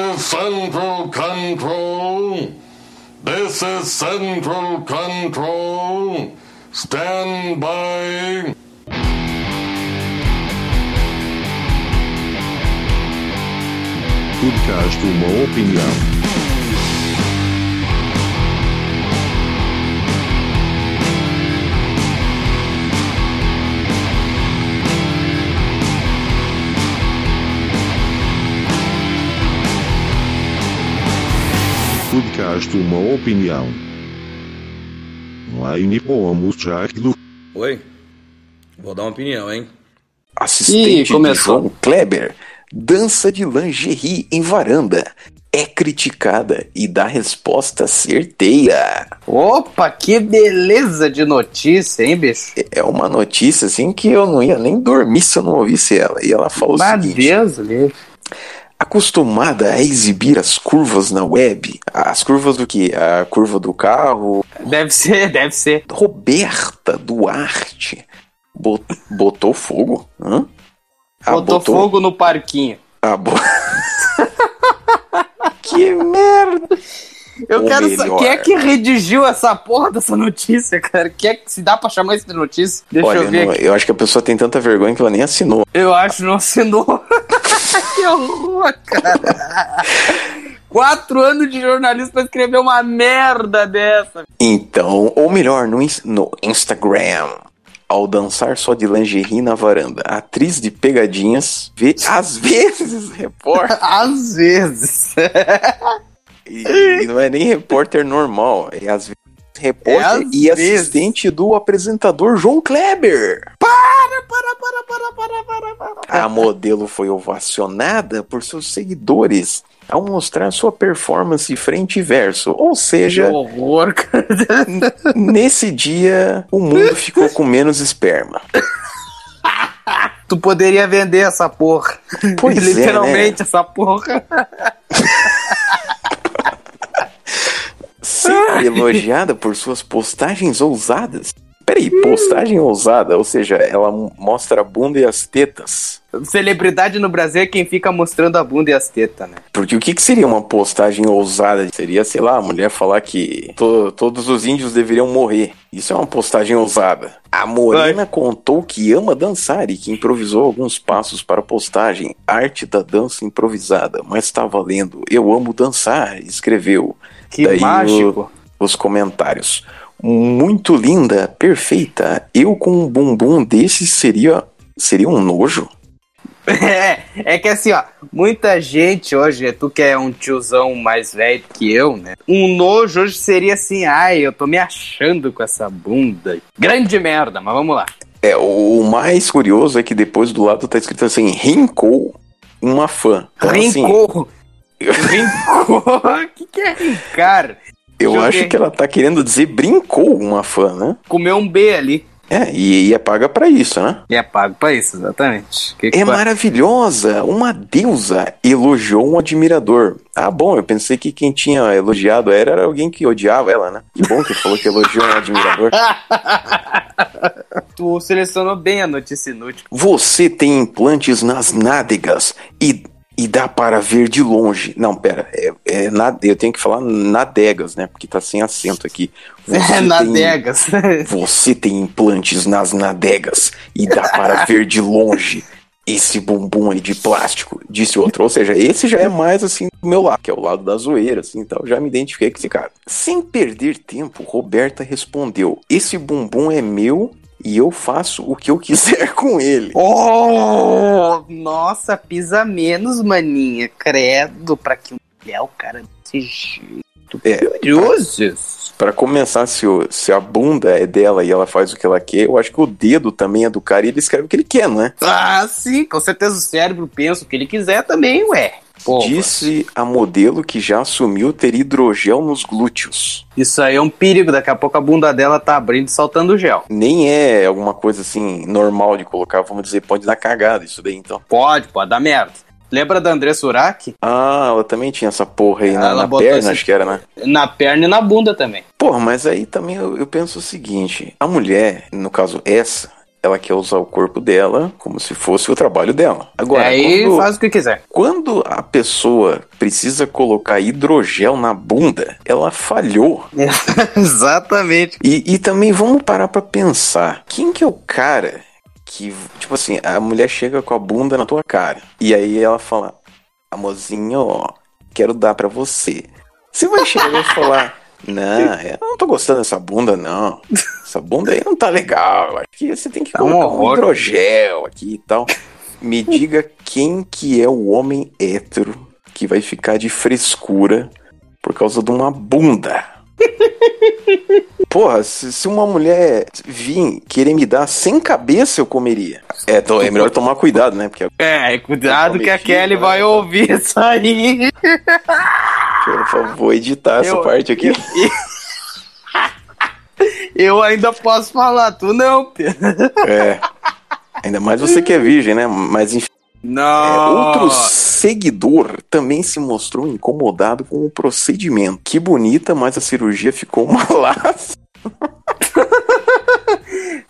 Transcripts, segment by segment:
is Central Control. This is Central Control. Stand by. Podcast Uma Opinião. Podcast Uma Opinião. Line Pomos Jackdo. Oi? Vou dar uma opinião, hein? Assistente Ih, começou. de João Kleber dança de lingerie em varanda. É criticada e dá resposta certeira. Opa, que beleza de notícia, hein, bicho? É uma notícia assim que eu não ia nem dormir se eu não ouvisse ela. E ela falou o Mas seguinte: Deus, livre. Acostumada a exibir as curvas na web, as curvas do que? A curva do carro. Deve ser, deve ser. Roberta Duarte bot- botou fogo. Hã? Ah, Botou, fogo no parquinho. Ah, bo... que merda! Eu Ou quero melhor. saber. Quem é que redigiu essa porra dessa notícia, cara? Quem é que se dá pra chamar isso de notícia? Deixa Olha, eu ver não- eu acho que a pessoa tem tanta vergonha que ela nem assinou. Eu acho que não assinou. que horror, cara. Quatro anos de jornalismo pra escrever uma merda dessa. Então, ou melhor, no, no Instagram, ao dançar só de lingerie na varanda, atriz de pegadinhas vê às vezes repórter. Às vezes. e, e não é nem repórter normal, é às vezes repórter É e vezes. assistente do apresentador João Kleber. Para, para, para, para, para, para, para. A modelo foi ovacionada por seus seguidores ao mostrar sua performance frente e verso. Ou Que seja, horror, cara. nesse dia o mundo ficou com menos esperma. Tu poderia vender essa porra. Pois é, Literalmente essa porra. Sempre elogiada por suas postagens ousadas. Peraí, postagem ousada, ou seja, ela mostra a bunda e as tetas. Celebridade no Brasil é quem fica mostrando a bunda e as tetas, né? Porque o que, que seria uma postagem ousada? Seria, sei lá, a mulher falar que to- todos os índios deveriam morrer. Isso é uma postagem ousada. A Morena contou que ama dançar e que improvisou alguns passos para a postagem. Arte da dança improvisada. Mas tá valendo. Eu amo dançar, escreveu. Que Daí o- mágico. os comentários. Muito linda, perfeita. Eu com um bumbum desse seria seria um nojo? É, é que assim, ó, muita gente hoje, tu que é um tiozão mais velho que eu, né? Um nojo hoje seria assim, ai, eu tô me achando com essa bunda. Grande merda, mas vamos lá. É, o mais curioso é que depois do lado tá escrito assim, rincou uma fã. Então, assim, Rincou. Rincou. O que, que é rincar? eu eu acho que ela tá querendo dizer brincou uma fã, né? Comeu um B ali. É, e, e é paga pra isso, né? E é pago pra isso, exatamente. Que que É fa- maravilhosa, uma deusa elogiou um admirador. Ah, bom, eu pensei que quem tinha elogiado ela era alguém que odiava ela, né? Que bom que falou que elogiou um admirador. tu selecionou bem a notícia inútil. Você tem implantes nas nádegas e, e dá para ver de longe. Não, pera, é, é na- eu tenho que falar nadegas, né? Porque tá sem acento aqui. Você É, tem- nadegas. Você tem implantes nas nadegas e dá para ver de longe. Esse bumbum aí de plástico, disse outro. Ou seja, esse já é mais assim do meu lado, que é o lado da zoeira, assim, então já me identifiquei com esse cara. Sem perder tempo, Roberta respondeu: Esse bumbum é meu e eu faço o que eu quiser com ele. Oh, nossa, pisa menos, maninha. Credo, pra que mulher o cara desse jeito. É, Curiosos. Pra começar, se, o- se a bunda é dela e ela faz o que ela quer, eu acho que o dedo também é do cara e ele escreve o que ele quer, não é? Ah, sim, com certeza o cérebro pensa o que ele quiser também, ué. Disse a modelo que já assumiu ter hidrogel nos glúteos. Isso aí é um perigo, daqui a pouco a bunda dela tá abrindo e soltando gel. Nem é alguma coisa assim normal de colocar, vamos dizer, pode dar cagada isso daí então. Pode, pode dar merda. Lembra da André Surak? Ah, ela também tinha essa porra aí na, na perna, esse- acho que era, né? Na perna e na bunda também. Porra, mas aí também eu, eu penso o seguinte: a mulher, no caso essa, ela quer usar o corpo dela como se fosse o trabalho dela. Agora, Aí quando, faz o que quiser. quando a pessoa precisa colocar hidrogel na bunda, ela falhou. Exatamente. E, e também vamos parar pra pensar. Quem que é o cara que, tipo assim, a mulher chega com a bunda na tua cara. E aí ela fala, amorzinho, ó, quero dar pra você. Você vai chegar e falar, não, eu não tô gostando dessa bunda, não. Essa bunda aí não tá legal. Acho que você tem que Tá um um hidrogel aqui e tal. Me diga quem que é o homem hétero que vai ficar de frescura por causa de uma bunda. Porra, se, se uma mulher vir querer me dar sem cabeça, eu comeria. É, tô- é melhor tomar cuidado, né? Porque, É, cuidado que a Kelly né? vai ouvir isso aí. por favor, vou editar essa Eu- parte aqui. Eu ainda posso falar, tu não, Pedro. É. Ainda mais você que é virgem, né? Mas enfim. É, Não. outro seguidor também se mostrou incomodado com o procedimento. Que bonita, mas a cirurgia ficou uma laça.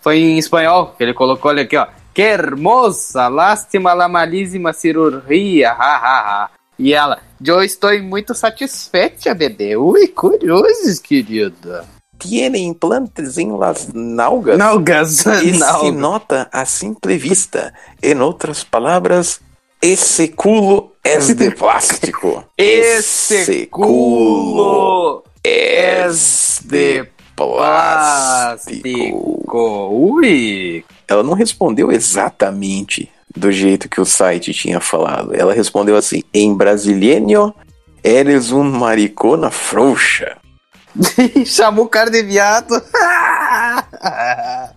Foi em espanhol que ele colocou olha aqui, ó. Que hermosa, lástima la malíssima cirurgia, ha, ha, ha. E ela, eu estou muito satisfeita, bebê. Ui, curioso, querida. Tiene implantes em las nalgas. Nalgas, E se nota a simple vista. Em outras palavras, esse culo é de plástico. Esse culo é de plástico. plástico. Ui. Ela não respondeu exatamente do jeito que o site tinha falado. Ela respondeu assim: em brasileño, eres um maricona frouxa. Chamou o cara de viado.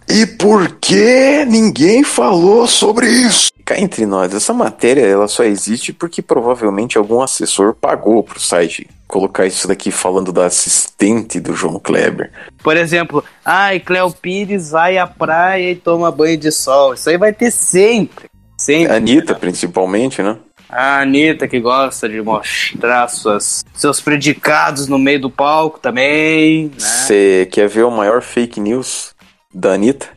E por que ninguém falou sobre isso? Cá entre nós, essa matéria ela só existe porque provavelmente algum assessor pagou pro site colocar isso daqui falando da assistente do João Kleber. Por exemplo, ai, Cleo Pires vai à praia e toma banho de sol. Isso aí vai ter sempre. Sempre. Anitta, principalmente, né? A Anitta que gosta de mostrar suas, seus predicados no meio do palco também. Né? Você quer ver o maior fake news da Anitta?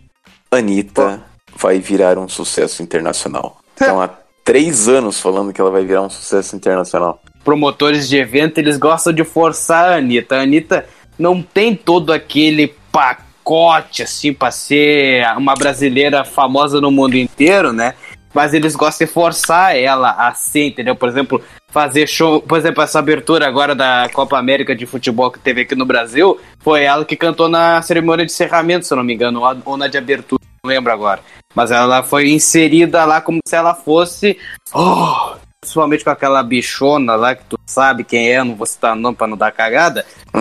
Anitta vai virar um sucesso internacional. Estão há três anos falando que ela vai virar um sucesso internacional. Promotores de evento, eles gostam de forçar a Anitta. A Anitta não tem todo aquele pacote assim pra ser uma brasileira famosa no mundo inteiro, né? Mas eles gostam de forçar ela a ser, entendeu? Por exemplo, fazer show. Por exemplo, essa abertura agora da Copa América de futebol que teve aqui no Brasil, foi ela que cantou na cerimônia de encerramento, se eu não me engano, ou- na de abertura, não lembro agora. Mas ela foi inserida lá como se ela fosse. Oh, principalmente com aquela bichona lá que tu sabe quem é, não vou citar nome pra não dar cagada. É.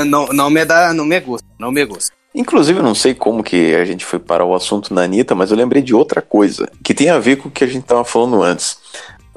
Ah, não, não me dá, não me gusta, não me gusta. Inclusive, eu não sei como que a gente foi parar o assunto na Anitta, mas eu lembrei de outra coisa, que tem a ver com o que a gente tava falando antes.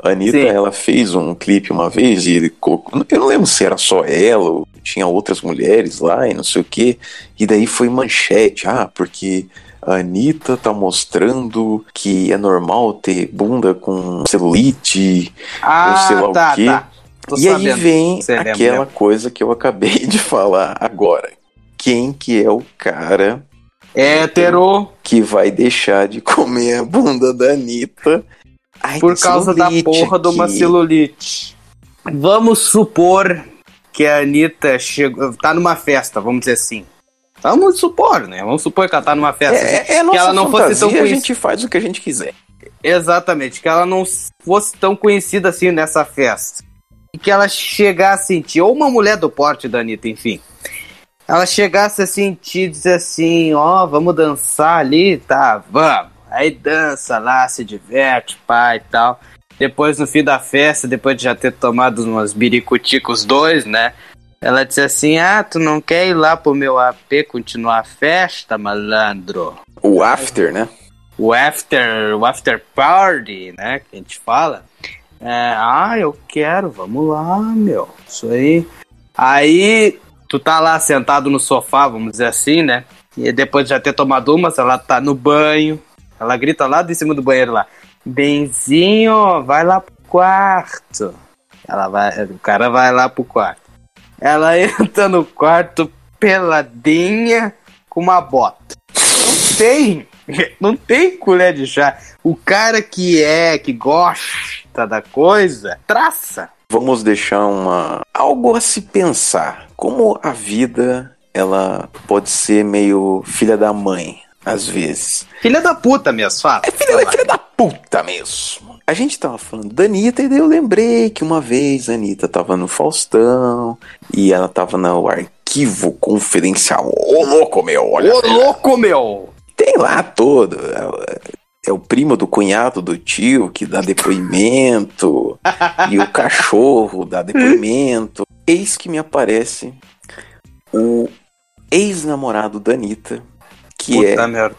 A Anitta, Sim. ela fez um clipe uma vez e colocou. Eu não lembro se era só ela ou tinha outras mulheres lá e não sei o que. E daí foi manchete. Ah, porque a Anitta tá mostrando que é normal ter bunda com celulite. Ah, sei lá o tá, quê. tá. Tô e aí sabendo. vem Você aquela lembra. coisa que eu acabei de falar agora. Quem que é o cara Hétero, que vai deixar de comer a bunda da Anitta. Ai, por causa da porra de uma aqui. celulite. Vamos supor que a Anitta chegou, tá numa festa, vamos dizer assim. Vamos supor, né? Vamos supor que ela tá numa festa. assim, É, é a que ela não fosse fantasia, tão a conhecida. gente faz o que a gente quiser. Exatamente, que ela não fosse tão conhecida assim nessa festa. E que ela chegasse a sentir, ou uma mulher do porte da Anitta, enfim. Ela chegasse a sentir e dizer assim, ó, vamos dançar ali, tá, vamos. Aí dança lá, se diverte, pai e tal. Depois, no fim da festa, depois de já ter tomado umas biricuticos dois, né? Ela disse assim, ah, tu não quer ir lá pro meu AP continuar a festa, malandro? O after, né? o after, o after party, né, que a gente fala. É, ah, eu quero, vamos lá, meu. Isso aí. Aí tu tá lá sentado no sofá, vamos dizer assim, né? E depois de já ter tomado umas, ela tá no banho. Ela grita lá de cima do banheiro lá. Benzinho, vai lá pro quarto. Ela vai, o cara vai lá pro quarto. Ela entra no quarto peladinha com uma bota. Não tem Não tem colher de chá. O cara que é, que gosta da coisa, traça. Vamos deixar uma algo a se pensar. Como a vida ela pode ser meio filha da mãe às vezes. Filha da puta mesmo, fala. É filha da, filha da puta mesmo. A gente tava falando da Anitta e daí eu lembrei que uma vez a Anitta tava no Faustão e ela tava no arquivo confidencial. Ô louco, meu, olha. Ô louco, meu! Tem lá todo. É, o primo do cunhado do tio que dá depoimento. e o cachorro dá depoimento. Eis que me aparece o ex-namorado da Anitta, que Puta é merda.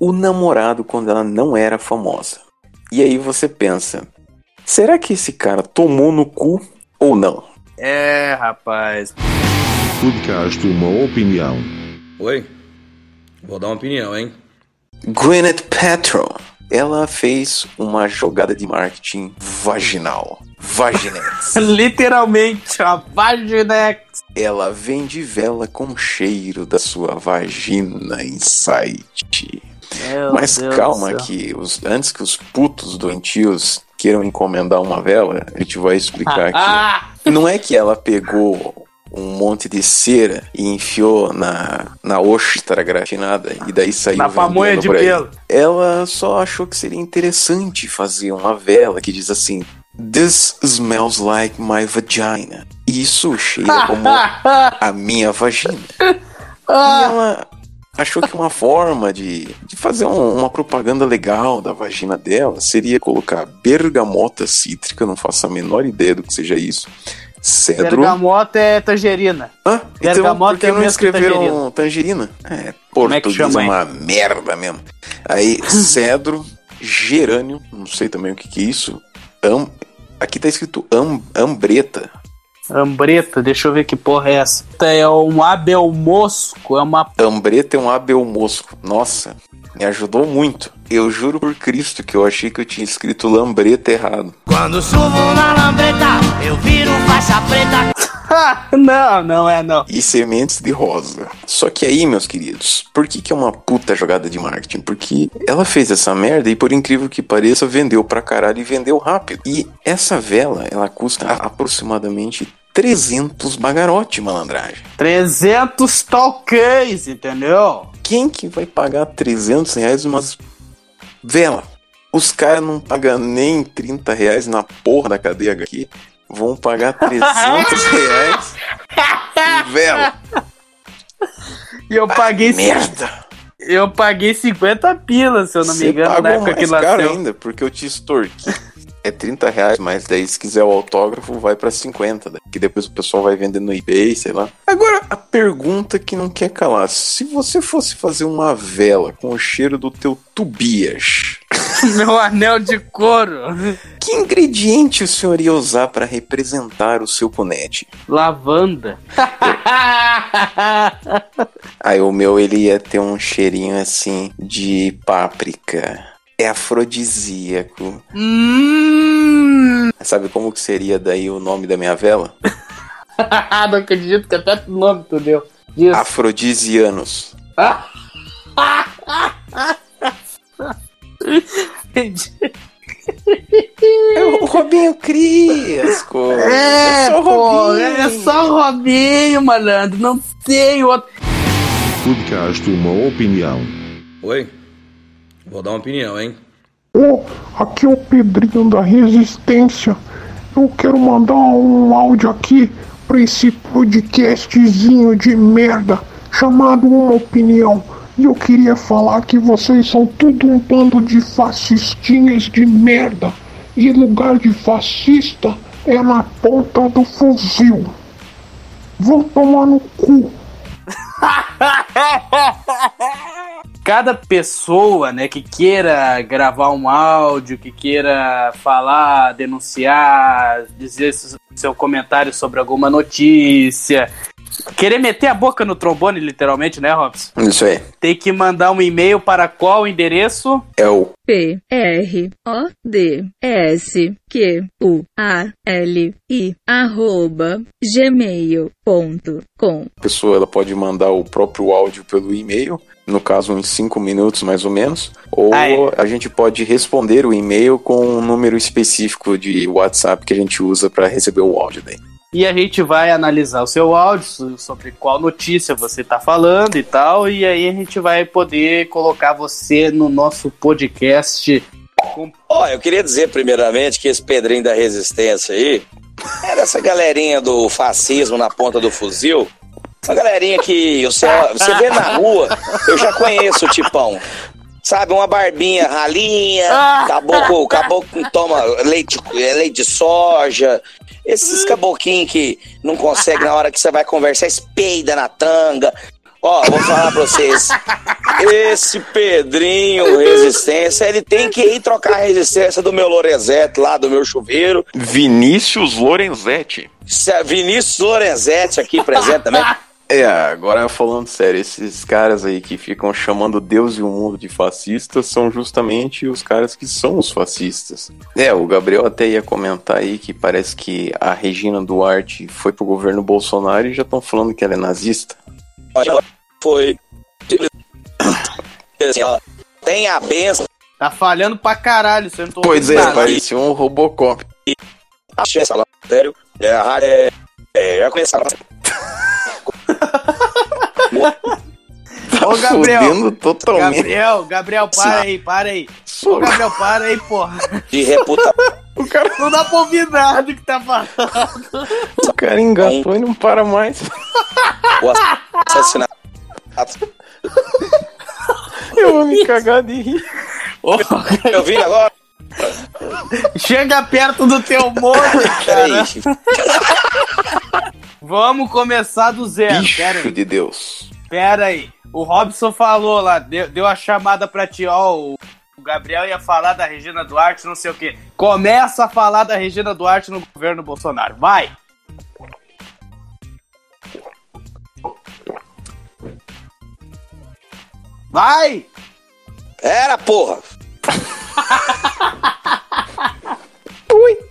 o namorado quando ela não era famosa. E aí você pensa: será que esse cara tomou no cu ou não? É, rapaz. Podcast Uma Opinião. Oi? Vou dar uma opinião, hein? Gwyneth Paltrow, ela fez uma jogada de marketing vaginal. Vaginex. Literalmente, a Vaginex. ela vende vela com cheiro da sua vagina em site. Meu Mas Deus calma que os, antes que os putos doentios queiram encomendar uma vela, a gente vai explicar aqui. Ah! Não é que ela pegou um monte de cera e enfiou na, na ostra gratinada e daí saiu Na pamonha de pelo. Ela só achou que seria interessante fazer uma vela que diz assim: This smells like my vagina. Isso cheira como a minha vagina. E ela achou que uma forma de, de fazer um- uma propaganda legal da vagina dela seria colocar bergamota cítrica, não faço a menor ideia do que seja isso. Cedro. Bergamota é tangerina. Hã? Então, Bergamota por que é não escreveram tangerina? É, Como é que português chama, é hein? uma merda mesmo. Aí, cedro, gerânio, não sei também o que que é isso. Am, aqui tá escrito am, ambreta. Ambreta, deixa eu ver que porra é essa. É um abel mosco, é uma. Ambreta é um abel mosco. Nossa, me ajudou muito. Eu juro por Cristo que eu achei que eu tinha escrito lambreta errado. Quando subo na lambreta, eu viro faixa preta. não, não é não. e sementes de rosa. Só que aí, meus queridos, por que, que é uma puta jogada de marketing? Porque ela fez essa merda e, por incrível que pareça, vendeu pra caralho e vendeu rápido. E essa vela, ela custa aproximadamente 300 bagarote, malandragem. 300 talquês, entendeu? Quem que vai pagar 300 reais umas vela? Os caras não pagam nem 30 reais na porra da cadeia aqui. Vão pagar 300 reais em vela. E eu paguei. Merda! Eu paguei 50 pilas, se eu não me Você engano, na época que mais caro nasceu. ainda, porque eu te extorqui. É 30 reais, mas daí se quiser o autógrafo vai pra 50, daí, que depois o pessoal vai vender no eBay, sei lá. Agora, a pergunta que não quer calar, se você fosse fazer uma vela com o cheiro do teu Tobias, Meu anel de couro. que ingrediente o senhor ia usar pra representar o seu punete? Lavanda. Aí o meu ele ia ter um cheirinho assim de páprica. É afrodisíaco. hum. Sabe como que seria daí o nome da minha vela? não acredito que até o nome tu deu. Isso. Afrodisianos. É o Robinho cria as coisas. É, só o Robinho. é só o Robinho, malandro. Não tem outro. Podcast Uma Opinião. Oi? Vou dar uma opinião, hein? Ô, aqui é o Pedrinho da Resistência. Eu quero mandar um áudio aqui pra esse podcastzinho de merda chamado Uma Opinião. E eu queria falar que vocês são tudo um bando de fascistinhas de merda. E lugar de fascista é na ponta do fuzil. Vão tomar no cu. Cada pessoa, né, que queira gravar um áudio, que queira falar, denunciar, dizer seu comentário sobre alguma notícia, querer meter a boca no trombone, literalmente, né, Robson? Isso aí. Tem que mandar um e-mail para qual endereço? É o P R O D S Q U A L I arroba gmail.com a pessoa ela pode mandar o próprio áudio pelo e-mail no caso uns 5 minutos mais ou menos, ou Ah, é. a gente pode responder o e-mail com um número específico de WhatsApp que a gente usa para receber o áudio daí. E a gente vai analisar o seu áudio so- sobre qual notícia você tá falando e tal. E aí a gente vai poder colocar você no nosso podcast. com- Ó, eu queria dizer primeiramente que esse Pedrinho da Resistência aí era essa galerinha do fascismo na ponta do fuzil. Essa galerinha que você, você vê na rua, eu já conheço o tipão. Sabe, uma barbinha ralinha, caboclo, caboclo toma leite, é, leite de soja. Esses caboquinhos que não consegue na hora que você vai conversar, espeida na tanga. Ó, vou falar pra vocês. Esse Pedrinho Resistência, ele tem que ir trocar a resistência do meu Lorenzetti lá, do meu chuveiro. Vinícius Lorenzetti. É Vinícius Lorenzetti aqui presente também. É, agora falando sério, esses caras aí que ficam chamando Deus e o mundo de fascistas são justamente os caras que são os fascistas. É, o Gabriel até ia comentar aí que parece que a Regina Duarte foi pro governo Bolsonaro e já estão falando que ela é nazista. Olha, Foi. Tem a benção. Tá falhando pra caralho, você não tô Pois é, nada. parecia um Robocop. Achei essa lá, sério. É, é. É, já conheço a. Ô, Gabriel. Totalmente. Gabriel, Gabriel, para aí, para aí. Ô, Gabriel, para aí, porra. de reputação. O cara, Não dá pra ouvir nada que tá falando. o cara engatou e não para mais. O assassinato. Eu vou me cagar de rir. Eu vi agora. Chega perto do teu moço, cara. Vamos começar do zero. Pera Bicho aí, de Deus. pera aí. O Robson falou lá, deu, deu a chamada pra ti, ó. O o Gabriel ia falar da Regina Duarte, não sei o quê. Começa a falar da Regina Duarte no governo Bolsonaro. Vai! Vai! Era, porra!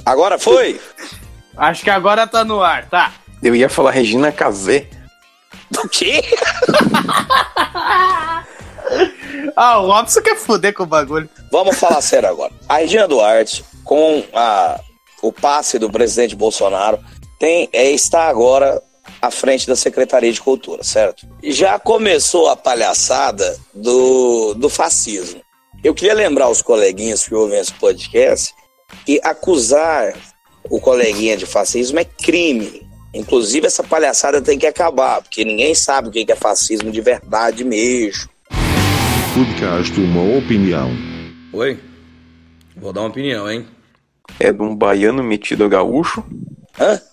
Agora foi? Acho que agora tá no ar, tá? Eu ia falar Regina Casé. Do quê? Ah, o Robson quer foder com o bagulho. Vamos falar sério agora. A Regina Duarte, com a, o passe do presidente Bolsonaro, tem, é, está agora à frente da Secretaria de Cultura, certo? Já começou a palhaçada do, do fascismo. Eu queria lembrar os coleguinhas que ouvem esse podcast que acusar o coleguinha de fascismo é crime. Inclusive, essa palhaçada tem que acabar, porque ninguém sabe o que é fascismo de verdade mesmo. Podcast Uma Opinião. Oi? Vou dar uma opinião, hein? É de um baiano metido a gaúcho.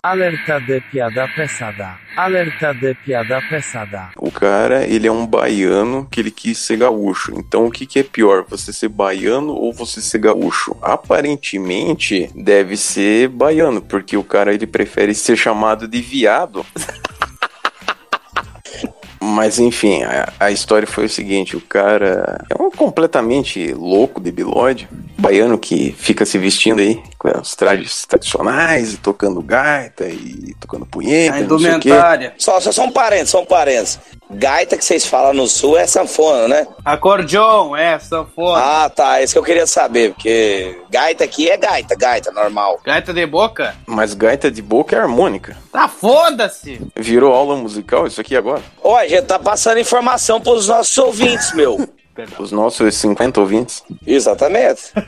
Alerta de piada pesada. Alerta de piada pesada. O cara, ele é um baiano que ele quis ser gaúcho. Então, o que, que é pior, você ser baiano ou você ser gaúcho? Aparentemente, deve ser baiano, porque o cara, ele prefere ser chamado de viado. Mas enfim, a, a história foi o seguinte: o cara é um completamente louco de bilode, baiano que fica se vestindo aí com os trajes tradicionais, e tocando gaita e tocando punheta, A não sei o quê. indumentária. Só, só, só um parênteses, só um parênteses. Gaita que vocês falam no sul é sanfona, né? Acordeon, é, sanfona. Ah, tá. Isso que eu queria saber, porque gaita aqui é gaita, gaita, normal. Gaita de boca? Mas gaita de boca é harmônica. Tá foda-se! Virou aula musical isso aqui agora? Ó, a gente tá passando informação pros nossos ouvintes, meu. Os nossos 50 ouvintes. Exatamente.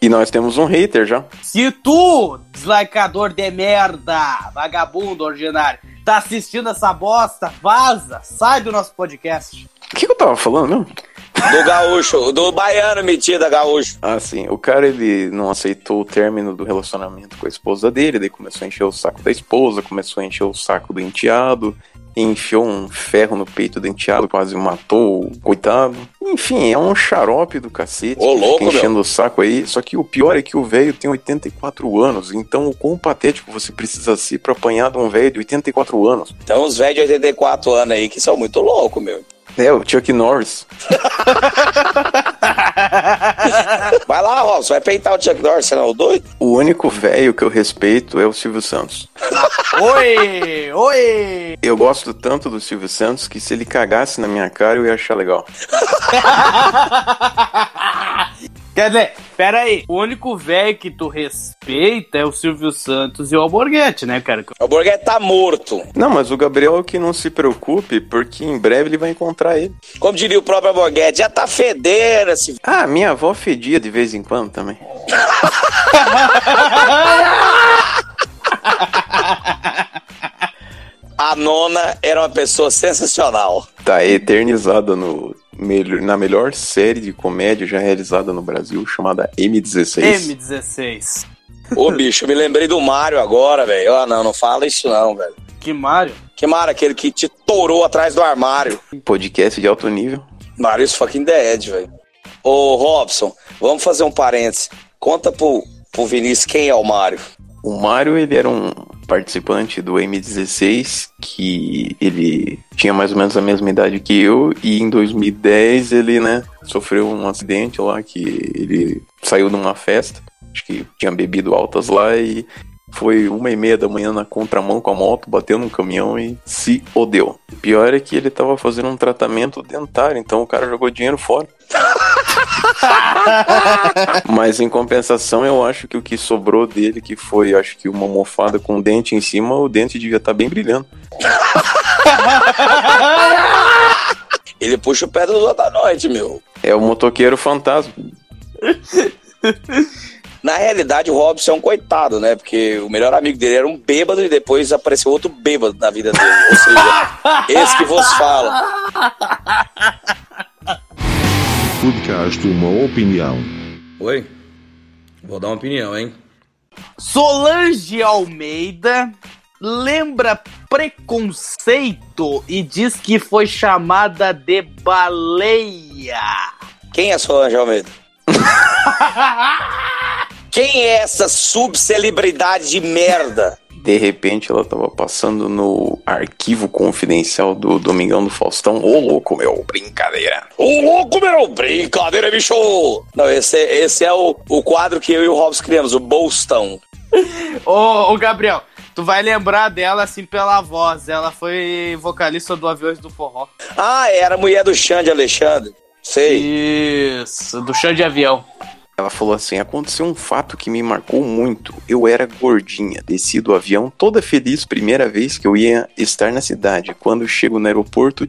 E nós temos um hater já. Se tu, deslikeador de merda, vagabundo ordinário, tá assistindo essa bosta, vaza, sai do nosso podcast. O que, que eu tava falando mesmo? Do gaúcho, do baiano metido a gaúcho. Ah, sim. O cara, ele não aceitou o término do relacionamento com a esposa dele, daí começou a encher o saco da esposa, começou a encher o saco do enteado, enfiou um ferro no peito do enteado, quase matou, o coitado. Enfim, é um xarope do cacete. Ô, louco, enchendo o saco aí. Só que o pior é que o velho tem 84 anos, então o quão patético você precisa ser pra apanhar de um velho de 84 anos? Então os velhos de 84 anos aí que são muito loucos, meu. É, o Chuck Norris. Vai lá, Robson, vai peitar o Chuck Norris, você não é o doido? O único velho que eu respeito é o Silvio Santos. Oi! Oi! Eu gosto tanto do Silvio Santos que se ele cagasse na minha cara eu ia achar legal. Quer dizer, pera aí, o único velho que tu respeita é o Silvio Santos e o Alborguete, né, cara? O Alborguete tá morto. Não, mas o Gabriel que não se preocupe, porque em breve ele vai encontrar ele. Como diria o próprio Alborguete, já tá fedendo esse... Ah, minha avó fedia de vez em quando também. A nona era uma pessoa sensacional. Tá eternizada no, na melhor série de comédia já realizada no Brasil, chamada M16. M16. Ô, bicho, eu me lembrei do Mário agora, velho. Ah, não, não fala isso não, velho. Que Mário? Que Mário, aquele que te torou atrás do armário. Podcast de alto nível. Mário is fucking dead, velho. Ô, Robson, vamos fazer um parênteses. Conta pro, pro Vinícius quem é o Mário. O Mário, ele era um participante do M16 que ele tinha mais ou menos a mesma idade que eu e em 2010 ele, né, sofreu um acidente lá que ele saiu de uma festa, acho que tinha bebido altas lá e foi uma e meia da manhã na contramão com a moto, bateu num caminhão e se odeu. O pior é que ele tava fazendo um tratamento dentário, então o cara jogou dinheiro fora. Mas em compensação, eu acho que o que sobrou dele, que foi, acho que uma almofada com dente em cima, o dente devia estar bem brilhando. Ele puxa o pé do outro da noite, meu. É o motoqueiro fantasma. Na realidade, o Robson é um coitado, né? Porque o melhor amigo dele era um bêbado e depois apareceu outro bêbado na vida dele. Ou seja, esse que vos fala. Podcast Uma Opinião. Oi? Vou dar uma opinião, hein? Solange Almeida lembra preconceito e diz que foi chamada de baleia. Quem é Solange Almeida? Quem é essa subcelebridade de merda? De repente ela tava passando no arquivo confidencial do Domingão do Faustão. Ô louco, meu, brincadeira. Ô louco, meu! Brincadeira, bicho! Não, esse é, esse é o, o quadro que eu e o Robson criamos, o Bolstão. Ô, ô, Gabriel, tu vai lembrar dela assim pela voz. Ela foi vocalista do Aviões do Forró. Ah, era a mulher do Xande Alexandre. Sei. Isso, do chão de avião. Ela falou assim: aconteceu um fato que me marcou muito. Eu era gordinha, desci do avião toda feliz, primeira vez que eu ia estar na cidade. Quando chego no aeroporto,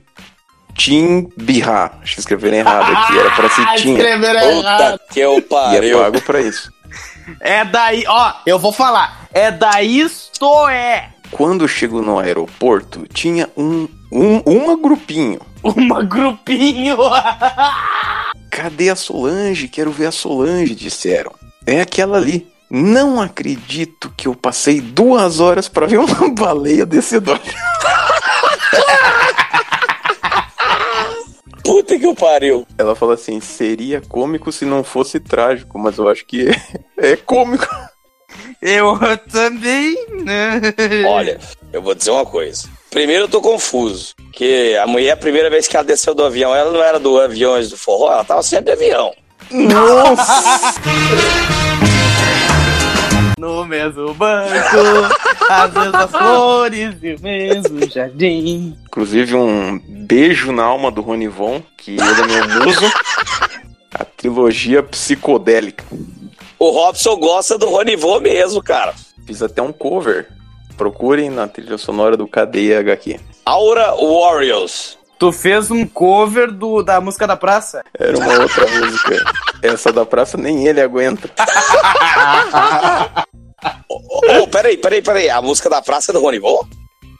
Timbirra. Acho que escreveram errado aqui, era pra ser Tim. Escreveram errado. que eu E é pariu. pago pra isso. É daí, ó, eu vou falar. É da isto é. Quando chego no aeroporto, tinha um, um uma grupinho. Uma grupinho. Cadê a Solange? Quero ver a Solange, disseram. É aquela ali. Não acredito que eu passei duas horas pra ver uma baleia descedora. Puta que eu pariu. Ela fala assim: seria cômico se não fosse trágico, mas eu acho que é, é cômico. Eu também, né? Olha, eu vou dizer uma coisa. Primeiro eu tô confuso. Que a mulher, a primeira vez que ela desceu do avião, ela não era do aviões do forró, ela tava sempre de avião. Nossa! No mesmo banco, as mesmas flores e o mesmo jardim. Inclusive, um beijo na alma do Ronivon, que ele é meu muso. A trilogia psicodélica. O Robson gosta do Ronivô mesmo, cara. Fiz até um cover. Procurem na trilha sonora do Cadeia HQ. Aura Warriors. Tu fez um cover do, da música da praça? Era uma outra música. Essa da praça nem ele aguenta. Ô, oh, peraí, peraí, peraí. A música da praça é do Ronivô?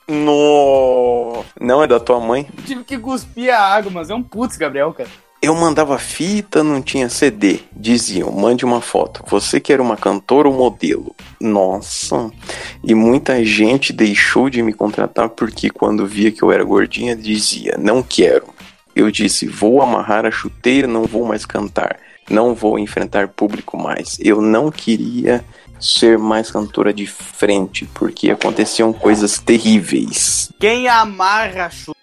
No... Não é da tua mãe? Tive que cuspir a água, mas é um putz, Gabriel, cara. Eu mandava fita, não tinha CD. Diziam, mande uma foto. Você quer uma cantora ou modelo? Nossa. E muita gente deixou de me contratar porque quando via que eu era gordinha, dizia, não quero. Eu disse, vou amarrar a chuteira, não vou mais cantar. Não vou enfrentar público mais. Eu não queria ser mais cantora de frente, porque aconteciam coisas terríveis. Quem amarra a chuteira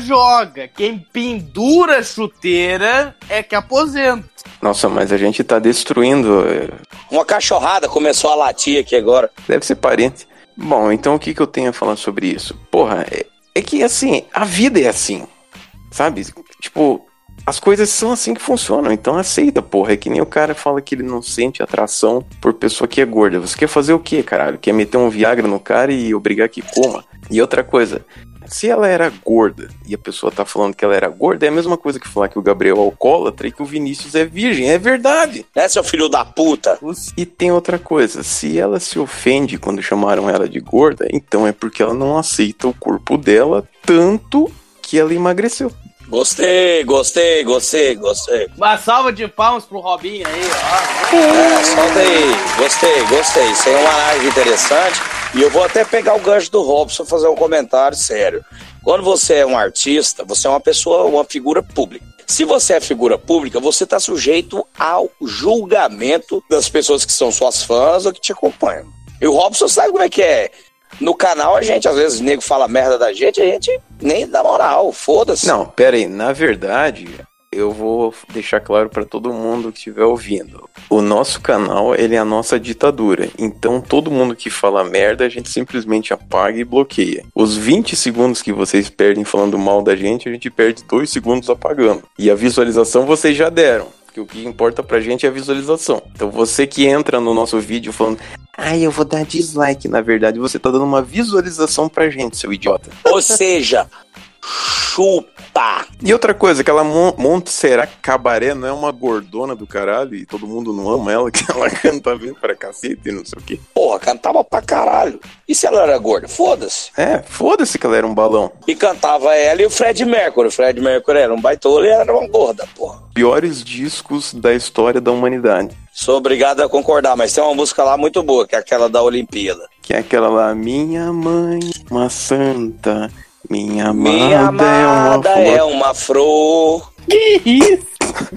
joga. Quem pendura a chuteira é que aposenta. Nossa, mas a gente tá destruindo. Uma cachorrada começou a latir aqui agora. Deve ser parente. Bom, então o que, que eu tenho a falar sobre isso? Porra, é, é que assim, a vida é assim. Sabe? Tipo, as coisas são assim que funcionam, então aceita, porra. É que nem o cara fala que ele não sente atração por pessoa que é gorda. Você quer fazer o quê, caralho? Quer meter um Viagra no cara e obrigar que coma? E outra coisa, se ela era gorda e a pessoa tá falando que ela era gorda, é a mesma coisa que falar que o Gabriel é alcoólatra e que o Vinícius é virgem. É verdade. É, seu filho da puta. E tem outra coisa, se ela se ofende quando chamaram ela de gorda, então é porque ela não aceita o corpo dela tanto que ela emagreceu. Gostei, gostei, gostei, gostei. Uma salva de palmas pro Robinho aí, ó. É, solta aí. Gostei, gostei. Isso aí é uma análise interessante. E eu vou até pegar o gancho do Robson fazer um comentário sério. Quando você é um artista, você é uma pessoa, uma figura pública. Se você é figura pública, você está sujeito ao julgamento das pessoas que são suas fãs ou que te acompanham. E o Robson sabe como é que é. No canal, a gente, às vezes, o nego fala merda da gente, a gente nem dá moral, foda-se. Não, pera aí, na verdade, eu vou deixar claro para todo mundo que estiver ouvindo. O nosso canal, ele é a nossa ditadura. Então, todo mundo que fala merda, a gente simplesmente apaga e bloqueia. Os 20 segundos que vocês perdem falando mal da gente, a gente perde 2 segundos apagando. E a visualização vocês já deram. Porque o que importa pra gente é a visualização. Então você que entra no nosso vídeo falando, ai, eu vou dar dislike, na verdade, você tá dando uma visualização pra gente, seu idiota. Ou seja, chupa. E outra coisa, aquela Mon Montserrat Cabaré não é uma gordona do caralho e todo mundo não ama ela, que ela canta bem pra cacete e não sei o quê. Porra, cantava pra caralho. E se ela era gorda? Foda-se. É, foda-se que ela era um balão. E cantava ela e o Fred Mercury. O Fred Mercury era um baitola e ela era uma gorda, porra. Piores discos da história da humanidade. Sou obrigado a concordar, mas tem uma música lá muito boa, que é aquela da Olimpíada. Que é aquela lá, minha mãe, uma santa, minha amada, Minha amada é é uma uma flor. Que isso,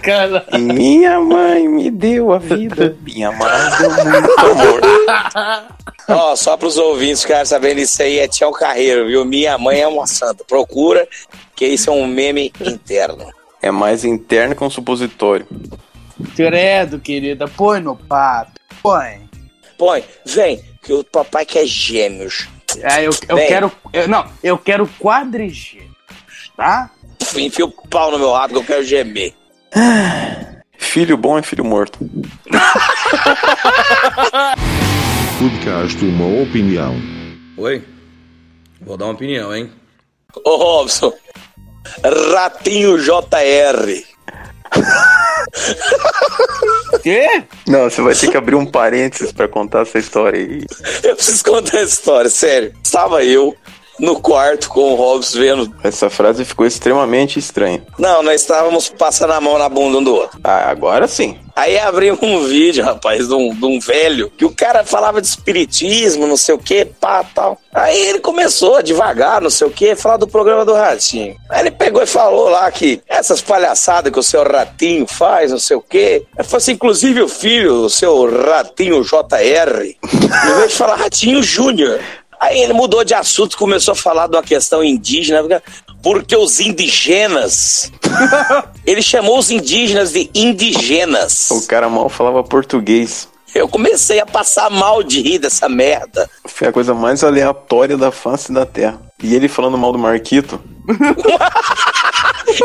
cara? flor. Minha mãe me deu a vida, minha amada é muito amor. Ó, só pros ouvintes ficarem sabendo isso aí, é Tião Carreiro, viu? Minha mãe é uma santa. Procura, que isso é um meme interno. É mais interno que um supositório. Credo, querida, põe no papo. Põe. Põe, vem, que o papai quer gêmeos. É, eu, eu Bem. quero. eu- não, eu quero quadrigêmeos, tá? Enfia o pau no meu rabo que eu quero gemer. Filho bom é filho morto. Podcast Uma Opinião. Oi? Vou dar uma opinião, hein? Ô Robson, Ratinho JR. Quê? Não, você vai ter que abrir um parênteses pra contar essa história aí. Eu preciso contar essa história, sério. Estava eu no quarto com o Robson vendo. Essa frase ficou extremamente estranha. Não, nós estávamos passando a mão na bunda um do outro. Ah, agora sim. Aí abriu um vídeo, rapaz, de um, de um velho, que o cara falava de espiritismo, não sei o que, pá, tal. Aí ele começou devagar, não sei o que, falar do programa do Ratinho. Aí ele pegou e falou lá que essas palhaçadas que o seu Ratinho faz, não sei o que. Ele falou assim, inclusive o filho, o seu Ratinho JR, em vez de falar Ratinho Júnior. Aí ele mudou de assunto, começou a falar de uma questão indígena, porque os indígenas. ele chamou os indígenas de indigenas. O cara mal falava português. Eu comecei a passar mal de rir dessa merda. Foi a coisa mais aleatória da face da Terra. E ele falando mal do Marquito.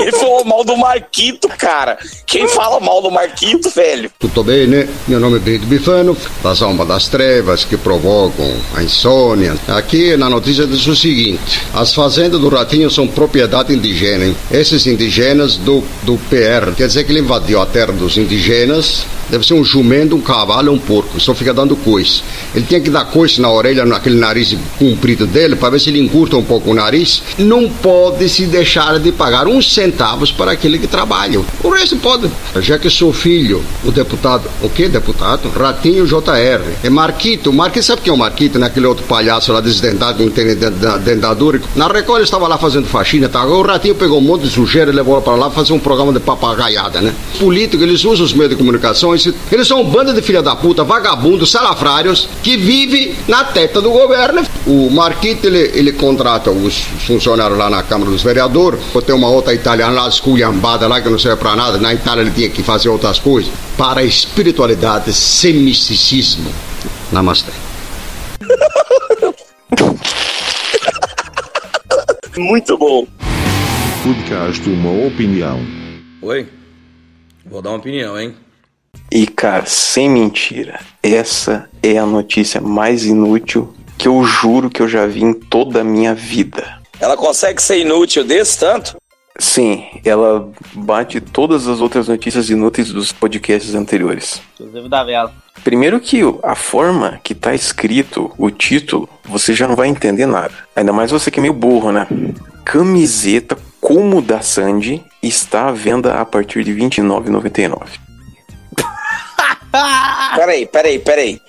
Ele falou mal do Marquito, cara. Quem fala mal do Marquito, velho? Tutto bene? Meu nome é Brito Bifano, da Zomba das Trevas, que provocam a insônia. Aqui na notícia diz o seguinte: as fazendas do Ratinho são propriedade indígena. Hein? Esses indígenas do, do PR, quer dizer que ele invadiu a terra dos indígenas, deve ser um jumento, um cavalo, um porco, só fica dando coice. Ele tinha que dar coice na orelha, naquele nariz comprido dele, para ver se ele encurta um pouco o nariz. Não pode se deixar de pagar centavos para aquele que trabalha. O resto pode. Já que sou filho, o deputado, o que deputado? Ratinho JR. É Marquito. Marquito, sabe quem é o Marquito? Naquele outro palhaço lá desdentado, não tem denta- dentadura. Na Record estava lá fazendo faxina, tá? O Ratinho pegou um monte de sujeira e levou para lá fazer um programa de papagaiada, né? Político, eles usam os meios de comunicação, eles são um bando de filha da puta, vagabundos, salafrários, que vive na teta do governo. O Marquito, ele, ele contrata os funcionários lá na Câmara dos Vereadores, tem uma outra italiana lá, esculhambada lá, que não serve pra nada, na Itália ele tinha que fazer outras coisas. Para a espiritualidade, sem misticismo. Namastê. Muito bom. Foodcast uma opinião. Oi? Vou dar uma opinião, hein? E cara, sem mentira, essa é a notícia mais inútil que eu juro que eu já vi em toda a minha vida. Ela consegue ser inútil desse tanto? Sim, ela bate todas as outras notícias inúteis dos podcasts anteriores. Inclusive da vela. Primeiro que a forma que tá escrito o título, você já não vai entender nada. Ainda mais você que é meio burro, né? Camiseta como da Sandy está à venda a partir de R$ 29,99. Peraí, peraí, peraí.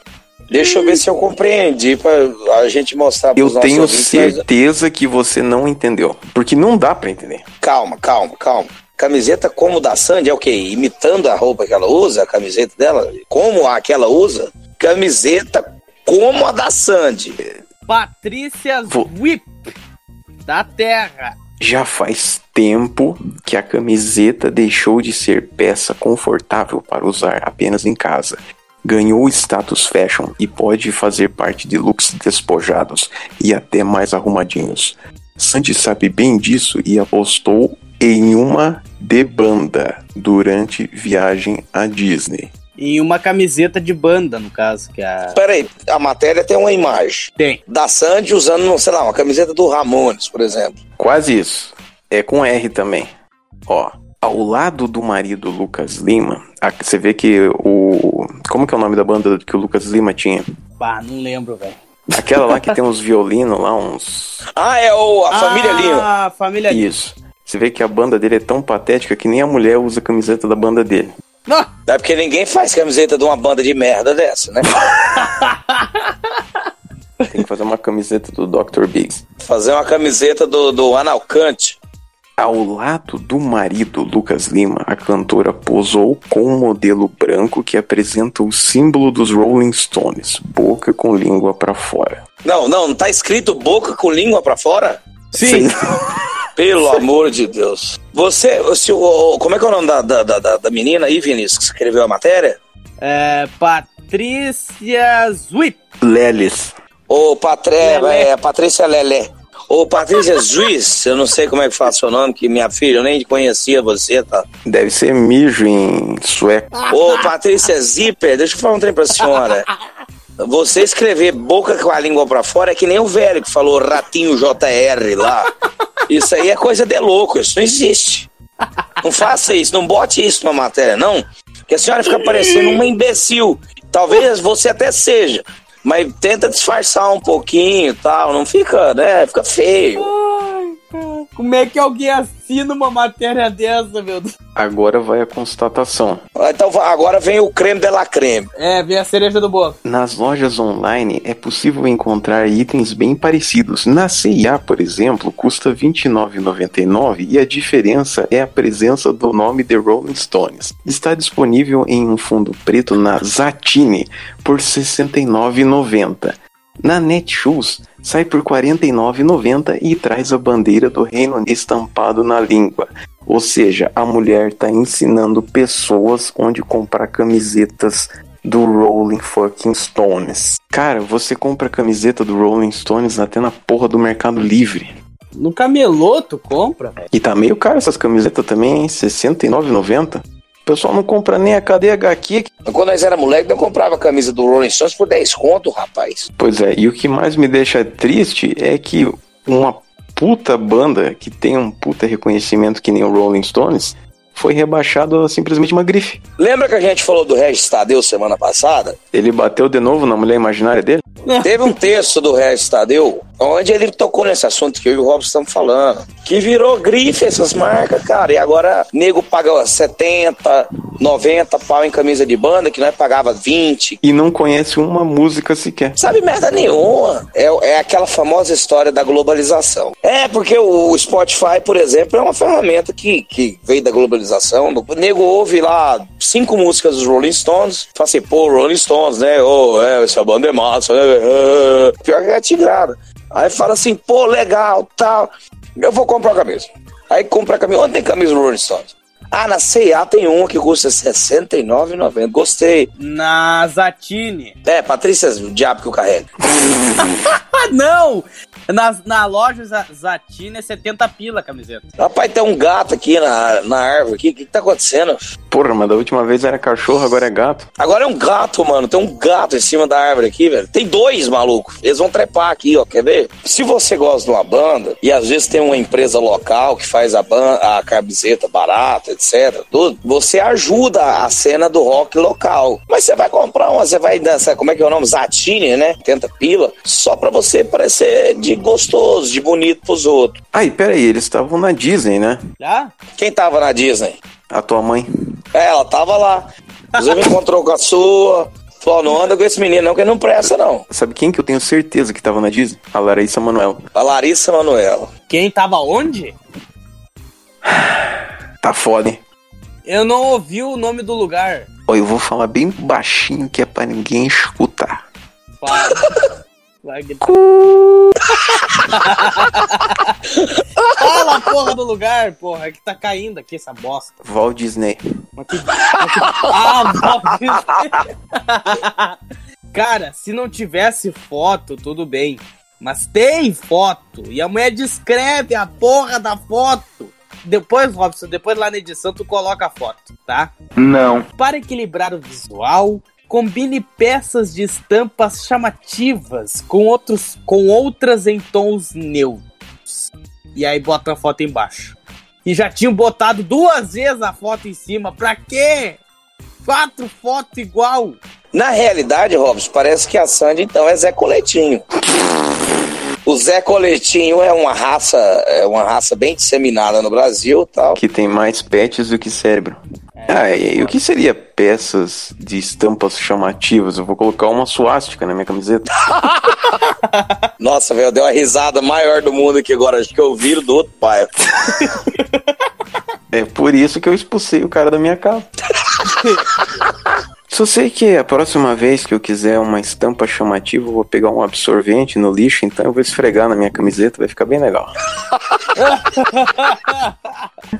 Deixa eu ver se eu compreendi pra a gente mostrar Eu tenho ouvintes, mas- certeza que você não entendeu. Porque não dá pra entender. Calma, calma, calma. Camiseta como da Sandy é o quê? Imitando a roupa que ela usa, a camiseta dela? Como a que ela usa? Camiseta como a da Sandy. Patrícia Whip, da Terra. Já faz tempo que a camiseta deixou de ser peça confortável para usar apenas em casa. Ganhou status fashion e pode fazer parte de looks despojados e até mais arrumadinhos. Sandy sabe bem disso e apostou em uma de banda durante viagem à Disney. E uma camiseta de banda, no caso, que é a. Peraí, a matéria tem uma imagem. Tem. Da Sandy usando, sei lá, uma camiseta do Ramones, por exemplo. Quase isso. É com R também. Ó, ao lado do marido Lucas Lima, a- você vê que o. Como que é o nome da banda que o Lucas Lima tinha? Pá, não lembro, velho. Aquela lá que tem uns violinos lá, uns. Ah, é o, a família Lima. Ah, a família Lima. Isso. Você vê que a banda dele é tão patética que nem a mulher usa a camiseta da banda dele. É porque ninguém faz camiseta de uma banda de merda dessa, né? Tem que fazer uma camiseta do Dr. Biggs. Fazer uma camiseta do, do Analcante. Ao lado do marido Lucas Lima, a cantora posou com um modelo branco que apresenta o símbolo dos Rolling Stones, boca com língua pra fora. Não, não, não tá escrito boca com língua pra fora? Sim. Pelo amor de Deus. Você, se, o- como é que é o nome da, da, da, da menina aí, Vinícius, que escreveu a matéria? É. Patrícia Zwip. Lelis. Ô, Patré, Lelé. é, Patrícia Lelé. Ô, Patrícia Zuiz, eu não sei como é que fala seu nome, que minha filha, eu nem conhecia você, tá? Deve ser mijo em sueco. Ô, Patrícia Zipper, deixa eu falar um trem pra senhora. Você escrever boca com a língua pra fora é que nem o velho que falou ratinho JR lá. Isso aí é coisa de louco, isso não existe. Não faça isso, não bote isso numa matéria, não. Que a senhora fica parecendo uma imbecil. Talvez você até seja, mas tenta disfarçar um pouquinho tal. Não fica, né? Fica feio. Como é que alguém assina uma matéria dessa, meu Deus? Agora vai a constatação. Então va- agora vem o creme de la creme. É, vem a cereja do bolo. Nas lojas online é possível encontrar itens bem parecidos. Na CIA, por exemplo, custa R$ 29,99 e a diferença é a presença do nome The Rolling Stones. Está disponível em um fundo preto na Zatini por R$ 69,90. Na Netshoes sai por R$ 49,90 e traz a bandeira do Reino Unido estampado na língua. Ou seja, a mulher está ensinando pessoas onde comprar camisetas do Rolling fucking Stones. Cara, você compra camiseta do Rolling Stones até na porra do Mercado Livre. No camelô tu compra. E tá meio caro essas camisetas também, hein? R$ 69,90. O pessoal não compra nem a KD HQ. Quando nós era moleque, eu comprava a camisa do Rolling Stones por 10 conto, rapaz. Pois é, e o que mais me deixa triste é que uma puta banda que tem um puta reconhecimento que nem o Rolling Stones foi rebaixado a simplesmente uma grife. Lembra que a gente falou do Regis Tadeu semana passada? Ele bateu de novo na mulher imaginária dele? Teve um texto do Regis Tadeu onde ele tocou nesse assunto que eu e o Robson estamos falando. Que virou grife essas marcas, cara. E agora nego paga 70, 90 pau em camisa de banda, que nós pagava 20. E não conhece uma música sequer. Sabe merda nenhuma. É, é aquela famosa história da globalização. É, porque o Spotify, por exemplo, é uma ferramenta que, que veio da globalização. O nego ouve lá cinco músicas dos Rolling Stones, fala assim, pô, Rolling Stones, né? Ô, é, essa banda é massa, né? É. Pior que é tigrada. Aí fala assim, pô, legal, tal. Eu vou comprar a camisa. Aí compra a camisa. Onde tem camisa do Rolling Stones? Ah, na C&A tem uma que custa R$ 69,90. Gostei. Na Zatini. É, Patrícia, o diabo que eu carrego. não! Na, na loja Za- Zatina é 70 pila a camiseta. Rapaz, tem um gato aqui na, na árvore. O que, que tá acontecendo? Porra, mas da última vez era cachorro, agora é gato. Agora é um gato, mano. Tem um gato em cima da árvore aqui, velho. Tem dois, maluco. Eles vão trepar aqui, ó. Quer ver? Se você gosta de uma banda, e às vezes tem uma empresa local que faz a, ban a camiseta barata, etc. Tudo, você ajuda a cena do rock local. Mas você vai comprar uma, você vai dançar, como é que é o nome? Zatine, né? Tenta pila. Só pra você parecer de gostoso, de bonito pros outros. Aí, peraí, eles estavam na Disney, né? Já? Quem tava na Disney? A tua mãe. É, ela tava lá. Inclusive encontrou com a sua. Falou, não anda com esse menino não, que ele não presta não. Sabe quem que eu tenho certeza que tava na Disney? A Larissa Manoela. A Larissa Manoela. Quem tava onde? Tá foda, hein? Eu não ouvi o nome do lugar. Ó, eu vou falar bem baixinho que é pra ninguém escutar. Fala. Vai gritar. Fala a porra do lugar, porra. É que tá caindo aqui essa bosta. Walt Disney. Mas que- mas que- Ah, Walt Disney. Cara, se não tivesse foto, tudo bem. Mas tem foto. E a mulher descreve a porra da foto. Depois, Robson, depois lá na edição tu coloca a foto, tá? Não. Para equilibrar o visual, combine peças de estampas chamativas com, outros, com outras em tons neutros. E aí bota a foto embaixo. E já tinham botado duas vezes a foto em cima. Pra quê? Quatro fotos igual. Na realidade, Robson, parece que a Sandy então é Zé Coletinho. O Zé Coletinho é uma raça, é uma raça bem disseminada no Brasil, tal. Que tem mais pets do que cérebro. Ah, e, e o que seria peças de estampas chamativas? Eu vou colocar uma suástica na minha camiseta. Nossa, velho, deu uma risada maior do mundo aqui agora. Acho que eu viro do outro pai. É por isso que eu expulsei o cara da minha casa. Só sei que a próxima vez que eu quiser uma estampa chamativa, eu vou pegar um absorvente no lixo, então eu vou esfregar na minha camiseta, vai ficar bem legal.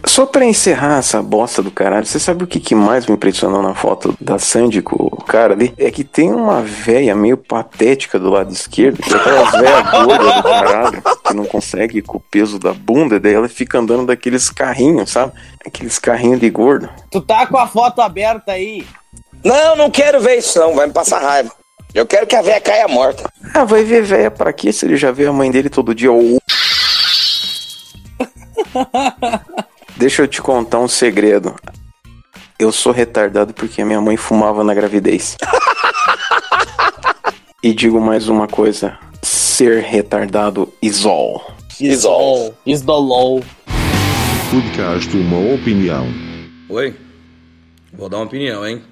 Só pra encerrar essa bosta do caralho, você sabe o que, que mais me impressionou na foto da Sandy com o cara ali? É que tem uma véia meio patética do lado esquerdo, que é aquela véia gorda do caralho, que não consegue com o peso da bunda, daí ela fica andando daqueles carrinhos, sabe? Aqueles carrinhos de gordo. Tu tá com a foto aberta aí. Não, não quero ver isso não, vai me passar raiva. Eu quero que a véia caia morta. Ah, vai ver véia pra quê se ele já vê a mãe dele todo dia? Ô. Deixa eu te contar um segredo. Eu sou retardado porque minha mãe fumava na gravidez. e digo mais uma coisa: ser retardado is all. Isol. Isdolol. Podcast Uma Opinião. Oi? Vou dar uma opinião, hein?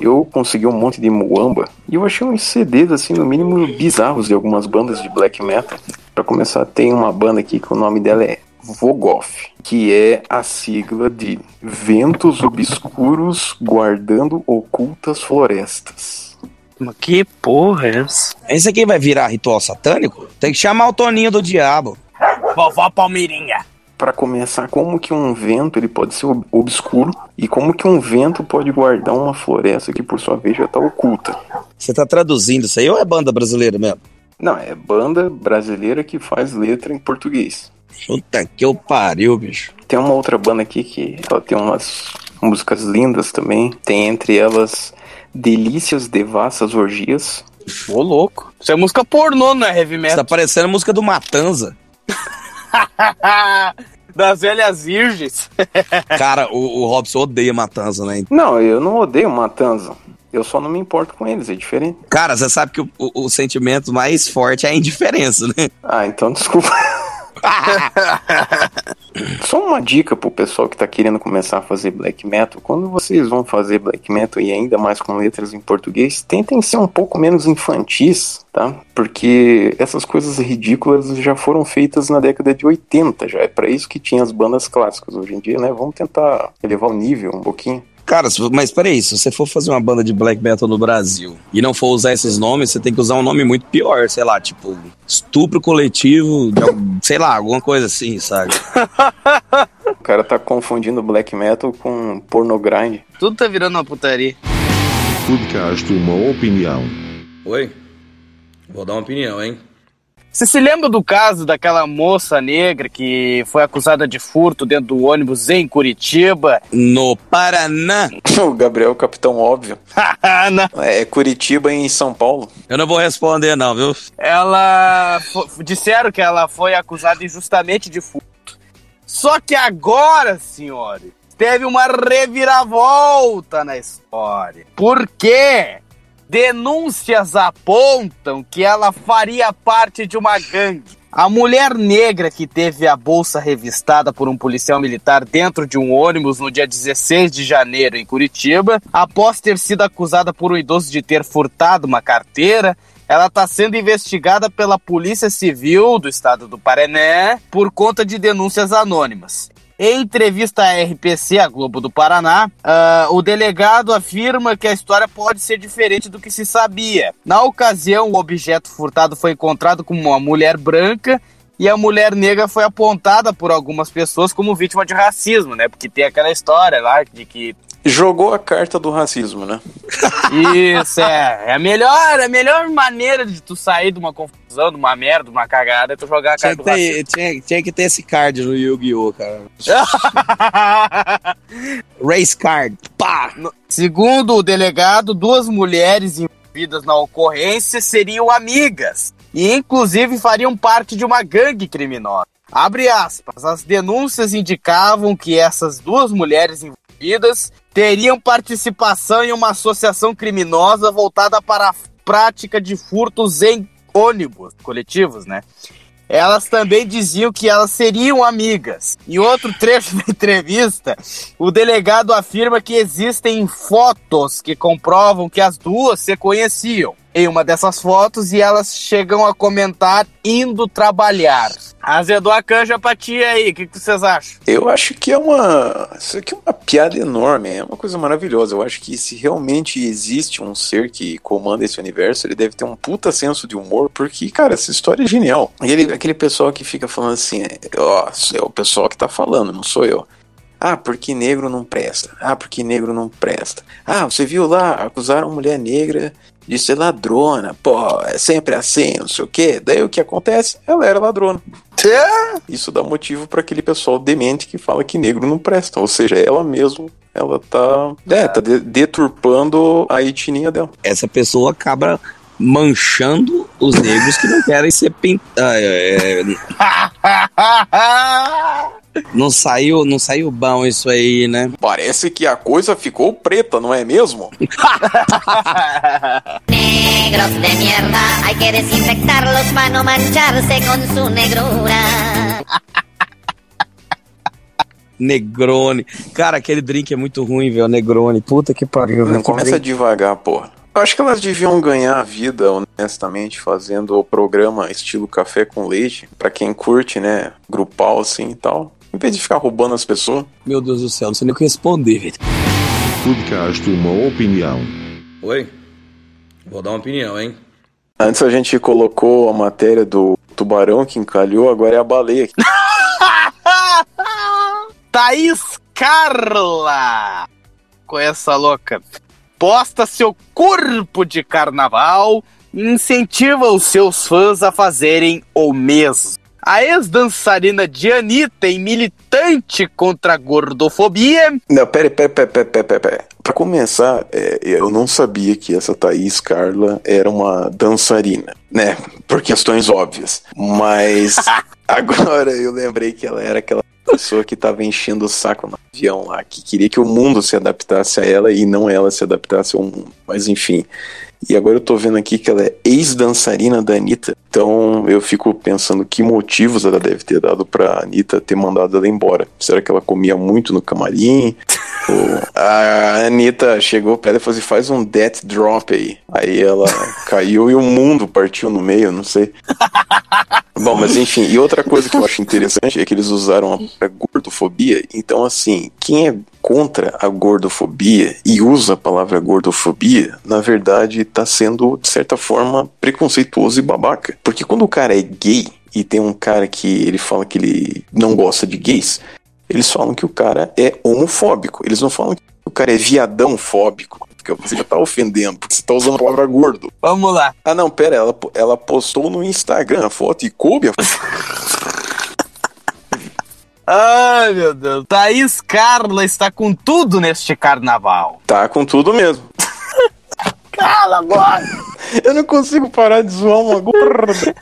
Eu consegui um monte de muamba e eu achei uns CDs, assim, no mínimo bizarros de algumas bandas de black metal. Pra começar, tem uma banda aqui que o nome dela é Vogoth, que é a sigla de Ventos Obscuros Guardando Ocultas Florestas. Mas que porra é essa? Esse aqui vai virar ritual satânico? Tem que chamar o Toninho do Diabo. Vovó Palmeirinha. Para começar, como que um vento ele pode ser ob- obscuro e como que um vento pode guardar uma floresta que por sua vez já está oculta. Você tá traduzindo isso aí ou é banda brasileira mesmo? Não, é banda brasileira que faz letra em português. Puta que eu pariu, bicho. Tem uma outra banda aqui que ela tem umas músicas lindas também. Tem entre elas Delícias Devassas Orgias. Ô, louco. Isso é música pornô, não é heavy metal. tá parecendo a música do Matanza. das velhas virgens. Cara, o, o Robson odeia Matanza, né? Não, eu não odeio Matanza. Eu só não me importo com eles, é diferente. Cara, você sabe que o, o- o sentimento mais forte é a indiferença, né? Ah, então desculpa. Só uma dica pro pessoal que tá querendo começar a fazer black metal. Quando vocês vão fazer black metal e ainda mais com letras em português, tentem ser um pouco menos infantis, tá? Porque essas coisas ridículas já foram feitas na década de 80, já é pra isso que tinha as bandas clássicas. Hoje em dia, né, vamos tentar elevar o nível um pouquinho. Cara, mas peraí, se você for fazer uma banda de black metal no Brasil e não for usar esses nomes, você tem que usar um nome muito pior, sei lá, tipo, estupro coletivo, de algum- sei lá, alguma coisa assim, sabe? O cara tá confundindo black metal com pornogrind. Tudo tá virando uma putaria. Podcast Uma Opinião. Oi? Vou dar uma opinião, hein? Você se lembra do caso daquela moça negra que foi acusada de furto dentro do ônibus em Curitiba? No Paraná. o Gabriel, capitão óbvio. Não. É Curitiba em São Paulo. Eu não vou responder, não, viu? Ela. disseram que ela foi acusada injustamente de furto. Só que agora, senhores, teve uma reviravolta na história. Por quê? Denúncias apontam que ela faria parte de uma gangue. A mulher negra que teve a bolsa revistada por um policial militar dentro de um ônibus no dia 16 de janeiro em Curitiba, após ter sido acusada por um idoso de ter furtado uma carteira, ela está sendo investigada pela Polícia Civil do estado do Paraná por conta de denúncias anônimas. Em entrevista à RPC, a Globo do Paraná, ah, o delegado afirma que a história pode ser diferente do que se sabia. Na ocasião, o objeto furtado foi encontrado com uma mulher branca e a mulher negra foi apontada por algumas pessoas como vítima de racismo, né? Porque tem aquela história lá de que Jogou a carta do racismo, né? isso é, é a melhor, a melhor maneira de tu sair de uma confusão, de uma merda, de uma cagada, é tu jogar a Tinha carta do racismo. ter, tinha, tinha que ter esse card no Yu-Gi-Oh, cara. Race card. Pá! Segundo o delegado, duas mulheres envolvidas na ocorrência seriam amigas e, inclusive, fariam parte de uma gangue criminosa. Abre aspas. As denúncias indicavam que essas duas mulheres envolvidas teriam participação em uma associação criminosa voltada para a prática de furtos em ônibus coletivos, né? Elas também diziam que elas seriam amigas. Em outro trecho da entrevista, o delegado afirma que existem fotos que comprovam que as duas se conheciam. Em uma dessas fotos, e elas chegam a comentar indo trabalhar. Azedou a canja pra ti aí, o que, que vocês acham? Eu acho que é uma. Isso aqui é uma piada enorme, é uma coisa maravilhosa. Eu acho que se realmente existe um ser que comanda esse universo, ele deve ter um puta senso de humor, porque, cara, essa história é genial. E ele- aquele pessoal que fica falando assim, ó, é o pessoal que tá falando, não sou eu. Ah, porque negro não presta. Ah, porque negro não presta. Ah, você viu lá, acusaram uma mulher negra de ser ladrona. Pô, é sempre assim, não sei o quê. Daí o que acontece? Ela era ladrona. Isso dá motivo para aquele pessoal demente que fala que negro não presta. Ou seja, ela mesmo, ela tá, é, tá de- deturpando a etnia dela. Essa pessoa acaba manchando os negros que não querem ser pintados. não saiu, não saiu bom isso aí, né? Parece que a coisa ficou preta, não é mesmo? Negros de mierda, hay que desinfectarlos para no mancharse con su negrura. Negroni. Cara, aquele drink é muito ruim, velho. Negroni. Puta que pariu, Não velho. começa devagar, porra. Eu acho que elas deviam ganhar a vida, honestamente, fazendo o programa estilo café com leite, pra quem curte, né, grupal assim e tal. Em vez de ficar roubando as pessoas. Meu Deus do céu, não sei nem o que responder, velho. Podcast Uma Opinião. Oi? Vou dar uma opinião, hein? Antes a gente colocou a matéria do tubarão que encalhou, agora é a baleia. Thaís Carla! Com essa louca. Posta seu corpo de carnaval e incentiva os seus fãs a fazerem o mesmo. A ex-dançarina Dianita e militante contra a gordofobia. Não, pera, pera, pera, pera, pera, pera, pera. Pra começar, é, eu não sabia que essa Thaís Carla era uma dançarina, né? Por questões óbvias. Mas agora eu lembrei que ela era aquela pessoa que tava enchendo o saco no avião lá, que queria que o mundo se adaptasse a ela e não ela se adaptasse ao mundo. Mas enfim. E agora eu tô vendo aqui que ela é ex-dançarina da Anitta. Então eu fico pensando que motivos ela deve ter dado pra Anitta ter mandado ela embora. Será que ela comia muito no camarim? Ou a Anitta chegou pra ela e falou assim: faz um death drop aí. Aí ela caiu e o mundo partiu no meio, não sei. Bom, mas enfim, e outra coisa que eu acho interessante é que eles usaram a gordofobia. Então, assim, quem é contra a gordofobia e usa a palavra gordofobia, na verdade tá sendo, de certa forma, preconceituoso e babaca. Porque quando o cara é gay e tem um cara que ele fala que ele não gosta de gays, eles falam que o cara é homofóbico. Eles não falam que o cara é viadão fóbico. Porque você já tá ofendendo, porque você tá usando a palavra gordo. Vamos lá. Ah, não, pera, ela, ela postou no Instagram a foto e coube a Ai, meu Deus. Thaís Carla está com tudo neste carnaval. Tá com tudo mesmo. Cala agora. Eu não consigo parar de zoar uma gorda.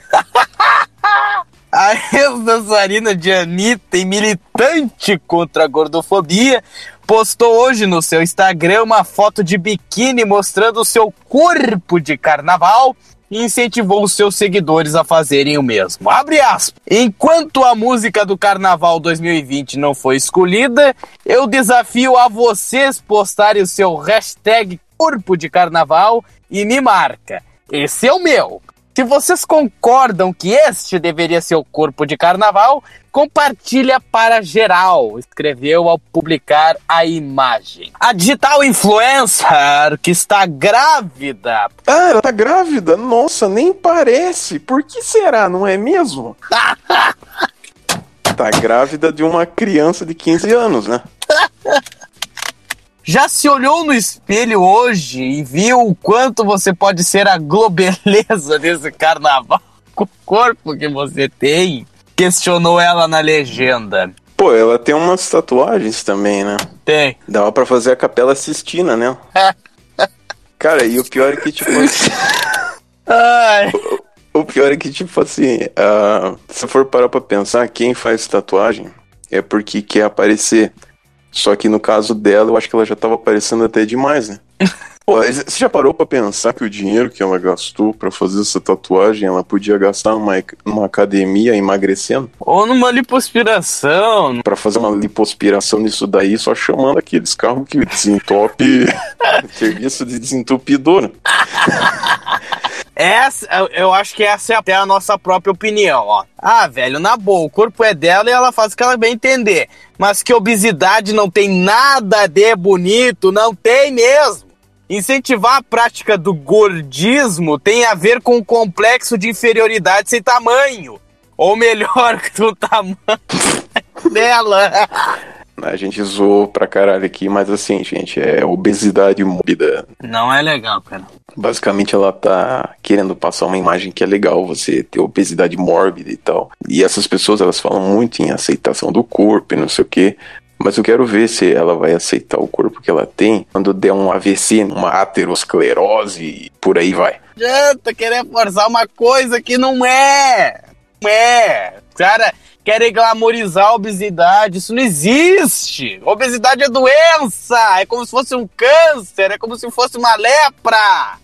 A ex-dançarina de Anitta e militante contra a gordofobia postou hoje no seu Instagram uma foto de biquíni mostrando o seu corpo de carnaval e incentivou os seus seguidores a fazerem o mesmo. Abre aspas. Enquanto a música do Carnaval 2020 não foi escolhida, eu desafio a vocês postarem o seu hashtag corpo de carnaval e me marca. Esse é o meu. Se vocês concordam que este deveria ser o corpo de carnaval, compartilha para geral, escreveu ao publicar a imagem. A digital influencer que está grávida. Ah, ela tá grávida? Nossa, nem parece. Por que será, não é mesmo? tá grávida de uma criança de 15 anos, né? Já se olhou no espelho hoje e viu o quanto você pode ser a globeleza desse carnaval com o corpo que você tem? Questionou ela na legenda. Pô, ela tem umas tatuagens também, né? Tem. Dava pra fazer a Capela Sistina, né? Cara, e o pior é que, tipo assim. Ai. O pior é que, tipo assim, ah, se for parar pra pensar, quem faz tatuagem é porque quer aparecer. Só que no caso dela, eu acho que ela já tava aparecendo até demais, né? Pô, você já parou pra pensar que o dinheiro que ela gastou pra fazer essa tatuagem, ela podia gastar numa, numa academia emagrecendo? Ou numa lipoaspiração. Pra fazer uma lipoaspiração nisso daí, só chamando aqueles carros que desentope serviço de desentupidor. Essa, eu- eu acho que essa é até a nossa própria opinião, ó. Ah, velho, na boa, o corpo é dela e ela faz o que ela bem entender. Mas que obesidade não tem nada de bonito, não tem mesmo. Incentivar a prática do gordismo tem a ver com o complexo de inferioridade sem tamanho. Ou melhor, com o tamanho dela. A gente zoou pra caralho aqui, mas assim, gente, é obesidade mórbida. Não é legal, cara. Basicamente, ela tá querendo passar uma imagem que é legal você ter obesidade mórbida e tal. E essas pessoas, elas falam muito em aceitação do corpo e não sei o quê. Mas eu quero ver se ela vai aceitar o corpo que ela tem quando der um AVC, uma aterosclerose e por aí vai. adianta querer forçar uma coisa que não é. Não é. Cara, querem glamorizar a obesidade. Isso não existe. Obesidade é doença. É como se fosse um câncer. É como se fosse uma lepra.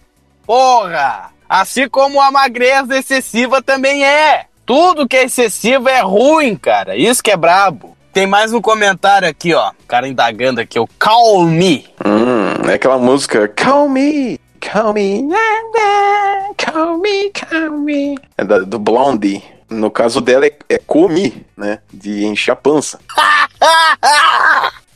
Porra. Assim como a magreza excessiva também é. Tudo que é excessivo é ruim, cara. Isso que é brabo. Tem mais um comentário aqui, ó. O cara indagando aqui, o Call Me. Hum, é aquela música Call Me, Call Me, na, na, Call Me, Call Me. É da, do Blondie. No caso dela é, é comi, né? De encher a pança.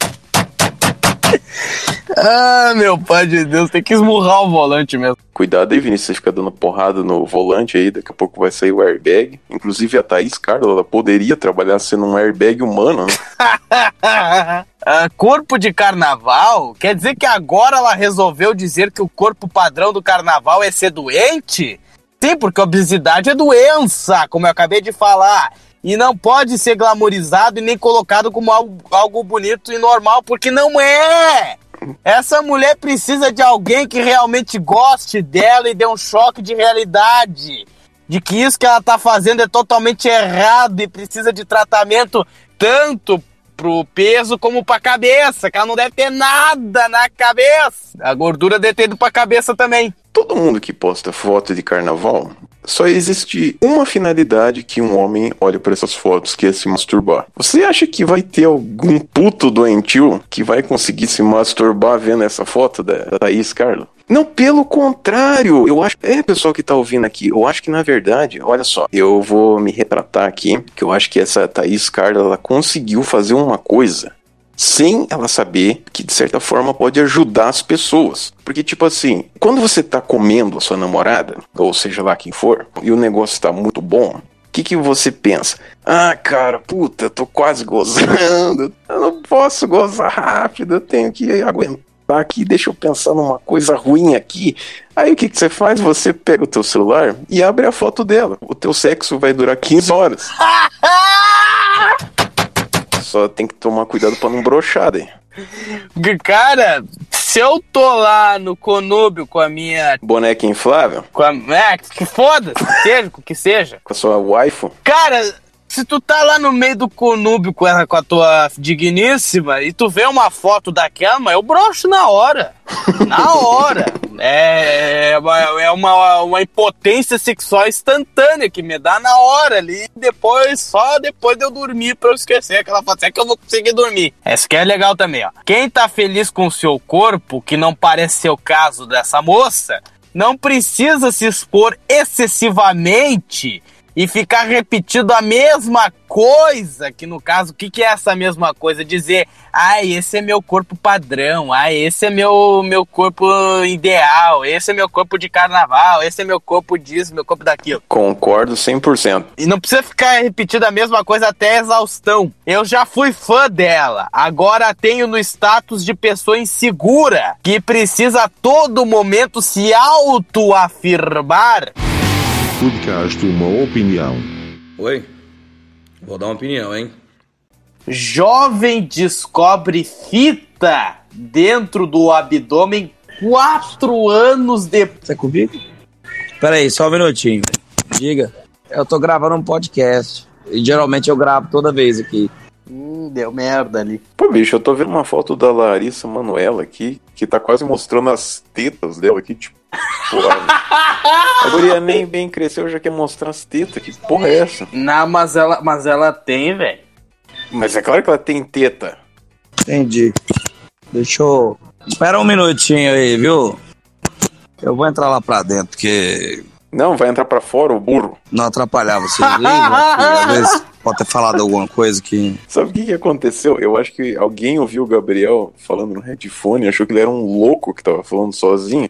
Ah, meu pai de Deus, tem que esmurrar o volante mesmo. Cuidado aí, Vinícius, você fica dando porrada no volante aí, daqui a pouco vai sair o airbag. Inclusive a Thaís Carla, ela poderia trabalhar sendo um airbag humano, né? Ah, corpo de carnaval? Quer dizer que agora ela resolveu dizer que o corpo padrão do carnaval é ser doente? Sim, porque obesidade é doença, como eu acabei de falar. E não pode ser glamorizado e nem colocado como algo, algo bonito e normal, porque não é! Essa mulher precisa de alguém que realmente goste dela e dê um choque de realidade. De que isso que ela tá fazendo é totalmente errado e precisa de tratamento tanto pro peso como pra cabeça, que ela não deve ter nada na cabeça. A gordura deve ter ido pra cabeça também. Todo mundo que posta foto de carnaval, só existe uma finalidade que um homem olha para essas fotos, que é se masturbar. Você acha que vai ter algum puto doentio que vai conseguir se masturbar vendo essa foto da da Thaís Carla? Não, pelo contrário, eu acho. É, pessoal que tá ouvindo aqui, eu acho que na verdade, olha só, eu vou me retratar aqui, que eu acho que essa Thaís Carla, ela conseguiu fazer uma coisa sem ela saber que de certa forma pode ajudar as pessoas. Porque, tipo assim, quando você tá comendo a sua namorada, ou seja lá quem for, e o negócio tá muito bom, o que, que você pensa? Ah, cara, puta, tô quase gozando, eu não posso gozar rápido, eu tenho que aguentar aqui, deixa eu pensar numa coisa ruim aqui. Aí o que, que você faz? Você pega o teu celular e abre a foto dela. O teu sexo vai durar 15 horas. Só tem que tomar cuidado pra não brochar daí. Cara, se eu tô lá no conúbio com a minha. Boneca inflável? Com a, é, que foda-se, que seja, com o que seja. Com a sua waifu? Cara, se tu tá lá no meio do conúbio com, ela, com a tua digníssima e tu vê uma foto daquela, eu broxo na hora. Na hora. É, é uma, é uma impotência sexual instantânea que me dá na hora ali. Depois, só depois de eu dormir pra eu esquecer aquela foto. É que eu vou conseguir dormir. Essa que é legal também, ó. Quem tá feliz com o seu corpo, que não parece ser o caso dessa moça, não precisa se expor excessivamente e ficar repetindo a mesma coisa, que no caso, o que, que é essa mesma coisa? Dizer, ah, esse é meu corpo padrão, ah, esse é meu, meu corpo ideal, esse é meu corpo de carnaval, esse é meu corpo disso, meu corpo daquilo. Concordo 100%. E não precisa ficar repetindo a mesma coisa até a exaustão. Eu já fui fã dela, agora tenho no status de pessoa insegura, que precisa a todo momento se autoafirmar. Podcast Uma Opinião. Oi? Vou dar uma opinião, hein? Jovem descobre fita dentro do abdômen quatro anos depois. Você é comigo? Peraí, só um minutinho. Diga. Eu tô gravando um podcast. E geralmente eu gravo toda vez aqui. Hum, deu merda ali. Pô, bicho, eu tô vendo uma foto da Larissa Manoela aqui, que tá quase mostrando as tetas dela aqui, tipo. Porra, a guria nem bem cresceu, já quer mostrar as tetas. Que porra é essa? Não, mas ela, mas ela tem, velho. Mas é claro que ela tem teta. Entendi. Deixa eu. Espera um minutinho aí, viu? Eu vou entrar lá pra dentro, porque. Não, vai entrar pra fora, o burro. Não atrapalhar vocês aí, às vezes pode ter falado alguma coisa que. Sabe o que, que aconteceu? Eu acho que alguém ouviu o Gabriel falando no headphone, achou que ele era um louco que tava falando sozinho.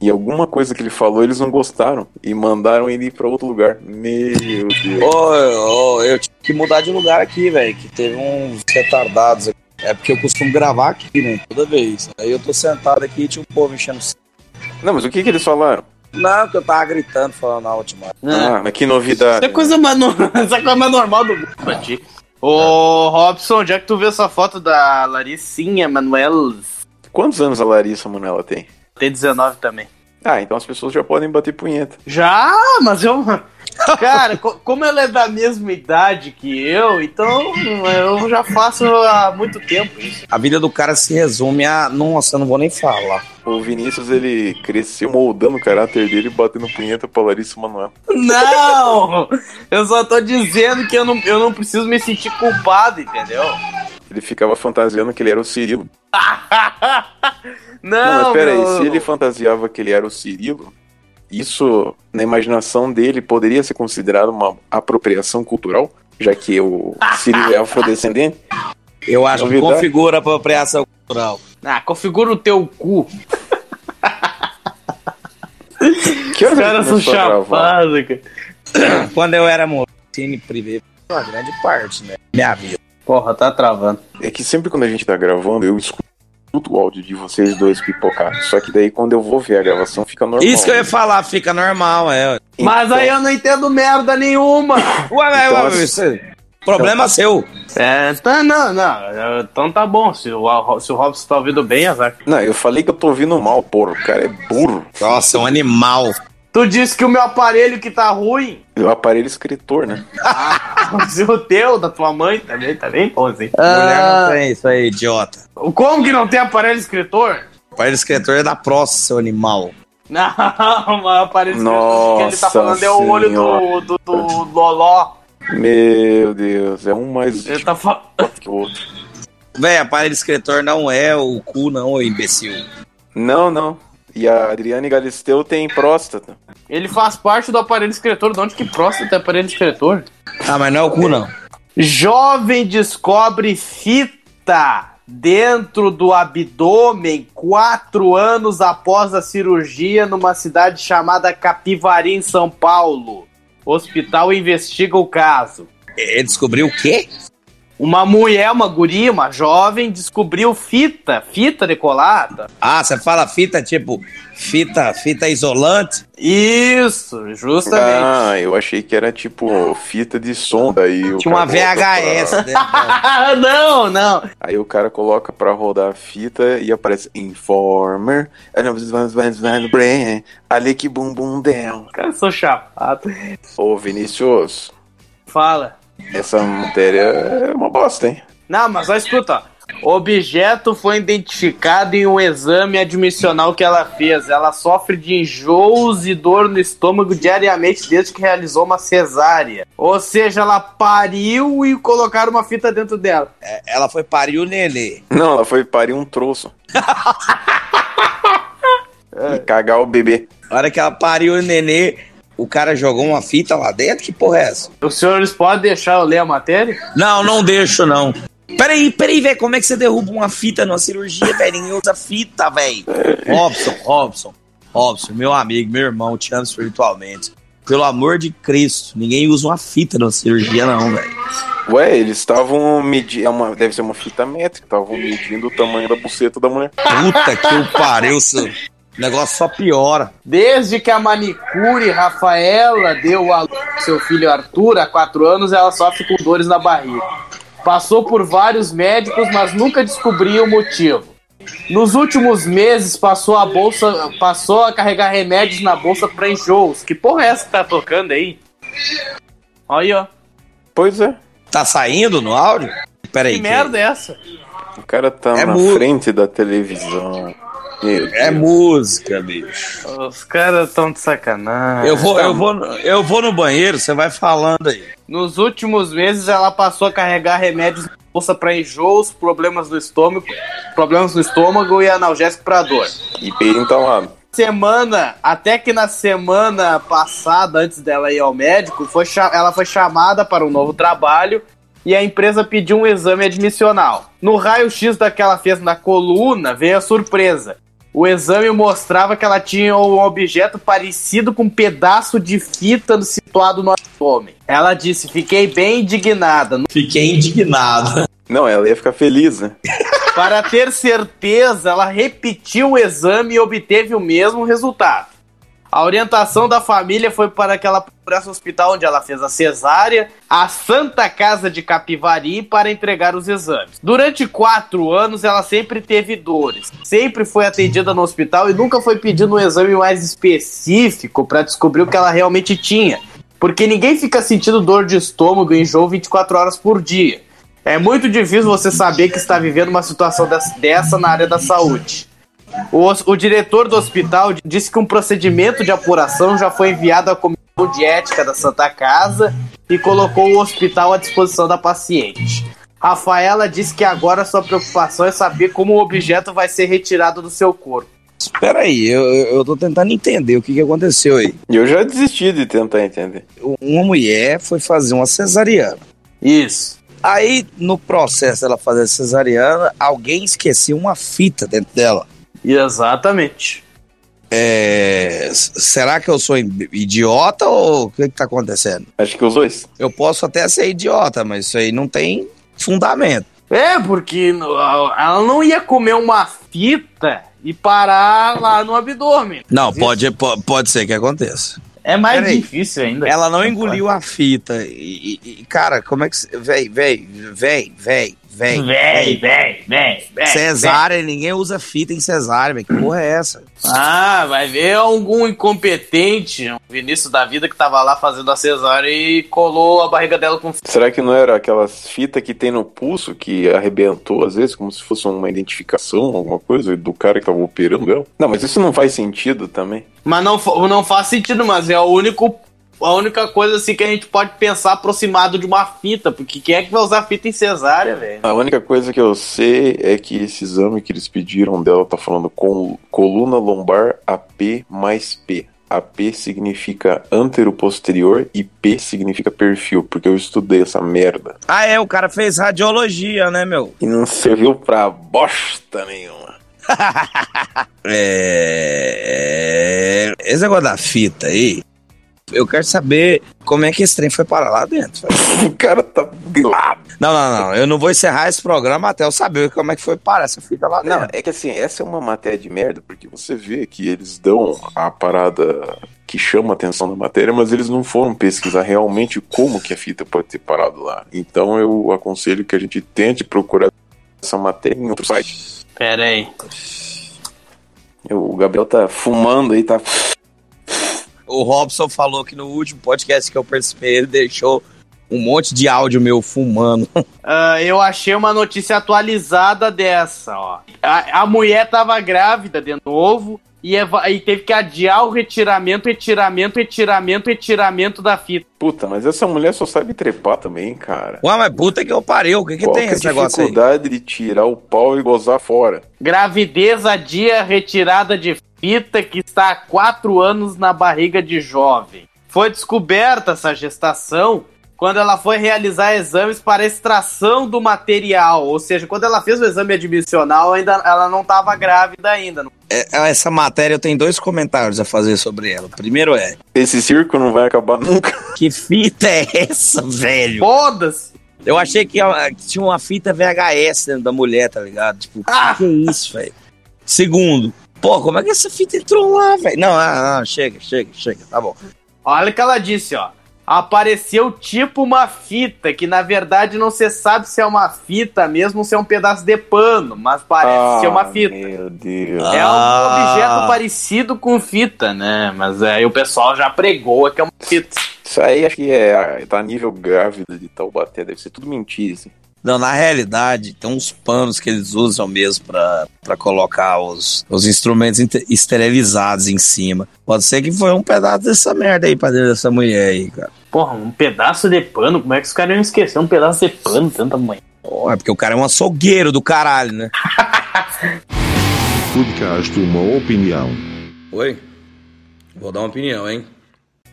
E alguma coisa que ele falou eles não gostaram. E mandaram ele ir pra outro lugar. Meu Deus. Ô, ô, eu tive que mudar de lugar aqui, velho. Que teve uns retardados aqui. É porque eu costumo gravar aqui, né? Toda vez. Aí eu tô sentado aqui e tinha um povo enchendo o. Não, mas o que, que eles falaram? Não, porque eu tava gritando falando na última. Ah, mas que novidade. Isso é coisa mais, no... Isso é coisa mais normal do mundo pra ti. Ô, Robson, já que tu viu essa foto da Larissinha Manuel, Quantos anos a Larissa Manoela tem? Tem 19 também. Ah, então as pessoas já podem bater punheta. Já, mas eu. Cara, co- como ela é da mesma idade que eu, então eu já faço há muito tempo isso. A vida do cara se resume a. Nossa, eu não vou nem falar. O Vinícius, ele cresceu moldando o caráter dele e batendo punheta pra Larissa Manoela. Não! Eu só tô dizendo que eu não, eu não preciso me sentir culpado, entendeu? Ele ficava fantasiando que ele era o Cirilo. Não, Não, mas pera aí, meu- se ele fantasiava que ele era o Cirilo, isso, na imaginação dele, poderia ser considerado uma apropriação cultural? Já que o Cirilo é afrodescendente? Eu acho que configura a apropriação cultural. Ah, configura o teu cu. Que horas Os caras são chapados, cara. Quando eu era moço, cine privê, uma grande parte, né? Minha vida. Porra, tá travando. É que sempre quando a gente tá gravando, eu escuto o áudio de vocês dois pipocar. Só que daí quando eu vou ver a gravação, fica normal. Isso que eu ia falar, fica normal, é. Mas aí eu não entendo merda nenhuma. Ué, ué, Então, ué, você- Problema seu. É, tá, não, não. Então tá bom. Se o, se o Robson tá ouvindo bem, azar. Não, eu falei que eu tô ouvindo mal, porra. O cara é burro. Nossa, é um animal. Tu disse que o meu aparelho que tá ruim. O aparelho escritor, né? O teu, da tua mãe também, tá bem bom, assim. Mulher não tem isso aí, idiota. Como que não tem aparelho escritor? O do escritor é da próstata, seu animal. Não, o aparelho escritor que ele tá Nossa falando é o olho Senhora. do, do, do Loló. Meu Deus, é um mais Ele tá falando. que o outro. Véi, aparelho escritor não é o cu, não, ô imbecil. Não, não. E a Adriane Galisteu tem próstata. Ele faz parte do aparelho escritor. De onde que próstata é aparelho escritor? Ah, mas não é o cu, não. Jovem descobre fita dentro do abdômen quatro anos após a cirurgia numa cidade chamada Capivari, em São Paulo. O hospital investiga o caso. Ele descobriu o quê? Uma mulher, uma guria, uma jovem, descobriu fita, fita decolada. Ah, você fala fita tipo fita, fita isolante? Isso, justamente. Ah, eu achei que era tipo fita de som. Daí o Tinha uma VHS, pra- né? não, não. Aí o cara coloca pra rodar a fita e aparece Informer. Ali que bumbum del. Cara, sou chapado. Ô, Vinícius, Fala. Essa matéria é uma bosta, hein? Não, mas só escuta, objeto foi identificado em um exame admissional que ela fez. Ela sofre de enjoos e dor no estômago diariamente desde que realizou uma cesárea. Ou seja, ela pariu e colocaram uma fita dentro dela. É, Ela foi parir o nenê. Não, ela foi parir um troço. e cagar o bebê. A hora que ela pariu o nenê, o cara jogou uma fita lá dentro? Que porra é essa? Os senhores podem deixar eu ler a matéria? Não, não deixo, não. Peraí, peraí, velho. Como é que você derruba uma fita numa cirurgia, velho? Ninguém usa fita, velho. Robson, Robson, Robson, meu amigo, meu irmão, te amo espiritualmente. Pelo amor de Cristo, ninguém usa uma fita numa cirurgia, não, velho. Ué, eles estavam medindo. É uma, deve ser uma fita métrica. Estavam medindo o tamanho da buceta da mulher. Puta que o pariu, seu. O negócio só piora. Desde que a manicure Rafaela deu a luz ao seu filho Arthur há quatro anos, ela sofre com dores na barriga. Passou por vários médicos, mas nunca descobriu o motivo. Nos últimos meses passou a bolsa, passou a carregar remédios na bolsa para enjoos. Que porra é essa que tá tocando aí? Olha aí, ó. Pois é. Tá saindo no áudio? Peraí. Que merda é essa? O cara tá É na mu- frente da televisão. É música, bicho. Os caras tão de sacanagem. Eu vou, eu vou, eu vou no banheiro, você vai falando aí. Nos últimos meses, ela passou a carregar remédios na bolsa para enjoos, problemas no estômago, problemas no estômago e analgésico para dor. E entalado. Semana, até que na semana passada, antes dela ir ao médico, foi ela foi chamada para um novo trabalho e a empresa pediu um exame admissional. No raio-x da que ela fez na coluna, veio a surpresa. O exame mostrava que ela tinha um objeto parecido com um pedaço de fita situado no abdômen. Ela disse: Fiquei bem indignada. Fiquei indignado. Não, ela ia ficar feliz, né? Para ter certeza, ela repetiu o exame e obteve o mesmo resultado. A orientação da família foi para que ela hospital onde ela fez a cesárea, a Santa Casa de Capivari, para entregar os exames. Durante quatro anos, ela sempre teve dores, sempre foi atendida no hospital e nunca foi pedido um exame mais específico para descobrir o que ela realmente tinha. Porque ninguém fica sentindo dor de estômago e enjoo 24 horas por dia. É muito difícil você saber que está vivendo uma situação des- dessa na área da saúde. O, o diretor do hospital disse que um procedimento de apuração já foi enviado à comissão de ética da Santa Casa e colocou o hospital à disposição da paciente. Rafaela disse que agora sua preocupação é saber como o objeto vai ser retirado do seu corpo. Espera aí, eu, eu tô tentando entender o que, que aconteceu aí. Eu já desisti de tentar entender. Uma mulher foi fazer uma cesariana. Isso. Aí, no processo dela fazer a cesariana, alguém esqueceu uma fita dentro dela. Exatamente. É, será que eu sou im- idiota ou o que, que tá acontecendo? Acho que os dois. Eu posso até ser idiota, mas isso aí não tem fundamento. É, porque ela não ia comer uma fita e parar lá no abdômen. Não, pode, po- pode ser que aconteça. É mais Peraí. difícil ainda. Ela não engoliu a fita. E, e- e, cara, como é que. Véi, véi, véi, véi, véi. Vem, vem, vem, vem. Cesárea, ninguém usa fita em cesárea, velho. Que porra é essa? Ah, vai ver algum incompetente, um Vinícius da vida que tava lá fazendo a cesárea e colou a barriga dela com Será que não era aquelas fitas que tem no pulso que arrebentou às vezes, como se fosse uma identificação, alguma coisa, do cara que tava operando ela? Não, mas isso não faz sentido também. Mas não, não faz sentido, mas é o único. A única coisa assim que a gente pode pensar aproximado de uma fita, porque quem é que vai usar fita em cesárea, velho? A única coisa que eu sei é que esse exame que eles pediram dela tá falando com coluna lombar AP mais P. AP significa antero-posterior e P significa perfil, porque eu estudei essa merda. Ah, é, o cara fez radiologia, né, meu? E não serviu pra bosta nenhuma. É. Esse negócio da fita aí. Eu quero saber como é que esse trem foi parar lá dentro. O cara tá. Não, não, não. Eu não vou encerrar esse programa até eu saber como é que foi parar essa fita lá dentro. Não, é que assim, essa é uma matéria de merda, porque você vê que eles dão a parada que chama a atenção da matéria, mas eles não foram pesquisar realmente como que a fita pode ter parado lá. Então eu aconselho que a gente tente procurar essa matéria em outro site. Pera aí. O Gabriel tá fumando aí, tá. O Robson falou que no último podcast que eu participei, ele deixou um monte de áudio meu fumando. Ah, eu achei uma notícia atualizada dessa, ó. A, a mulher tava grávida de novo e, e teve que adiar o retiramento, retiramento, retiramento, retiramento da fita. Puta, mas essa mulher só sabe trepar também, cara. Ué, mas puta que eu parei, o que, que Qual tem que é esse negócio aí? dificuldade de tirar o pau e gozar fora? Gravidez adia retirada de fita que está há quatro anos na barriga de jovem. Foi descoberta essa gestação quando ela foi realizar exames para extração do material. Ou seja, quando ela fez o exame admissional, ainda ela não estava grávida ainda. É, essa matéria eu tenho dois comentários a fazer sobre ela. Primeiro é. Esse circo não vai acabar nunca. Que fita é essa, velho? Foda-se! Eu achei que, ah, tinha uma fita VHS dentro da mulher, tá ligado? Tipo, Ah! que, que é isso, velho? Segundo, pô, como é que essa fita entrou lá, velho? Não, ah, não, chega, chega, chega, tá bom. Olha o que ela disse, ó. Apareceu tipo uma fita, que na verdade não se sabe se é uma fita mesmo ou se é um pedaço de pano, mas parece ser uma fita. Ah, Meu Deus. É um Ah. objeto parecido com fita, né? Mas aí o pessoal já pregou que é uma fita. Isso aí acho que é. Tá nível grávida de Taubaté, deve ser tudo mentira, assim. Não, na realidade, tem uns panos que eles usam mesmo pra, pra colocar os, os instrumentos esterilizados em cima. Pode ser que foi um pedaço dessa merda aí pra dentro dessa mulher aí, cara. Porra, um pedaço de pano? Como é que os caras iam esquecer um pedaço de pano tanta mãe? Pô, é porque o cara é um açougueiro do caralho, né? Podcast Uma Opinião. Oi? Vou dar uma opinião, hein?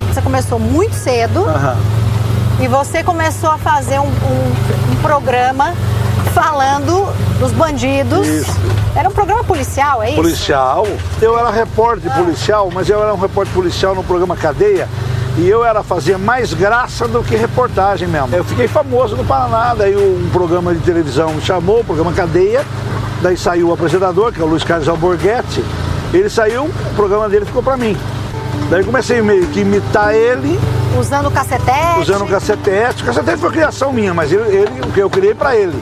Você começou muito cedo e você começou a fazer um- um programa falando dos bandidos. Era um programa policial, é isso? policial. Eu era repórter policial, mas eu era um repórter policial no programa Cadeia. E eu era fazer mais graça do que reportagem mesmo. Eu fiquei famoso no Paraná, daí um programa de televisão me chamou, o programa Cadeia, daí saiu o apresentador, que é o Luiz Carlos Alborguete, ele saiu, o programa dele ficou pra mim. Daí comecei meio que imitar ele, Usando cacetete. usando o cacetete. O cacetete foi criação minha, mas ele, ele- o que eu criei pra ele.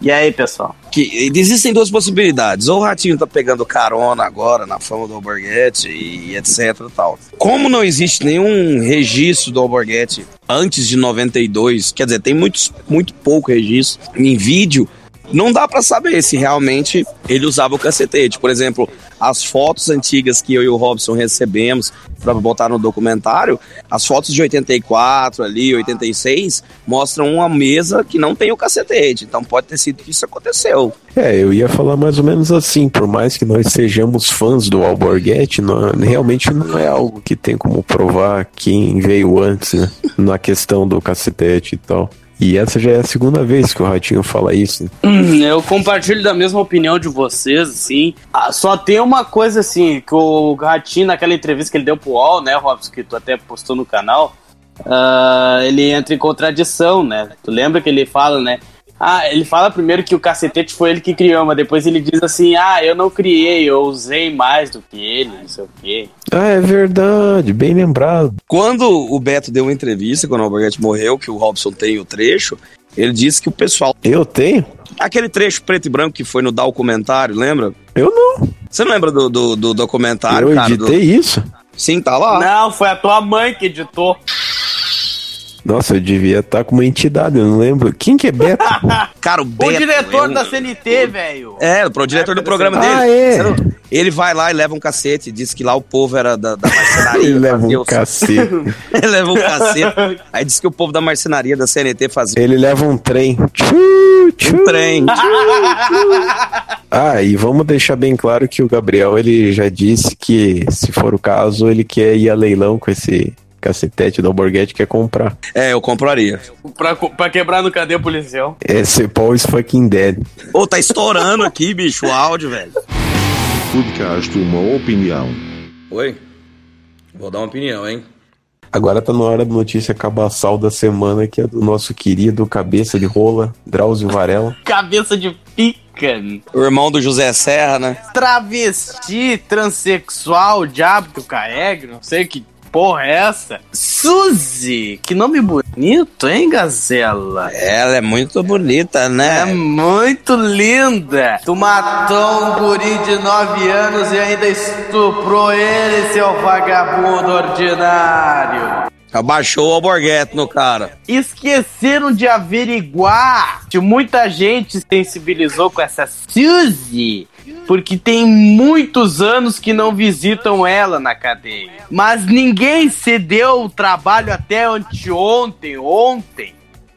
E aí, pessoal? Que existem duas possibilidades. Ou o Ratinho tá pegando carona agora na fama do Alborguete e etc e tal. Como não existe nenhum registro do Alborguete antes de 92, quer dizer, tem muitos, muito pouco registro em vídeo, não dá pra saber se realmente ele usava o cacetete. Por exemplo, as fotos antigas que eu e o Robson recebemos pra botar no documentário, as fotos de 84 ali, 86, mostram uma mesa que não tem o cacetete. Então pode ter sido que isso aconteceu. É, eu ia falar mais ou menos assim, por mais que nós sejamos fãs do Alborguete, realmente não é algo que tem como provar quem veio antes, né? Na questão do cacetete e tal. E essa já é a segunda vez que o Ratinho fala isso. Hum, Eu compartilho da mesma opinião de vocês, assim. Ah, só tem uma coisa, assim, que o Ratinho, naquela entrevista que ele deu pro UOL, né, Robson, que tu até postou no canal, ah, ele entra em contradição, né? Tu lembra que ele fala, né? Ah, ele fala primeiro que o cacetete foi ele que criou, mas depois ele diz assim, ah, eu não criei, eu usei mais do que ele, não sei o quê. Ah, é verdade, bem lembrado. Quando o Beto deu uma entrevista, quando o Alborguete morreu, que o Robson tem o trecho, ele disse que o pessoal. Eu tenho? Aquele trecho preto e branco que foi no documentário, lembra? Eu não. Você não lembra do, do, do documentário, Eu cara? editei do... isso? Sim, tá lá. Não, foi a tua mãe que editou. Nossa, eu devia estar com uma entidade, eu não lembro. Quem que é Beto? Cara, o O Beto. diretor é um- da CNT, velho. É, o diretor do programa dele. Ah, é? Ele vai lá e leva um cacete, diz que lá o povo era da, da marcenaria. Ele leva um cacete. Ele leva um cacete. Aí diz que o povo da marcenaria da CNT fazia Ele leva um trem. Tchu, tchu, um trem. Ah, e vamos deixar bem claro que o Gabriel ele já disse que, se for o caso, ele quer ir a leilão com esse cacetete do Alborguete quer comprar. É, eu compraria. pra, pra quebrar no cadeia policial. Esse Paul is fucking dead. Ô, tá estourando aqui, bicho, o áudio, velho. Podcast Uma Opinião. Oi? Vou dar uma opinião, hein? Agora tá na hora da notícia cabaçal da semana, que é do nosso querido cabeça de rola, Drauzio Varela. Cabeça de pica. O irmão do José Serra, né? Travesti, transexual, diabo que eu carrego, não sei que porra é essa. Suzy, que nome bonito, hein, Gazela? Ela é muito bonita, né? É muito linda. Tu matou um guri de 9 anos e ainda estuprou ele, seu vagabundo ordinário. Abaixou o alborguete no cara. Esqueceram de averiguar que muita gente se sensibilizou com essa Suzy, porque tem muitos anos que não visitam ela na cadeia. Mas ninguém se deu o trabalho até anteontem, ontem,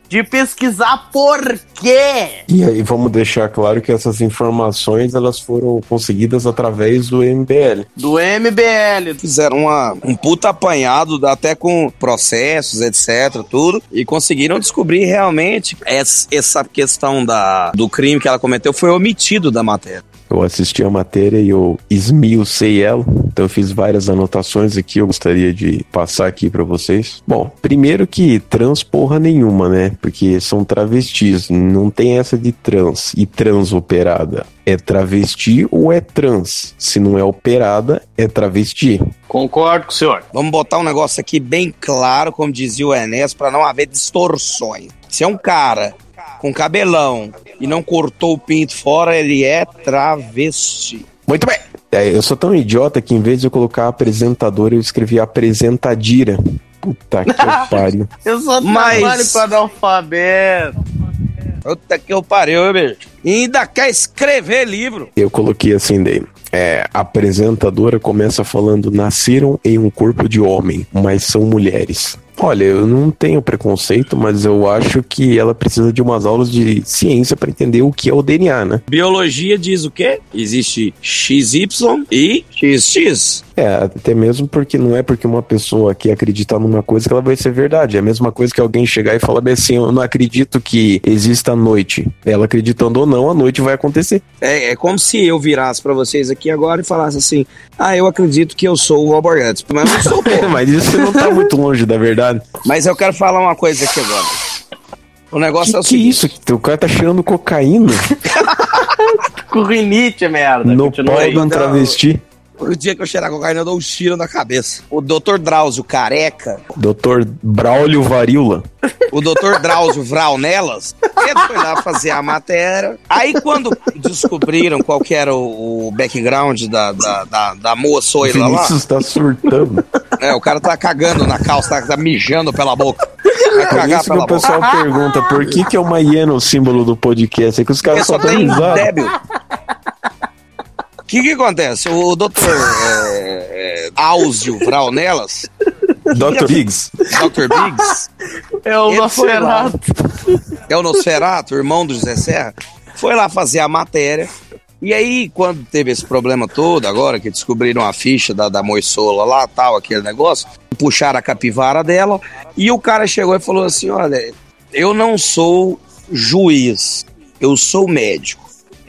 de pesquisar por quê. E aí vamos deixar claro que essas informações elas foram conseguidas através do MBL. Do MBL. Fizeram uma, um puta apanhado, até com processos, etc, tudo, e conseguiram descobrir realmente essa, questão da, do crime que ela cometeu foi omitido da matéria. Eu assisti a matéria e eu esmiucei ela, então eu fiz várias anotações aqui, eu gostaria de passar aqui pra vocês. Bom, primeiro que trans porra nenhuma, né? Porque são travestis, não tem essa de trans e trans operada. É travesti ou é trans? Se não é operada, é travesti. Concordo com o senhor. Vamos botar um negócio aqui bem claro, como dizia o Enes, para não haver distorções. Se é um cara com cabelão e não cortou o pinto fora, ele é travesti. Muito bem. É, eu sou tão idiota que em vez de eu colocar apresentadora, eu escrevi apresentadira. Puta que pariu. Eu só Mas- trabalho com analfabeto. Puta que eu pariu, bicho. E ainda quer escrever livro. Eu coloquei assim daí. É, a apresentadora começa falando: nasceram em um corpo de homem, mas são mulheres. Olha, eu não tenho preconceito, mas eu acho que ela precisa de umas aulas de ciência para entender o que é o DNA, né? Biologia diz o quê? Existe XY e XX. É, até mesmo porque não é porque uma pessoa que acredita numa coisa que ela vai ser verdade. É a mesma coisa que alguém chegar e falar bem assim: eu não acredito que exista a noite. Ela acreditando ou não, a noite vai acontecer. É, é como se eu virasse pra vocês aqui agora e falasse assim: Ah, eu acredito que eu sou o. Mas não sou, pô. mas isso não tá muito longe da verdade. Mas eu quero falar uma coisa aqui agora. O negócio é o Que seguinte. isso? O cara tá cheirando cocaína Com rinite, merda. no Continua pau aí. de um travesti. O dia que eu cheirar cocaína, eu dou um tiro na cabeça. O Dr. Drauzio Careca, Doutor Braulio Varíola. o Dr. Drauzio Vraunelas, ele foi lá fazer a matéria. Aí, quando descobriram qual que era o, o background da, da, da, da moça lá, Vinícius tá surtando. é, o cara tá cagando na calça, tá, tá mijando pela boca. Cagar isso que o pessoal boca. pergunta por que, que é uma hiena o símbolo do podcast. É que os caras só só dão tem risada. débil. O que que acontece? O doutor é, é, Áuzio Vraunelas, Dr. Biggs. Dr. Biggs, É o. Nosferatu. é o Nosferato, irmão do José Serra, foi lá fazer a matéria. E aí, quando teve esse problema todo, agora que descobriram a ficha da, da moiçola lá, tal, aquele negócio, puxaram a capivara dela, e o cara chegou e falou assim: Olha, eu não sou juiz, eu sou médico.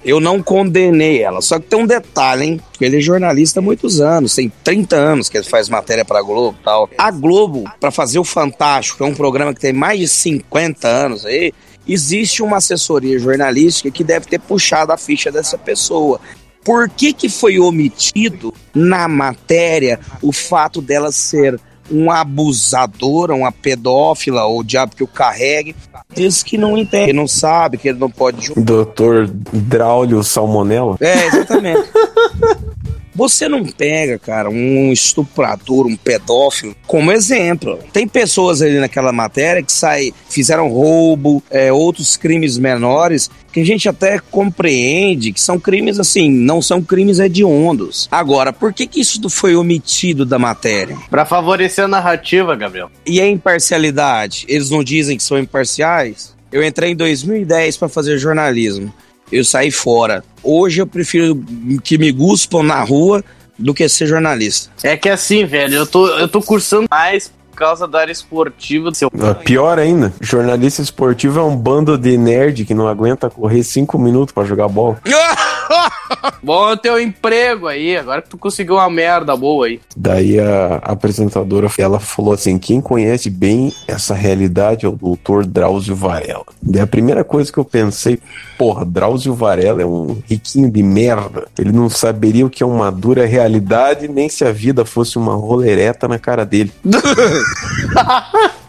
Eu não condenei ela. Só que tem um detalhe, hein? Porque ele é jornalista há muitos anos, tem 30 anos que ele faz matéria pra Globo e tal. A Globo, pra fazer o Fantástico, que é um programa que tem mais de 50 anos aí, existe uma assessoria jornalística que deve ter puxado a ficha dessa pessoa. Por que, que foi omitido na matéria o fato dela ser uma abusadora, uma pedófila, ou o diabo que o carregue? Diz que não entende, que não sabe, que ele não pode julgar. Doutor Draulio Salmonella. É, exatamente. Você não pega, cara, um estuprador, um pedófilo como exemplo. Tem pessoas ali naquela matéria que sai, fizeram roubo, é, outros crimes menores, que a gente até compreende que são crimes assim, não são crimes hediondos. Agora, por que, que isso foi omitido da matéria? Pra favorecer a narrativa, Gabriel. E a imparcialidade? Eles não dizem que são imparciais? Eu entrei em 2010 para fazer jornalismo. Eu saí fora. Hoje eu prefiro que me guspam na rua do que ser jornalista. É que assim, velho, eu tô, eu tô cursando mais por causa da área esportiva do seu Ah, Pior ainda, jornalista esportivo é um bando de nerd que não aguenta correr cinco minutos pra jogar bola. Bom teu emprego aí, agora que tu conseguiu uma merda boa aí. Daí a apresentadora ela falou assim: quem conhece bem essa realidade é o doutor Drauzio Varela. Daí a primeira coisa que eu pensei, porra, Drauzio Varela é um riquinho de merda. Ele não saberia o que é uma dura realidade, nem se a vida fosse uma rolereta na cara dele.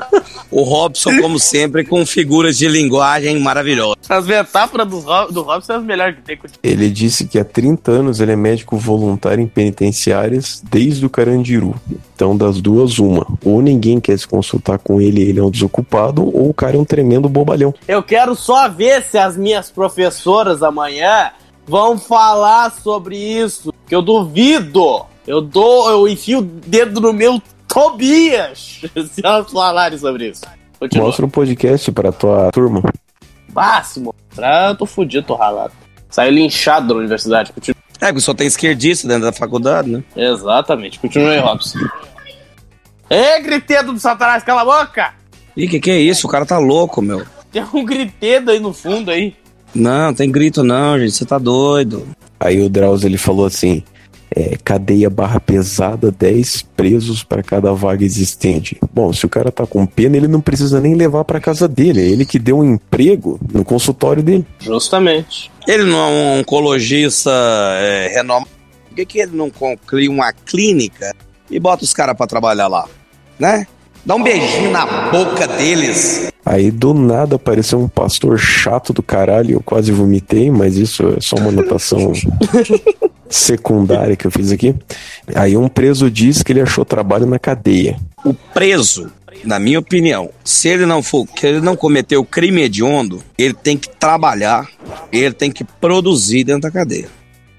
O Robson, como sempre, com figuras de linguagem maravilhosas. As metáforas do, Rob, do Robson são as melhores que tem. Ele disse que há 30 anos ele é médico voluntário em penitenciárias desde o Carandiru. Então, das duas, uma. Ou ninguém quer se consultar com ele ele é um desocupado, ou o cara é um tremendo bobalhão. Eu quero só ver se as minhas professoras amanhã vão falar sobre isso. Que eu duvido. Eu dou, eu enfio o dedo no meu Tobias, se elas falarem sobre isso. Continua. Mostra o podcast pra tua turma. Máximo. Ah, eu tô fudido, tô ralado. Saiu linchado da universidade. Continua. É, porque só tem esquerdista dentro da faculdade, né? Exatamente. Continua aí, Robson. Ê, gritedo do satanás, cala a boca! Ih, que que é isso? O cara tá louco, meu. Tem um gritedo aí no fundo aí. Não, tem grito não, gente. Você tá doido. Aí o Drauzio ele falou assim: é, cadeia barra pesada, 10 presos para cada vaga existente. Bom, se o cara tá com pena, ele não precisa nem levar para casa dele. É ele que deu um emprego no consultório dele. Justamente. Ele não é um oncologista é, renomado. Por que, que ele não cria uma clínica e bota os caras pra trabalhar lá? Né? Dá um beijinho na boca deles. Aí do nada apareceu um pastor chato do caralho. Eu quase vomitei, mas isso é só uma anotação secundária que eu fiz aqui. Aí um preso disse que ele achou trabalho na cadeia. O preso, na minha opinião, se ele não for, que ele não cometeu crime hediondo, ele tem que trabalhar, ele tem que produzir dentro da cadeia.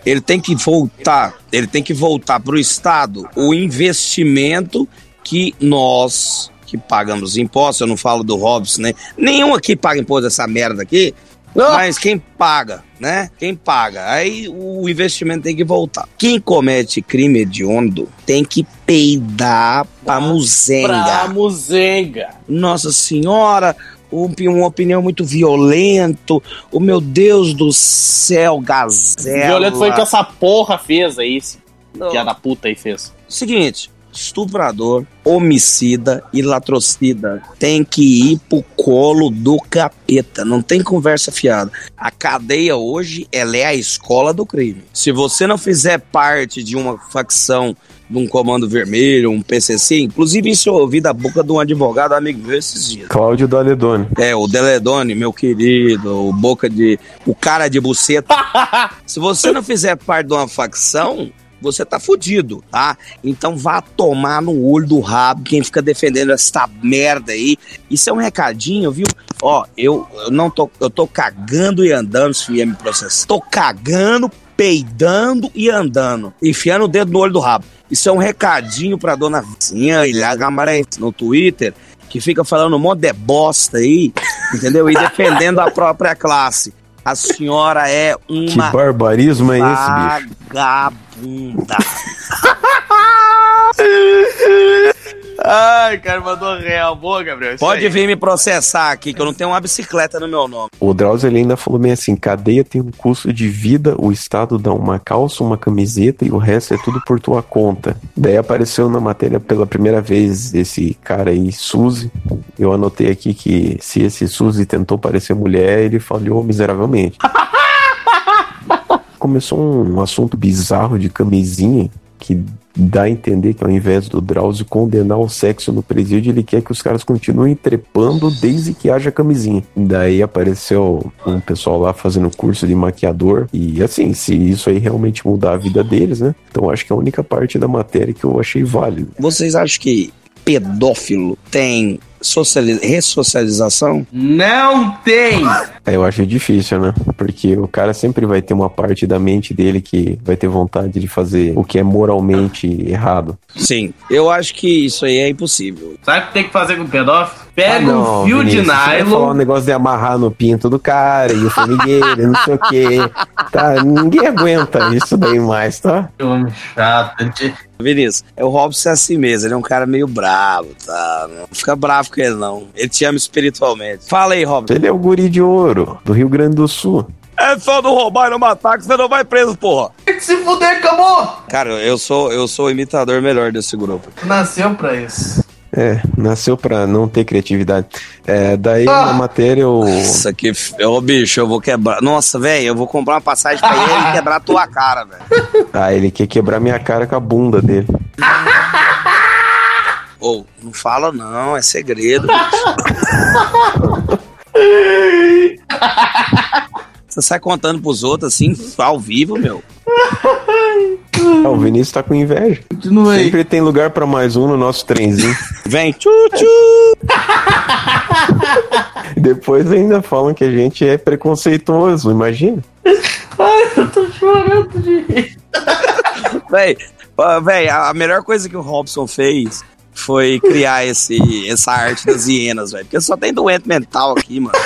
Ele tem que voltar, ele tem que voltar para o Estado o investimento que nós que pagamos impostos, eu não falo do Robson, né? Nenhum aqui paga imposto dessa merda aqui, mas quem paga, né? Quem paga? Aí o investimento tem que voltar. Quem comete crime hediondo tem que peidar pra muzenga. Pra muzenga. Nossa senhora, um- uma opinião muito violento. O meu Deus do céu, gazela. Violento foi o que essa porra fez aí. esse Filha da puta aí fez. Seguinte, estuprador, homicida e latrocida tem que ir pro colo do capeta. Não tem conversa fiada. A cadeia hoje, ela é a escola do crime. Se você não fizer parte de uma facção de um comando vermelho, um PCC, inclusive isso eu ouvi da boca de um advogado amigo meu esses dias. Cláudio Daledoni. É, o Deledone, meu querido, o boca de. o cara de buceta. Se você não fizer parte de uma facção, você tá fudido, tá? Então vá tomar no olho do rabo quem fica defendendo essa merda aí. Isso é um recadinho, viu? Ó, eu, eu não tô. Eu tô cagando e andando se vier me processar. Tô cagando, peidando e andando. Enfiando o dedo no olho do rabo. Isso é um recadinho pra dona Vizinha Ilha Gamarães no Twitter que fica falando um monte de bosta aí, entendeu? E defendendo a própria classe. A senhora é Que uma barbarismo é esse, bicho? Ai, cara, mandou real. Boa, Gabriel. isso Pode aí. vir me processar aqui, que eu não tenho uma bicicleta no meu nome. O Drauzio ele ainda falou bem assim: cadeia tem um custo de vida, o Estado dá uma calça, uma camiseta e o resto é tudo por tua conta. Daí apareceu na matéria pela primeira vez esse cara aí, Suzy. Eu anotei aqui que se esse Suzy tentou parecer mulher, ele falhou miseravelmente. Começou um assunto bizarro de camisinha que dá a entender que ao invés do Drauzio condenar o sexo no presídio, ele quer que os caras continuem trepando desde que haja camisinha. Daí apareceu um pessoal lá fazendo curso de maquiador e assim, se isso aí realmente mudar a vida deles, né? Então acho que é a única parte da matéria que eu achei válida. Vocês acham que pedófilo tem ressocialização? Não tem! É, Eu acho difícil, né? Porque o cara sempre vai ter uma parte da mente dele que vai ter vontade de fazer o que é moralmente errado. Sim, eu acho que isso aí é impossível. Sabe o que tem que fazer com o pedófilo? Pega Ah, não, um fio Vinícius, de vai falar um nylon. negócio de amarrar no pinto do cara e o formigueiro, e não sei o quê. Tá, ninguém aguenta isso daí mais, tá? Que homem chato. Vinícius, é o Robson é assim mesmo, ele é um cara meio bravo, tá? Não fica bravo com ele, não. Ele te ama espiritualmente. Fala aí, Robson. Ele é o guri de ouro, do Rio Grande do Sul. É só não roubar e não matar que você não vai preso, porra. Se fuder, acabou! Cara, eu sou, eu sou o imitador melhor desse grupo. Nasceu pra isso. É, nasceu pra não ter criatividade. É, daí na matéria eu. Nossa, que. Ô, bicho, eu vou quebrar. Nossa, velho, eu vou comprar uma passagem pra ele e quebrar a tua cara, velho. Ah, ele quer quebrar minha cara com a bunda dele. Ô, não fala não, é segredo, bicho. Você sai contando pros outros assim, ao vivo, meu. Ah, o Vinícius tá com inveja. Continua aí. Sempre tem lugar pra mais um no nosso trenzinho. Vem, tchu, tchu. Depois ainda falam que a gente é preconceituoso, imagina. Ai, eu tô chorando de rir. Véi, véi, a a melhor coisa que o Robson fez foi criar esse, essa arte das hienas, velho. Porque só tem doente mental aqui, mano.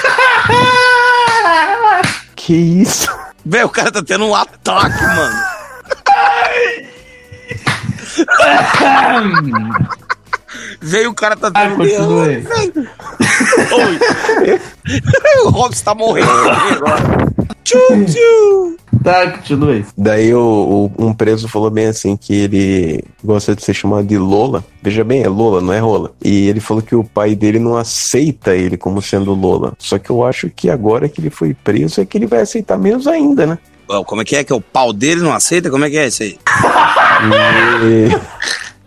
Que isso? Véi, o cara tá tendo um ataque, mano. Veio o cara tá. Oi. o Robson tá morrendo aqui agora. Tchu, tchu. Tá, continua aí. Daí o, o- um preso falou bem assim que ele gosta de ser chamado de Lola. Veja bem, é Lola, não é rola. E ele falou que o pai dele não aceita ele como sendo Lola. Só que eu acho que agora que ele foi preso é que ele vai aceitar menos ainda, né? Como é que é? Que o pau dele não aceita? Como é que é isso aí?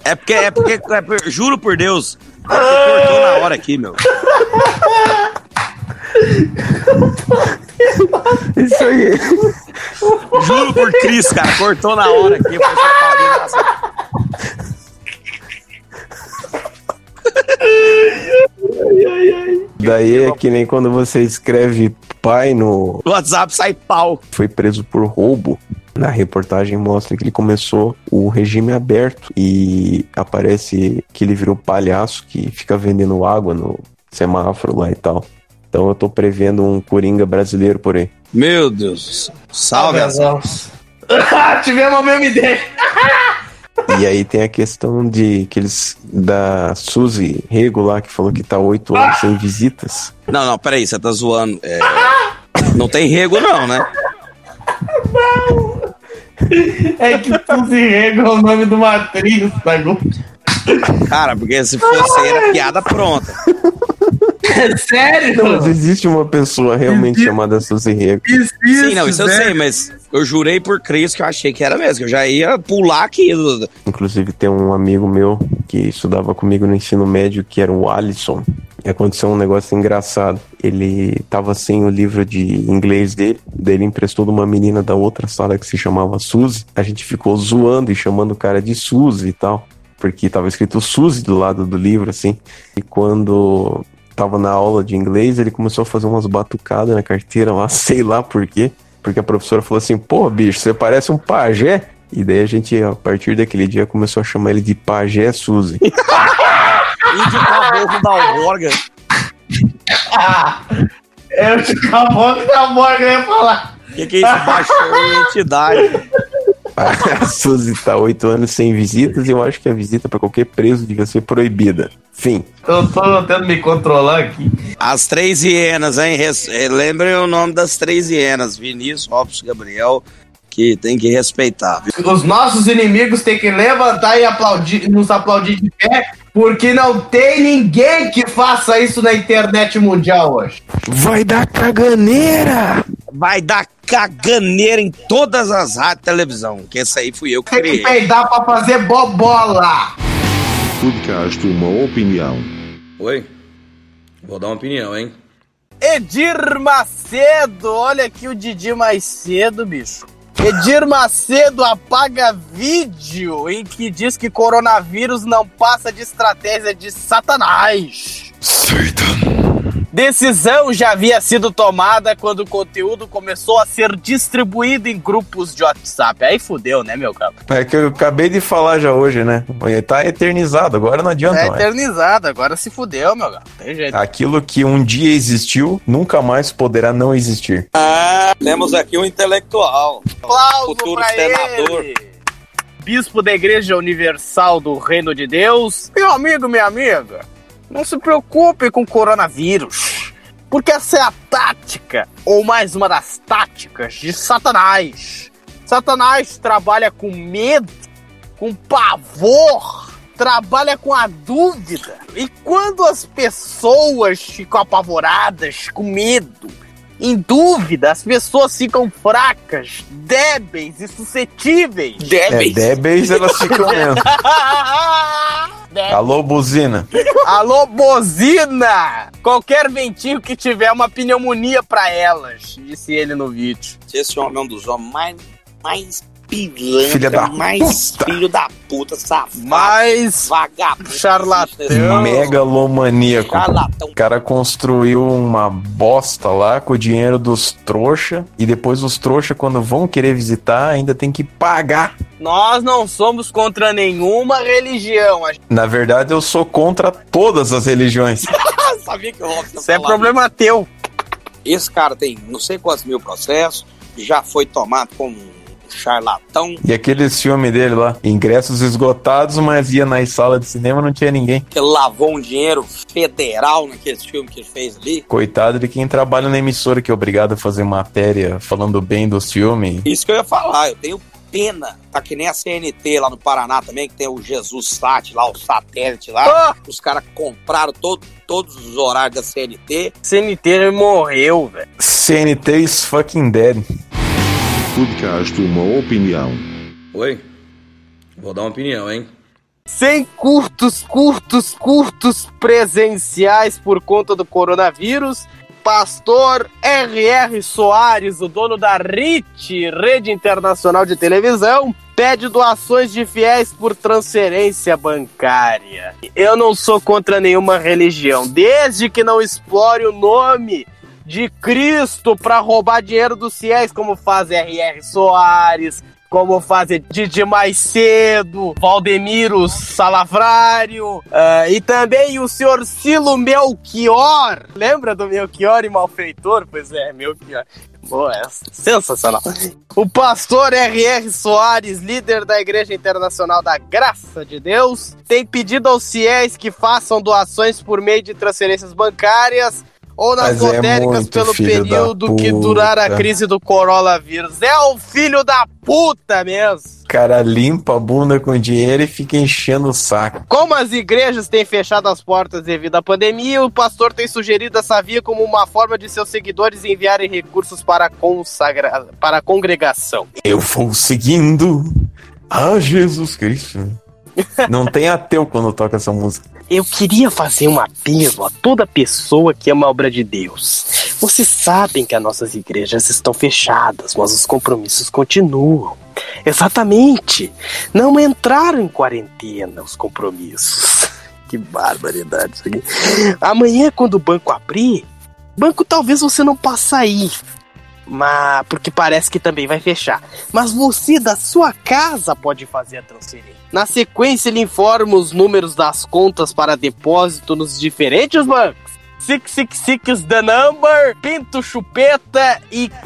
É porque, é porque, é por- juro por Deus, é cortou na hora aqui, meu. Isso aí. Juro por Cristo, cara, cortou na hora aqui. Daí é que nem quando você escreve pai no. WhatsApp sai pau. Foi preso por roubo. Na reportagem mostra que ele começou o regime aberto e aparece que ele virou palhaço que fica vendendo água no semáforo lá e tal. Então eu tô prevendo um coringa brasileiro por aí. Meu Deus do céu. Salve as almas. Tivemos a mesma ideia. E aí tem a questão de que eles da Suzy Rego lá que falou que tá oito anos sem visitas. Não, não, peraí, você tá zoando. É, Não tem rego, não, né? É que Suzy Rego é o nome do Matrix, tá bom? Cara, porque se fosse era piada pronta. Sério? Não, mas existe uma pessoa realmente chamada Suzy Rego. Sim, não, isso eu sei, mas eu jurei por Cristo que eu achei que era mesmo, que eu já ia pular aqui. Inclusive tem um amigo meu que estudava comigo no ensino médio que era o Alisson. Aconteceu um negócio engraçado. Ele tava sem o livro de inglês dele, daí ele emprestou de uma menina da outra sala que se chamava Suzy. A gente ficou zoando e chamando o cara de Suzy e tal, porque tava escrito Suzy do lado do livro assim. E quando tava na aula de inglês, ele começou a fazer umas batucadas na carteira lá, sei lá por quê. Porque a professora falou assim: pô, bicho, você parece um pajé. E daí a gente, a partir daquele dia, começou a chamar ele de Pajé Suzy. Índio caboclo da alborga. Ah, eu te acabou da morga, eu ia falar. O que, que é isso? Baixou a entidade. A Suzy tá oito anos sem visitas e eu acho que a visita pra qualquer preso devia ser proibida. Fim. Eu tô tentando me controlar aqui. As três hienas, hein? Res- eh, Lembrem o nome das três hienas: Vinícius, Robson Gabriel, que tem que respeitar. Os nossos inimigos têm que levantar e aplaudir, nos aplaudir de pé, porque não tem ninguém que faça isso na internet mundial hoje. Vai dar caganeira! Vai dar caganeira em todas as rádios e televisão, que esse aí fui eu que Tem que criei. peidar pra fazer bobola. Podcast Uma Opinião. Oi? Vou dar uma opinião, hein? Edir Macedo, olha aqui o Didi mais cedo, bicho. Edir Macedo apaga vídeo em que diz que coronavírus não passa de estratégia de Satanás. Decisão já havia sido tomada quando o conteúdo começou a ser distribuído em grupos de WhatsApp. Aí fudeu, né, meu cabo? É que eu acabei de falar já hoje, né? Tá eternizado, agora não adianta É mais. eternizado, agora se fudeu, meu cabo. Tem jeito. Aquilo que um dia existiu, nunca mais poderá não existir. Ah, temos aqui um intelectual. Aplauso Futuro pra senador. ele. Bispo da Igreja Universal do Reino de Deus. Meu amigo, minha amiga, não se preocupe com o coronavírus. Porque essa é a tática, ou mais uma das táticas de Satanás. Satanás trabalha com medo, com pavor, trabalha com a dúvida. E quando as pessoas ficam apavoradas, com medo, em dúvida, as pessoas ficam fracas, débeis e suscetíveis. É, débeis elas ficam mesmo. Alô, buzina. Alô, bozina! Qualquer ventinho que tiver uma pneumonia pra elas, disse ele no vídeo. Esse homem é um dos homens mais, mais pilantra, Filha da mais filho da puta, safado, mais vagabundo. charlatão. Megalomaníaco. O cara construiu uma bosta lá com o dinheiro dos trouxa. E depois os trouxa, quando vão querer visitar, ainda tem que pagar. Nós não somos contra nenhuma religião. Na verdade, eu sou contra todas as religiões. Sabia que o Robson Isso é problema teu. Esse cara tem não sei quantos mil processos, já foi tomado como um charlatão. E aqueles filmes dele lá, ingressos esgotados, mas ia nas salas de cinema não tinha ninguém. que lavou um dinheiro federal naqueles filmes que ele fez ali. Coitado de quem trabalha na emissora que é obrigado a fazer matéria falando bem dos filmes. Isso que eu ia falar, eu tenho pena. Tá que nem a CNT lá no Paraná também, que tem o Jesus Sat lá, o satélite lá. Os caras compraram todo, todos os horários da CNT. CNT morreu, velho. CNT is fucking dead. Foodcast uma opinião. Oi? Vou dar uma opinião, hein? Sem curtos, curtos, curtos presenciais por conta do coronavírus, pastor R.R. Soares, o dono da RIT, Rede Internacional de Televisão, pede doações de fiéis por transferência bancária. Eu não sou contra nenhuma religião, desde que não explore o nome de Cristo para roubar dinheiro dos fiéis, como faz R.R. Soares, como faz Didi Mais Cedo, Valdemiro Salavrário, ah, e também o senhor Silo Melchior. Lembra do Melchior e Malfeitor? Pois é, Melchior. Boa, essa. Sensacional. O pastor R.R. Soares, líder da Igreja Internacional da Graça de Deus, tem pedido aos fiéis que façam doações por meio de transferências bancárias ou nas Mas é lotéricas muito pelo período que durar a crise do coronavírus. É o filho da puta mesmo. Cara limpa a bunda com dinheiro e fica enchendo o saco. Como as igrejas têm fechado as portas devido à pandemia, o pastor tem sugerido essa via como uma forma de seus seguidores enviarem recursos para a, consagra... para a congregação. Eu vou seguindo a Jesus Cristo. Não tem ateu quando toca essa música. Eu queria fazer um apelo a toda pessoa que ama a obra de Deus. Vocês sabem que as nossas igrejas estão fechadas, mas os compromissos continuam. Exatamente. Não entraram em quarentena os compromissos. Que barbaridade isso aqui. Amanhã, quando o banco abrir, banco talvez você não possa ir. Mas porque parece que também vai fechar. Mas você da sua casa pode fazer a transferência. Na sequência, ele informa os números das contas para depósito nos diferentes bancos. 666 the number, Pinto Chupeta e.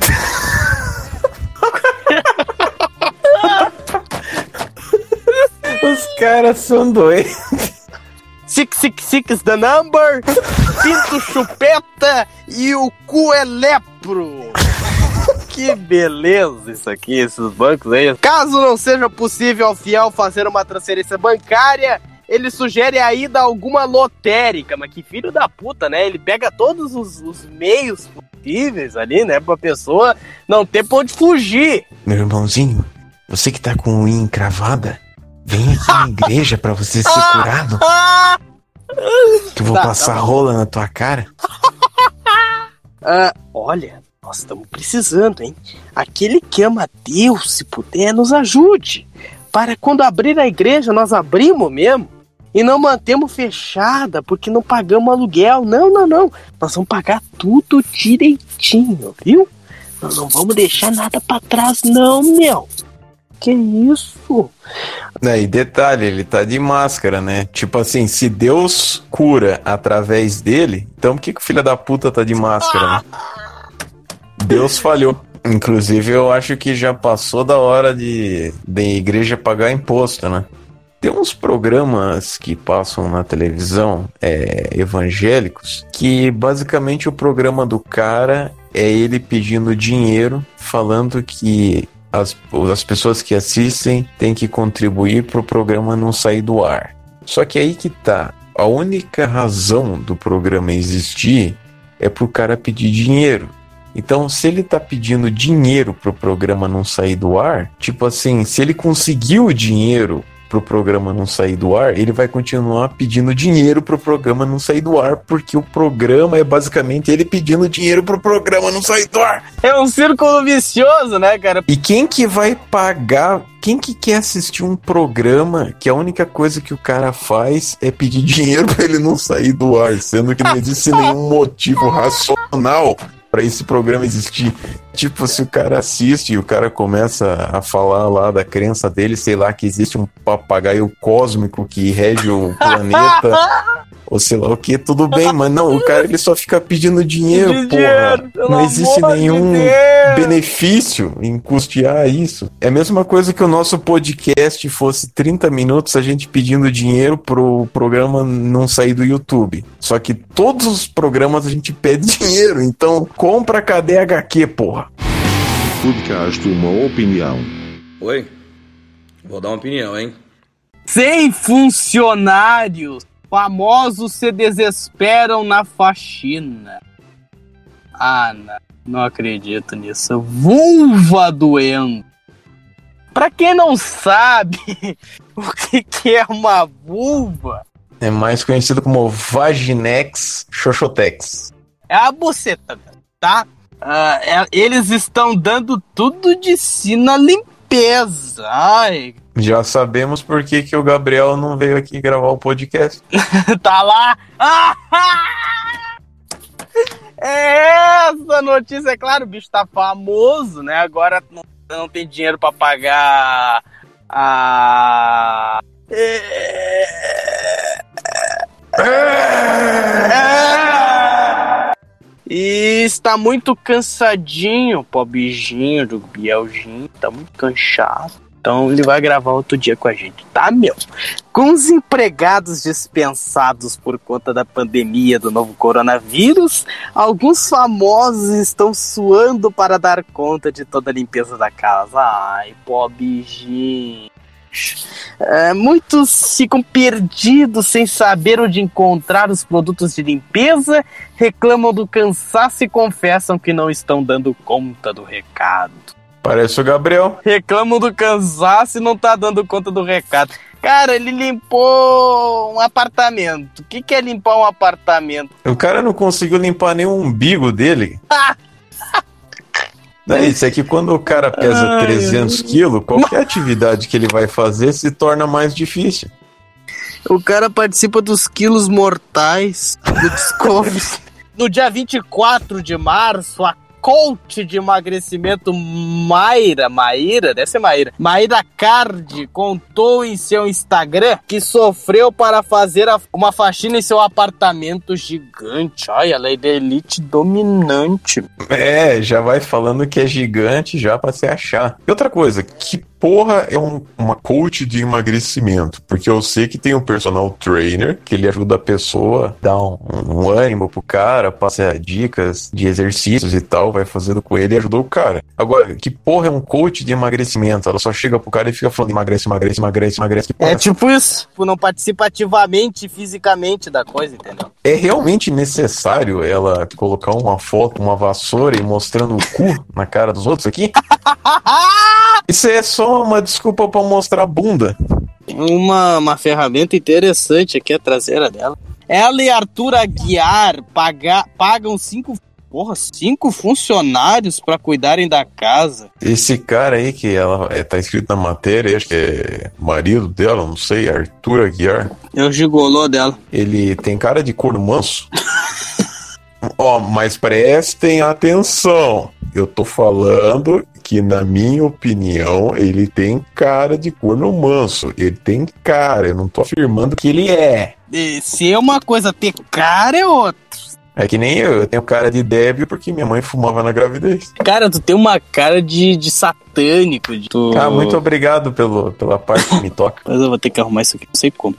Os caras são doidos. 666 the number, Pinto Chupeta e o cu é lepro. Que beleza isso aqui, esses bancos aí. Caso não seja possível ao fiel fazer uma transferência bancária, ele sugere a ida a alguma lotérica. Mas que filho da puta, né? Ele pega todos os, os meios possíveis ali, né? Pra pessoa não ter pra onde fugir. Meu irmãozinho, você que tá com unha encravada, vem aqui na igreja pra você ser curado. Que eu vou Tá, passar tá rola na tua cara. Ah, olha, nós estamos precisando, hein? Aquele que ama Deus, se puder, nos ajude. Para quando abrir a igreja, nós abrimos mesmo. E não mantemos fechada porque não pagamos aluguel. Não, não, não. Nós vamos pagar tudo direitinho, viu? Nós não vamos deixar nada pra trás, não, meu. Que isso? É, e detalhe, ele tá de máscara, né? Tipo assim, se Deus cura através dele, então por que, que o filho da puta tá de máscara, né? Deus falhou. Inclusive, eu acho que já passou da hora de, de igreja pagar imposto, né? Tem uns programas que passam na televisão é, evangélicos que basicamente o programa do cara é ele pedindo dinheiro, falando que as, as pessoas que assistem têm que contribuir para o programa não sair do ar. Só que aí que tá. A única razão do programa existir é pro cara pedir dinheiro. Então, se ele tá pedindo dinheiro pro programa não sair do ar, tipo assim, se ele conseguiu o dinheiro pro programa não sair do ar, ele vai continuar pedindo dinheiro pro programa não sair do ar, porque o programa é basicamente ele pedindo dinheiro pro programa não sair do ar. É um círculo vicioso, né, cara? E quem que vai pagar? Quem que quer assistir um programa que a única coisa que o cara faz é pedir dinheiro pra ele não sair do ar, sendo que não existe nenhum motivo racional pra esse programa existir. Tipo, se o cara assiste e o cara começa a falar lá da crença dele, sei lá, que existe um papagaio cósmico que rege o planeta. Ou sei lá o que, tudo bem, mas não, o cara ele só fica pedindo dinheiro, porra. dinheiro, não existe de nenhum Deus. benefício em custear isso. É a mesma coisa que o nosso podcast fosse 30 minutos a gente pedindo dinheiro pro programa não sair do YouTube. Só que todos os programas a gente pede dinheiro, então compra cadê HQ, porra. Podcast Uma Opinião. Oi? Vou dar uma opinião, hein? Sem funcionários, famosos se desesperam na faxina. Ah, não, não acredito nisso. Vulva doendo. Pra quem não sabe o que, que é uma vulva, É mais conhecido como Vaginex Xoxotex. é a buceta, tá? Ah, é- eles estão dando tudo de si na limpeza. Ai, Já sabemos por que, que o Gabriel não veio aqui gravar o podcast. tá lá. É essa notícia, é claro, o bicho tá famoso, né? Agora não, não tem dinheiro pra pagar a. E está muito cansadinho, pobrezinho do Bielzinho, tá muito cansado. Então ele vai gravar outro dia com a gente, tá, meu? Com os empregados dispensados por conta da pandemia do novo coronavírus, alguns famosos estão suando para dar conta de toda a limpeza da casa. Ai, pobrezinho. É, muitos ficam perdidos sem saber onde encontrar os produtos de limpeza, reclamam do cansaço e confessam que não estão dando conta do recado. Parece o Gabriel. Reclamam do cansaço e não tá dando conta do recado. Cara, ele limpou um apartamento. O que, que é limpar um apartamento? O cara não conseguiu limpar nem o umbigo dele. Daí, isso é que quando o cara pesa Ai, 300 quilos, qualquer atividade que ele vai fazer se torna mais difícil. O cara participa dos quilos mortais do Discovery. no dia 24 de março, a coach de emagrecimento Mayra, Maíra, deve ser Maíra, Maíra Card contou em seu Instagram que sofreu para fazer uma faxina em seu apartamento gigante. Ai, ela é da elite dominante. É, já vai falando que é gigante já pra se achar. E outra coisa, que porra é um- uma coach de emagrecimento? Porque eu sei que tem um personal trainer que ele ajuda a pessoa, dá um, um ânimo pro cara, passa dicas de exercícios e tal, vai fazendo com ele e ajuda o cara. Agora, que porra é um coach de emagrecimento? Ela só chega pro cara e fica falando emagrece, emagrece, emagrece, emagrece. Porra É tipo isso, tipo, não participa ativamente, fisicamente da coisa, entendeu? É realmente necessário ela colocar uma foto, uma vassoura e mostrando o cu na cara dos outros aqui? Isso é só uma desculpa pra mostrar a bunda. Uma, uma ferramenta interessante aqui a traseira dela. Ela e Arthur Aguiar paga, pagam cinco, porra, cinco funcionários pra cuidarem da casa. Esse cara aí que ela é, tá escrito na matéria, acho que é marido dela, não sei, Arthur Aguiar. É o gigolô dela. Ele tem cara de corno manso. Ó, mas prestem atenção. Eu tô falando que, na minha opinião, ele tem cara de corno manso. Ele tem cara, eu não tô afirmando que ele é. Se é uma coisa ter cara, é outra. É que nem eu, eu tenho cara de débil porque minha mãe fumava na gravidez. Cara, tu tem uma cara de, de satânico. De, tu... Ah, muito obrigado pelo, pela parte que me toca. Mas eu vou ter que arrumar isso aqui, não sei como.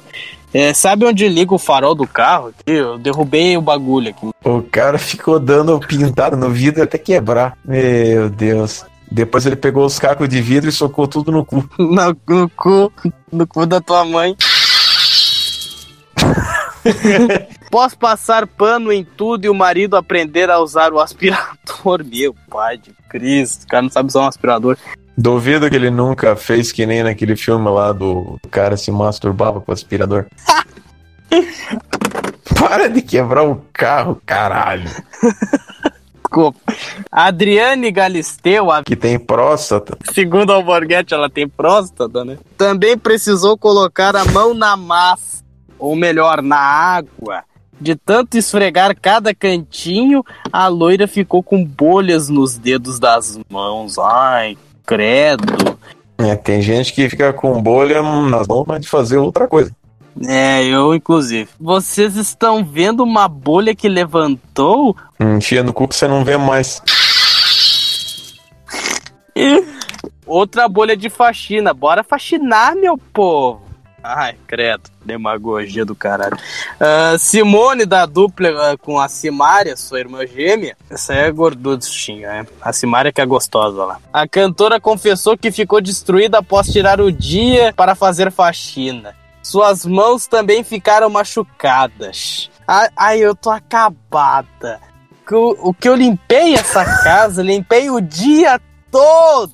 É, sabe onde liga o farol do carro? Aqui, Eu derrubei o bagulho aqui. O cara ficou dando pintada no vidro até quebrar. Meu Deus. Depois ele pegou os cacos de vidro e socou tudo no cu. No, no cu, no cu da tua mãe. Posso passar pano em tudo e o marido aprender a usar o aspirador? Meu pai de Cristo, o cara não sabe usar um aspirador. Duvido que ele nunca fez que nem naquele filme lá do cara se masturbava com o aspirador. Para de quebrar o carro, caralho. Desculpa. Adriane Galisteu, a Que tem próstata. Segundo a Alborguete, ela tem próstata, né? Também precisou colocar a mão na massa, ou melhor, na água. De tanto esfregar cada cantinho, a loira ficou com bolhas nos dedos das mãos. Ai, credo. É, tem gente que fica com bolha nas mãos, mas de fazer outra coisa. É, eu inclusive. Vocês estão vendo uma bolha que levantou? Enchia no cu que você não vê mais. Outra bolha de faxina. Bora faxinar, meu povo. Ai, credo. Demagogia do caralho. Ah, Simone, da dupla ah, com a Simária, sua irmã gêmea. Essa é gorduchinha, é. A Simária que é gostosa lá. A cantora confessou que ficou destruída após tirar o dia para fazer faxina. Suas mãos também ficaram machucadas. Ai, ai, eu tô acabada. O, o que eu limpei essa casa, limpei o dia todo.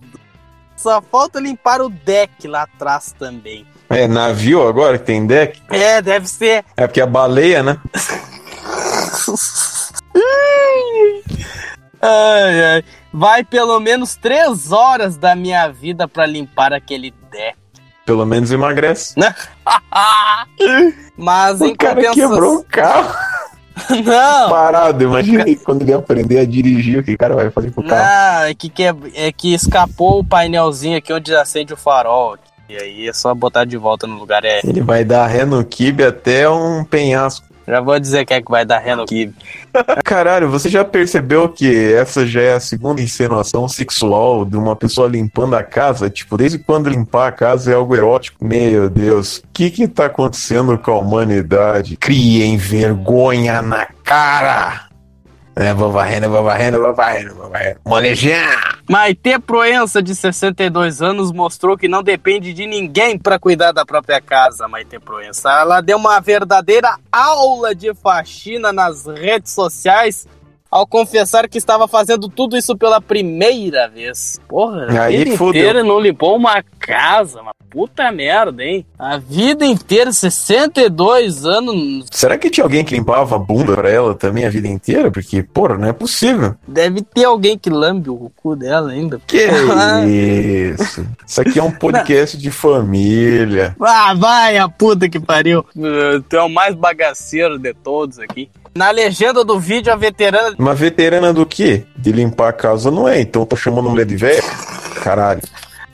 Só falta limpar o deck lá atrás também. É navio agora que tem deck? É, deve ser. É porque a baleia, né? Ai, ai. Vai pelo menos três horas da minha vida pra limpar aquele deck. Pelo menos emagrece. Mas em O cara compensação- quebrou o carro. Não. Parado, imagina aí quando ele aprender a dirigir, o que o cara vai fazer com o carro? Não, é que, que- é que escapou o painelzinho aqui onde acende o farol. E aí é só botar de volta no lugar. É, Ele vai dar ré no kibe até um penhasco. já vou dizer que é que vai dar ré no kibe. Caralho, você já percebeu que essa já é a segunda insinuação sexual de uma pessoa limpando a casa? Tipo, desde quando limpar a casa é algo erótico? Meu Deus, o que que tá acontecendo com a humanidade? Criem vergonha na cara! É, vou varrendo, vou varrendo, vou varrendo, vou varrendo. Manejar! Maite Proença, de 62 anos, mostrou que não depende de ninguém para cuidar da própria casa, Maite Proença. Ela deu uma verdadeira aula de faxina nas redes sociais ao confessar que estava fazendo tudo isso pela primeira vez. Porra, a Aí vida fudeu. inteira não limpou uma casa, uma puta merda, hein? A vida inteira, 62 anos, Será que tinha alguém que limpava a bunda pra ela também a vida inteira? Porque, porra, não é possível. deve ter alguém que lambe o cu dela ainda. Que isso? Isso aqui é um podcast de família. Ah, vai a puta que pariu. Uh, Tu é o mais bagaceiro de todos aqui. Na legenda do vídeo, a veterana. Uma veterana do quê? De limpar a casa não é, então tô chamando mulher de velha? Caralho.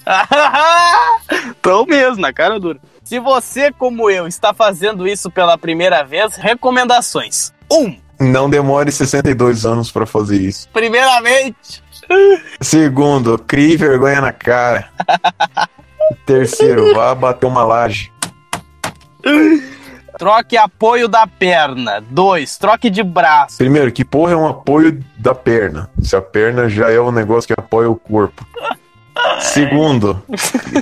Tô mesmo, na cara dura. Se você, como eu, está fazendo isso pela primeira vez, recomendações. Um, Não demore 62 anos pra fazer isso. primeiramente, Segundo, crie vergonha na cara. Terceiro, vá bater uma laje. Troque apoio da perna. Dois, troque de braço. Primeiro, que porra é um apoio da perna? Se a perna já é um negócio que apoia o corpo. Segundo,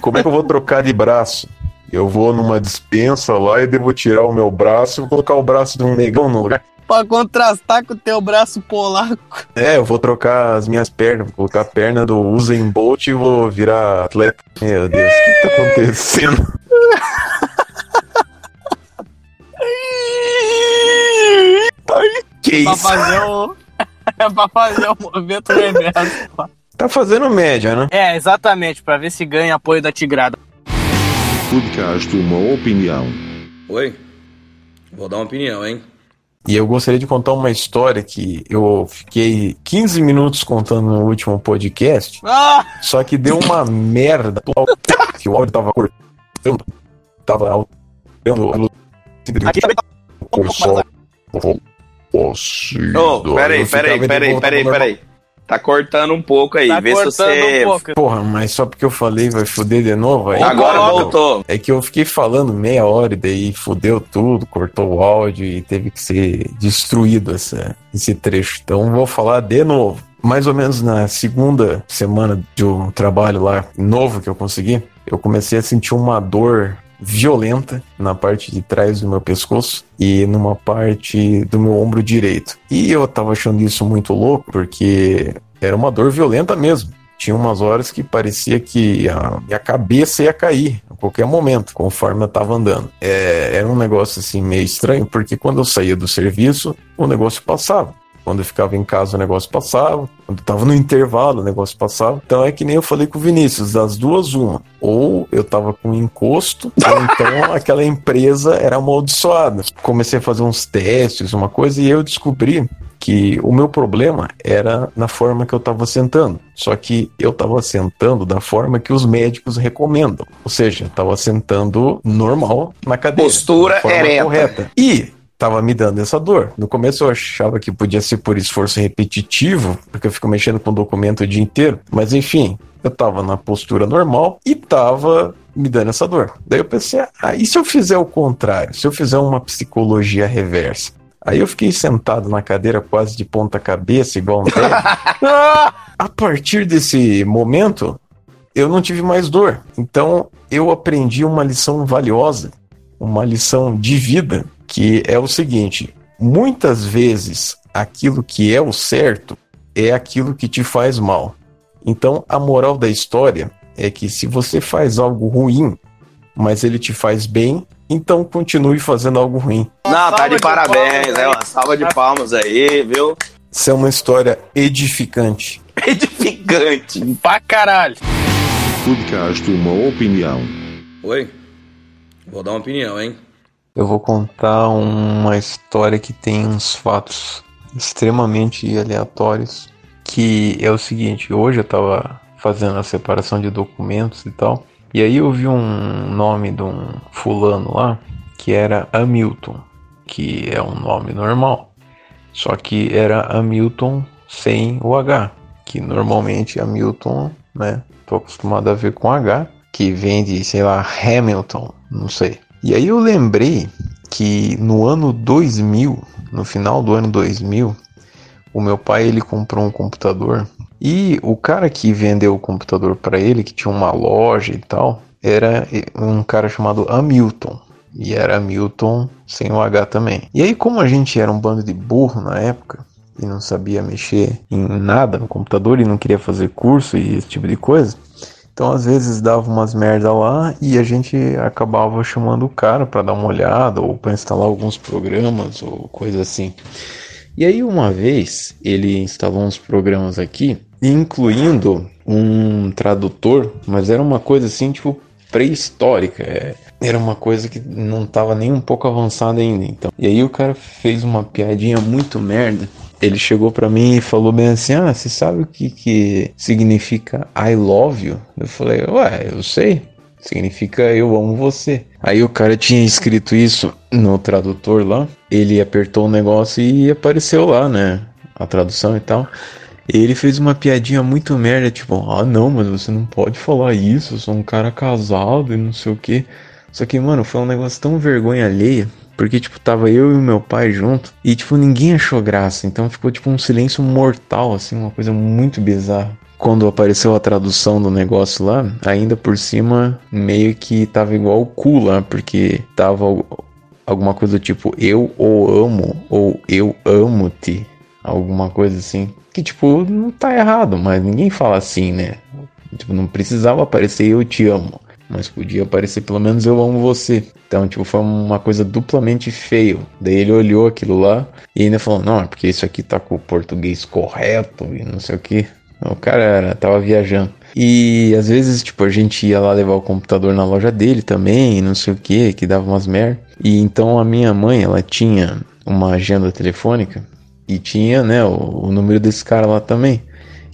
como é que eu vou trocar de braço? Eu vou numa dispensa lá e devo tirar o meu braço e colocar o braço de um negão no lugar. Pra contrastar com o teu braço polaco. É, eu vou trocar as minhas pernas, vou colocar a perna do Usain Bolt e vou virar atleta. Meu Deus, o que tá acontecendo? Que pra isso? fazer o. É pra fazer o movimento reverso. Tá fazendo média, né? É, exatamente, pra ver se ganha apoio da Tigrada. Podcast Uma Opinião. Oi? Vou dar uma opinião, hein? E eu gostaria de contar uma história que eu fiquei 15 minutos contando no último podcast, Ah! só que deu uma merda. Que o áudio tava cortando. Tava Aqui também tá o som. possuído. Ô, peraí, peraí, peraí, peraí, peraí. Tá cortando um pouco aí. Tá Vê se você. Porra, mas só porque eu falei vai fuder de novo aí. Agora Coloca. voltou. É que eu fiquei falando meia hora e daí fudeu tudo, cortou o áudio e teve que ser destruído essa, esse trecho. Então vou falar de novo. Mais ou menos na segunda semana de um trabalho lá novo que eu consegui, eu comecei a sentir uma dor violenta na parte de trás do meu pescoço e numa parte do meu ombro direito. E eu tava achando isso muito louco porque era uma dor violenta mesmo. Tinha umas horas que parecia que a minha cabeça ia cair a qualquer momento, conforme eu tava andando. É, era um negócio assim meio estranho, porque quando eu saía do serviço, o negócio passava. Quando eu ficava em casa, o negócio passava. Quando eu tava no intervalo, o negócio passava. Então é que nem eu falei com o Vinícius, das duas, uma. Ou eu tava com encosto, ou então aquela empresa era amaldiçoada. Comecei a fazer uns testes, uma coisa, e eu descobri que o meu problema era na forma que eu estava sentando. Só que eu estava sentando da forma que os médicos recomendam. Ou seja, estava sentando normal na cadeira. Postura ereta. correta. E tava me dando essa dor. No começo eu achava que podia ser por esforço repetitivo, porque eu fico mexendo com documento o dia inteiro. Mas enfim, eu tava na postura normal e tava me dando essa dor. Daí eu pensei, ah, e se eu fizer o contrário? Se eu fizer uma psicologia reversa? Aí eu fiquei sentado na cadeira quase de ponta cabeça, igual um. A partir desse momento, eu não tive mais dor. Então eu aprendi uma lição valiosa, uma lição de vida, que é o seguinte: muitas vezes aquilo que é o certo é aquilo que te faz mal. Então a moral da história é que se você faz algo ruim, mas ele te faz bem, então continue fazendo algo ruim. Não, tá de parabéns, né? Uma salva de palmas aí, viu? Isso é uma história edificante. Edificante. Pra caralho. Podcast Uma Opinião. Oi? Vou dar uma opinião, hein? Eu vou contar uma história que tem uns fatos extremamente aleatórios. Que é o seguinte: hoje eu tava fazendo a separação de documentos e tal. E aí eu vi um nome de um fulano lá que era Hamilton, que é um nome normal. Só que era Hamilton sem o H, que normalmente Hamilton, né? Tô acostumado a ver com H, que vem de, sei lá, Hamilton, não sei. E aí eu lembrei que no ano 2000, no final do ano 2000, o meu pai ele comprou um computador e o cara que vendeu o computador para ele, que tinha uma loja e tal, era um cara chamado Hamilton. E era Hamilton sem o H também. E aí, como a gente era um bando de burro na época e não sabia mexer em nada no computador e não queria fazer curso e esse tipo de coisa, então às vezes dava umas merda lá e a gente acabava chamando o cara para dar uma olhada ou para instalar alguns programas ou coisa assim. E aí uma vez ele instalou uns programas aqui, incluindo um tradutor, mas era uma coisa assim tipo pré-histórica. é. Era uma coisa que não estava nem um pouco avançada ainda. Então. E aí o cara fez uma piadinha muito merda. Ele chegou pra mim e falou bem assim: Ah, você sabe o que, que significa I love you? Eu falei: Ué, eu sei. Significa eu amo você. Aí o cara tinha escrito isso no tradutor lá. Ele apertou o negócio e apareceu lá, né? A tradução e tal. Ele fez uma piadinha muito merda, tipo, ah não, mas você não pode falar isso, eu sou um cara casado e não sei o que. Só que, mano, foi um negócio tão vergonha alheia. Porque, tipo, tava eu e meu pai junto. E, tipo, ninguém achou graça. Então ficou, tipo, um silêncio mortal, assim, uma coisa muito bizarra. Quando apareceu a tradução do negócio lá, ainda por cima, meio que tava igual o cu lá. Porque tava alguma coisa do tipo, eu o amo, ou eu amo-te. Alguma coisa assim. Que, tipo, não tá errado, mas ninguém fala assim, né? Tipo, não precisava aparecer eu te amo mas podia aparecer pelo menos eu amo você. Então, tipo, foi uma coisa duplamente feio. Daí ele olhou aquilo lá e ainda falou: Não, é porque isso aqui tá com o português correto e não sei o que. O cara tava viajando. E às vezes, tipo, a gente ia lá levar o computador na loja dele também, não sei o que, que dava umas merda. E então a minha mãe, ela tinha uma agenda telefônica e tinha, né, o, o número desse cara lá também.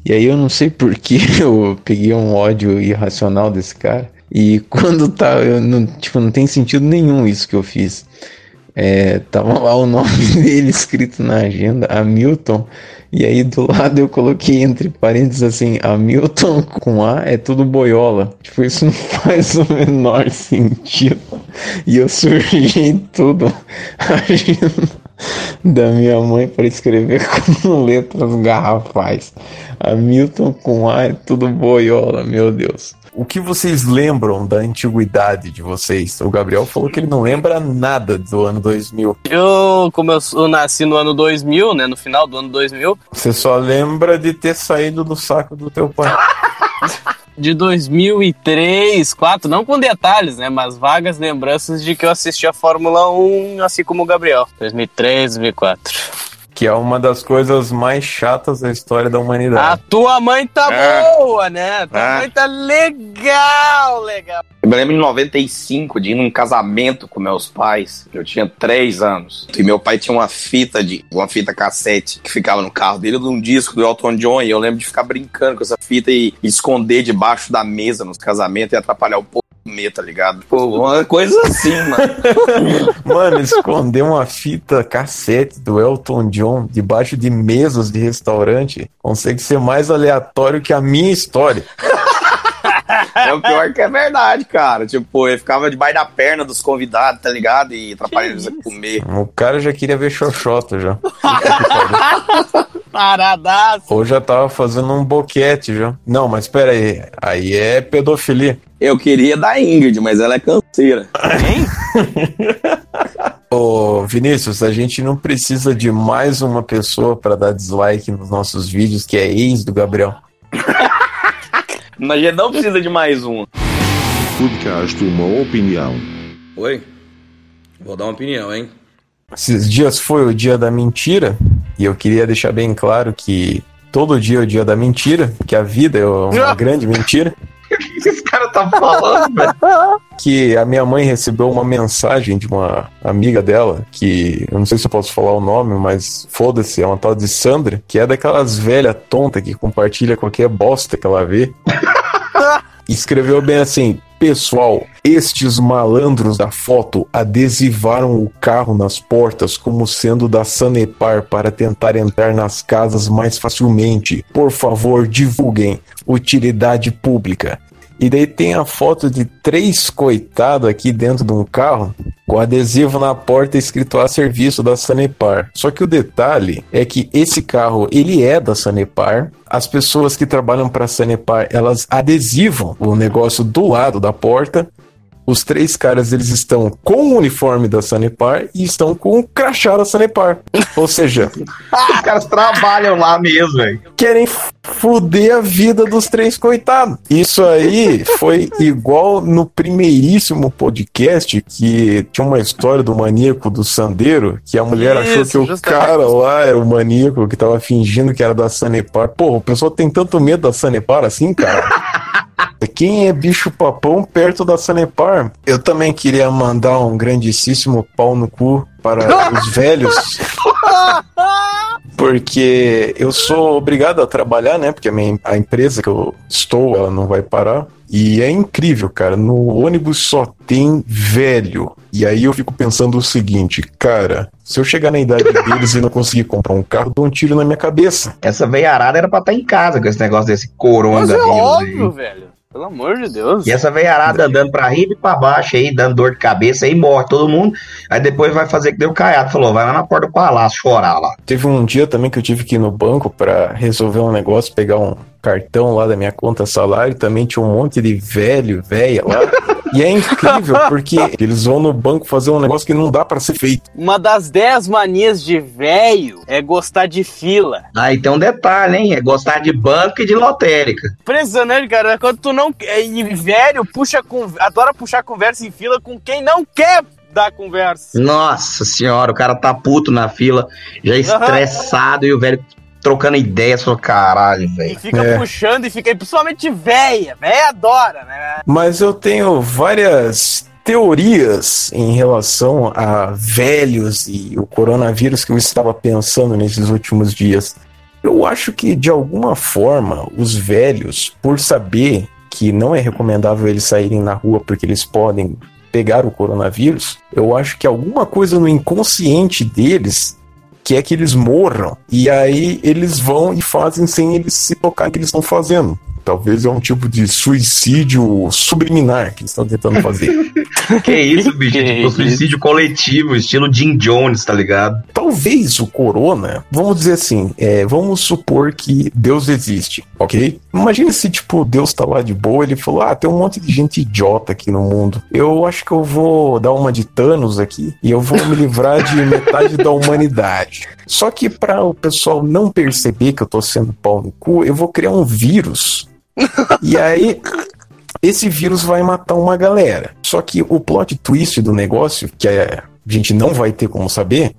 E aí eu não sei por que eu peguei um ódio irracional desse cara. E quando tá, eu não, tipo, não tem sentido nenhum isso que eu fiz. é, tava lá o nome dele escrito na agenda, Hamilton, e aí do lado eu coloquei entre parênteses assim, Hamilton com A é tudo boiola. Tipo, isso não faz o menor sentido. E eu surgi tudo agindo da minha mãe para escrever com letras garrafais. Hamilton com A é tudo boiola, meu Deus. O que vocês lembram da antiguidade de vocês? O Gabriel falou que ele não lembra nada do ano 2000. Eu, como eu, eu nasci no ano 2000, né? No final do ano 2000. Você só lembra de ter saído do saco do teu pai. De 2003, 2004, não com detalhes, né? Mas vagas lembranças de que eu assisti a Fórmula 1, assim como o Gabriel. 2003, 2004. Que é uma das coisas mais chatas da história da A humanidade. tua mãe tá É. boa, né? Tua É. mãe tá legal, legal. Eu me lembro em 95 de ir num casamento com meus pais. Eu tinha 3 anos. E meu pai tinha uma fita de uma fita cassete que ficava no carro dele de um disco do Elton John. E eu lembro de ficar brincando com essa fita e esconder debaixo da mesa nos casamentos e atrapalhar o povo comer, tá ligado? Pô, uma coisa assim, mano. Mano, esconder uma fita cassete do Elton John debaixo de mesas de restaurante consegue ser mais aleatório que a minha história. É o pior que é verdade, cara. Tipo, eu ficava debaixo da perna dos convidados, tá ligado? E atrapalhando eles a comer. O cara já queria ver xoxota já. Paradaço. Ou já tava fazendo um boquete já. Não, mas pera aí. Aí é pedofilia. Eu queria da Ingrid, mas ela é canseira. Ô, Vinícius, a gente não precisa de mais uma pessoa pra dar dislike nos nossos vídeos, que é ex do Gabriel. Mas a gente não precisa de mais um. Foodcast uma opinião. Oi? Vou dar uma opinião, hein? Esses dias foi o dia da mentira, e eu queria deixar bem claro que todo dia é o dia da mentira, que a vida é uma grande mentira. Cara tá falando, velho? que a minha mãe recebeu uma mensagem de uma amiga dela, que eu não sei se eu posso falar o nome, mas foda-se, é uma tal de Sandra, que é daquelas velha tonta que compartilha qualquer bosta que ela vê. Escreveu bem assim: Pessoal, estes malandros da foto adesivaram o carro nas portas como sendo da Sanepar para tentar entrar nas casas mais facilmente. Por favor, divulguem. Utilidade pública. E daí tem a foto de três coitados aqui dentro de um carro com adesivo na porta escrito a serviço da Sanepar. Só que o detalhe é que esse carro, ele é da Sanepar. As pessoas que trabalham para a Sanepar, elas adesivam o negócio do lado da porta. Os três caras, eles estão com o uniforme da Sanepar e estão com o crachá da Sanepar. Ou seja, Os caras trabalham lá mesmo, velho. querem fuder a vida dos três coitados. Isso aí foi igual no primeiríssimo podcast que tinha uma história do maníaco do Sandeiro, que a mulher achou Isso, que o justamente. cara lá era o maníaco que tava fingindo que era da Sanepar. Porra, o pessoal tem tanto medo da Sanepar assim, cara. Quem é bicho papão perto da Sanepar? Eu também queria mandar um grandíssimo pau no cu para os velhos porque eu sou obrigado a trabalhar, né? Porque a, minha, a empresa que eu estou, ela não vai parar. E é incrível, cara. No ônibus só tem velho. E aí eu fico pensando o seguinte, cara, se eu chegar na idade deles e não conseguir comprar um carro, dou um tiro na minha cabeça. Essa veiarada era pra estar em casa com esse negócio desse Mas é coronavírus aí. óbvio, velho. Pelo amor de Deus. E essa veiarada andando pra riba e pra baixo aí, dando dor de cabeça aí, morre todo mundo. Aí depois vai fazer que deu caiado. Falou, vai lá na porta do palácio chorar lá. Teve um dia também que eu tive que ir no banco pra resolver um negócio, pegar um cartão lá da minha conta salário, também tinha um monte de velho, velha lá. E é incrível porque eles vão no banco fazer um negócio que não dá pra ser feito. Uma das dez manias de velho é gostar de fila. Aí tem um detalhe, hein? É gostar de banco e de lotérica. Impressionante, cara. Quando tu não. E velho puxa com... adora puxar conversa em fila com quem não quer dar conversa. Nossa senhora, o cara tá puto na fila, já estressado e o velho trocando ideias, falou, caralho, velho. Fica É. puxando e fica. Principalmente véia. Véia adora, né? Mas eu tenho várias teorias em relação a velhos e o coronavírus que eu estava pensando nesses últimos dias. Eu acho que de alguma forma os velhos, por saber que não é recomendável eles saírem na rua porque eles podem pegaram o coronavírus, eu acho que alguma coisa no inconsciente deles quer que eles morram. E aí eles vão e fazem sem eles se tocar que eles estão fazendo. Talvez é um tipo de suicídio subliminar que eles estão tentando fazer. Que isso, bicho? tipo, suicídio coletivo, estilo Jim Jones, tá ligado? Talvez o corona, vamos dizer assim, é, vamos supor que Deus existe, ok? Imagina se, tipo, Deus tá lá de boa, ele falou, ah, tem um monte de gente idiota aqui no mundo. Eu acho que eu vou dar uma de Thanos aqui e eu vou me livrar de metade da humanidade. Só que para o pessoal não perceber que eu tô sendo pau no cu, eu vou criar um vírus. E aí, esse vírus vai matar uma galera. Só que o plot twist do negócio, que é, a gente não vai ter como saber,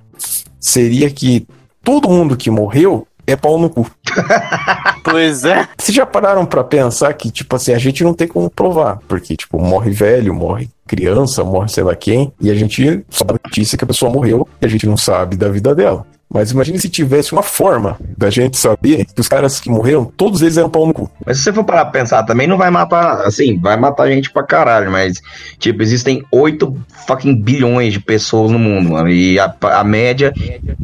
seria que todo mundo que morreu é pau no cu. Pois é. Vocês já pararam pra pensar que, tipo assim, a gente não tem como provar? Porque, tipo, morre velho, morre criança, morre sei lá quem, e a gente só dá notícia que a pessoa morreu e a gente não sabe da vida dela. Mas imagine se tivesse uma forma da gente saber que os caras que morreram, todos eles eram pau no cu. Mas se você for parar pra pensar, também não vai matar, assim, vai matar gente pra caralho, mas, tipo, existem 8 fucking bilhões de pessoas no mundo, mano, e a, a média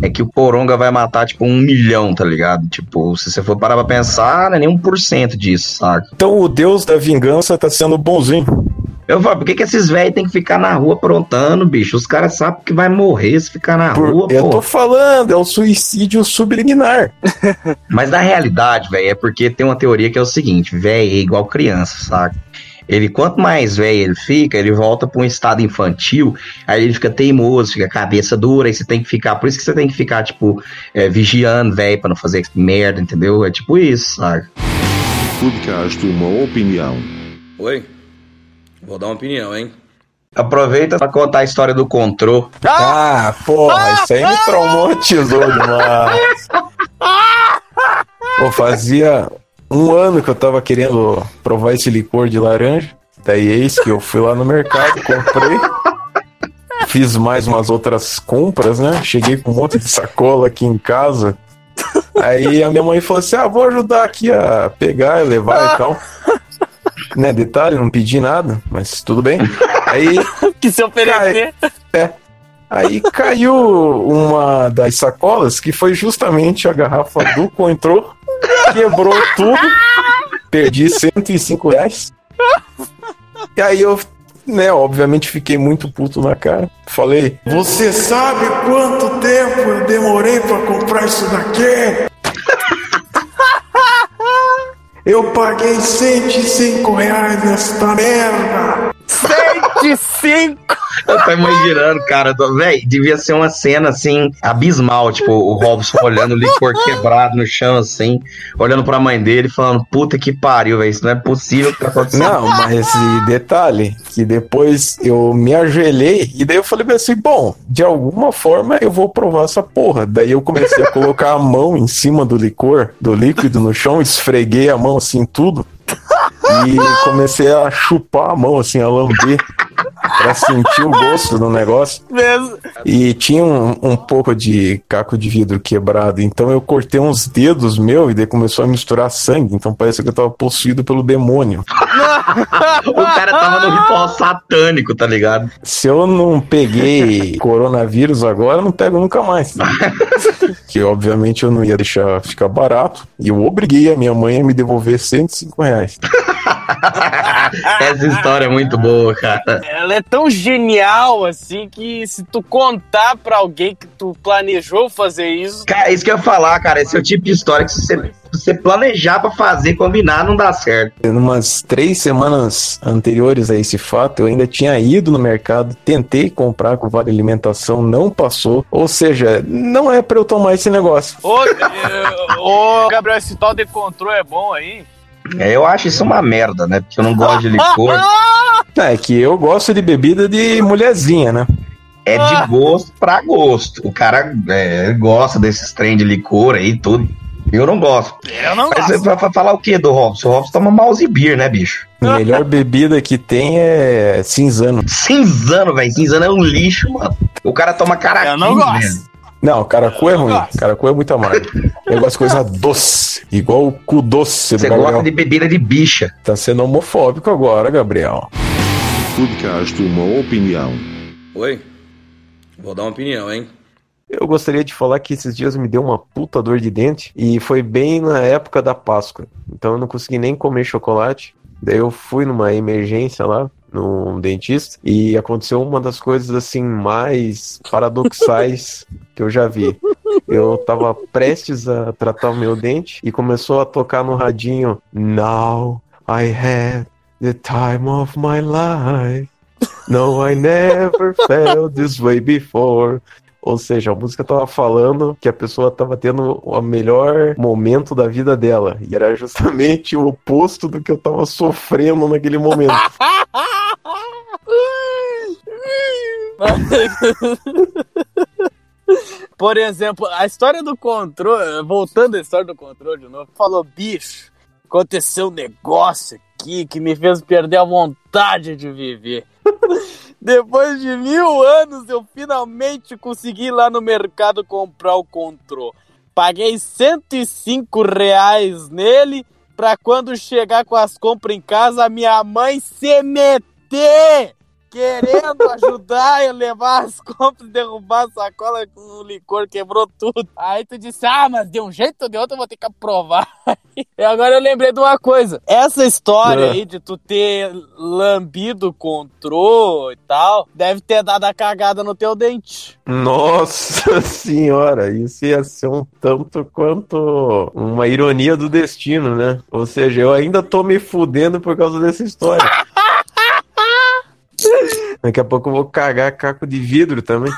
é que o coronga vai matar, tipo, um milhão, tá ligado? Tipo, se você for parar pra pensar, não é nem um por cento disso, saca? Então o deus da vingança tá sendo bonzinho. Eu falo, por que, que esses velhos têm que ficar na rua aprontando, bicho? Os caras sabem que vai morrer se ficar na Por- rua, eu tô falando, é o suicídio subliminar. Mas na realidade, velho, é porque tem uma teoria que é o seguinte, velho, é igual criança, saca? Ele, quanto mais velho ele fica, ele volta pra um estado infantil, aí ele fica teimoso, fica cabeça dura, aí você tem que ficar, por isso que você tem que ficar, tipo, é, vigiando, velho, pra não fazer merda, entendeu? É tipo isso, saca? Foodcast uma opinião. Oi? Vou dar uma opinião, hein? Aproveita pra contar a história do Contrô. Ah, porra, isso aí me traumatizou demais. Pô, fazia um ano que eu tava querendo provar esse licor de laranja. Daí eis que eu fui lá no mercado, comprei. Fiz mais umas outras compras, né? Cheguei com um monte de sacola aqui em casa. Aí a minha mãe falou assim: Ah, vou ajudar aqui a pegar e levar e tal. Né, detalhe, não pedi nada, mas tudo bem. Aí. que se oferecer. É. Aí caiu uma das sacolas, que foi justamente a garrafa do Coentrô, quebrou tudo, perdi 105 reais. E aí eu, né, obviamente fiquei muito puto na cara. Falei, Você sabe quanto tempo eu demorei pra comprar isso daqui? Eu paguei 105 reais nesta merda. 105! Eu tô imaginando, cara, tô- véi, devia ser uma cena assim, abismal, tipo, o Robson olhando o licor quebrado no chão, assim, olhando pra mãe dele, falando, puta que pariu, velho, isso não é possível que tá acontecendo. Não, mas esse detalhe, que depois eu me ajoelhei e daí eu falei bem assim, bom, de alguma forma eu vou provar essa porra. Daí eu comecei a colocar a mão em cima do licor, do líquido no chão, esfreguei a mão assim tudo e comecei a chupar a mão assim, a lamber pra sentir o gosto do negócio. Mesmo. E tinha um, um pouco de caco de vidro quebrado, então eu cortei uns dedos meu e daí começou a misturar sangue, então parece que eu tava possuído pelo demônio. o cara tava no ritual satânico, tá ligado? Se eu não peguei coronavírus agora, eu não pego nunca mais. que obviamente eu não ia deixar ficar barato. E eu obriguei a minha mãe a me devolver 105 reais. Essa história é muito boa, cara. Ela é tão genial assim que se tu contar pra alguém que tu planejou fazer isso. Cara, isso que eu ia falar, cara, esse é o tipo de história que se você, você planejar pra fazer, combinar, não dá certo. Numas três semanas anteriores a esse fato, eu ainda tinha ido no mercado, tentei comprar com Vale Alimentação, não passou. Ou seja, não é pra eu tomar esse negócio. Ô, ô, Gabriel, esse tal de controle é bom aí? É, eu acho isso uma merda, né? Porque eu não gosto de licor. É que eu gosto de bebida de mulherzinha, né? É de gosto pra gosto. O cara é, gosta desses trem de licor aí e tudo. Eu não gosto. Eu não Mas gosto. você vai falar o que do Robson? O Robson toma mouse beer, né, bicho? A melhor bebida que tem é cinzano. Cinzano, velho. Cinzano é um lixo, mano. O cara toma caraquinho, Eu não gosto. velho. Não, caracu é ruim. Caracu é muito amargo. Eu gosto de coisa doce. Igual o cu doce do Você gosta de bebida de bicha. Tá sendo homofóbico agora, Gabriel. Foodcast uma opinião. Oi? Vou dar uma opinião, hein? Eu gostaria de falar que esses dias me deu uma puta dor de dente e foi bem na época da Páscoa. Então eu não consegui nem comer chocolate. Daí eu fui numa emergência lá, num dentista, e aconteceu uma das coisas assim mais paradoxais que eu já vi. Eu tava prestes a tratar o meu dente e começou a tocar no radinho Now I had the time of my life. No, I never felt this way before. Ou seja, a música tava falando que a pessoa tava tendo o melhor momento da vida dela. E era justamente o oposto do que eu tava sofrendo naquele momento. Por exemplo, a história do controle, voltando à história do controle de novo, falou, bicho, aconteceu um negócio aqui que me fez perder a vontade de viver. Depois de mil anos, eu finalmente consegui ir lá no mercado comprar o controle. Paguei 105 reais nele pra quando chegar com as compras em casa, minha mãe se meter querendo ajudar eu levar as compras, derrubar a sacola com o licor, quebrou tudo. Aí tu disse, ah, mas de um jeito ou de outro eu vou ter que aprovar. E agora eu lembrei de uma coisa. Essa história É. aí de tu ter lambido o controle e tal, deve ter dado a cagada no teu dente. Nossa senhora, isso ia ser um tanto quanto uma ironia do destino, né? Ou seja, eu ainda tô me fudendo por causa dessa história. Daqui a pouco eu vou cagar caco de vidro também.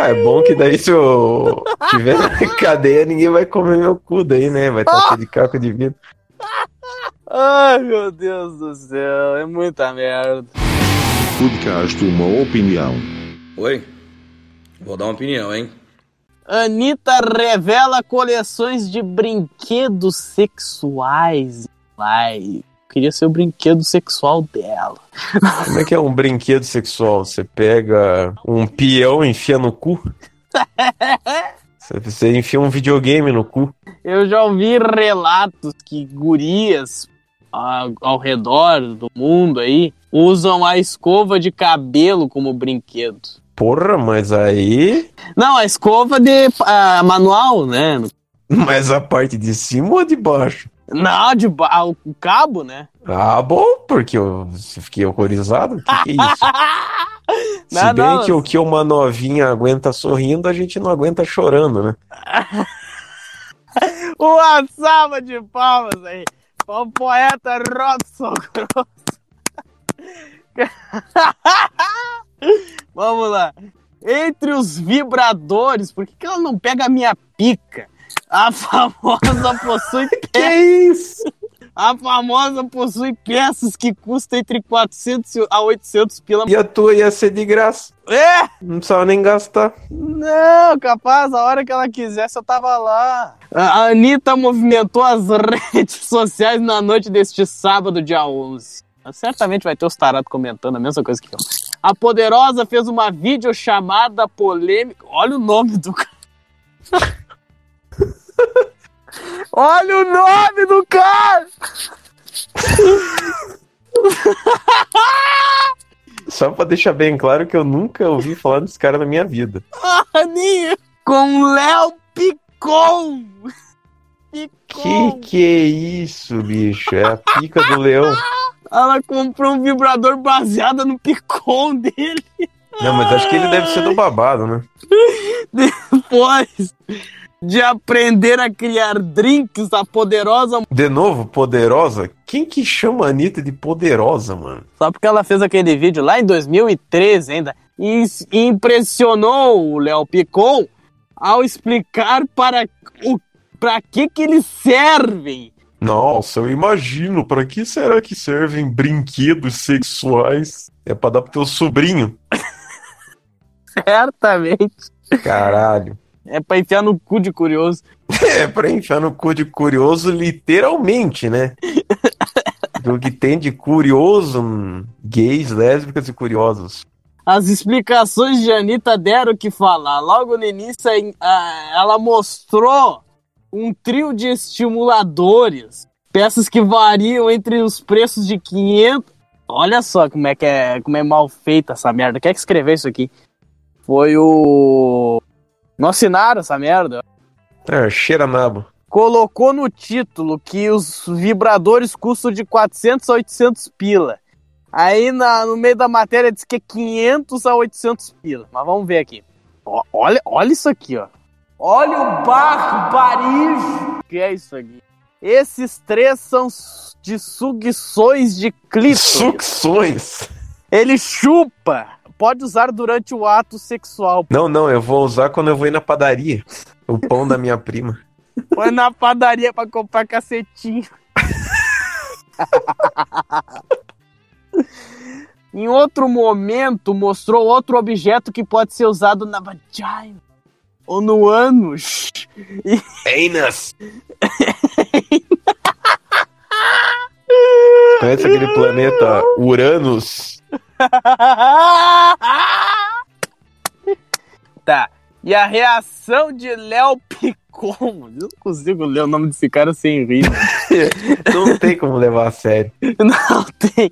Ah, é bom que daí se eu tiver na cadeia, ninguém vai comer meu cu daí, né? Vai estar cheio de caco de vidro. Ai, meu Deus do céu, é muita merda. Foodcast uma opinião. Oi? Vou dar uma opinião, hein? Anitta revela coleções de brinquedos sexuais. Ai, queria ser o brinquedo sexual dela. Como é que é um brinquedo sexual? Você pega um peão e enfia no cu? Você- enfia um videogame no cu? Eu já ouvi relatos que gurias a- ao redor do mundo aí usam a escova de cabelo como brinquedo. Porra, mas aí. Não, a escova de ah, manual, né? Mas a parte de cima ou de baixo? Não, de ba- o cabo, né? Ah, bom, porque eu fiquei horrorizado. O que, que é isso? Se Não, bem não, que o que uma novinha aguenta sorrindo, a gente não aguenta chorando, né? Uma salva de palmas aí. O poeta Robson Grosso. Vamos lá. Entre os vibradores, por que, que ela não pega a minha pica? A famosa possui Que isso? A famosa possui peças que custam entre 400 a 800 pila. E a tua ia ser de graça. É! Não precisava nem gastar. Não, capaz, a hora que ela quisesse eu tava lá. A a Anitta movimentou as redes sociais na noite deste sábado, dia 11. Certamente vai ter os tarados comentando a mesma coisa que eu. A Poderosa fez uma videochamada polêmica. Olha o nome do cara. Olha o nome do cara! Só pra deixar bem claro que eu nunca ouvi falar desse cara na minha vida. Aninha com Léo Picon. Que que é isso, bicho? É a pica do leão. Ela comprou um vibrador baseado no Picon dele. Não, mas acho que ele deve ser do babado, né? Depois de aprender a criar drinks, a poderosa. De novo, poderosa? Quem que chama a Anitta de poderosa, mano? Só porque ela fez aquele vídeo lá em 2013 ainda. E impressionou o Léo Picon ao explicar para o para que que eles servem. Nossa, eu imagino. Pra que será que servem brinquedos sexuais? É pra dar pro teu sobrinho. Certamente. Caralho. É pra enfiar no cu de curioso. É pra enfiar no cu de curioso, literalmente, né? Do que tem de curioso, hum, gays, lésbicas e curiosos. As explicações de Anitta deram o que falar. Logo no início, ela mostrou um trio de estimuladores Peças que variam entre os preços de 500. Olha só como é que é, como é mal feita essa merda. Quem é que escreveu isso aqui? Foi o. Não assinaram essa merda. É, cheira nabo. Colocou no título que os vibradores custam de 400 a 800 pila. Aí na- no meio da matéria diz que é 500 a 800 pila. Mas vamos ver aqui. Ó, olha, olha isso aqui, ó. Olha o barro, barijo. que é isso aqui? Esses três são de sucções de clítoris. Sucções? Ele chupa. Pode usar durante o ato sexual. Não, não, eu vou usar quando eu vou ir na padaria. O pão da minha prima. Foi na padaria pra comprar cacetinho. em outro momento, mostrou outro objeto que pode ser usado na vagina. Ou no ânus. E- Anus. Conhece aquele planeta Uranus? tá. E a reação de Léo Picon. Eu não consigo ler o nome desse cara sem rir. Não tem como levar a sério. Não tem.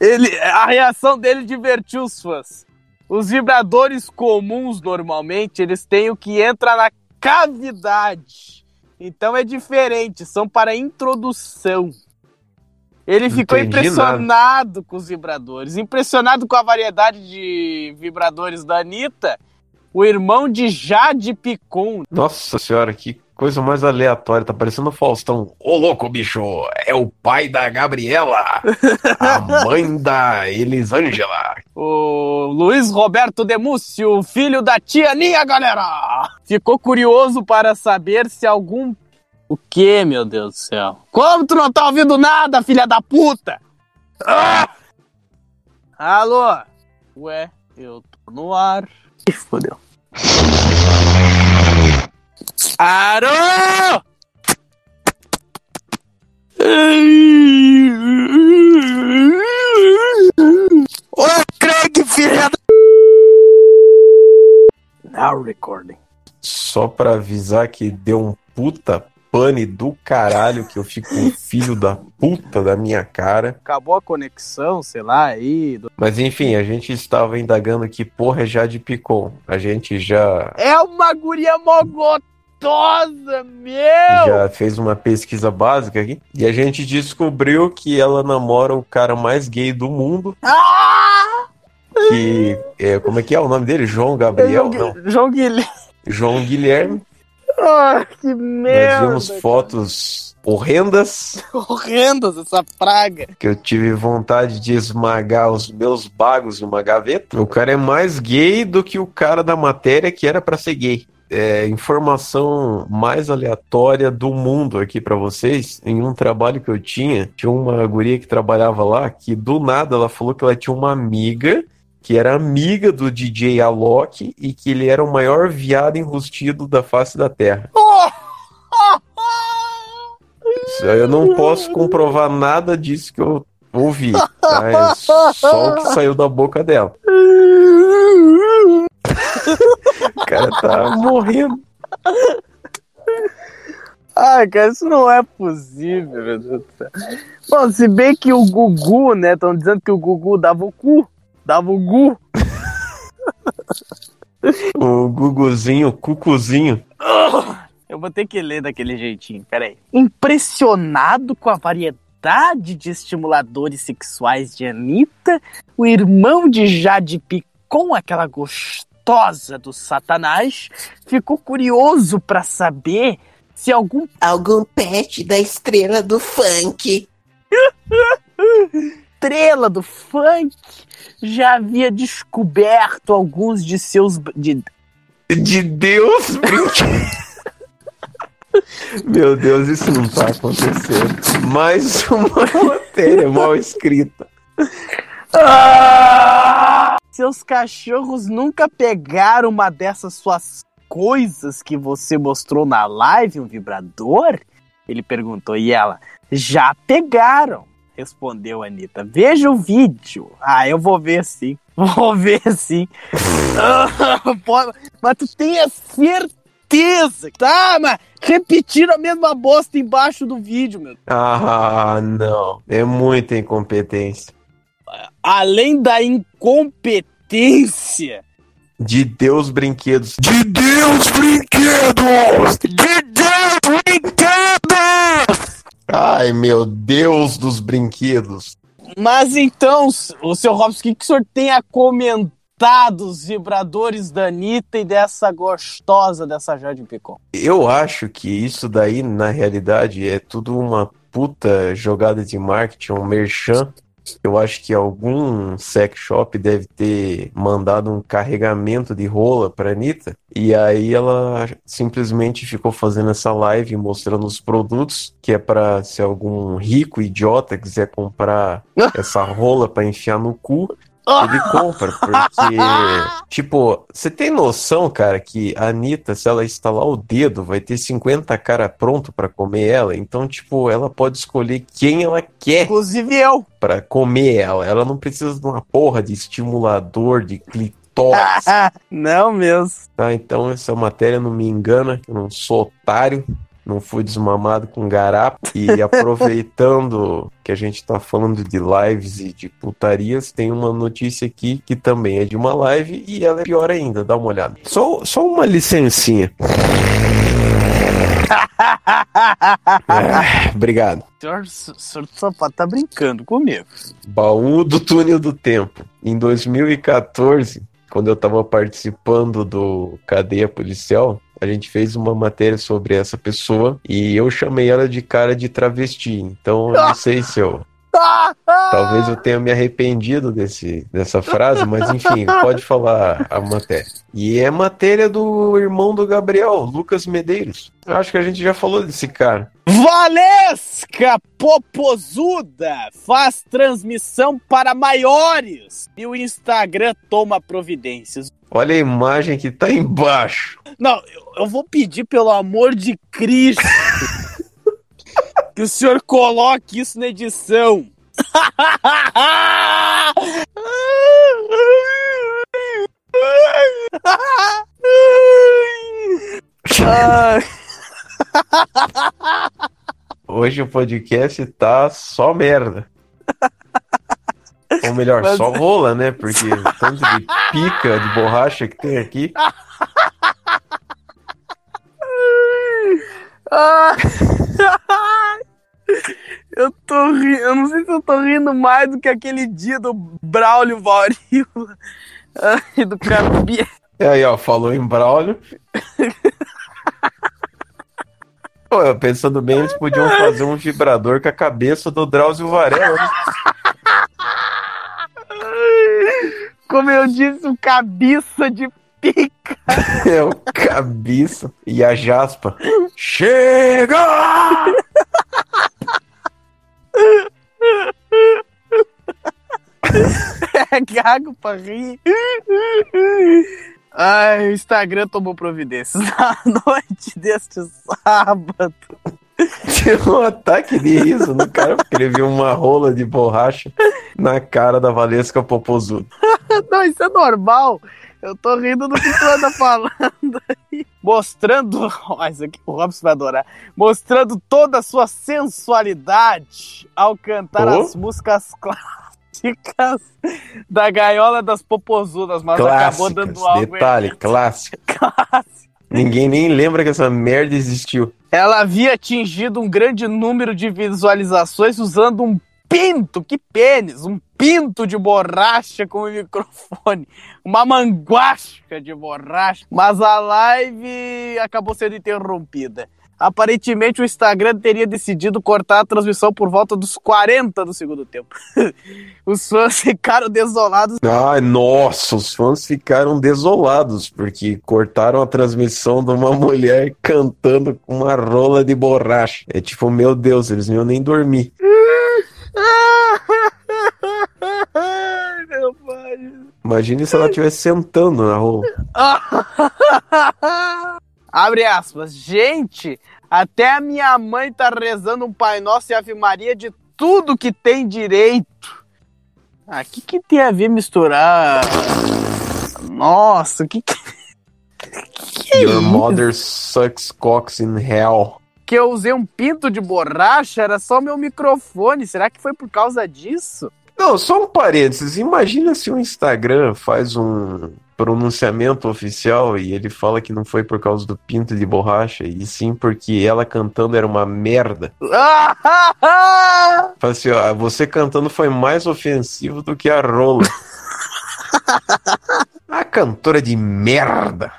Ele, a reação dele divertiu os fãs. Os vibradores comuns, normalmente, eles têm o que entra na cavidade. Então é diferente, são para introdução. Ele ficou Entendi impressionado com os vibradores, impressionado com a variedade de vibradores da Anitta. O irmão de Jade Picon. Nossa senhora, que coisa mais aleatória. Tá parecendo o Faustão. Ô louco, bicho, é o pai da Gabriela, a mãe da Elisângela. O Luiz Roberto Demúcio, filho da tia Ninha, galera! Ficou curioso para saber se algum. O que, meu Deus do céu? Como tu não tá ouvindo nada, filha da puta? Ah! Alô? Ué, eu tô no ar. Ih, fodeu. Arô! Ô, Craig, filha da... Now recording. Só pra avisar que deu um puta pane do caralho que eu fico um filho da puta da minha cara. Acabou a conexão, sei lá, aí. do- Mas enfim, a gente estava indagando que porra é Jade Picon. A gente já, É uma guria mogotosa, meu! já fez uma pesquisa básica aqui e a gente descobriu que ela namora o cara mais gay do mundo. Que é, como é que é o nome dele? João Gabriel? Não, João Guilherme. João Guilherme. Ah, que Nós merda! vimos fotos horrendas Horrendas essa praga. que eu tive vontade de esmagar os meus bagos numa gaveta. O cara é mais gay do que o cara da matéria que era pra ser gay. É, informação mais aleatória do mundo aqui pra vocês. Em um trabalho que eu tinha, tinha uma guria que trabalhava lá que do nada ela falou que ela tinha uma amiga que era amiga do DJ Alok e que ele era o maior viado enrustido da face da Terra. Eu não posso comprovar nada disso que eu ouvi. Tá? É só o que saiu da boca dela. O cara tá morrendo. Ai, cara, isso não é possível, meu Deus do céu. Bom, se bem que o Gugu, né? Estão dizendo que o Gugu dava o cu. Dava o gu. O Guguzinho, o Cucuzinho. Eu vou ter que ler daquele jeitinho, peraí. Impressionado com a variedade de estimuladores sexuais de Anitta, o irmão de Jade Picon, aquela gostosa do Satanás, ficou curioso pra saber se algum. Algum pet da estrela do funk. estrela do funk já havia descoberto alguns de seus. De, de Deus, Meu Deus, isso não tá acontecendo. Mais uma matéria mal escrita. Seus cachorros nunca pegaram uma dessas suas coisas que você mostrou na live, um vibrador? Ele perguntou. E ela, já pegaram, respondeu a Anitta. Veja o vídeo. Ah, eu vou ver sim. Vou ver sim. Ah, pô, Mas tu tenha certeza certeza. Tá, mas repetiram a mesma bosta embaixo do vídeo, meu. Ah, não. É muita incompetência. Além da incompetência. De Deus Brinquedos. De Deus Brinquedos! De Deus Brinquedos! Ai, meu Deus dos brinquedos. Mas então, o seu Robson, o que, que o senhor tem a comentar dos vibradores da Anitta e dessa gostosa dessa Jade Picon? Eu acho que isso daí, na realidade, é tudo uma puta jogada de marketing, um merchan. Eu acho que algum sex shop deve ter mandado um carregamento de rola pra Anitta. E aí ela simplesmente ficou fazendo essa live mostrando os produtos, que é pra se algum rico idiota quiser comprar essa rola pra enfiar no cu, ele compra, porque, tipo, você tem noção, cara, que a Anitta, se ela instalar o dedo, vai ter 50 cara pronto pra comer ela. Então, tipo, ela pode escolher quem ela quer. Inclusive eu. Pra comer ela. Ela não precisa de uma porra de estimulador, de clitóris. não mesmo. Tá, então essa matéria não me engana, eu não sou otário. Não fui desmamado com garapo. E aproveitando que a gente tá falando de lives e de putarias, tem uma notícia aqui que também é de uma live e ela é pior ainda. Dá uma olhada. Só, só uma licencinha. É, obrigado. O senhor, o senhor só pode tá brincando comigo. Baú do túnel do tempo. Em 2014, quando eu tava participando do Cadeia Policial, a gente fez uma matéria sobre essa pessoa e eu chamei ela de cara de travesti. Então eu não sei se eu. Talvez eu tenha me arrependido desse, dessa frase, mas enfim, pode falar a matéria. E é matéria do irmão do Gabriel, Lucas Medeiros. Acho que a gente já falou desse cara. Valesca Popozuda faz transmissão para maiores e o Instagram toma providências. Olha a imagem que tá embaixo. Não, eu, eu vou pedir pelo amor de Cristo que o senhor coloque isso na edição. Hoje o podcast tá só merda. Ou melhor, Mas- só rola, né? Porque tanto de pica de borracha que tem aqui. Eu tô rindo, eu não sei se eu tô rindo mais do que aquele dia do Braulio Varíola e do Cabia. E aí, ó, falou em Braulio. Pô, pensando bem, eles podiam fazer um vibrador com a cabeça do Drauzio Varela. Como eu disse, o cabeça de pica. É o cabeça e a jaspa. Chega! É gago pra rir. Ai, o Instagram tomou providências na noite deste sábado. Tinha um ataque de riso no cara porque ele viu uma rola de borracha na cara da Valesca Popozuda. Não, isso é normal. Eu tô rindo do que tu anda falando aí. Mostrando. Ó, isso aqui o Robson vai adorar. Mostrando toda a sua sensualidade ao cantar Oh. as músicas clássicas da gaiola das popozudas, mas acabou Clássicas, dando algo detalhe, clássico. Ninguém nem lembra que essa merda existiu. Ela havia atingido um grande número de visualizações usando um pinto, que pênis, um pinto de borracha com o microfone, uma manguasca de borracha, mas a live acabou sendo interrompida. Aparentemente o Instagram teria decidido cortar a transmissão por volta dos 40 do segundo tempo. Os fãs ficaram desolados. Ai, nossa, os fãs ficaram desolados porque cortaram a transmissão de uma mulher cantando com uma rola de borracha. É tipo, meu Deus, eles não iam nem dormir. Meu pai. Imagine se ela estivesse sentando na rola. Abre aspas. Gente, até a minha mãe tá rezando um Pai Nosso e Ave Maria de tudo que tem direito. Ah, o que, que tem a ver misturar? Nossa, o que, que... Your mother sucks cocks in hell. Que eu usei um pinto de borracha, era só meu microfone. Será que foi por causa disso? Não, só um parênteses. Imagina se o Instagram faz um pronunciamento oficial e ele fala que não foi por causa do pinto de borracha, e sim porque ela cantando era uma merda. Fala assim, ó, você cantando foi mais ofensivo do que a rola. a cantora de merda.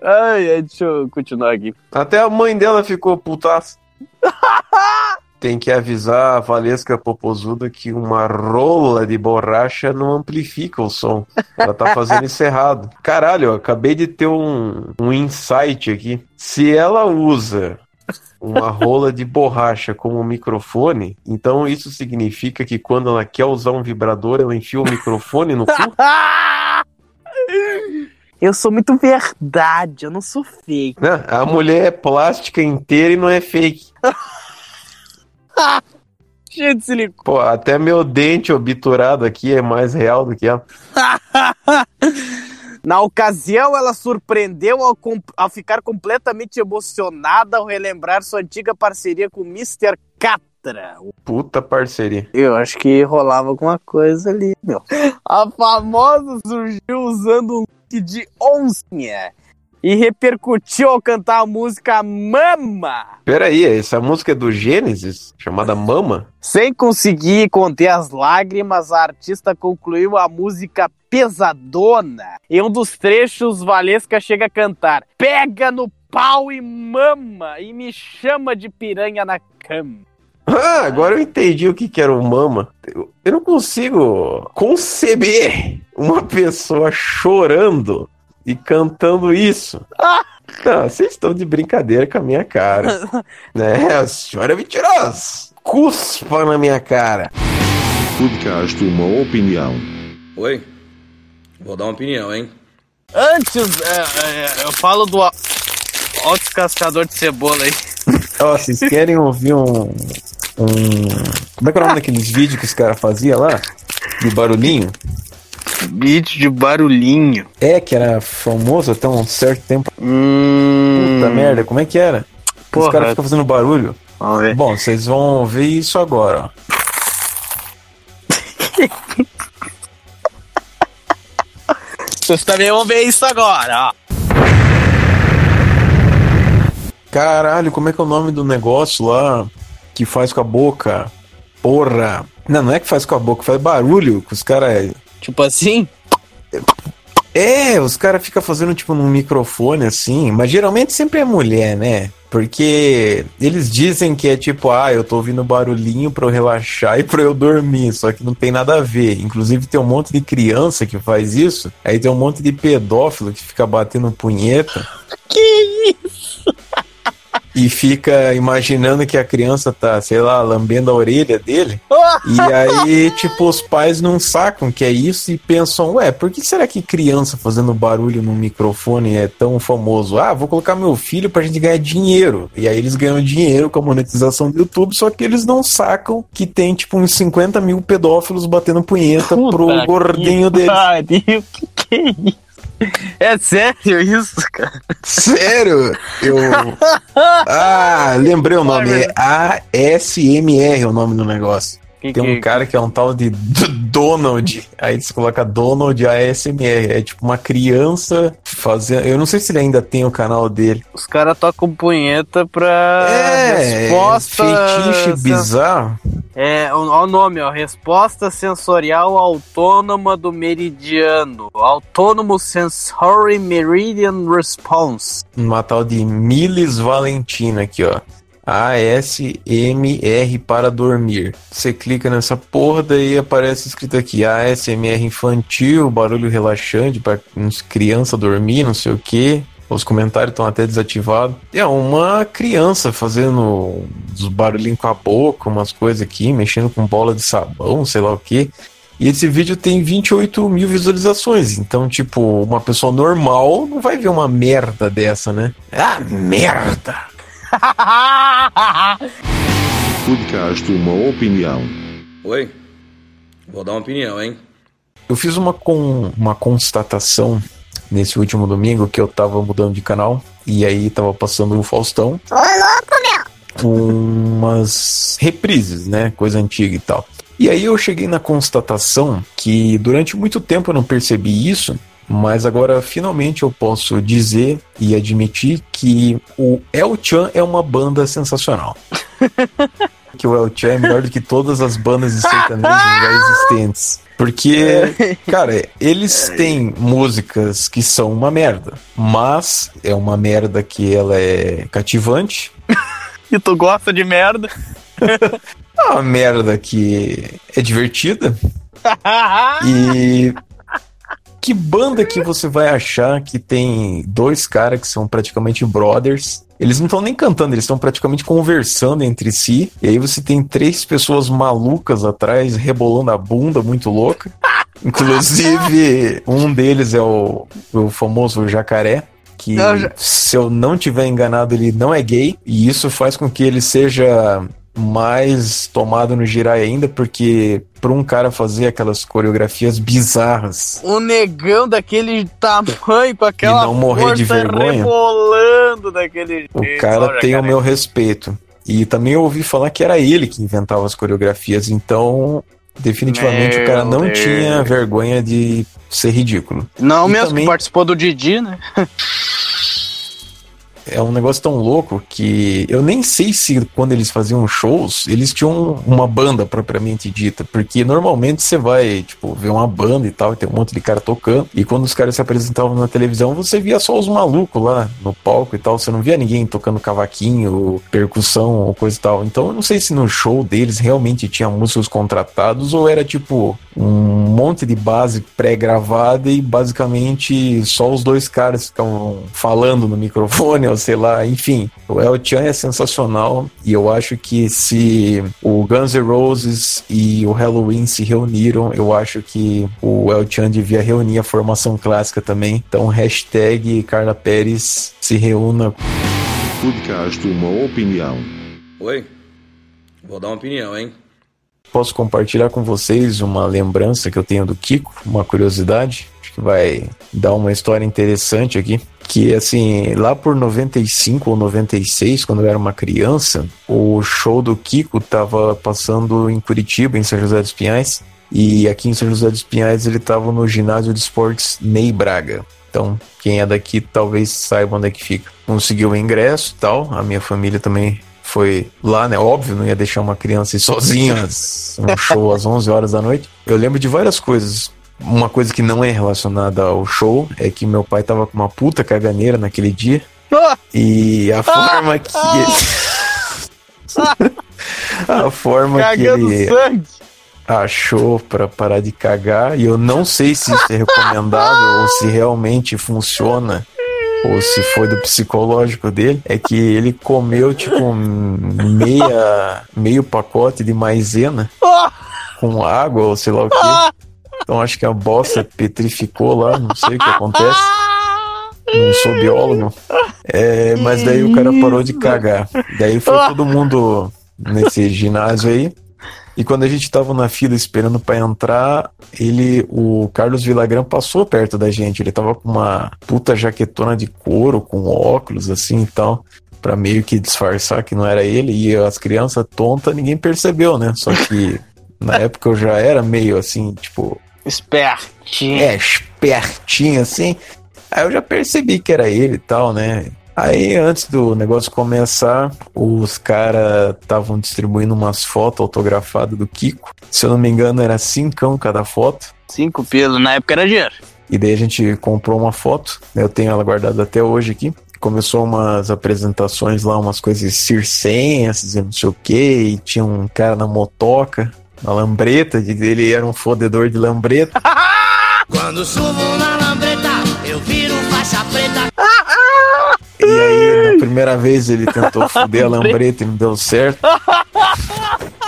Ai, deixa eu continuar aqui. Até a mãe dela ficou putaça. Tem que avisar a Valesca Popozuda que uma rola de borracha não amplifica o som. Ela tá fazendo isso errado. Caralho, eu acabei de ter um, um insight aqui. Se ela usa uma rola de borracha como microfone, então isso significa que quando ela quer usar um vibrador, ela enfia o microfone no cu? Eu sou muito verdade, eu não sou fake. Não, a mulher é plástica inteira e não é fake. Cheio de silicone. Pô, até meu dente obturado aqui é mais real do que ela. Na ocasião, ela surpreendeu ao, ao ficar completamente emocionada ao relembrar sua antiga parceria com Mr. Catra. Puta parceria. Eu acho que rolava alguma coisa ali, meu. A famosa surgiu usando um look de oncinha e repercutiu ao cantar a música Mama. Pera aí, essa música é do Gênesis, chamada Mama? Sem conseguir conter as lágrimas, a artista concluiu a música Pesadona. Em um dos trechos, Valesca chega a cantar: Pega no pau e mama, e me chama de piranha na cama. Ah, agora eu entendi o que, que era o Mama. Eu, eu não consigo conceber uma pessoa chorando e cantando isso. Não, vocês estão de brincadeira com a minha cara. né? A senhora é mentirosa. Cuspa na minha cara. Podcast Uma Opinião. Oi? Vou dar uma opinião, hein? Antes, é, é, eu falo do. Ó, o descascador de cebola aí. Ó, vocês querem ouvir um, um. Como é que é o nome daqueles vídeos que os caras faziam lá? De barulhinho? Vídeo de barulhinho. É, que era famoso até um certo tempo. Hum... Puta merda, como é que era? Porra. Os caras ficam fazendo barulho. Vamos ver. Bom, vocês vão ver isso agora, ó. Vocês também vão ver isso agora, ó. Caralho, como é que é o nome do negócio lá que faz com a boca? Porra! Não, não é que faz com a boca, faz barulho que os caras. Tipo assim? É, os caras ficam fazendo tipo num microfone assim, mas geralmente sempre é mulher, né? Porque eles dizem que é tipo, ah, eu tô ouvindo barulhinho pra eu relaxar e pra eu dormir, só que não tem nada a ver. Inclusive tem um monte de criança que faz isso, aí tem um monte de pedófilo que fica batendo punheta. Que isso? E fica imaginando que a criança tá, sei lá, lambendo a orelha dele. E aí, tipo, os pais não sacam que é isso e pensam, ué, por que será que criança fazendo barulho no microfone é tão famoso? Ah, vou colocar meu filho pra gente ganhar dinheiro. E aí eles ganham dinheiro com a monetização do YouTube, só que eles não sacam que tem, tipo, uns 50 mil pedófilos batendo punheta pro Puta gordinho que dele. pariu, que que é isso? É sério isso, cara? Sério? Eu. Ah, lembrei o nome. É ASMR o nome do negócio. Que Tem um que- cara que é um tal de Donald. Aí você coloca Donald ASMR. É tipo uma criança fazendo. Eu não sei se ele ainda tem o canal dele. Os caras tocam punheta pra É, resposta. fetiche bizarro. É, ó o nome, ó. Resposta sensorial autônoma do meridiano. Autonomous Sensory Meridian Response. Uma tal de Milis Valentina aqui, ó. ASMR para dormir. Você clica nessa porra, daí aparece escrito aqui ASMR infantil, barulho relaxante para criança dormir, não sei o que. Os comentários estão até desativados. É uma criança fazendo uns barulhinhos com a boca, umas coisas aqui, mexendo com bola de sabão, sei lá o que. E esse vídeo tem 28 mil visualizações. Então, tipo, uma pessoa normal não vai ver uma merda dessa, né? Ah, merda! Podcast Uma Opinião. Oi? Vou dar uma opinião, hein? Eu fiz uma, com, uma constatação nesse último domingo que eu tava mudando de canal e aí tava passando o Faustão. Ô, louco, meu! Umas reprises, né? Coisa antiga e tal. E aí eu cheguei na constatação que durante muito tempo eu não percebi isso, mas agora finalmente eu posso dizer e admitir que o El Chan é uma banda sensacional. que o El Chan é melhor do que todas as bandas de sertanejo já existentes. Porque, cara, eles têm músicas que são uma merda, mas é uma merda que ela é cativante. E tu gosta de merda? É uma merda que é divertida. E que banda que você vai achar que tem dois caras que são praticamente brothers? Eles não estão nem cantando, eles estão praticamente conversando entre si. E aí você tem três pessoas malucas atrás, rebolando a bunda, muito louca. Inclusive, um deles é o, o famoso jacaré. Que, se eu não tiver enganado, ele não é gay. E isso faz com que ele seja mais tomado no girai ainda, porque para um cara fazer aquelas coreografias bizarras Um negão daquele tamanho, com aquela E não morrer de vergonha? daquele O jeito. cara Olha, tem o cara. meu respeito. E também eu ouvi falar que era ele que inventava as coreografias, então definitivamente o cara Meu não Deus. tinha vergonha de ser ridículo. Não E mesmo também que participou do Didi, né? é um negócio tão louco que eu nem sei se quando eles faziam shows, eles tinham uma banda propriamente dita, porque normalmente você vai, tipo, ver uma banda e tal, e tem um monte de cara tocando, e quando os caras se apresentavam na televisão, você via só os malucos lá no palco e tal, você não via ninguém tocando cavaquinho, percussão ou coisa e tal. Então eu não sei se no show deles realmente tinha músicos contratados ou era tipo um monte de base pré-gravada e basicamente só os dois caras ficam falando no microfone, ou sei lá, enfim. O El Chan é sensacional e eu acho que se o Guns N' Roses e o Halloween se reuniram, eu acho que o El Chan devia reunir a formação clássica também. Então, hashtag Carla Pérez se reúna. Podcast Uma Opinião. Oi? Vou dar uma opinião, hein? Posso compartilhar com vocês uma lembrança que eu tenho do Kiko, uma curiosidade, acho que vai dar uma história interessante aqui. Que assim, lá por 95 ou 96, quando eu era uma criança, o show do Kiko tava passando em Curitiba, em São José dos Pinhais. E aqui em São José dos Pinhais ele tava no ginásio de esportes Ney Braga. Então, quem é daqui talvez saiba onde é que fica. Conseguiu o ingresso e tal, a minha família também foi lá, né? Óbvio, não ia deixar uma criança ir sozinha, um show às 11 horas da noite. Eu lembro de várias coisas. Uma coisa que não é relacionada ao show é que meu pai tava com uma puta caganeira naquele dia. E a forma que. a forma que Cagando ele sangue. achou pra parar de cagar. E eu não sei se isso é recomendável ou se realmente funciona. Ou se foi do psicológico dele, é que ele comeu tipo meia, meio pacote de maisena com água ou sei lá o que. Então acho que a bosta petrificou lá, não sei o que acontece. Não sou biólogo. É, mas daí o cara parou de cagar. Daí foi todo mundo nesse ginásio aí. E quando a gente tava na fila esperando pra entrar, ele, o Carlos Villagrán passou perto da gente. Ele tava com uma puta jaquetona de couro, com óculos assim e tal, pra meio que disfarçar que não era ele. E as crianças tontas, ninguém percebeu, né? Só que na época eu já era meio assim, tipo, Espertinho. é, espertinho assim. Aí eu já percebi que era ele e tal, né? Aí antes do negócio começar, os caras estavam distribuindo umas fotos autografadas do Kiko. Se eu não me engano, era cincão cada foto. Cinco pelo, na época era dinheiro. E daí a gente comprou uma foto, né? eu tenho ela guardada até hoje aqui. Começou umas apresentações lá, umas coisas circenses e não sei o que, e tinha um cara na motoca, na lambreta, de- ele era um fodedor de lambreta. Quando subo na lambreta, eu viro faixa preta. E aí, na primeira vez ele tentou foder a lambreta e não deu certo.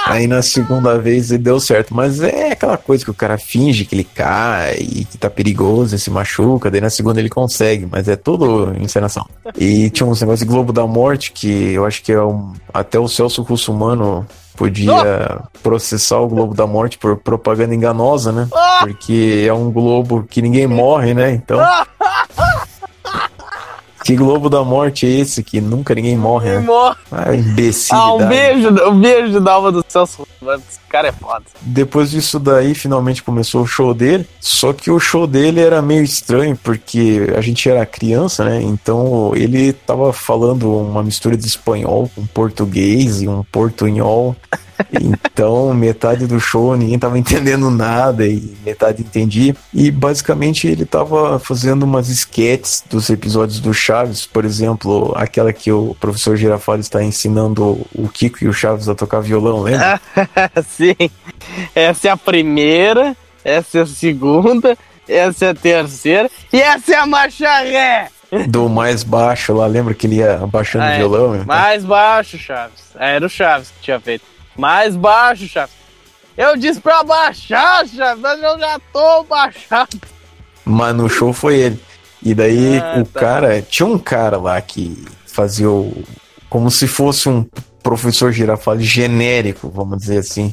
Aí na segunda vez ele deu certo. Mas é aquela coisa que o cara finge que ele cai e que tá perigoso e se machuca. Daí na segunda ele consegue, mas é tudo encenação. E tinha uns negócios de Globo da Morte que eu acho que é um, até o Celso Russomano podia processar o Globo da Morte por propaganda enganosa, né? Porque é um globo que ninguém morre, né? Então. Que Globo da Morte é esse que nunca ninguém morre, né? morre. Ah, imbecil. Ah, um beijo, um beijo da alma do Celso Russomano. Esse cara é foda. Depois disso daí, finalmente começou o show dele. Só que o show dele era meio estranho, porque a gente era criança, né? Então ele tava falando uma mistura de espanhol com português e um portunhol. Então, metade do show ninguém tava entendendo nada e metade entendia. E basicamente ele tava fazendo umas sketches dos episódios do Chaves, por exemplo, aquela que o professor Girafales está ensinando o Kiko e o Chaves a tocar violão, lembra? Sim. Essa é a primeira, essa é a segunda, essa é a terceira e essa é a marcha ré. Do mais baixo lá, lembra que ele ia abaixando Ah, o é. violão? né? Mais baixo, Chaves. Ah, Era o Chaves que tinha feito. Mais baixo, Chaves. Eu disse pra baixar, Chaves, mas eu já tô baixado. Mas no show foi ele. E daí Ah, o tá. cara. Tinha um cara lá que fazia o. Como se fosse um professor Girafales genérico, vamos dizer assim.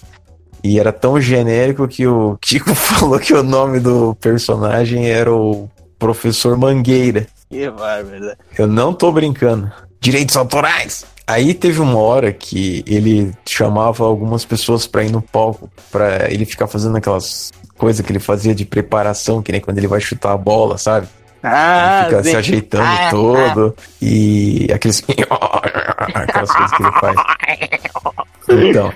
E era tão genérico que o Kiko falou que o nome do personagem era o Professor Mangueira. Que bárbaro. Eu não tô brincando. Direitos autorais! Aí teve uma hora que ele chamava algumas pessoas pra ir no palco, pra ele ficar fazendo aquelas coisas que ele fazia de preparação, que nem quando ele vai chutar a bola, sabe? Ah, Fica se sim. ajeitando Ah, todo. E aqueles. aquelas coisas que ele faz. Então.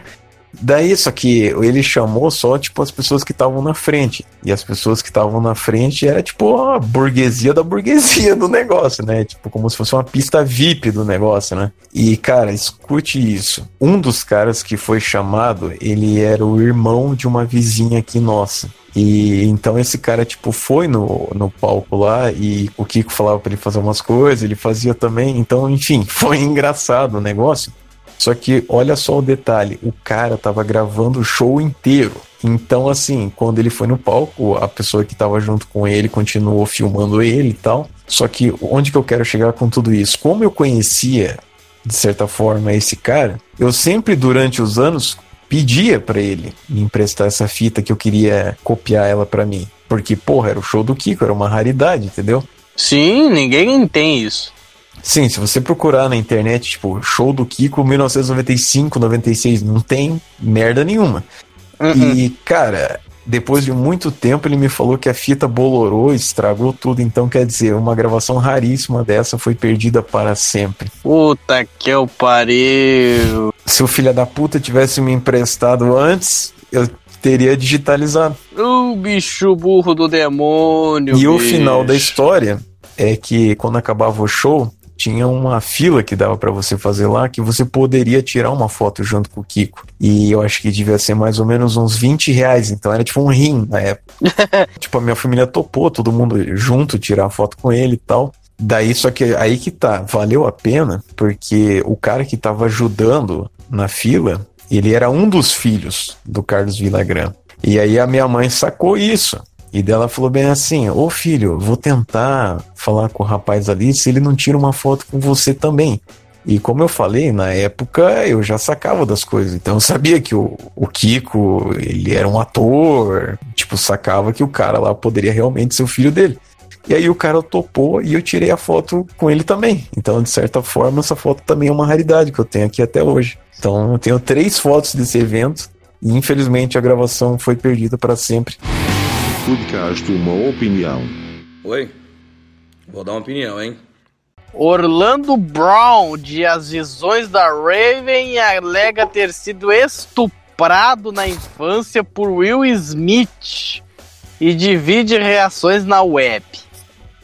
Daí, só que ele chamou só, tipo, as pessoas que estavam na frente. E as pessoas que estavam na frente era, tipo, a burguesia da burguesia do negócio, né? Tipo, como se fosse uma pista VIP do negócio, né? E, cara, escute isso. Um dos caras que foi chamado, ele era o irmão de uma vizinha aqui nossa. E então esse cara, tipo, foi no, no palco lá e o Kiko falava pra ele fazer umas coisas, ele fazia também. Então, enfim, foi engraçado o negócio. Só que olha só o detalhe, o cara tava gravando o show inteiro. Então, assim, quando ele foi no palco, a pessoa que tava junto com ele continuou filmando ele e tal. Só que onde que eu quero chegar com tudo isso? Como eu conhecia, de certa forma, esse cara, eu sempre, durante os anos, pedia pra ele me emprestar essa fita que eu queria copiar ela pra mim. Porque, porra, era o show do Kiko, era uma raridade, entendeu? Sim, ninguém tem isso. Sim, se você procurar na internet, tipo, show do Kiko 1995, 96, não tem merda nenhuma. E, cara, depois de muito tempo ele me falou que a fita bolorou, estragou tudo, então quer dizer, uma gravação raríssima dessa foi perdida para sempre. Puta que eu pariu. Se o filho da puta tivesse me emprestado antes, eu teria digitalizado. O bicho burro do demônio. e o bicho. final da história é que quando acabava o show, tinha uma fila que dava pra você fazer lá que você poderia tirar uma foto junto com o Kiko. E eu acho que devia ser mais ou menos uns 20 reais, então era tipo um rim na época. tipo, a minha família topou, todo mundo junto tirar foto com ele e tal. Daí, só que aí que tá, valeu a pena, porque o cara que tava ajudando na fila, ele era um dos filhos do Carlos Villagrán. E aí a minha mãe sacou isso. E dela falou bem assim: Ô filho, vou tentar falar com o rapaz ali se ele não tira uma foto com você também. E como eu falei, na época eu já sacava das coisas. Então eu sabia que o, o Kiko, ele era um ator. Tipo, sacava que o cara lá poderia realmente ser o filho dele. E aí o cara topou e eu tirei a foto com ele também. Então, de certa forma, essa foto também é uma raridade que eu tenho aqui até hoje. Então, eu tenho três fotos desse evento. E infelizmente a gravação foi perdida para sempre. Podcast Uma Opinião. Oi? Vou dar uma opinião, hein? Orlando Brown, de As Visões da Raven, alega ter sido estuprado na infância por Will Smith e divide reações na web.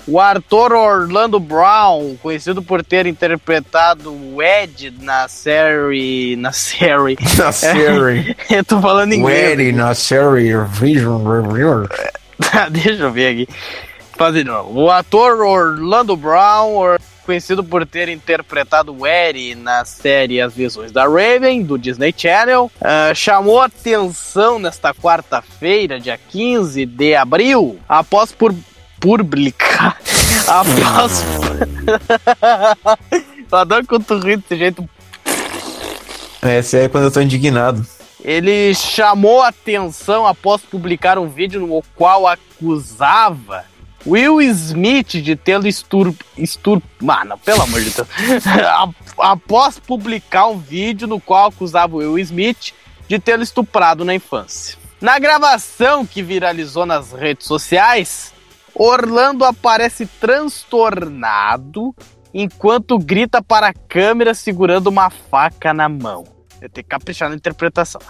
O ator Orlando Brown, conhecido por ter interpretado o Ed na série. Na série. Na série. Eu tô falando inglês. Ready na série Vision Review. Tá, Deixa eu ver aqui. Fazer de novo. O ator Orlando Brown, conhecido por ter interpretado o Eri na série As Visões da Raven, do Disney Channel, ah, chamou atenção nesta quarta-feira, dia 15 de abril, após por publicar. após. Eu adoro quando tu ri desse jeito. Essa é quando eu tô indignado. Ele chamou atenção após publicar um vídeo no qual acusava Will Smith de tê-lo estur... estur... Mano, pelo amor de Deus. após publicar um vídeo no qual acusava Will Smith de tê-lo estuprado na infância. Na gravação que viralizou nas redes sociais, Orlando aparece transtornado enquanto grita para a câmera segurando uma faca na mão. Eu tenho que caprichar na interpretação.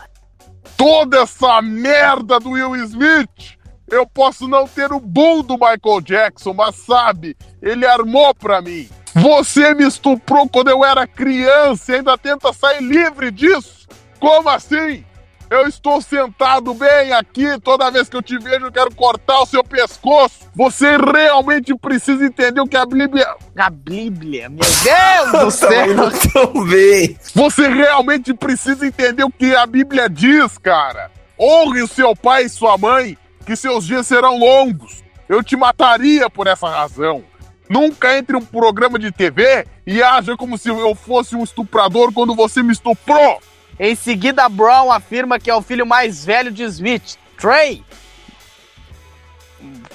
Toda essa merda do Will Smith, eu posso não ter o boom do Michael Jackson, mas sabe, ele armou pra mim. Você me estuprou quando eu era criança e ainda tenta sair livre disso? Como assim? Eu estou sentado bem aqui, toda vez que eu te vejo eu quero cortar o seu pescoço. Você realmente precisa entender o que a Bíblia... A Bíblia, meu Deus do céu! Também. Você realmente precisa entender o que a Bíblia diz, cara. Honre o seu pai e sua mãe, que seus dias serão longos. Eu te mataria por essa razão. Nunca entre em um programa de TV e haja como se eu fosse um estuprador quando você me estuprou. Em seguida, Brown afirma que é o filho mais velho de Smith, Trey.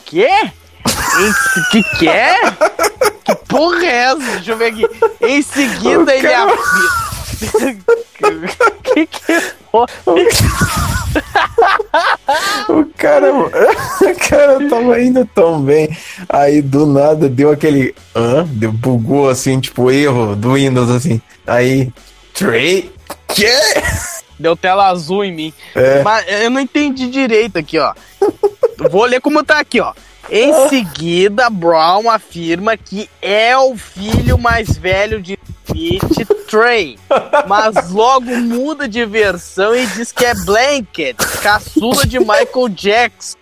Quê? Em, que que é? Que porra é essa? Deixa eu ver aqui. Em seguida, ele afirma. que que é? O cara, o cara tava indo tão bem. Aí do nada deu aquele. Hã? Deu, bugou assim, tipo, erro do Windows assim. Aí. Trey? Quê? Deu tela azul em mim. É. Mas eu não entendi direito aqui, ó. Vou ler como tá aqui, ó. Em seguida, Brown afirma que é o filho mais velho de Smith, Trey. Mas logo muda de versão e diz que é Blanket, caçula de Michael Jackson.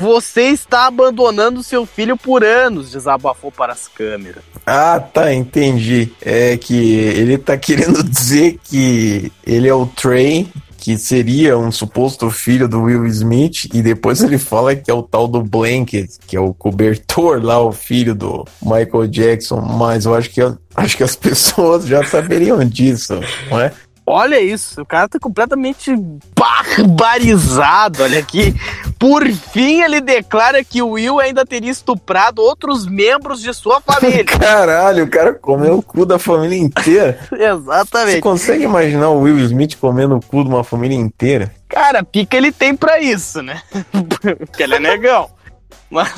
Você está abandonando seu filho por anos, desabafou para as câmeras. Ah, tá, entendi. É que ele tá querendo dizer que ele é o Trey, que seria um suposto filho do Will Smith, e depois ele fala que é o tal do Blanket, que é o cobertor lá, o filho do Michael Jackson, mas eu acho que, acho que as pessoas já saberiam disso, não é? Olha isso, o cara tá completamente barbarizado. Olha aqui. Por fim, ele declara que o Will ainda teria estuprado outros membros de sua família. Caralho, o cara comeu o cu da família inteira. Exatamente. Você consegue imaginar o Will Smith comendo o cu de uma família inteira? Cara, pica ele tem pra isso, né? Porque ele é negão. Mas.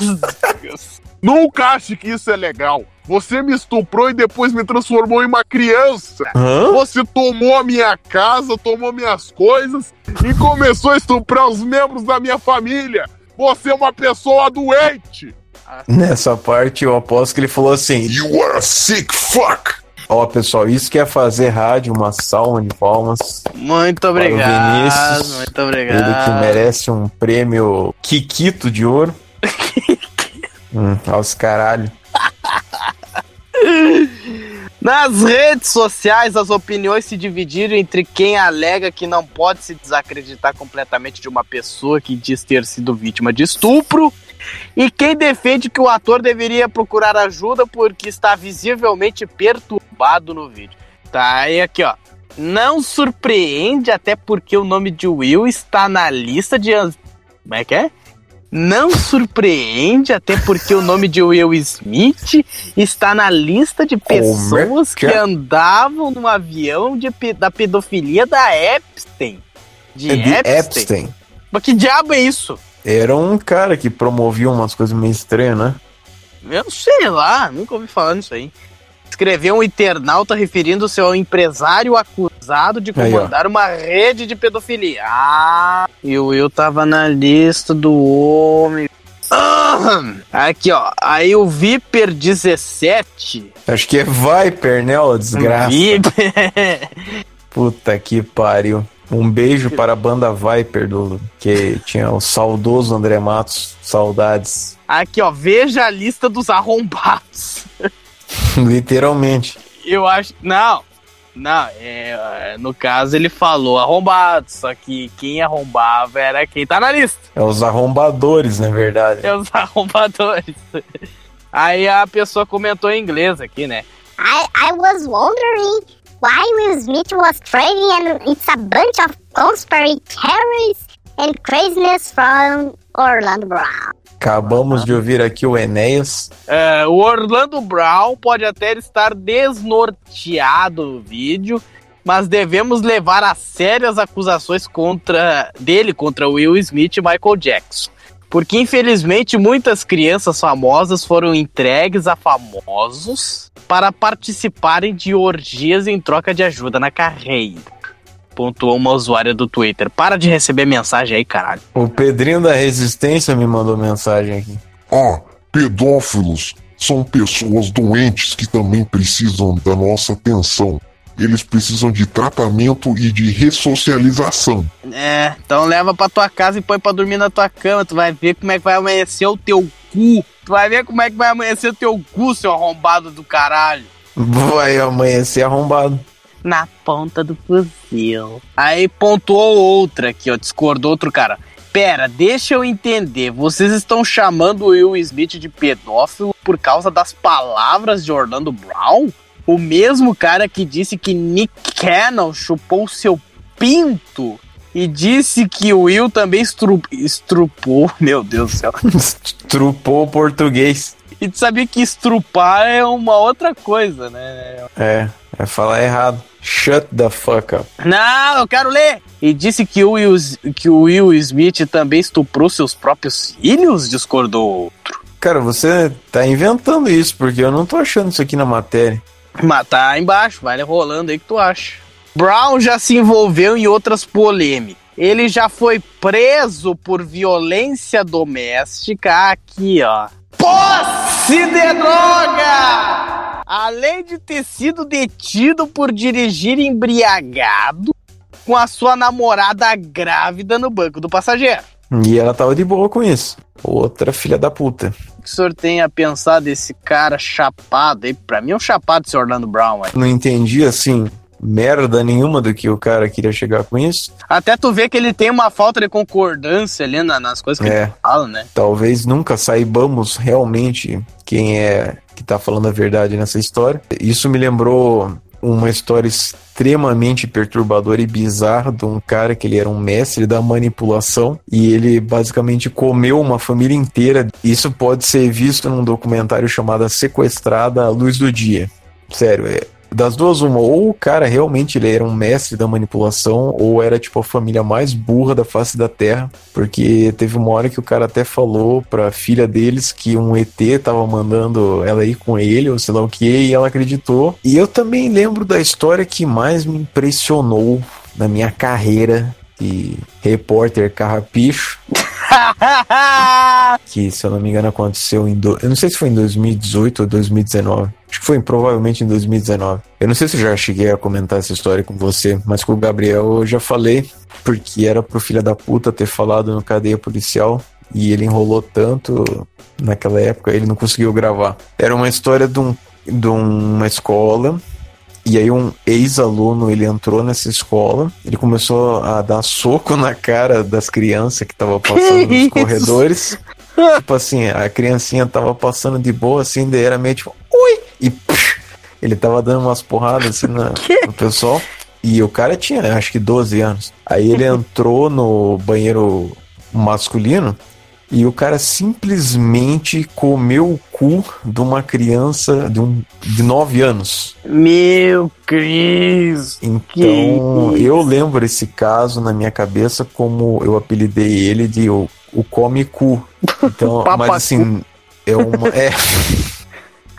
Nunca ache que isso é legal. Você me estuprou e depois me transformou em uma criança. Hã? Você tomou a minha casa, tomou minhas coisas e começou a estuprar os membros da minha família. Você é uma pessoa doente. Nessa parte eu aposto que ele falou assim: You are a sick fuck! Ó, pessoal, isso que é fazer rádio, uma salva de palmas. Muito para o obrigado. Vinícius. Muito obrigado. Ele que merece um prêmio Kikito de ouro. hum, aos caralho. Nas redes sociais, as opiniões se dividiram entre quem alega que não pode se desacreditar completamente de uma pessoa que diz ter sido vítima de estupro e quem defende que o ator deveria procurar ajuda porque está visivelmente perturbado no vídeo. Tá aí aqui, ó. Não surpreende, até porque o nome de Will está na lista de. Como é que é? Não surpreende, até porque o nome de Will Smith está na lista de pessoas que que é? andavam no avião de, da pedofilia da Epstein. De, É de Epstein. Epstein. Mas que diabo é isso? Era um cara que promovia umas coisas meio estranhas, né? Eu sei lá, nunca ouvi falar nisso aí. Escreveu um internauta referindo-se ao empresário acusado de Aí, comandar uma rede de pedofilia. Ah, e o Will tava na lista do homem. Ah, aqui, ó. Aí o Viper 17. Acho que é Viper, né, ó, desgraça. Viper. Puta que pariu. Um beijo para a banda Viper do que tinha o saudoso André Matos, saudades. Aqui, ó. Veja a lista dos arrombados. Literalmente. Eu acho. Não. Não, é, no caso ele falou arrombado, só que quem arrombava era quem tá na lista. É os arrombadores, na verdade. É os arrombadores. Aí a pessoa comentou em inglês aqui, né? I, I was wondering why Will Smith was trading and it's a bunch of conspiracy theories and craziness from Orlando Brown. Acabamos de ouvir aqui o Enéas. É, o Orlando Brown pode até estar desnorteado no vídeo, mas devemos levar a sério as acusações contra dele contra Will Smith e Michael Jackson. Porque infelizmente muitas crianças famosas foram entregues a famosos para participarem de orgias em troca de ajuda na carreira. Pontuou uma usuária do Twitter. Para de receber mensagem aí, caralho. O Pedrinho da Resistência me mandou mensagem aqui. Ah, pedófilos são pessoas doentes que também precisam da nossa atenção. Eles precisam de tratamento e de ressocialização. É, então leva pra tua casa e põe pra dormir na tua cama. Tu vai ver como é que vai amanhecer o teu cu. Tu vai ver como é que vai amanhecer o teu cu, seu arrombado do caralho. Vai amanhecer arrombado. Na ponta do fuzil. Aí pontuou outra aqui, ó. Discordou outro cara. Pera, deixa eu entender. Vocês estão chamando o Will Smith de pedófilo por causa das palavras de Orlando Brown? O mesmo cara que disse que Nick Cannon chupou seu pinto e disse que o Will também estru estrupou. Meu Deus do céu. Estrupou português. E tu sabia que estrupar é uma outra coisa, né? É, é falar errado. Shut the fuck up. Não, eu quero ler! E disse que o Will, que o Will Smith também estuprou seus próprios filhos? Discordou outro. Cara, você tá inventando isso, porque eu não tô achando isso aqui na matéria. Mas tá embaixo, vai rolando aí que tu acha. Brown já se envolveu em outras polêmicas. Ele já foi preso por violência doméstica aqui, ó. Posse de droga! Além de ter sido detido por dirigir embriagado com a sua namorada grávida no banco do passageiro. E ela tava de boa com isso. Outra filha da puta. O que o senhor tem a pensar desse cara chapado aí? Pra mim é um chapado esse Orlando Brown aí. Não entendi assim merda nenhuma do que o cara queria chegar com isso. Até tu vê que ele tem uma falta de concordância ali na- nas coisas que É. ele fala, né? Talvez nunca saibamos realmente quem é que tá falando a verdade nessa história. Isso me lembrou uma história extremamente perturbadora e bizarra de um cara que ele era um mestre da manipulação e ele basicamente comeu uma família inteira. Isso pode ser visto num documentário chamado Sequestrada à Luz do Dia. Sério, é, das duas, uma, ou o cara realmente ele era um mestre da manipulação, ou era tipo a família mais burra da face da Terra, porque teve uma hora que o cara até falou pra filha deles que um ET tava mandando ela ir com ele, ou sei lá o que, e ela acreditou. E eu também lembro da história que mais me impressionou na minha carreira de repórter carrapicho, que se eu não me engano aconteceu em. Do... Eu não sei se foi em 2018 ou 2019. Acho que foi provavelmente em 2019. Eu não sei se eu já cheguei a comentar essa história com você, mas com o Gabriel eu já falei, porque era pro filho da puta ter falado no cadeia policial e ele enrolou tanto naquela época, ele não conseguiu gravar. Era uma história de, um, de uma escola e aí um ex-aluno, ele entrou nessa escola, ele começou a dar soco na cara das crianças que estavam passando nos isso? corredores. tipo assim, a criancinha tava passando de boa, assim, daí era meio tipo, ui! E psh, ele tava dando umas porradas assim na, no pessoal. E o cara tinha, acho que 12 anos. Aí ele entrou no banheiro masculino e o cara simplesmente comeu o cu de uma criança de, um, de 9 anos. Meu Cris! Então, eu lembro esse caso na minha cabeça como eu apelidei ele de o, o come cu. Então, mas assim, é uma é,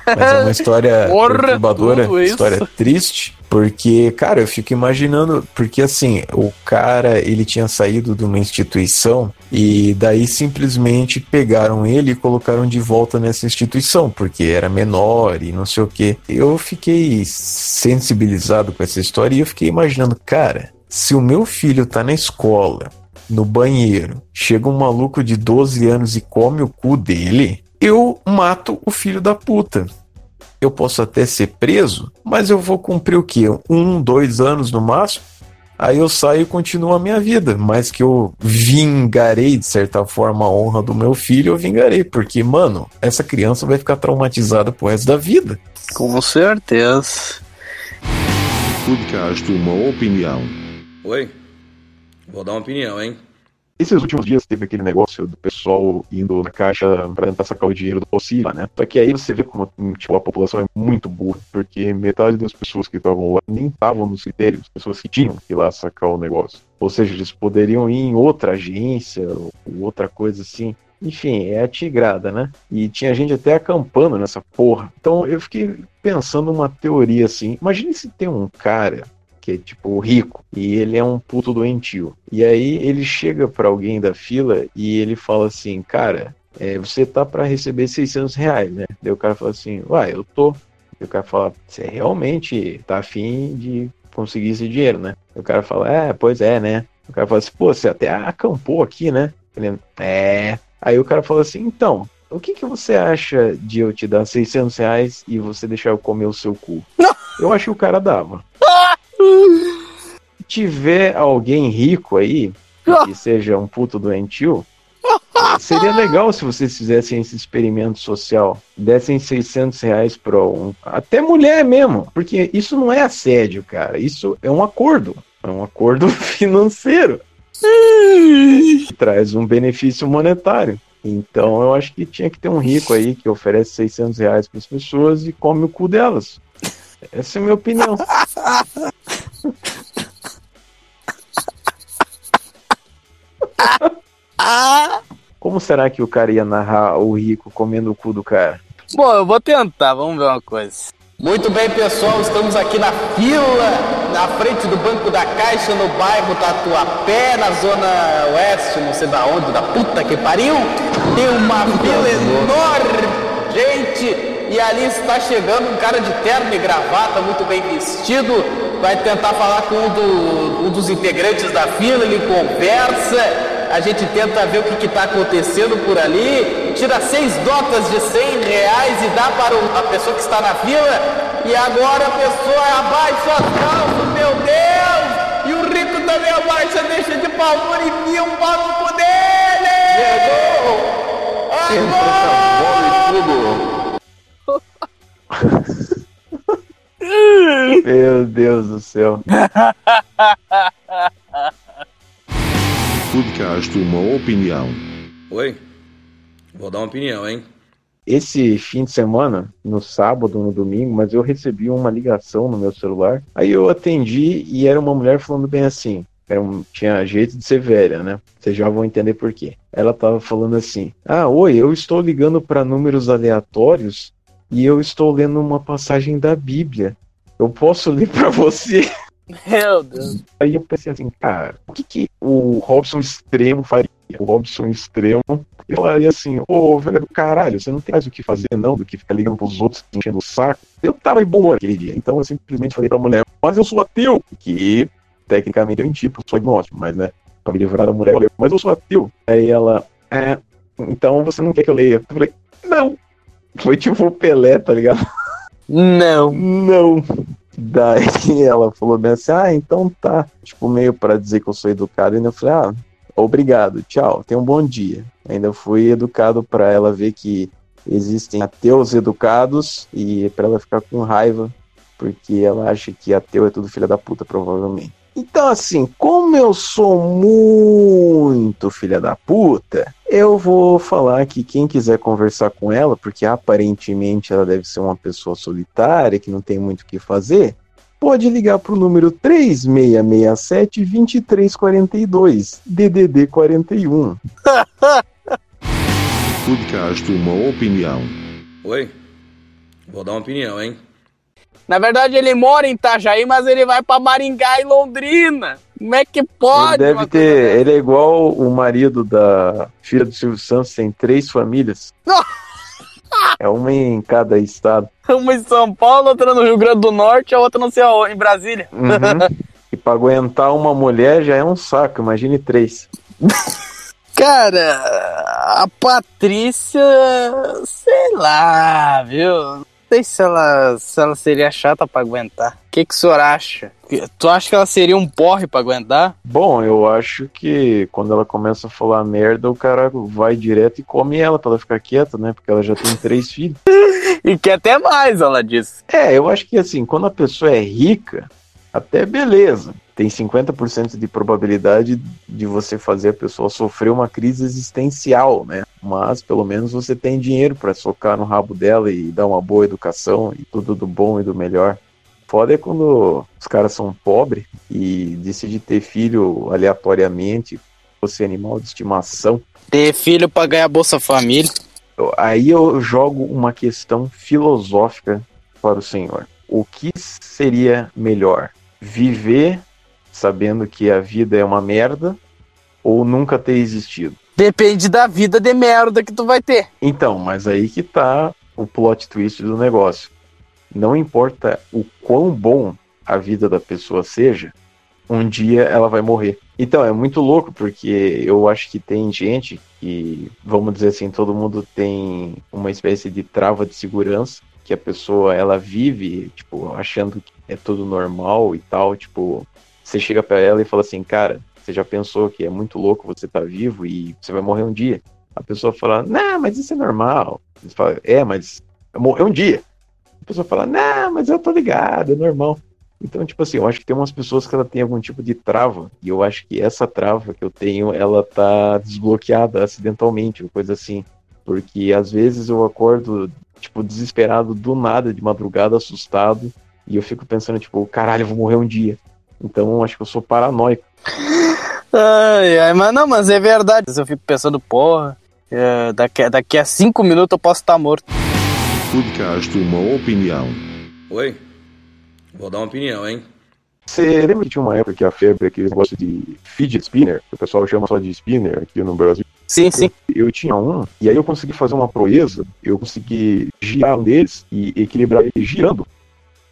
mas é uma história Porra, perturbadora, história triste, porque, cara, eu fico imaginando, porque assim, o cara, ele tinha saído de uma instituição e daí simplesmente pegaram ele e colocaram de volta nessa instituição, porque era menor e não sei o que. Eu fiquei sensibilizado com essa história e eu fiquei imaginando, cara, se o meu filho tá na escola, no banheiro, chega um maluco de 12 anos e come o cu dele, eu mato o filho da puta. Eu posso até ser preso, mas eu vou cumprir o quê? Um, dois anos no máximo? Aí eu saio e continuo a minha vida. Mas que eu vingarei, de certa forma, a honra do meu filho, eu vingarei. Porque, mano, essa criança vai ficar traumatizada pro resto da vida. Com certeza. Podcast Uma Opinião. Oi? Vou dar uma opinião, hein? Esses últimos dias teve aquele negócio do pessoal indo na caixa pra tentar sacar o dinheiro do possível, né? Só que aí você vê como tipo, a população é muito burra, porque metade das pessoas que estavam lá nem estavam nos critérios, pessoas que tinham que ir lá sacar o negócio. Ou seja, eles poderiam ir em outra agência ou outra coisa assim. Enfim, é a tigrada, né? E tinha gente até acampando nessa porra. Então eu fiquei pensando uma teoria assim. Imagine se tem um cara que é tipo rico e ele é um puto doentio. E aí ele chega pra alguém da fila e ele fala assim, cara, é, você tá pra receber 600 reais, né? Daí o cara fala assim, uai, eu tô. E o cara fala, você realmente tá afim de conseguir esse dinheiro, né? E o cara fala, é, pois é, né? O cara fala assim, pô, você até acampou aqui, né? Ele, é. Aí o cara fala assim, então, o que, que você acha de eu te dar 600 reais e você deixar eu comer o seu cu? Eu acho que o cara dava. Se tiver alguém rico aí, que seja um puto doentio, seria legal se vocês fizessem esse experimento social. Dessem 600 reais pra um. Até mulher mesmo. Porque isso não é assédio, cara. Isso é um acordo. É um acordo financeiro. Traz um benefício monetário. Então eu acho que tinha que ter um rico aí que oferece 600 reais para as pessoas e come o cu delas. Essa é a minha opinião. Como será que o cara ia narrar o rico comendo o cu do cara? Bom, eu vou tentar, vamos ver uma coisa. Muito bem, pessoal, estamos aqui na fila, na frente do Banco da Caixa, no bairro Tatuapé, na zona oeste, não sei da onde, da puta que pariu. Tem uma fila enorme, gente, e ali está chegando um cara de terno e gravata, muito bem vestido, vai tentar falar com um, do- um dos integrantes da fila, ele conversa, a gente tenta ver o que está acontecendo por ali, tira seis notas de 100 reais e dá para o- a pessoa que está na fila, e agora a pessoa abaixa as calças, meu Deus! E o rico também abaixa, deixa de pavor e enfia um pau no cu dele! Meu Deus do céu. Podcast Uma Opinião. Oi? Vou dar uma opinião, hein? Esse fim de semana, no sábado, no domingo, mas eu recebi uma ligação no meu celular. Aí eu atendi e era uma mulher falando bem assim. Era um- tinha jeito de ser velha, né? Vocês já vão entender por quê. Ela tava falando assim: Ah, oi, eu estou ligando para números aleatórios e eu estou lendo uma passagem da Bíblia. Eu posso ler para você? Meu Deus. Aí eu pensei assim, cara, o que, que o Robson Extremo faria? O Robson Extremo, ele falaria assim, ô, velho do caralho, você não tem mais o que fazer não, do que ficar ligando pros outros, enchendo o saco. Eu tava em humor aquele dia, então eu simplesmente falei pra mulher, mas eu sou ateu, que tecnicamente eu menti, porque eu sou agnóstico, mas né, pra me livrar da mulher, eu falei, mas eu sou ateu. Aí ela, é, então você não quer que eu leia? Eu falei, não. Foi tipo o Pelé, tá ligado? Não. Não. Daí ela falou bem assim, ah, então tá. Tipo, meio pra dizer que eu sou educado. E eu falei, ah, obrigado, tchau, tenha um bom dia. Ainda fui educado pra ela ver que existem ateus educados e pra ela ficar com raiva, porque ela acha que ateu é tudo filha da puta, provavelmente. Então, assim, como eu sou muito filha da puta, eu vou falar que quem quiser conversar com ela, porque aparentemente ela deve ser uma pessoa solitária, que não tem muito o que fazer, pode ligar pro número 3667-2342, DDD 41. Podcast Uma Opinião. Oi? Vou dar uma opinião, hein? Na verdade, ele mora em Itajaí, mas ele vai pra Maringá e Londrina. Como é que Ele pode? deve uma ter. Ele é igual o marido da filha do Silvio Santos, tem três famílias. É uma em cada estado. Uma em São Paulo, outra no Rio Grande do Norte, a outra não sei aonde, em Brasília. Uhum. e pra aguentar uma mulher já é um saco, imagine três. Cara, a Patrícia, sei lá, viu? Sei se ela, se ela seria chata pra aguentar. O que, que o senhor acha? Tu acha que ela seria um porre pra aguentar? Bom, eu acho que quando ela começa a falar merda, o cara vai direto e come ela pra ela ficar quieta, né? Porque ela já tem três filhos. E quer até mais, ela disse. É, eu acho que assim, quando a pessoa é rica, até beleza. Tem 50% de probabilidade de você fazer a pessoa sofrer uma crise existencial, né? Mas pelo menos você tem dinheiro para socar no rabo dela e dar uma boa educação e tudo do bom e do melhor. Foda é quando os caras são pobres e decidem ter filho aleatoriamente, você animal de estimação. Ter filho pra ganhar Bolsa Família. Aí eu jogo uma questão filosófica para o senhor. O que seria melhor? Viver sabendo que a vida é uma merda ou nunca ter existido? Depende da vida de merda que tu vai ter. Então, mas aí que tá o plot twist do negócio. Não importa o quão bom a vida da pessoa seja, um dia ela vai morrer. Então, é muito louco, porque eu acho que tem gente que, vamos dizer assim, todo mundo tem uma espécie de trava de segurança, que a pessoa, ela vive, tipo, achando que é tudo normal e tal, tipo, você chega pra ela e fala assim, cara, você já pensou que é muito louco você tá vivo e você vai morrer um dia? A pessoa fala, não, mas isso é normal. Você fala, é, mas eu morrer um dia. A pessoa fala, não, mas eu tô ligado, é normal. Então, tipo assim, eu acho que tem umas pessoas que ela tem algum tipo de trava, e eu acho que essa trava que eu tenho, ela tá desbloqueada acidentalmente, ou coisa assim. Porque às vezes eu acordo, tipo, desesperado do nada, de madrugada, assustado, e eu fico pensando, tipo, caralho, eu vou morrer um dia. Então, acho que eu sou paranoico. Ai, ai, mas não, mas é verdade. Eu fico pensando, porra, é, daqui, daqui a cinco minutos eu posso estar morto. Podcast Uma Opinião. Oi? Vou dar uma opinião, hein? Você lembra que tinha uma época que a febre, aquele negócio de fidget spinner, que o pessoal chama só de spinner aqui no Brasil? Sim, sim. Eu, eu tinha um, e aí eu consegui fazer uma proeza, eu consegui girar um deles e equilibrar ele girando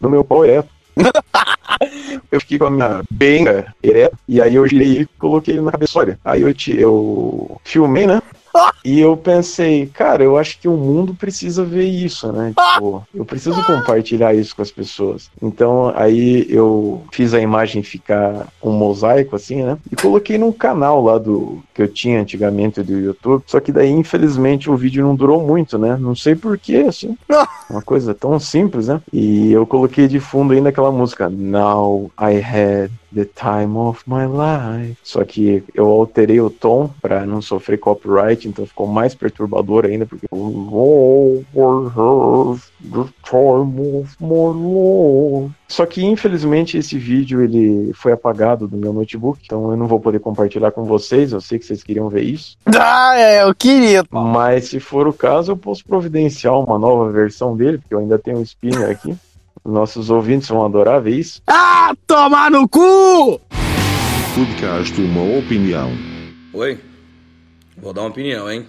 no meu pau ereto. eu fiquei com a minha benga ereta, e aí eu girei e coloquei ele na cabeçolha. Aí eu, te, eu filmei, né? E eu pensei, cara, eu acho que o mundo precisa ver isso, né? Tipo, eu preciso compartilhar isso com as pessoas. Então, aí eu fiz a imagem ficar um mosaico, assim, né? E coloquei num canal lá do que eu tinha antigamente do YouTube. Só que daí, infelizmente, o vídeo não durou muito, né? Não sei porquê, assim. Uma coisa tão simples, né? E eu coloquei de fundo ainda aquela música Now I Had The Time of My Life. Só que eu alterei o tom para não sofrer copyright, então ficou mais perturbador ainda, porque have the time of my life. Só que infelizmente esse vídeo ele foi apagado do meu notebook, então eu não vou poder compartilhar com vocês. Eu sei que vocês queriam ver isso. Ah, é, eu queria. Mas se for o caso, eu posso providenciar uma nova versão dele, porque eu ainda tenho um spinner aqui. Nossos ouvintes vão adorar ver isso. Ah, tomar no cu! Podcast Uma Opinião. Oi? Vou dar uma opinião, hein?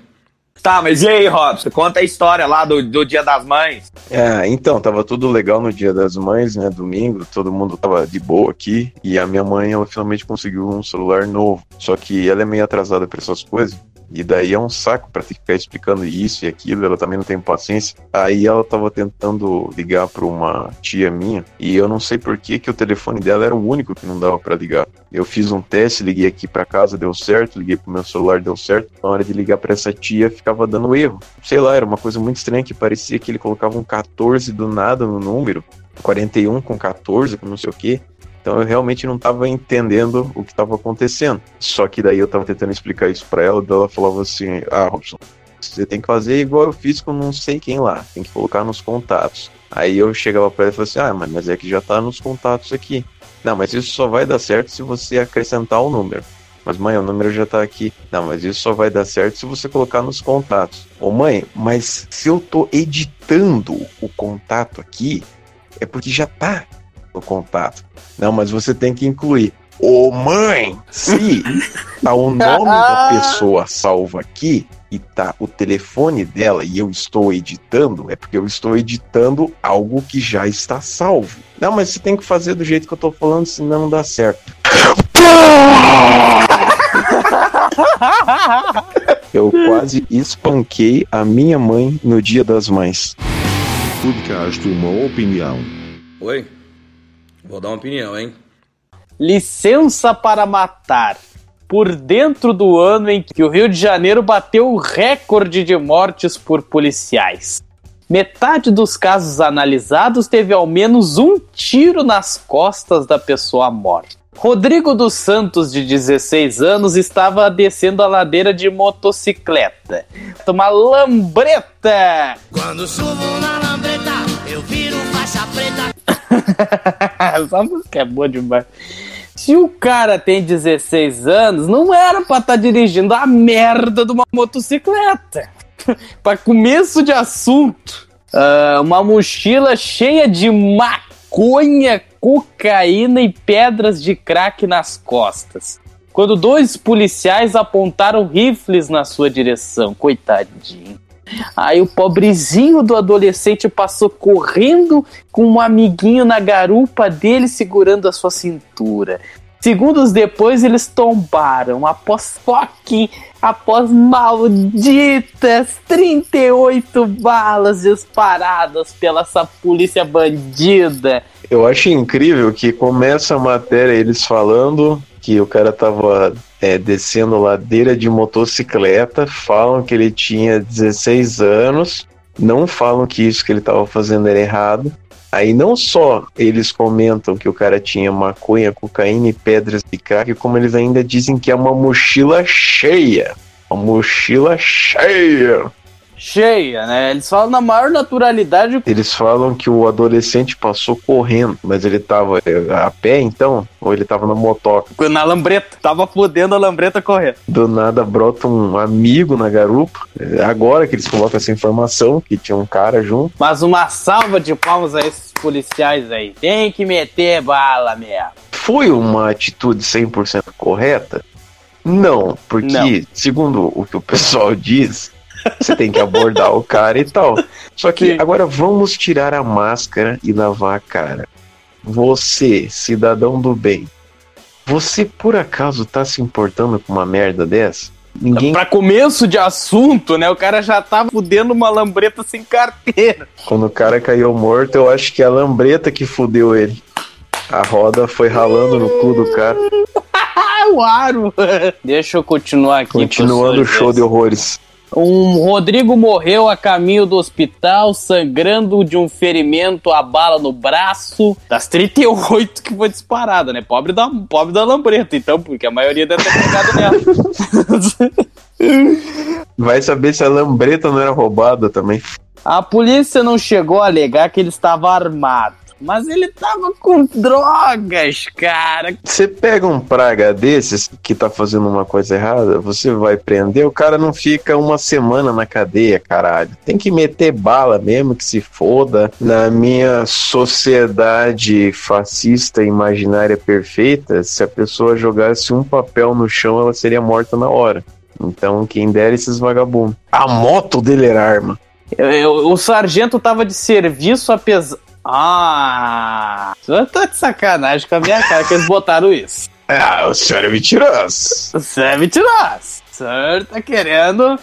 Tá, mas e aí, Robson? Conta a história lá do, do Dia das Mães. É, então, tava tudo legal no Dia das Mães, né? Domingo, todo mundo tava de boa aqui. E a minha mãe, ela finalmente conseguiu um celular novo. Só que ela é meio atrasada pra essas coisas. E daí é um saco que ficar explicando isso e aquilo, ela também não tem paciência. Aí ela tava tentando ligar pra uma tia minha, e eu não sei por que que o telefone dela era o único que não dava pra ligar. Eu fiz um teste, liguei aqui pra casa, deu certo, liguei pro meu celular, deu certo. Na hora de ligar pra essa tia, ficava dando erro. Sei lá, era uma coisa muito estranha que parecia que ele colocava um 14 do nada no número, 41 com 14, com não sei o que. Então eu realmente não estava entendendo o que estava acontecendo. Só que daí eu estava tentando explicar isso para ela, daí ela falava assim: "Ah, Robson, você tem que fazer igual eu fiz com não sei quem lá, tem que colocar nos contatos". Aí eu chegava para ela e falava assim: "Ah, mas é que já tá nos contatos aqui". Não, mas isso só vai dar certo se você acrescentar o número. Mas mãe, o número já tá aqui. Não, mas isso só vai dar certo se você colocar nos contatos. Ô mãe, mas se eu tô editando o contato aqui, é porque já tá no contato. Não, mas você tem que incluir. Ô mãe, se tá o nome da pessoa salvo aqui e tá o telefone dela e eu estou editando, é porque eu estou editando algo que já está salvo. Não, mas você tem que fazer do jeito que eu tô falando, senão não dá certo. Eu quase espanquei a minha mãe no dia das mães. Podcast Uma Opinião. Oi? Vou dar uma opinião, hein? Licença para matar. Por dentro do ano em que o Rio de Janeiro bateu o recorde de mortes por policiais. Metade dos casos analisados teve ao menos um tiro nas costas da pessoa morta. Rodrigo dos Santos, de 16 anos, estava descendo a ladeira de motocicleta. Uma lambreta! Quando subo na lambreta, eu viro faixa preta. Essa música é boa demais. Se o cara tem 16 anos, não era pra estar dirigindo a merda de uma motocicleta. pra começo de assunto, ah, uma mochila cheia de maconha, cocaína e pedras de crack nas costas. Quando dois policiais apontaram rifles na sua direção, coitadinho. Aí o pobrezinho do adolescente passou correndo com um amiguinho na garupa dele segurando a sua cintura. Segundos depois eles tombaram após fucking, após malditas 38 balas disparadas pela essa polícia bandida. Eu acho incrível que começa a matéria eles falando que o cara tava é, descendo ladeira de motocicleta, falam que ele tinha 16 anos, não falam que isso que ele tava fazendo era errado. Aí não só eles comentam que o cara tinha maconha, cocaína e pedras de crack, como eles ainda dizem que é uma mochila cheia. Uma mochila cheia. Cheia, né? Eles falam na maior naturalidade. Eles falam que o adolescente passou correndo, mas ele tava é, a pé então? Ou ele tava na motoca? Na lambreta. Tava podendo a lambreta correr. Do nada brota um amigo na garupa. É Agora que eles colocam essa informação, que tinha um cara junto. Mas uma salva de palmas a esses policiais aí. Tem que meter bala mesmo. Foi uma atitude 100% correta? Não, porque, Não. segundo o que o pessoal diz, você tem que abordar o cara e tal. Só que agora vamos tirar a máscara e lavar a cara. Você, cidadão do bem, você por acaso tá se importando com uma merda dessa? Ninguém. Pra começo de assunto, né? O cara já tava fudendo uma lambreta sem carteira. Quando o cara caiu morto, eu acho que é a lambreta que fudeu ele. A roda foi ralando no cu do cara. o aro. Deixa eu continuar aqui. Continuando o show de horrores. Um Rodrigo morreu a caminho do hospital, sangrando de um ferimento a bala no braço. Das 38 que foi disparada, né? Pobre da, pobre da lambreta, então, porque a maioria deve ter pegado nela. Vai saber se a lambreta não era roubada também. A polícia não chegou a alegar que ele estava armado, mas ele tava com drogas, cara. Você pega um praga desses que tá fazendo uma coisa errada, você vai prender, o cara não fica uma semana na cadeia, caralho. Tem que meter bala mesmo, que se foda. Na minha sociedade fascista imaginária perfeita, se a pessoa jogasse um papel no chão, ela seria morta na hora. Então, quem dera esses vagabundos. A moto dele era arma. Eu- eu- o sargento tava de serviço apesar. Ah! Eu tô de sacanagem com a minha cara que eles botaram isso. Ah, o senhor é mentiroso. O senhor é mentiroso. O senhor tá querendo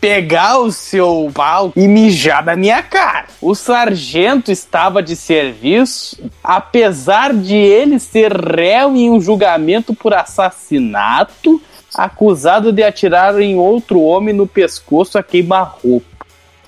pegar o seu pau e mijar na minha cara. O sargento estava de serviço, apesar de ele ser réu em um julgamento por assassinato, acusado de atirar em outro homem no pescoço a queima-roupa.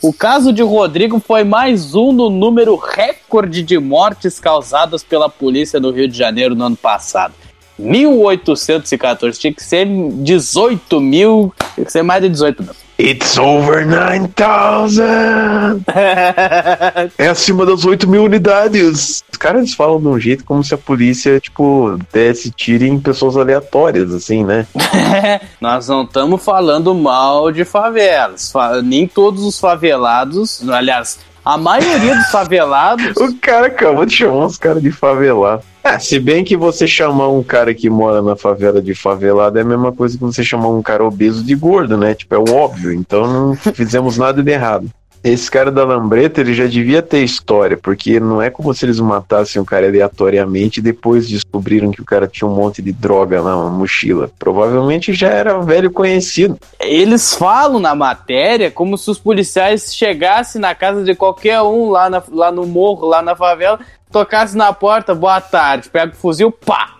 O caso de Rodrigo foi mais um no número recorde de mortes causadas pela polícia no Rio de Janeiro no ano passado. 1814, tinha que ser 18 mil, tinha que ser mais de 18 mil. It's over 9000! é acima das 8 mil unidades. Os caras falam de um jeito como se a polícia, tipo, desse tiro em pessoas aleatórias, assim, né? Nós não estamos falando mal de favelas. Fa- Nem todos os favelados, aliás, a maioria dos favelados. O cara acabou de chamar os caras de favelado. Se bem que você chamar um cara que mora na favela de favelado é a mesma coisa que você chamar um cara obeso de gordo, né? Tipo, é o óbvio. Então não fizemos nada de errado. Esse cara da lambreta, ele já devia ter história, porque não é como se eles matassem o cara aleatoriamente e depois descobriram que o cara tinha um monte de droga na mochila. Provavelmente já era velho conhecido. Eles falam na matéria como se os policiais chegassem na casa de qualquer um lá, na- lá no morro, lá na favela, tocassem na porta, boa tarde, pega o fuzil, pá!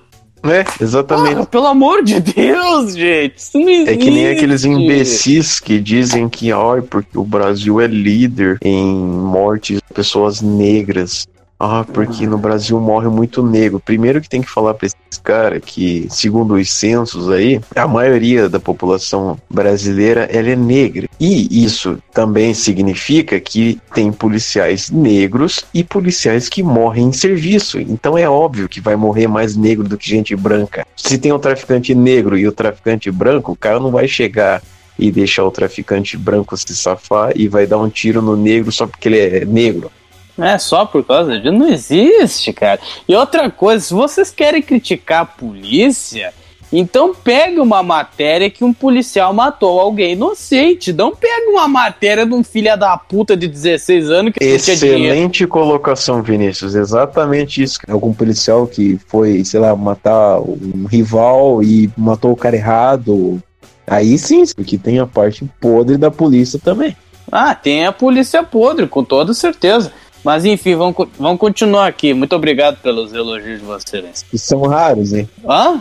É, exatamente. Ah, pelo amor de Deus, gente. Isso não É que nem existe. aqueles imbecis que dizem que, ó, porque o Brasil é líder em mortes de pessoas negras. Ah, porque no Brasil morre muito negro. Primeiro que tem que falar pra esses caras que, segundo os censos aí, a maioria da população brasileira ela é negra. E isso também significa que tem policiais negros e policiais que morrem em serviço. Então é óbvio que vai morrer mais negro do que gente branca. Se tem um traficante negro e o traficante branco, o cara não vai chegar e deixar o traficante branco se safar e vai dar um tiro no negro só porque ele é negro. É só por causa disso. Não existe, cara. E outra coisa, se vocês querem criticar a polícia, então pega uma matéria que um policial matou alguém inocente. Não pega uma matéria de um filho da puta de 16 anos que. Excelente colocação, Vinícius. Exatamente isso. Algum policial que foi, sei lá, matar um rival e matou o cara errado. Aí sim, porque tem a parte podre da polícia também. Ah, tem a polícia podre, com toda certeza. Mas enfim, vamos, vamos continuar aqui. Muito obrigado pelos elogios de vocês. E são raros, hein? Hã?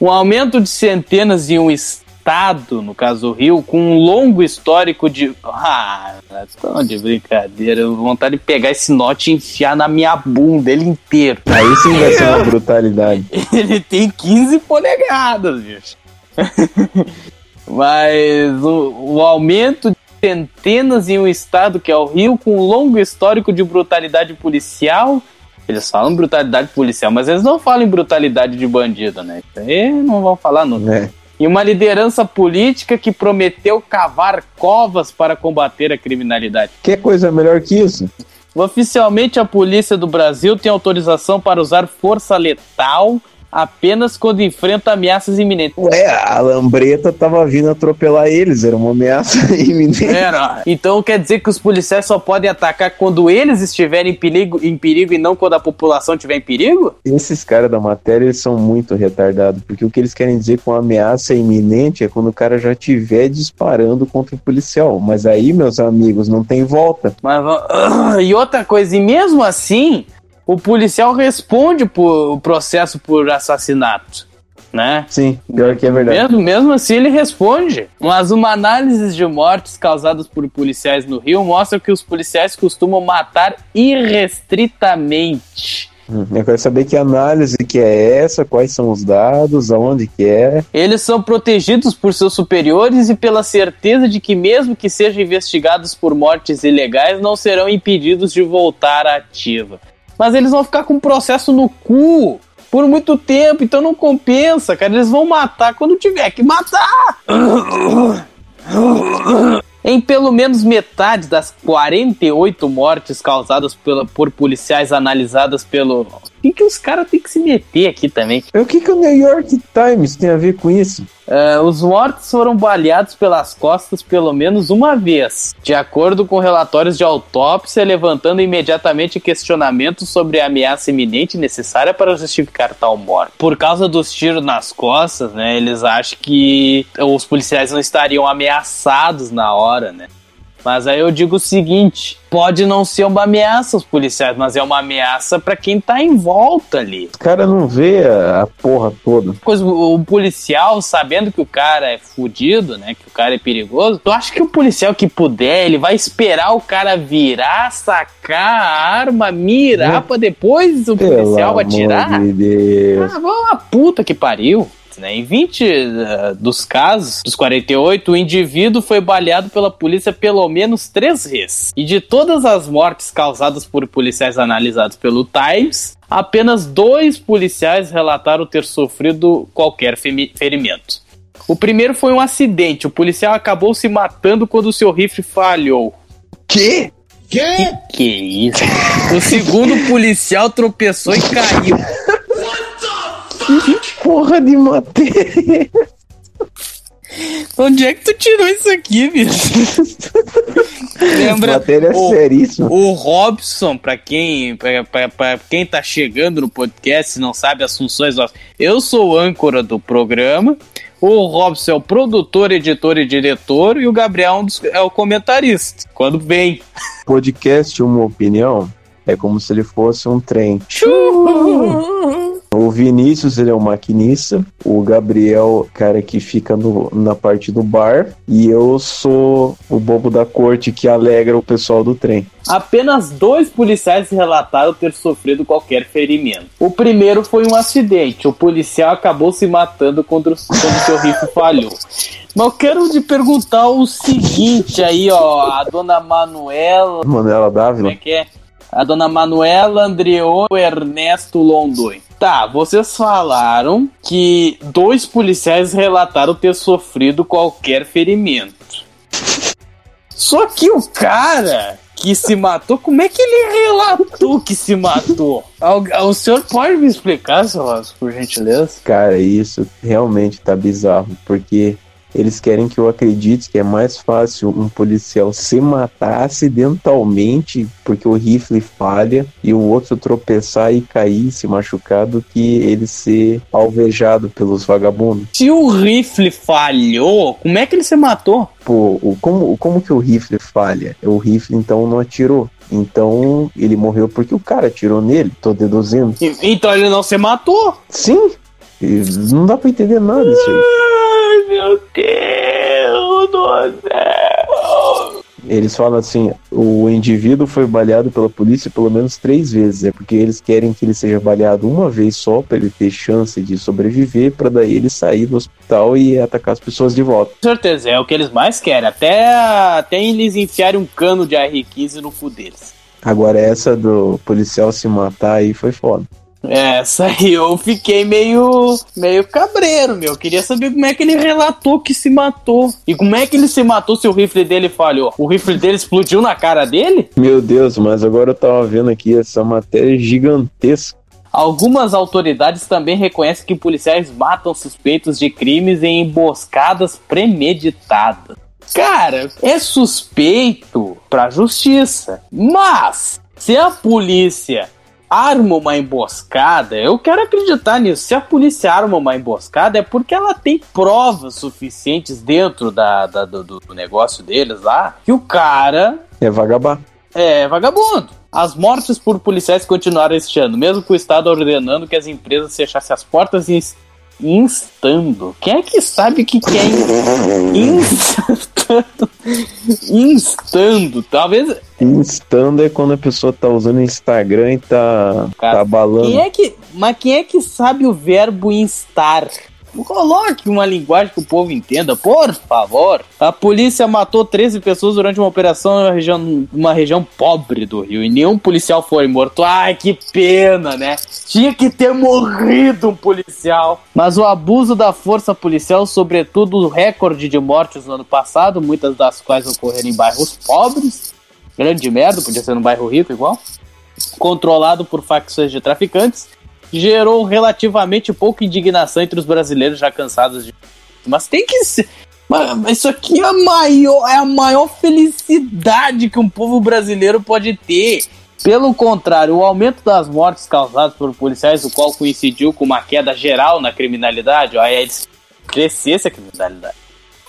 Um aumento de centenas em um estado, no caso o Rio, com um longo histórico de. Ah, estão de brincadeira. Eu vontade de pegar esse note e enfiar na minha bunda ele inteiro. Aí sim vai ser uma brutalidade. Ele tem 15 polegadas, bicho. Mas o, o aumento centenas em um estado que é o Rio, com um longo histórico de brutalidade policial. Eles falam brutalidade policial, mas eles não falam em brutalidade de bandido, né? Isso aí não vão falar nunca. E uma liderança política que prometeu cavar covas para combater a criminalidade. Que coisa melhor que isso? Oficialmente, a polícia do Brasil tem autorização para usar força letal apenas quando enfrenta ameaças iminentes. Ué, a lambreta tava vindo atropelar eles, era uma ameaça iminente. Era. Então quer dizer que os policiais só podem atacar quando eles estiverem em perigo, em perigo e não quando a população estiver em perigo? Esses caras da matéria, eles são muito retardados, porque o que eles querem dizer com ameaça iminente é quando o cara já estiver disparando contra o policial. Mas aí, meus amigos, não tem volta. Mas, ah, e outra coisa, e mesmo assim, o policial responde por o processo por assassinato, né? Sim, pior que é verdade. Mesmo, mesmo assim ele responde. Mas uma análise de mortes causadas por policiais no Rio mostra que os policiais costumam matar irrestritamente. Hum, Eu quero saber que análise que é essa, quais são os dados, aonde que é. Eles são protegidos por seus superiores e pela certeza de que, mesmo que sejam investigados por mortes ilegais, não serão impedidos de voltar à ativa. Mas eles vão ficar com um processo no cu por muito tempo, então não compensa, cara. Eles vão matar quando tiver que matar. Em pelo menos metade das 48 mortes causadas pela, por policiais analisadas pelo. O que, que os caras têm que se meter aqui também? O que, que o New York Times tem a ver com isso? Uh, os mortos foram baleados pelas costas pelo menos uma vez, de acordo com relatórios de autópsia, levantando imediatamente questionamentos sobre a ameaça iminente necessária para justificar tal morte. Por causa dos tiros nas costas, né, eles acham que os policiais não estariam ameaçados na hora, né? Mas aí eu digo o seguinte: pode não ser uma ameaça aos policiais, mas é uma ameaça para quem tá em volta ali. O cara não vê a, porra toda. O, policial, sabendo que o cara é fudido, né? Que o cara é perigoso, tu acha que o policial que puder, ele vai esperar o cara virar, sacar a arma, mirar Hum. pra depois o Pelo policial amor atirar? de Deus. Ah, vão a puta que pariu. Né? Em 20 eh, dos casos, dos 48, o indivíduo foi baleado pela polícia pelo menos três vezes. E de todas as mortes causadas por policiais analisados pelo Times, apenas dois policiais relataram ter sofrido qualquer ferimento. O primeiro foi um acidente. O policial acabou se matando quando o seu rifle falhou. Que? Que que é isso? O segundo policial tropeçou e caiu. Que porra de matéria? Onde é que tu tirou isso aqui, bicho? Lembra? Matéria o, seríssima. O Robson, pra quem, pra, pra- pra quem tá chegando no podcast e não sabe as funções, ó, eu sou o âncora do programa. O Robson é o produtor, editor e diretor, e o Gabriel é um dos- é o comentarista. Quando vem. Podcast Uma Opinião é como se ele fosse um trem. O Vinícius, ele é o maquinista. O Gabriel, cara que fica no- na parte do bar. E eu sou o bobo da corte que alegra o pessoal do trem. Apenas dois policiais relataram ter sofrido qualquer ferimento. O primeiro foi um acidente. O policial acabou se matando quando, quando seu rifle falhou. Mas eu quero te perguntar o seguinte aí, ó. A dona Manuela. Manuela Como Dávila. é que é? A dona Manuela Andreou Ernesto Londoi. Tá, vocês falaram que dois policiais relataram ter sofrido qualquer ferimento. Só que o cara que se matou, como é que ele relatou que se matou? Al- O senhor pode me explicar, Ross, por gentileza? Cara, isso realmente tá bizarro, porque eles querem que eu acredite que é mais fácil um policial se matar acidentalmente porque o rifle falha e o outro tropeçar e cair, se machucar, do que ele ser alvejado pelos vagabundos. Se o rifle falhou, como é que ele se matou? Pô, o, como, como que o rifle falha? O rifle então não atirou. Então ele morreu porque o cara atirou nele, tô deduzindo. E- Então ele não se matou? Sim, e não dá pra entender nada isso aí. Ai, meu Deus do céu. Eles falam assim: o indivíduo foi baleado pela polícia pelo menos três vezes. É porque eles querem que ele seja baleado uma vez só, pra ele ter chance de sobreviver, pra daí ele sair do hospital e atacar as pessoas de volta. Com certeza, é o que eles mais querem. Até, até eles enfiarem um cano de AR-15 no cu deles. Agora, essa do policial se matar aí foi foda. Essa aí eu fiquei meio, meio cabreiro, meu. Queria saber como é que ele relatou que se matou. E como é que ele se matou se o rifle dele falhou? O rifle dele explodiu na cara dele? Meu Deus, mas agora eu tava vendo aqui essa matéria gigantesca. Algumas autoridades também reconhecem que policiais matam suspeitos de crimes em emboscadas premeditadas. Cara, é suspeito pra justiça. Mas, se a polícia arma uma emboscada, eu quero acreditar nisso. Se a polícia arma uma emboscada, é porque ela tem provas suficientes dentro da, da- do, do negócio deles lá que o cara É vagabá. é vagabundo. As mortes por policiais continuaram este ano, mesmo com o Estado ordenando que as empresas fechassem as portas e instando. Quem é que sabe o que, que é in- instando? instando. Talvez. Instando é quando a pessoa tá usando Instagram e tá, tá abalando. Quem é que, mas quem é que sabe o verbo instar? Coloque uma linguagem que o povo entenda, por favor. A polícia matou 13 pessoas durante uma operação em uma região, uma região pobre do Rio e nenhum policial foi morto. Ai, que pena, né? Tinha que ter morrido um policial. Mas o abuso da força policial, sobretudo o recorde de mortes no ano passado, muitas das quais ocorreram em bairros pobres, grande merda, podia ser num bairro rico igual, controlado por facções de traficantes, gerou relativamente pouca indignação entre os brasileiros já cansados de. Mas tem que ser. Mas isso aqui é a maior, é a maior felicidade que um povo brasileiro pode ter. Pelo contrário, o aumento das mortes causadas por policiais, o qual coincidiu com uma queda geral na criminalidade, aí eles crescesse a criminalidade.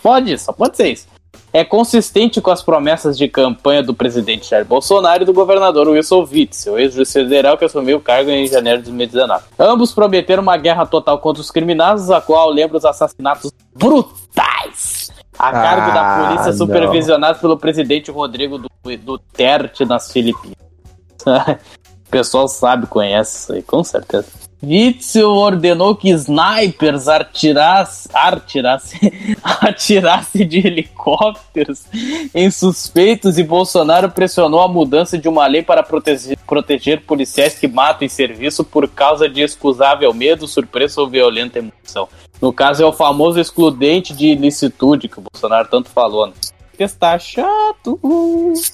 Pode, só pode ser isso. É consistente com as promessas de campanha do presidente Jair Bolsonaro e do governador Wilson Witzel, ex-juiz federal que assumiu o cargo em janeiro de 2019. Ambos prometeram uma guerra total contra os criminosos, a qual lembra os assassinatos brutais a cargo da Ah, polícia não. supervisionados pelo presidente Rodrigo Du- Duterte nas Filipinas. o pessoal sabe, conhece isso aí, com certeza. Witzel ordenou que snipers atirasse, atirasse, atirasse de helicópteros em suspeitos e Bolsonaro pressionou a mudança de uma lei para proteger, proteger policiais que matam em serviço por causa de excusável medo, surpresa ou violenta emoção. No caso é o famoso excludente de ilicitude que o Bolsonaro tanto falou. Né? Está chato.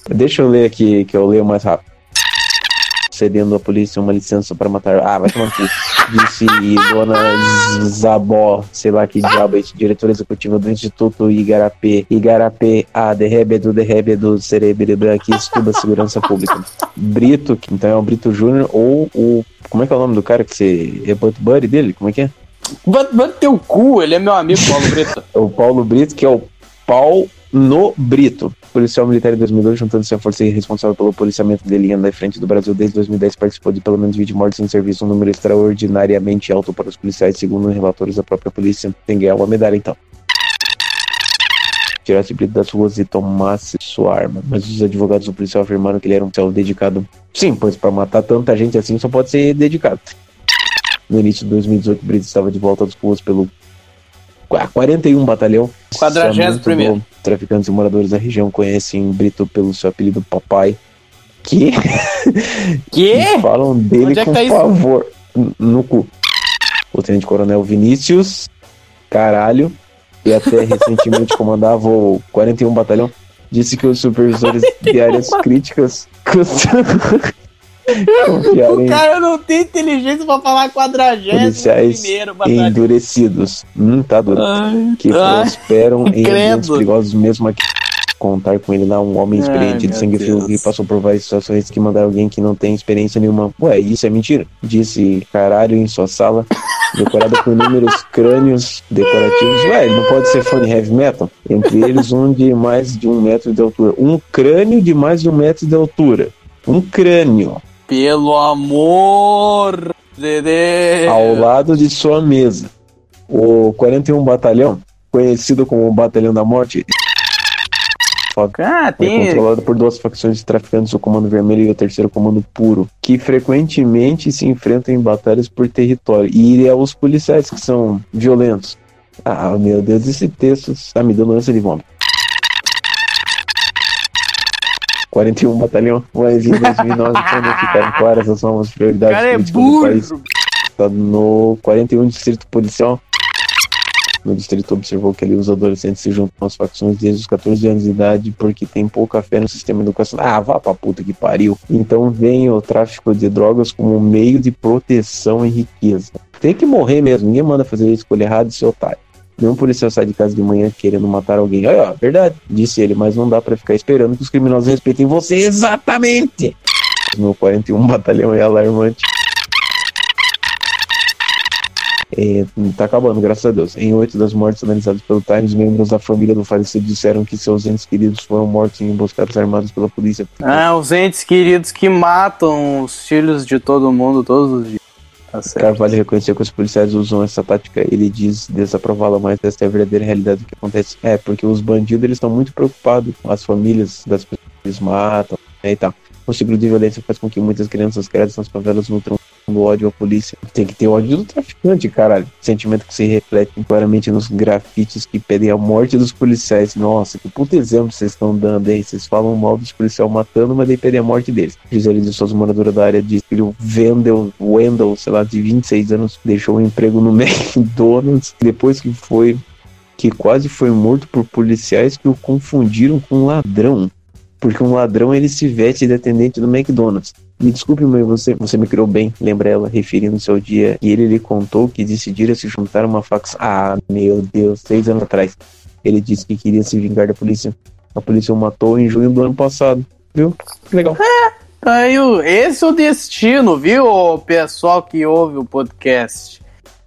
Deixa eu ler aqui, que eu leio mais rápido. Cedendo à polícia uma licença para matar. Ah, vai tomar cu. Disse Dona Zabó, sei lá que diabo é diretora executiva do Instituto Igarapé. Igarapé, a derrebe do derrebe do cerebro que estuda segurança pública. Brito, que então é o Brito Júnior, ou o. Como é que é o nome do cara que você. É Butt Buddy dele? Como é que é? Vai teu cu, ele é meu amigo, Paulo Brito. o Paulo Brito, que é o Paul no Brito. Policial militar em 2002, juntando-se à força responsável pelo policiamento dele em da frente do Brasil desde 2010, participou de pelo menos 20 mortes em serviço, um número extraordinariamente alto para os policiais, segundo relatórios da própria polícia. Tem ganhar uma medalha então. Tirasse Brito das ruas e tomasse sua arma. Mas os advogados do policial afirmaram que ele era um policial dedicado. Sim, pois para matar tanta gente assim só pode ser dedicado. No início de 2018, Brito estava de volta às ruas pelo 41 Batalhão. 41º. Muito bom. Traficantes e moradores da região conhecem Brito pelo seu apelido Papai. Que? Que? E falam dele Onde é com tá isso? favor. N- No cu. O Tenente Coronel Vinícius, caralho, e até recentemente comandava o 41 Batalhão, disse que os supervisores de áreas críticas O em cara não tem inteligência pra falar quadragésimo policiais primeiro, batalhão. endurecidos. Hum, tá duro. Ai, que ai, prosperam em ambientes perigosos mesmo aqui. Contar com ele lá, um homem Ai, experiente de meu sangue frio que passou por várias situações que mandaram alguém que não tem experiência nenhuma. Ué, isso é mentira. Disse caralho em sua sala, decorada por inúmeros crânios decorativos. Ué, ele não pode ser fã de heavy metal? Entre eles, um de mais de um metro de altura. Um crânio de mais de um metro de altura. Um crânio. Pelo amor de Deus. ao lado de sua mesa. O 41 Batalhão, conhecido como o Batalhão da Morte, Ah, é tem. controlado por duas facções de traficantes, o Comando Vermelho e o Terceiro Comando Puro, que frequentemente se enfrentam em batalhas por território. E é os policiais que são violentos. Ah, meu Deus, esse texto está me dando ânsia de vômito. 41 Batalhão, mas em 2009, quando ficaram claras as novas prioridades Cara, é país, Tá no 41 Distrito Policial. No distrito observou que ali os adolescentes se juntam às facções desde os 14 anos de idade porque tem pouca fé no sistema educacional. Ah, vá pra puta que pariu. Então vem o tráfico de drogas como um meio de proteção e riqueza. Tem que morrer mesmo, ninguém manda fazer escolha errada e ser otário. Nenhum policial sai de casa de manhã querendo matar alguém. Olha, ó, verdade, disse ele, mas não dá pra ficar esperando que os criminosos respeitem você exatamente. No 41 Batalhão é alarmante. É, tá acabando, graças a Deus. Em oito das mortes analisadas pelo Times, membros da família do falecido disseram que seus entes queridos foram mortos em emboscadas armadas pela polícia. Ah, os entes queridos que matam os filhos de todo mundo todos os dias. Tá. Carvalho reconheceu que os policiais usam essa tática. Ele diz desaprová-la, mas essa é a verdadeira realidade do que acontece. É, porque os bandidos eles estão muito preocupados com as famílias das pessoas que eles matam né, e tal. O ciclo de violência faz com que muitas crianças cresçam nas favelas nutram do ódio à polícia. Tem que ter ódio do traficante, caralho. Sentimento que se reflete claramente nos grafites que pedem a morte dos policiais. Nossa, que puta exemplo vocês estão dando, hein? Vocês falam mal dos policiais matando, mas daí pedem a morte deles. Gisele de Souza, moradora da área, diz que o Wendel, Wendel, sei lá, de 26 anos, deixou o emprego no McDonald's depois que foi que quase foi morto por policiais que o confundiram com um ladrão. Porque um ladrão ele se veste de atendente do McDonald's. Me desculpe, mãe, você, você me criou bem, lembra ela, referindo-se ao dia e ele lhe contou que decidira se juntar a uma facção. Ah, meu Deus, seis anos atrás. Ele disse que queria se vingar da polícia. A polícia o matou em junho do ano passado. Viu? Legal. Aí, o- esse é o destino, viu, pessoal que ouve o podcast?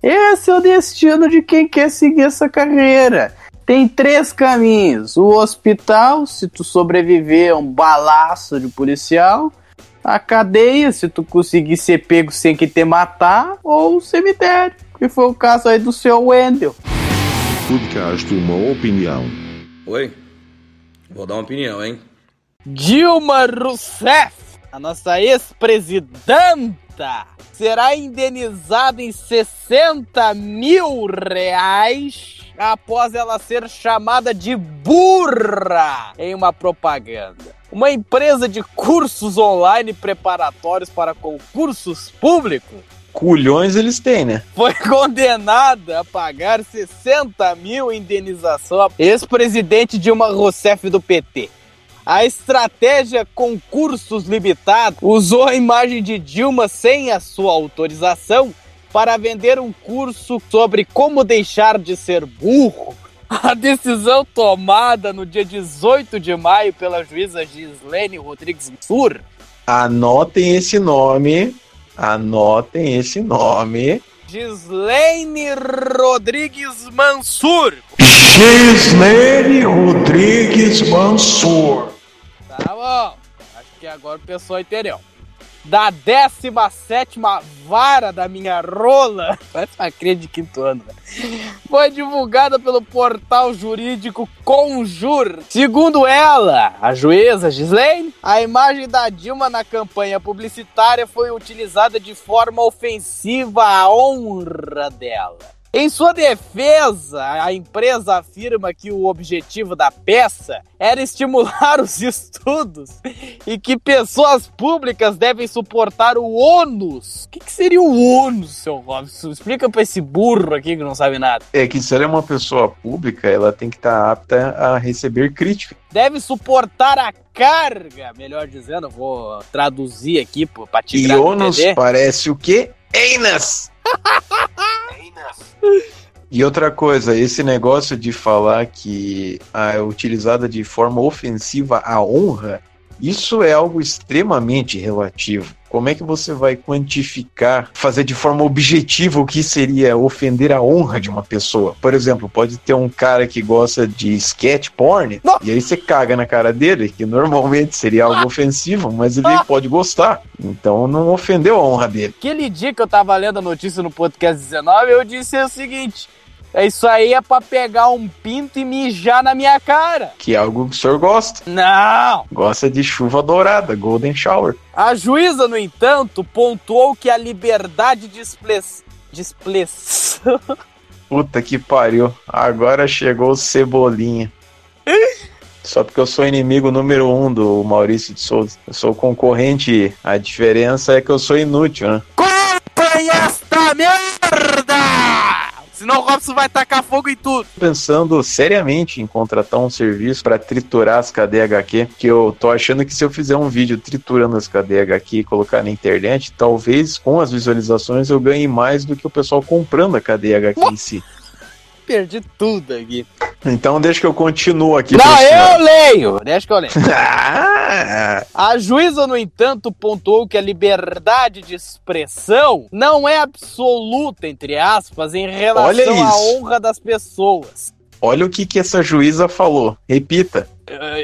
Esse é o destino de quem quer seguir essa carreira. Tem três caminhos: o hospital, se tu sobreviver a um balaço de policial, a cadeia, se tu conseguir ser pego sem que te matar, ou o cemitério, que foi o caso aí do seu Wendel. Podcast Uma Opinião. Oi? Vou dar uma opinião, hein? Dilma Rousseff, a nossa ex-presidenta, será indenizada em 60 mil reais após ela ser chamada de burra em uma propaganda. Uma empresa de cursos online preparatórios para concursos públicos Culhões eles têm, né? foi condenada a pagar 60 mil indenização à ex-presidente Dilma Rousseff do PT. A estratégia Concursos Limitados usou a imagem de Dilma sem a sua autorização para vender um curso sobre como deixar de ser burro. A decisão tomada no dia 18 de maio pela juíza Gislene Rodrigues Sur Anotem esse nome. Anotem esse nome. Gislene Rodrigues Mansur Gislene Rodrigues Mansur. Tá bom. Acho que agora o pessoal entendeu. Da 17 vara da minha rola, vai pra crer de quinto ano, velho. foi divulgada pelo portal jurídico Conjur. Segundo ela, a juíza Gislaine, a imagem da Dilma na campanha publicitária foi utilizada de forma ofensiva à honra dela. Em sua defesa, a empresa afirma que o objetivo da peça era estimular os estudos e que pessoas públicas devem suportar o ônus. O que, que seria o ônus, seu Robson? Explica pra esse burro aqui que não sabe nada. É que se ela é uma pessoa pública, ela tem que estar apta a receber crítica. Deve suportar a carga, melhor dizendo, vou traduzir aqui pô, pra te E ônus parece o quê? Einas! E outra coisa, esse negócio de falar que a é utilizada de forma ofensiva à honra, isso é algo extremamente relativo. Como é que você vai quantificar, fazer de forma objetiva o que seria ofender a honra de uma pessoa? Por exemplo, pode ter um cara que gosta de sketch porn, e aí você caga na cara dele, que normalmente seria algo ofensivo, mas ele pode gostar. Então não ofendeu a honra dele. Aquele dia que eu tava lendo a notícia no podcast 19, eu disse o seguinte: isso aí é pra pegar um pinto e mijar na minha cara. Que é algo que o senhor gosta. Não! Gosta de chuva dourada, golden shower. A juíza, no entanto, pontuou que a liberdade de express... de expressão... Puta que pariu. Agora chegou o Cebolinha. Só porque eu sou inimigo número um do Maurício de Souza. Eu sou concorrente. A diferença é que eu sou inútil, né? Comprem esta merda! Senão o Robson vai tacar fogo em tudo. Pensando seriamente em contratar um serviço para triturar as KDHQ, que eu tô achando que se eu fizer um vídeo triturando as KDHQ e colocar na internet, talvez com as visualizações eu ganhe mais do que o pessoal comprando a KDHQ em si. Perdi tudo aqui. Então deixa que eu continuo aqui. Não, eu leio! Deixa que eu leio. A juíza, no entanto, pontuou que a liberdade de expressão não é absoluta, entre aspas, em relação à honra das pessoas. Olha o que, que essa juíza falou. Repita.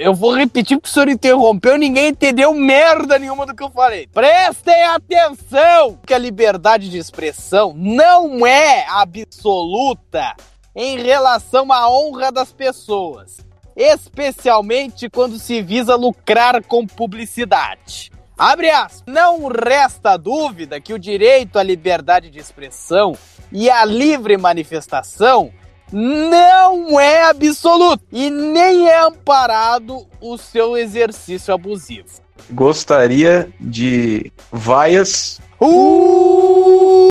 Eu vou repetir porque o senhor interrompeu ninguém entendeu merda nenhuma do que eu falei. Prestem atenção que a liberdade de expressão não é absoluta em relação à honra das pessoas, especialmente quando se visa lucrar com publicidade. Abre aspas. Não resta dúvida que o direito à liberdade de expressão e à livre manifestação não é absoluto e nem é amparado o seu exercício abusivo. Gostaria de vaias. Uh!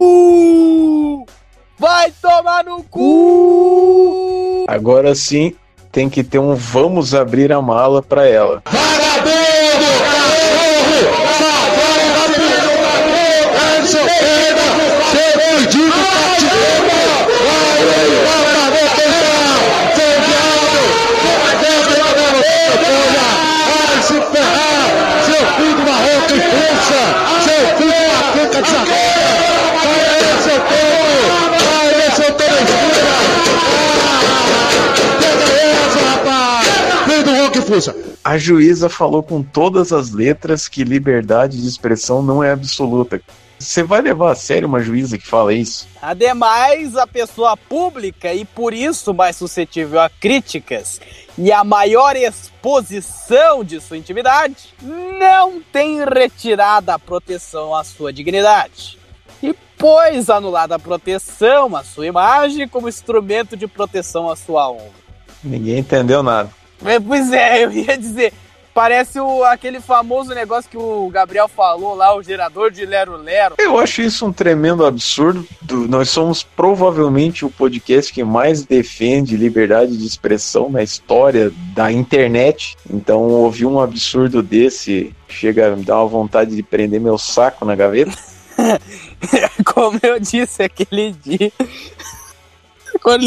Vai tomar no cu! Agora sim tem que ter um vamos abrir a mala pra ela. Vai A juíza falou com todas as letras que liberdade de expressão não é absoluta. Você vai levar a sério uma juíza que fala isso? Ademais, a pessoa pública e por isso mais suscetível a críticas e a maior exposição de sua intimidade não tem retirada a proteção à sua dignidade. E pois anulada a proteção à sua imagem como instrumento de proteção à sua honra. Ninguém entendeu nada. É, Pois é, eu ia dizer. Parece o, aquele famoso negócio que o Gabriel falou lá, o gerador de Lero Lero. Eu acho isso um tremendo absurdo. Nós somos provavelmente o podcast que mais defende liberdade de expressão na história da internet. Então, ouvir um absurdo desse chega a me dar uma vontade de prender meu saco na gaveta. Como eu disse aquele dia. Quando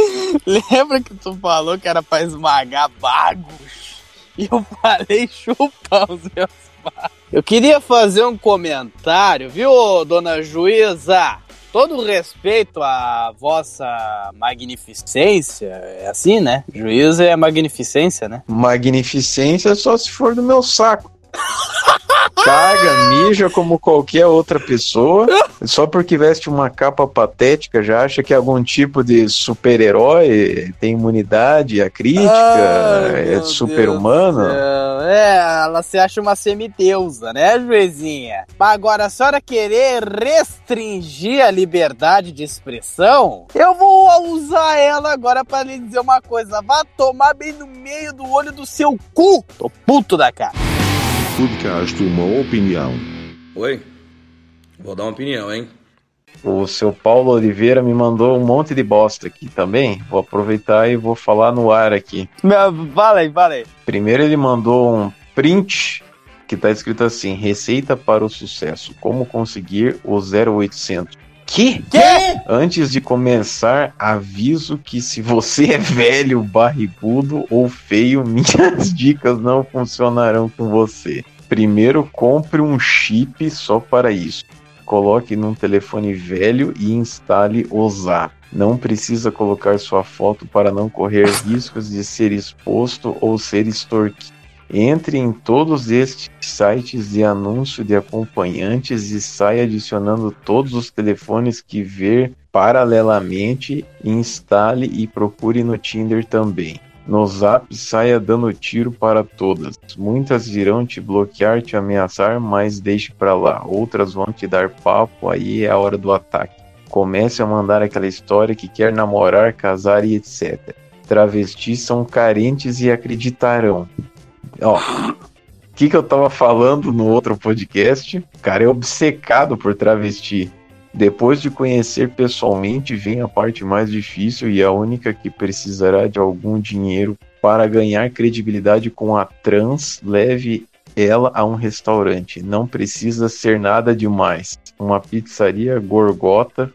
Lembra que tu falou que era pra esmagar bagos? E eu falei chupar os meus bagos. Eu queria fazer um comentário, viu, dona juíza? todo respeito à vossa magnificência, é assim, né? Juízo é magnificência, né? Magnificência só se for do meu saco. Caga, mija como qualquer outra pessoa, só porque veste uma capa patética já acha que é algum tipo de super-herói, tem imunidade à crítica, Ai, é super-humano. É, ela se acha uma semideusa, né, juizinha? Mas agora, a senhora querer restringir a liberdade de expressão, eu vou usar ela agora pra lhe dizer uma coisa. Vá tomar bem no meio do olho do seu cu. Tô puto da cara. Podcast Uma Opinião. Oi? Vou dar uma opinião, hein? O seu Paulo Oliveira me mandou um monte de bosta aqui também. Vou aproveitar e vou falar no ar aqui. Fala aí. Primeiro ele mandou um print que tá escrito assim: Receita para o sucesso. Como conseguir o 0800. Que? Que? Antes de começar, aviso que se você é velho, barrigudo ou feio, minhas dicas não funcionarão com você. Primeiro, compre um chip só para isso. Coloque num telefone velho e instale o Zap. Não precisa colocar sua foto para não correr riscos de ser exposto ou ser extorquido. Entre em todos estes sites de anúncio de acompanhantes e saia adicionando todos os telefones que ver paralelamente, instale e procure no Tinder também. No Zap saia dando tiro para todas. Muitas irão te bloquear, te ameaçar, mas deixe para lá. Outras vão te dar papo, aí é a hora do ataque. Comece a mandar aquela história que quer namorar, casar e etc. Travestis são carentes e acreditarão. Ó, o que, que eu tava falando no outro podcast? O cara é obcecado por travesti. Depois de conhecer pessoalmente, vem a parte mais difícil e a única que precisará de algum dinheiro para ganhar credibilidade com a trans. Leve ela a um restaurante. Não precisa ser nada demais. Uma pizzaria gorgota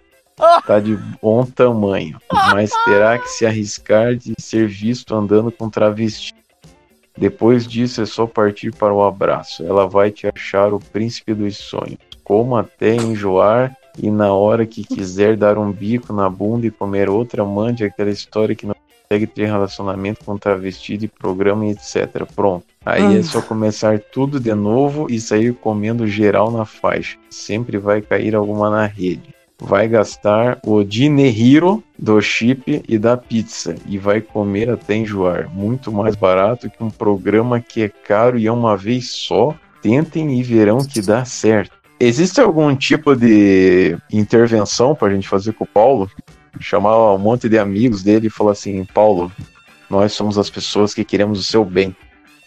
tá de bom tamanho, mas terá que se arriscar de ser visto andando com travesti. Depois disso é só partir para o abraço. Ela vai te achar o príncipe dos sonhos. Coma até enjoar e na hora que quiser dar um bico na bunda e comer outra, mande aquela história que não consegue ter relacionamento com travesti de programa e etc. Pronto. Aí é só começar tudo de novo e sair comendo geral na faixa. Sempre vai cair alguma na rede. Vai gastar o dinheiro do chip e da pizza e vai comer até enjoar. Muito mais barato que um programa que é caro e é uma vez só. Tentem e verão que dá certo. Existe algum tipo de intervenção pra gente fazer com o Paulo? Chamar um monte de amigos dele e falar assim: Paulo, nós somos as pessoas que queremos o seu bem.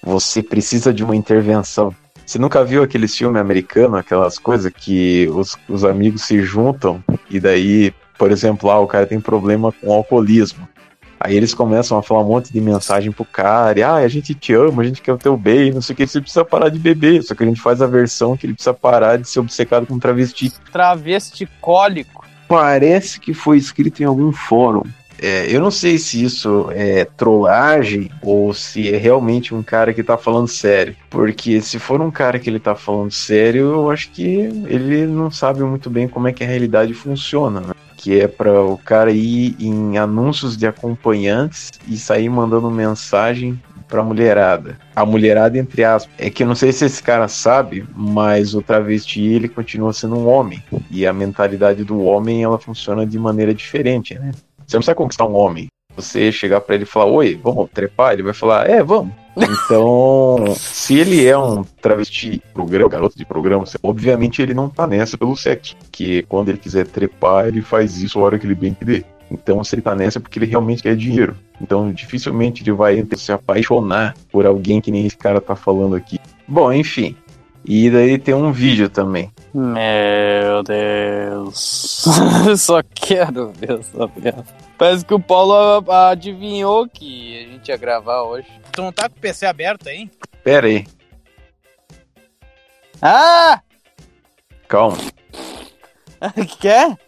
Você precisa de uma intervenção. Você nunca viu aqueles filmes americanos, aquelas coisas que os, os amigos se juntam e daí, por exemplo, ah, o cara tem problema com alcoolismo. Aí eles começam a falar um monte de mensagem pro cara, e, ah, a gente te ama, a gente quer o teu bem, não sei o que, você precisa parar de beber. Só que a gente faz a versão que ele precisa parar de ser obcecado com travesti. Travesticólico. Parece que foi escrito em algum fórum. É, eu não sei se isso é trollagem ou se é realmente um cara que tá falando sério. Porque se for um cara que ele tá falando sério, eu acho que ele não sabe muito bem como é que a realidade funciona, né? Que é para o cara ir em anúncios de acompanhantes e sair mandando mensagem pra mulherada. A mulherada, entre aspas. É que eu não sei se esse cara sabe, mas o travesti ele continua sendo um homem. E a mentalidade do homem ela funciona de maneira diferente, né? Você não precisa conquistar um homem. Você chegar pra ele e falar, oi, vamos trepar? Ele vai falar, é, vamos. Então, se ele é um travesti programa, garoto de programa, obviamente ele não tá nessa pelo sexo. Que quando ele quiser trepar, ele faz isso a hora que ele bem entender. Então, se ele tá nessa é porque ele realmente quer dinheiro. Então, dificilmente ele vai se apaixonar por alguém que nem esse cara tá falando aqui. Bom, enfim. E daí tem um vídeo também. Meu Deus. Só quero ver essa merda. Parece que o Paulo adivinhou que a gente ia gravar hoje. Tu não tá com o PC aberto aí? Pera aí, Ah! calma. Quer?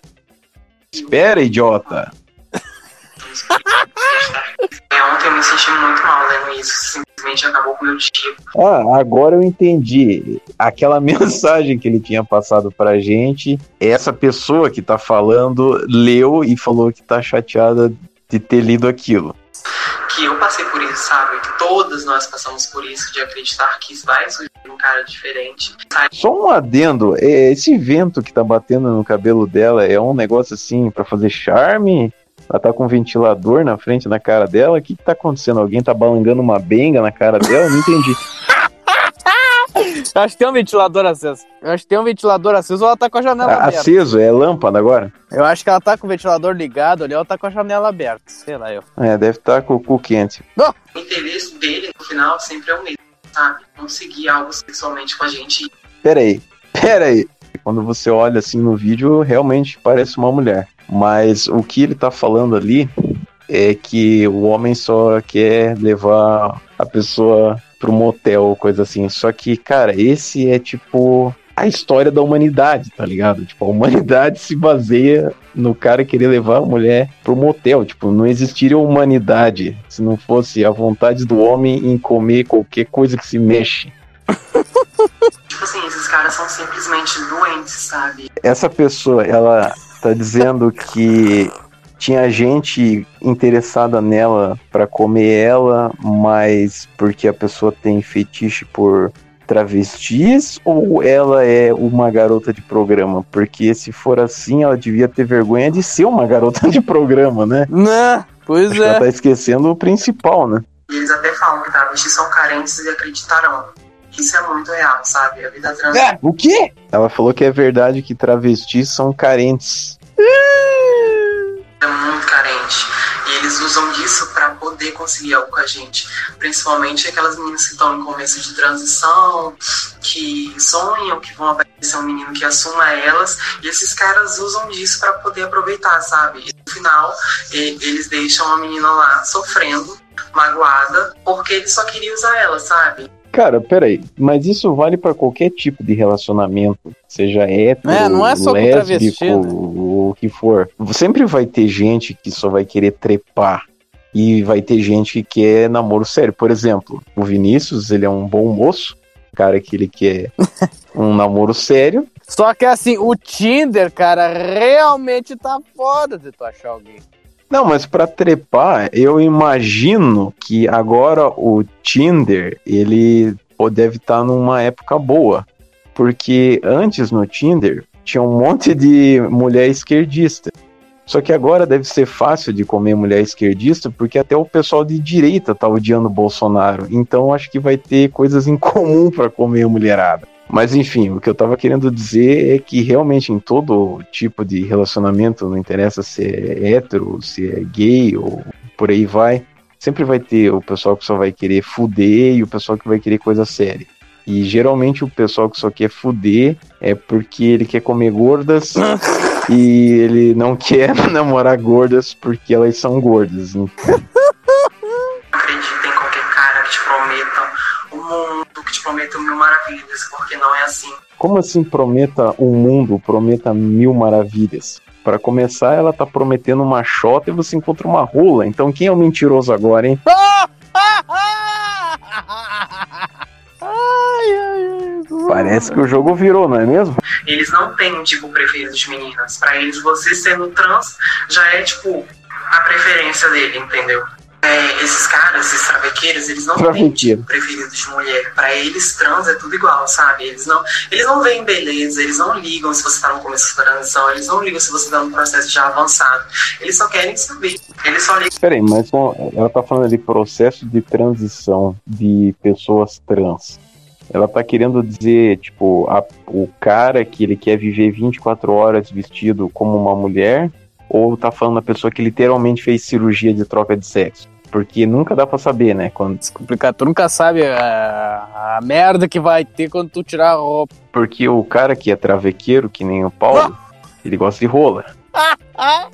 Espera, idiota. Ontem eu me senti muito mal lendo isso, infelizmente acabou com o meu tipo. Ah, agora eu entendi. Aquela mensagem que ele tinha passado pra gente, essa pessoa que tá falando leu e falou que tá chateada de ter lido aquilo. Que eu passei por isso, sabe? Que todas nós passamos por isso, de acreditar que vai surgir um cara diferente. Sabe? Só um adendo, é, esse vento que tá batendo no cabelo dela é um negócio assim pra fazer charme? Ela tá com um ventilador na frente na cara dela? O que, que tá acontecendo? Alguém tá balangando uma benga na cara dela? Não entendi. Eu acho que tem um ventilador aceso. Eu acho que tem um ventilador aceso ou ela tá com a janela aberta. Aceso, é lâmpada agora? Eu acho que ela tá com o ventilador ligado ali, ela tá com a janela aberta. Sei lá, eu. É, deve estar com o cu quente. O interesse dele, no final, sempre é o mesmo, sabe? Conseguir algo sexualmente com a gente. Peraí, peraí. Quando você olha assim no vídeo, realmente parece uma mulher. Mas o que ele tá falando ali é que o homem só quer levar a pessoa pro motel, coisa assim. Só que, cara, esse é tipo a história da humanidade, tá ligado? Tipo, a humanidade se baseia no cara querer levar a mulher pro motel. Tipo, não existiria humanidade se não fosse a vontade do homem em comer qualquer coisa que se mexe. Tipo assim, esses caras são simplesmente doentes, sabe? essa pessoa, ela tá dizendo que tinha gente interessada nela pra comer ela, mas porque a pessoa tem fetiche por travestis ou ela é uma garota de programa? Porque se for assim, ela devia ter vergonha de ser uma garota de programa, né? Né? Pois Acho é. ela tá esquecendo o principal, né? E eles até falam que travestis são carentes e acreditarão. Isso é muito real, sabe? A vida trans. O quê? Ela falou que é verdade que travestis são carentes. é muito carente. E eles usam disso pra poder conseguir algo com a gente. Principalmente aquelas meninas que estão em começo de transição, que sonham que vão aparecer um menino que assuma elas. E esses caras usam disso pra poder aproveitar, sabe? E no final, e- eles deixam a menina lá sofrendo, magoada, porque ele só queria usar ela, sabe? Cara, peraí, mas isso vale pra qualquer tipo de relacionamento, seja hétero, É, não é só lésbico, né? o que for. Sempre vai ter gente que só vai querer trepar e vai ter gente que quer namoro sério. Por exemplo, o Vinícius, ele é um bom moço, cara que ele quer um namoro sério. Só que assim, o Tinder, cara, realmente tá foda de tu achar alguém. Não, mas pra trepar, eu imagino que agora o Tinder, ele deve estar numa época boa. Porque antes no Tinder tinha um monte de mulher esquerdista. Só que agora deve ser fácil de comer mulher esquerdista, porque até o pessoal de direita tá odiando Bolsonaro. Então acho que vai ter coisas em comum para comer mulherada. Mas enfim, o que eu tava querendo dizer é que realmente em todo tipo de relacionamento, não interessa se é hétero, se é gay ou por aí vai, sempre vai ter o pessoal que só vai querer fuder e o pessoal que vai querer coisa séria. E geralmente o pessoal que só quer fuder é porque ele quer comer gordas e ele não quer namorar gordas porque elas são gordas. Então, mundo, que te prometa mil maravilhas, porque não é assim. Como assim prometa um mundo, prometa mil maravilhas? Para começar, ela tá prometendo uma chota e você encontra uma rola. Então quem é o mentiroso agora, hein? Parece que o jogo virou, não é mesmo? Eles não têm um tipo preferido de meninas. Pra eles, você sendo trans já é tipo a preferência dele, entendeu? É, esses caras, esses travequeiros, eles não têm preferido de mulher. Pra eles, trans é tudo igual, sabe? Eles não, eles não veem beleza, eles não ligam se você tá no começo da transição, eles não ligam se você tá num processo já avançado. Eles só querem saber. Eles só ligam. Peraí, mas bom, ela tá falando de processo de transição de pessoas trans. Ela tá querendo dizer, tipo, a- o cara que ele quer viver 24 horas vestido como uma mulher, ou tá falando da pessoa que literalmente fez cirurgia de troca de sexo? Porque nunca dá pra saber, né? Quando... Complicado, tu nunca sabe a, a merda que vai ter quando tu tirar a roupa. Porque o cara que é travequeiro, que nem o Paulo, ele gosta de rola.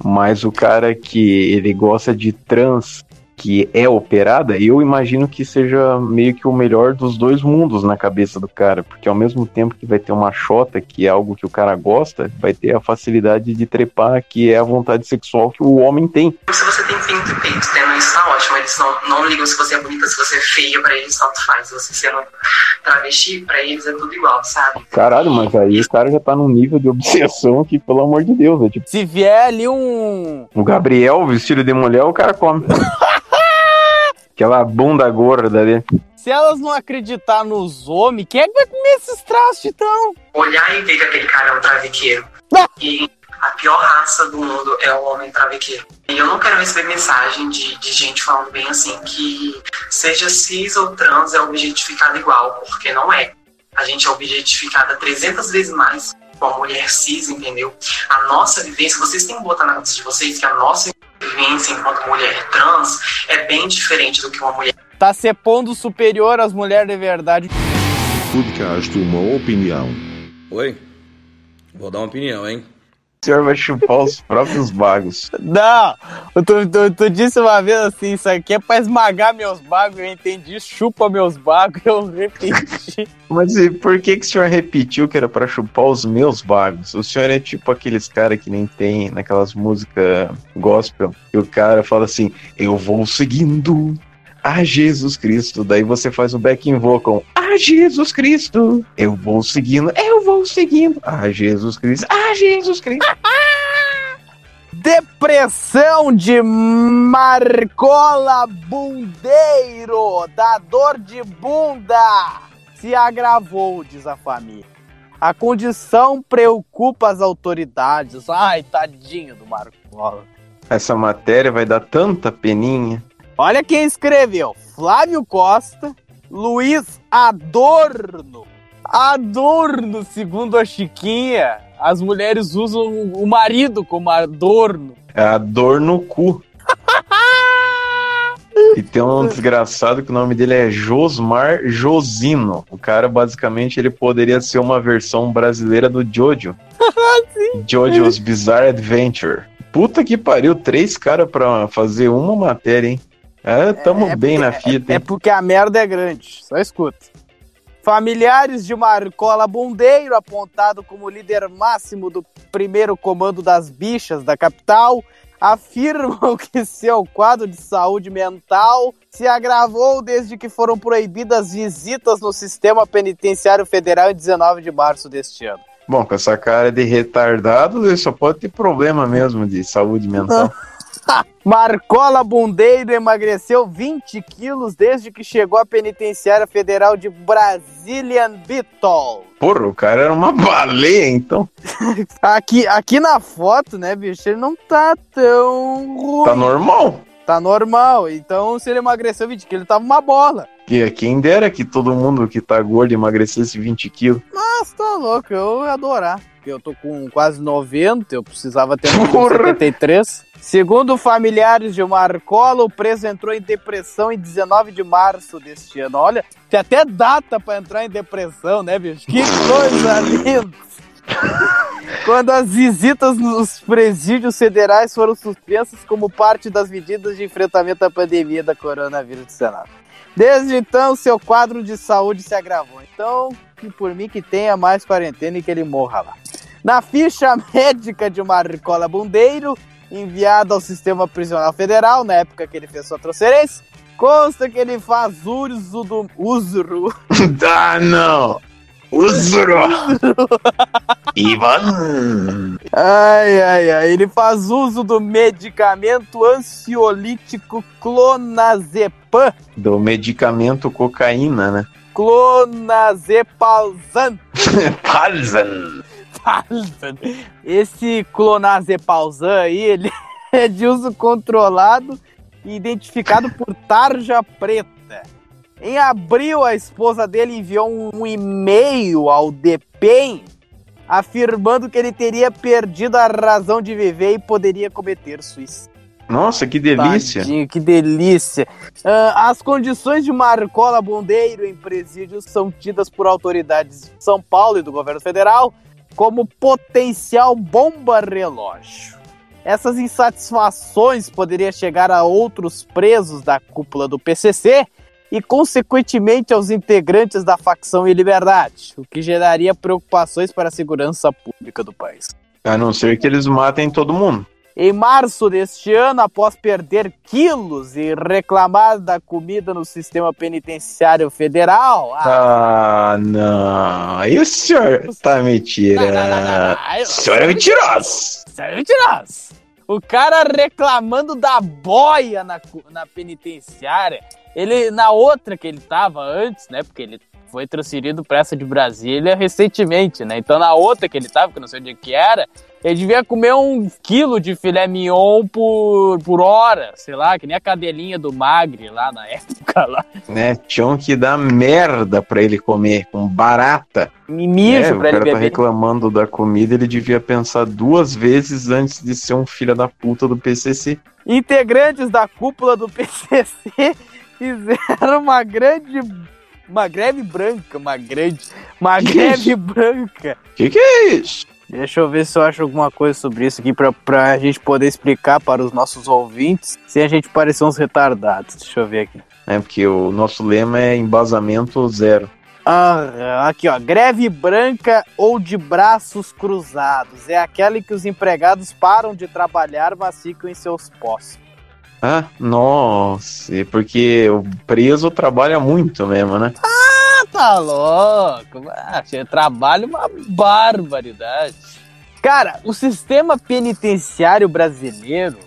Mas o cara que ele gosta de trans, que é operada, eu imagino que seja meio que o melhor dos dois mundos na cabeça do cara, porque ao mesmo tempo que vai ter uma chota, que é algo que o cara gosta, vai ter a facilidade de trepar, que é a vontade sexual que o homem tem. Se você tem pinto e peito, tendo isso tá ótimo. Eles não, não ligam se você é bonita, se você é feia, pra eles tanto faz. Se você sendo travesti, pra eles é tudo igual, sabe? Caralho, mas aí o cara já tá num nível de obsessão que, pelo amor de Deus, é tipo, Se vier ali um. o Gabriel vestido de mulher, o cara come. Aquela bunda gorda ali. Se elas não acreditar nos homens, quem é que vai comer esses traços, então? Olhar e ver que aquele cara é um travequeiro. E a pior raça do mundo é o homem travequeiro. E eu não quero receber mensagem de, de gente falando bem assim que seja cis ou trans é objetificado igual, porque não é. A gente é objetificada 300 vezes mais com a mulher cis, entendeu? A nossa vivência, vocês têm que botar na cabeça de vocês que a nossa vivência enquanto mulher trans é bem diferente do que uma mulher Tá se pondo superior às mulheres de verdade. Podcast uma opinião. Oi? Vou dar uma opinião, hein? O senhor vai chupar os próprios bagos. Não, tu, tu, tu disse uma vez assim, isso aqui é pra esmagar meus bagos, eu entendi, chupa meus bagos, eu repeti. Mas e por que, que o senhor repetiu que era pra chupar os meus bagos? O senhor é tipo aqueles caras que nem tem naquelas músicas gospel, que o cara fala assim, eu vou seguindo a Jesus Cristo. Daí você faz o backing vocal, a Jesus Cristo. Eu vou seguindo, eu vou seguindo a Jesus Cristo, a Jesus Cristo. Depressão de Marcola Bundeiro, da dor de bunda, se agravou, diz a família. A condição preocupa as autoridades. Ai, tadinho do Marcola. Essa matéria vai dar tanta peninha. Olha quem escreveu: Flávio Costa, Luiz Adorno. Adorno, segundo a Chiquinha, as mulheres usam o marido como adorno. É a dor no cu. E tem um desgraçado que o nome dele é Josmar Josino. O cara, basicamente, ele poderia ser uma versão brasileira do Jojo. Jojo's Bizarre Adventure. Puta que pariu, três caras pra fazer uma matéria, hein? É, tamo bem na fita, É hein? porque a merda é grande. Só escuta. Familiares de Marcola Bondeiro, apontado como líder máximo do primeiro comando das bichas da capital, afirmam que seu quadro de saúde mental se agravou desde que foram proibidas visitas no sistema penitenciário federal em 19 de março deste ano. Bom, com essa cara de retardado, ele só pode ter problema mesmo de saúde mental. Marcola Bundeiro emagreceu 20 quilos desde que chegou à penitenciária federal de Brazilian Beetle. Porra, o cara era uma baleia, então. Aqui, aqui na foto, né, bicho, ele não tá tão ruim. Tá normal. Tá normal. Então, se ele emagreceu 20 quilos, ele tava uma bola. Que quem dera que todo mundo que tá gordo emagrecesse 20 quilos. Nossa, tá louco, eu ia adorar. Porque eu tô com quase 90, eu precisava ter Porra. 73. Segundo familiares de Marcola, o preso entrou em depressão em 19 de março deste ano. Olha, tem até data pra entrar em depressão, né, bicho? Que coisa linda! Quando as visitas nos presídios federais foram suspensas como parte das medidas de enfrentamento à pandemia da coronavírus do Senado. Desde então, seu quadro de saúde se agravou. Então, que por mim que tenha mais quarentena e que ele morra lá. Na ficha médica de Marcola Bundeiro, enviada ao sistema prisional federal, na época que ele fez sua transferência, consta que ele faz uso do uso ah, não! Usuro! Ivan! Ai, ai, ai. Ele faz uso do medicamento ansiolítico clonazepam. Do medicamento cocaína, né? Clonazepalzan. Palzan! Esse clonazepalzan aí, ele é de uso controlado e identificado por tarja preta. Em abril, a esposa dele enviou um e-mail ao DPEM afirmando que ele teria perdido a razão de viver e poderia cometer suicídio. Nossa, que delícia! Tadinho, que delícia. Ah, as condições de Marcola Bondeiro em presídios são tidas por autoridades de São Paulo e do governo federal como potencial bomba relógio. essas insatisfações poderiam chegar a outros presos da cúpula do PCC e, consequentemente, aos integrantes da facção e liberdade, o que geraria preocupações para a segurança pública do país. A não ser que eles matem todo mundo. Em março deste ano, após perder quilos e reclamar da comida no sistema penitenciário federal, Ah, não. Aí o senhor tá me tirando. O senhor é mentiroso. Sério, mentiroso. O cara reclamando da boia na, na penitenciária. Ele, na outra que ele tava antes, né? Porque ele foi transferido pra essa de Brasília recentemente, né? Então na outra que ele tava, que eu não sei onde que era, ele devia comer um quilo de filé mignon por, por hora, sei lá, que nem a cadelinha do Magre lá na época lá. Né? Tinham que dar merda pra ele comer, com barata. Mijo É, pra o ele cara tá beber. reclamando da comida, ele devia pensar duas vezes antes de ser um filho da puta do PCC. Integrantes da cúpula do PCC fizeram uma grande. Uma greve branca, uma grande. Uma Que greve branca. Que que é isso? Deixa eu ver se eu acho alguma coisa sobre isso aqui pra, pra gente poder explicar para os nossos ouvintes sem a gente parecer uns retardados. Deixa eu ver aqui. É porque o nosso lema é embasamento zero. Ah, aqui ó, greve branca ou de braços cruzados. É aquela em que os empregados param de trabalhar, mas ficam em seus postos. Ah, nossa, porque o preso trabalha muito mesmo, né? Ah, tá louco. Você trabalha uma barbaridade. Cara, o sistema penitenciário brasileiro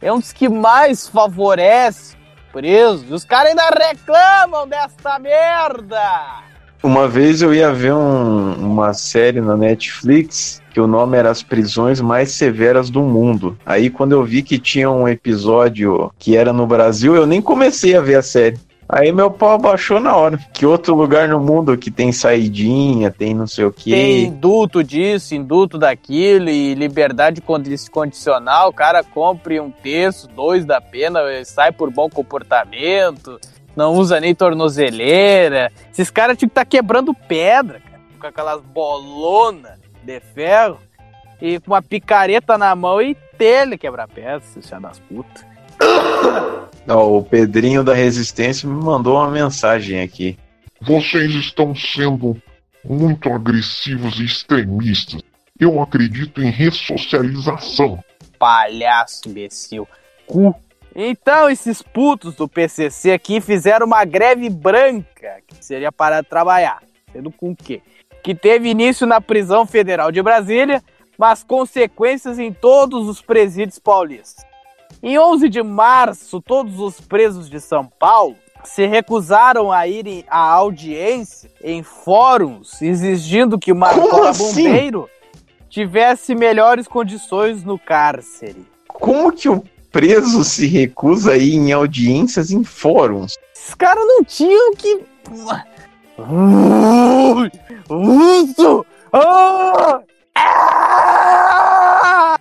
é um dos que mais favorece presos. Os caras ainda reclamam desta merda. Uma vez eu ia ver um- uma série na Netflix que o nome era As Prisões Mais Severas do Mundo. Aí quando eu vi que tinha um episódio que era no Brasil, eu nem comecei a ver a série. Aí meu pau abaixou na hora. Que outro lugar no mundo que tem saidinha, tem não sei o Tem quê. induto disso, induto daquilo e liberdade condi- condicional. O cara compre um terço, dois da pena, sai por bom comportamento, não usa nem tornozeleira. Esses caras tinham que estar quebrando pedra, cara, com aquelas bolonas de ferro e com uma picareta na mão e tele quebrar pedra, filha das putas. Ó, o Pedrinho da Resistência me mandou uma mensagem aqui. Vocês estão sendo muito agressivos e extremistas. Eu acredito em ressocialização. palhaço, imbecil. Cu. Então, esses putos do PCC aqui fizeram uma greve branca, que seria parar de trabalhar. Sendo com o quê? Que teve início na prisão federal de Brasília, mas consequências em todos os presídios paulistas. Em 11 de março, todos os presos de São Paulo se recusaram a irem à audiência em fóruns, exigindo que o Marcola assim? Bombeiro tivesse melhores condições no cárcere. Como que o preso se recusa a ir em audiências em fóruns? Esses caras não tinham que. Uso! Ah! Ah!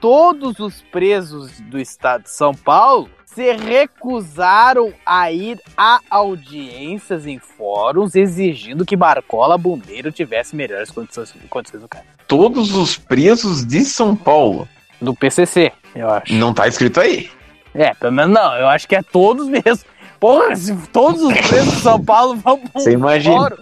Todos os presos do estado de São Paulo se recusaram a ir a audiências em fóruns exigindo que Marcola Bombeiro tivesse melhores condições, condições do cara. Todos os presos de São Paulo. Do PCC, eu acho. Não tá escrito aí. É, pelo menos não, eu acho que é todos mesmo. Porra, se todos os presos de São Paulo vão pro Você imagina. fórum,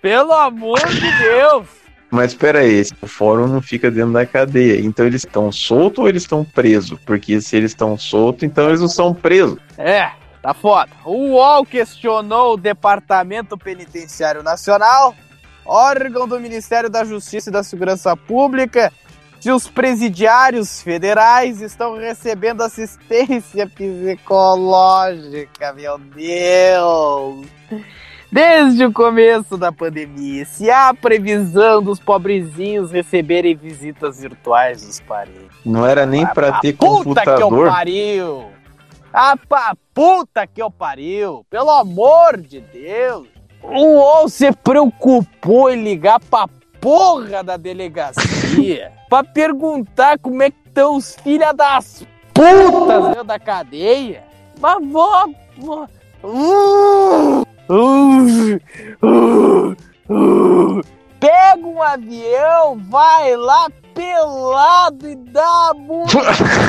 pelo amor de Deus! Mas pera aí, esse fórum não fica dentro da cadeia. Então eles estão soltos ou eles estão presos? Porque se eles estão soltos, então eles não são presos. É, tá foda. O UOL questionou o Departamento Penitenciário Nacional, órgão do Ministério da Justiça e da Segurança Pública, se os presidiários federais estão recebendo assistência psicológica, meu Deus! Desde o começo da pandemia, se há previsão dos pobrezinhos receberem visitas virtuais dos parentes. Não era nem pra ter Puta que eu computador. pariu! Ah, pra puta que eu pariu! Pelo amor de Deus! O UOL se preocupou em ligar pra porra da delegacia pra perguntar como é que estão os filha das putas dentro da cadeia. Mas vó... vó- Uh, uh, uh, uh. Pega um avião, vai lá pelado e dá a bunda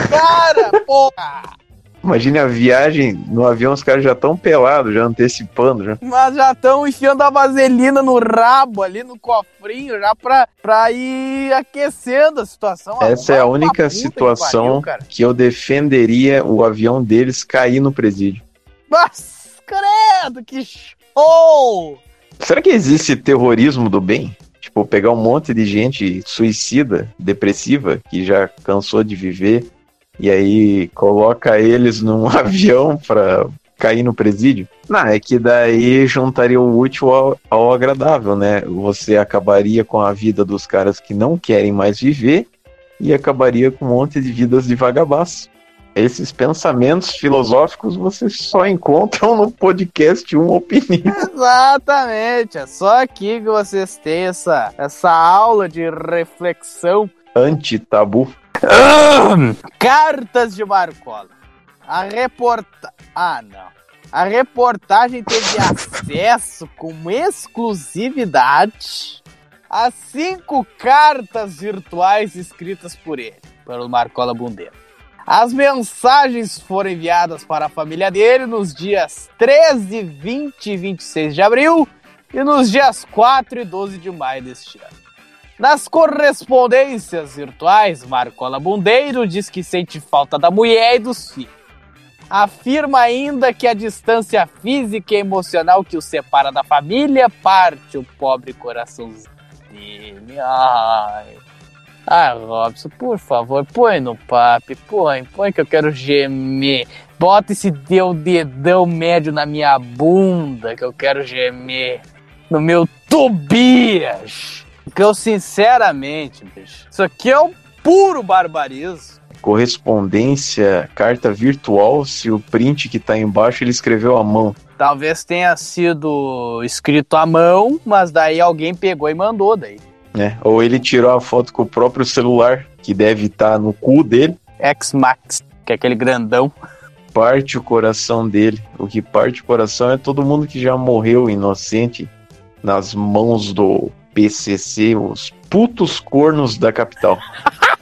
cara, porra! Imagine a viagem no avião, os caras já estão pelados, já antecipando. Já. Mas já estão enfiando a vaselina no rabo ali, no cofrinho, já pra, pra ir aquecendo a situação. Essa é a única puta que situação pariu, que eu defenderia o avião deles cair no presídio. Mas, credo, que show! Será que existe terrorismo do bem? Tipo, pegar um monte de gente suicida, depressiva, que já cansou de viver, e aí coloca eles num avião pra cair no presídio? Não, é que daí juntaria o útil ao, ao agradável, né? Você acabaria com a vida dos caras que não querem mais viver e acabaria com um monte de vidas de vagabaço. Esses pensamentos filosóficos vocês só encontram no podcast Uma Opinião. Exatamente, é só aqui que vocês têm essa, essa aula de reflexão. Anti-tabu. Cartas de Marcola. A reporta... Ah, não. A reportagem teve acesso com exclusividade a cinco cartas virtuais escritas por ele, pelo Marcola Bundeiro. As mensagens foram enviadas para a família dele nos dias 13, 20 e 26 de abril e nos dias 4 e 12 de maio deste ano. Nas correspondências virtuais, Marcola Bundeiro diz que sente falta da mulher e dos filhos. Afirma ainda que a distância física e emocional que o separa da família parte o pobre coraçãozinho dele. Ai. Ah, Robson, por favor, põe no papo, põe, põe que eu quero gemer. Bota esse teu dedão médio na minha bunda que eu quero gemer. No meu Tobias. Porque eu, sinceramente, bicho, isso aqui é um puro barbarismo. Correspondência, carta virtual, se o print que tá embaixo ele escreveu à mão. Talvez tenha sido escrito à mão, mas daí alguém pegou e mandou daí. Né? Ou ele tirou a foto com o próprio celular, que deve estar no cu dele. X-Max, que é aquele grandão. Parte o coração dele. O que parte o coração é todo mundo que já morreu inocente nas mãos do PCC, os putos cornos da capital.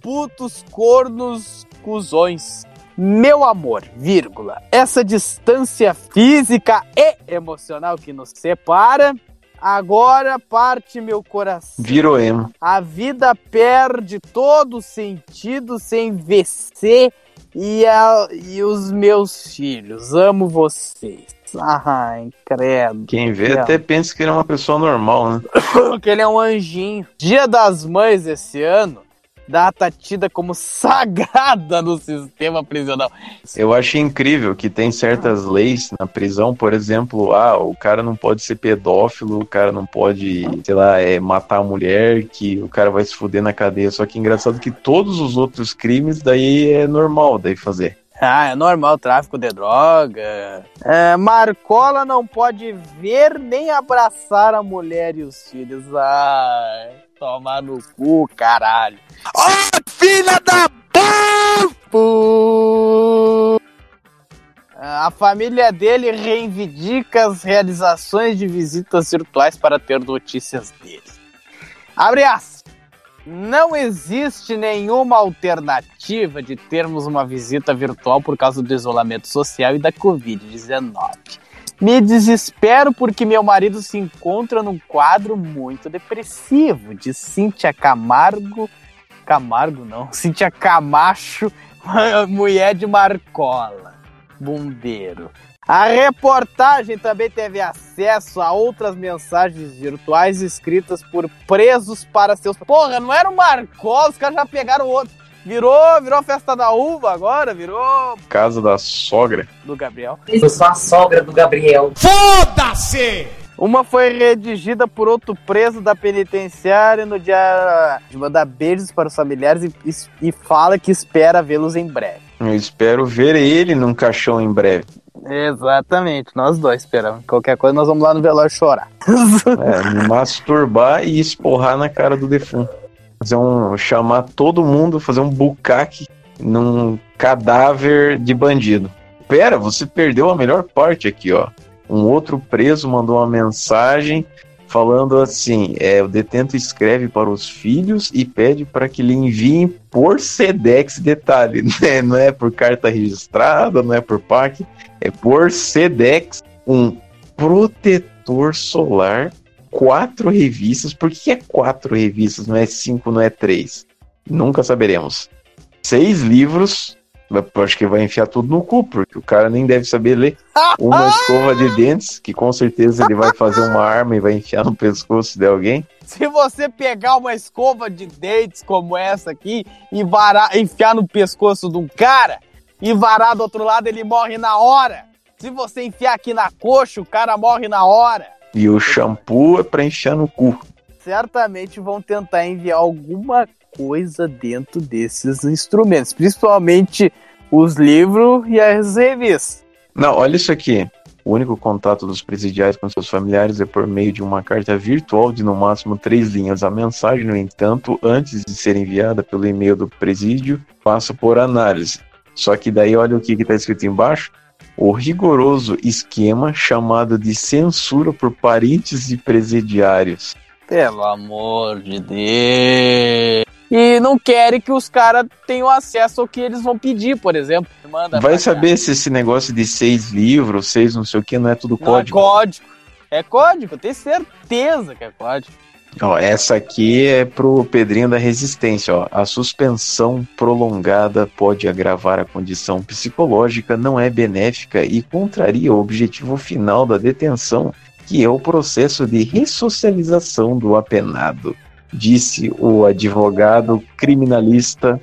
Putos cornos cuzões. Meu amor, vírgula, essa distância física e emocional que nos separa, agora parte meu coração. Virou emo. A vida perde todo sentido sem VC e, a- e os meus filhos. Amo vocês. Ai, credo. Quem vê até pensa que ele é uma pessoa normal, né? que ele é um anjinho. Dia das Mães esse ano, data tida como sagrada no sistema prisional. Eu acho incrível que tem certas leis na prisão, por exemplo, ah, o cara não pode ser pedófilo, o cara não pode, sei lá, é, matar a mulher, que o cara vai se fuder na cadeia. Só que é engraçado que todos os outros crimes daí é normal daí fazer. Ah, é normal, tráfico de droga. É, Marcola não pode ver nem abraçar a mulher e os filhos. Ai, tomar no cu, caralho. Ó, filha da pu! A família dele reivindica as realizações de visitas virtuais para ter notícias dele. Abre aspas. Não existe nenhuma alternativa de termos uma visita virtual por causa do isolamento social e da Covid-19. Me desespero porque meu marido se encontra num quadro muito depressivo, de Cíntia Camargo. Camargo não, Cíntia Camacho, mulher de Marcola, bombeiro. A reportagem também teve acesso a outras mensagens virtuais escritas por presos para seus. Porra, não era o Marcola, os caras já pegaram outro. Virou, virou festa da uva agora, virou Casa da sogra. do Gabriel. Eu sou a sogra do Gabriel. Foda-se! Uma foi redigida por outro preso da penitenciária no dia de mandar beijos para os familiares e, e- e fala que espera vê-los em breve. Eu espero ver ele num caixão em breve. Exatamente, nós dois esperamos. Qualquer coisa, nós vamos lá no velório chorar. É, me masturbar e esporrar na cara do defunto. Fazer um. chamar todo mundo, fazer um bucaque num cadáver de bandido. Pera, você perdeu a melhor parte aqui, ó. Um outro preso mandou uma mensagem falando assim: é, o detento escreve para os filhos e pede para que lhe enviem por SEDEX. Detalhe, né? não é por carta registrada, não é por PAC, é por SEDEX um protetor solar, quatro revistas. Por que é quatro revistas? Não é cinco, não é três? Nunca saberemos. Seis livros. Acho que vai enfiar tudo no cu, porque o cara nem deve saber ler. Uma escova de dentes, que com certeza ele vai fazer uma arma e vai enfiar no pescoço de alguém. Se você pegar uma escova de dentes como essa aqui e varar, enfiar no pescoço de um cara e varar do outro lado, ele morre na hora. Se você enfiar aqui na coxa, o cara morre na hora. E o shampoo é pra enfiar no cu. Certamente vão tentar enviar alguma coisa dentro desses instrumentos, principalmente os livros e as revistas. Não, olha isso aqui. O único contato dos presidiários com seus familiares é por meio de uma carta virtual de no máximo três linhas. A mensagem, no entanto, antes de ser enviada pelo e-mail do presídio, passa por análise. Só que daí olha o que está escrito embaixo. O rigoroso esquema chamado de censura por parentes e presidiários. Pelo amor de Deus. E não querem que os caras tenham acesso ao que eles vão pedir, por exemplo. Manda Vai saber se esse negócio de seis livros, seis não sei o que, não é tudo. Não, código. É código. É código, eu tenho certeza que é código. Ó, essa aqui é pro Pedrinho da Resistência. Ó. A suspensão prolongada pode agravar a condição psicológica, não é benéfica e contraria o objetivo final da detenção, que é o processo de ressocialização do apenado, disse o advogado criminalista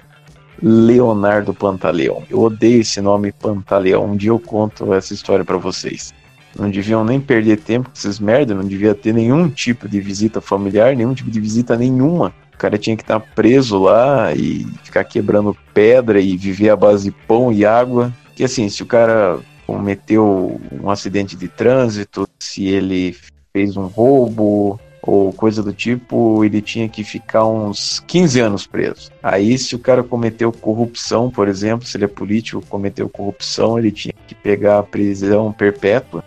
Leonardo Pantaleão. Eu odeio esse nome Pantaleão. Um dia eu conto essa história para vocês. Não deviam nem perder tempo com esses merda, não devia ter nenhum tipo de visita familiar, nenhum tipo de visita nenhuma. O cara tinha que estar preso lá e ficar quebrando pedra e viver à base de pão e água. Que assim, se o cara cometeu um acidente de trânsito, se ele fez um roubo ou coisa do tipo, ele tinha que ficar uns 15 anos preso. Aí, se o cara cometeu corrupção, por exemplo, se ele é político, cometeu corrupção, ele tinha que pegar a prisão perpétua.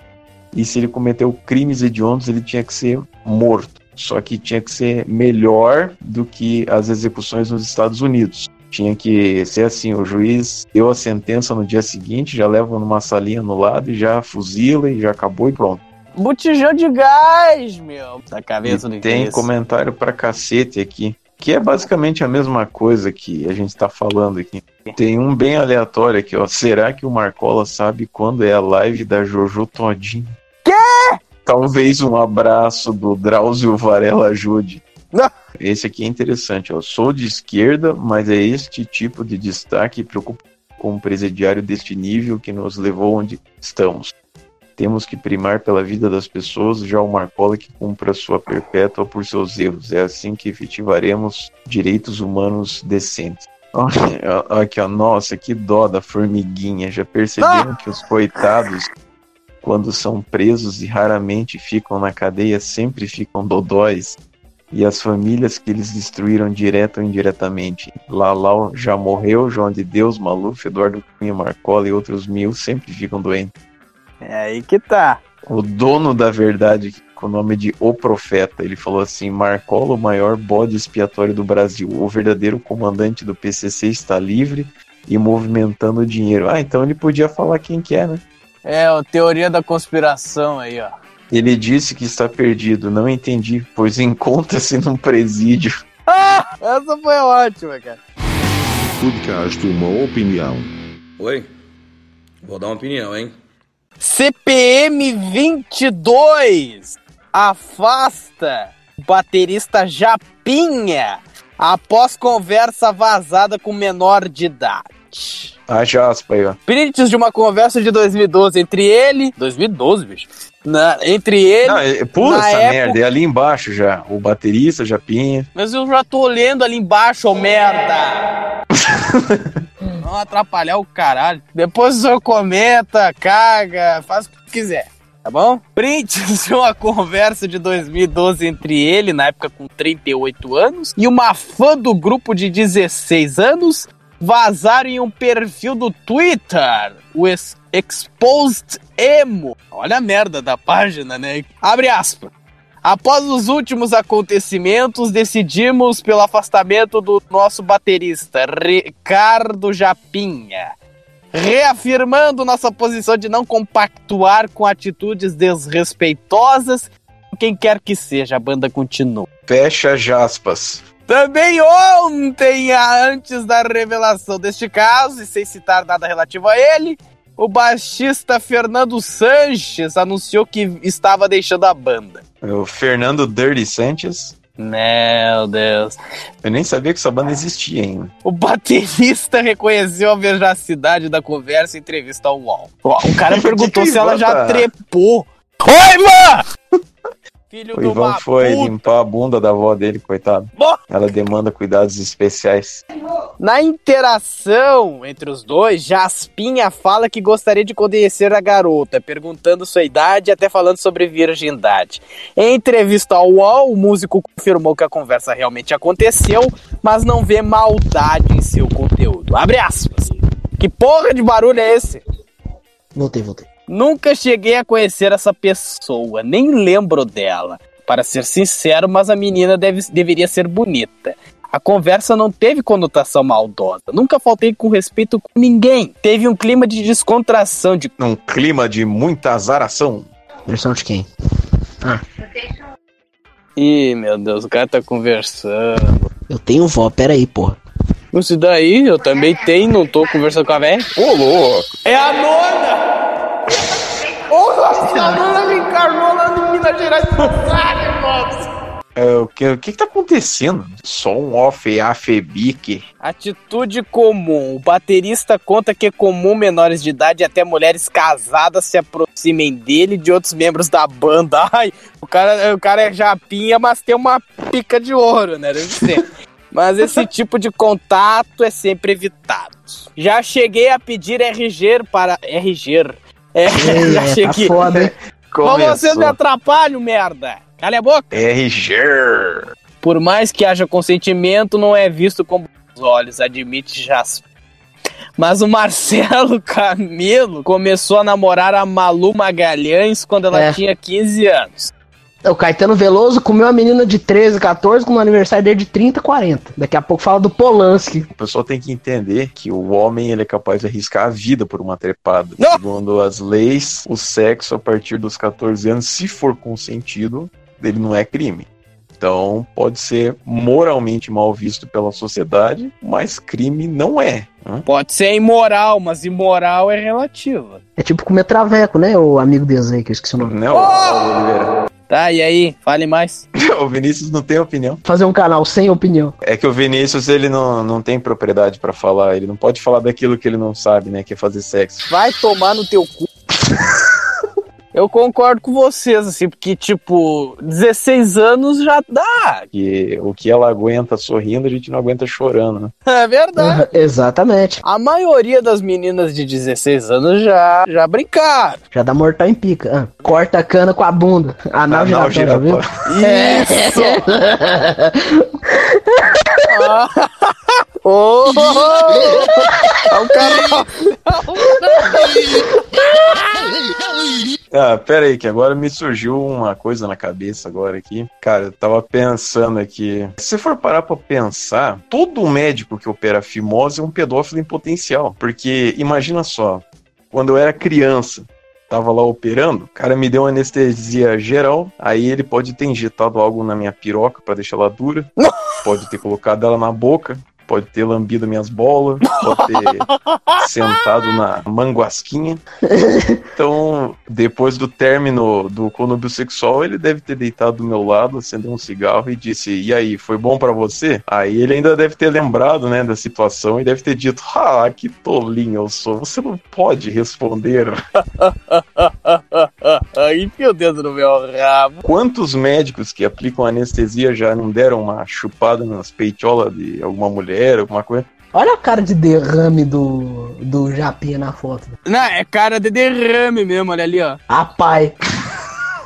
E se ele cometeu crimes hediondos, ele tinha que ser morto. Só que tinha que ser melhor do que as execuções nos Estados Unidos. Tinha que ser assim: o juiz deu a sentença no dia seguinte, já leva numa salinha no lado e já fuzila e já acabou e pronto. Botijão de gás, meu. Da cabeça do E tem interesse. comentário pra cacete aqui. Que é basicamente a mesma coisa que a gente tá falando aqui. Tem um bem aleatório aqui, ó. Será que o Marcola sabe quando é a live da Jojo Todinho? Quê? Talvez um abraço do Drauzio Varela ajude. Não. Esse aqui é interessante, ó. Sou de esquerda, mas é este tipo de destaque preocupa com um presidiário deste nível que nos levou onde estamos. Temos que primar pela vida das pessoas, já o Marcola que cumpra sua perpétua por seus erros. É assim que efetivaremos direitos humanos decentes. Olha, aqui, ó, nossa, que dó da formiguinha. Já perceberam que os coitados, quando são presos e raramente ficam na cadeia, sempre ficam dodóis? E as famílias que eles destruíram direto ou indiretamente. Lalau já morreu, João de Deus, Maluf, Eduardo Cunha, Marcola e outros mil sempre ficam doentes. É aí que tá. O dono da verdade, com o nome de O Profeta, ele falou assim: Marcola, o maior bode expiatório do Brasil. O verdadeiro comandante do PCC está livre e movimentando dinheiro. Ah, então ele podia falar quem que é, né? É, a teoria da conspiração aí, ó. Ele disse que está perdido. Não entendi, pois encontra-se num presídio. Ah, essa foi ótima, cara. Podcast Uma Opinião. Oi? Vou dar uma opinião, hein? CPM 22 afasta o baterista Japinha após conversa vazada com menor de idade. Haja aspa aí, ó. Prints de uma conversa de 2012 entre ele. 2012, bicho. Na- entre ele. Não, é- pula essa época- merda, é ali embaixo já. O baterista, Japinha. Mas eu já tô lendo ali embaixo, ô merda! Não atrapalhar o caralho. Depois o senhor comenta, caga, faz o que quiser. Tá bom? Prints de uma conversa de 2012 entre ele, na época com 38 anos, e uma fã do grupo de 16 anos, vazaram em um perfil do Twitter, o Ex- Exposed Emo. Olha a merda da página, né? Abre aspas. Após os últimos acontecimentos, decidimos pelo afastamento do nosso baterista, Ricardo Japinha. Reafirmando nossa posição de não compactuar com atitudes desrespeitosas, quem quer que seja, a banda continua. Fecha jaspas. Também ontem, antes da revelação deste caso, e sem citar nada relativo a ele, o baixista Fernando Sanches anunciou que estava deixando a banda. O Fernando Dirty Sanchez. Meu Deus. Eu nem sabia que essa banda existia ainda. O baterista reconheceu a veracidade da conversa em entrevista ao UOL. O cara perguntou que se ela já trepou. Oi, Ivan! Filho O Ivan foi puta. limpar a bunda da avó dele, coitado. Ela demanda cuidados especiais. Na interação entre os dois, Jaspinha fala que gostaria de conhecer a garota, perguntando sua idade e até falando sobre virgindade. Em entrevista ao UOL, o músico confirmou que a conversa realmente aconteceu, mas não vê maldade em seu conteúdo. Abre aspas. Que porra de barulho é esse? Voltei, voltei. Nunca cheguei a conhecer essa pessoa, nem lembro dela. Para ser sincero, mas a menina deve, deveria ser bonita. A conversa não teve conotação maldosa. Nunca faltei com respeito com ninguém. Teve um clima de descontração, de Num clima de muita azaração. Versão de quem? Ah, Ih, meu Deus, o cara tá conversando. eu tenho vó, peraí, porra. Isso daí, eu também tenho, não tô conversando com a velha. Ô, louco! É a nona! Ô, a nona me encarnou lá no Minas Gerais! É, o que, o que que tá acontecendo? Só um off afebique. Atitude comum. O baterista conta que é comum menores de idade e até mulheres casadas se aproximem dele e de outros membros da banda. Ai, o cara, o cara é japinha, mas tem uma pica de ouro, né? Deve ser. Mas esse tipo de contato é sempre evitado. Já cheguei a pedir RG para. RG. É, já tá cheguei. foda, hein? Mas vocês me atrapalham, merda! Cala a boca! RG. Por mais que haja consentimento, não é visto com bons olhos, admite Jasper. Mas o Marcelo Camelo começou a namorar a Malu Magalhães quando ela É. tinha 15 anos. O Caetano Veloso comeu a menina de 13, 14 com o aniversário dele de 30, 40. Daqui a pouco fala do Polanski. O pessoal tem que entender que o homem ele é capaz de arriscar a vida por uma trepada. Segundo as leis, o sexo a partir dos 14 anos, se for consentido, ele não é crime. Então pode ser moralmente mal visto pela sociedade, mas crime não é. né? Pode ser imoral, mas imoral é relativa. É tipo comer traveco, né? O amigo deles aí, que eu esqueci o nome. Não, Oliveira. Tá, e aí? Fale mais. O Vinícius não tem opinião. Fazer um canal sem opinião. É que o Vinícius ele não, não tem propriedade pra falar, ele não pode falar daquilo que ele não sabe, né? Que é fazer sexo. Vai tomar no teu cu. Eu concordo com vocês, assim, porque, tipo, 16 anos já dá. Que o que ela aguenta sorrindo, a gente não aguenta chorando, né? É verdade. Exatamente. A maioria das meninas de 16 anos já, já brincaram. Já dá mortal em pica. Ah, corta a cana com a bunda. Anal, Anal giratória, viu? Isso! Oh, é o cara. Ah, pera aí, que agora me surgiu uma coisa na cabeça agora aqui. Cara, eu tava pensando aqui. Se você for parar pra pensar, todo médico que opera fimose é um pedófilo em potencial. Porque, imagina só, quando eu era criança, tava lá operando, o cara me deu anestesia geral, aí ele pode ter injetado algo na minha piroca pra deixar ela dura, pode ter colocado ela na boca, pode ter lambido minhas bolas, pode ter sentado na manguasquinha. Então, depois do término do conúbio sexual, ele deve ter deitado do meu lado, acendeu um cigarro e disse: E aí, foi bom pra você? Aí ele ainda deve ter lembrado, né, da situação e deve ter dito: Ah, que tolinho eu sou, você não pode responder. Enfia o dedo no meu rabo. Quantos médicos que aplicam anestesia já não deram uma chupada nas peitolas de alguma mulher, alguma coisa? Olha a cara de derrame do, do Japinha na foto. Não, é cara de derrame mesmo, olha ali, ó. Ah, pai.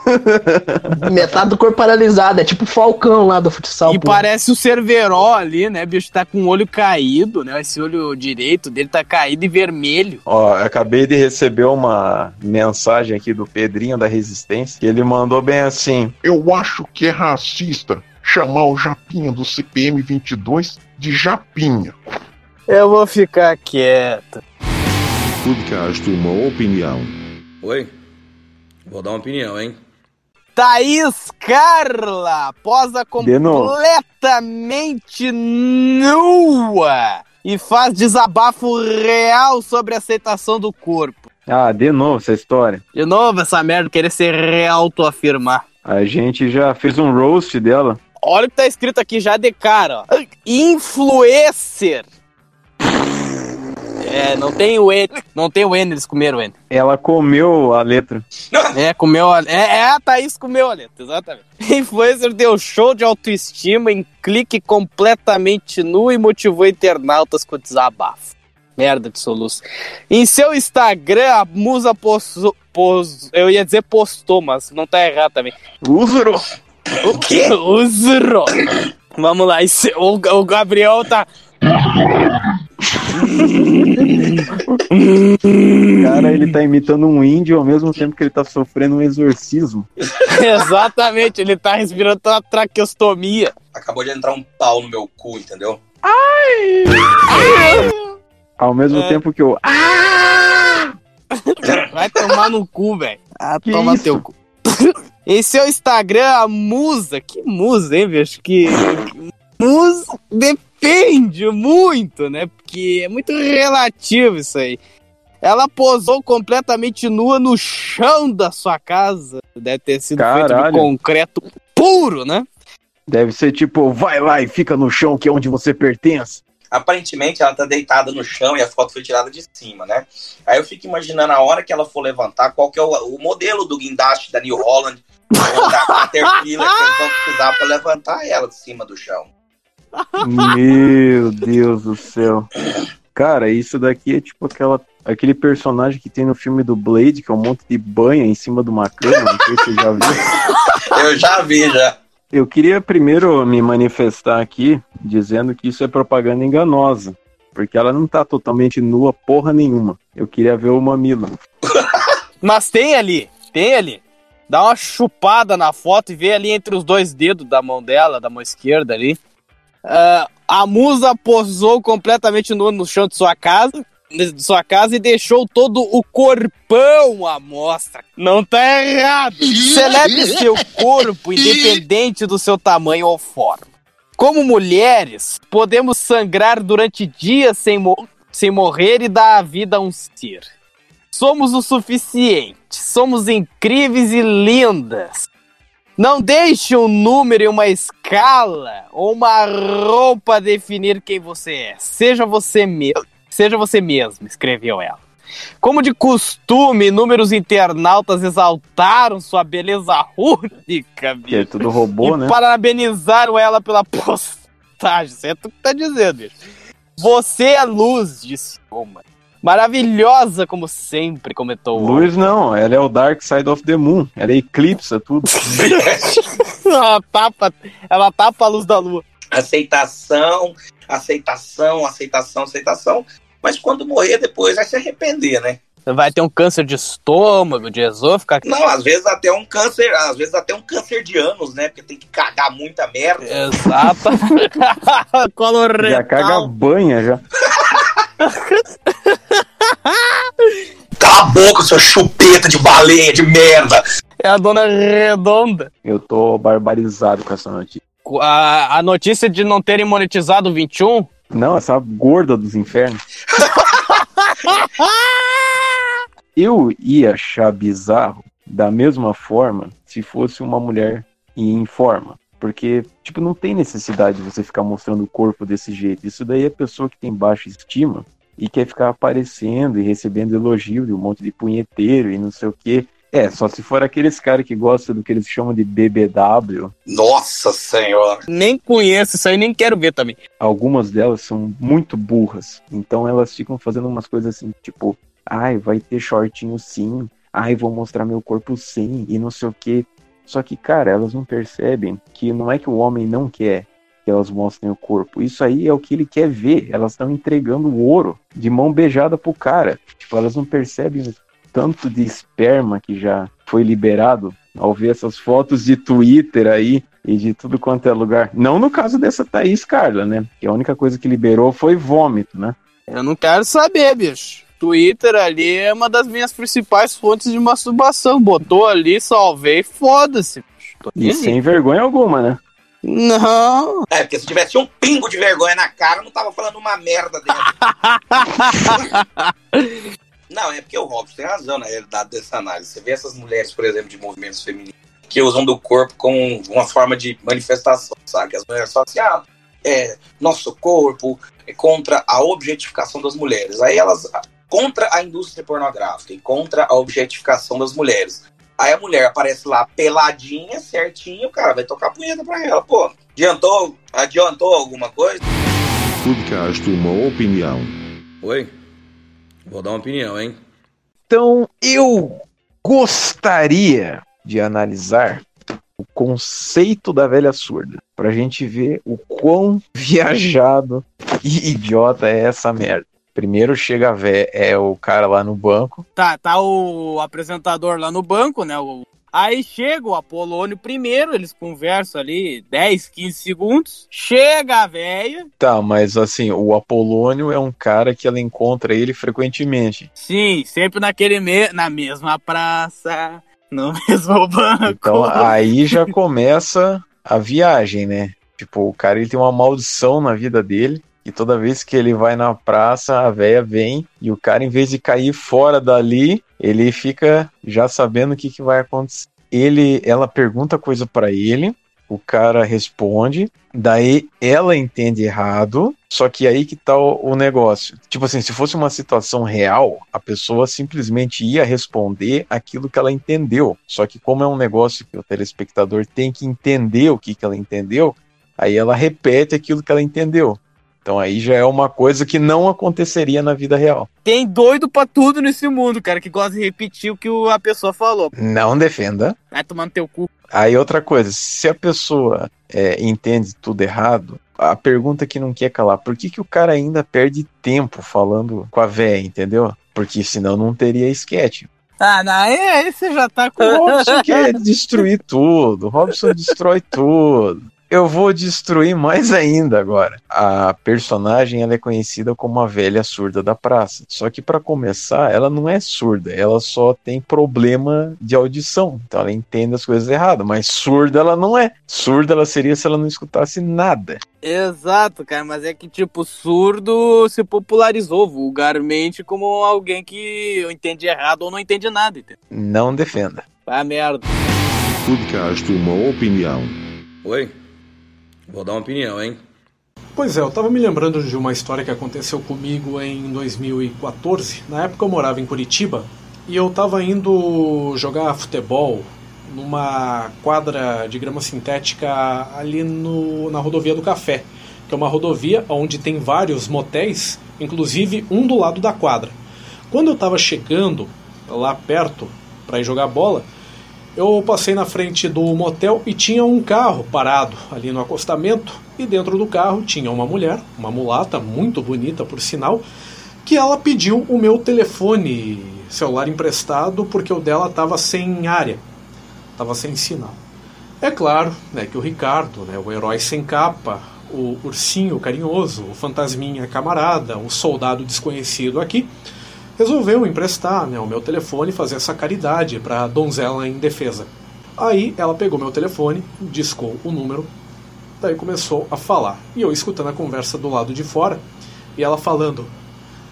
Metade do corpo paralisado, é tipo o Falcão lá do futsal. E pô. parece o Cerveró ali, né? O bicho tá com o olho caído, né? Esse olho direito dele tá caído e vermelho. Ó, eu acabei de receber uma mensagem aqui do Pedrinho da Resistência, que ele mandou bem assim. Eu acho que é racista chamar o Japinha do CPM 22 de Japinha. Eu vou ficar quieto. Podcast Uma Opinião. Oi? Vou dar uma opinião, hein? Thaís Carla posa completamente nua e faz desabafo real sobre a aceitação do corpo. Ah, de novo essa história. De novo, essa merda querer se reautoafirmar. A gente já fez um roast dela. Olha o que tá escrito aqui já de cara, ó. Influencer. É, não tem o N, não tem o N, eles comeram o N. Ela comeu a letra. É, comeu a... É, é, a Thaís comeu a letra, exatamente. Influencer deu show de autoestima em clique completamente nu e motivou internautas com desabafo. Merda de soluço. Em seu Instagram, a musa postou... Pos, eu ia dizer postou, mas não tá errado também. Usuro! O quê? Usuro! Vamos lá, esse- o, o Gabriel tá... Cara, ele tá imitando um índio ao mesmo tempo que ele tá sofrendo um exorcismo. Exatamente, ele tá respirando uma traqueostomia. Acabou de entrar um pau no meu cu, entendeu? Ao mesmo É. tempo que eu. Vai tomar no cu, velho. Ah, Que toma isso? teu cu. Em seu Instagram, a musa, que musa, hein, bicho? Que musa depende muito, né? Porque é muito relativo isso aí. Ela posou completamente nua no chão da sua casa. Deve ter sido feito de Caralho. concreto puro, né? Deve ser tipo, vai lá e fica no chão que é onde você pertence. Aparentemente ela tá deitada no chão e a foto foi tirada de cima, né? Aí eu fico imaginando a hora que ela for levantar, qual que é o, o modelo do guindaste da New Holland, da Caterpillar que eles vão precisar pra levantar ela de cima do chão. Meu Deus do céu. Cara, isso daqui é tipo aquela, aquele personagem que tem no filme do Blade, que é um monte de banha em cima de uma cama. Não sei se você já viu. Eu já vi, já. Eu queria primeiro me manifestar aqui dizendo que isso é propaganda enganosa. Porque ela não tá totalmente nua porra nenhuma. Eu queria ver o mamilo. Mas tem ali, tem ali. Dá uma chupada na foto e vê ali entre os dois dedos da mão dela, da mão esquerda ali. Ah, a musa posou completamente nua no chão de sua casa, de sua casa e deixou todo o corpão à mostra. Não tá errado. Celebre seu corpo independente do seu tamanho ou forma. Como mulheres, podemos sangrar durante dias sem, mo- sem morrer e dar a vida a um ser. Somos o suficiente. Somos incríveis e lindas. Não deixe um número e uma escala ou uma roupa definir quem você é. Seja você mesmo. Seja você mesmo, escreveu ela. Como de costume, inúmeros internautas exaltaram sua beleza única, bicho. Que é tudo robô, e né? parabenizaram ela pela postagem. Isso é tu que tá dizendo, bicho. Você é luz, disse uma. Maravilhosa como sempre, comentou o Luz não, ela é o Dark Side of the Moon. Ela eclipsa tudo. ela tapa, ela tapa a luz da lua. Aceitação, aceitação, aceitação, aceitação. Mas quando morrer depois vai se arrepender, né? Vai ter um câncer de estômago, de esôfago. Não, às vezes até um câncer, às vezes até um câncer de anos, né? Porque tem que cagar muita merda. Exato. Coloretal. Já caga banha já. Cala a boca, seu chupeta de baleia de merda! É a dona redonda. Eu tô barbarizado com essa notícia. A, a notícia de não terem monetizado o 21 Não, essa gorda dos infernos. Eu ia achar bizarro da mesma forma se fosse uma mulher em forma. Porque, tipo, não tem necessidade de você ficar mostrando o corpo desse jeito. Isso daí é pessoa que tem baixa estima e quer ficar aparecendo e recebendo elogio de um monte de punheteiro e não sei o quê. É, só se for aqueles caras que gostam do que eles chamam de BBW. Nossa senhora! Nem conheço isso aí, nem quero ver também. Algumas delas são muito burras. Então elas ficam fazendo umas coisas assim, tipo, ai, vai ter shortinho sim. Ai, vou mostrar meu corpo sim. E não sei o quê. Só que, cara, elas não percebem que não é que o homem não quer que elas mostrem o corpo. Isso aí é o que ele quer ver. Elas estão entregando o ouro de mão beijada pro cara. Tipo, elas não percebem o tanto de esperma que já foi liberado ao ver essas fotos de Twitter aí e de tudo quanto é lugar. Não no caso dessa Thaís Carla, né? Que a única coisa que liberou foi vômito, né? Eu não quero saber, bicho. Twitter ali é uma das minhas principais fontes de masturbação. Botou ali, salvei, foda-se. E sem vergonha alguma, né? Não. É, porque se tivesse um pingo de vergonha na cara, eu não tava falando uma merda dentro. não, é porque o Robson tem razão na realidade dessa análise. Você vê essas mulheres, por exemplo, de movimentos femininos, que usam do corpo como uma forma de manifestação, sabe? Que as mulheres falam assim, ah, é, nosso corpo é contra a objetificação das mulheres. Aí elas, contra a indústria pornográfica e contra a objetificação das mulheres. Aí a mulher aparece lá peladinha, certinho, o cara vai tocar punheta pra ela. Pô, adiantou, adiantou alguma coisa? Podcast Uma Opinião. Oi? Vou dar uma opinião, hein? Então, eu gostaria de analisar o conceito da velha surda, pra gente ver o quão viajado e idiota é essa merda. Primeiro chega a vé, é o cara lá no banco. Tá, tá o apresentador lá no banco, né? O- Aí chega o Apolônio primeiro, eles conversam ali 10, 15 segundos. Chega a véia. Tá, mas assim, o Apolônio é um cara que ela encontra ele frequentemente. Sim, sempre naquele me... na mesma praça, no mesmo banco. Então aí já começa a viagem, né? Tipo, o cara ele tem uma maldição na vida dele. E toda vez que ele vai na praça, a véia vem e o cara, em vez de cair fora dali, ele fica já sabendo o que, que vai acontecer. Ele, ela pergunta coisa pra ele, o cara responde, daí ela entende errado, só que aí que tá o, o negócio. Tipo assim, se fosse uma situação real, a pessoa simplesmente ia responder aquilo que ela entendeu. Só que como é um negócio que o telespectador tem que entender o que, que ela entendeu, aí ela repete aquilo que ela entendeu. Então aí já é uma coisa que não aconteceria na vida real. Tem doido pra tudo nesse mundo, cara, que gosta de repetir o que a pessoa falou. Não defenda. Vai tomando teu cu. Aí outra coisa, se a pessoa é, entende tudo errado, a pergunta que não quer calar, por que, que o cara ainda perde tempo falando com a véia, entendeu? Porque senão não teria esquete. Ah, não, aí você já tá com. O Robson quer destruir tudo, o Robson destrói tudo. Eu vou destruir mais ainda agora. A personagem ela é conhecida como a velha surda da praça. Só que para começar, ela não é surda, ela só tem problema de audição. Então ela entende as coisas erradas, mas surda ela não é. Surda ela seria se ela não escutasse nada. Exato, cara, mas é que, tipo, surdo se popularizou vulgarmente como alguém que entende errado ou não entende nada, entendeu? Não defenda. Ah, merda. Podcast Uma Opinião. Oi? Vou dar uma opinião, hein? Pois é, eu tava me lembrando de uma história que aconteceu comigo em 2014. Na época eu morava em Curitiba e eu tava indo jogar futebol numa quadra de grama sintética ali no, na rodovia do Café, que é uma rodovia onde tem vários motéis, inclusive um do lado da quadra. Quando eu tava chegando lá perto para ir jogar bola, eu passei na frente do motel e tinha um carro parado ali no acostamento. E dentro do carro tinha uma mulher, uma mulata, muito bonita por sinal, que ela pediu o meu telefone celular emprestado porque o dela estava sem área, estava sem sinal. É claro né, que o Ricardo, né, o herói sem capa, o ursinho carinhoso, o fantasminha camarada, o soldado desconhecido aqui, resolveu emprestar né, o meu telefone e fazer essa caridade para a donzela em defesa. Aí ela pegou meu telefone, discou o número, daí começou a falar. E eu escutando a conversa do lado de fora, e ela falando: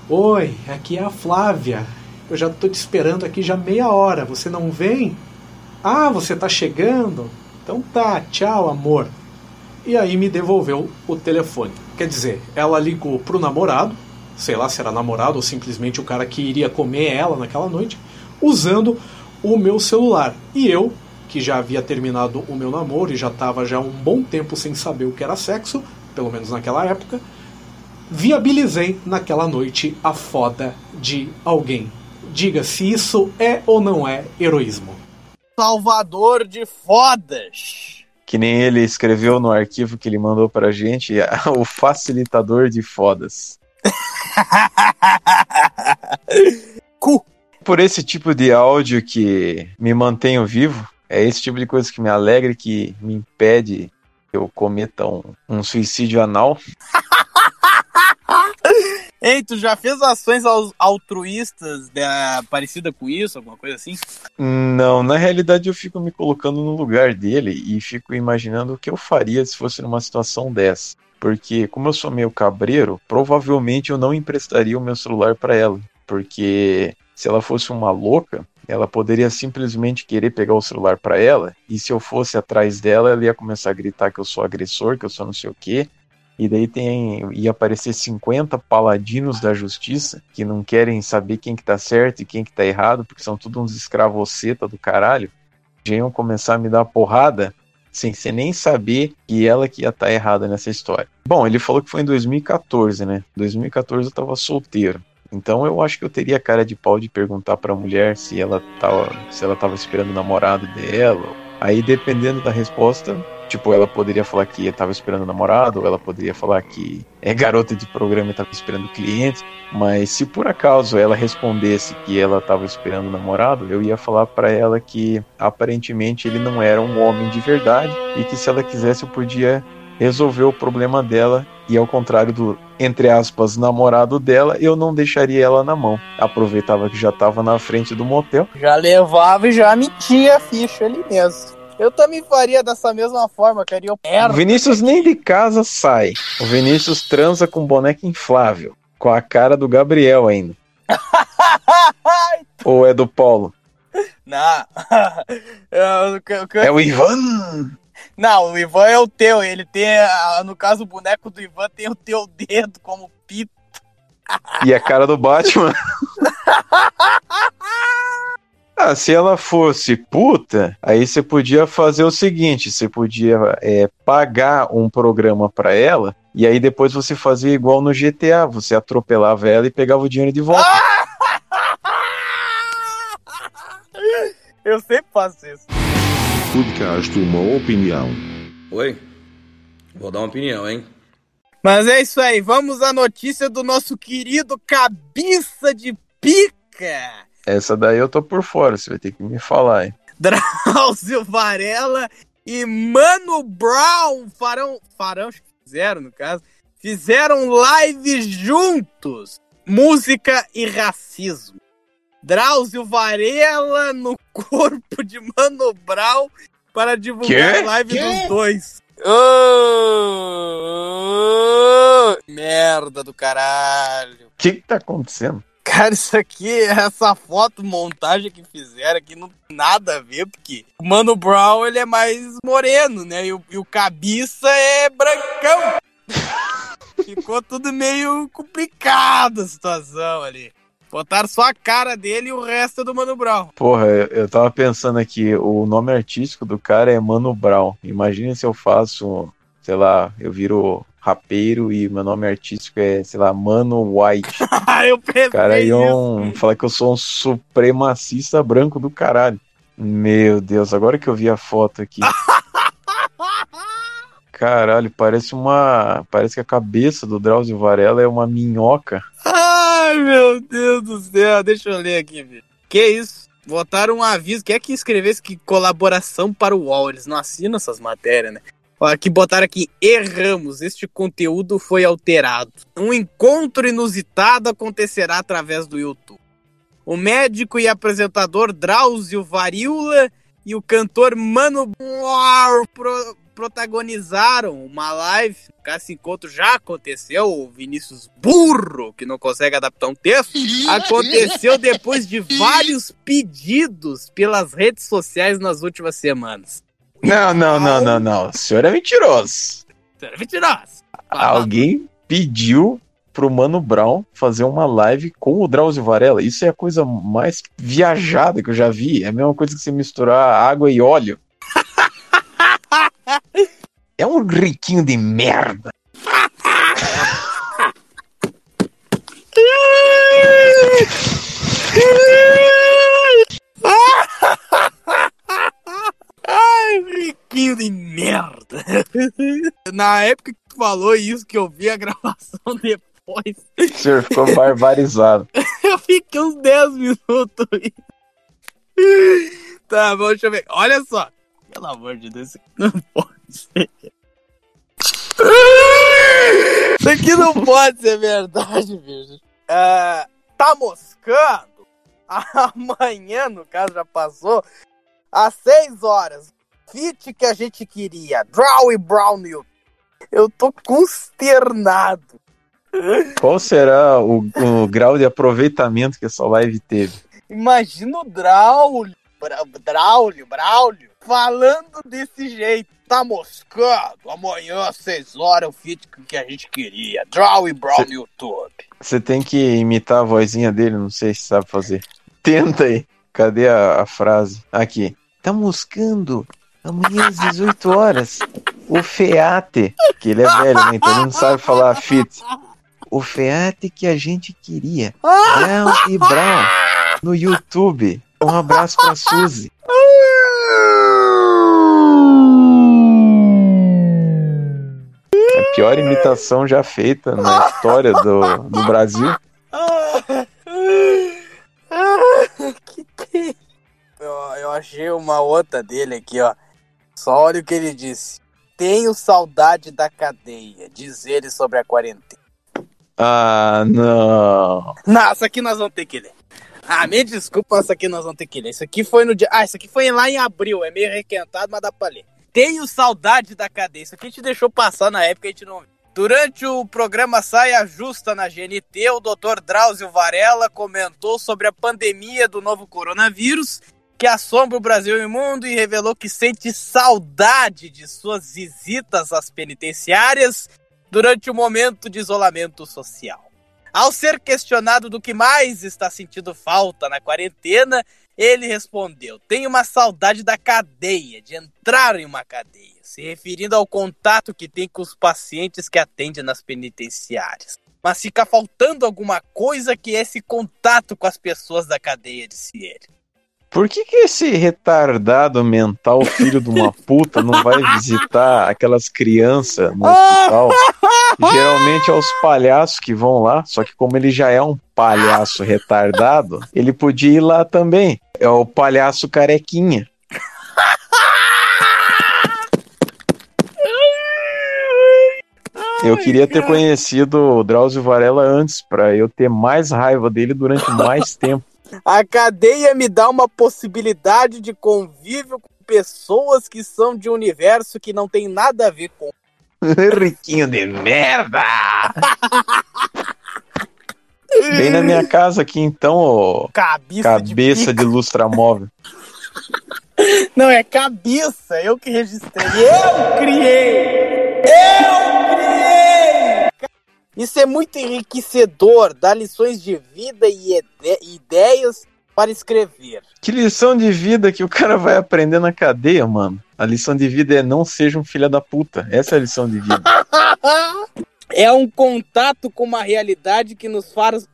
Oi, aqui é a Flávia. Eu já tô te esperando aqui já meia hora. Você não vem? Ah, você tá chegando? Então tá, tchau, amor. E aí me devolveu o telefone. Quer dizer, ela ligou pro namorado, sei lá se era namorado ou simplesmente o cara que iria comer ela naquela noite, usando o meu celular. E eu, que já havia terminado o meu namoro e já estava já um bom tempo sem saber o que era sexo, pelo menos naquela época, viabilizei naquela noite a foda de alguém. Diga se isso é ou não é heroísmo. salvador de fodas. Que nem ele escreveu no arquivo que ele mandou pra gente, o facilitador de fodas. Por esse tipo de áudio que me mantenho vivo, é esse tipo de coisa que me alegra e que me impede que eu cometa um, um suicídio anal. Ei, tu já fez ações al- altruístas né, parecida com isso, alguma coisa assim? Não, na realidade eu fico me colocando no lugar dele e fico imaginando o que eu faria se fosse numa situação dessa. Porque, como eu sou meio cabreiro, provavelmente eu não emprestaria o meu celular pra ela. Porque se ela fosse uma louca, ela poderia simplesmente querer pegar o celular pra ela. E se eu fosse atrás dela, ela ia começar a gritar que eu sou agressor, que eu sou não sei o quê. E daí tem ia aparecer 50 paladinos da justiça que não querem saber quem que tá certo e quem que tá errado, porque são todos uns escravoceta do caralho. Já iam começar a me dar porrada sem você nem saber que ela que ia estar errada nessa história. Bom, ele falou que foi em 2014, né? 2014 eu tava solteiro. Então eu acho que eu teria cara de pau de perguntar pra mulher se ela tava, se ela tava esperando o namorado dela. Aí dependendo da resposta, tipo, ela poderia falar que tava esperando o namorado, ou ela poderia falar que é garota de programa e tava esperando cliente. Mas se por acaso ela respondesse que ela tava esperando o namorado, eu ia falar pra ela que aparentemente ele não era um homem de verdade e que se ela quisesse eu podia resolver o problema dela e ao contrário do entre aspas namorado dela, eu não deixaria ela na mão. Aproveitava que já tava na frente do motel. Já levava e já metia a ficha ali mesmo. Eu também faria dessa mesma forma, o O perno. Vinícius nem de casa sai. O Vinícius transa com boneca inflável, com a cara do Gabriel ainda. Ou é do Paulo? Não. Eu- eu- eu- É o Ivan. Não, o Ivan é o teu. Ele tem, no caso, o boneco do Ivan tem o teu dedo como pito. E a cara do Batman. Ah, se ela fosse puta, aí você podia fazer o seguinte: você podia é, pagar um programa pra ela, e aí depois você fazia igual no GTA: você atropelava ela e pegava o dinheiro de volta. Eu sempre faço isso. Podcast Uma Opinião. Oi? Vou dar uma opinião, hein? Mas é isso aí. Vamos à notícia do nosso querido Cabeça de Pica. Essa daí eu tô por fora, você vai ter que me falar, hein? Drauzio Varela e Mano Brown farão, farão, acho que fizeram no caso, fizeram live juntos, música e racismo. Drauzio Varela no corpo de Mano Brown para divulgar Quê? a live Quê? dos dois. Ô, merda do caralho. O que que tá acontecendo? Cara, isso aqui, essa foto, montagem que fizeram aqui não tem nada a ver, porque o Mano Brown, ele é mais moreno, né? E o, e o Cabeça é brancão. Ficou tudo meio complicado a situação ali. Botaram só a cara dele e o resto é do Mano Brown. Porra, eu, eu tava pensando aqui, o nome artístico do cara é Mano Brown. Imagina se eu faço, sei lá, eu viro rapeiro e meu nome artístico é, sei lá, Mano White. eu pensei cara nisso. iam falar que eu sou um supremacista branco do caralho. Meu Deus, agora que eu vi a foto aqui. Caralho, parece uma. Parece que a cabeça do Drauzio Varela é uma minhoca. Ai, meu Deus do céu. Deixa eu ler aqui, filho. Que isso? Botaram um aviso. Quer que escrevesse que colaboração para o UOL? Eles não assinam essas matérias, né? Aqui botaram aqui, erramos, este conteúdo foi alterado. Um encontro inusitado acontecerá através do YouTube. O médico e apresentador Drauzio Varíola e o cantor Mano Brown pro- protagonizaram uma live. Esse encontro já aconteceu. O Vinícius Burro, que não consegue adaptar um texto, aconteceu depois de vários pedidos pelas redes sociais nas últimas semanas. Não, não, não, não, não. O senhor é mentiroso. Você é mentiroso. Alguém pediu pro Mano Brown fazer uma live com o Drauzio Varela. Isso é a coisa mais viajada que eu já vi. É a mesma coisa que você misturar água e óleo. É um riquinho de merda. Riquinho de merda. Na época que tu falou isso, que eu vi a gravação depois. O senhor ficou barbarizado. eu fiquei uns 10 minutos aí. Tá bom, deixa eu ver. Olha só. Pelo amor de Deus, isso aqui não pode ser. Isso aqui não pode ser verdade, bicho. Uh, tá moscando? Amanhã, no caso, já passou. Às 6 horas Fit que a gente queria. Draw e Brown no YouTube. Eu tô consternado. Qual será o, o grau de aproveitamento que essa live teve? Imagina o Draulio, Bra- Draulio, Braulio, falando desse jeito. Tá moscando? Amanhã às 6 horas o fit que a gente queria. Draw e Brown no YouTube. Você tem que imitar a vozinha dele, não sei se sabe fazer. Tenta aí. Cadê a, a frase? Aqui. Tá moscando. Amanhã às 18 horas. O Feate. Que ele é velho, né? Então ele não sabe falar fit. O Feate que a gente queria. Brown e Brown. No YouTube. Um abraço pra Suzy. É a pior imitação já feita na história do, do Brasil. Eu, eu achei uma outra dele aqui, ó. Só olha o que ele disse. Tenho saudade da cadeia, diz ele sobre a quarentena. Ah, não. Não, isso aqui nós vamos ter que ler. Ah, me desculpa, isso aqui nós vamos ter que ler. Isso aqui foi no dia. Ah, isso aqui foi lá em abril. É meio requentado, mas dá pra ler. Tenho saudade da cadeia. Isso aqui a gente deixou passar na época, a gente não viu. Durante o programa Saia Justa na GNT, o Dr. Drauzio Varela comentou sobre a pandemia do novo coronavírus que assombra o Brasil e o mundo e revelou que sente saudade de suas visitas às penitenciárias durante o momento de isolamento social. Ao ser questionado do que mais está sentindo falta na quarentena, ele respondeu: Tenho uma saudade da cadeia, de entrar em uma cadeia, se referindo ao contato que tem com os pacientes que atende nas penitenciárias. Mas fica faltando alguma coisa que é esse contato com as pessoas da cadeia, disse ele. Por que, que esse retardado mental, filho de uma puta, não vai visitar aquelas crianças no hospital? Geralmente é os palhaços que vão lá, só que como ele já é um palhaço retardado, ele podia ir lá também. É o palhaço carequinha. Eu queria ter conhecido o Drauzio Varela antes, pra eu ter mais raiva dele durante mais tempo. A cadeia me dá uma possibilidade de convívio com pessoas que são de um universo que não tem nada a ver com. Riquinho de merda! Vem na minha casa aqui então, ô Cabeça, cabeça de, de, lustramóvel. Não, é cabeça, eu que registrei. Eu criei! Eu criei! Isso é muito enriquecedor, dá lições de vida e ide- ideias para escrever. Que lição de vida que o cara vai aprender na cadeia, mano. A lição de vida é não seja um filho da puta. Essa é a lição de vida. É um contato com uma realidade que nos faz.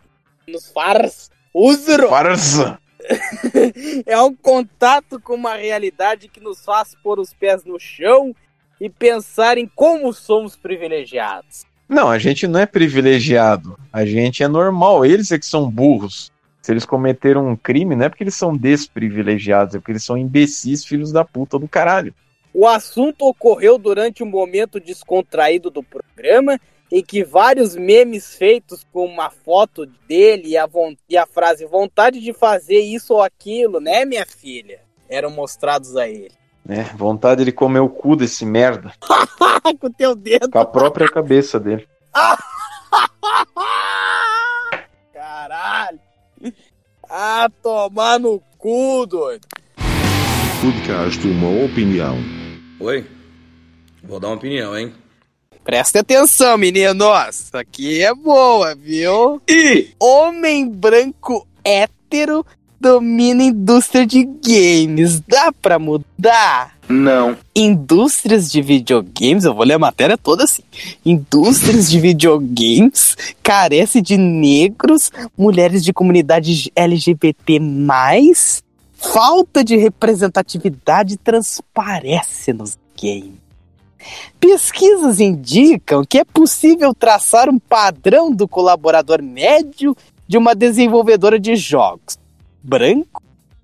Nos faz. Usro! Farsa! é um contato com uma realidade que nos faz pôr os pés no chão e pensar em como somos privilegiados. Não, a gente não é privilegiado. A gente é normal. Eles é que são burros. Se eles cometeram um crime, não é porque eles são desprivilegiados, é porque eles são imbecis, filhos da puta do caralho. O assunto ocorreu durante um momento descontraído do programa, em que vários memes feitos com uma foto dele e a, e a frase vontade de fazer isso ou aquilo, né, minha filha? Eram mostrados a ele. É, vontade de comer o cu desse merda. com o teu dedo. Com a própria cabeça dele. Caralho. Ah, tomar no cu, doido. Podcast Uma Opinião. Oi? Vou dar uma opinião, hein? Presta atenção, meninos. Isso aqui é boa, viu? E homem branco hétero domina a indústria de games. Dá pra mudar? Não. Indústrias de videogames, eu vou ler a matéria toda assim. Indústrias de videogames carece de negros, mulheres de comunidade LGBT+, falta de representatividade transparece nos games. Pesquisas indicam que é possível traçar um padrão do colaborador médio de uma desenvolvedora de jogos. Branco,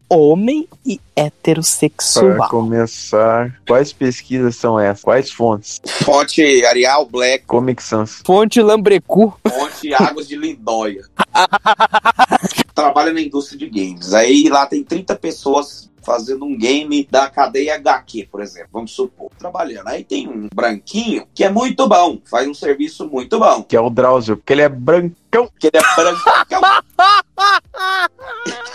homem e Para heterossexual. começar, quais pesquisas são essas? Quais fontes? Fonte Arial Black, Comic Sans. Fonte Lambrecu. fonte Águas de Lindóia. Trabalha na indústria de games. Aí lá tem 30 pessoas fazendo um game da cadeia HQ, por exemplo, vamos supor, trabalhando. Aí tem um branquinho que é muito bom, faz um serviço muito bom. Que é o Drauzio, porque ele é brancão. Que ele é brancão.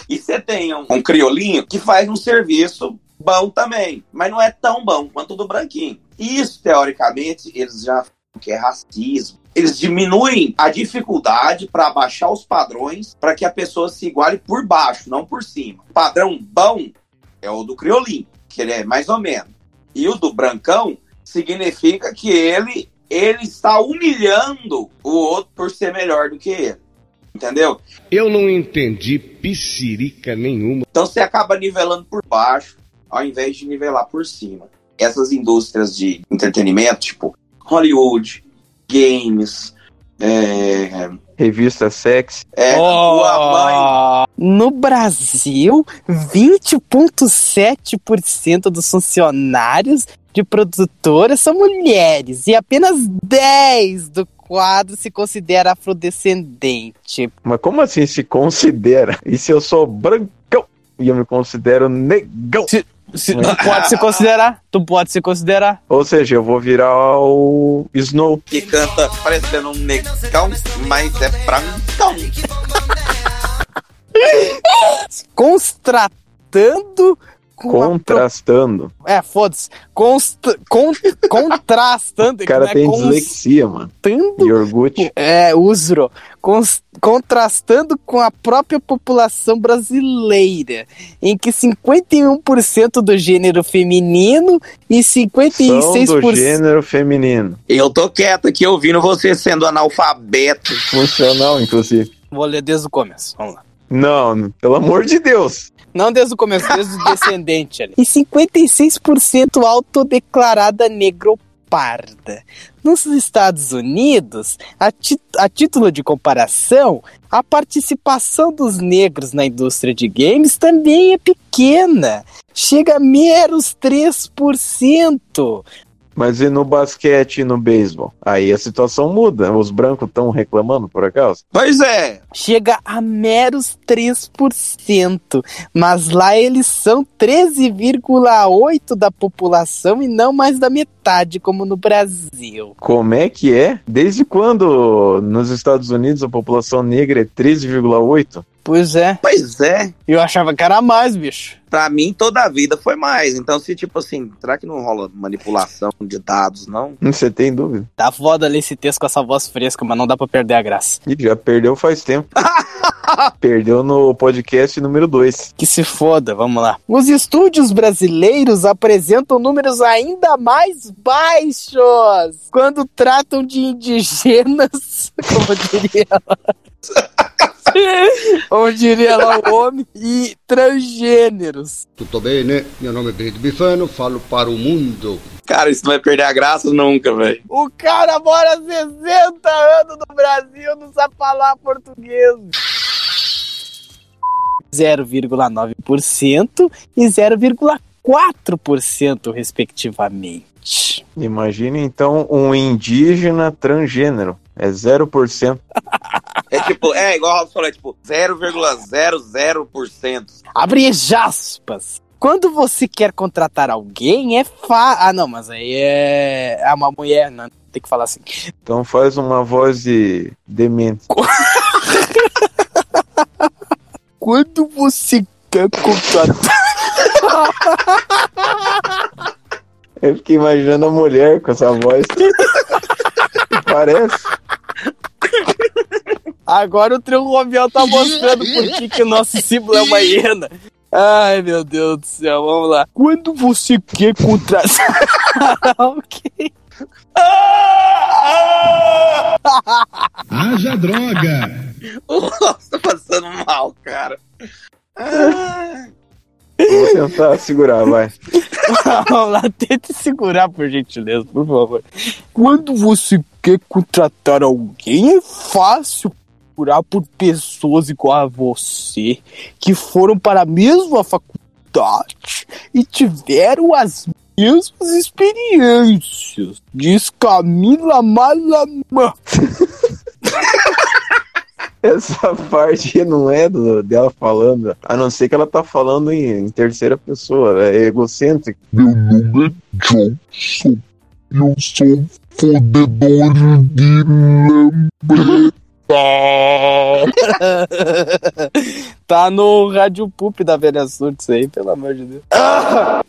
e você tem um, um criolinho que faz um serviço bom também, mas não é tão bom quanto o do branquinho. Isso, teoricamente, eles já que é racismo. Eles diminuem a dificuldade para abaixar os padrões para que a pessoa se iguale por baixo, não por cima. Padrão bom é o do criolinho, que ele é mais ou menos. E o do brancão significa que ele ele está humilhando o outro por ser melhor do que ele. Entendeu? Eu não entendi piscirica nenhuma. Então você acaba nivelando por baixo, ao invés de nivelar por cima. Essas indústrias de entretenimento, tipo Hollywood, games, é, Revista Sex. é, tua mãe. Oh, No Brasil, 20,7% dos funcionários de produtoras são mulheres e apenas 10 do quadro se considera afrodescendente. Mas como assim se considera? E se eu sou brancão e eu me considero negão? Se- tu pode se considerar? Tu pode se considerar? Ou seja, eu vou virar o Snow. que canta parecendo um negão, mas é brancão. Constratando com a Contrastando. É, foda-se. Consta, con, contrastando. O cara que tem é dislexia, mano. constando- Iogurte. É, usro. Cons- contrastando com a própria população brasileira, em que 51% do gênero feminino e São 56%. do gênero feminino. Eu tô quieto aqui ouvindo você sendo analfabeto. Funcional, inclusive. Vou ler desde o começo. Vamos lá. Não, pelo amor de Deus. Não desde o começo, desde o descendente ali. E 56% autodeclarada negroparda. Nos Estados Unidos, a, a título de comparação, a participação dos negros na indústria de games também é pequena. Chega a meros 3%. Mas e no basquete e no beisebol? Aí a situação muda. Os brancos estão reclamando, por acaso? Pois é. Chega a meros 3%, mas lá eles são 13,8% da população e não mais da metade, como no Brasil. Como é que é? Desde quando nos Estados Unidos a população negra é 13,8? Pois é. Pois é. Eu achava que era mais, bicho. Pra mim, toda a vida foi mais. Então, se tipo assim, será que não rola manipulação de dados, não? Você tem dúvida? Tá foda ler esse texto com essa voz fresca, mas não dá pra perder a graça. Ih, já perdeu faz tempo. perdeu no podcast número 2. Que se foda, vamos lá. Os estúdios brasileiros apresentam números ainda mais baixos quando tratam de indígenas, como diria como diria lá o homem, e transgêneros. Tutto bene? Meu nome é Benito Bifano, falo para o mundo. Cara, isso não vai perder a graça nunca, velho. O cara mora 60 anos no Brasil, não sabe falar português. 0,9% e 0,4% respectivamente. Imagine então um indígena transgênero. É 0%. É tipo, é igual o Robson falou, é tipo 0,00%. Abre aspas. Quando você quer contratar alguém, é fa... Ah, não, mas aí é... é uma mulher, não tem que falar assim. Então faz uma voz de demente. Quando você quer contratar... Eu fiquei imaginando a mulher com essa voz. Parece. Agora o trio Romeu tá mostrando por que, que o nosso símbolo é uma hiena. Ai, meu Deus do céu, vamos lá. Quando você quer contratar alguém... Haja droga! O Robson tá passando mal, cara. Vou tentar segurar, vai. Vamos lá, tente segurar, por gentileza, por favor. Quando você quer contratar alguém, é fácil procurar por pessoas igual a você, que foram para a mesma faculdade e tiveram as mesmas experiências. Diz Camila Malamã. Essa parte não é do- dela falando, a não ser que ela tá falando em, em terceira pessoa, é egocêntrico. Meu nome é Johnson. Eu sou fodedor de lembreta. Tá no Rádio Pup da Velha Surtos aí, pelo amor de Deus.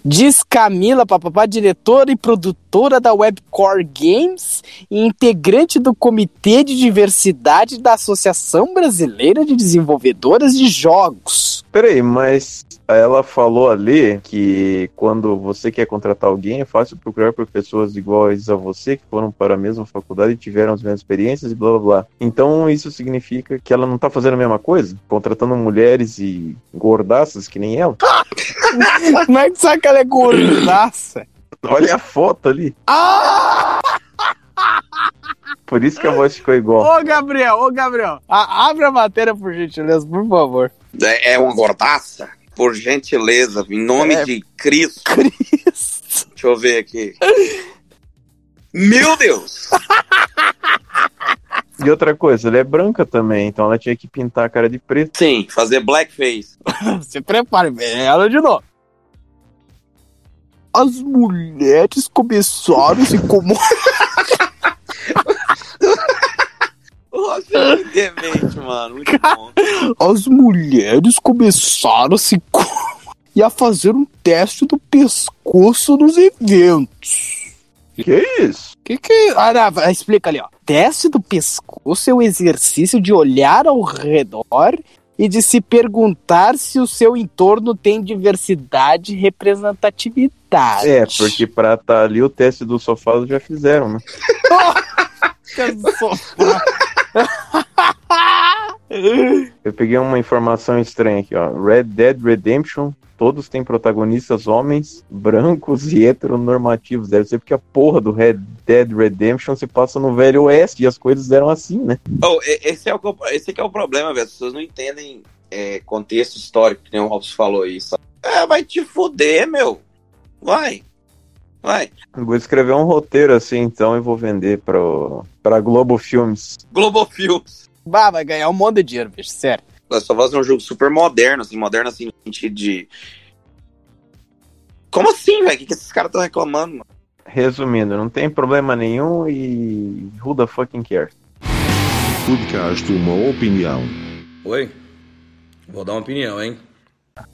Diz Camila, papapá, diretora e produtora da Webcore Games e integrante do Comitê de Diversidade da Associação Brasileira de Desenvolvedoras de Jogos. Peraí, mas ela falou ali que quando você quer contratar alguém é fácil procurar por pessoas iguais a você, que foram para a mesma faculdade e tiveram as mesmas experiências e blá blá blá. Então isso significa que ela não tá fazendo a mesma coisa? Contratando mulheres e gordaças que nem ela? Como é que sabe que ela é gordaça? Olha a foto ali. Por isso que a voz ficou igual. Ô, Gabriel, ô, Gabriel, a- abre a matéria, por gentileza, por favor. É, é uma gordaça? Por gentileza, em nome É. de Cristo. Deixa eu ver aqui. Meu Deus! E outra coisa, ela é branca também, então ela tinha que pintar a cara de preto. Sim, fazer blackface. Se prepare, vem ela de novo. As mulheres começaram a se como. Nossa, é muito demente, mano. Muito bom. As mulheres começaram a se co- e a fazer um teste do pescoço nos eventos. Que isso? Que que ah, não, explica ali, ó. Teste do pescoço é o exercício de olhar ao redor e de se perguntar se o seu entorno tem diversidade e representatividade. É, porque pra estar ali o teste do sofá já fizeram, né? Eu peguei uma informação estranha aqui, ó. Red Dead Redemption, todos têm protagonistas homens, brancos e heteronormativos. Deve ser porque a porra do Red Dead Redemption se passa no Velho Oeste e as coisas eram assim, né? Oh, esse, é o, esse que é o problema, velho. As pessoas não entendem é, contexto histórico, que nem o Robson falou aí. sabe? É, vai te fuder, meu. Vai. Vai. Vou escrever um roteiro assim, então, e vou vender pro, pra Globo Filmes. Globo Films. Bah, vai ganhar um monte de dinheiro, bicho, sério. Nós só fazendo um jogo super moderno, assim, moderno assim, no sentido de. Como assim, velho? O que, que esses caras estão reclamando, mano? Resumindo, não tem problema nenhum e who the fucking cares? Podcast Uma Opinião. Oi? Vou dar uma opinião, hein?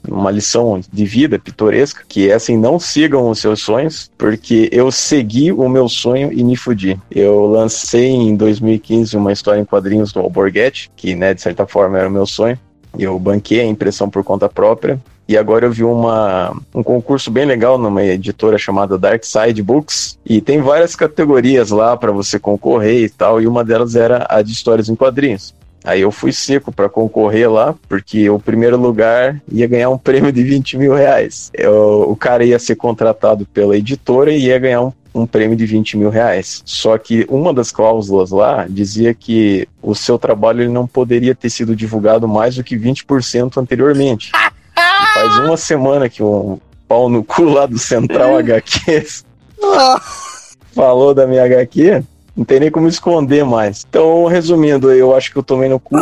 Uma lição de vida pitoresca, que é assim, não sigam os seus sonhos, porque eu segui o meu sonho e me fudi. Eu lancei em 2015 uma história em quadrinhos do Alborguete, que, né, de certa forma era o meu sonho. Eu banquei a impressão por conta própria. E agora eu vi uma, um concurso bem legal numa editora chamada Dark Side Books. E tem várias categorias lá para você concorrer e tal. E uma delas era a de histórias em quadrinhos. Aí eu fui seco para concorrer lá, porque o primeiro lugar ia ganhar um prêmio de 20 mil reais. Eu- o cara ia ser contratado pela editora e ia ganhar um, um prêmio de 20 mil reais. Só que uma das cláusulas lá dizia que o seu trabalho ele não poderia ter sido divulgado mais do que 20% anteriormente. E faz uma semana que um pau no cu lá do Central HQs falou da minha HQ, não tem nem como esconder mais. Então, resumindo, eu acho que eu tomei no cu,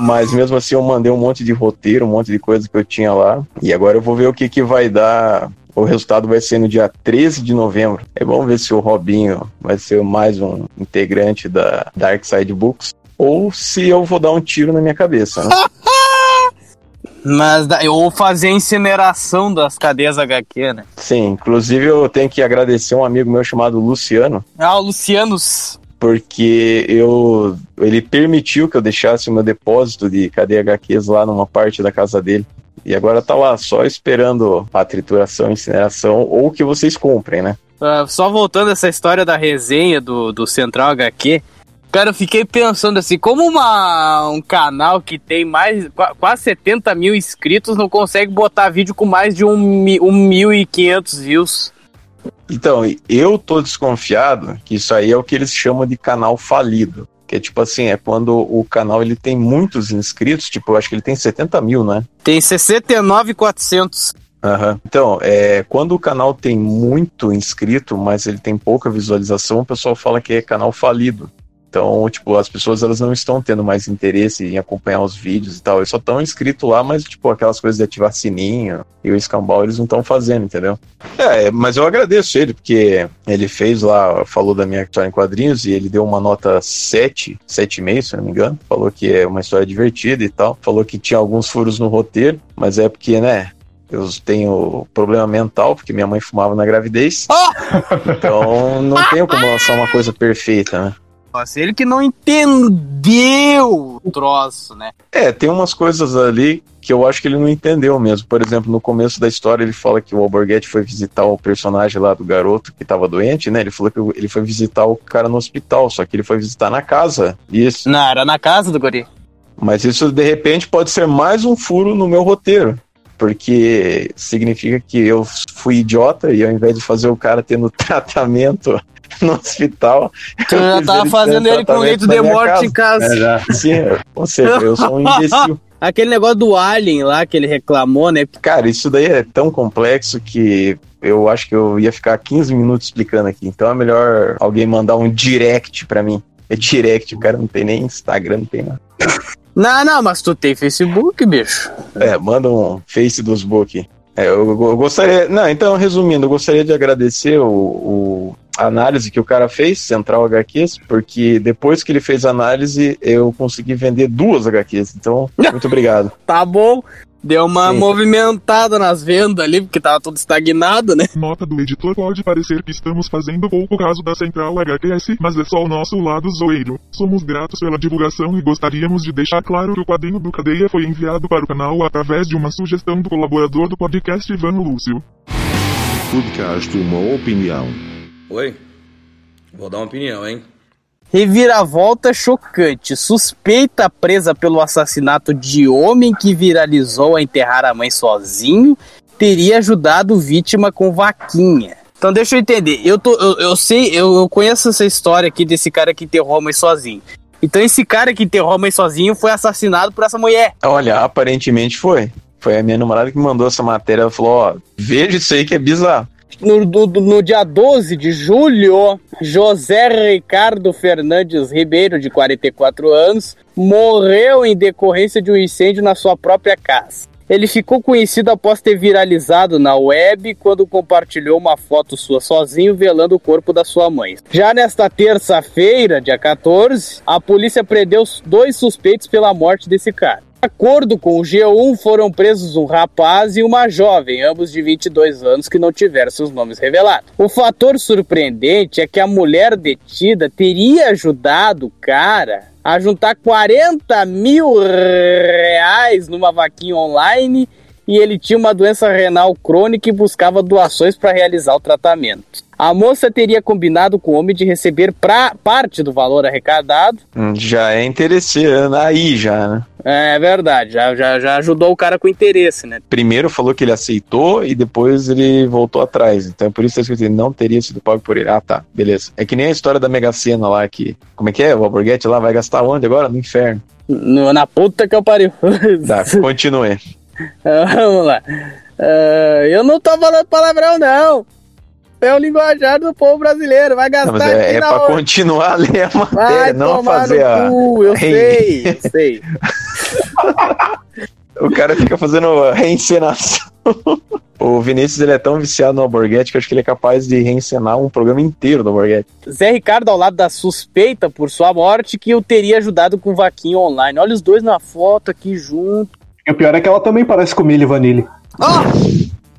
mas mesmo assim eu mandei um monte de roteiro, um monte de coisa que eu tinha lá. E agora eu vou ver o que, que vai dar. O resultado vai ser no dia 13 de novembro. É bom ver se o Robinho vai ser mais um integrante da Dark Side Books. Ou se eu vou dar um tiro na minha cabeça, né? Mas eu vou fazer a incineração das cadeias HQ, né? Sim, inclusive eu tenho que agradecer um amigo meu chamado Luciano, Ah, o Lucianos. Porque eu ele permitiu que eu deixasse meu depósito de cadeia HQs lá numa parte da casa dele. E agora tá lá, só esperando a trituração, incineração, ou que vocês comprem, né? Ah, só voltando essa história da resenha do, do Central HQ, cara, eu fiquei pensando assim, como uma, um canal que tem mais qua- quase 70 mil inscritos não consegue botar vídeo com mais de um, mi- um mil e quinhentos views? Então, eu tô desconfiado que isso aí é o que eles chamam de canal falido. Que é tipo assim, é quando o canal ele tem muitos inscritos, tipo, eu acho que ele tem 70 mil, né? Tem 69,400. Aham. Então, é, quando o canal tem muito inscrito, mas ele tem pouca visualização, o pessoal fala que é canal falido. Então, tipo, as pessoas elas não estão tendo mais interesse em acompanhar os vídeos e tal. Eles só estão inscritos lá, mas, tipo, aquelas coisas de ativar sininho e o escambau eles não estão fazendo, entendeu? É, mas eu agradeço ele, porque ele fez lá, falou da minha história em quadrinhos e ele deu uma nota 7, 7,5, se eu não me engano. Falou que é uma história divertida e tal. Falou que tinha alguns furos no roteiro, mas é porque, né, eu tenho problema mental, porque minha mãe fumava na gravidez. Então não tenho como lançar uma coisa perfeita, né? Nossa, ele que não entendeu o troço, né? É, tem umas coisas ali que eu acho que ele não entendeu mesmo. Por exemplo, no começo da história ele fala que o Alborguete foi visitar o personagem lá do garoto que tava doente, né? Ele falou que ele foi visitar o cara no hospital, só que ele foi visitar na casa. Isso. Não, era na casa do guri. Mas isso de repente pode ser mais um furo no meu roteiro. Porque significa que eu fui idiota e ao invés de fazer o cara tendo tratamento no hospital. Tu já tava ele fazendo ele com leito de morte em casa. É, já. Sim, ou seja, eu sou um imbecil. Aquele negócio do Alien lá que ele reclamou, né? Cara, isso daí é tão complexo que eu acho que eu ia ficar 15 minutos explicando aqui. Então é melhor alguém mandar um direct pra mim. É direct, o cara não tem nem Instagram, não tem nada. Não, não, mas tu tem Facebook, bicho. É, manda um face dos book. É, eu, eu gostaria. Não, então, resumindo, eu gostaria de agradecer o, o- análise que o cara fez, Central HQs, porque depois que ele fez a análise, eu consegui vender duas HQs. Então, muito obrigado. Tá bom. Deu uma Sim. movimentada nas vendas ali, porque tava tudo estagnado, né? Nota do editor pode parecer que estamos fazendo pouco caso da Central HQS, mas é só o nosso lado zoeiro. Somos gratos pela divulgação e gostaríamos de deixar claro que o quadrinho do Cadeia foi enviado para o canal através de uma sugestão do colaborador do podcast Ivano Lúcio. Podcast Uma Opinião. Oi? Vou dar uma opinião, hein? Reviravolta chocante. Suspeita presa pelo assassinato de homem que viralizou a enterrar a mãe sozinho teria ajudado vítima com vaquinha. Então deixa eu entender. Eu, tô, eu, eu sei, eu, eu conheço essa história aqui desse cara que enterrou a mãe sozinho. Então esse cara que enterrou a mãe sozinho foi assassinado por essa mulher. Olha, aparentemente foi. Foi a minha namorada que mandou essa matéria. Ela falou: Ó, veja isso aí que é bizarro. No, no, no dia 12 de julho, José Ricardo Fernandes Ribeiro, de 44 anos, morreu em decorrência de um incêndio na sua própria casa. Ele ficou conhecido após ter viralizado na web quando compartilhou uma foto sua sozinho velando o corpo da sua mãe. Já nesta terça-feira, dia 14, a polícia prendeu dois suspeitos pela morte desse cara. De acordo com o G1, foram presos um rapaz e uma jovem, ambos de 22 anos, que não tiveram seus nomes revelados. O fator surpreendente é que a mulher detida teria ajudado o cara a juntar 40 mil reais numa vaquinha online e ele tinha uma doença renal crônica e buscava doações para realizar o tratamento. A moça teria combinado com o homem de receber pra parte do valor arrecadado. Hum, Já é interesseiro aí, já, né? É verdade, já, já, já ajudou o cara com interesse, né? Primeiro falou que ele aceitou e depois ele voltou atrás. Então é por isso que ele não teria sido pago por ele. Ah, tá, beleza. É que nem a história da Mega Sena lá que. Como é que é? O Alborguete lá vai gastar onde agora? No inferno. No- na puta que eu pariu. Tá, continue. Vamos lá. Ah, eu não tô falando palavrão, não. É o linguajar do povo brasileiro. Vai gastar Não, mas é, é pra onde? continuar a ler a Vai matéria, não tomar fazer a. cu, eu a sei, eu sei. O cara fica fazendo a reencenação. O Vinícius ele é tão viciado no Alborguete que eu acho que ele é capaz de reencenar um programa inteiro do Alborguete. Zé Ricardo ao lado da suspeita por sua morte que o teria ajudado com vaquinha online. Olha os dois na foto aqui junto. E o pior é que ela também parece com Milli Vanilli.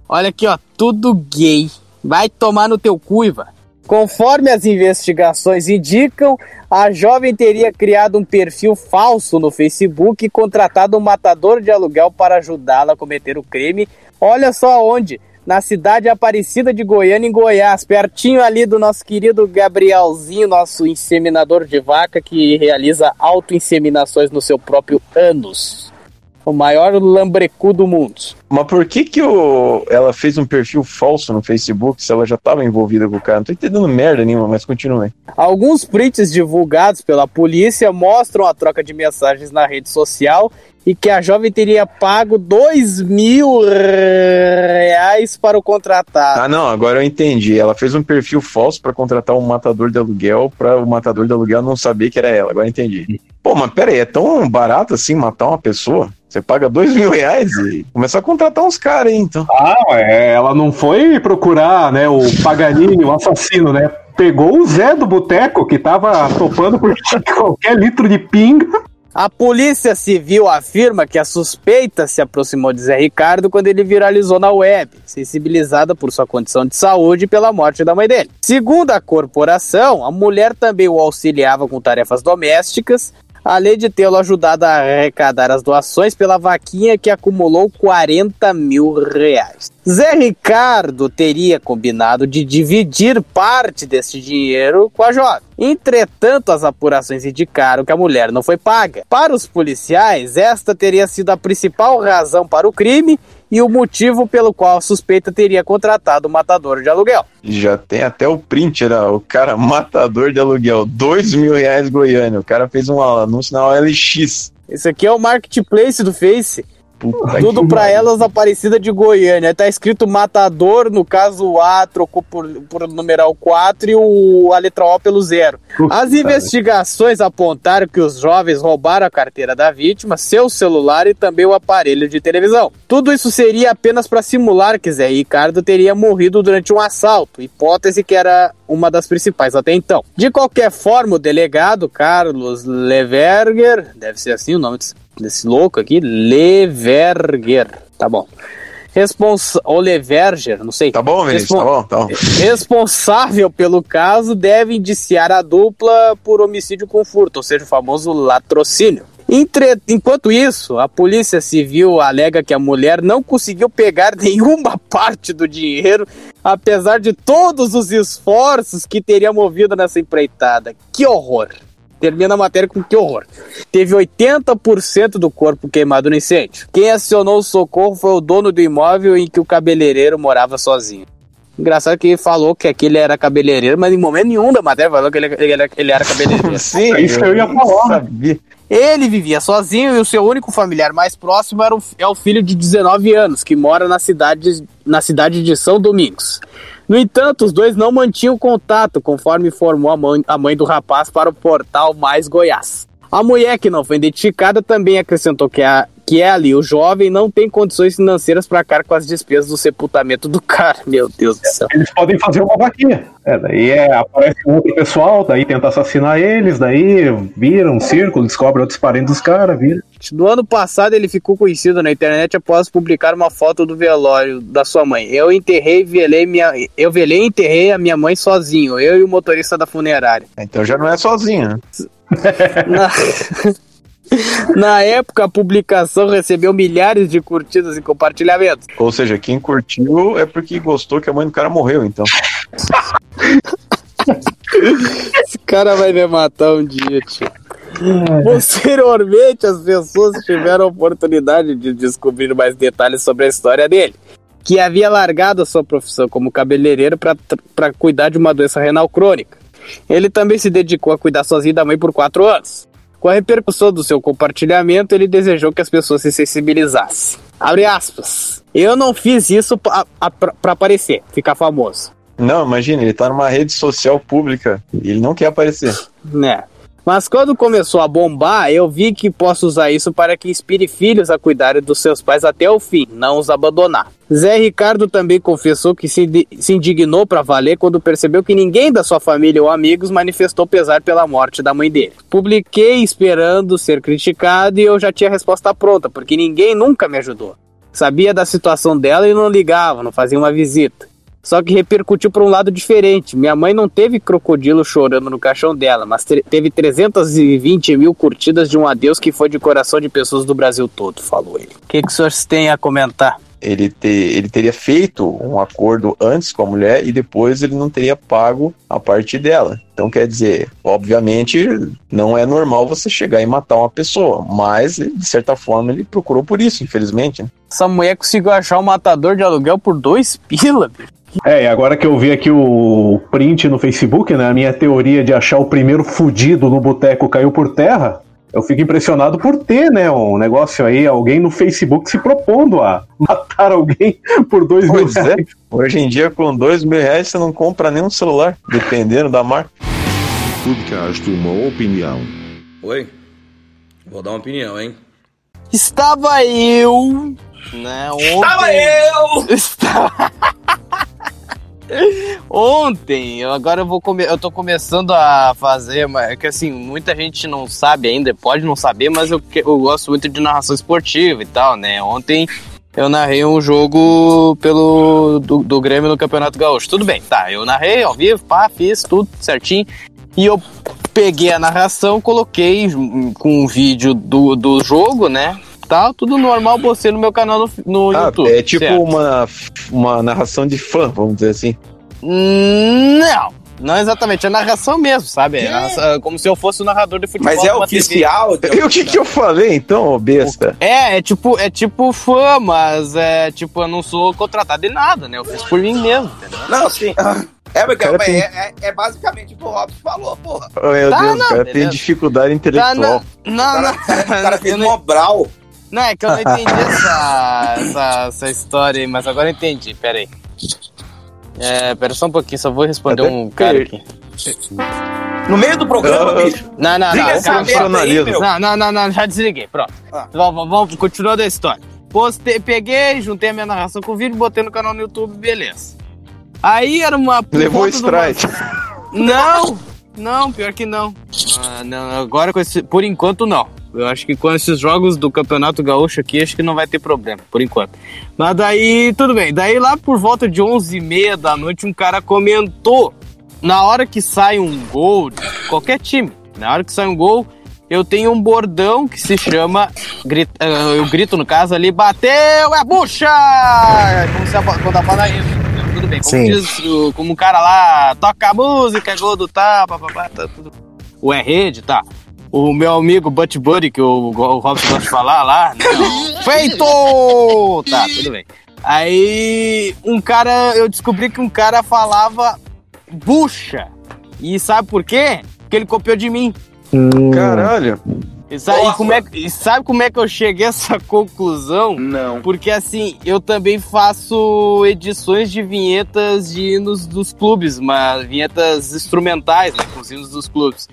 Olha aqui, ó, tudo gay. Vai tomar no teu cu, Ivan. Conforme as investigações indicam, a jovem teria criado um perfil falso no Facebook e contratado um matador de aluguel para ajudá-la a cometer o crime. Olha só onde. Na cidade Aparecida de Goiânia, em Goiás, pertinho ali do nosso querido Gabrielzinho, nosso inseminador de vaca que realiza autoinseminações no seu próprio ânus. O maior lambrecu do mundo. Mas por que que o... ela fez um perfil falso no Facebook se ela já tava envolvida com o cara? Não tô entendendo merda nenhuma, mas continue. Alguns prints divulgados pela polícia mostram a troca de mensagens na rede social e que a jovem teria pago dois mil reais para o contratar. Ah, não, agora eu entendi. Ela fez um perfil falso pra contratar um matador de aluguel pra o matador de aluguel não saber que era ela. Agora eu entendi. Pô, mas pera aí, é tão barato assim matar uma pessoa? Você paga dois mil reais e começar a contratar uns caras aí, então. Ah, é, ela não foi procurar, né, o Paganini, o assassino, né? Pegou o Zé do Boteco, que tava topando por qualquer litro de pinga. A polícia civil afirma que a suspeita se aproximou de Zé Ricardo quando ele viralizou na web, sensibilizada por sua condição de saúde e pela morte da mãe dele. Segundo a corporação, a mulher também o auxiliava com tarefas domésticas, além de tê-lo ajudado a arrecadar as doações pela vaquinha que acumulou 40 mil reais. Zé Ricardo teria combinado de dividir parte desse dinheiro com a jovem. Entretanto, as apurações indicaram que a mulher não foi paga. Para os policiais, esta teria sido a principal razão para o crime e o motivo pelo qual a suspeita teria contratado o matador de aluguel. Já tem até o print, era o cara matador de aluguel, dois mil reais Goiânia. O cara fez um anúncio na OLX. Esse aqui é o marketplace do Face. Puta Tudo pariu. elas Aparecida de Goiânia. Tá escrito matador, no caso o A trocou por, por numeral 4 e o, a letra O pelo zero. As investigações apontaram que os jovens roubaram a carteira da vítima, seu celular e também o aparelho de televisão. Tudo isso seria apenas para simular que Zé Ricardo teria morrido durante um assalto, hipótese que era uma das principais até então. De qualquer forma, o delegado Carlos Leverger, deve ser assim o nome desse, desse louco aqui, Leverger, tá bom. Responsa ou Leverger, não sei. Tá bom, Vinícius, tá bom, tá bom. Responsável pelo caso deve indiciar a dupla por homicídio com furto, ou seja, o famoso latrocínio. Entre- Enquanto isso, a Polícia Civil alega que a mulher não conseguiu pegar nenhuma parte do dinheiro, apesar de todos os esforços que teria movido nessa empreitada. Que horror! Termina a matéria com que horror. Teve 80% do corpo queimado no incêndio. Quem acionou o socorro foi o dono do imóvel em que o cabeleireiro morava sozinho. Engraçado que ele falou que aquele era cabeleireiro, mas em momento nenhum da matéria falou que ele, ele, ele era cabeleireiro. Sim, É isso que eu ia falar. Sabia. Ele vivia sozinho e o seu único familiar mais próximo era o, é o filho de 19 anos, que mora na cidade, na cidade de São Domingos. No entanto, os dois não mantinham contato, conforme informou a mãe, do rapaz para o portal Mais Goiás. A mulher que não foi identificada também acrescentou que, a, que é ali o jovem não tem condições financeiras para arcar com as despesas do sepultamento do cara. Meu Deus do céu. Eles podem fazer uma vaquinha. É, daí é, aparece um outro pessoal, daí tenta assassinar eles, daí vira um círculo, descobre outros parentes dos caras, vira. No ano passado ele ficou conhecido na internet após publicar uma foto do velório da sua mãe. Eu enterrei, velei minha, eu velei e enterrei a minha mãe sozinho, eu e o motorista da funerária. Então já não é sozinho, né? Na... Época, a publicação recebeu milhares de curtidas e compartilhamentos. Ou seja, quem curtiu é porque gostou que a mãe do cara morreu, então. Esse cara vai me matar um dia, tio. Posteriormente, as pessoas tiveram a oportunidade de descobrir mais detalhes sobre a história dele, que havia largado a sua profissão como cabeleireiro para cuidar de uma doença renal crônica. Ele também se dedicou a cuidar sozinho da mãe por quatro anos. Com a repercussão do seu compartilhamento, ele desejou que as pessoas se sensibilizassem. Abre aspas. Eu não fiz isso para aparecer, ficar famoso. Não, imagina, ele tá numa rede social pública e ele não quer aparecer. Né? Mas quando começou a bombar, eu vi que posso usar isso para que inspire filhos a cuidarem dos seus pais até o fim, não os abandonar. Zé Ricardo também confessou que se, se indignou para valer quando percebeu que ninguém da sua família ou amigos manifestou pesar pela morte da mãe dele. Publiquei esperando ser criticado e eu já tinha a resposta pronta, porque ninguém nunca me ajudou. Sabia da situação dela e não ligava, não fazia uma visita. Só que repercutiu para um lado diferente. Minha mãe não teve crocodilo chorando no caixão dela, mas te- teve 320 mil curtidas de um adeus que foi de coração de pessoas do Brasil todo, falou ele. O que, que o senhor tem a comentar? ele, ter, ele teria feito um acordo antes com a mulher e depois ele não teria pago a parte dela. Então, quer dizer, obviamente, não é normal você chegar e matar uma pessoa, mas, de certa forma, ele procurou por isso, infelizmente. né? Essa mulher conseguiu achar um matador de aluguel por dois pila, bicho. É, e agora que eu vi aqui o print no Facebook, né? A minha teoria de achar o primeiro fudido no boteco caiu por terra. Eu fico impressionado por ter, né, um negócio aí, alguém no Facebook se propondo a matar alguém por dois mil Pois é, reais. hoje em dia, com dois mil reais, você não compra nenhum celular, dependendo da marca. Podcast uma opinião. Oi? Vou dar uma opinião, hein? Estava eu, né, ontem... Estava eu! Estava... Ontem, agora eu vou come... eu tô começando a fazer, mas é que assim, muita gente não sabe ainda, pode não saber, mas eu, eu gosto muito de narração esportiva e tal, né? Ontem eu narrei um jogo pelo do, do Grêmio no Campeonato Gaúcho. Tudo bem, tá, eu narrei ao vivo, pá, fiz tudo certinho. E eu peguei a narração, coloquei hum, com um vídeo do, do jogo, né? Tal, tudo normal, postei no meu canal no, no Ah, YouTube. é tipo certo? uma, uma narração de fã, vamos dizer assim. Não, não exatamente, é narração mesmo, sabe? É narração- como se eu fosse o narrador de futebol. Mas é TV. oficial? E o que, que eu falei então, ô besta? É, é tipo, é tipo fã, mas é tipo, eu não sou contratado de nada, né? Eu fiz por mim mesmo, entendeu? Não, sim. É, porque Cara, é, tem- é, é basicamente o que o Robson falou, porra. Oh, meu Tá, Deus, não, o cara tem beleza. dificuldade Tá, intelectual. não, não, não. O cara fez Eu não- Mobral. Não, é que eu não entendi essa, essa, essa história aí, mas agora eu entendi, pera aí. É, pera só um pouquinho, só vou responder um cara aqui. No meio do programa, Ah, bicho. Não, não, não. merda aí. Não, não, não, não, já desliguei, pronto. Ah. Vamos, vamos, continuando a história. Postei, peguei, juntei a minha narração com o vídeo, botei no canal no YouTube, beleza. Aí era uma. Levou uma- strike. Não, não, pior que não. Ah, não agora, com esse, por enquanto, não. Eu acho que com esses jogos do Campeonato Gaúcho aqui, acho que não vai ter problema, por enquanto. Mas daí, tudo bem. Daí lá por volta de 11h30 da noite, um cara comentou. Na hora que sai um gol, qualquer time, na hora que sai um gol, eu tenho um bordão que se chama. grit- ah, eu grito no caso ali, bateu, é bucha! Como se a, quando a bola. Tudo bem, como diz o- como um cara lá, toca a música, é gol do tá, papapá, tá tudo. O é rede, tá. O meu amigo Butt Buddy, que o, o Robson gosta de falar lá, não. Feito! Tá, tudo bem. Aí, um cara, eu descobri que um cara falava bucha. E sabe por quê? Porque ele copiou de mim. Caralho. E sabe, e como é, que- e sabe como é que eu cheguei a essa conclusão? Não. Porque assim, eu também faço edições de vinhetas de hinos dos clubes, mas vinhetas instrumentais, né, com os hinos dos clubes.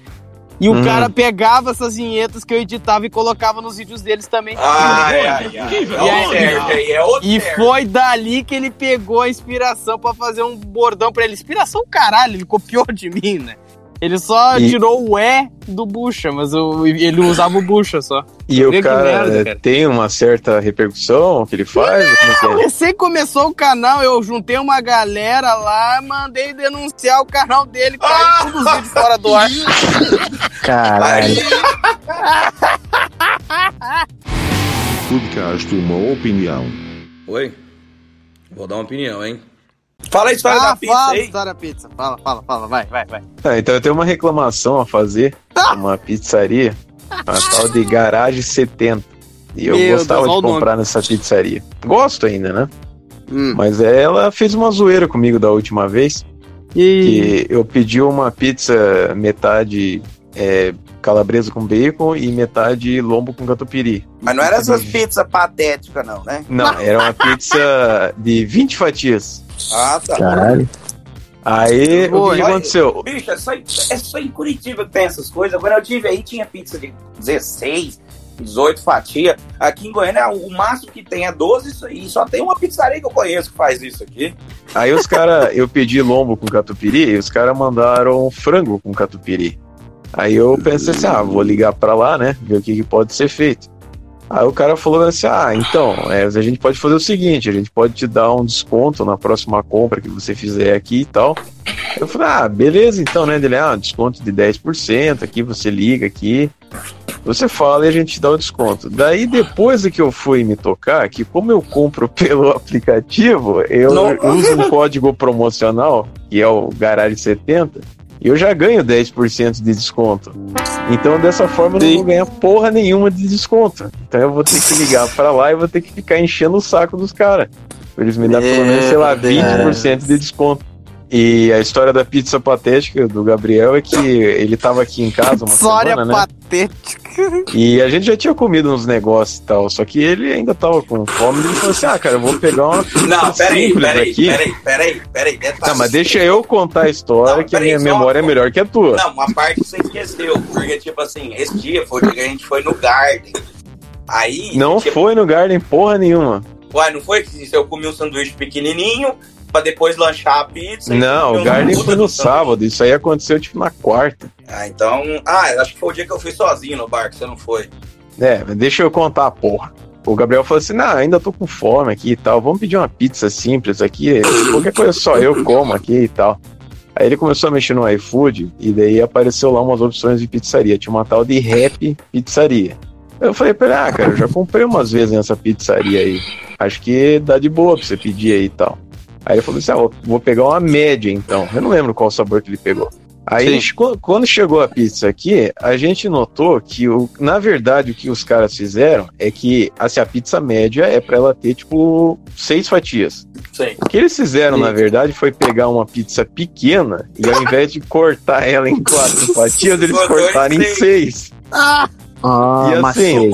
E o Uhum. cara pegava essas vinhetas que eu editava e colocava nos vídeos deles também. Ai, ai, ai. E, É é e foi dali que ele pegou a inspiração pra fazer um bordão pra ele. Inspiração caralho, ele copiou de mim, né? Ele só E- tirou o E do bucha, mas o- ele usava o bucha só. E o que cara, merda, cara. tem uma certa repercussão que ele faz? como é que é? Recém começou o canal, eu juntei uma galera lá, mandei denunciar o canal dele, caiu todos os vídeos fora do ar. Caralho. Podcast uma opinião. Oi? Vou dar uma opinião, hein? Fala a história ah, da pizza fala aí. história da pizza. Fala, fala, fala, vai, vai, vai. Tá, então eu tenho uma reclamação a fazer. Uma pizzaria, a tal de Garage 70. E eu Meu gostava Deus, de comprar nessa pizzaria. Gosto ainda, né? Hum. Mas ela fez uma zoeira comigo da última vez. E... Que eu pedi uma pizza metade é, calabresa com bacon e metade lombo com catupiry. Mas não era essas pizzas patéticas, não, né? Não, era uma pizza de 20 fatias. Ah, tá. Caralho. Aí, o que, que aconteceu? Bicho, é só, é só em Curitiba que tem essas coisas. Quando eu tive aí, tinha pizza de 16, 18 fatias. Aqui em Goiânia, o máximo que tem é 12 isso aí. Só tem uma pizzaria que eu conheço que faz isso aqui. Aí os caras, eu pedi lombo com catupiry e os caras mandaram frango com catupiry. Aí eu pensei assim, ah, vou ligar pra lá, né? Ver o que, que pode ser feito. Aí o cara falou assim, ah, então, é, a gente pode fazer o seguinte, a gente pode te dar um desconto na próxima compra que você fizer aqui e tal. Eu falei, ah, beleza então, né? Dele, ah, desconto de 10% aqui, você liga aqui Você fala e a gente dá o desconto. Daí, depois de que eu fui me tocar, que como eu compro pelo aplicativo, eu Não. uso um código promocional, que é o Garage 70, e eu já ganho 10% de desconto. Então, dessa forma, eu não vou ganhar porra nenhuma de desconto. Então, eu vou ter que ligar pra lá e vou ter que ficar enchendo o saco dos caras. Eles me dar pelo menos, sei lá, Meu Deus. 20% de desconto. E a história da pizza patética do Gabriel é que ele tava aqui em casa uma História semana, né? patética. E a gente já tinha comido uns negócios e tal, só que ele ainda tava com fome ele falou assim: ah, cara, eu vou pegar uma Não, peraí, peraí, peraí, peraí, peraí. Detalhe. Não, mas deixa eu contar a história, que a minha só- memória é melhor que a tua. Não, uma parte você esqueceu. Porque, tipo assim, esse dia foi o dia que a gente foi no Garden. Aí. Não tipo, foi no Garden porra nenhuma. Uai, não foi que eu comi um sanduíche pequenininho pra depois lanchar a pizza? Não, o Garden foi no sábado, isso aí aconteceu tipo na quarta. Ah, então. Ah, acho que foi o dia que eu fui sozinho no bar, que você não foi. É, deixa eu contar a porra. O Gabriel falou assim: não, ainda tô com fome aqui e tal, vamos pedir uma pizza simples aqui, qualquer coisa só eu como aqui e tal. Aí ele começou a mexer no iFood e daí apareceu lá umas opções de pizzaria. Tinha uma tal de Rap Pizzaria. Eu falei pra ele, ah, cara, eu já comprei umas vezes nessa pizzaria aí. Acho que dá de boa pra você pedir aí e tal. Aí ele falou assim: ah, vou- pegar uma média então. Eu não lembro qual sabor que ele pegou. Aí, qu- quando chegou a pizza aqui, a gente notou que, o, na verdade, o que os caras fizeram é que assim, a pizza média é pra ela ter, tipo, seis fatias. Sim. O que eles fizeram, na verdade, foi pegar uma pizza pequena e ao invés de cortar ela em quatro fatias, eles cortaram em seis. seis. Ah! e assim,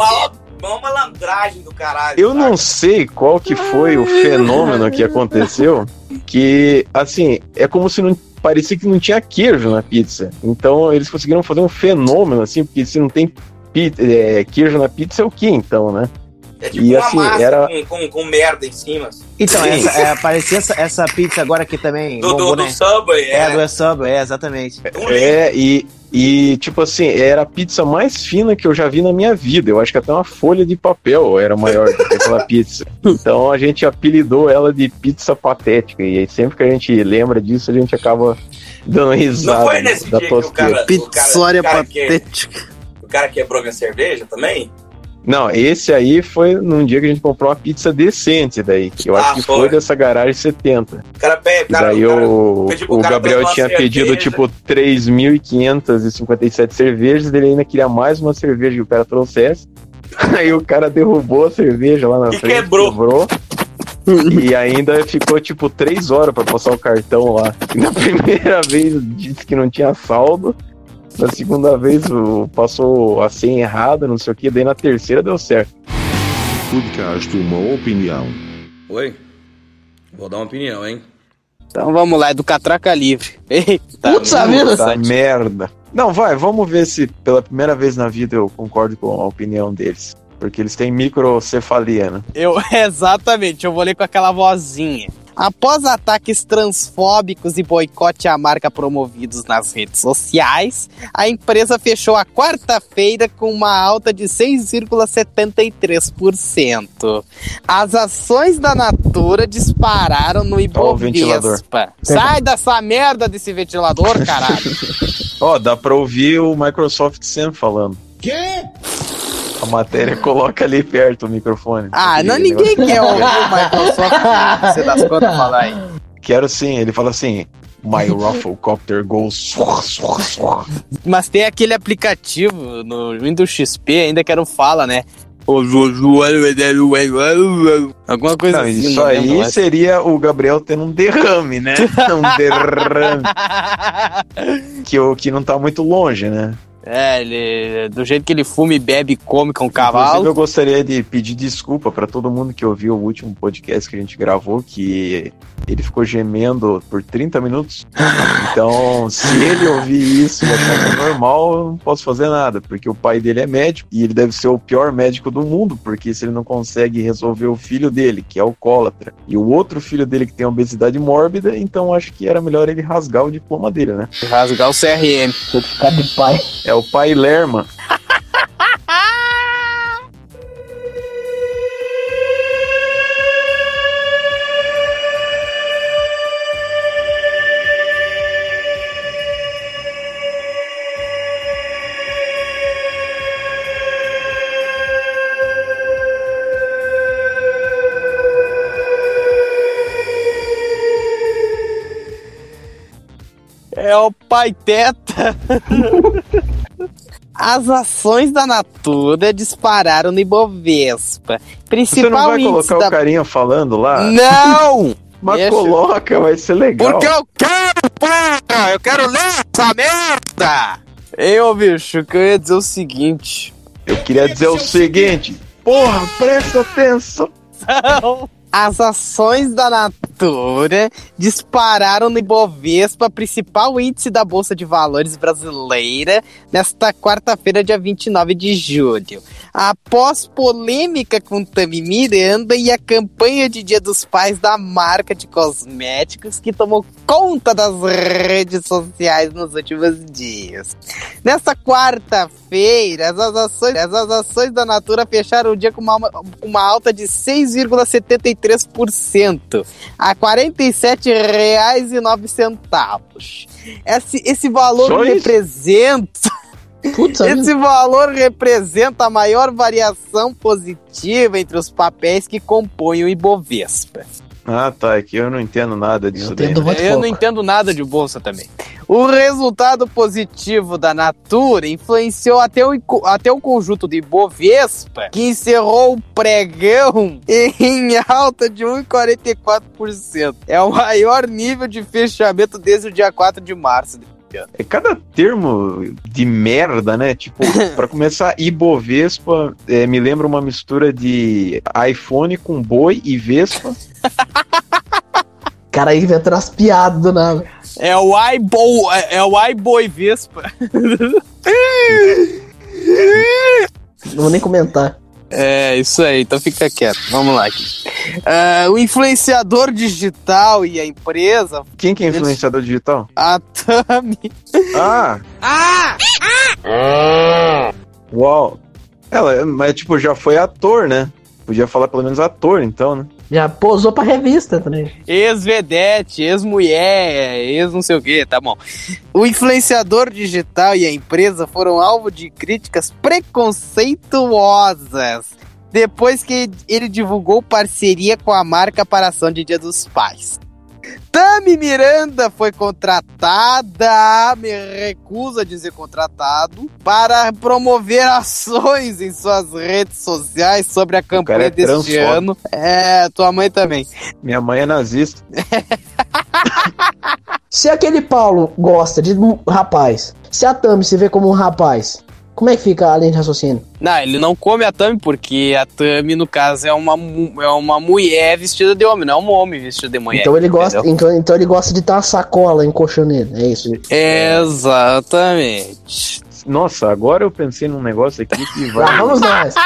Uma, uma malandragem do caralho. eu não sei qual que foi o fenômeno que aconteceu, que, assim, é como se não parecia que não tinha queijo na pizza. Então eles conseguiram fazer um fenômeno, assim, porque se não tem pi- é, queijo na pizza, é o que então, né? É tipo e uma assim, massa era. com, com, com merda em cima. Então, Sim. essa, é, parecia essa, essa pizza agora aqui também. Do- do- bombou, do né? Subway, É, é. do Subway, é, exatamente. É, e, e tipo assim, era a pizza mais fina que eu já vi na minha vida. Eu acho que até uma folha de papel era maior do que aquela pizza. Então a gente apelidou ela de pizza patética. E aí sempre que a gente lembra disso, a gente acaba dando risada Não foi nesse da dia que o cara, o cara, o cara que, o cara quebrou minha cerveja também? Não, esse aí foi num dia que a gente comprou uma pizza decente daí. Que eu Ah, acho que foi. foi dessa garagem 70. O cara pede, E cara, daí o cara o, o Gabriel tinha pedido tipo 3.557 cervejas, ele ainda queria mais uma cerveja que o cara trouxesse. Aí o cara derrubou a cerveja lá na E frente. quebrou. quebrou. e ainda ficou tipo três horas pra passar o cartão lá. E na primeira vez disse que não tinha saldo. Na segunda vez passou a senha errada, não sei o que. Daí na terceira deu certo. Podcast Uma Opinião. Oi? Vou dar uma opinião, hein? Então vamos lá, é do Catraca Livre. Eita, Puta merda. Não, vai, vamos ver se pela primeira vez na vida eu concordo com a opinião deles. Porque eles têm microcefalia, né? Eu, exatamente, eu vou ler com aquela vozinha. Após ataques transfóbicos e boicote à marca promovidos nas redes sociais, a empresa fechou a quarta-feira com uma alta de 6,73%. As ações da Natura dispararam no Ó o ventilador. Ibovespa. Sai dessa merda desse ventilador, caralho. Ó, dá pra ouvir o Microsoft sempre falando. Quê? A matéria coloca ali perto o microfone. Ah, não, ninguém quer ouvir o Microsoft, você das contas falar aí. Quero sim, ele fala assim: My Rufflecopter goes. suar, suar, suar." Mas tem aquele aplicativo no Windows XP ainda que era o Fala, né? Alguma coisa Não, assim. isso não aí seria o Gabriel tendo um derrame, né? um derrame. que, o, que não tá muito longe, né? É, ele, do jeito que ele fuma e bebe e come com o Inclusive, cavalo. eu gostaria de pedir desculpa pra todo mundo que ouviu o último podcast que a gente gravou, que ele ficou gemendo por 30 minutos. Então, se ele ouvir isso e achar que é normal, eu não posso fazer nada, porque o pai dele é médico e ele deve ser o pior médico do mundo, porque se ele não consegue resolver o filho dele, que é alcoólatra, e o outro filho dele que tem obesidade mórbida, então acho que era melhor ele rasgar o diploma dele, né? Rasgar o CRM. Certificado de pai. É o pai Lerma. É o pai teta. As ações da Natura dispararam no Ibovespa. Você não Principal vai colocar da... o carinha falando lá? Não! Mas Deixa. coloca, vai ser legal. Porque eu quero, porra! Eu quero ler essa merda! Ô bicho, que eu ia dizer o seguinte. Eu queria dizer o seguinte. Porra, presta atenção. As ações da Natura dispararam no Ibovespa, principal índice da Bolsa de Valores brasileira, nesta quarta-feira, dia 29 de julho. Após polêmica com Tami Miranda e a campanha de Dia dos Pais da marca de cosméticos que tomou conta das redes sociais nos últimos dias. Nesta quarta-feira, as ações, as ações da Natura fecharam o dia com uma, uma alta de 6,73% a R$ 47,09. Esse, esse valor Só isso? representa. Esse valor representa a maior variação positiva entre os papéis que compõem o Ibovespa. Ah, tá. É que eu não entendo nada disso daí. né? Eu não entendo nada de bolsa também. O resultado positivo da Natura influenciou até o, até o conjunto do Ibovespa, que encerrou o pregão em alta de 1,44%. É o maior nível de fechamento desde o dia 4 de março. É cada termo de merda, né? Tipo, pra começar, Ibovespa é, me lembra uma mistura de iPhone com boi e Vespa. cara aí inventando as piadas do nada. É o iBo, é é o iBoi Vespa. Não vou nem comentar. É, isso aí, então fica quieto. Vamos lá aqui. Ah, o influenciador digital e a empresa. Quem que é influenciador digital? A Tami. Ah! Ah! Uau! Ela, mas tipo, já foi ator, né? Podia falar pelo menos ator, então, né? Já posou pra revista também. Ex-vedete, ex-mulher, ex-não sei o que, tá bom. O influenciador digital e a empresa foram alvo de críticas preconceituosas depois que ele divulgou parceria com a marca para ação de Dia dos Pais. Tami Miranda foi contratada, me recuso a dizer contratado, para promover ações em suas redes sociais sobre a campanha é deste transfóbico. ano. É, tua mãe também. Minha mãe é nazista. Se aquele Paulo gosta de um rapaz, se a Tami se vê como um rapaz, como é que fica a linha de raciocínio? Não, ele não come a Tami porque a Tami, no caso, é uma, é uma mulher vestida de homem, não é um homem vestido de mulher. então ele gosta, entendeu? então, então ele gosta de ter uma sacola encoxando ele, é isso. Exatamente. Nossa, agora eu pensei num negócio aqui que vai. Lá vamos nós.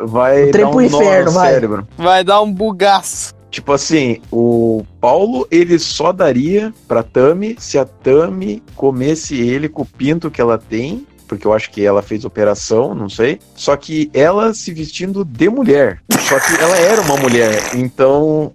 Vai dar um inferno, no vai. cérebro. Vai dar um bugaço. Tipo assim, o Paulo ele só daria pra Tami se a Tami comesse ele com o pinto que ela tem, porque eu acho que ela fez operação, não sei. Só que ela se vestindo de mulher. Só que ela era uma mulher, então,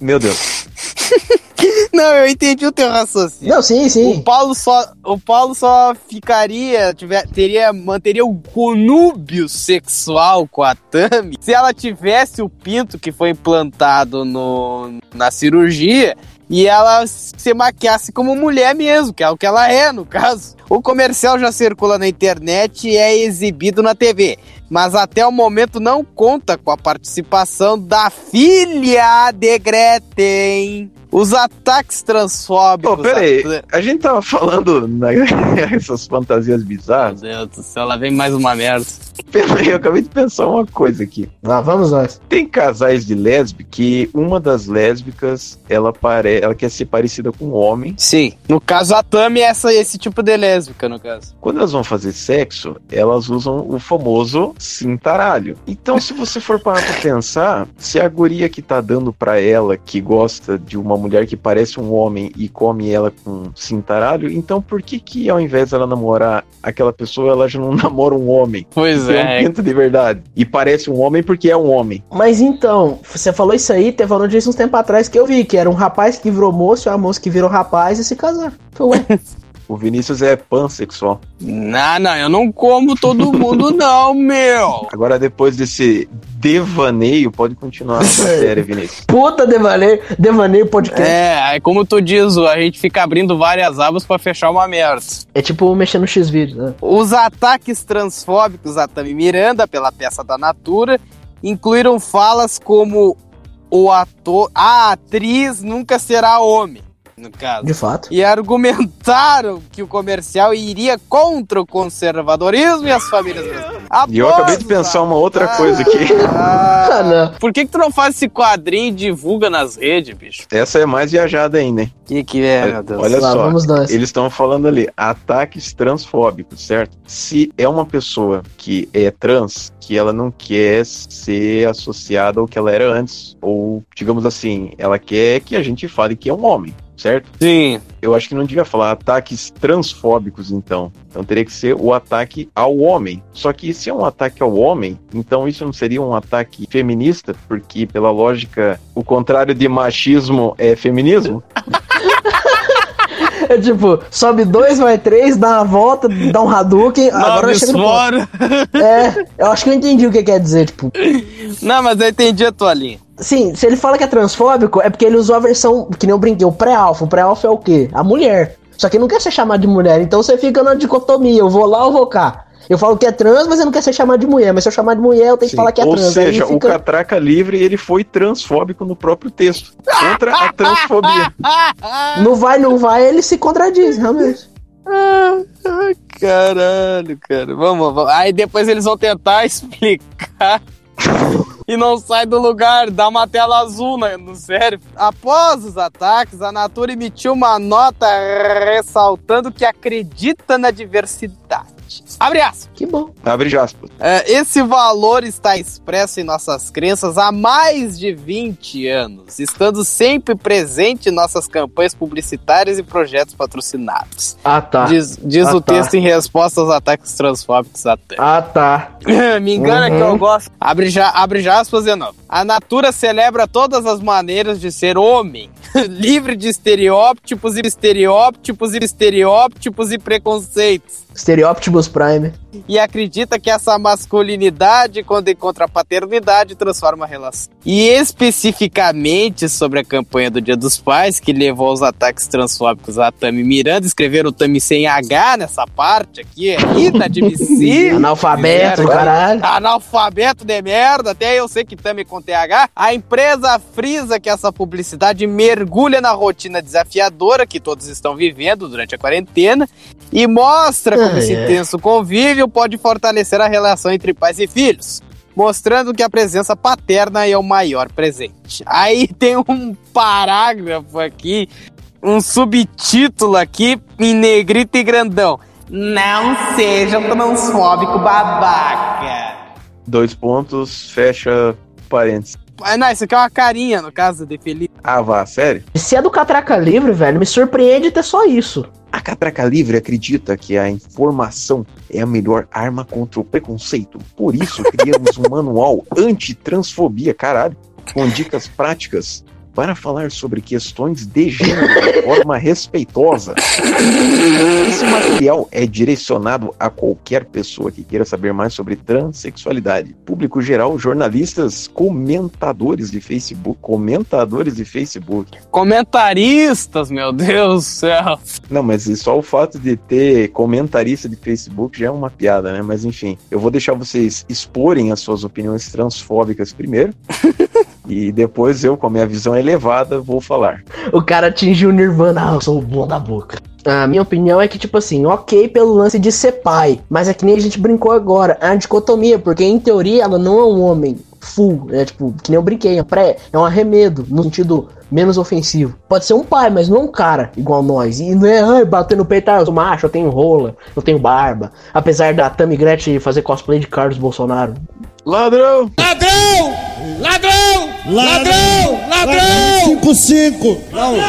meu Deus. Não, eu entendi o teu raciocínio. Não, sim, sim. O Paulo só, o Paulo só ficaria, tiver, teria, manteria o conúbio sexual com a Tami se ela tivesse o pinto que foi implantado no, na cirurgia e ela se maquiasse como mulher mesmo, que é o que ela é, no caso. O comercial já circula na internet e é exibido na TV, mas até o momento não conta com a participação da filha de Gretchen. Os ataques transfóbicos. Pô, pera aí, da- a gente tava falando nessas fantasias bizarras. Meu Deus do céu, lá vem mais uma merda. Pera aí, eu acabei de pensar uma coisa aqui. Lá vamos nós. Tem casais de lésbica que uma das lésbicas, ela pare... ela quer ser parecida com um homem. Sim. No caso, a Tami é essa, esse tipo de lésbica, no caso. Quando elas vão fazer sexo, elas usam o famoso cintaralho. Então, se você for parar pra pensar, se a guria que tá dando pra ela, que gosta de uma mulher que parece um homem e come ela com cintaralho, então por que que ao invés dela namorar aquela pessoa, ela já não namora um homem? Pois é. um pinto de verdade. E parece um homem porque é um homem. Mas então, você falou isso aí, teve uma notícia uns tempos atrás que eu vi, que era um rapaz que virou moço e uma moça que virou rapaz e se casaram. Falei, ué, O Vinícius é pansexual. Não, não, eu não como todo mundo, não, meu. Agora, depois desse devaneio, pode continuar a matéria, Vinícius. Puta devaneio, devaneio podcast. É, aí como tu diz, a gente fica abrindo várias abas pra fechar uma merda. É tipo mexer no X-Vídeo, né? Os ataques transfóbicos a Tami Miranda pela peça da Natura incluíram falas como o ator, a atriz nunca será homem, no caso. De fato. E argumentaram que o comercial iria contra o conservadorismo e as famílias brasileiras. E eu acabei de pensar uma outra coisa aqui. Ah, não. Por que, que tu não faz esse quadrinho e divulga nas redes, bicho? Essa é mais viajada ainda, hein? O que, que é, meu Deus? Olha Lá, só, vamos nós. eles estão falando ali, ataques transfóbicos, certo? Se é uma pessoa que é trans, que ela não quer ser associada ao que ela era antes, ou digamos assim, ela quer que a gente fale que é um homem, certo? Sim. Eu acho que não devia falar ataques transfóbicos, então. Então teria que ser o ataque ao homem. Só que se é um ataque ao homem, então isso não seria um ataque feminista, porque pela lógica, o contrário de machismo é feminismo? É tipo, sobe dois, vai três, dá uma volta, dá um Hadouken, agora Nove chega no fora. É, eu acho que eu entendi o que quer dizer, tipo. Não, mas eu entendi a tua linha. Sim, se ele fala que é transfóbico, é porque ele usou a versão, que nem eu brinquei, o pré-alfa. O pré-alfa é o quê? A mulher. Só que não quer ser chamado de mulher, então você fica na dicotomia, eu vou lá ou vou cá. Eu falo que é trans, mas eu não quero ser chamado de mulher. Mas se eu chamar de mulher, eu tenho que falar que é Ou trans. Aí seja, fica- o Catraca Livre ele foi transfóbico no próprio texto. Contra a transfobia. Não vai, não vai, ele se contradiz, realmente. Ai, caralho, cara. Vamos, vamos. Aí depois eles vão tentar explicar. E não sai do lugar, dá uma tela azul na- no cérebro. Após os ataques, a Natura emitiu uma nota ressaltando que acredita na diversidade. Abre aspas. Que bom. Abre aspas. É, esse valor está expresso em nossas crenças há mais de 20 anos, estando sempre presente em nossas campanhas publicitárias e projetos patrocinados. Ah, tá. Diz, diz Ah, o tá. texto em resposta aos ataques transfóbicos até. Ah, tá. Me engana Uhum. que eu gosto. Abre, já, abre já aspas de novo. A Natura celebra todas as maneiras de ser homem, livre de estereótipos e estereótipos e estereótipos e preconceitos. Estereótipos Prime. E acredita que essa masculinidade, quando encontra a paternidade, transforma a relação. E especificamente sobre a campanha do Dia dos Pais, que levou aos ataques transfóbicos a Tami Miranda, escreveram o Tami sem H nessa parte aqui, é inadmissível. Analfabeto, Fizeram- caralho. Analfabeto de merda, até eu sei que Tami com TH. A empresa frisa que essa publicidade mergulha na rotina desafiadora que todos estão vivendo durante a quarentena e mostra como Ai, esse ai. intenso convívio pode fortalecer a relação entre pais e filhos. Mostrando que a presença paterna é o maior presente. Aí tem um parágrafo aqui, um subtítulo aqui, em negrito e grandão. Não seja transfóbico babaca. Dois pontos, fecha parênteses. Ah, não, isso aqui é uma carinha, no caso, de Felipe. Ah, vá, sério? Se é do Catraca Livre, velho, me surpreende ter só isso. A Catraca Livre acredita que a informação é a melhor arma contra o preconceito. Por isso, criamos um manual anti-transfobia, caralho, com dicas práticas para falar sobre questões de gênero de forma respeitosa. Esse material é direcionado a qualquer pessoa que queira saber mais sobre transexualidade. Público geral, jornalistas, comentadores de Facebook, comentadores de Facebook. Comentaristas, meu Deus do céu. Não, mas só o fato de ter comentarista de Facebook já é uma piada, né? Mas enfim, eu vou deixar vocês exporem as suas opiniões transfóbicas primeiro. e depois eu, com a minha visão elevada, vou falar. O cara atingiu o Nirvana, ah, eu sou o bom da boca. A minha opinião é que, tipo assim, ok pelo lance de ser pai, mas é que nem a gente brincou agora, é uma dicotomia, porque em teoria ela não é um homem full, é tipo, que nem eu brinquei, é, pré, é um arremedo, no sentido menos ofensivo. Pode ser um pai, mas não um cara igual nós. E não é, ai, bater no peito, ah, eu sou macho, eu tenho rola, eu tenho barba. Apesar da Tammy Gretchen fazer cosplay de Carlos Bolsonaro. Ladrão! Ladrão! Ladrão! Ladrão! Ladrão! 55! Ladrão!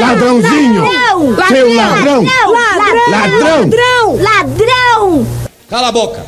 Ladrãozinho! Ladrão! Seu ladrão! Ladrão! Ladrão! Ladrão! Ladrão! Cala a boca!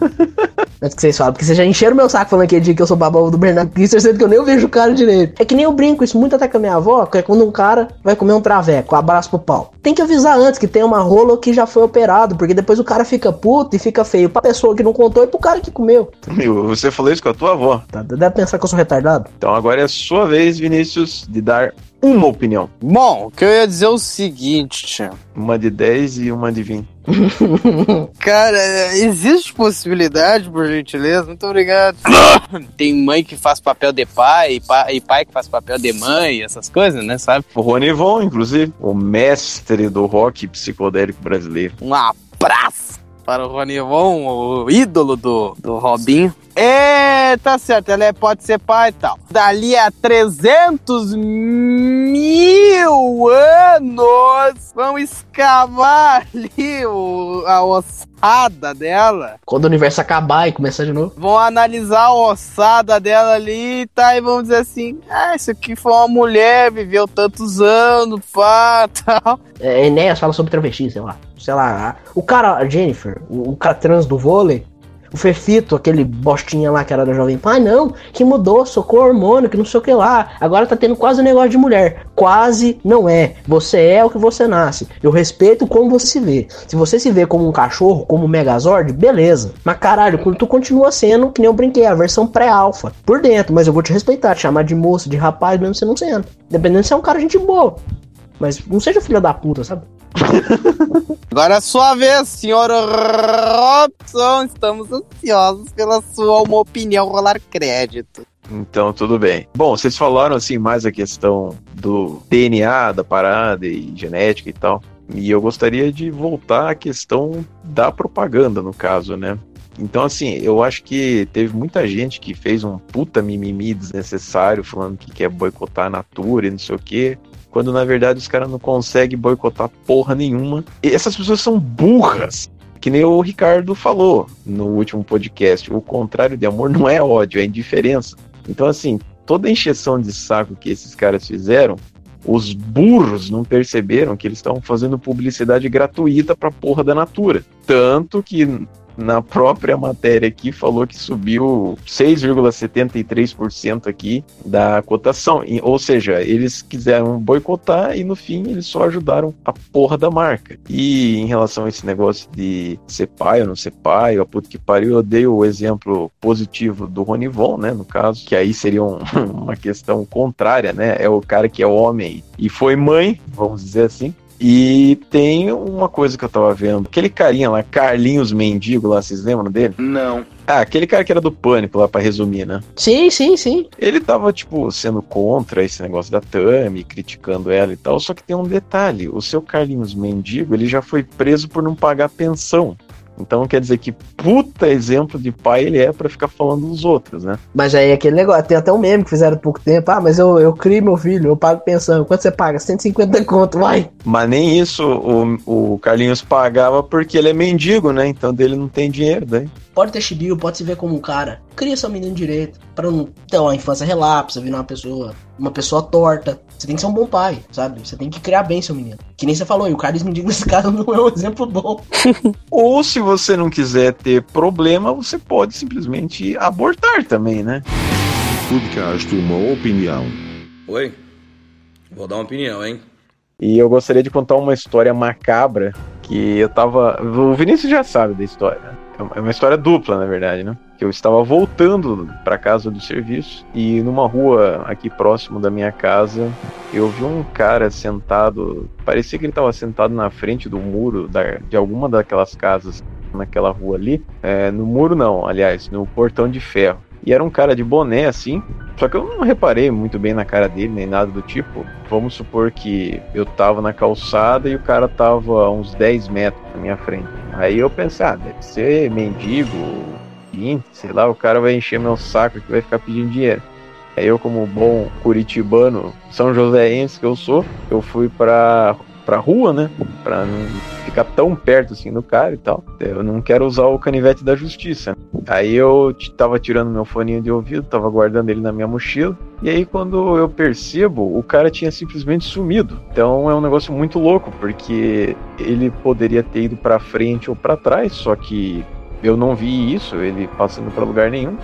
Antes que vocês falam, porque vocês já encheram meu saco falando aquele dia que eu sou babão do Bernardo Kister, sendo que eu nem vejo o cara direito. É que nem eu brinco, isso muito até com a minha avó, que é quando um cara vai comer um traveco, abraço pro pau. Tem que avisar antes que tem uma rola que já foi operado, porque depois o cara fica puto e fica feio pra pessoa que não contou e pro cara que comeu. Meu, você falou isso com a tua avó. Tá, deve pensar que eu sou retardado. Então agora é a sua vez, Vinícius, de dar uma opinião. Bom, o que eu ia dizer é o seguinte, tia. Uma de 10 e uma de 20. Cara, existe possibilidade, por gentileza? Muito obrigado. Tem mãe que faz papel de pai e pai, e pai que faz papel de mãe, essas coisas, né, sabe? O Rony Von, inclusive, o mestre do rock psicodélico brasileiro. Um abraço para o Ronivon, o ídolo do, do Robinho. É, tá certo, ela é, pode ser pai e tal. Dali a 300 mil anos, vão escavar ali o, a ossada dela. Quando o universo acabar e começar de novo. Vão analisar a ossada dela ali, tá? E vão dizer assim: ah, isso aqui foi uma mulher, viveu tantos anos, pá, tal. É, Enéas fala sobre travesti, sei lá. Sei lá. O cara, a Jennifer, o, o cara trans do vôlei, o Fefito, aquele bostinha lá que era da Jovem Pan, não, que mudou, socou hormônio, que não sei o que lá. Agora tá tendo quase um negócio de mulher. Quase não é. Você é o que você nasce. Eu respeito como você se vê. Se você se vê como um cachorro, como um Megazord, beleza. Mas caralho, tu continua sendo, que nem eu brinquei, a versão pré-alfa. Por dentro, mas eu vou te respeitar, te chamar de moça, de rapaz, mesmo você não sendo. Dependendo se é um cara gente boa. Mas não seja filha da puta, sabe? Agora é sua vez, senhor Robson. Estamos ansiosos pela sua uma opinião rolar crédito. Então, tudo bem. Bom, vocês falaram assim mais a questão do DNA da parada e genética e tal. E eu gostaria de voltar à questão da propaganda, no caso, né? Então, assim, eu acho que teve muita gente que fez um puta mimimi desnecessário, falando que quer boicotar a Natura e não sei o quê, quando na verdade os caras não conseguem boicotar porra nenhuma. E essas pessoas são burras. Que nem o Ricardo falou no último podcast. O contrário de amor não é ódio, é indiferença. Então, assim, toda a encheção de saco que esses caras fizeram, os burros não perceberam que eles estavam fazendo publicidade gratuita pra porra da Natura. Tanto que na própria matéria aqui falou que subiu 6,73% aqui da cotação. Ou seja, eles quiseram boicotar e no fim eles só ajudaram a porra da marca. E em relação a esse negócio de ser pai ou não ser pai, a que pariu, eu dei o exemplo positivo do Ronivon, né, no caso, que aí seria um, uma questão contrária, né? É o cara que é homem e foi mãe, vamos dizer assim, e tem uma coisa que eu tava vendo. Aquele carinha lá, Carlinhos Mendigo lá, vocês lembram dele? Não. Ah, aquele cara que era do pânico lá, pra resumir, né? Sim, sim, sim. Ele tava, tipo, sendo contra esse negócio da Tami, criticando ela e tal. Só que tem um detalhe: o seu Carlinhos Mendigo, ele já foi preso por não pagar pensão. Então quer dizer que puta exemplo de pai ele é pra ficar falando dos outros, né? Mas aí aquele negócio, tem até um meme que fizeram há pouco tempo. Ah, mas eu, eu crio meu filho, eu pago pensão. Quanto você paga? 150 conto, vai. Mas nem isso o, o Carlinhos pagava porque ele é mendigo, né? Então dele não tem dinheiro, daí. Pode ter chibio, pode se ver como um cara. Cria seu menino direito. Pra não ter uma infância relapsa, virar uma pessoa, uma pessoa torta. Você tem que ser um bom pai, sabe? Você tem que criar bem seu menino. Que nem você falou, e o Carlos Mendigo nesse caso não é um exemplo bom. Ou se você não quiser ter problema, você pode simplesmente abortar também, né? Podcast Uma Opinião. Oi? Vou dar uma opinião, hein? E eu gostaria de contar uma história macabra que eu tava. O Vinícius já sabe da história. É uma história dupla, na verdade, né? Que eu estava voltando para casa do serviço e numa rua aqui próximo da minha casa eu vi um cara sentado. Parecia que ele estava sentado na frente do muro da, de alguma daquelas casas naquela rua ali. É, no muro, não, aliás, no portão de ferro. E era um cara de boné assim. Só que eu não reparei muito bem na cara dele, nem nada do tipo. Vamos supor que eu tava na calçada e o cara tava a uns 10 metros na minha frente. Aí eu pensei, ah, deve ser mendigo, sei lá, o cara vai encher meu saco que vai ficar pedindo dinheiro. Aí eu, como bom curitibano, São Joséense que eu sou, eu fui pra, pra rua, né? Pra não ficar tão perto assim do cara e tal. Eu não quero usar o canivete da justiça. Aí eu tava tirando meu foninho de ouvido, tava guardando ele na minha mochila. E aí quando eu percebo, o cara tinha simplesmente sumido. Então é um negócio muito louco, porque ele poderia ter ido para frente ou para trás, só que eu não vi isso, ele passando para lugar nenhum.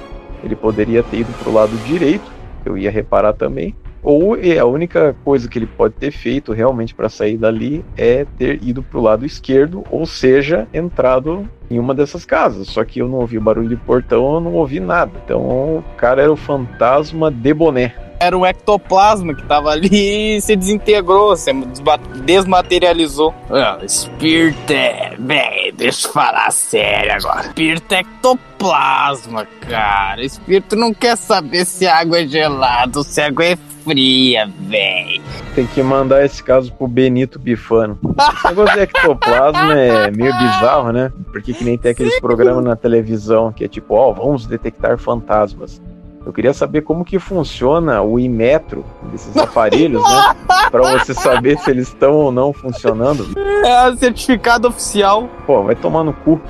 Ele poderia ter ido pro lado direito, eu ia reparar também. Ou é a única coisa que ele pode ter feito realmente para sair dali é ter ido pro lado esquerdo, ou seja, entrado em uma dessas casas. Só que eu não ouvi barulho de portão, eu não ouvi nada. Então o cara era o fantasma de boné. Era um ectoplasma que tava ali e se desintegrou, se desmaterializou. Ah, espírito é. Véi, deixa eu falar sério agora. Espírito é ectoplasma, cara. Espírito não quer saber se a água é gelada ou se a água é fria, véi. Tem que mandar esse caso pro Benito Bifano. Esse negócio de ectoplasma é meio bizarro, né? Porque que nem tem aqueles programas na televisão que é tipo, ó, vamos detectar fantasmas. Eu queria saber como que funciona o imetro desses aparelhos, né? Pra você saber se eles estão ou não funcionando. É certificado oficial. Pô, vai tomar no cu.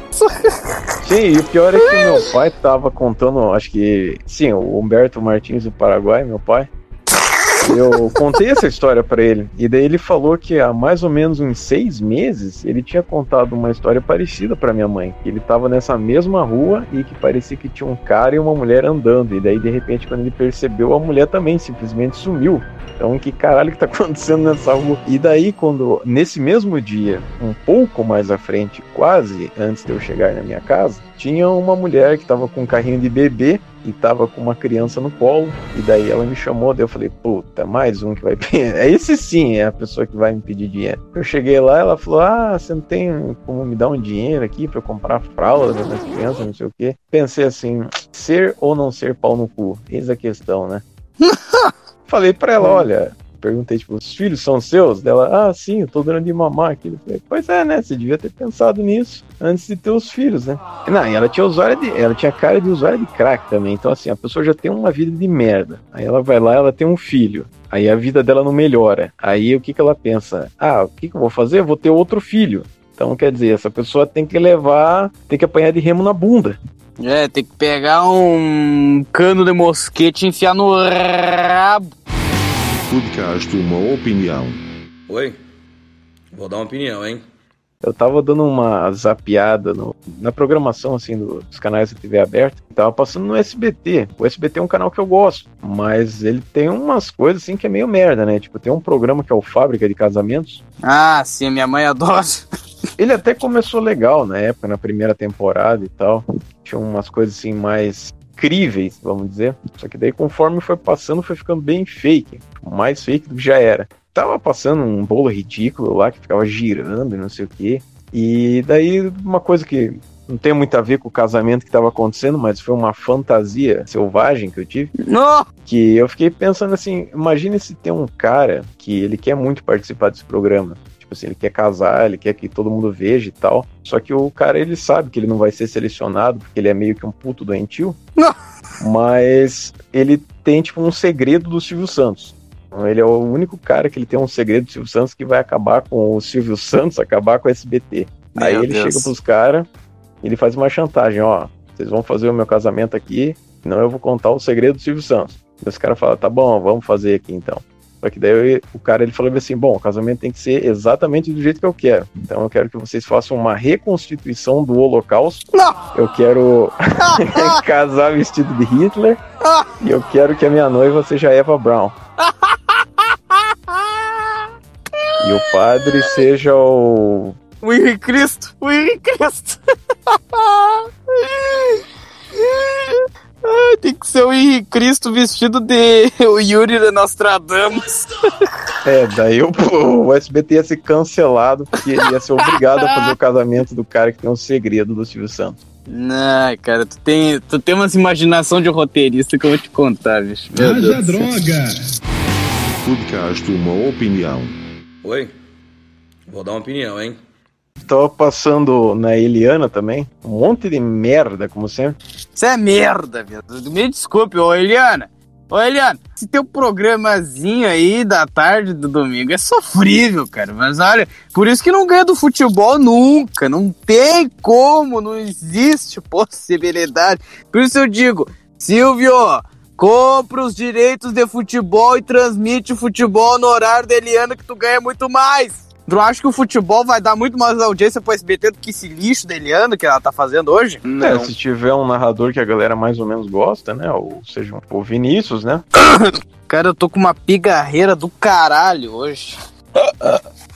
Sim, e o pior é que meu pai tava contando, acho que. Sim, o Humberto Martins do Paraguai, meu pai. Eu contei essa história pra ele. E daí ele falou que há mais ou menos uns seis meses ele tinha contado uma história parecida pra minha mãe. Ele tava nessa mesma rua e que parecia que tinha um cara e uma mulher andando. E daí, de repente, quando ele percebeu, a mulher também simplesmente sumiu. Então, que caralho que tá acontecendo nessa rua? E daí, quando, nesse mesmo dia, um pouco mais à frente, quase antes de eu chegar na minha casa, tinha uma mulher que tava com um carrinho de bebê e tava com uma criança no colo. E daí ela me chamou, daí eu falei, puta, mais um que vai. É esse sim, é a pessoa que vai me pedir dinheiro. Eu cheguei lá, ela falou, ah, você não tem como me dar um dinheiro aqui pra eu comprar fralda das crianças, não sei o quê. Pensei assim, ser ou não ser pau no cu? Eis a questão, né? Falei pra ela, olha, perguntei, tipo, os filhos são seus? Dela, ah, sim, eu tô dando de mamar aqui. Falei, pois é, né? Você devia ter pensado nisso antes de ter os filhos, né? Não, e ela tinha usuária de. Ela tinha cara de usuária de crack também. Então, assim, a pessoa já tem uma vida de merda. Aí ela vai lá, ela tem um filho. Aí a vida dela não melhora. Aí o que, que ela pensa? Ah, o que, que eu vou fazer? Eu vou ter outro filho. Então, quer dizer, essa pessoa tem que levar, tem que apanhar de remo na bunda. É, tem que pegar um cano de mosquete e enfiar no rabo. Podcast Uma Opinião. Oi? Vou dar uma opinião, hein? Eu tava dando uma zapiada no- na programação assim do- dos canais da TV aberta. Tava passando no SBT. O SBT é um canal que eu gosto, mas ele tem umas coisas assim que é meio merda, né? Tipo, tem um programa que é o Fábrica de Casamentos. Ah, sim, a minha mãe adora. Ele até começou legal na época, na primeira temporada e tal. Tinha umas coisas assim mais críveis, vamos dizer. Só que daí conforme foi passando foi ficando bem fake, mais fake do que já era. Tava passando um bolo ridículo lá que ficava girando e não sei o quê. E daí uma coisa que não tem muito a ver com o casamento que estava acontecendo, mas foi uma fantasia selvagem que eu tive. Não! Que eu fiquei pensando assim, imagine se tem um cara que ele quer muito participar desse programa. Assim, ele quer casar, ele quer que todo mundo veja e tal. Só que o cara, ele sabe que ele não vai ser selecionado, porque ele é meio que um puto doentio. Mas ele tem, tipo, um segredo do Silvio Santos. Ele é o único cara que ele tem um segredo do Silvio Santos que vai acabar com o Silvio Santos, acabar com o SBT. Meu Aí ele Deus. chega pros caras, ele faz uma chantagem, ó, vocês vão fazer o meu casamento aqui, senão eu vou contar o segredo do Silvio Santos. E os caras falam, tá bom, vamos fazer aqui então. Só que daí o cara ele falou assim, bom, o casamento tem que ser exatamente do jeito que eu quero. Então eu quero que vocês façam uma reconstituição do Holocausto. Eu quero casar vestido de Hitler. E eu quero que a minha noiva seja Eva Brown. E o padre seja o. O Henrique Cristo! O Henrique Cristo! Ai, tem que ser o Henrique Cristo vestido de o Yuri de Nostradamus. É, daí o, o SBT ia ser cancelado porque ele ia ser obrigado a fazer o casamento do cara que tem um segredo do Silvio Santos. Não, cara, tu tem, tu tem umas imaginação de roteirista que eu vou te contar, bicho. Meu Deus do céu. Podcast Uma Opinião. Oi? Vou dar uma opinião, hein? Tava passando na Eliana também, um monte de merda, como sempre. Isso é merda, velho. Me desculpe, ô Eliana. Ô Eliana, esse teu programazinho aí da tarde do domingo é sofrível, cara. Mas olha, por isso que não ganha do futebol nunca. Não tem como, não existe possibilidade. Por isso eu digo, Silvio, compra os direitos de futebol e transmite o futebol no horário da Eliana que tu ganha muito mais. Tu acha que o futebol vai dar muito mais audiência pro SBT do que esse lixo da Eliana que ela tá fazendo hoje? É, se tiver um narrador que a galera mais ou menos gosta, né? Ou seja, o Vinícius, né? Cara, eu tô com uma pigarreira do caralho hoje.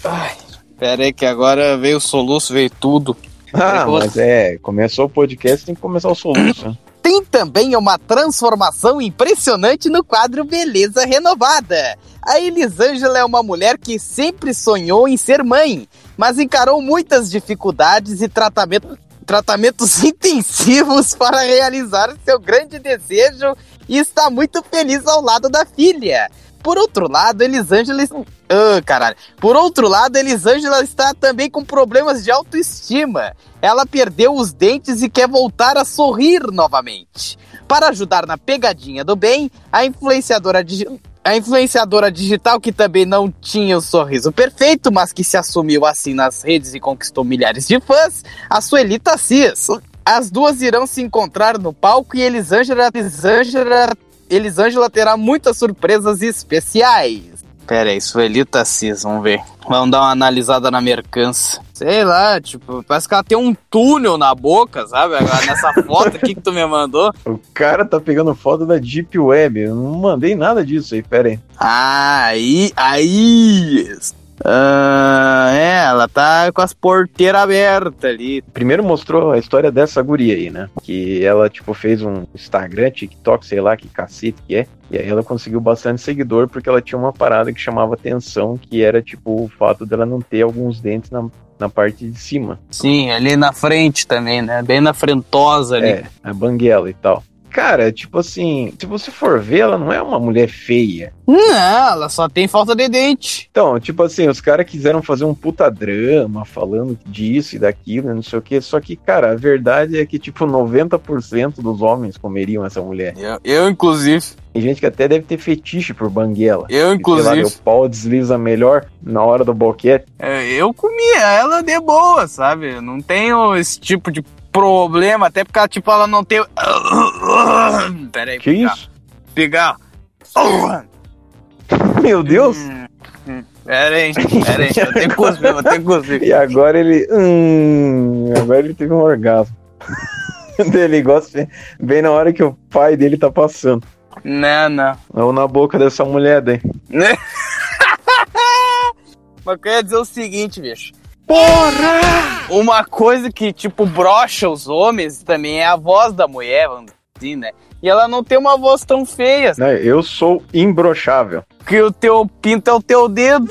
Ai, pera aí que agora veio o soluço, veio tudo. Ah, mas é, começou o podcast, tem que começar o soluço. Tem também uma transformação impressionante no quadro Beleza Renovada. A Elisângela é uma mulher que sempre sonhou em ser mãe, mas encarou muitas dificuldades e tratamento- tratamentos intensivos para realizar seu grande desejo e está muito feliz ao lado da filha. Por outro lado, Elisângela. Ah, caralho. Por outro lado, Elisângela está também com problemas de autoestima. Ela perdeu os dentes e quer voltar a sorrir novamente. Para ajudar na pegadinha do bem, a influenciadora digital. A influenciadora digital, que também não tinha o sorriso perfeito, mas que se assumiu assim nas redes e conquistou milhares de fãs, a Sueli Cis. As duas irão se encontrar no palco e Elisângela, Elisângela, Elisângela terá muitas surpresas especiais. Pera aí, Suelita Cis, vamos ver. Vamos dar uma analisada na mercância. Sei lá, tipo, parece que ela tem um túnel na boca, sabe? Agora, Nessa foto aqui que tu me mandou. O cara tá pegando foto da Deep Web. Eu não mandei nada disso aí, pera aí. Ah, aí, aí. Ah, é, ela tá com as porteiras abertas ali. Primeiro mostrou a história dessa guria aí, né? Que ela, tipo, fez um Instagram, TikTok, sei lá que cacete que é. E aí ela conseguiu bastante seguidor porque ela tinha uma parada que chamava atenção, que era, tipo, o fato dela não ter alguns dentes na, na parte de cima. Sim, ali na frente também, né? Bem na frentosa ali. É, a banguela e tal. Cara, tipo assim, se você for ver, ela não é uma mulher feia. Não, ela só tem falta de dente. Então, tipo assim, os caras quiseram fazer um puta drama falando disso e daquilo, não sei o que. Só que, cara, a verdade é que, tipo, 90% dos homens comeriam essa mulher. Eu, eu, inclusive. Tem gente que até deve ter fetiche por banguela. Eu, Sei lá, inclusive. meu pau desliza melhor na hora do boquete. É, eu comia ela de boa, sabe? Não tenho esse tipo de problema, até porque ela, tipo, ela não tem. Pera aí, Que isso? Pegar. Meu Deus! Pera aí, pera aí, vou ter que cuspir, vou ter que cuspir. E agora ele. Hum, agora ele teve um orgasmo. ele gosta bem na hora que o pai dele tá passando. Não, não. Ou na boca dessa mulher daí. Mas eu queria dizer o seguinte, bicho. Porra! Uma coisa que, tipo, brocha os homens também é a voz da mulher, vamos dizer assim, né? E ela não tem uma voz tão feia. Né, Eu sou imbrochável. Que o teu pinto é o teu dedo.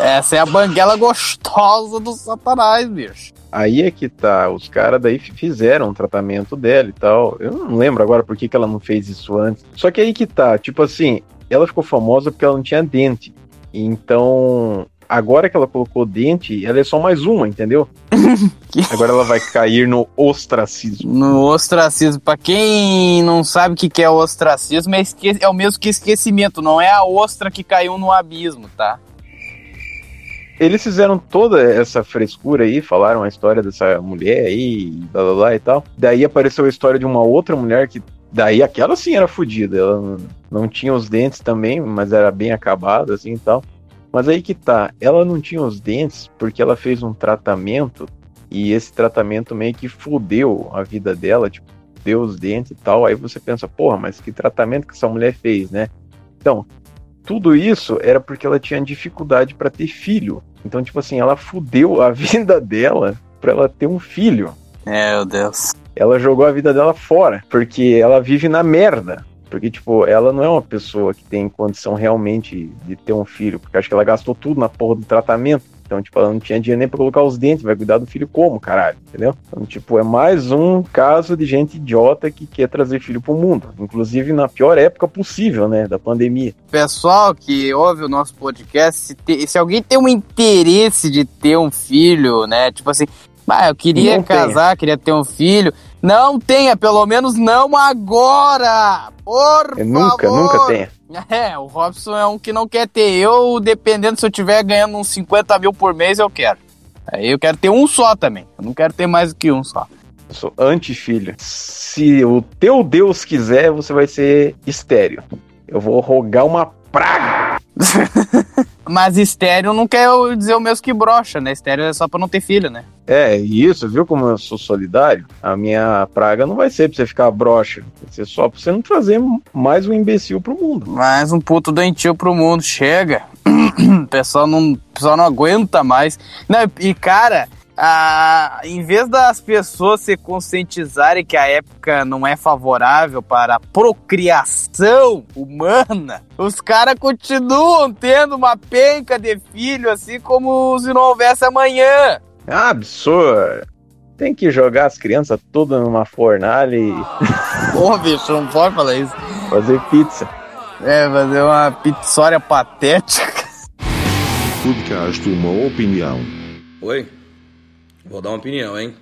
Essa é a banguela gostosa do satanás, bicho. Aí é que tá, os caras daí fizeram um tratamento dela e tal. Eu não lembro agora por que, que ela não fez isso antes. Só que aí que tá, tipo assim, ela ficou famosa porque ela não tinha dente. Então, agora que ela colocou dente, ela é só mais uma, entendeu? agora ela vai cair no ostracismo. No ostracismo. Pra quem não sabe o que que é ostracismo, é, esque- é o mesmo que esquecimento. Não é a ostra que caiu no abismo, tá? Eles fizeram toda essa frescura aí, falaram a história dessa mulher aí, blá blá blá e tal. Daí apareceu a história de uma outra mulher que. Daí aquela sim era fodida. Ela não- não tinha os dentes também, mas era bem acabada assim e tal. Mas aí que tá, ela não tinha os dentes porque ela fez um tratamento e esse tratamento meio que fudeu a vida dela, tipo, deu os dentes e tal. Aí você pensa, porra, mas que tratamento que essa mulher fez, né? Então, tudo isso era porque ela tinha dificuldade para ter filho. Então, tipo assim, ela fudeu a vida dela pra ela ter um filho. Meu Deus. Ela jogou a vida dela fora, porque ela vive na merda. Porque, tipo, ela não é uma pessoa que tem condição realmente de ter um filho, porque acho que ela gastou tudo na porra do tratamento. Então, tipo, ela não tinha dinheiro nem pra colocar os dentes, vai cuidar do filho como, caralho, entendeu? Então, tipo, é mais um caso de gente idiota que quer trazer filho pro mundo. Inclusive na pior época possível, né, da pandemia. Pessoal que ouve o nosso podcast, se, te- se alguém tem um interesse de ter um filho, né? Tipo assim, ah, eu queria Não casar, queria ter um filho. Não tenha, pelo menos não agora! Por É, nunca, favor! nunca tenha. É, o Robson é um que não quer ter. Eu, dependendo se eu tiver ganhando uns 50 mil por mês, eu quero. Aí eu quero ter um só também. Eu não quero ter mais do que um só. Eu sou anti-filho. Se o teu Deus quiser, você vai ser estéreo. Eu vou rogar uma praga. Mas estéreo não quer dizer o mesmo que brocha, né? Estéreo é só pra não ter filho, né? É, isso, viu como eu sou solidário? A minha praga não vai ser pra você ficar broxa. Vai ser só pra você não trazer mais um imbecil pro mundo. Mais um puto doentio pro mundo. Chega. o pessoal não, o pessoal não aguenta mais. Não, e cara, a, em vez das pessoas se conscientizarem que a época não é favorável para a procriação humana, os caras continuam tendo uma penca de filho assim como se não houvesse amanhã. É um absurdo. Tem que jogar as crianças todas numa fornalha e Porra, bicho, não pode falar isso. fazer pizza. É, fazer uma pizzória patética. Podcast Uma Opinião. Oi? Vou dar uma opinião, hein?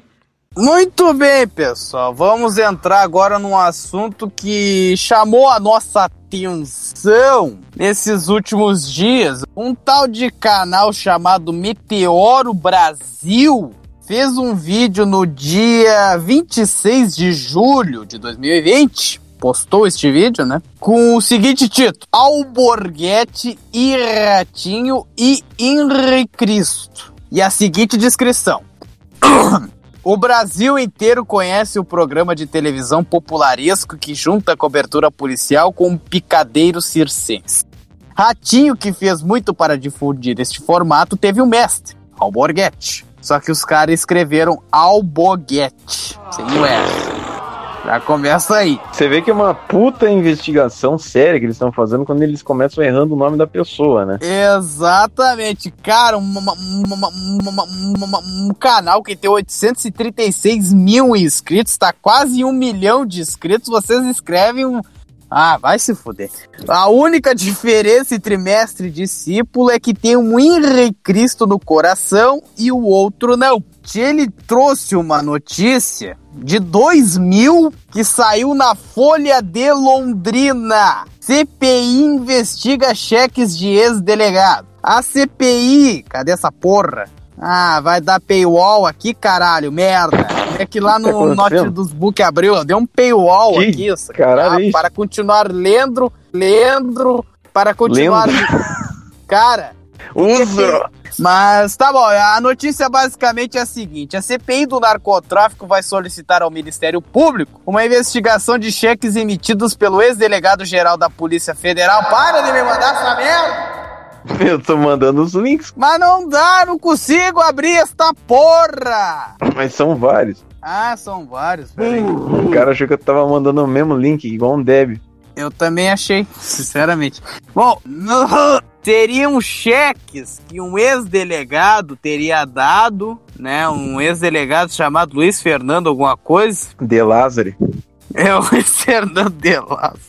Muito bem, pessoal. Vamos entrar agora num assunto que chamou a nossa atenção nesses últimos dias. Um tal de canal chamado Meteoro Brasil fez um vídeo no dia 26 de julho de 2020. Postou este vídeo, né? Com o seguinte título: Alborguete, Iratinho e Henri Cristo. E a seguinte descrição. O Brasil inteiro conhece o programa de televisão popularesco que junta cobertura policial com um picadeiro circense. Ratinho, que fez muito para difundir este formato, teve um mestre, Alborguete. Só que os caras escreveram Alboguete, sem o. Já começa aí. Você vê que é uma puta investigação séria que eles estão fazendo quando eles começam errando o nome da pessoa, né? Exatamente, cara, uma- uma- uma- um canal que tem 836 mil inscritos, tá quase um milhão de inscritos, vocês escrevem um. Ah, vai se fuder. A única diferença entre mestre e discípulo é que tem um Henri Cristo no coração e o outro não. Ele trouxe uma notícia de 2000 que saiu na Folha de Londrina. CPI investiga cheques de ex-delegado. A CPI, cadê essa porra? Ah, vai dar paywall aqui, caralho, merda. É que lá tá no note dos book abriu, deu um paywall Que aqui. isso. caralho Ah, para continuar lendo, lendo, para continuar. Cara. Usa. Mas tá bom, a notícia basicamente é a seguinte: a CPI do narcotráfico vai solicitar ao Ministério Público uma investigação de cheques emitidos pelo ex-delegado-geral da Polícia Federal. Para de me mandar essa merda! Eu tô mandando os links, Mas não dá, não consigo abrir esta porra! mas são vários. Ah, são vários, peraí. O cara achou que eu tava mandando o mesmo link, igual um Deb. Eu também achei, sinceramente. Bom, no- seriam cheques que um ex-delegado teria dado, né? Um ex-delegado chamado Luiz Fernando alguma coisa. De Lázaro. É o Luiz Fernando de Lazo.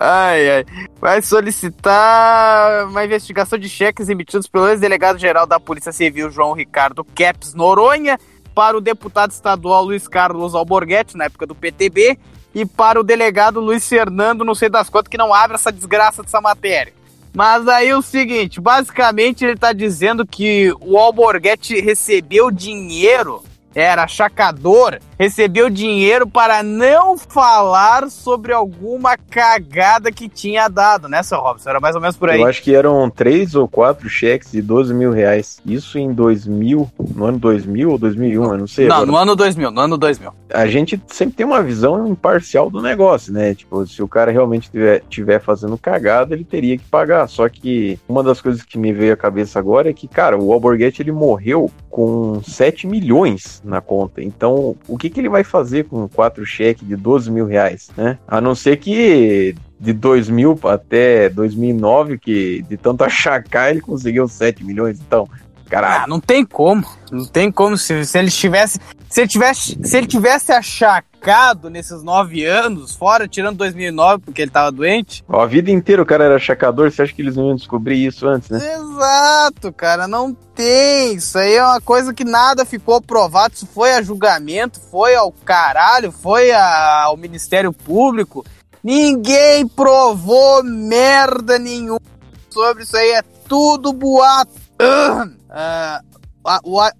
Ai, ai. Vai solicitar uma investigação de cheques emitidos pelo ex-delegado-geral da Polícia Civil, João Ricardo Keps Noronha, para o deputado estadual Luiz Carlos Alborguete, na época do PTB, e para o delegado Luiz Fernando, não sei das quantas, que não abre essa desgraça dessa matéria. Mas aí o seguinte, basicamente ele tá dizendo que o Alborguete recebeu dinheiro, era chacador, recebeu dinheiro para não falar sobre alguma cagada que tinha dado, né, seu Robson? Era mais ou menos por aí. Eu acho que eram três ou quatro cheques de 12 mil reais. Isso em 2000, no ano 2000 ou 2001, eu não sei. Não, agora. no ano 2000, no ano 2000. a gente sempre tem uma visão imparcial do negócio, né? Tipo, se o cara realmente tiver, tiver fazendo cagada, ele teria que pagar. Só que uma das coisas que me veio à cabeça agora é que, cara, o Alborguete ele morreu com 7 milhões na conta. Então, o que, que ele vai fazer com quatro cheques de 12 mil reais, né? A não ser que de 2000 até 2009, que de tanto achacar, ele conseguiu 7 milhões. Então, caralho. Ah, não tem como. Não tem como. Se, se ele tivesse. Se ele tivesse, se ele tivesse achacado nesses nove anos, fora, tirando 2009, porque ele tava doente. Ó, a vida inteira o cara era chacador, você acha que eles não iam descobrir isso antes, né? Exato, cara, não tem. Isso aí é uma coisa que nada ficou provado. Isso foi a julgamento, foi ao caralho, foi a- ao Ministério Público. Ninguém provou merda nenhuma sobre isso aí. É tudo boato. A, o a.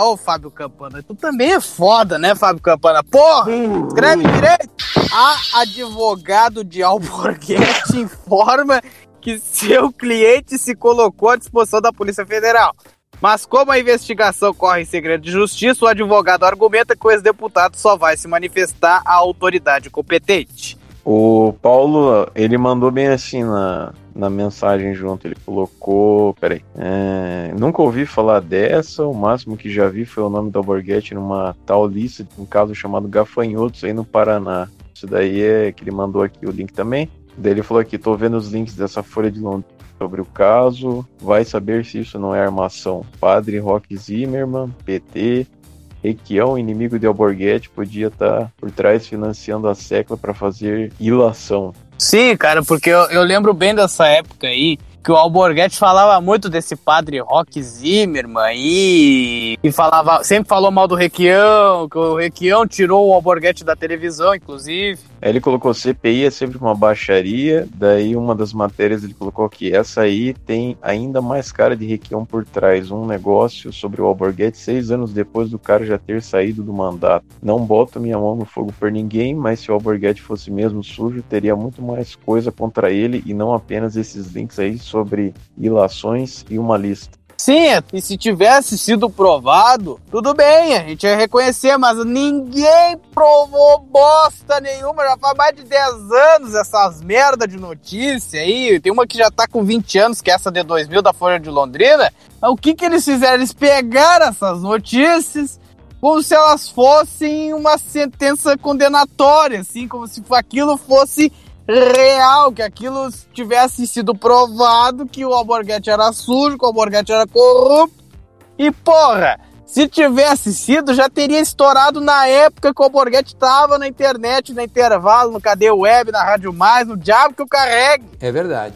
Ô, Fábio Campana, tu também é foda, né, Fábio Campana? Porra! Escreve direito! A advogado de Alborguete informa que seu cliente se colocou à disposição da Polícia Federal. Mas como a investigação corre em segredo de justiça, o advogado argumenta que o ex-deputado só vai se manifestar à autoridade competente. O Paulo, ele mandou bem assim na, na mensagem junto. Ele colocou. Peraí. É, nunca ouvi falar dessa. O máximo que já vi foi o nome da Alborguete numa tal lista, um caso chamado Gafanhotos aí no Paraná. Isso daí é que ele mandou aqui o link também. Daí ele falou aqui: tô vendo os links dessa Folha de Londres sobre o caso. Vai saber se isso não é armação. Padre Rock Zimmermann, PT, Requião, inimigo de Alborguete, podia estar por trás financiando a Secla para fazer ilação. Sim, cara, porque eu, eu lembro bem dessa época aí que o Alborguete falava muito desse padre Rock Zimmermann e, e falava, sempre falou mal do Requião, que o Requião tirou o Alborguete da televisão, inclusive. Ele colocou CPI é sempre uma baixaria, daí uma das matérias ele colocou que essa aí tem ainda mais cara de Requião por trás, um negócio sobre o Alborguete seis anos depois do cara já ter saído do mandato. Não boto minha mão no fogo por ninguém, mas se o Alborguete fosse mesmo sujo, teria muito mais coisa contra ele e não apenas esses links aí sobre ilações e uma lista. Sim, e se tivesse sido provado, tudo bem, a gente ia reconhecer, mas ninguém provou bosta nenhuma. Já faz mais de 10 anos essas merda de notícia aí. Tem uma que já tá com 20 anos, que é essa de 2000 da Folha de Londrina. O que que eles fizeram? Eles pegaram essas notícias como se elas fossem uma sentença condenatória, assim, como se aquilo fosse real, que aquilo tivesse sido provado que o Alborguete era sujo, que o Alborguete era corrupto. E porra, se tivesse sido, já teria estourado na época que o Alborguete tava na internet, no intervalo, no Cadê Web, na Rádio Mais, no diabo que eu carregue. É verdade.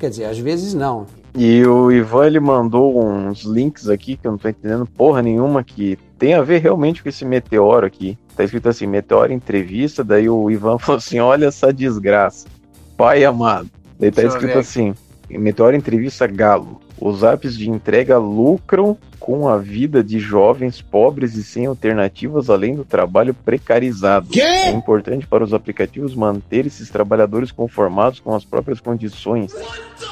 Quer dizer, às vezes não. E o Ivan ele mandou uns links aqui que eu não tô entendendo porra nenhuma que tem a ver realmente com esse meteoro aqui. Tá escrito assim, meteoro entrevista, daí o Ivan falou assim, olha essa desgraça. Pai amado. Daí tá Deixa escrito assim, meteoro entrevista galo. Os apps de entrega lucram com a vida de jovens pobres e sem alternativas, além do trabalho precarizado. É importante para os aplicativos manter esses trabalhadores conformados com as próprias condições.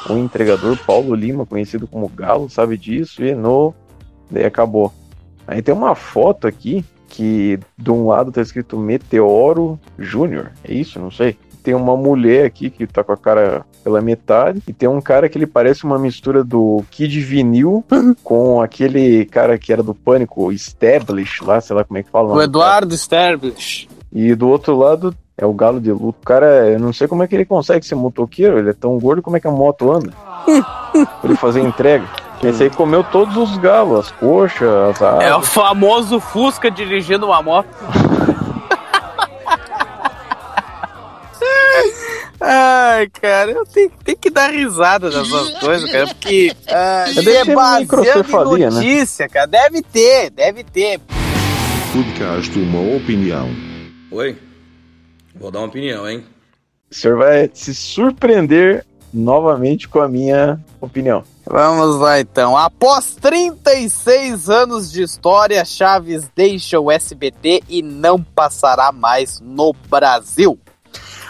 O entregador Paulo Lima, conhecido como Galo, sabe disso e no. Daí acabou. Aí tem uma foto aqui que de um lado tá escrito Meteoro Júnior. É isso? Não sei. Tem uma mulher aqui que tá com a cara pela metade. E tem um cara que ele parece uma mistura do Kid Vinil com aquele cara que era do Pânico, Establish, lá, sei lá como é que fala. O Eduardo Sterblich. E do outro lado é o Galo de Luto. O cara, eu não sei como é que ele consegue ser motoqueiro. Ele é tão gordo como é que a moto anda. pra ele fazer entrega. Esse aí comeu todos os galos, as coxas, as asas. É o famoso Fusca dirigindo uma moto. Ai, cara, eu tenho, tenho que dar risada dessas coisas, cara, porque Deve é ter baseado microcefalia, em né? notícia, cara. Deve ter, deve ter. Podcast Uma Opinião. Oi? Vou dar uma opinião, hein? O senhor vai se surpreender novamente com a minha opinião. Vamos lá então. Após 36 anos de história, Chaves deixa o SBT e não passará mais no Brasil.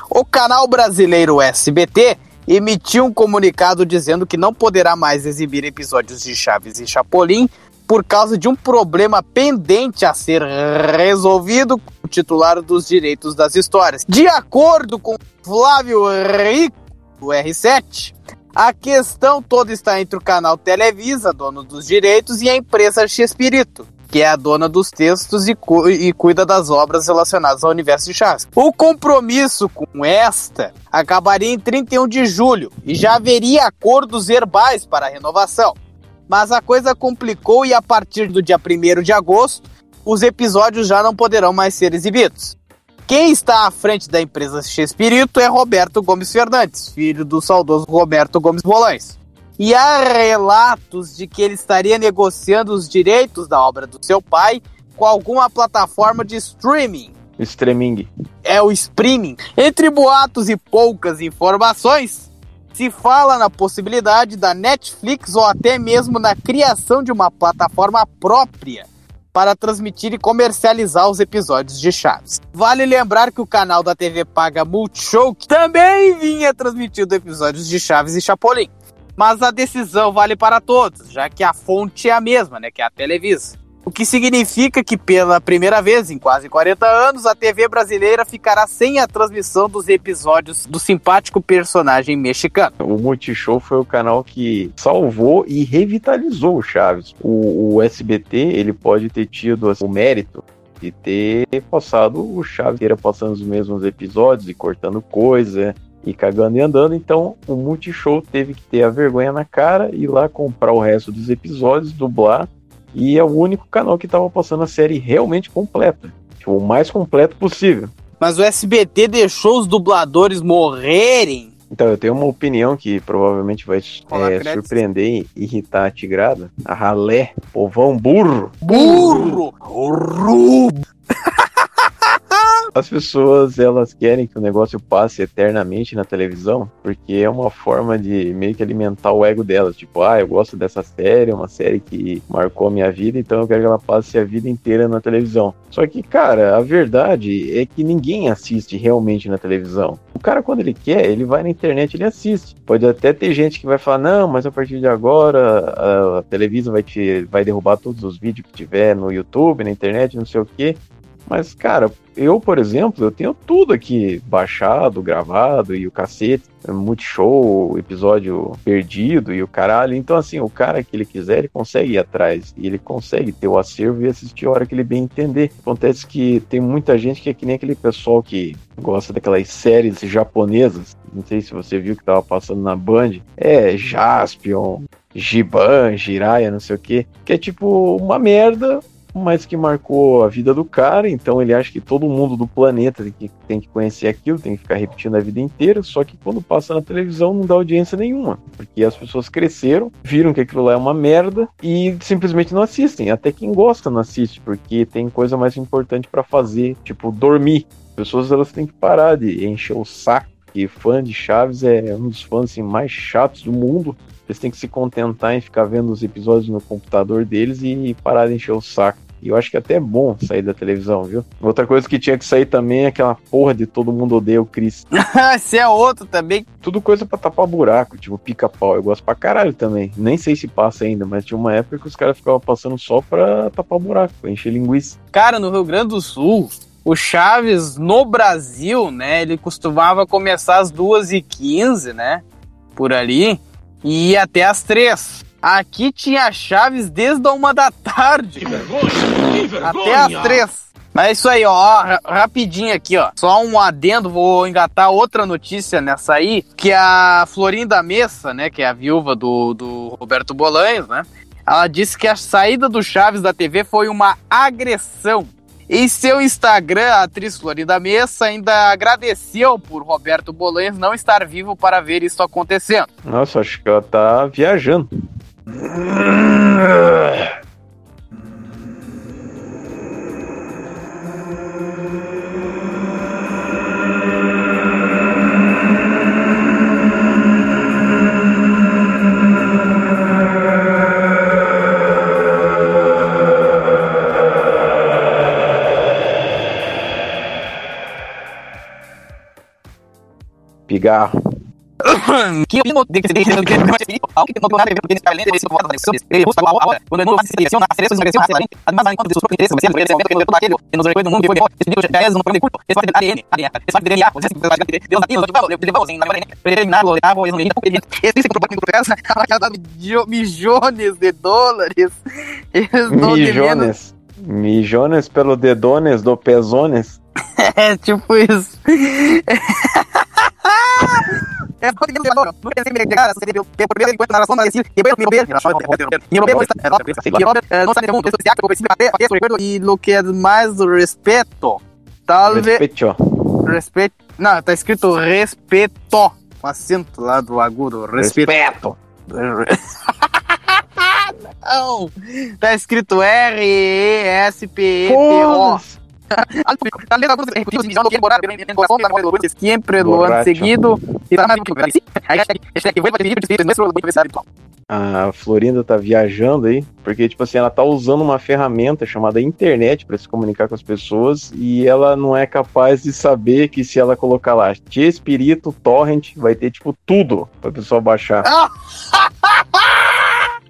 O canal brasileiro SBT emitiu um comunicado dizendo que não poderá mais exibir episódios de Chaves e Chapolin por causa de um problema pendente a ser resolvido com o titular dos direitos das histórias. De acordo com Flávio Rico, do R7, a questão toda está entre o canal Televisa, dono dos direitos, e a empresa X-Espírito, que é a dona dos textos e, cu- e cuida das obras relacionadas ao universo de Chaves. O compromisso com esta acabaria em 31 de julho e já haveria acordos verbais para a renovação. Mas a coisa complicou e a partir do dia 1 de agosto, os episódios já não poderão mais ser exibidos. Quem está à frente da empresa X-Espírito é Roberto Gomes Fernandes, filho do saudoso Roberto Gomes Bolães. E há relatos de que ele estaria negociando os direitos da obra do seu pai com alguma plataforma de streaming. Streaming. É o streaming. Entre boatos e poucas informações, se fala na possibilidade da Netflix ou até mesmo na criação de uma plataforma própria para transmitir e comercializar os episódios de Chaves. Vale lembrar que o canal da TV paga Multishow também vinha transmitindo episódios de Chaves e Chapolin. Mas a decisão vale para todos, já que a fonte é a mesma, né, que é a Televisa. O que significa que pela primeira vez em quase 40 anos, a TV brasileira ficará sem a transmissão dos episódios do simpático personagem mexicano. O Multishow foi o canal que salvou e revitalizou o Chaves. O, o SBT, ele pode ter tido assim, o mérito de ter passado o Chaves inteira passando os mesmos episódios e cortando coisa e cagando e andando. Então o Multishow teve que ter a vergonha na cara e lá comprar o resto dos episódios, dublar. E é o único canal que estava passando a série realmente completa. Tipo, o mais completo possível. Mas o SBT deixou os dubladores morrerem. Então, eu tenho uma opinião que provavelmente vai Olá, é, surpreender e irritar a tigrada. A ralé, povão burro. Burro! Burro! As pessoas, elas querem que o negócio passe eternamente na televisão, porque é uma forma de meio que alimentar o ego delas. Tipo, ah, eu gosto dessa série, é uma série que marcou a minha vida, então eu quero que ela passe a vida inteira na televisão. Só que, cara, a verdade é que ninguém assiste realmente na televisão. O cara, quando ele quer, ele vai na internet e ele assiste. Pode até ter gente que vai falar, não, mas a partir de agora a, a Televisa vai, te, vai derrubar todos os vídeos que tiver no YouTube, na internet, não sei o quê. Mas, cara, eu, por exemplo, eu tenho tudo aqui baixado, gravado e o cacete, multishow, episódio perdido e o caralho. Então, assim, o cara que ele quiser, ele consegue ir atrás e ele consegue ter o acervo e assistir a hora que ele bem entender. Acontece que tem muita gente que é que nem aquele pessoal que gosta daquelas séries japonesas. Não sei se você viu que tava passando na Band. É, Jaspion, Giban, Jiraiya, não sei o que. Que é tipo uma merda, mas que marcou a vida do cara, então ele acha que todo mundo do planeta tem que, tem que conhecer aquilo, tem que ficar repetindo a vida inteira, só que quando passa na televisão não dá audiência nenhuma, porque as pessoas cresceram, viram que aquilo lá é uma merda e simplesmente não assistem. Até quem gosta não assiste, porque tem coisa mais importante pra fazer, tipo dormir. As pessoas elas têm que parar de encher o saco, que fã de Chaves é um dos fãs assim, mais chatos do mundo. Eles têm que se contentar em ficar vendo os episódios no computador deles e parar de encher o saco. E eu acho que até é bom sair da televisão, viu? Outra coisa que tinha que sair também é aquela porra de todo mundo odeia o Chris. Esse é outro também. Tudo coisa pra tapar buraco, tipo pica-pau. Eu gosto pra caralho também. Nem sei se passa ainda, mas tinha uma época que os caras ficavam passando só pra tapar buraco, pra encher linguiça. Cara, no Rio Grande do Sul, o Chaves no Brasil, né? Ele costumava começar às 2h15, né? Por ali. E ir até às 3 Aqui tinha Chaves desde a uma da tarde. Que vergonha! Que vergonha! Até às 3 mas é isso aí, ó, ra- rapidinho aqui, ó. Só um adendo, vou engatar outra notícia nessa aí, que a Florinda Messa, né, que é a viúva do, do Roberto Bolanhos, né, ela disse que a saída do Chaves da TV foi uma agressão. Em seu Instagram, a atriz Florinda Messa ainda agradeceu por Roberto Bolanhos não estar vivo para ver isso acontecendo. Nossa, acho que ela tá viajando. Pigarro. Que eu de que se deixe que algo que não nada a ver com o talento desse voto da eleição ele busca a hora quando não faz seleção na seleção emagreceu na seleção además enquanto seus próprios interesses mas ele é o todo aquele que nos recorda no mundo que foi bom esse nível é no programa de culto esse parte do ADN ADN esse parte do DNA você que Deus aqui no tipo ele vai usando na verdade preliminar o oitavo o exame ele esse que propõe pro peça ela já dá milhões de dólares eles devendo Mijones. Mijones pelo dedones do pezones. é tipo isso É porque ele falou, não dizer que cara, você deu por primeiro enquanto narração da Sil, e bem meu bem, e meu bem está, e Robert não sabe como texto se acha esse até até recuerdo e lo que é mais respeto. Talvez Respeito. respeito. Não, tá escrito respeto, com acento lá do agudo, respeto. Não, tá escrito R E S P E T O. Al público, tal vez algunos ejecutivos iniciaron que elaborar en corazón la mujer de Borracho. seguido que a a Florinda tá viajando aí, porque, tipo assim, ela tá usando uma ferramenta chamada internet para se comunicar com as pessoas e ela não é capaz de saber que se ela colocar lá Te Espírito, Torrent, vai ter, tipo, tudo pra pessoa baixar.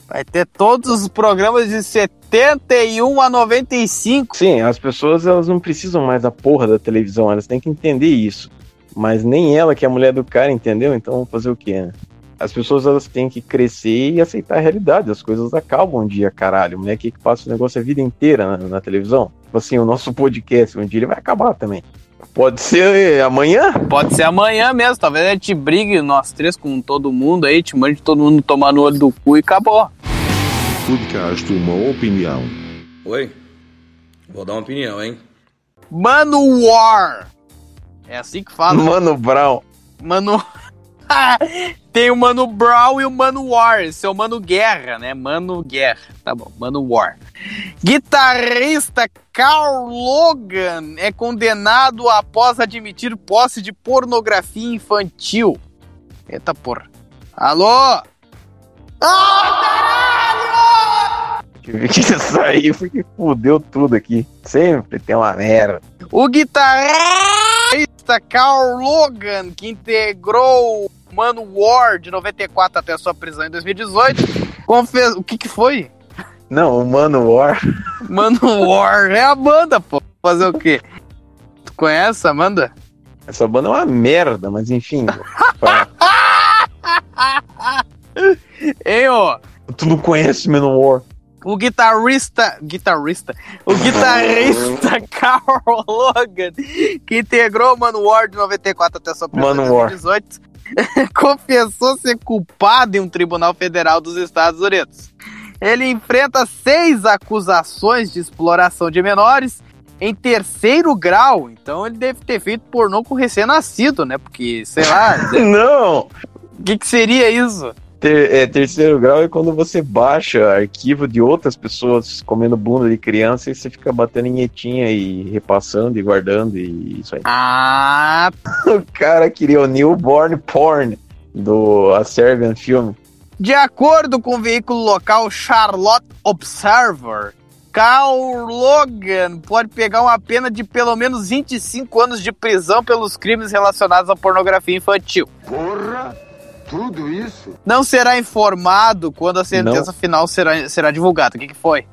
Vai ter todos os programas de 71 a 95. Sim, as pessoas elas não precisam mais da porra da televisão, elas têm que entender isso. Mas nem ela, que é a mulher do cara, entendeu? Então fazer o quê, né? As pessoas elas têm que crescer e aceitar a realidade. As coisas acabam um dia, caralho. Mulher que passa o negócio a vida inteira na, na televisão. Tipo assim, o nosso podcast, um dia ele vai acabar também. Pode ser amanhã? Pode ser amanhã mesmo. Talvez a gente brigue nós três com todo mundo aí, te mande todo mundo tomar no olho do cu e acabou. Podcast uma opinião. Oi? Vou dar uma opinião, hein? Mano War. É assim que fala. Mano Brown. Mano. Tem o Mano Brown e o Mano War. Esse é o Mano Guerra, né? Mano Guerra. Tá bom, Mano War. Guitarrista Carl Logan é condenado após admitir posse de pornografia infantil. Eita porra. Alô? Tive que sair porque fudeu tudo aqui. Sempre tem uma merda. O guitarrista Carl Logan, que integrou o Mano War de 94 até a sua prisão em 2018, confess... O que que foi? Não, o Mano War. Mano War é a banda, pô. Fazer o quê? Tu conhece a Amanda? Essa banda é uma merda, mas enfim. Hein, ó? Tu não conhece Manowar. O guitarrista. Guitarrista. O guitarrista Carl Logan, que integrou o Manowar de 94 até sua prisão em Manowar. 2018, confessou ser culpado em um tribunal federal dos Estados Unidos. Ele enfrenta seis acusações de exploração de menores em terceiro grau. Então ele deve ter feito pornô com recém-nascido, né? Porque, sei lá. Não! O que, que seria isso? Ter- é, terceiro grau é quando você baixa arquivo de outras pessoas comendo bunda de criança e você fica batendo em etinha e repassando e guardando e isso aí. Ah! O cara queria o newborn porn do A Serbian Film. De acordo com o veículo local Charlotte Observer, Carl Logan pode pegar uma pena de pelo menos 25 anos de prisão pelos crimes relacionados à pornografia infantil. Porra! Tudo isso? Não será informado quando a sentença final será, será divulgada. O que, que foi?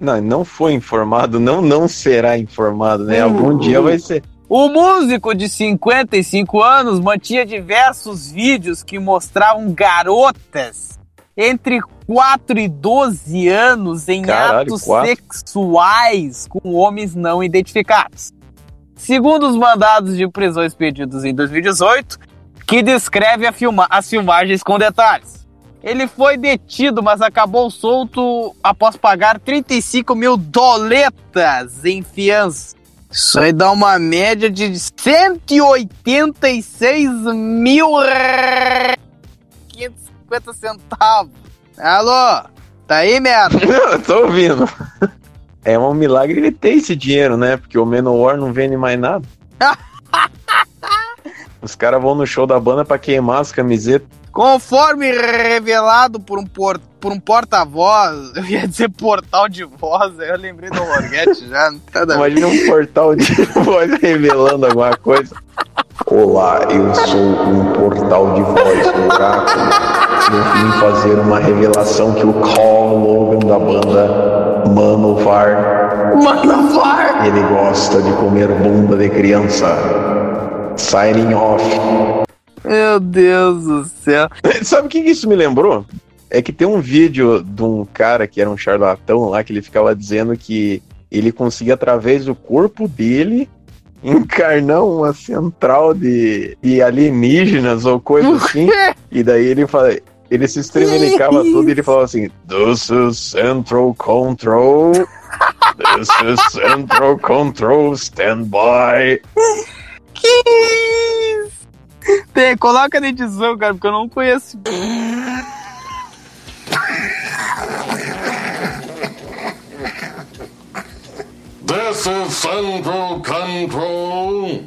Não, não foi informado, não não será informado, né? Algum dia vai ser. O músico de 55 anos mantinha diversos vídeos que mostravam garotas entre 4 e 12 anos em Caralho, atos quatro? sexuais com homens não identificados. Segundo os mandados de prisão expedidos em 2018, que descreve a filma- as filmagens com detalhes. Ele foi detido, mas acabou solto após pagar 35 mil doletas em fiança. Isso aí dá uma média de 186 mil 550 centavos. Alô? Tá aí, merda? Eu tô ouvindo. É um milagre ele ter esse dinheiro, né? Porque o Manowar não vende mais nada. Os caras vão no show da banda pra queimar as camisetas. Conforme revelado por um, por, por um porta-voz, eu ia dizer portal de voz, aí eu lembrei do Morguete já. Nada. Imagina um portal de voz revelando alguma coisa. Olá, eu sou um portal de voz do oráculo. Eu vim fazer uma revelação que o Carl Logan da banda Manovar. Manovar! Ele gosta de comer bunda de criança. Signing off. Meu Deus do céu. Sabe o que isso me lembrou? É que tem um vídeo de um cara que era um charlatão lá, que ele ficava dizendo que ele conseguia, através do corpo dele, encarnar uma central de, de alienígenas ou coisa assim. E daí ele fala. Ele se estremelicava tudo e ele falava assim: This is Central Control. This is Central Control, stand by. Tem, coloca na edição, cara, porque eu não conheço. This is Central Control.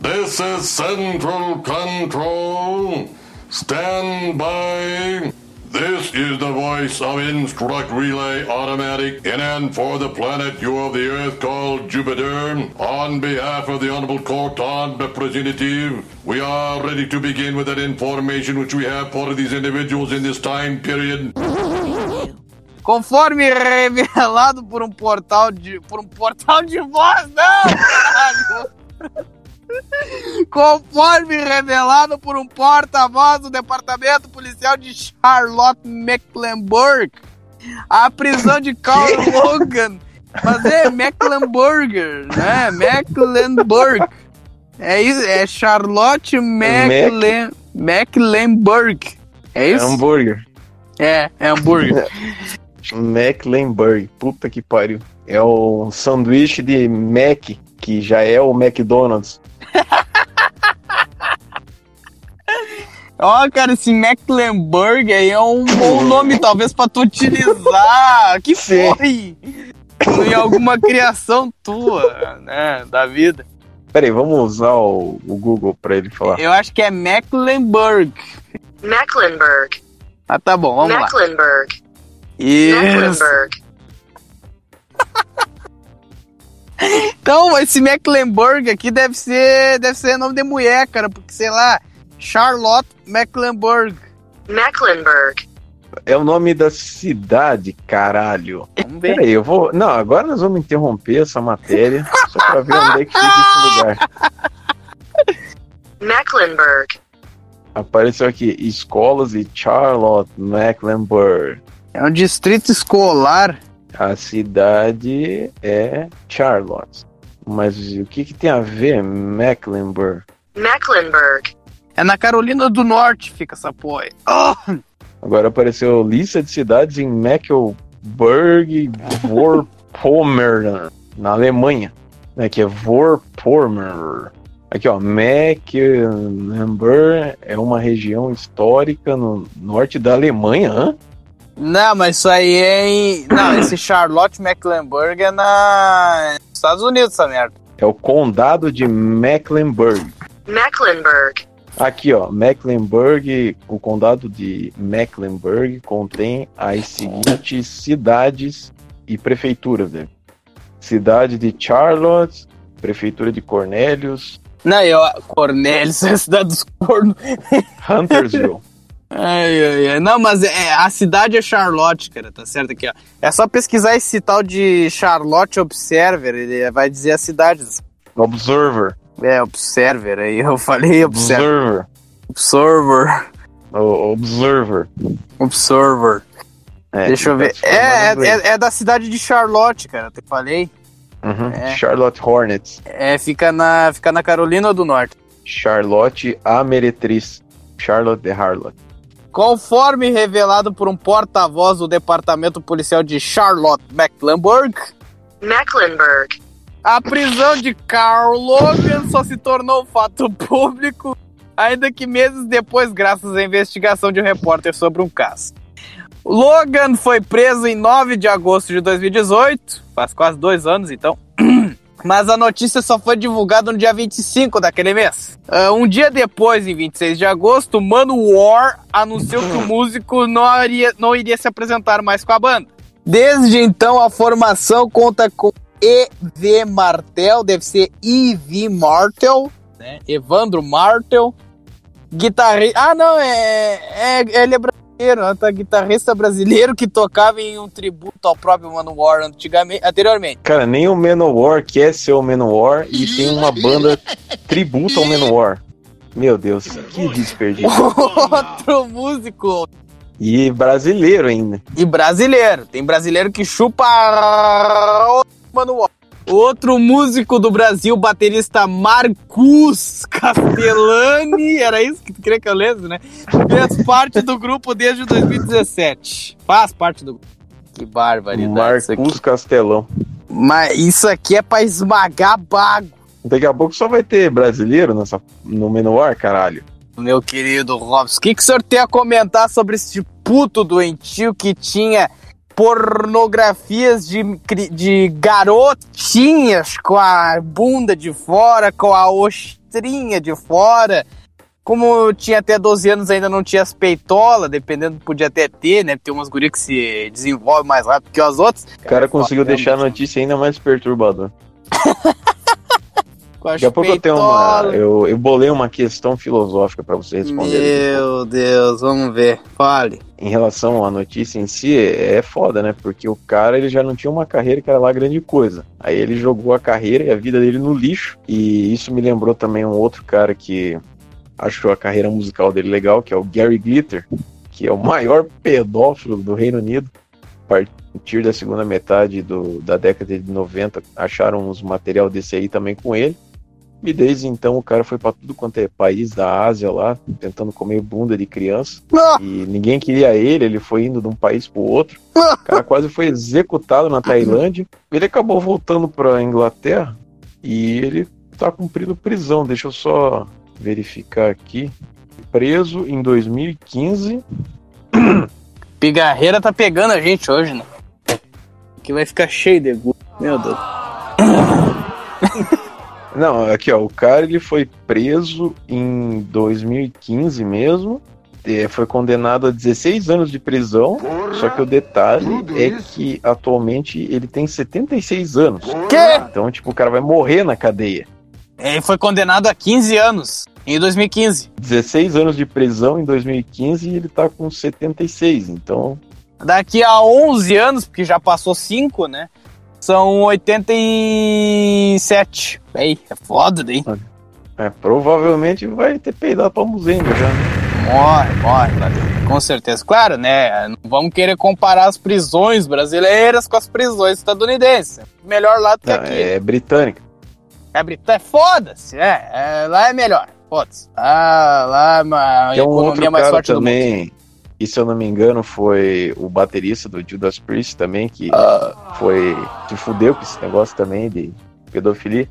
This is Central Control. Stand by. This is the voice of Instruct Relay Automatic in and for the planet you of the Earth called Jupiter. On behalf of the Honorable Court on Representative, we are ready to begin with that information which we have for these individuals in this time period. Conforme revelado por um portal de. Por um portal de voz, não! Conforme revelado por um porta-voz do Departamento Policial de Charlotte Mecklenburg, a prisão de Carl Logan. Mas é Mecklenburger, né? Mecklenburg. É isso, é Charlotte Mecklen, Mecklenburg. É isso? Hambúrguer. É, é hambúrguer. Mecklenburg. Puta que pariu. É o sanduíche de Mac, que já é o McDonald's. Ó, cara, esse Mecklenburg aí é um bom nome, talvez, pra tu utilizar. Que foi? Em alguma criação tua, né, da vida. Peraí, vamos usar o, o Google pra ele falar. Eu acho que é Mecklenburg. Mecklenburg. Ah, tá bom, vamos lá. Mecklenburg. Isso. Mecklenburg. Então, esse Mecklenburg aqui deve ser, deve ser nome de mulher, cara, porque sei lá, Charlotte Mecklenburg. Mecklenburg. É o nome da cidade, caralho. Vamos ver. Peraí, eu vou. Não, agora nós vamos interromper essa matéria só pra ver onde é que fica esse lugar. Mecklenburg. Apareceu aqui: escolas de Charlotte Mecklenburg. É um distrito escolar. A cidade é Charlotte. Mas o que, que tem a ver Mecklenburg? Mecklenburg. É na Carolina do Norte fica essa porra. Oh! Agora apareceu lista de cidades em Mecklenburg, Vorpommern, na Alemanha. Aqui é Vorpommern. Aqui, ó, Mecklenburg é uma região histórica no norte da Alemanha. Hã? Não, mas isso aí é em. Não, esse Charlotte Mecklenburg é na. nos Estados Unidos, essa merda. É o condado de Mecklenburg. Mecklenburg. Aqui, ó, Mecklenburg, o condado de Mecklenburg contém as seguintes cidades e prefeituras, né? Cidade de Charlotte, prefeitura de Cornelius, Não, eu. Cornelius é a cidade dos cornos. Huntersville. Ai, ai, ai. Não, mas é, a cidade é Charlotte, cara, tá certo aqui, ó. É só pesquisar esse tal de Charlotte Observer, ele vai dizer a cidade. Observer. É, Observer, aí eu falei Observer. Observer. Observer. Observer. Observer. É, Deixa eu ver. tá É, é, é, da cidade de Charlotte, cara, te falei. Uhum. é. Charlotte Hornets. É, fica na, fica na Carolina do Norte. Charlotte a Meretriz. Charlotte de Harlot. Conforme revelado por um porta-voz do Departamento Policial de Charlotte Mecklenburg, Mecklenburg. a prisão de Carl Logan só se tornou fato público, ainda que meses depois, graças à investigação de um repórter sobre um caso. Logan foi preso em 9 de agosto de 2018, faz quase dois anos então. Mas a notícia só foi divulgada no dia 25 daquele mês. Ah, um dia depois, em 26 de agosto, Mano War anunciou que o músico não iria, não iria se apresentar mais com a banda. Desde então, a formação conta com E.V. Martel, deve ser E.V. Martel, né? Evandro Martel, guitarrista. Ah, não, é, é- ele é brasileiro, né? tá? guitarrista brasileiro que tocava em um tributo ao próprio Manowar antigamente, anteriormente. Cara, nem o Manowar quer ser o Manowar e tem uma banda tributo ao Manowar. Meu Deus, que desperdício. Outro músico E brasileiro ainda. e brasileiro. Tem brasileiro que chupa Manowar. Outro músico do Brasil, baterista Marcus Castellani, era isso que tu queria que eu lesse, né? Fez parte do grupo desde 2017. Faz parte do grupo. Que barbaridade. Marcus Castelão. Mas isso aqui é pra esmagar bago, Daqui a pouco só vai ter brasileiro nessa, no Manowar, caralho. meu querido Robson. O que, que o senhor tem a comentar sobre esse puto doentio que tinha pornografias de, de garotinhas com a bunda de fora, com a ostrinha de fora, como tinha até 12 anos ainda não tinha as peitolas, dependendo, podia até ter, né? Tem umas gurias que se desenvolvem mais rápido que as outras. O cara conseguiu deixar a notícia ainda mais perturbadora. Com as Daqui a pouco eu tenho uma. Eu, eu bolei uma questão filosófica pra você responder. Meu Deus, vamos ver. Fale. Em relação à notícia em si, é é foda, né? Porque o cara ele já não tinha uma carreira que era lá grande coisa. Aí ele jogou a carreira e a vida dele no lixo. E isso me lembrou também um outro cara que achou a carreira musical dele legal, que é o Gary Glitter, que é o maior pedófilo do Reino Unido. A partir da segunda metade do- da década de 90, acharam uns material desse aí também com ele. E desde então o cara foi pra tudo quanto é país da Ásia lá, tentando comer bunda de criança. E ninguém queria ele, ele foi indo de um país pro outro. O cara quase foi executado na Tailândia. Ele acabou voltando pra Inglaterra e ele tá cumprindo prisão. Deixa eu só verificar aqui. Preso em 2015. Pigarreira tá pegando a gente hoje, né? Que vai ficar cheio de. Meu Deus. Não, aqui ó, o cara ele foi preso em 2015 mesmo. Foi condenado a 16 anos de prisão. Só que o detalhe é que atualmente ele tem 76 anos. Quê? Então, tipo, o cara vai morrer na cadeia. Ele foi condenado a 15 anos em 2015. 16 anos de prisão em 2015 e ele tá com 76. Então, Daqui a 11 anos, porque já passou 5, né? São 87. Ei, é foda daí. é, provavelmente vai ter peidado pra muzenga já. né? Morre, morre, com certeza. Claro, né? Não vamos querer comparar as prisões brasileiras com as prisões estadunidenses. Melhor lá do que aqui. é britânica. É Britânia, foda-se, é, é, Lá é melhor, foda-se. Ah, lá é uma Tem um outro economia mais cara forte do mundo. E se eu não me engano, foi o baterista do Judas Priest também, que Ah. foi. se fudeu com esse negócio também de pedofilia.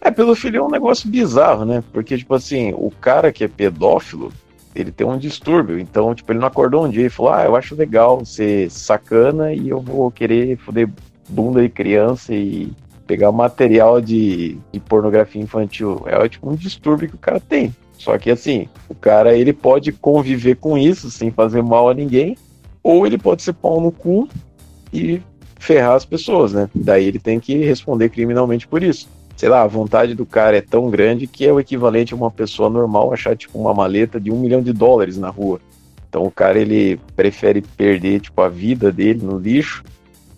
É, pedofilia é um negócio bizarro, né? Porque, tipo assim, o cara que é pedófilo, ele tem um distúrbio. Então, tipo, ele não acordou um dia e falou: Ah, eu acho legal ser sacana e eu vou querer fuder bunda de criança e pegar material de, de pornografia infantil. É tipo um distúrbio que o cara tem. Só que assim, o cara ele pode conviver com isso sem fazer mal a ninguém, ou ele pode ser pau no cu e ferrar as pessoas, né? Daí ele tem que responder criminalmente por isso. Sei lá, a vontade do cara é tão grande que é o equivalente a uma pessoa normal achar tipo uma maleta de um milhão de dólares na rua. Então o cara ele prefere perder tipo a vida dele no lixo,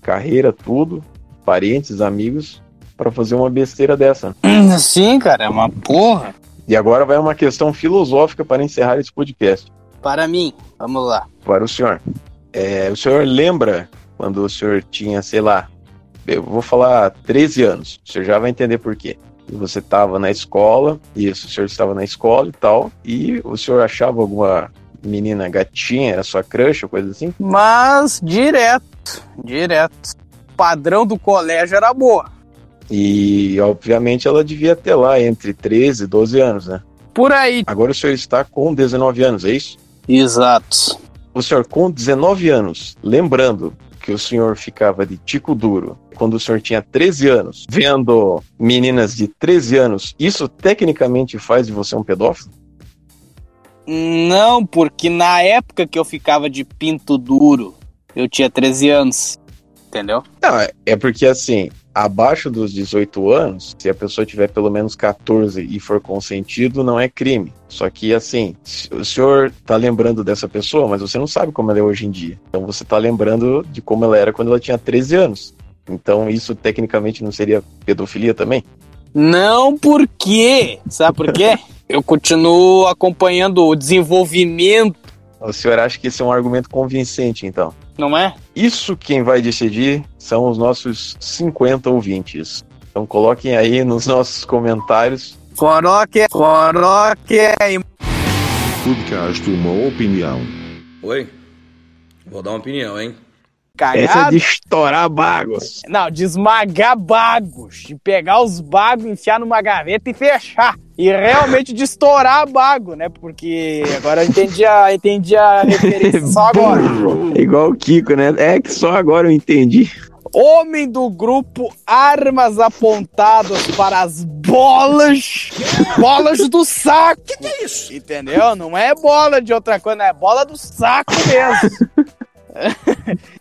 carreira, tudo, parentes, amigos, para fazer uma besteira dessa. Sim, cara, é uma porra. E agora vai uma questão filosófica para encerrar esse podcast. Para mim, vamos lá. Para o senhor. É, o senhor lembra quando o senhor tinha, sei lá, eu vou falar 13 anos, o senhor já vai entender por quê. Você estava na escola, isso, o senhor estava na escola e tal, e o senhor achava alguma menina gatinha, era sua crush ou coisa assim? Mas direto, direto. O padrão do colégio era boa. E obviamente ela devia ter lá entre 13 e 12 anos, né? Por aí. Agora o senhor está com 19 anos, é isso? Exato. O senhor com 19 anos, lembrando que o senhor ficava de tico duro quando o senhor tinha 13 anos, vendo meninas de 13 anos, isso tecnicamente faz de você um pedófilo? Não, porque na época que eu ficava de pinto duro, eu tinha 13 anos. Entendeu? Não, é- é porque assim, abaixo dos 18 anos, se a pessoa tiver pelo menos 14 e for consentido, não é crime. Só que assim, o senhor tá lembrando dessa pessoa, mas você não sabe como ela é hoje em dia. Então você tá lembrando de como ela era quando ela tinha 13 anos. Então isso tecnicamente não seria pedofilia também? Não porque. Sabe por quê? eu continuo acompanhando o desenvolvimento, O senhor acha que esse é um argumento convincente, então? Não é? Isso quem vai decidir são os nossos 50 ouvintes. Então coloquem aí nos nossos comentários. Coroque, coroque. Podcast Uma Opinião. Oi? Vou dar uma opinião, hein? Cagado. Essa é de estourar bagos. Não, de esmagar bagos. De pegar os bagos, enfiar numa gaveta e fechar. E realmente de estourar bago, né? Porque agora eu entendi a, entendi a referência só agora. Igual o Kiko, né? É que só agora eu entendi. Homem do grupo Armas Apontadas para as bolas. Bolas do saco. Que que é isso? Entendeu? Não é bola de outra coisa, não é bola do saco mesmo.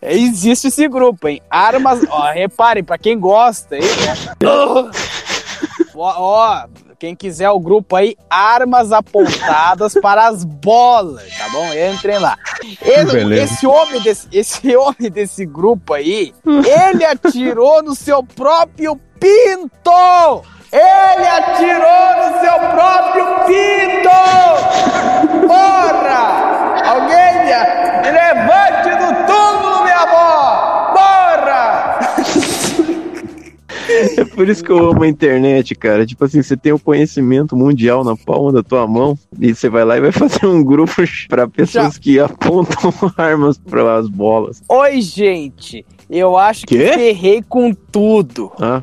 Existe esse grupo, hein? Armas. Ó, reparem, pra quem gosta, hein? Ó, ó, quem quiser o grupo aí, armas apontadas para as bolas, tá bom? Entrem lá. Ele- esse, homem desse, esse homem desse grupo aí, ele atirou no seu próprio pinto! Ele atirou no seu próprio pinto! Porra! Alguém me, me levante do túmulo, minha avó! Porra! É por isso que eu amo a internet, cara. Tipo assim, você tem o conhecimento mundial na palma da tua mão e você vai lá e vai fazer um grupo pra pessoas que apontam armas para as bolas. Oi, gente! Eu acho que Quê? ferrei com tudo. Ah.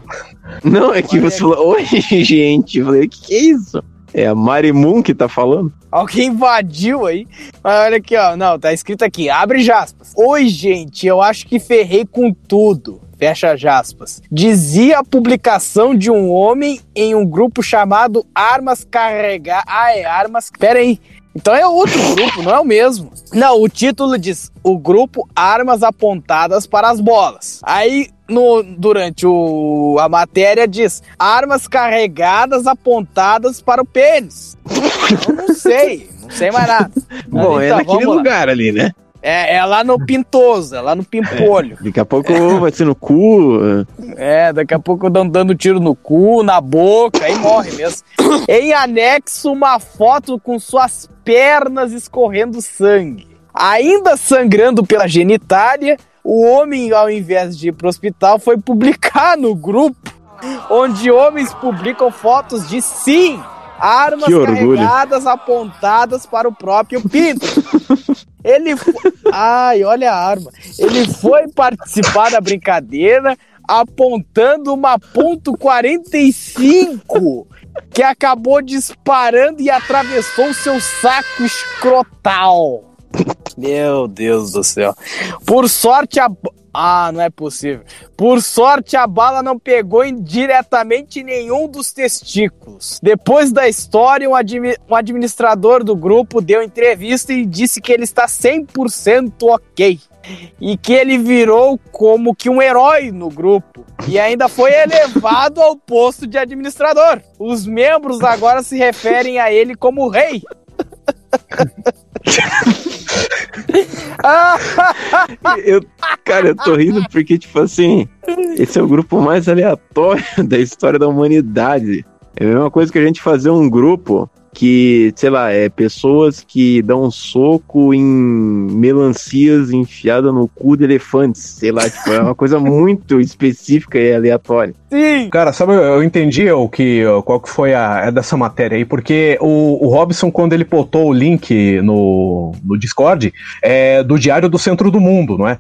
Não, é que você falou, oi, gente. Eu falei, o que, que é isso? É a Marimun que tá falando? Alguém invadiu aí. Mas olha aqui, ó. Não, tá escrito aqui. Abre aspas. Oi, gente. Eu acho que ferrei com tudo. Fecha aspas. Dizia a publicação de um homem em um grupo chamado Armas Carregar. Ah, é Armas. Pera aí. Então é outro grupo, não é o mesmo. Não, o título diz: O grupo Armas Apontadas para as Bolas. Aí, no, durante o, a matéria, diz: Armas carregadas apontadas para o pênis. Eu não sei, não sei mais nada. Bom, é então, naquele lugar ali, né? É, é lá no Pintoso, é lá no Pimpolho. Daqui a pouco vai ser no cu. É, daqui a pouco dando, dando tiro no cu, na boca, aí morre mesmo. em anexo, uma foto com suas pernas escorrendo sangue. Ainda sangrando pela genitália, o homem, ao invés de ir pro hospital, foi publicar no grupo, onde homens publicam fotos de sim, armas carregadas apontadas para o próprio pinto. Ele foi... Ai, olha a arma. Ele foi participar da brincadeira apontando uma ponto 45 que acabou disparando e atravessou seu saco escrotal. Meu Deus do céu. Por sorte a Ah, não é possível. Por sorte a bala não pegou em diretamente nenhum dos testículos. Depois da história, um, admi- um administrador do grupo deu entrevista e disse que ele está 100% ok. E que ele virou como que um herói no grupo. E ainda foi elevado ao posto de administrador. Os membros agora se referem a ele como rei. Eu, cara, eu tô rindo porque, tipo assim, esse é o grupo mais aleatório da história da humanidade. É a mesma coisa que a gente fazer um grupo que, sei lá, é pessoas que dão um soco em melancias enfiadas no cu de elefantes. Sei lá, tipo, é uma coisa muito específica e aleatória. Sim! Cara, sabe, eu entendi o que, qual que foi a é dessa matéria aí, porque o, o Robson, quando ele botou o link no, no Discord, é do Diário do Centro do Mundo, não é?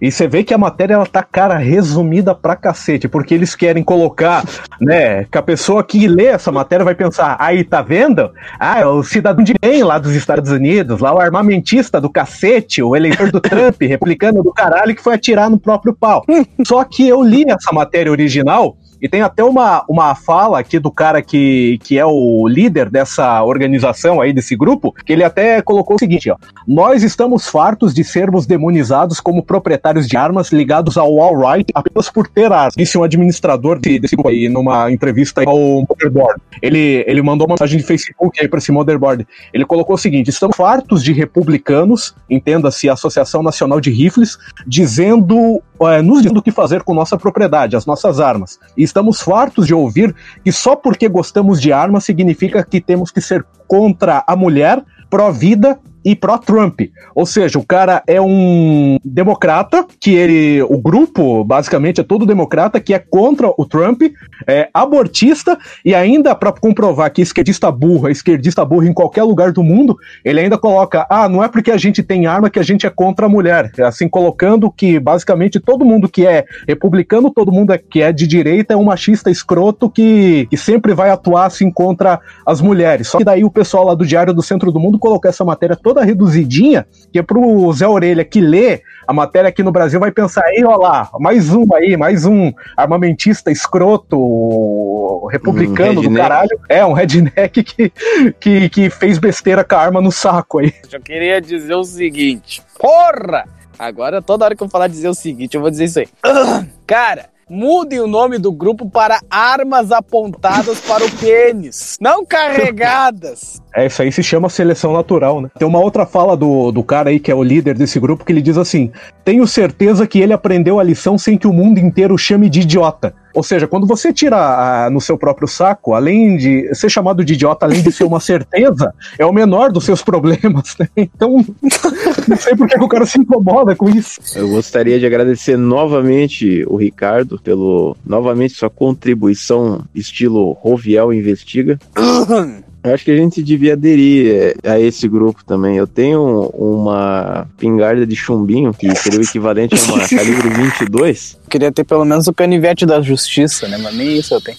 E você vê que a matéria, ela tá, cara, resumida pra cacete, porque eles querem colocar, né, que a pessoa que lê essa matéria vai pensar, aí, tá vendo? Ah, o cidadão de bem lá dos Estados Unidos, lá o armamentista do cacete, o eleitor do Trump, replicando do caralho, que foi atirar no próprio pau. Só que eu li essa matéria original e tem até uma, uma fala aqui do cara que, que é o líder dessa organização aí, desse grupo, que ele até colocou o seguinte, ó. Nós estamos fartos de sermos demonizados como proprietários de armas ligados ao alt-right apenas por ter armas. Disse um administrador de- desse grupo aí numa entrevista ao Motherboard. Ele, ele mandou uma mensagem de Facebook aí pra esse Motherboard. Ele colocou o seguinte, estamos fartos de republicanos, entenda-se a Associação Nacional de Rifles, dizendo, eh, nos dizendo o que fazer com nossa propriedade, as nossas armas. E estamos fartos de ouvir que só porque gostamos de armas significa que temos que ser contra a mulher, pró-vida e pró-Trump. Ou seja, o cara é um democrata, que ele. O grupo, basicamente, é todo democrata, que é contra o Trump, é abortista, e ainda, para comprovar que esquerdista burro é esquerdista burro em qualquer lugar do mundo, ele ainda coloca: ah, não é porque a gente tem arma que a gente é contra a mulher. Assim, colocando que basicamente todo mundo que é republicano, todo mundo é- que é de direita é um machista escroto que, que sempre vai atuar assim contra as mulheres. Só que daí o pessoal lá do Diário do Centro do Mundo colocou essa matéria toda toda reduzidinha, que é pro Zé Orelha que lê a matéria aqui no Brasil vai pensar, aí, ó lá, mais um aí, mais um armamentista escroto republicano Um do caralho. É, um redneck que, que, que fez besteira com a arma no saco aí. Eu queria dizer o seguinte. Porra! Agora, toda hora que eu falar dizer o seguinte, eu vou dizer isso aí. Cara, mudem o nome do grupo para Armas Apontadas para o Pênis. Não carregadas. É, isso aí se chama seleção natural, né? Tem uma outra fala do, do cara aí que é o líder desse grupo que ele diz assim: Tenho certeza que ele aprendeu a lição sem que o mundo inteiro chame de idiota. Ou seja, quando você tira ah, no seu próprio saco, além de ser chamado de idiota, além de ser uma certeza, é o menor dos seus problemas, né? Então, não sei por que o cara se incomoda com isso. Eu gostaria de agradecer novamente o Ricardo pelo novamente sua contribuição estilo Roviel Investiga. Eu acho que a gente devia aderir eh, a esse grupo também. Eu tenho uma pingarda de chumbinho, que seria o equivalente a uma calibre 22. Queria ter pelo menos o canivete da justiça, né? Mas nem isso eu tenho.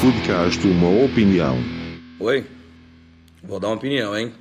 Podcast Uma Opinião. Oi? Vou dar uma opinião, hein?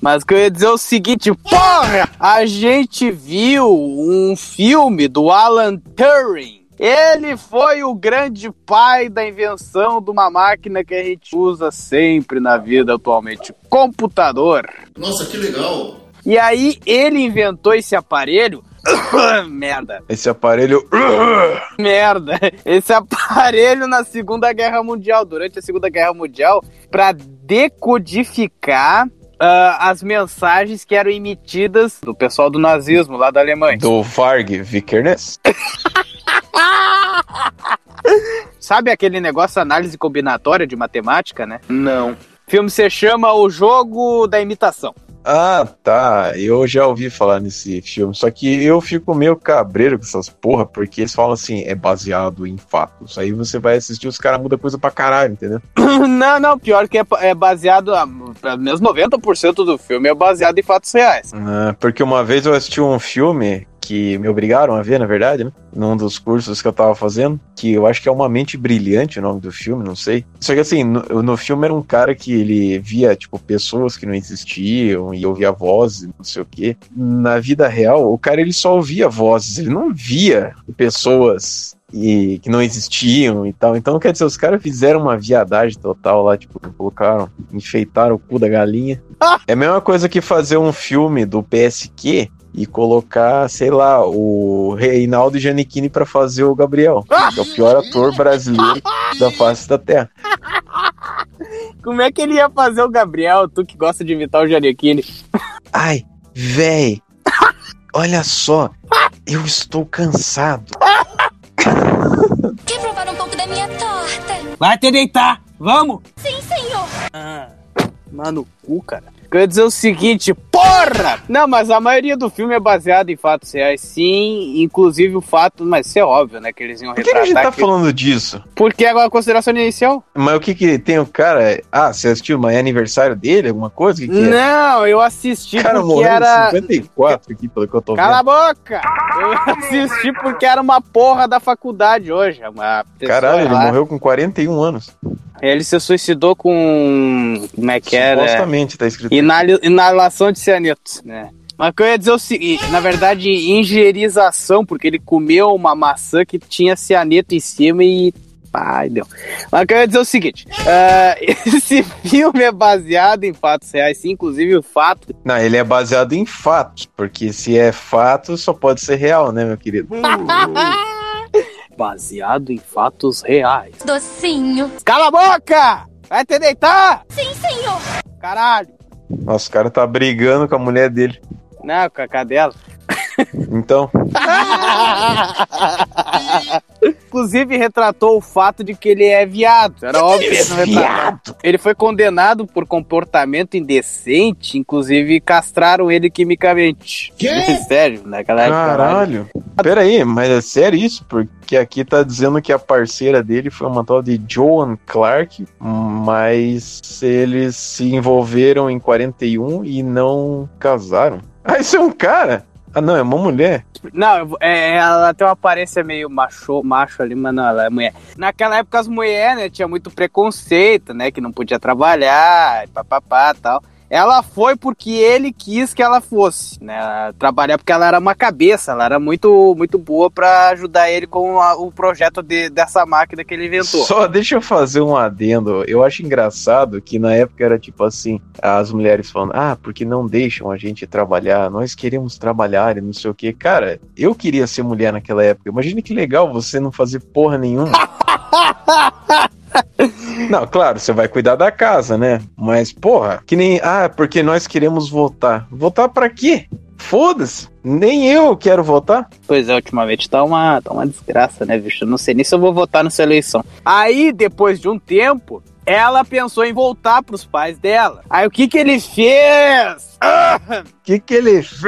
Mas o que eu ia dizer é o seguinte, porra! A gente viu um filme do Alan Turing. Ele foi o grande pai da invenção de uma máquina que a gente usa sempre na vida atualmente, computador. Nossa, que legal! E aí ele inventou esse aparelho. Merda. Esse aparelho. Merda. Esse aparelho na Segunda Guerra Mundial, durante a Segunda Guerra Mundial, para decodificar ah, as mensagens que eram emitidas do pessoal do nazismo lá da Alemanha. Do Varg Vikernes? Sabe aquele negócio análise combinatória de matemática, né? Não. O filme se chama O Jogo da Imitação. Ah, tá. Eu já ouvi falar nesse filme. Só que eu fico meio cabreiro com essas porra, porque eles falam assim, é baseado em fatos. Aí você vai assistir, os caras mudam coisa pra caralho, entendeu? não, não, pior que é, é baseado, ah, pelo menos 90% do filme é baseado em fatos reais. Ah, porque uma vez eu assisti um filme que me obrigaram a ver, na verdade, né? Num dos cursos que eu tava fazendo, que eu acho que é Uma Mente Brilhante o nome do filme, não sei. Só que assim, no, no filme era um cara que ele via, tipo, pessoas que não existiam e ouvia vozes, não sei o quê. Na vida real, o cara ele só ouvia vozes, ele não via pessoas e que não existiam e tal. Então, quer dizer, os caras fizeram uma viadagem total lá, tipo, colocaram, enfeitaram o cu da galinha. É a mesma coisa que fazer um filme do PSQ e colocar, sei lá, o Reinaldo Giannichini pra fazer o Gabriel, que é o pior ator brasileiro da face da Terra. Como é que ele ia fazer o Gabriel, tu que gosta de imitar o Giannichini? Ai, véi, olha só, eu estou cansado. Quer provar um pouco da minha torta? Vai te deitar, vamos! Sim, senhor. Ah, mano, cu, cara. Eu ia dizer o seguinte, porra! Não, mas a maioria do filme é baseado em fatos reais, sim. Inclusive o fato, mas isso é óbvio, né? Que eles iam Por que, a gente retratar tá que- falando disso? Porque agora a consideração inicial? Mas o que que tem o cara? Ah, você assistiu, mas é aniversário dele? Alguma coisa? Que, que é? Não, eu assisti O cara porque morreu era. em 54 aqui, pelo que eu tô Cala a vendo. boca! Eu assisti porque era uma porra da faculdade hoje. Caralho, ele lá. morreu com 41 anos. Ele se suicidou com. Como é que era? Supostamente, tá escrito. Inalação de cianeto, né? Mas o que eu ia dizer é o seguinte, na verdade, ingerização, porque ele comeu uma maçã que tinha cianeto em cima e. Ai, deu. Mas o que eu ia dizer é o seguinte: ah, esse filme é baseado em fatos reais, sim, inclusive o fato. Não, ele é baseado em fatos, porque se é fato, só pode ser real, né, meu querido? baseado em fatos reais. Docinho. Cala a boca! Vai te deitar! Sim, senhor. Caralho! Nossa, o cara tá brigando com a mulher dele. Não, com a cadela. Então, Inclusive retratou o fato de que ele é viado. Era óbvio que ele retratava. Ele foi condenado por comportamento indecente, inclusive castraram ele quimicamente. Sério, naquela época. caralho. Pera aí, mas é sério isso? Porque aqui tá dizendo que a parceira dele foi uma tal de Joan Clark, mas eles se envolveram em 41 e não casaram. Ah, isso é um cara? Ah, não, é uma mulher. Não, vou- é, ela tem uma aparência meio macho, macho ali, mas não, ela é mulher. Naquela época as mulheres, né, tinha muito preconceito, né, que não podia trabalhar, papapá e tal. Ela foi porque ele quis que ela fosse, né? Trabalhar porque ela era uma cabeça, ela era muito, muito boa pra ajudar ele com a- o projeto de- dessa máquina que ele inventou. Só deixa eu fazer um adendo. Eu acho engraçado que na época era tipo assim, as mulheres falando, ah, porque não deixam a gente trabalhar, nós queremos trabalhar e não sei o que. Cara, eu queria ser mulher naquela época. Imagina que legal você não fazer porra nenhuma. Não, claro, você vai cuidar da casa, né? Mas, porra, que nem. Ah, porque nós queremos votar. Votar pra quê? Foda-se. Nem eu quero votar. Pois é, ultimamente tá uma, tá uma desgraça, né, bicho? Eu não sei nem se eu vou votar nessa eleição. Aí, depois de um tempo, ela pensou em voltar pros pais dela. Aí o que que ele fez? O que que ele fez?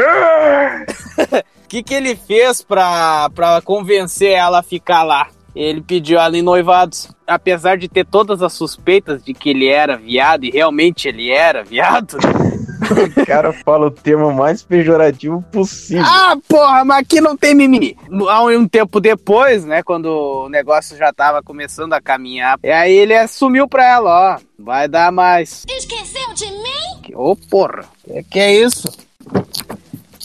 O que que ele fez pra, pra convencer ela a ficar lá? Ele pediu ela em noivados. Apesar de ter todas as suspeitas de que ele era viado, e realmente ele era viado. O cara fala o termo mais pejorativo possível. Ah, porra, mas aqui não tem mimimi. Há um tempo depois, né, quando o negócio já tava começando a caminhar, e aí ele assumiu pra ela, ó, vai dar mais. Esqueceu de mim? Ô, porra, que, que é isso?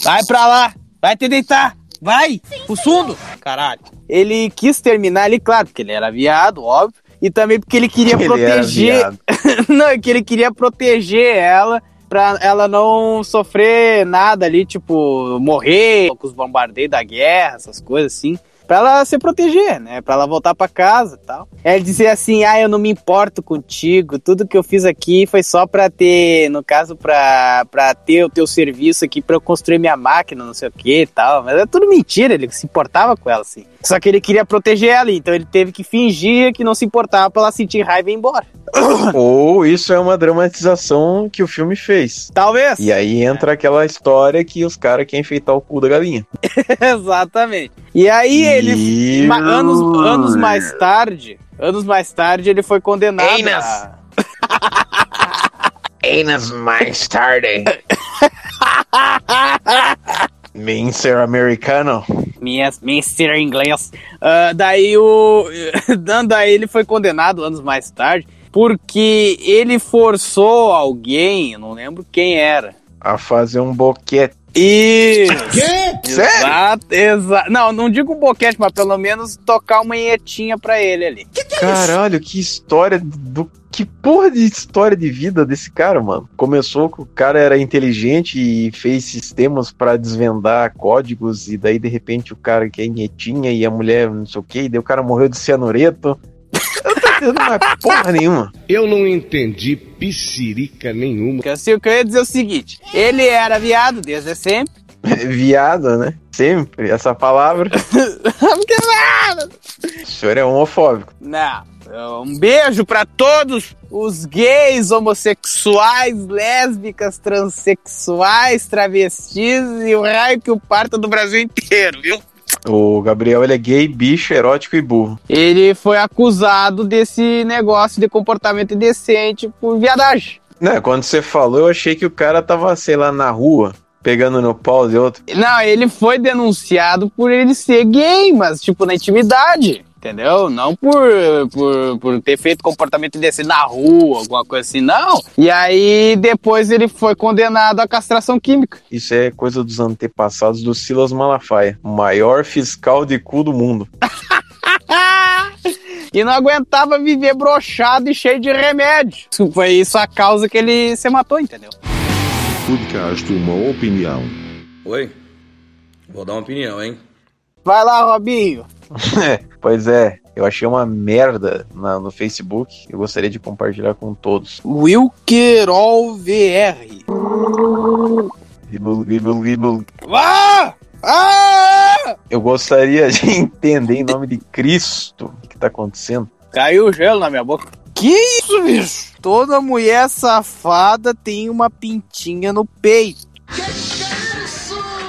Vai pra lá, vai te deitar, vai, o fundo. Caralho. Ele quis terminar ali, claro, porque ele era viado, óbvio, e também porque ele queria Ele proteger... não, é que ele queria proteger ela pra ela não sofrer nada ali, tipo, morrer com os bombardeios da guerra, essas coisas assim. Pra ela se proteger, né? Pra ela voltar pra casa e tal. Ela dizia assim: ah, eu não me importo contigo, tudo que eu fiz aqui foi só pra ter, no caso, pra, pra ter o teu serviço aqui pra eu construir minha máquina, não sei o que e tal. Mas é tudo mentira, ele se importava com ela, assim. Só que ele queria proteger ela, então ele teve que fingir que não se importava pra ela sentir raiva e ir embora. Ou isso é uma dramatização que o filme fez. Talvez. E aí entra aquela história que os caras querem enfeitar o cu da galinha. Exatamente. E aí ele, ma- anos, anos mais tarde, anos mais tarde ele foi condenado Enas. a... Anos mais tarde. Mincer americano. Minha, Mr. Inglês. Ah, daí o. daí ele foi condenado anos mais tarde. Porque ele forçou alguém, não lembro quem era. A fazer um boquete. Isso! Quê? Exato, exato. Não, não digo boquete, mas pelo menos tocar uma enhetinha pra ele ali. Caralho, que história do. Que porra de história de vida desse cara, mano. Começou que o cara era inteligente e fez sistemas pra desvendar códigos, e daí de repente o cara que é netinha e a mulher não sei o que, e daí o cara morreu de cianureto. Eu não entendendo mais porra nenhuma. Eu não entendi piscirica nenhuma. Porque assim, o que eu ia dizer é o seguinte: ele era viado desde sempre. Viado, né? Sempre, essa palavra. Porque nada! O senhor é homofóbico. Não. Um beijo pra todos os gays, homossexuais, lésbicas, transexuais, travestis e o raio que o parta do Brasil inteiro, viu? O Gabriel, ele é gay, bicho, erótico e burro. Ele foi acusado desse negócio de comportamento indecente por viadagem. Né, quando você falou, eu achei que o cara tava, sei lá, na rua, pegando no pau de outro. Não, ele foi denunciado por ele ser gay, mas tipo na intimidade. Entendeu? Não por, por, por ter feito comportamento indecente na rua, alguma coisa assim, não. E aí, depois ele foi condenado à castração química. Isso é coisa dos antepassados do Silas Malafaia, o maior fiscal de cu do mundo. e não aguentava viver brochado e cheio de remédio. Foi isso a causa que ele se matou, entendeu? Podcast Uma Opinião. Oi? Vou dar uma opinião, hein? Vai lá, Robinho. pois é, eu achei uma merda na- no Facebook. Eu gostaria de compartilhar com todos. Wilkerol VR. Ribble, ribble, ribble. Ah! Ah! Eu gostaria de entender em nome de Cristo o que tá acontecendo. Caiu o gelo na minha boca. Que isso, bicho? Toda mulher safada tem uma pintinha no peito.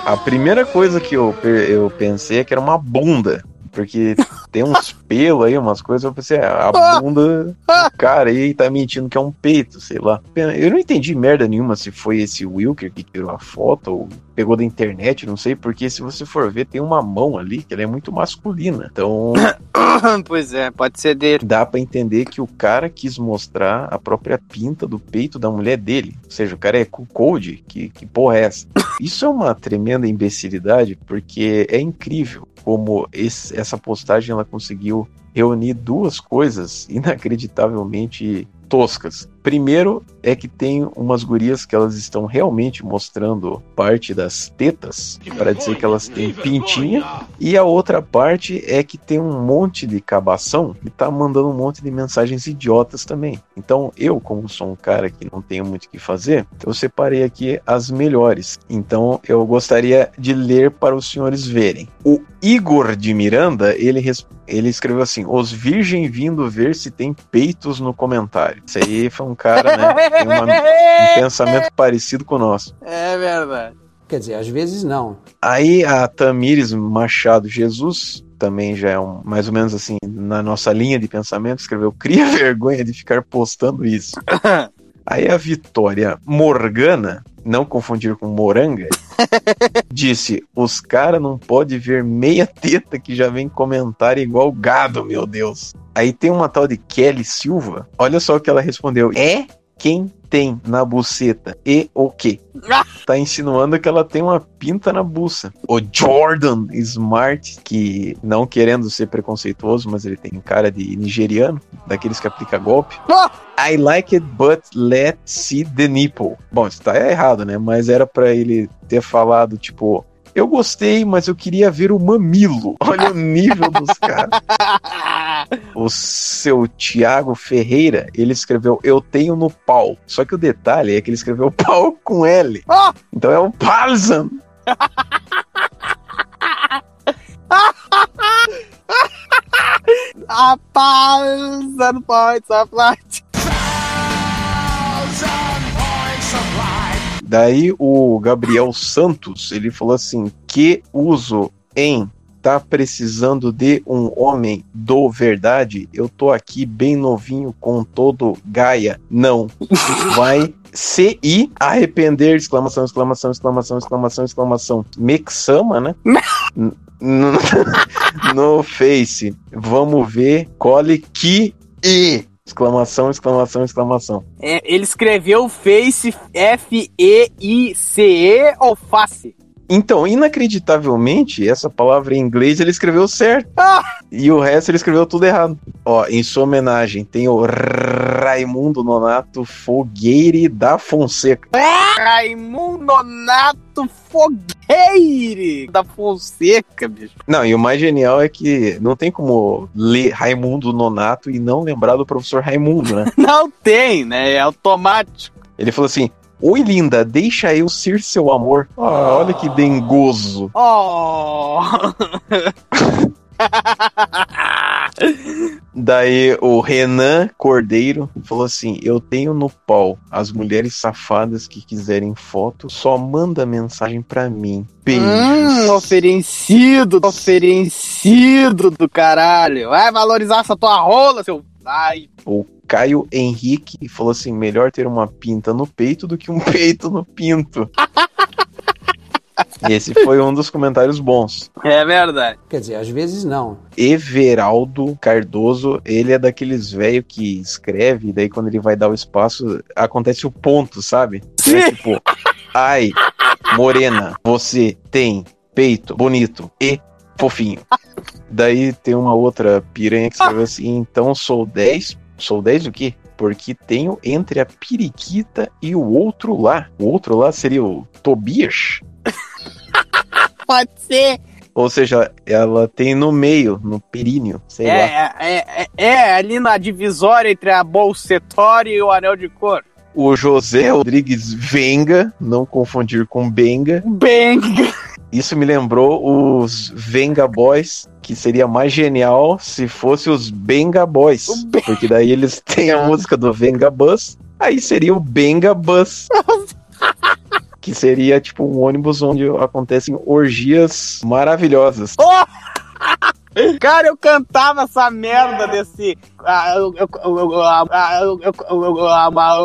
A primeira coisa que eu, eu pensei é que era uma bunda. Porque tem uns pelos aí, umas coisas. Eu pensei, ah, a bunda do cara aí tá mentindo que é um peito, sei lá. Eu não entendi merda nenhuma se foi esse Wilker que tirou a foto ou pegou da internet, não sei. Porque se você for ver, tem uma mão ali que ela é muito masculina. Então, pois é, pode ser dele. Dá pra entender que o cara quis mostrar a própria pinta do peito da mulher dele. Ou seja, o cara é cold, que, que porra é essa? Isso é uma tremenda imbecilidade, porque é incrível como esse- essa postagem ela conseguiu reunir duas coisas inacreditavelmente toscas. Primeiro é que tem umas gurias que elas estão realmente mostrando parte das tetas para dizer que elas têm pintinha e a outra parte é que tem um monte de cabação e tá mandando um monte de mensagens idiotas também. Então eu, como sou um cara que não tenho muito o que fazer, eu separei aqui as melhores. Então eu gostaria de ler para os senhores verem. O Igor de Miranda, ele, res- ele escreveu assim: Os virgem vindo ver se tem peitos no comentário. Isso aí foi um cara, né? Tem uma- um pensamento parecido com o nosso. É verdade. Quer dizer, às vezes não. Aí a Tamires Machado Jesus, também já é um, mais ou menos assim, na nossa linha de pensamento, escreveu: Cria vergonha de ficar postando isso. Aí a Vitória Morgana, não confundir com Moranga, disse: Os caras não podem ver meia teta que já vem comentário igual gado, meu Deus. Aí tem uma tal de Kelly Silva, olha só o que ela respondeu: É quem tem na buceta e o quê? Tá insinuando que ela tem uma pinta na buça. O Jordan Smart, que não querendo ser preconceituoso, mas ele tem cara de nigeriano, daqueles que aplica golpe. I like it, but let's see the nipple. Bom, isso tá errado, né? Mas era pra ele ter falado, tipo, eu gostei, mas eu queria ver o mamilo. Olha o nível dos caras. O seu Tiago Ferreira, ele escreveu Eu tenho no pau. Só que o detalhe é que ele escreveu pau com L. Então é o Palzan. A thousand points of light. Daí o Gabriel Santos, ele falou assim: que uso em tá precisando de um homem do verdade? Eu tô aqui bem novinho com todo Gaia. Não. Vai se ir arrepender, exclamação, exclamação, exclamação, exclamação, exclamação. Mexama, né? No Face. Vamos ver. Cole que e exclamação, exclamação, exclamação. É, ele escreveu Face F-E-I-C-E ou Face? Então, inacreditavelmente, essa palavra em inglês ele escreveu certo. E o resto ele escreveu tudo errado. Ó, em sua homenagem tem o Raimundo Nonato Fogueire da Fonseca. Raimundo Nonato Fogueire da Fonseca, bicho. Não, e o mais genial é que não tem como ler Raimundo Nonato e não lembrar do professor Raimundo, né? Não tem, né? É automático. Ele falou assim: Oi, linda, deixa eu ser seu amor. Ah, olha que dengoso. Oh! Daí o Renan Cordeiro falou assim: Eu tenho no pau as mulheres safadas que quiserem foto, só manda mensagem pra mim. Beijos. Hum, oferecido, oferecido do caralho. Vai valorizar essa tua rola, seu. Ai. O Caio Henrique falou assim: melhor ter uma pinta no peito do que um peito no pinto. Esse foi um dos comentários bons. É verdade. Quer dizer, às vezes não. Everaldo Cardoso, ele é daqueles velho que escreve, e daí quando ele vai dar o espaço, acontece o ponto, sabe? É tipo, ai, morena, você tem peito bonito e fofinho. Daí tem uma outra piranha que escreveu assim, então sou 10, sou 10 o quê? Porque tenho entre a periquita e o outro lá. O outro lá seria o Tobias. Pode ser. Ou seja, ela tem no meio, no períneo, sei lá. É, é, é, é, ali na divisória entre a bolsetória e o anel de cor. O José Rodrigues Venga, não confundir com Benga. Benga! Isso me lembrou os Venga Boys, que seria mais genial se fosse os Benga Boys. Porque daí eles têm a música do Venga Bus, aí seria o Benga Bus. que seria tipo um ônibus onde acontecem orgias maravilhosas. Cara, eu cantava essa merda desse. ah, eu- eu- eu- ah, ah, eu- eu- eu- ah, ah,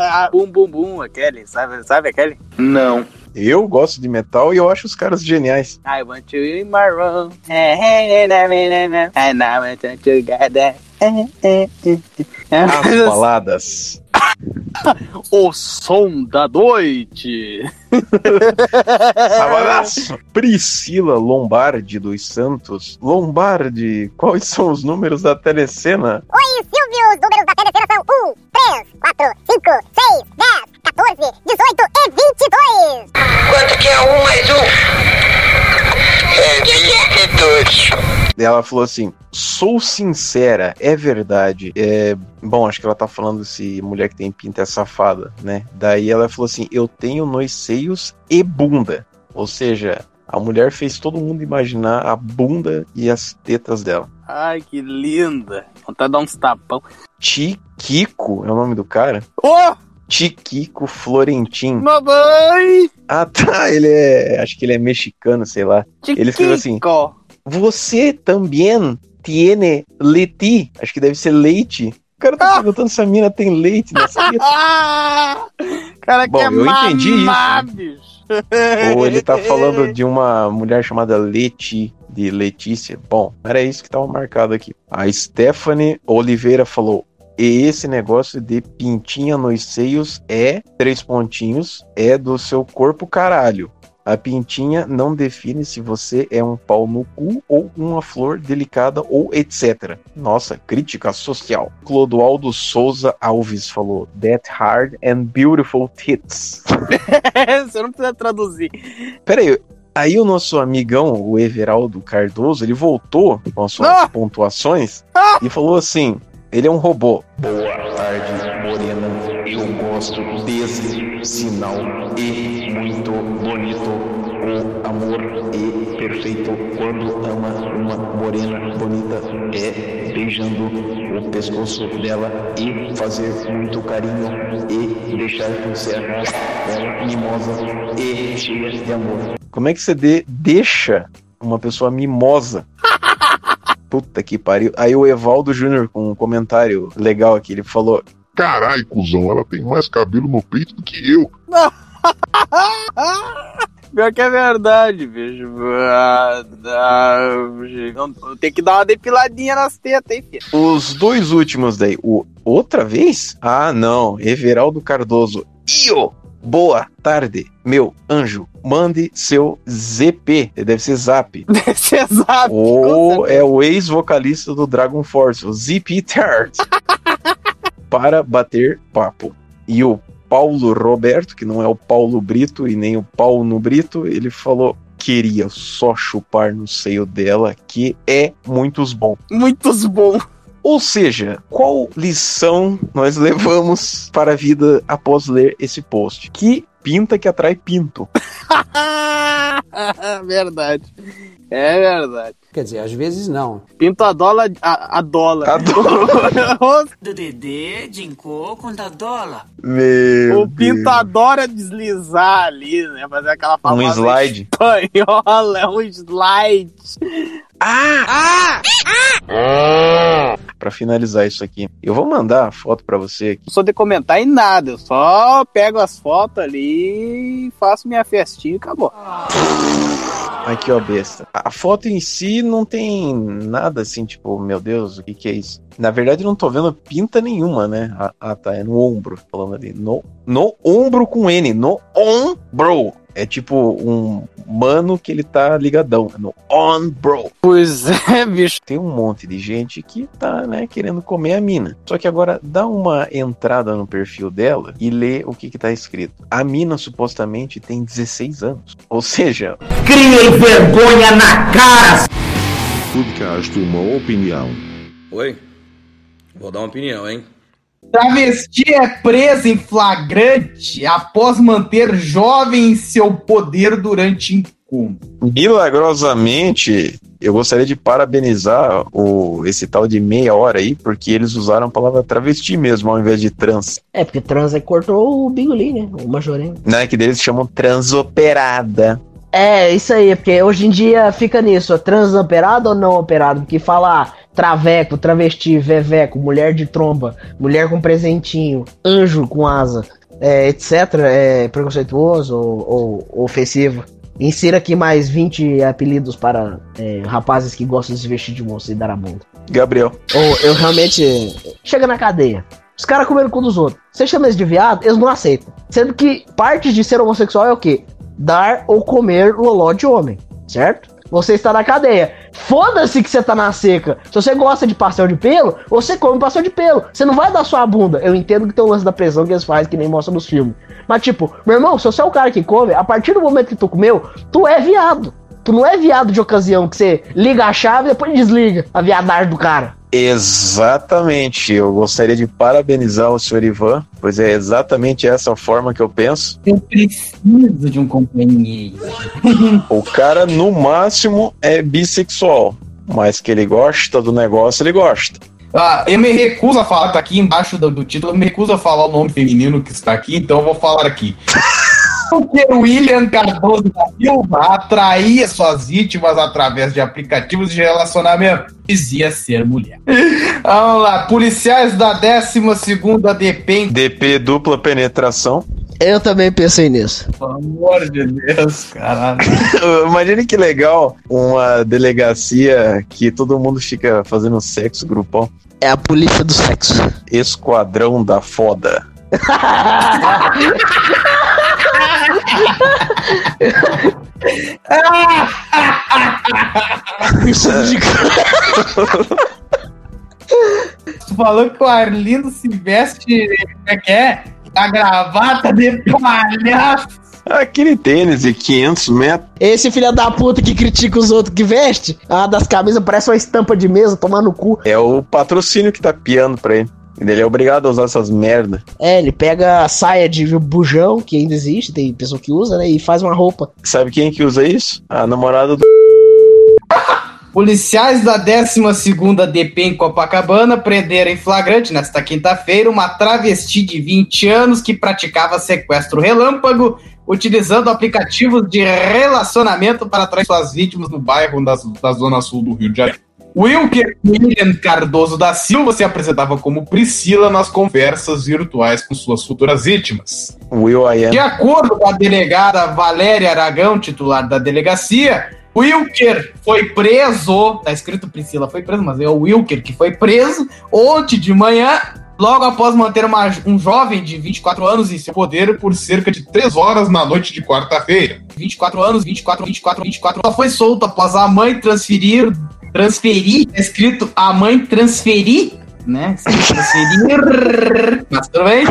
ah, Bum bum bum, aquele, sabe, sabe aquele? Não. Eu gosto de metal e eu acho os caras geniais. I want you in my room. And now we're together. As baladas. O som da noite. Priscila Lombardi dos Santos. Lombardi, quais são os números da telecena? Oi, Silvio, os números da telecena são 1, 3, 4, 5, 6, 10, 14, 18 e 22. Quanto que é um mais um? É 22. Ela falou assim: sou sincera, é verdade. É, bom, acho que ela tá falando se mulher que tem pinta é safada, né? Daí ela falou assim: eu tenho nos seios e bunda. Ou seja, a mulher fez todo mundo imaginar a bunda e as tetas dela. Ai, que linda. Vontade de dar uns tapão. Tiquico é o nome do cara? Oh! Tiquico Florentin. Mamãe! Ah, tá. Ele é. Acho que ele é mexicano, sei lá. Ele escreveu assim: Você também tiene leite? Acho que deve ser leite. O cara tá perguntando se a mina tem leite nessa teta. cara Bom, quer eu entendi isso, bicho. Ou ele tá falando de uma mulher chamada Leti, de Letícia. Bom, era isso que tava marcado aqui. A Stephanie Oliveira falou: e esse negócio de pintinha nos seios é três pontinhos, é do seu corpo caralho. A pintinha não define se você é um pau no cu ou uma flor delicada ou etc. Nossa, crítica social. Clodoaldo Souza Alves falou: That hard and beautiful tits. Você não precisa traduzir. Pera aí, o nosso amigão, o Everaldo Cardoso, ele voltou com as suas Ah! pontuações e falou assim: ele é um robô. Boa tarde, Morena. Eu gosto desse sinal e muito bonito. O amor e perfeito quando ama uma morena bonita é beijando o pescoço dela e fazer muito carinho e deixar ser ela mimosa e cheia de amor. Como é que você de- deixa uma pessoa mimosa? Puta que pariu. Aí o Evaldo Júnior com um comentário legal aqui, ele falou: Carai, cuzão, ela tem mais cabelo no peito do que eu. Pior que é verdade, bicho. Ah, não, Tem que dar uma depiladinha nas tetas, hein, filho? Os dois últimos daí. O outra vez? Ah, não. Everaldo Cardoso. Io! Boa tarde, meu anjo. Mande seu ZP. Deve ser Zap. Deve ser Zap. Ou é o ex-vocalista do Dragon Force, o ZP Tart. para bater papo. E o Paulo Roberto, que não é o Paulo Brito e nem o Paulo Brito, ele falou: queria só chupar no seio dela, que é muitos bom. Muitos bom. Ou seja, qual lição nós levamos para a vida após ler esse post? Que pinta que atrai pinto. verdade. É verdade. Quer dizer, às vezes não. Pinto a dólar. A, a dólar. A Do Dedê, Jinkô, conta dólar. Meu o Pinto adora deslizar ali, né? Fazer aquela famosa slide. espanhola, é um slide. Ah! Para finalizar isso aqui, eu vou mandar a foto para você aqui. Não sou de comentar em nada, eu só pego as fotos ali, faço minha festinha e acabou. Aqui, ó, besta. A foto em si não tem nada assim, tipo, meu Deus, o que que é isso? Na verdade, não tô vendo pinta nenhuma, né? Ah, ah, tá, é no ombro, falando ali. No, no ombro com N, no ombro. É tipo um mano que ele tá ligadão, no on bro. Pois é, bicho. Tem um monte de gente que tá, né, querendo comer a mina. Só que agora dá uma entrada no perfil dela e lê o que que tá escrito. A mina supostamente tem 16 anos. Ou seja, Criem vergonha na cara! Podcast uma opinião. Oi? Vou dar uma opinião, hein? Travesti é presa em flagrante após manter jovem em seu poder durante encontro. milagrosamente, eu gostaria de parabenizar o, esse tal de meia hora aí, porque eles usaram a palavra travesti mesmo, ao invés de trans. É, porque trans aí cortou o Bingoli, né? O Majoreno. Né, que deles chamam transoperada. É, isso aí, porque hoje em dia fica nisso, é trans operado ou não operado? Porque falar traveco, travesti, veveco, mulher de tromba, mulher com presentinho, anjo com asa, é, etc., é preconceituoso ou, ou ofensivo. Insira aqui mais 20 apelidos para é, rapazes que gostam de se vestir de moça e dar a bunda. Gabriel. Ou eu realmente. Chega na cadeia. Os caras comendo com dos outros. Você chama eles de viado, eles não aceitam. Sendo que parte de ser homossexual é o quê? Dar ou comer loló de homem, certo? Você está na cadeia. Foda-se que você tá na seca. Se você gosta de pastel de pelo, você come pastel de pelo. Você não vai dar sua bunda. Eu entendo que tem o lance da pressão que eles fazem, que nem mostra nos filmes. Mas, tipo, meu irmão, se você é o cara que come, a partir do momento que tu comeu, tu é viado. Tu não é viado de ocasião que você liga a chave e depois desliga a viadagem do cara. Exatamente. Eu gostaria de parabenizar o senhor Ivan, pois é exatamente essa forma que eu penso. Eu preciso de um companheiro. O cara, no máximo, é bissexual. Mas que ele gosta do negócio, ele gosta. Ah, eu me recuso a falar, tá aqui embaixo do, do título, eu me recuso a falar o nome feminino que está aqui, então eu vou falar aqui. Porque o William Cardoso da Silva atraía suas vítimas através de aplicativos de relacionamento. Dizia ser mulher. Vamos lá, policiais da 12ª DP. DP dupla penetração. Eu também pensei nisso. Pelo amor de Deus, caralho. Imagine que legal uma delegacia que todo mundo fica fazendo sexo grupal. É a polícia do sexo. Esquadrão da foda. Tu falou que o Arlindo se veste. Como é que é? A gravata de palhaço. Aquele tênis de 500 metros. Esse filho da puta que critica os outros que veste, a das camisas parece uma estampa de mesa, tomar no cu. É o patrocínio que tá piando pra ele. Ele é obrigado a usar essas merda. É, ele pega a saia de bujão, que ainda existe, tem pessoa que usa, né? E faz uma roupa. Sabe quem que usa isso? A namorada do. Policiais da 12ª DP em Copacabana prenderam em flagrante nesta quinta-feira uma travesti de 20 anos que praticava sequestro relâmpago utilizando aplicativos de relacionamento para atrair suas vítimas no bairro da, da zona sul do Rio de Janeiro. Wilker William Cardoso da Silva se apresentava como Priscila nas conversas virtuais com suas futuras vítimas. Will I am. De acordo com a delegada Valéria Aragão, titular da delegacia, Wilker foi preso. Tá escrito Priscila foi preso, mas é o Wilker que foi preso ontem de manhã, logo após manter uma- um jovem de 24 anos em seu poder por cerca de 3 horas na noite de quarta-feira. 24 anos, 24, 24, 24. Só foi solto após a mãe transferir. Transferir, tá escrito a mãe transferir, né? Transferir. Mas tudo bem?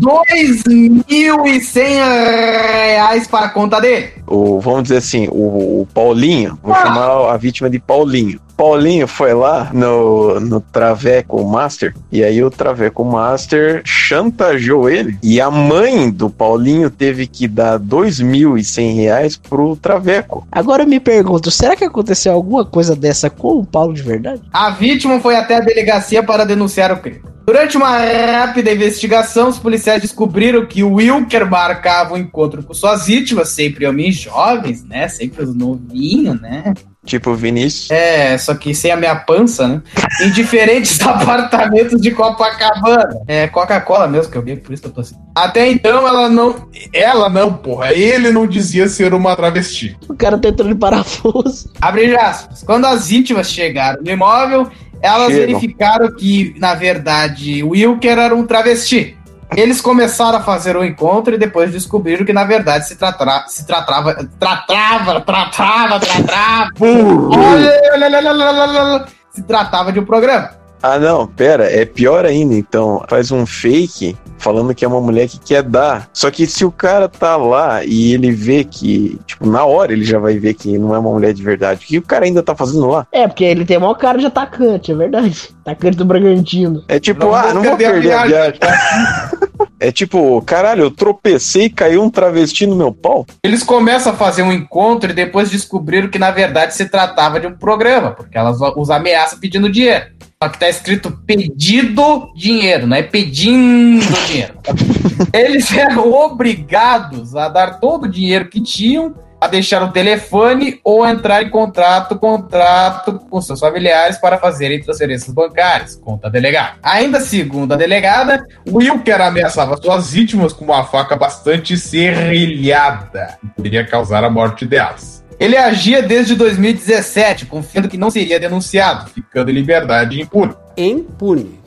2.100 reais para a conta dele. O, vamos dizer assim, o, o Paulinho, vou chamar a vítima de Paulinho. Paulinho foi lá no, no Traveco Master, e aí o Traveco Master chantageou ele, e a mãe do Paulinho teve que dar 2.100 reais pro Traveco. Agora eu me pergunto, será que aconteceu alguma coisa dessa com o Paulo de verdade? A vítima foi até a delegacia para denunciar o crime. Durante uma rápida investigação, os policiais descobriram que o Wilker marcava um encontro com suas vítimas, sempre homens jovens, né? Sempre os novinhos, né? Tipo o Vinícius. É, só que sem a minha pança, né? Em diferentes apartamentos de Copacabana. É Coca-Cola mesmo que eu vi, por isso que eu tô assim. Até então ela não. Ela não, porra. Ele não dizia ser uma travesti. O cara tá entrando em parafuso. Abre aspas. Quando as vítimas chegaram no imóvel, elas Chegam. verificaram que, na verdade, o Wilker era um travesti. Eles começaram a fazer o encontro e depois descobriram que, na verdade, se, tratra, se tratava. Tratava, tratava, tratava. Olha, olha, olha, olha, olha, olha. se tratava de um programa. Ah, não, pera, é pior ainda, então. Faz um fake falando que é uma mulher que quer dar. Só que se o cara tá lá e ele vê que, tipo, na hora ele já vai ver que não é uma mulher de verdade. O que o cara ainda tá fazendo lá? É, porque ele tem maior cara de atacante, é verdade. Atacante do Bragantino. É tipo, ah, não vou perder a viagem. É tipo, caralho, eu tropecei e caiu um travesti no meu pau. Eles começam a fazer um encontro e depois descobriram que, na verdade, se tratava de um programa, porque elas os ameaçam pedindo dinheiro. Só que tá escrito pedido dinheiro, não é pedindo dinheiro. Eles eram obrigados a dar todo o dinheiro que tinham a deixar o telefone ou entrar em contrato, contrato com seus familiares para fazerem transferências bancárias, conta a delegada. Ainda segundo a delegada, Wilker ameaçava suas vítimas com uma faca bastante serrilhada, que poderia causar a morte delas. Ele agia desde 2017, confiando que não seria denunciado, ficando em liberdade impune. Impune.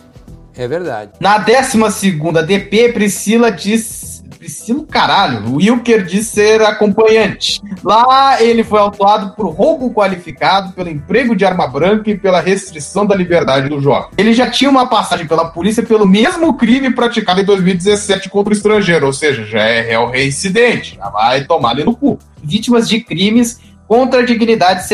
É verdade. Na 12 DP, Priscila diz. Priscila, caralho, Wilker diz ser acompanhante. Lá ele foi autuado por roubo qualificado, pelo emprego de arma branca e pela restrição da liberdade do jovem. Ele já tinha uma passagem pela polícia pelo mesmo crime praticado em 2017 contra o estrangeiro, ou seja, já é réu reincidente, já vai tomar ali no cu. Vítimas de crimes contra a dignidade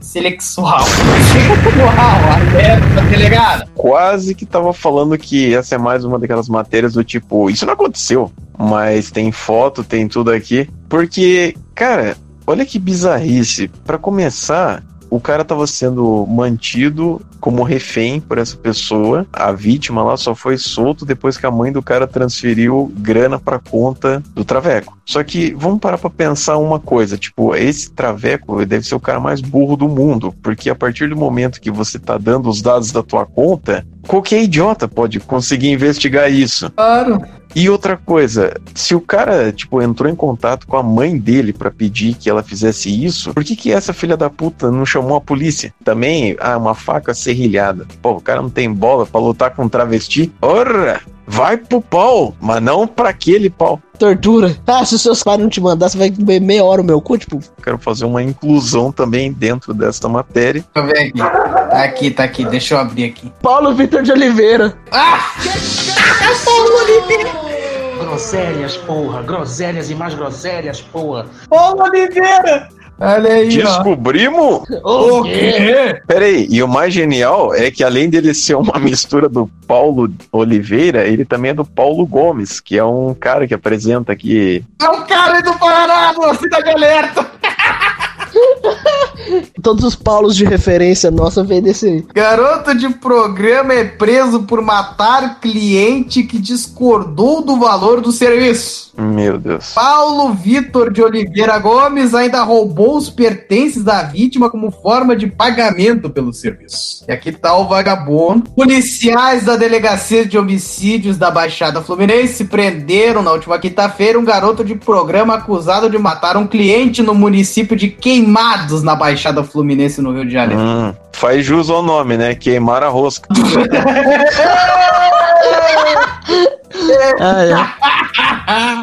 selexual. Sexual, alerta, delegada. Quase que tava falando que essa é mais uma daquelas matérias do tipo, isso não aconteceu, mas tem foto, tem tudo aqui. Porque, cara, olha que bizarrice. Pra começar, o cara tava sendo mantido como refém por essa pessoa. A vítima lá só foi solto depois que a mãe do cara transferiu grana pra conta do Traveco. Só que vamos parar pra pensar uma coisa, tipo, esse Traveco deve ser o cara mais burro do mundo, porque a partir do momento que você tá dando os dados da tua conta, qualquer idiota pode conseguir investigar isso. Claro. E outra coisa, se o cara, tipo, entrou em contato com a mãe dele pra pedir que ela fizesse isso, por que que essa filha da puta não chamou a polícia? Também, ah, uma faca serrilhada. Pô, o cara não tem bola pra lutar com um travesti? Ora! Vai pro pau, mas não pra aquele pau. Tortura. Ah, se os seus pais não te mandar, você vai comer meia hora o meu cu, tipo. Quero fazer uma inclusão também dentro dessa matéria. Deixa eu ver aqui. Tá aqui, tá aqui. Deixa eu abrir aqui. Paulo Vitor de Oliveira. Ah! Paulo Oliveira! Groselhas, porra. Groselhas e mais groselhas, porra. Paulo Oliveira! Olha aí, Descobrimos? O quê? Peraí, e o mais genial é que além dele ser uma mistura do Paulo Oliveira, ele também é do Paulo Gomes, que é um cara que apresenta aqui. É o cara aí do Paraná, do Cidade Alerta! Todos os Paulos de referência nossa vem desse aí. Garoto de programa é preso por matar cliente que discordou do valor do serviço. Meu Deus. Paulo Vitor de Oliveira Gomes ainda roubou os pertences da vítima como forma de pagamento pelo serviço. E aqui tá o vagabundo. Policiais da Delegacia de Homicídios da Baixada Fluminense prenderam na última quinta-feira um garoto de programa acusado de matar um cliente no município de Queimados, na Baixada Fluminense, no Rio de Janeiro. Hum, faz jus ao nome, né? Queimar a rosca.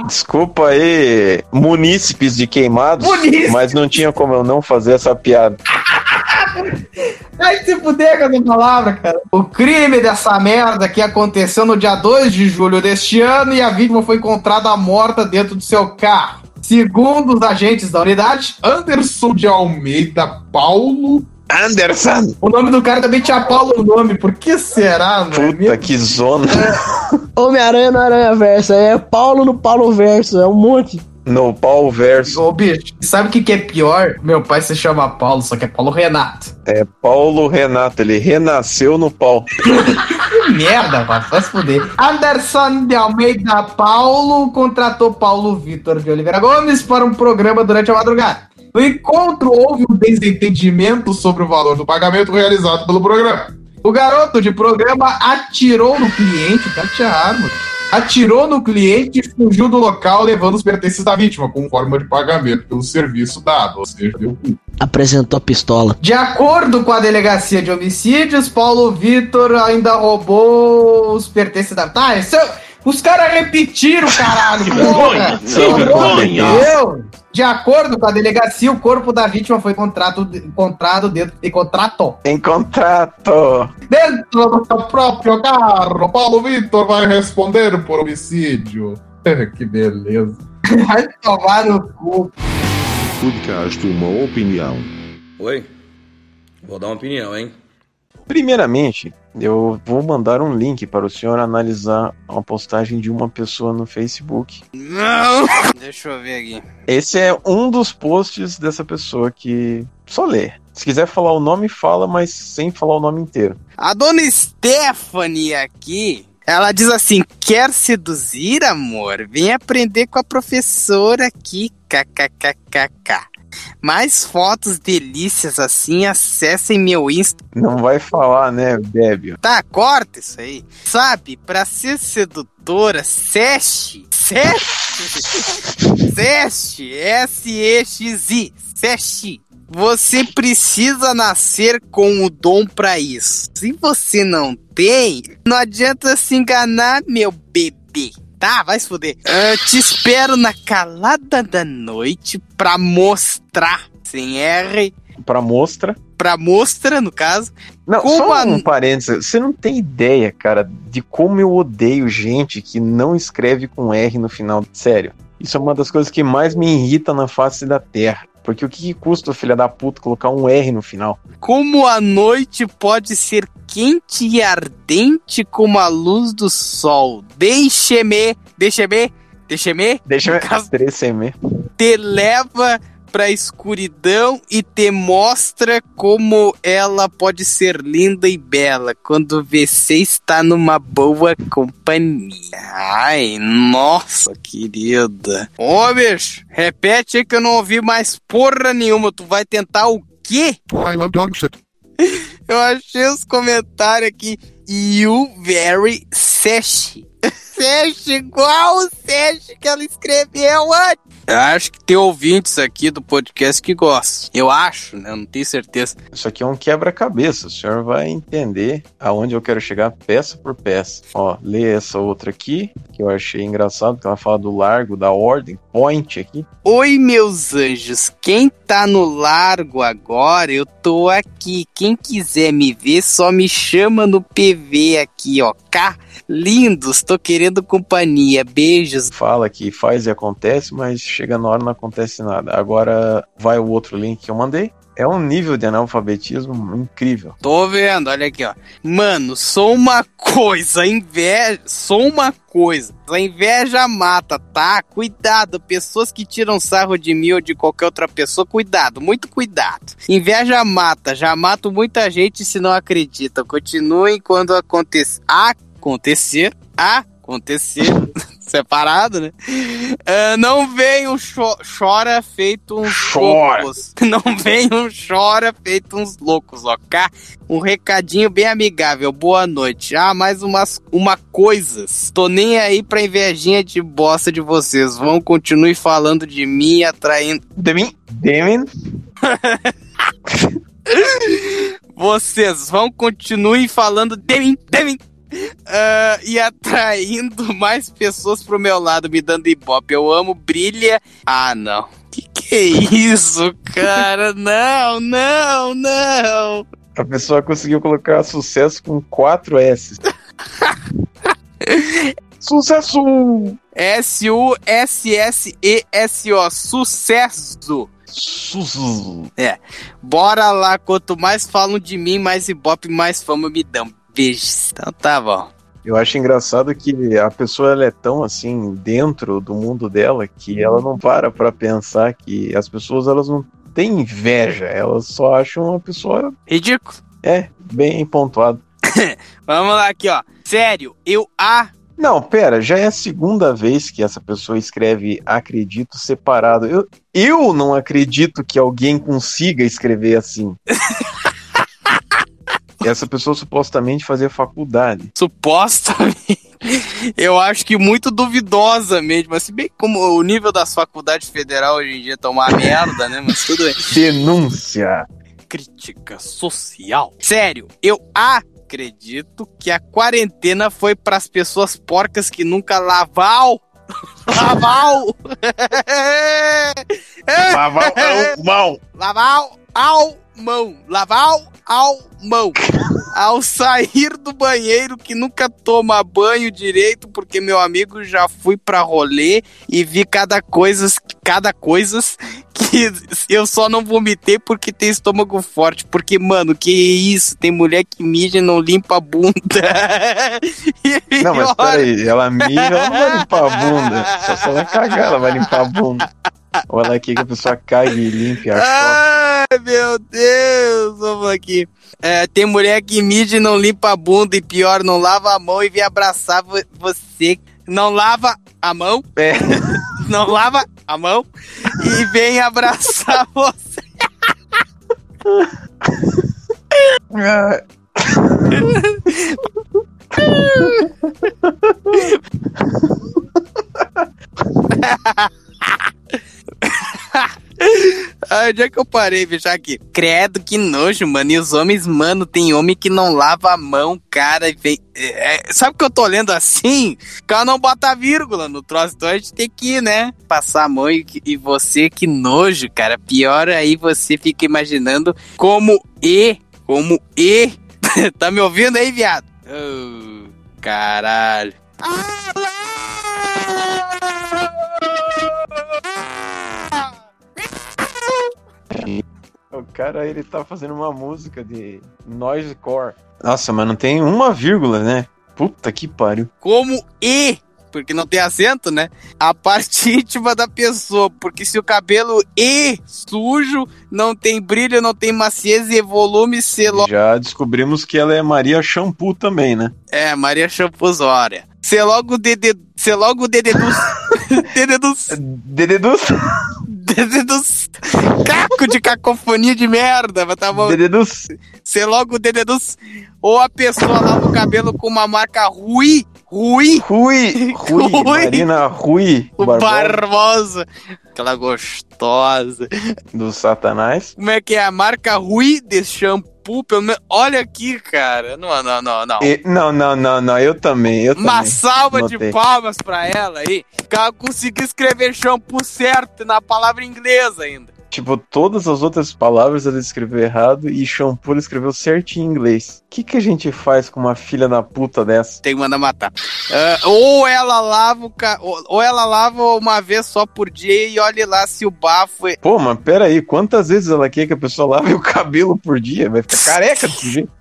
Desculpa aí, munícipes de queimados, Munícipes. mas não tinha como eu não fazer essa piada. Ai, se fuder com essa palavra, cara. O crime dessa merda que aconteceu no dia 2 de julho deste ano e a vítima foi encontrada morta dentro do seu carro. Segundo os agentes da unidade, Anderson de Almeida Paulo. Anderson! O nome do cara também tinha Paulo no nome, por que será, mano? Puta que zona. Homem-Aranha no Aranha Verso. É Paulo no Paulo Verso. É um monte. No pau verso. Ô, bicho, sabe o que, que é pior? Meu pai se chama Paulo, só que é Paulo Renato. É Paulo Renato, ele renasceu no pau. Que merda, mano. Vai se fuder. Anderson de Almeida Paulo contratou Paulo Vitor de Oliveira Gomes para um programa durante a madrugada. No encontro, houve um desentendimento sobre o valor do pagamento realizado pelo programa. O garoto de programa atirou no cliente, o cara tinha arma. Atirou no cliente e fugiu do local levando os pertences da vítima, como forma de pagamento pelo serviço dado. Ou seja, deu cu. Apresentou a pistola. De acordo com a delegacia de homicídios, Paulo Vitor ainda roubou os pertences da. Tá, isso, os caras repetiram, caralho, porra! Sem vergonha. Entendeu? De acordo com a delegacia, o corpo da vítima foi contrato, encontrado dentro de contrato. Em contrato. Dentro do seu próprio carro, Paulo Vitor vai responder por homicídio. que beleza. Vai tomar no cu. Podcast Uma Opinião. Oi? Vou dar uma opinião, hein? Primeiramente, eu vou mandar um link para o senhor analisar uma postagem de uma pessoa no Facebook. Não! Deixa eu ver aqui. Esse é um dos posts dessa pessoa que só lê. Se quiser falar o nome, fala, mas sem falar o nome inteiro. A dona Stephanie aqui, Ela diz assim: quer seduzir, amor? Vem aprender com a professora aqui. KKKKK. Mais fotos delícias assim, acessem meu Insta. Não vai falar, né, Débio? Tá, corta isso aí. Sabe, pra ser sedutora, Sesh. Sesh. Sesh. S-E-X-I. Sesh. Você precisa nascer com o dom pra isso. Se você não tem, não adianta se enganar, meu bebê. Tá, vai se fuder. Eu te espero na calada da noite pra mostrar, sem R, Pra mostra. pra mostra, no caso. Não, só a- um parênteses. Você não tem ideia, cara, de como eu odeio gente que não escreve com R no final. Sério. Isso é uma das coisas que mais me irrita na face da Terra. Porque o que, custa, filha da puta, colocar um R no final? Como a noite pode ser quente e ardente como a luz do sol. Deixe-me, deixe-me, deixe-me, ver. 3CM. te leva pra escuridão e te mostra como ela pode ser linda e bela quando você está numa boa companhia. Ai, nossa, querida. Ô, bicho, repete aí que eu não ouvi mais porra nenhuma. Tu vai tentar o quê? I love dog shit. Eu achei os comentários aqui. You very sesh. Sesh igual o sesh que ela escreveu antes. Eu acho que tem ouvintes aqui do podcast que gostam. Eu acho, né? Eu não tenho certeza. Isso aqui é um quebra-cabeça. O senhor vai entender aonde eu quero chegar peça por peça. Ó, lê essa outra aqui, que eu achei engraçado, que ela fala do largo, da ordem, point aqui. Oi, meus anjos. Quem tá no largo agora, eu tô aqui. Quem quiser me ver, só me chama no PV aqui, ó. Cá, lindos, tô querendo companhia. Beijos. Fala que faz e acontece, mas chega na hora não acontece nada. Agora vai o outro link que eu mandei. É um nível de analfabetismo incrível. Tô vendo, olha aqui, ó. Mano, sou uma coisa, inveja. Sou uma coisa. A inveja mata, tá? Cuidado. Pessoas que tiram sarro de mim ou de qualquer outra pessoa, cuidado, muito cuidado. Inveja mata. Já mato muita gente se não acredita. Continuem quando acontecer. Acontecer. Acontecer. Separado, né? Ah, não venham cho chora feito uns Chora. loucos. Não venham chora feito uns loucos, ok? Um recadinho bem amigável. Boa noite. Ah, mais umas uma coisas. Tô nem aí pra invejinha de bosta de vocês. Vão continue falando de mim, atraindo. De mim? De mim? Vocês vão continue falando de mim, de mim. Ah, e atraindo mais pessoas pro meu lado, me dando ibope. Eu amo, brilha. Ah, não. Que que é isso, cara? Não, não, não. A pessoa conseguiu colocar sucesso com 4 S. Sucesso! S-U-S-S-E-S-O. Sucesso. É. Bora lá. Quanto mais falam de mim, mais ibope, mais fama me dão. Beijos. Então tá bom. Eu acho engraçado que a pessoa ela é tão assim dentro do mundo dela que ela não para pra pensar que as pessoas elas não têm inveja, elas só acham uma pessoa ridículo. É, bem pontuado. Vamos lá aqui, ó. Sério, eu a Não, pera, já é a segunda vez que essa pessoa escreve acredito separado. Eu, eu não acredito que alguém consiga escrever assim. essa pessoa supostamente fazia faculdade. supostamente. Eu acho que muito duvidosamente, mas se bem como o nível das faculdades federal hoje em dia tá uma merda, né? Mas tudo bem. Denúncia. Crítica social. Sério, eu acredito que a quarentena foi pras pessoas porcas que nunca laval. Laval! Laval ao mão. Laval ao mão. Laval ao mão. Ao sair do banheiro que nunca toma banho direito, porque meu amigo já fui pra rolê e vi cada coisas, cada coisas que eu só não vomitei porque tem estômago forte. Porque, mano, que isso? Tem mulher que mija e não limpa a bunda. E Não, mas olha- peraí, ela mija, ela não vai limpar a bunda. Só se ela cagar, ela vai limpar a bunda. Ela quer que a pessoa cague e limpe a. Ai, meu Deus! Vamos aqui. É, tem mulher que mide e não limpa a bunda e pior, não lava a mão e vem abraçar vo- você. Não lava a mão. É. Não lava a mão e vem abraçar você. Ai, onde é que eu parei, bicho? Aqui. Credo, que nojo, mano. E os homens, mano, tem homem que não lava a mão, cara. E vem... é, é, sabe que eu tô lendo assim? O cara não bota vírgula no troço. Então a gente tem que, né? Passar a mão e, e você, que nojo, cara. Pior aí você fica imaginando como e. Como e. tá me ouvindo aí, viado? Oh, caralho. O cara, ele tá fazendo uma música de noisecore. Nossa, mas não tem uma vírgula, né? Puta que pariu. como e, porque não tem acento, né? A parte íntima da pessoa, porque se o cabelo e sujo, não tem brilho, não tem maciez e volume, se logo Já descobrimos que ela é Maria Shampoo também, né? é Maria Champuzória. Se logo dede, se logo dededus, dededus, dededus, dededus, caco de cacofonia de merda, mas tá bom. Dededus. Se logo dededus, ou a pessoa lava o cabelo com uma marca Rui, Rui, Rui, Rui, Marina Rui o Barbosa. Barbosa, aquela gostosa. do Satanás. Como é que é a marca Rui de shampoo? Pelo menos, olha aqui, cara. Não, não, não, não. E- não, não, não, não, eu também, eu Uma também. salva de Notei. palmas pra ela aí. Que ela conseguiu escrever shampoo certo na palavra inglesa ainda. Tipo, todas as outras palavras ela escreveu errado e shampoo ela escreveu certinho em inglês. O que, que a gente faz com uma filha da puta dessa? Tem que mandar matar. Ah, ou ela lava o ca... ou ela lava uma vez só por dia e olhe lá se o bafo é. Pô, mas pera aí, quantas vezes ela quer que a pessoa lave o cabelo por dia? Vai ficar careca desse jeito.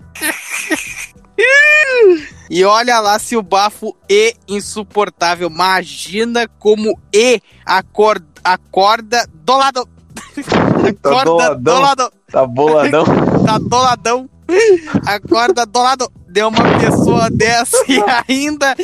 E olha lá se o bafo é insuportável. Imagina como é acorda, acorda do lado. Tá Acorda doladão. do lado. Tá boladão. Tá doladão. Acorda do lado de uma pessoa dessa e ainda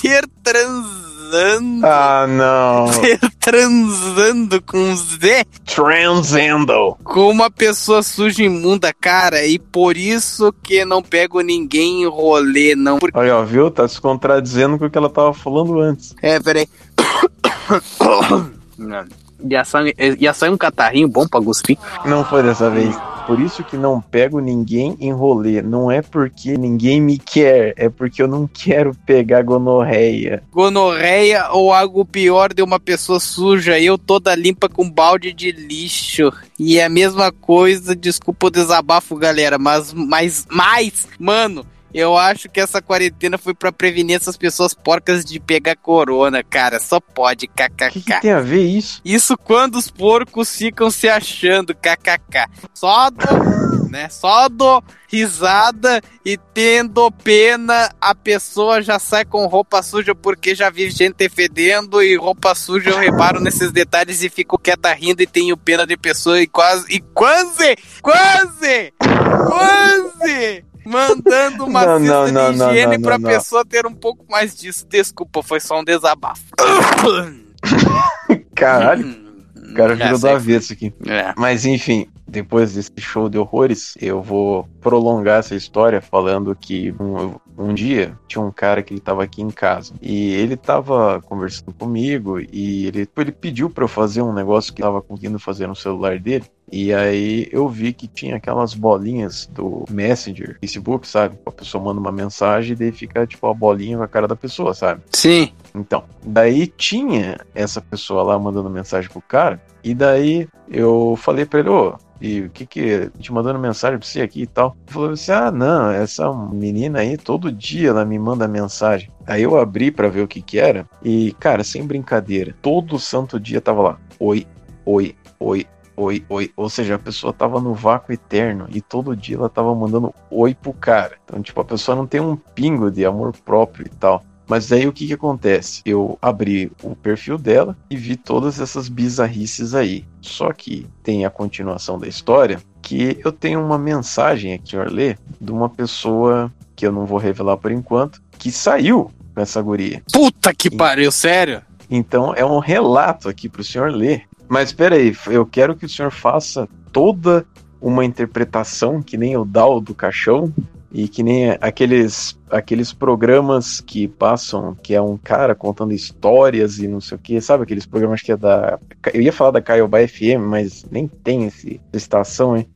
ter transando. Ah, não. Ter transando com Z. Transendo. Com uma pessoa suja e imunda, cara. E por isso que não pego ninguém em rolê, não. Porque... Olha, ó, viu? Tá se contradizendo com o que ela tava falando antes. É, peraí. Ia sair, ia sair um catarrinho bom pra cuspir. Não foi dessa vez. Por isso que não pego ninguém em rolê. Não é porque ninguém me quer, é porque eu não quero pegar gonorreia. Gonorreia ou algo pior de uma pessoa suja, eu toda limpa com balde de lixo. E é a mesma coisa, desculpa o desabafo, galera, mas, mas, mas, mano, eu acho que essa quarentena foi pra prevenir essas pessoas porcas de pegar corona, cara. Só pode, kkk. que tem a ver isso? Isso quando os porcos ficam se achando, kkk. Só do, né? Só do risada e tendo pena, a pessoa já sai com roupa suja porque já vi gente fedendo e roupa suja eu reparo nesses detalhes e fico quieta rindo e tenho pena de pessoa e quase, e quase, quase, quase mandando uma Não, cesta não, de não, higiene não, pra pessoa ter um pouco mais disso. Desculpa, foi só um desabafo. Caralho. O cara É, virou do avesso aqui. Mas enfim, depois desse show de horrores, eu vou prolongar essa história falando que um, um dia tinha um cara que ele tava aqui em casa e ele tava conversando comigo e ele, ele pediu pra eu fazer um negócio que tava conseguindo fazer no celular dele. E aí eu vi que tinha aquelas bolinhas do Messenger, Facebook, sabe? A pessoa manda uma mensagem e daí fica tipo a bolinha com a cara da pessoa, sabe? Sim. Então, daí tinha essa pessoa lá mandando mensagem pro cara, e daí eu falei pra ele, ô, e o que que, te mandando mensagem pra você aqui e tal. Ele falou assim, ah, não, essa menina aí, todo dia ela me manda mensagem. Aí eu abri pra ver o que que era, e, cara, sem brincadeira, todo santo dia tava lá, oi, oi, oi, oi, oi. Ou seja, a pessoa tava no vácuo eterno e todo dia ela tava mandando oi pro cara. Então, tipo, a pessoa não tem um pingo de amor próprio e tal. Mas aí o que que acontece? Eu abri o perfil dela e vi todas essas bizarrices aí. Só que tem a continuação da história que eu tenho uma mensagem aqui, senhor ler, de uma pessoa que eu não vou revelar por enquanto, que saiu com essa guria. Puta que pariu, sério? Então é um relato aqui pro senhor ler. Mas espera aí, eu quero que o senhor faça toda uma interpretação que nem o Dal do Caixão e que nem aqueles aqueles programas que passam, que é um cara contando histórias e não sei o que, sabe aqueles programas que é da eu ia falar da Caiobá FM, mas nem tem esse estação, hein?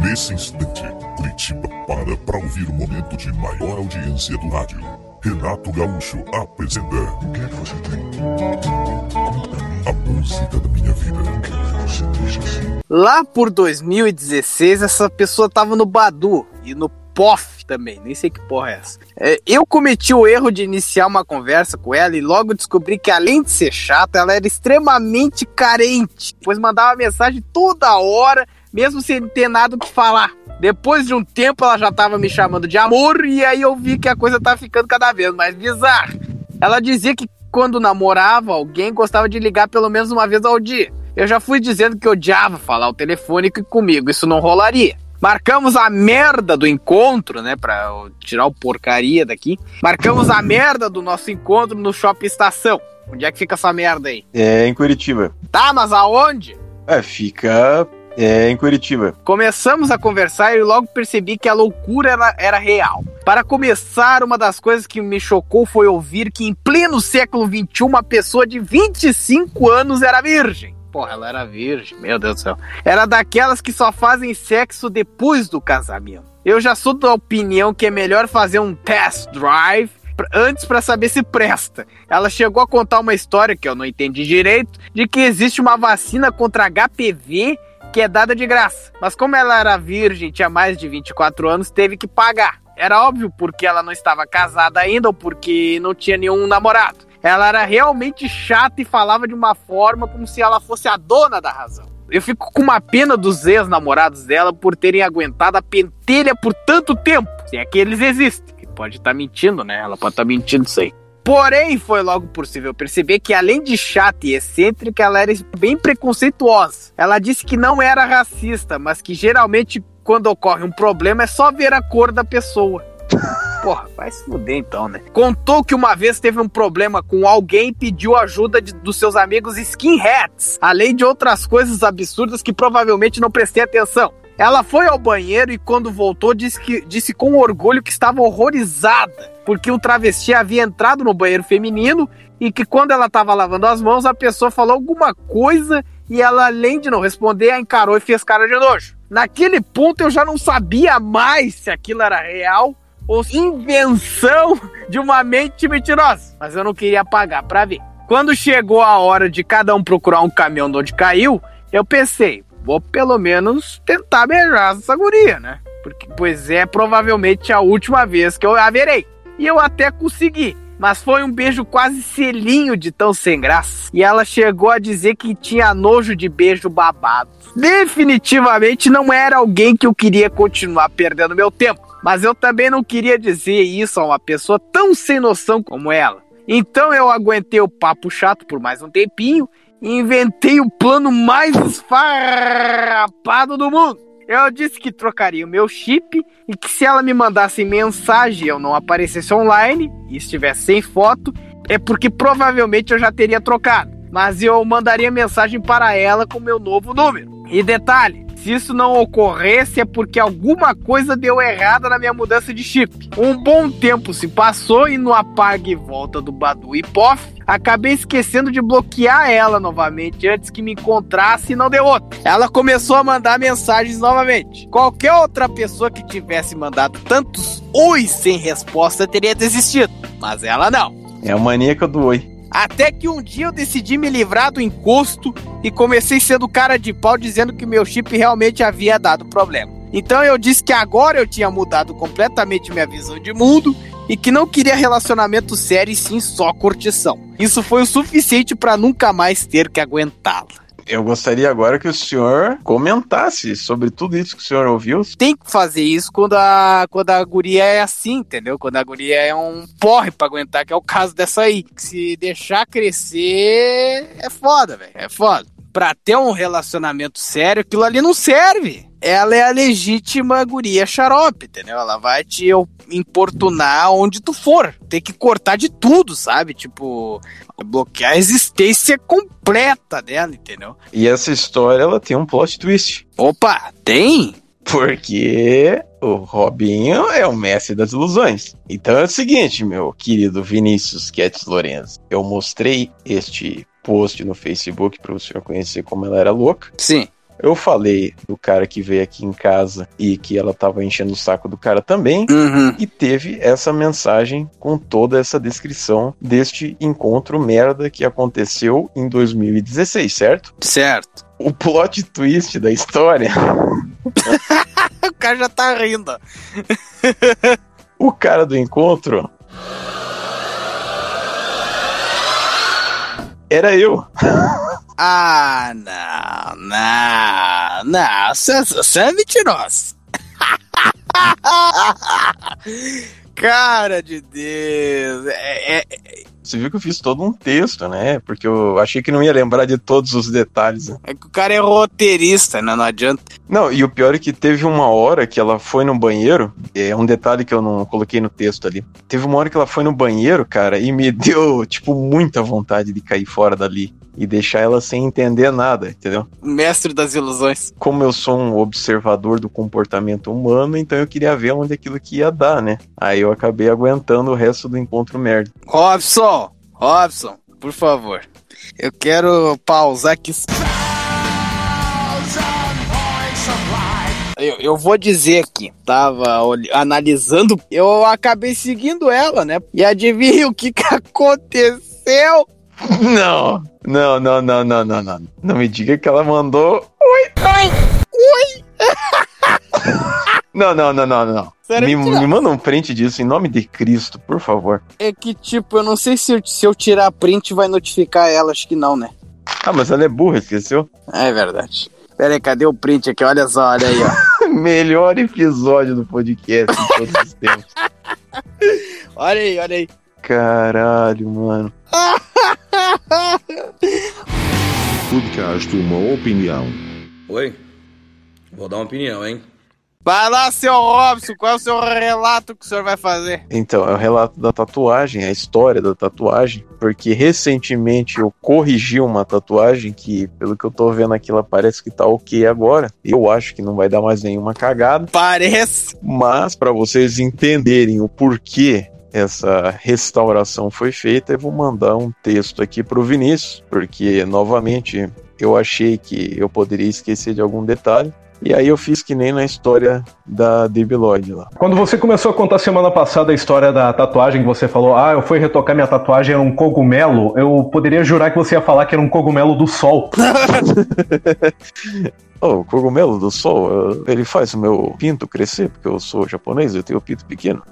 Nesse instante, Curitiba para para ouvir o momento de maior audiência do rádio. Renato Gaúcho apresenta. O que é que você tem? A música da minha vida. Assim? Lá por 2016, essa pessoa tava no Badu e no POF também, nem sei que porra é essa. É, eu cometi o erro de iniciar uma conversa com ela e logo descobri que, além de ser chata, ela era extremamente carente, pois mandava mensagem toda hora, mesmo sem ter nada o que falar. Depois de um tempo, ela já tava me chamando de amor, e aí eu vi que a coisa tá ficando cada vez mais bizarra. Ela dizia que quando namorava alguém, gostava de ligar pelo menos uma vez ao dia. Eu já fui dizendo que odiava falar o telefone que comigo isso não rolaria. Marcamos a merda do encontro, né? Pra tirar o porcaria daqui. Marcamos a merda do nosso encontro no Shopping Estação. Onde é que fica essa merda aí? É em Curitiba. Tá, mas aonde? É, fica é em Curitiba. Começamos a conversar e logo percebi que a loucura era, era real. Para começar, uma das coisas que me chocou foi ouvir que em pleno século XXI uma pessoa de 25 anos era virgem. Porra, ela era virgem, meu Deus do céu. Era daquelas que só fazem sexo depois do casamento. Eu já sou da opinião que é melhor fazer um test drive antes para saber se presta. Ela chegou a contar uma história que eu não entendi direito, de que existe uma vacina contra HPV que é dada de graça. Mas como ela era virgem, tinha mais de 24 anos, teve que pagar. Era óbvio porque ela não estava casada ainda ou porque não tinha nenhum namorado. Ela era realmente chata e falava de uma forma como se ela fosse a dona da razão. Eu fico com uma pena dos ex-namorados dela por terem aguentado a pentelha por tanto tempo. Se é que eles existem. Pode estar mentindo, né? Ela pode estar mentindo isso aí. Porém, foi logo possível perceber que, além de chata e excêntrica, ela era bem preconceituosa. Ela disse que não era racista, mas que geralmente, quando ocorre um problema, é só ver a cor da pessoa. Porra, vai se fuder então, né? Contou que uma vez teve um problema com alguém e pediu ajuda de- dos seus amigos skinheads, além de outras coisas absurdas que provavelmente não prestei atenção. Ela foi ao banheiro e quando voltou disse, que, disse com orgulho que estava horrorizada, porque um travesti havia entrado no banheiro feminino e que quando ela estava lavando as mãos, a pessoa falou alguma coisa e ela, além de não responder, a encarou e fez cara de nojo. Naquele ponto eu já não sabia mais se aquilo era real ou invenção de uma mente mentirosa, mas eu não queria pagar pra ver. Quando chegou a hora de cada um procurar um caminhão de onde caiu, eu pensei, vou pelo menos tentar beijar essa guria, né? Porque, pois é provavelmente a última vez que eu a verei. E eu até consegui. Mas foi um beijo quase selinho de tão sem graça. E ela chegou a dizer que tinha nojo de beijo babado. Definitivamente não era alguém que eu queria continuar perdendo meu tempo. Mas eu também não queria dizer isso a uma pessoa tão sem noção como ela. Então eu aguentei o papo chato por mais um tempinho inventei o plano mais esfarrapado do mundo. Eu disse que trocaria o meu chip e que se ela me mandasse mensagem e eu não aparecesse online e estivesse sem foto, é porque provavelmente eu já teria trocado. Mas eu mandaria mensagem para ela com meu novo número. E detalhe, se isso não ocorresse é porque alguma coisa deu errada na minha mudança de chip. Um bom tempo se passou e no apague e volta do Badu e Pof, acabei esquecendo de bloquear ela novamente antes que me encontrasse e não deu outra. Ela começou a mandar mensagens novamente. Qualquer outra pessoa que tivesse mandado tantos ois sem resposta teria desistido, mas ela não. É a maníaca do oi. Até que um dia eu decidi me livrar do encosto e comecei sendo cara de pau dizendo que meu chip realmente havia dado problema. Então eu disse que agora eu tinha mudado completamente minha visão de mundo e que não queria relacionamento sério e sim só curtição. Isso foi o suficiente pra nunca mais ter que aguentá-la. Eu gostaria agora que o senhor comentasse sobre tudo isso que o senhor ouviu. Tem que fazer isso quando a, quando a guria é assim, entendeu? Quando a guria é um porre pra aguentar, que é o caso dessa aí. Que se deixar crescer, é foda, velho. É foda. Pra ter um relacionamento sério, aquilo ali não serve. Ela é a legítima guria xarope, entendeu? Ela vai te importunar onde tu for. Tem que cortar de tudo, sabe? Tipo, bloquear a existência completa dela, entendeu? E essa história, ela tem um plot twist. Opa, tem? Porque o Robinho é o mestre das ilusões. Então é o seguinte, meu querido Vinícius Quetes Lorenzo. Eu mostrei este post no Facebook para o senhor conhecer como ela era louca. Sim. Eu falei do cara que veio aqui em casa e que ela tava enchendo o saco do cara também. Uhum. E teve essa mensagem com toda essa descrição deste encontro merda que aconteceu em 2016, certo? Certo. O plot twist da história. o cara já tá rindo. o cara do encontro. Era eu. Ah, não, não, não, você é mentiroso. Cara de Deus. É, é, Você viu que eu fiz todo um texto, né? Porque eu achei que não ia lembrar de todos os detalhes. né? é que o cara é roteirista, né? Não adianta. Não, e o pior é que teve uma hora que ela foi no banheiro. É um detalhe que eu não coloquei no texto ali. Teve uma hora que ela foi no banheiro, cara, e me deu, tipo, muita vontade de cair fora dali. E deixar ela sem entender nada, entendeu? Mestre das ilusões. Como eu sou um observador do comportamento humano, então eu queria ver onde aquilo que ia dar, né? Aí eu acabei aguentando o resto do encontro merda. Robson, Robson, por favor. Eu quero pausar aqui. Eu, eu vou dizer aqui, tava analisando, eu acabei seguindo ela, né? E adivinha o que, que aconteceu? Não, não, não, não, não, não, não. Não me diga que ela mandou. Oi! Oi! Não, não, não, não, não. Sério Me, não? me manda um print disso em nome de Cristo, por favor. É que, tipo, eu não sei se eu, se eu tirar print vai notificar ela, acho que não, né? Ah, mas ela é burra, esqueceu? É verdade. Pera aí, cadê o print aqui? Olha só, olha aí, ó. Melhor episódio do podcast de todos os tempos. Olha aí, olha aí. Caralho, mano. Podcast Uma Opinião. Oi? Vou dar uma opinião, hein? Vai lá, seu Robson, qual é o seu relato que o senhor vai fazer? Então, é o relato da tatuagem, a história da tatuagem, porque recentemente eu corrigi uma tatuagem que, pelo que eu tô vendo aqui, ela parece que tá ok agora. Eu acho que não vai dar mais nenhuma cagada. Parece. Mas, para vocês entenderem o porquê essa restauração foi feita, eu vou mandar um texto aqui pro Vinícius, porque, novamente, eu achei que eu poderia esquecer de algum detalhe. E aí eu fiz que nem na história da Debbie Lloyd lá. Quando você começou a contar semana passada a história da tatuagem, que você falou, ah, eu fui retocar minha tatuagem, era um cogumelo, eu poderia jurar que você ia falar que era um cogumelo do sol. Oh, o cogumelo do sol, eh, ele faz o meu pinto crescer, porque eu sou japonês, eu tenho pinto pequeno.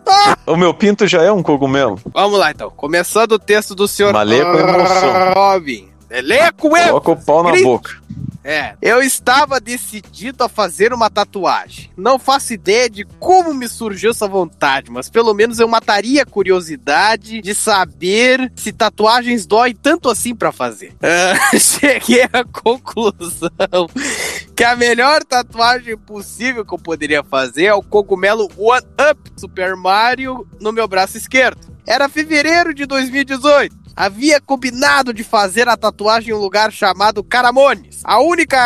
O meu pinto já é um cogumelo. Vamos lá, então. Começando o texto do senhor Mas lê com emoção. Robin. Lê com eu. Coloca o pau na boca. É. Eu estava decidido a fazer uma tatuagem. Não faço ideia de como me surgiu essa vontade, mas pelo menos eu mataria a curiosidade de saber se tatuagens doem tanto assim pra fazer. Ah, cheguei à conclusão que a melhor tatuagem possível que eu poderia fazer é o cogumelo One Up Super Mario no meu braço esquerdo. Era fevereiro de 2018. Havia combinado de fazer a tatuagem em um lugar chamado Caramones. A única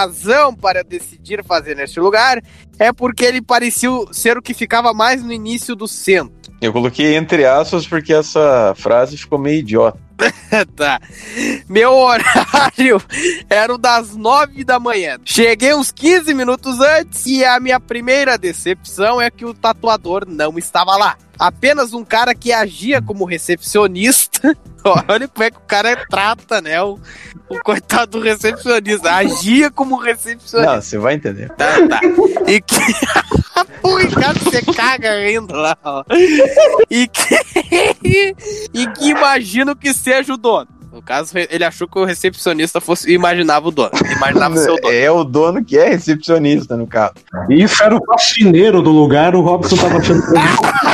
razão para decidir fazer neste lugar é porque ele parecia ser o que ficava mais no início do centro. Eu coloquei entre aspas porque essa frase ficou meio idiota. tá. Meu horário era o das nove da manhã. Cheguei uns 15 minutos antes e a minha primeira decepção é que o tatuador não estava lá. Apenas um cara que agia como recepcionista. Olha como é que o cara trata, né? O, o coitado do recepcionista. Agia como recepcionista. Não, você vai entender. Tá, tá. E que. o Ricardo, você caga rindo lá, ó. E que. e que imagino que seja o dono. No caso, ele achou que o recepcionista fosse imaginava o dono. Imaginava ser o dono. É o dono que é recepcionista, no caso. Isso era o faxineiro do lugar, o Robson tava achando que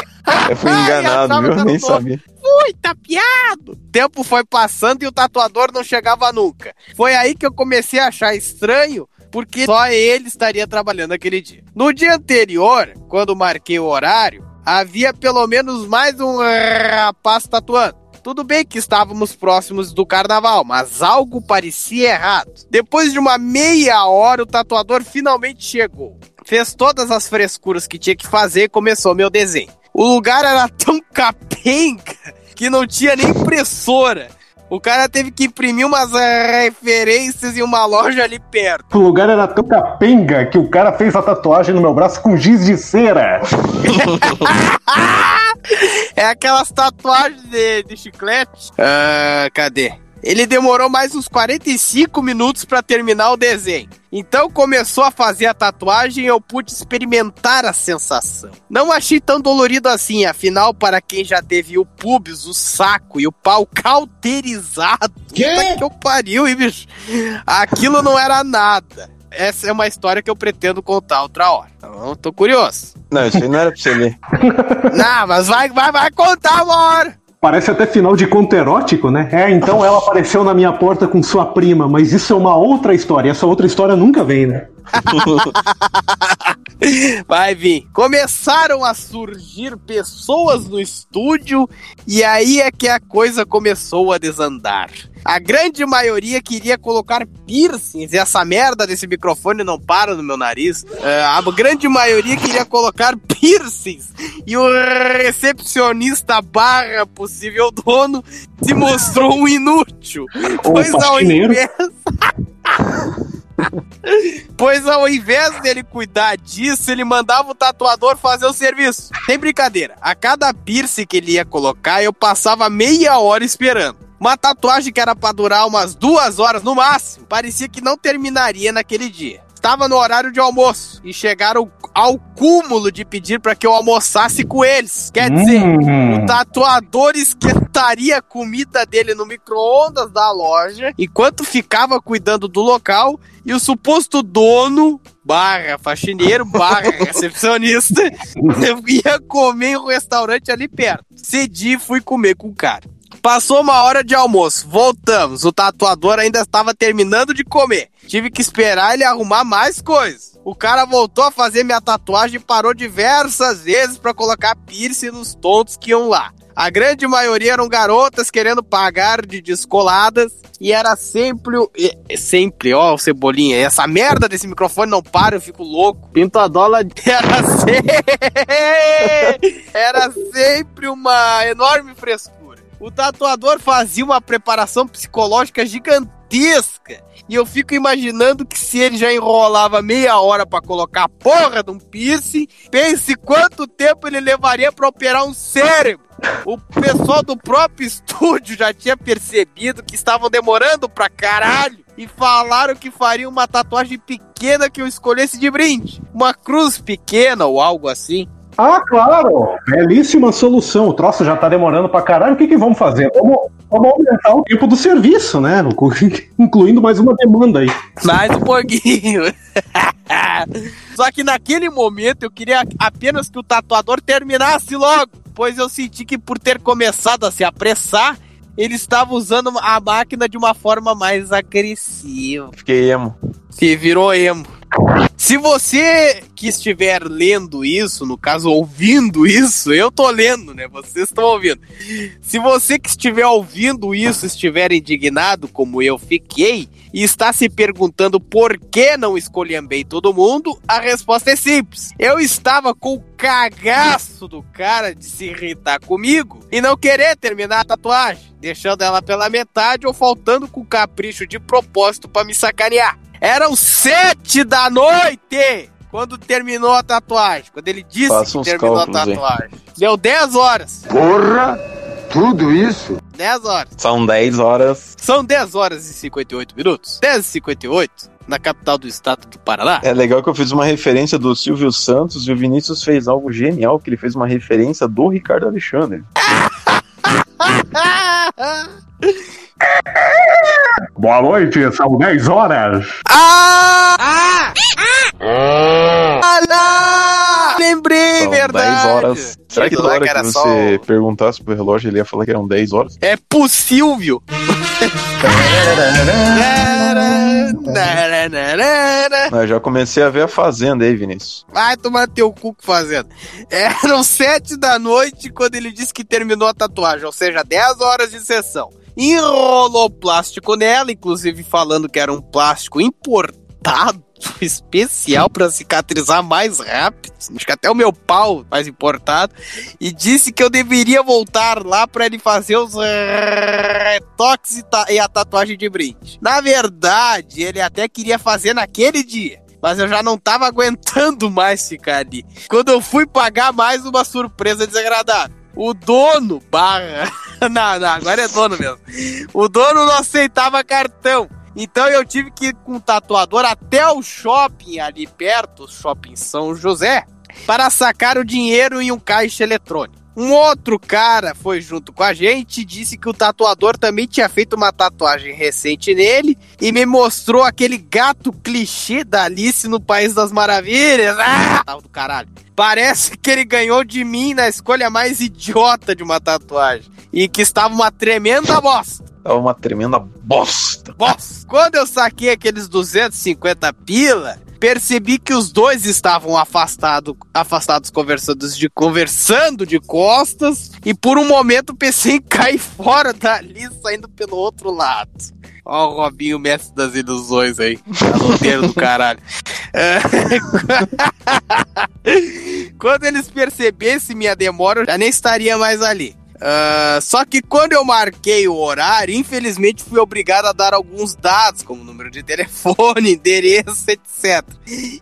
Eu fui enganado, viu? Eu nem sabia. Fui tapeado! O tempo foi passando e o tatuador não chegava nunca. Foi aí que eu comecei a achar estranho, porque só ele estaria trabalhando aquele dia. No dia anterior, quando marquei o horário, havia pelo menos mais um rapaz tatuando. Tudo bem que estávamos próximos do carnaval, mas algo parecia errado. Depois de uma meia hora, o tatuador finalmente chegou. Fez todas as frescuras que tinha que fazer e começou meu desenho. O lugar era tão capenga que não tinha nem impressora. O cara teve que imprimir umas referências em uma loja ali perto. o lugar era tão capenga que o cara fez a tatuagem no meu braço com giz de cera. É aquelas tatuagens de, de chiclete. Ah, cadê? Ele demorou mais uns 45 minutos para terminar o desenho. Então começou a fazer a tatuagem e eu pude experimentar a sensação. Não achei tão dolorido assim, afinal, para quem já teve o pubis, o saco e o pau cauterizado. Puta que eu pariu, hein, bicho? Aquilo não era nada. Essa é uma história que eu pretendo contar outra hora. Então, tô curioso. Não, isso aí não era pra você ler. Não, mas vai, vai, vai contar uma hora. Parece até final de conto erótico, né? É, então ela apareceu na minha porta com sua prima, mas isso é uma outra história. Essa outra história nunca vem, né? Vai vir. Começaram a surgir pessoas no estúdio e aí é que a coisa começou a desandar. A grande maioria queria colocar piercings e essa merda desse microfone não para no meu nariz. É, a grande maioria queria colocar piercings e o recepcionista barra possível dono se mostrou um inútil. Pois ao invés... Pois ao invés dele cuidar disso, ele mandava o tatuador fazer o serviço. Sem brincadeira, a cada piercing que ele ia colocar, eu passava meia hora esperando. Uma tatuagem que era pra durar umas duas horas no máximo, parecia que não terminaria naquele dia. Estava no horário de almoço e chegaram ao cúmulo de pedir para que eu almoçasse com eles. Quer dizer, Hum. o tatuador esquentaria a comida dele no micro-ondas da loja enquanto ficava cuidando do local e o suposto dono barra faxineiro barra recepcionista ia comer em um restaurante ali perto. Cedi e fui comer com o cara. Passou uma hora de almoço, voltamos. O tatuador ainda estava terminando de comer. Tive que esperar ele arrumar mais coisas. O cara voltou a fazer minha tatuagem e parou diversas vezes para colocar piercing nos tontos que iam lá. A grande maioria eram garotas querendo pagar de descoladas e era sempre o. Sempre, ó, o Cebolinha. Essa merda desse microfone não para, eu fico louco. Pinto a dólar. Era sempre. Era sempre uma enorme frescura. O tatuador fazia uma preparação psicológica gigantesca. E eu fico imaginando que se ele já enrolava meia hora pra colocar a porra de um piercing, pense quanto tempo ele levaria pra operar um cérebro. O pessoal do próprio estúdio já tinha percebido que estavam demorando pra caralho e falaram que fariam uma tatuagem pequena que eu escolhesse de brinde. Uma cruz pequena ou algo assim. Ah, claro! Belíssima solução. O troço já tá demorando pra caralho. O que, que vamos fazer? Vamos, vamos aumentar o tempo do serviço, né? Incluindo mais uma demanda aí. Mais um pouquinho. Só que naquele momento eu queria apenas que o tatuador terminasse logo, pois eu senti que por ter começado a se apressar, ele estava usando a máquina de uma forma mais agressiva. Fiquei emo. Se virou emo. Se você que estiver lendo isso, no caso ouvindo isso, eu tô lendo, né? Vocês estão ouvindo. Se você que estiver ouvindo isso estiver indignado, como eu fiquei, e está se perguntando por que não escolhambei todo mundo, a resposta é simples. Eu estava com o cagaço do cara de se irritar comigo e não querer terminar a tatuagem, deixando ela pela metade ou faltando com capricho de propósito pra me sacanear. Eram sete da noite quando terminou a tatuagem. Quando ele disse Faça que terminou a aí. tatuagem. Deu 10 horas. Porra! Tudo isso? 10 horas. São 10 horas. São 10 horas e 58 minutos. 10 e 58 na capital do estado do Paraná. É legal que eu fiz uma referência do Silvio Santos e o Vinícius fez algo genial, que ele fez uma referência do Ricardo Alexandre. Boa noite, são 10 horas. Ah! Ah! Ah! lá! Lembrei, São verdade. 10 horas. Será que toda lá hora que você perguntasse pro relógio, ele ia falar que eram 10 horas? É possível. Ah, já comecei a ver a Fazenda aí, Vinícius. Vai tomar teu cu fazendo. Eram sete da noite quando ele disse que terminou a tatuagem, ou seja, 10 horas de sessão. Enrolou plástico nela, inclusive falando que era um plástico importado, especial para cicatrizar mais rápido. Acho que até o meu pau mais importado. E disse que eu deveria voltar lá para ele fazer os retoques e, a tatuagem de brinde. Na verdade, ele até queria fazer naquele dia. Mas eu já não tava aguentando mais ficar ali. Quando eu fui pagar mais uma surpresa desagradável. O dono, barra. não, não, agora é dono mesmo. O dono não aceitava cartão. Então eu tive que ir com o tatuador até o shopping ali perto, shopping São José, para sacar o dinheiro em um caixa eletrônico. Um outro cara foi junto com a gente e disse que o tatuador também tinha feito uma tatuagem recente nele e me mostrou aquele gato clichê da Alice no País das Maravilhas. Ah, do caralho. Parece que ele ganhou de mim na escolha mais idiota de uma tatuagem e que estava uma tremenda bosta. Tava uma tremenda bosta. Bosta. Quando eu saquei aqueles 250 pila, percebi que os dois estavam afastado, afastados conversando de, conversando de costas e por um momento pensei em cair fora dali saindo pelo outro lado. Ó o Robinho, mestre das ilusões aí. Caloteiro do caralho. É. Quando eles percebessem minha demora, eu já nem estaria mais ali. Ah, só que quando eu marquei o horário, infelizmente fui obrigado a dar alguns dados, como número de telefone, endereço, etc.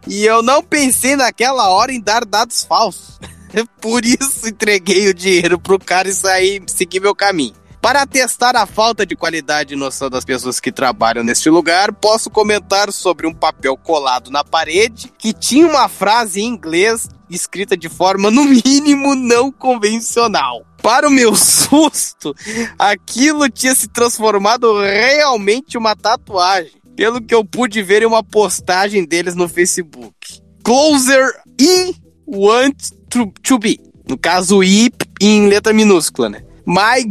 E eu não pensei naquela hora em dar dados falsos. Por isso entreguei o dinheiro pro cara e saí seguir meu caminho. Para testar a falta de qualidade e noção das pessoas que trabalham neste lugar, posso comentar sobre um papel colado na parede que tinha uma frase em inglês escrita de forma, no mínimo, não convencional. Para o meu susto, aquilo tinha se transformado realmente uma tatuagem, pelo que eu pude ver em uma postagem deles no Facebook. Closer I want to, to be. No caso, I em letra minúscula, né? My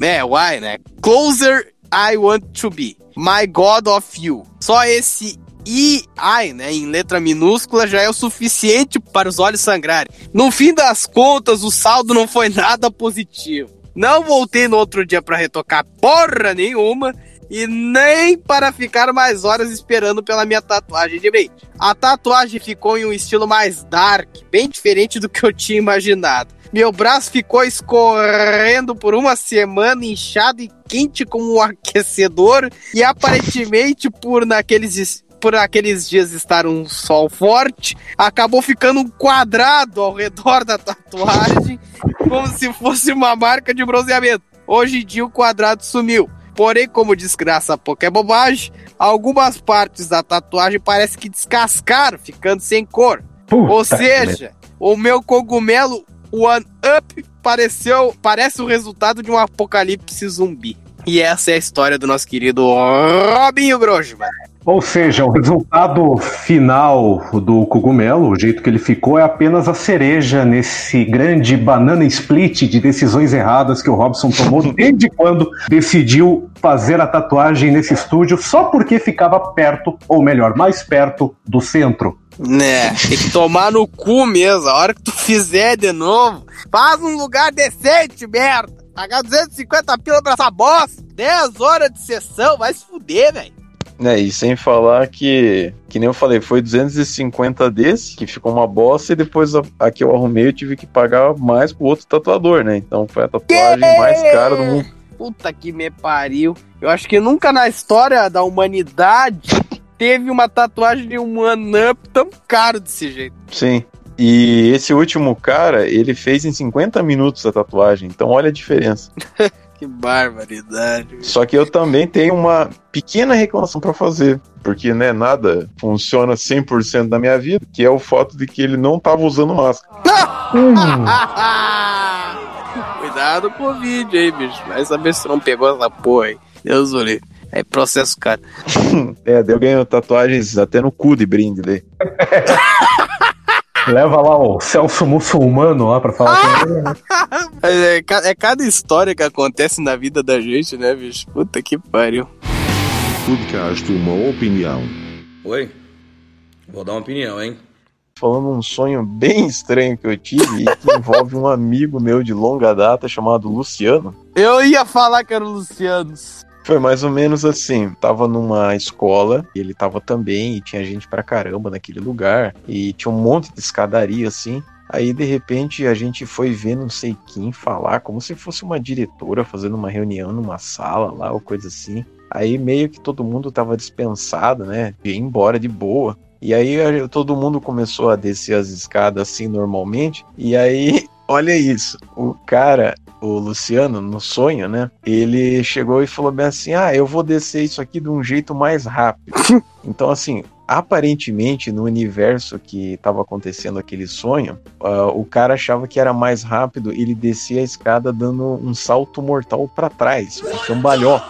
é, why, né? Closer I want to be. My God of you. Só esse I, I, né, em letra minúscula já é o suficiente para os olhos sangrarem. No fim das contas, o saldo não foi nada positivo. Não voltei no outro dia para retocar porra nenhuma e nem para ficar mais horas esperando pela minha tatuagem de brinde. A tatuagem ficou em um estilo mais dark, bem diferente do que eu tinha imaginado. Meu braço ficou escorrendo por uma semana, inchado e quente como um aquecedor, e aparentemente por naqueles por aqueles dias estar um sol forte, acabou ficando um quadrado ao redor da tatuagem, como se fosse uma marca de bronzeamento. Hoje em dia o quadrado sumiu. Porém, como desgraça pouco é bobagem, algumas partes da tatuagem parece que descascaram, ficando sem cor. Ou seja, o meu cogumelo One Up pareceu, parece o resultado de um apocalipse zumbi. E essa é a história do nosso querido Robinho Grosman. Ou seja, o resultado final do cogumelo, o jeito que ele ficou, é apenas a cereja nesse grande banana split de decisões erradas que o Robson tomou desde quando decidiu fazer a tatuagem nesse estúdio só porque ficava perto, ou melhor, mais perto do centro. Né, tem que tomar no cu mesmo. A hora que tu fizer de novo, faz um lugar decente, merda. Pagar 250 pila pra essa bosta. 10 horas de sessão, vai se fuder, velho. É, e sem falar que, que nem eu falei, foi 250 desse, que ficou uma bosta, e depois a, a que eu arrumei eu tive que pagar mais pro outro tatuador, né? Então foi a tatuagem mais cara do mundo. Puta que me pariu. Eu acho que nunca na história da humanidade teve uma tatuagem de um one-up tão caro desse jeito. Sim. E esse último cara, ele fez em 50 minutos a tatuagem, então olha a diferença. que barbaridade. Só que eu também tenho uma pequena reclamação para fazer, porque né, nada funciona 100% na minha vida, que é o fato de que ele não tava usando máscara. Cuidado com o vídeo aí, bicho. Vai saber se não pegou essa porra aí. Deus o livre. É processo, cara. É, eu ganho tatuagens até no cu de brinde dele. Leva lá o Celso muçulmano lá pra falar com ele. né? É, ca- é cada história que acontece na vida da gente, né, bicho? Puta que pariu. Podcast Uma Opinião. Oi? Vou dar uma opinião, hein? Falando um sonho bem estranho que eu tive e que envolve um amigo meu de longa data chamado Luciano. Eu ia falar que era o Luciano. Foi mais ou menos assim, tava numa escola, e ele tava também, e tinha gente pra caramba naquele lugar, e tinha um monte de escadaria assim. Aí de repente a gente foi ver não sei quem falar, como se fosse uma diretora fazendo uma reunião numa sala lá, ou coisa assim. Aí meio que todo mundo tava dispensado, né? Ia embora de boa. E aí todo mundo começou a descer as escadas assim normalmente. E aí, olha isso, o cara, o Luciano, no sonho, né? Ele chegou e falou bem assim: Ah, eu vou descer isso aqui de um jeito mais rápido. então, assim. Aparentemente, no universo que estava acontecendo aquele sonho, ah, o cara achava que era mais rápido, ele descia a escada dando um salto mortal para trás, um cambalhota.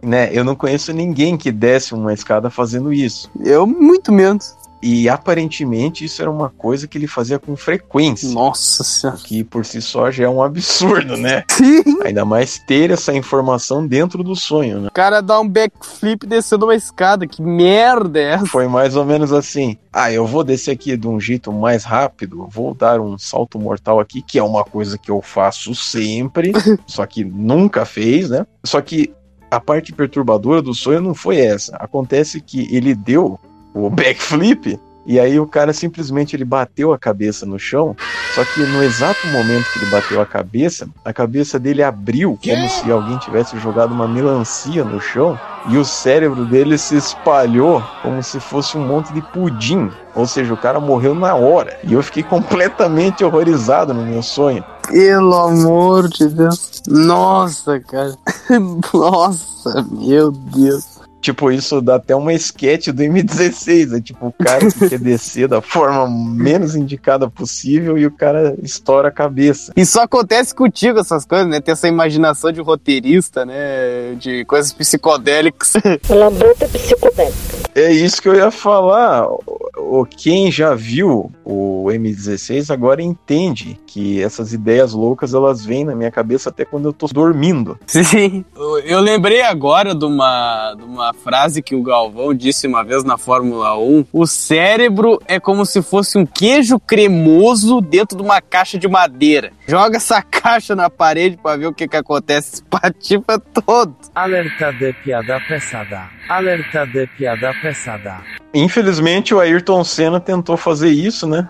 Né? Eu não conheço ninguém que desce uma escada fazendo isso. Eu, muito menos. E aparentemente isso era uma coisa que ele fazia com frequência. Nossa senhora. Que por si só já é um absurdo, né? Sim. Ainda mais ter essa informação dentro do sonho, né? O cara dá um backflip descendo uma escada. Que merda é essa? Foi mais ou menos assim. Ah, eu vou descer aqui de um jeito mais rápido, vou dar um salto mortal aqui, que é uma coisa que eu faço sempre, só que nunca fez, né? Só que a parte perturbadora do sonho não foi essa. Acontece que ele deu o backflip e aí o cara simplesmente ele bateu a cabeça no chão, só que no exato momento que ele bateu a cabeça, a cabeça dele abriu como se alguém tivesse jogado uma melancia no chão e o cérebro dele se espalhou como se fosse um monte de pudim. Ou seja, o cara morreu na hora. E eu fiquei completamente horrorizado no meu sonho. Pelo amor de Deus. Nossa, cara. Nossa, meu Deus. Tipo, isso dá até uma sketch do M16. É tipo, o cara que quer descer da forma menos indicada possível e o cara estoura a cabeça. E só acontece contigo essas coisas, né? Ter essa imaginação de roteirista, né? De coisas psicodélicas. Lambuta psicodélica. É isso que eu ia falar. O- Quem já viu o M16 agora entende que essas ideias loucas elas vêm na minha cabeça até quando eu tô dormindo. Sim. Eu- Eu lembrei agora de uma, de uma frase que o Galvão disse uma vez na Fórmula 1. O cérebro é como se fosse um queijo cremoso dentro de uma caixa de madeira. Joga essa caixa na parede pra ver o que que acontece. Espatifa todo. Alerta de piada pesada. Alerta de piada pesada. Infelizmente o Ayrton Senna tentou fazer isso, né?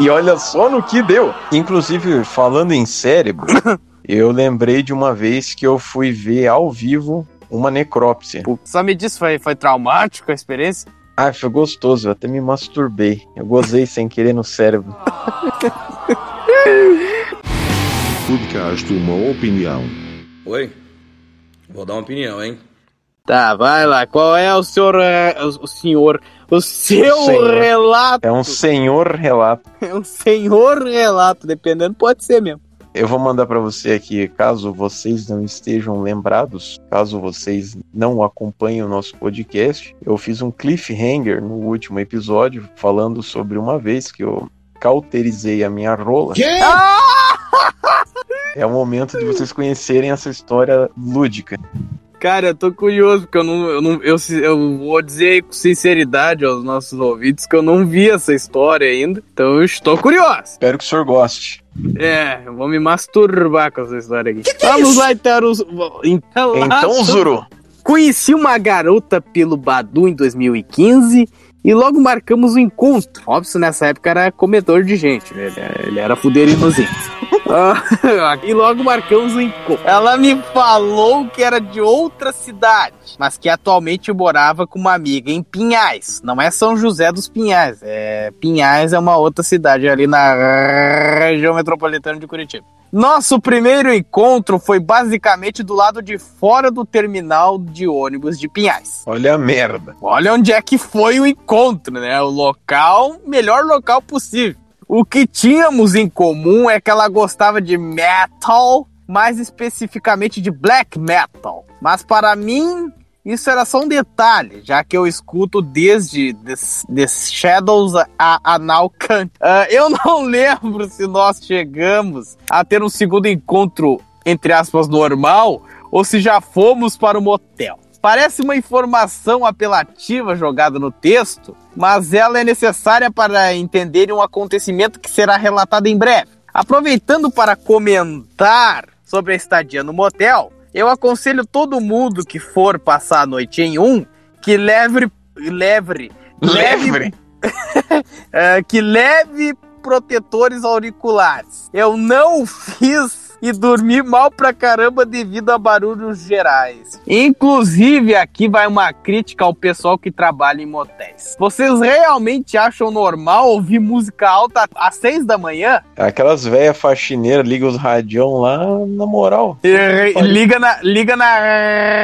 E olha só no que deu. Inclusive, falando em cérebro, eu lembrei de uma vez que eu fui ver ao vivo uma necrópsia. Só me disse, foi, foi traumático a experiência? Ah, foi gostoso, eu até me masturbei. Eu gozei sem querer no cérebro. Podcast Uma Opinião. Oi? Vou dar uma opinião, hein? Tá, vai lá. Qual é o senhor. O, o senhor. O seu Senhor. relato. É um senhor relato. É um senhor relato, dependendo, pode ser mesmo. Eu vou mandar pra você aqui, caso vocês não estejam lembrados, caso vocês não acompanhem o nosso podcast, eu fiz um cliffhanger no último episódio falando sobre uma vez que eu cauterizei a minha rola. É o momento de vocês conhecerem essa história lúdica. Cara, eu tô curioso, porque eu não. Eu, não, eu, eu vou dizer com sinceridade aos nossos ouvintes que eu não vi essa história ainda. Então eu estou curioso. Espero que o senhor goste. É, eu vou me masturbar com essa história aqui. Vamos lá, então, então, Então, Zuru. Conheci uma garota pelo Badu em 2015 e logo marcamos o encontro. Óbvio, nessa época era comedor de gente, né? Ele- ele era. Ah, e logo marcamos o encontro. Ela me falou que era de outra cidade, mas que atualmente morava com uma amiga em Pinhais. Não é São José dos Pinhais, é Pinhais é uma outra cidade ali na região metropolitana de Curitiba. Nosso primeiro encontro foi basicamente do lado de fora do terminal de ônibus de Pinhais. Olha a merda. Olha onde é que foi o encontro, né? O local, melhor local possível. O que tínhamos em comum é que ela gostava de metal mais especificamente de black metal. Mas para mim, isso era só um detalhe, já que eu escuto desde The, The Shadows a, a Kant. Ah, eu não lembro se nós chegamos a ter um segundo encontro, entre aspas, normal, ou se já fomos para o motel. Parece uma informação apelativa jogada no texto, mas ela é necessária para entender um acontecimento que será relatado em breve. Aproveitando para comentar sobre a estadia no motel, eu aconselho todo mundo que for passar a noite em um que leve. Leve. Leve. é, que leve protetores auriculares. Eu não fiz e dormi mal pra caramba devido a barulhos gerais. Inclusive, aqui vai uma crítica ao pessoal que trabalha em motéis. Vocês realmente acham normal ouvir música alta às seis da manhã? Aquelas velhas faxineiras ligam os radião lá, na moral. E- liga, na, liga na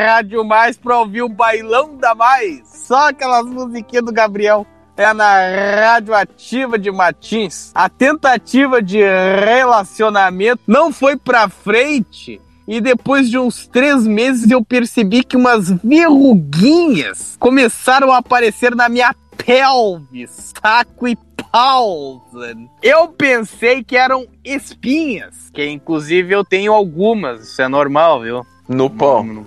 Rádio Mais pra ouvir o bailão da Mais. Só aquelas musiquinhas do Gabriel. É na Rádio Ativa de Matins. A tentativa de relacionamento não foi pra frente. E depois de uns três meses eu percebi que umas verruguinhas começaram a aparecer na minha pelve, saco e pausa. Eu pensei que eram espinhas, que inclusive eu tenho algumas, isso é normal, viu? No pão.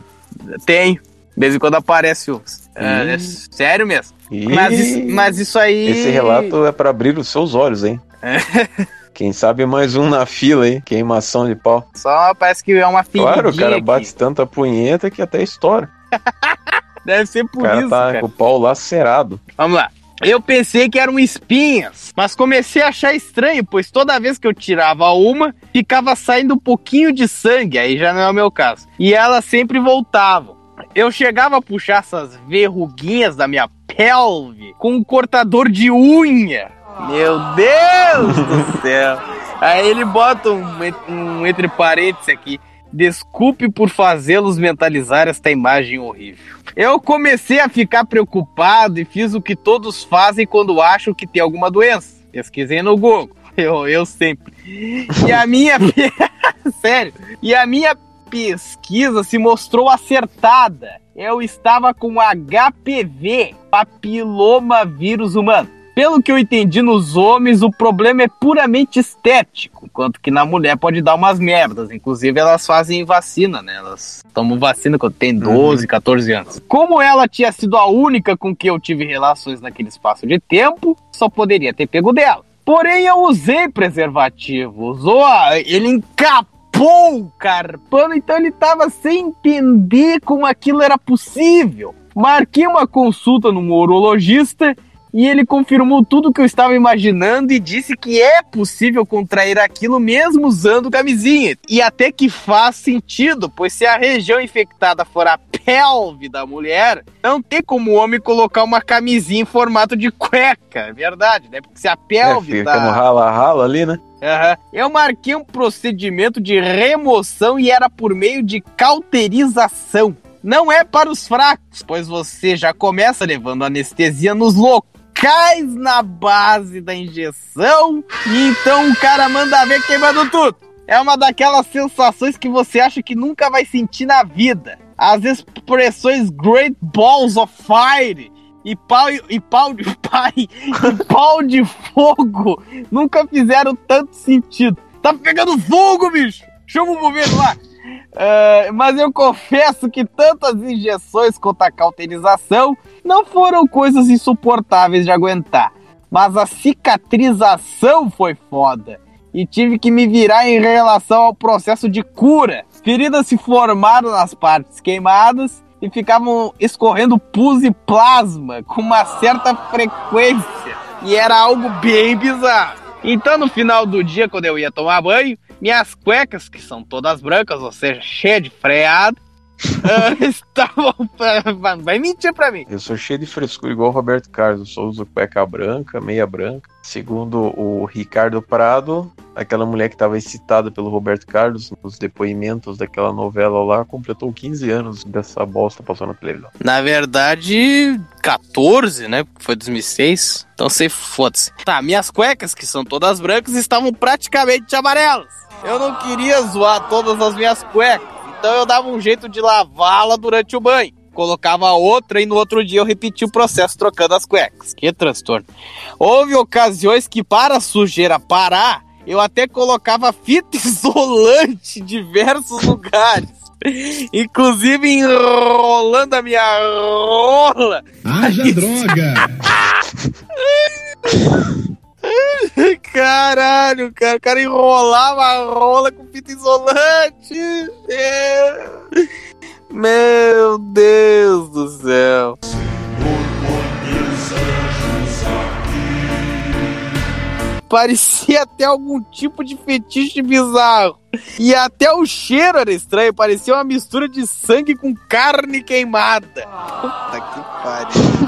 Tenho. De vez em quando aparece uns. É, é sério mesmo. Mas isso, mas isso aí. Esse relato é pra abrir os seus olhos, hein? Quem sabe mais um na fila, hein? Queimação de pau. Só parece que é uma filhinha. Claro, o cara aqui. bate tanta punheta que até estoura. Deve ser O por cara isso, tá cara. com o pau lacerado. Vamos lá. Eu pensei que eram espinhas, mas comecei a achar estranho, pois toda vez que eu tirava uma, ficava saindo um pouquinho de sangue, aí já não é o meu caso. E elas sempre voltavam. Eu chegava a puxar essas verruguinhas da minha pelve com um cortador de unha. Meu Deus do céu! Aí ele bota um, um entre parênteses aqui. Desculpe por fazê-los mentalizar esta imagem horrível. Eu comecei a ficar preocupado e fiz o que todos fazem quando acham que tem alguma doença. Pesquisei no Google. Eu, eu sempre. E a minha. Sério. E a minha pesquisa se mostrou acertada. Eu estava com HPV, papiloma vírus humano. Pelo que eu entendi nos homens, o problema é puramente estético, enquanto que na mulher pode dar umas merdas. Inclusive, elas fazem vacina, né? Elas tomam vacina quando tem 12, 14 anos. Como ela tinha sido a única com que eu tive relações naquele espaço de tempo, só poderia ter pego dela. Porém, eu usei preservativo. A- ele encapou o carpano, então ele tava sem entender como aquilo era possível. Marquei uma consulta num urologista e ele confirmou tudo que eu estava imaginando e disse que é possível contrair aquilo mesmo usando camisinha. E até que faz sentido, pois se a região infectada for a pelve da mulher, não tem como o homem colocar uma camisinha em formato de cueca, é verdade, né? Porque se a É, pelve fica tá... no rala-rala ali, né? Aham. Eu marquei um procedimento de remoção e era por meio de cauterização. Não é para os fracos, pois você já começa levando anestesia nos locais na base da injeção e então o cara manda ver queimando tudo. É uma daquelas sensações que você acha que nunca vai sentir na vida. As expressões Great Balls of Fire e pau, e pau de pai e pau de fogo nunca fizeram tanto sentido. Tá pegando fogo, bicho! Chama o bombeiro lá! Ah, mas eu confesso que tanto as injeções quanto a cauterização não foram coisas insuportáveis de aguentar. Mas a cicatrização foi foda. E tive que me virar em relação ao processo de cura. Feridas se formaram nas partes queimadas e ficavam escorrendo pus e plasma com uma certa frequência. E era algo bem bizarro. Então, no final do dia, quando eu ia tomar banho, minhas cuecas, que são todas brancas, ou seja, cheia de freado, ah, estavam. Vai mentir pra mim. Eu sou cheio de frescura igual o Roberto Carlos. Eu só uso cueca branca, meia branca. Segundo o Ricardo Prado, aquela mulher que estava excitada pelo Roberto Carlos nos depoimentos daquela novela lá, completou 15 anos dessa bosta passando na televisão. Na verdade, 14, né? Foi 2006. Então você foda-se. Tá, minhas cuecas, que são todas brancas, estavam praticamente amarelas. eu não queria zoar todas as minhas cuecas. Então eu dava um jeito de lavá-la durante o banho. Colocava outra e no outro dia eu repetia o processo trocando as cuecas. Que transtorno. Houve ocasiões que, para a sujeira parar, eu até colocava fita isolante em diversos lugares. Inclusive enrolando a minha rola. Haja droga! Caralho, cara, o cara enrolava a rola com fita isolante. Meu Deus do céu. Parecia até algum tipo de fetiche bizarro. E até o cheiro era estranho, parecia uma mistura de sangue com carne queimada. Puta que pariu.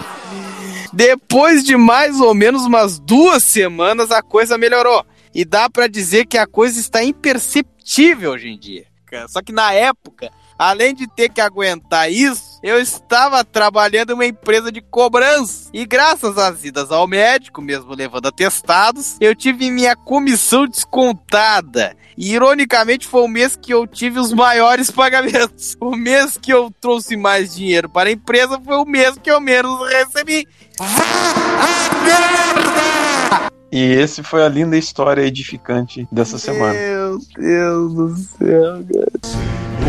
Depois de mais ou menos umas duas semanas, a coisa melhorou. E dá pra dizer que a coisa está imperceptível hoje em dia. Só que na época, além de ter que aguentar isso, eu estava trabalhando em uma empresa de cobrança. E graças às idas ao médico, mesmo levando atestados, eu tive minha comissão descontada. E ironicamente foi o mês que eu tive os maiores pagamentos. O mês que eu trouxe mais dinheiro para a empresa foi o mês que eu menos recebi. E esse foi a linda história edificante dessa semana. Meu Deus do céu, cara.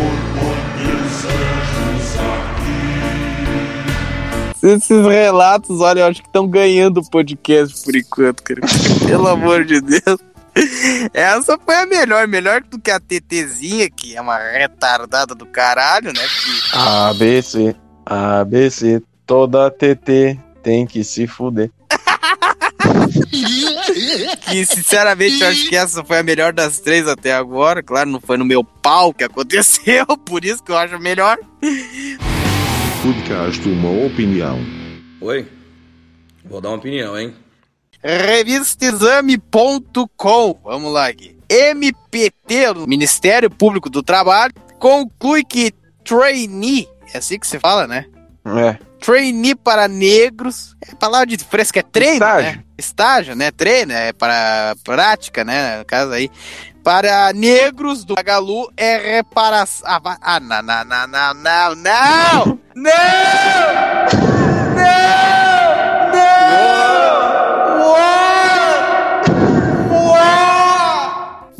Esses relatos, olha, eu acho que estão ganhando o podcast por enquanto, cara. Pelo amor de Deus. Essa foi a melhor, melhor do que a TTzinha, que é uma retardada do caralho, né? Que... ABC, ABC, toda TT tem que se fuder. que sinceramente eu acho que essa foi a melhor das três até agora. Claro, não foi no meu pau que aconteceu, por isso que eu acho melhor. Podcast Uma Opinião. Oi? Vou dar uma opinião, hein? Revistaexame.com. Vamos lá aqui. MPT, Ministério Público do Trabalho, conclui que trainee, é assim que se fala, né? É. Trainee para negros. É palavra de fresca, é treino, Estágio. né? Estágio, né? Treino, é para prática, né? No caso aí. Para negros do Magalu é reparação. Ah, ah, não, não, não, não, não, não! Não!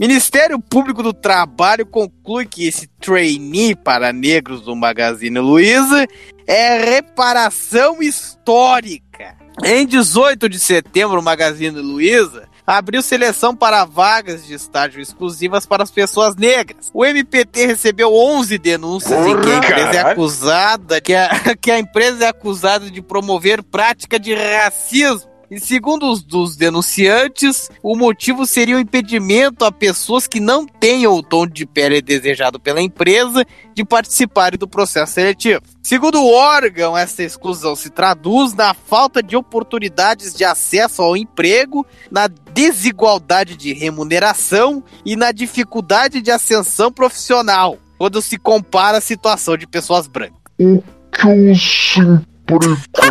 Ministério Público do Trabalho conclui que esse trainee para negros do Magazine Luiza é reparação histórica. Em 18 de setembro, o Magazine Luiza abriu seleção para vagas de estágio exclusivas para as pessoas negras. O MPT recebeu 11 denúncias em que a empresa é acusada que a, que a empresa é acusada de promover prática de racismo. E segundo os dos denunciantes, o motivo seria o impedimento a pessoas que não tenham o tom de pele desejado pela empresa de participarem do processo seletivo. Segundo o órgão, essa exclusão se traduz na falta de oportunidades de acesso ao emprego, na desigualdade de remuneração e na dificuldade de ascensão profissional, quando se compara a situação de pessoas brancas. O que os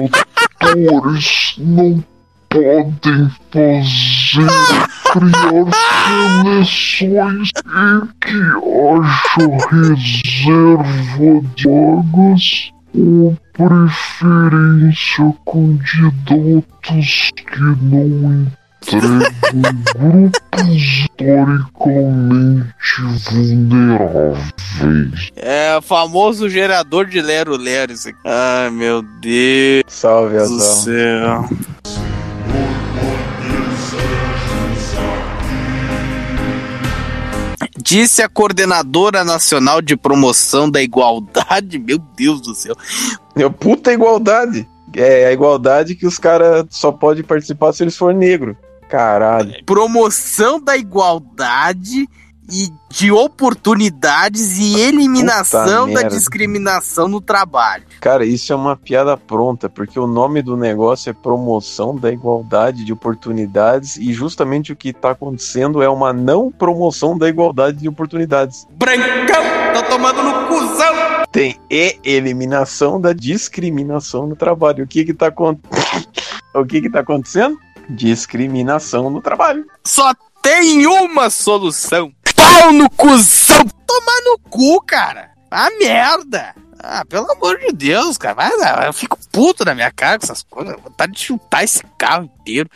empregadores não podem fazer criar seleções em que haja reserva de vagas ou preferência a candidatos que não entregam grupos historicamente vulneráveis. É o famoso gerador de Lero Lero isso aqui. Ai, meu Deus Salve, do Azal. céu. Disse a coordenadora nacional de promoção da igualdade. Meu Deus do céu. É puta igualdade. É a igualdade que os caras só podem participar se eles forem negro. Caralho. Promoção da igualdade e de oportunidades e eliminação Puta da merda. discriminação no trabalho. Cara, isso é uma piada pronta, porque o nome do negócio é promoção da igualdade de oportunidades e justamente o que tá acontecendo é uma não promoção da igualdade de oportunidades. Brancão, tá tomando no cuzão. Tem e eliminação da discriminação no trabalho. O que que tá acontecendo? o que que tá acontecendo? Discriminação no trabalho. Só tem uma solução. Pau no cuzão! Tomar no cu, cara! A merda! Ah, pelo amor de Deus, cara. Vai, vai, eu fico puto na minha cara com essas coisas. Vontade de chutar esse carro inteiro.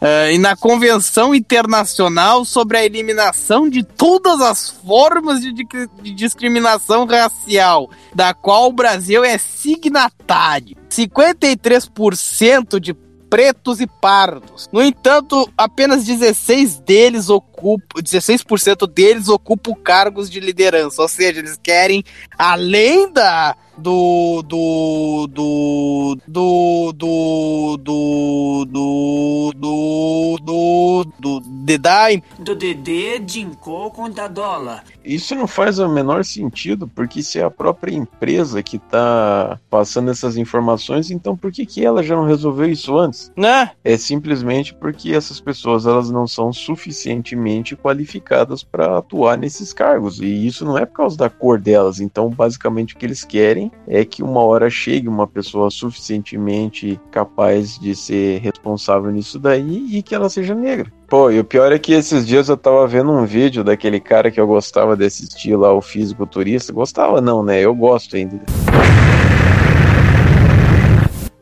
Ah, e na Convenção Internacional sobre a Eliminação de Todas as Formas de, di- de Discriminação Racial, da qual o Brasil é signatário. 53% de pretos e pardos. No entanto, apenas 16 deles ocupam, 16% deles ocupam cargos de liderança, ou seja, eles querem além da do do do do do do do do do do de dar Do Dedê, Dinko, conta dólar. Isso não faz o menor sentido, porque se é a própria empresa que tá passando essas informações, então por que, que ela já não resolveu isso antes? Né? É simplesmente porque essas pessoas elas não são suficientemente qualificadas para atuar nesses cargos. E isso não é por causa da cor delas. Então, basicamente, o que eles querem é que uma hora chegue uma pessoa suficientemente capaz de ser responsável nisso daí e que ela seja negra. Pô, e o pior é que esses dias eu tava vendo um vídeo daquele cara que eu gostava de assistir lá, o fisiculturista. Gostava não, né? Eu gosto ainda.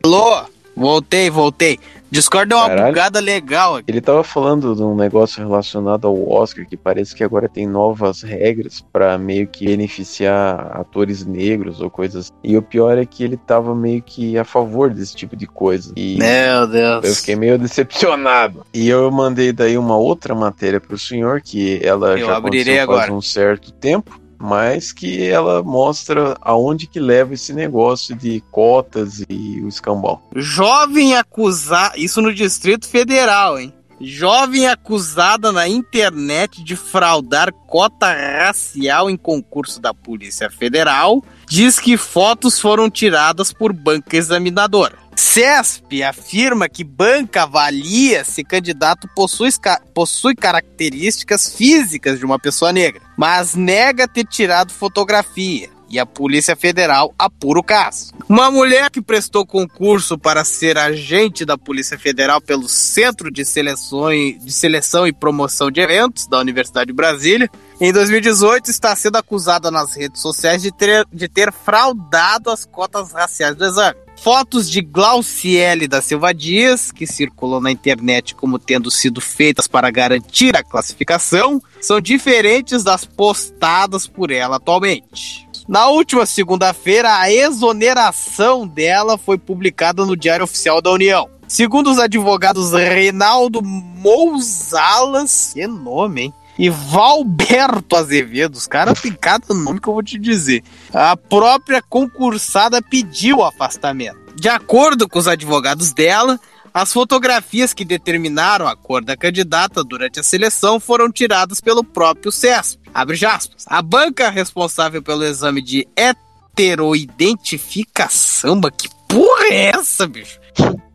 Alô? Voltei, voltei. Discord deu uma Caralho. bugada legal aqui. Ele tava falando de um negócio relacionado ao Oscar, que parece que agora tem novas regras pra meio que beneficiar atores negros ou coisas. E o pior é que ele tava meio que a favor desse tipo de coisa. E Meu Deus. eu fiquei meio decepcionado. E eu mandei daí uma outra matéria pro senhor, que ela Eu já abrirei aconteceu faz agora. um certo tempo. Mas que ela mostra aonde que leva esse negócio de cotas e o escambau. Jovem acusada. Isso no Distrito Federal, hein? Jovem acusada na internet de fraudar cota racial em concurso da Polícia Federal diz que fotos foram tiradas por banca examinadora. CESP afirma que banca avalia se candidato possui, possui características físicas de uma pessoa negra, mas nega ter tirado fotografia. E a Polícia Federal apura o caso. Uma mulher que prestou concurso para ser agente da Polícia Federal pelo Centro de, de Seleção e Promoção de Eventos da Universidade de Brasília, em 2018 está sendo acusada nas redes sociais de ter, de ter fraudado as cotas raciais do exame. Fotos de Glauciele da Silva Dias, que circulam na internet como tendo sido feitas para garantir a classificação, são diferentes das postadas por ela atualmente. Na última segunda-feira, a exoneração dela foi publicada no Diário Oficial da União. Segundo os advogados Reinaldo Mousalas, que nome, hein? E Valberto Azevedo, os caras têm cada nome que eu vou te dizer. A própria concursada pediu o afastamento. De acordo com os advogados dela, as fotografias que determinaram a cor da candidata durante a seleção foram tiradas pelo próprio CESP. Abre aspas. A banca responsável pelo exame de heteroidentificação, que porra é essa, bicho?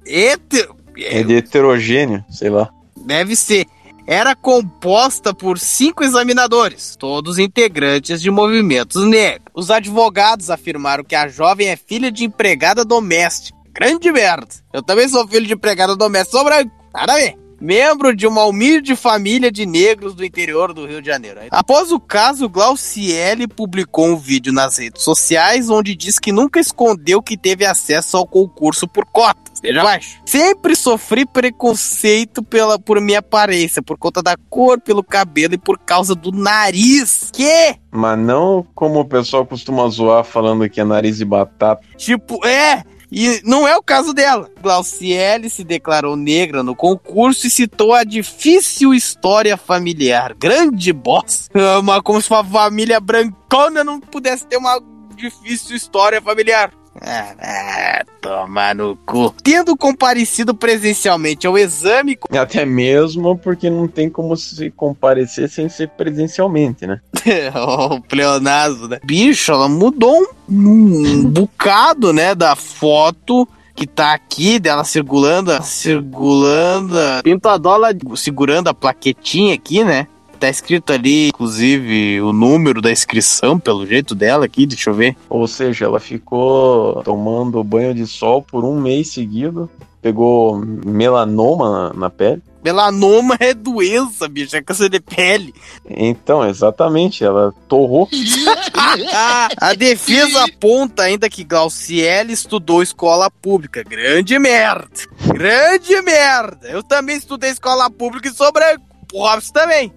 Hetero... É de heterogêneo, sei lá. Deve ser. Era composta por cinco examinadores, todos integrantes de movimentos negros. Os advogados afirmaram que a jovem é filha de empregada doméstica. Grande merda. Eu também sou filho de empregada doméstica, sou branco. Nada a ver. Membro de uma humilde família de negros do interior do Rio de Janeiro. Após o caso, Glauciele publicou um vídeo nas redes sociais onde diz que nunca escondeu que teve acesso ao concurso por cotas. Veja abaixo. Sempre sofri preconceito pela, por minha aparência, por conta da cor, pelo cabelo e por causa do nariz. Que? Mas não como o pessoal costuma zoar falando que é nariz de batata. Tipo, é. E não é o caso dela. Glauciele se declarou negra no concurso e citou a difícil história familiar. Grande boss. Mas como se uma família brancona não pudesse ter uma difícil história familiar. Ah, toma no cu. Tendo comparecido presencialmente ao exame. Até mesmo porque não tem como se comparecer sem ser presencialmente, né? o pleonasmo, né? Bicho, ela mudou um, um bocado, né, da foto que tá aqui dela circulando, circulando, pintadola segurando a plaquetinha aqui, né? Tá escrito ali, inclusive, o número da inscrição, pelo jeito dela aqui, deixa eu ver. Ou seja, ela ficou tomando banho de sol por um mês seguido, pegou melanoma na, na pele. Melanoma é doença, bicho, é câncer de pele. Então, exatamente, ela torrou. a defesa aponta ainda que Glauciele estudou escola pública. Grande merda. Grande merda. Eu também estudei escola pública e sou branco. Robson também.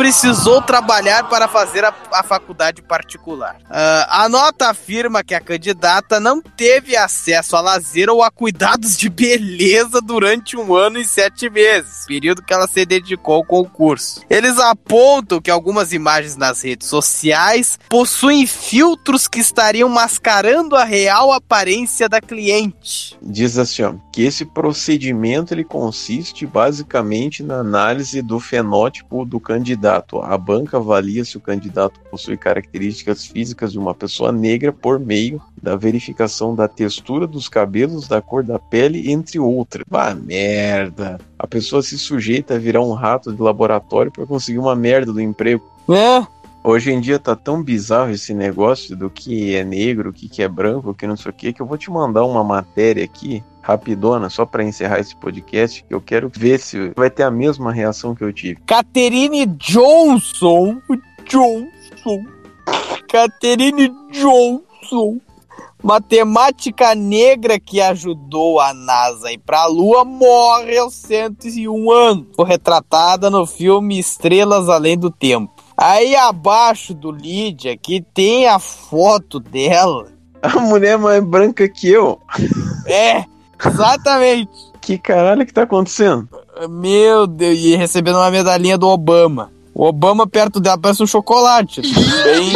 Precisou trabalhar para fazer a, a faculdade particular. Ah, a nota afirma que a candidata não teve acesso a lazer ou a cuidados de beleza durante um ano e sete meses, período que ela se dedicou ao concurso. Eles apontam que algumas imagens nas redes sociais possuem filtros que estariam mascarando a real aparência da cliente. Diz assim, que esse procedimento ele consiste basicamente na análise do fenótipo do candidato. A banca avalia se o candidato possui características físicas de uma pessoa negra por meio da verificação da textura dos cabelos, da cor da pele, entre outras. Bah, merda. A pessoa se sujeita a virar um rato de laboratório para conseguir uma merda do emprego. É. Hoje em dia tá tão bizarro esse negócio do que é negro, o que, que é branco, o que não sei o que, que eu vou te mandar uma matéria aqui, rapidona, só para encerrar esse podcast, que eu quero ver se vai ter a mesma reação que eu tive. Catherine Johnson. Johnson. Catherine Johnson. Matemática negra que ajudou a NASA a ir pra Lua morre aos 101 anos. Foi retratada no filme Estrelas Além do Tempo. Aí abaixo do Lídia aqui tem a foto dela. A mulher mais branca que eu. É, exatamente. Que caralho que tá acontecendo? Meu Deus, e recebendo uma medalhinha do Obama. O Obama perto dela parece um chocolate. Bem,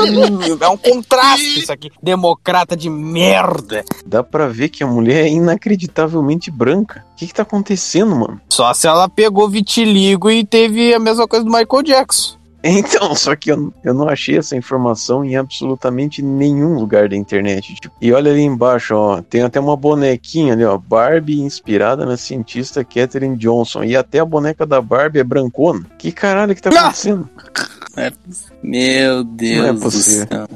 é um contraste isso aqui. Democrata de merda. Dá pra ver que a mulher é inacreditavelmente branca. O que, que tá acontecendo, mano? Só se ela pegou vitiligo e teve a mesma coisa do Michael Jackson. Então, só que eu, eu não achei essa informação em absolutamente nenhum lugar da internet. Tipo. E olha ali embaixo, ó, tem até uma bonequinha ali, ó, Barbie inspirada na cientista Katherine Johnson. E até a boneca da Barbie é brancona. Que caralho que tá acontecendo? É, meu Deus Não é do possível. céu.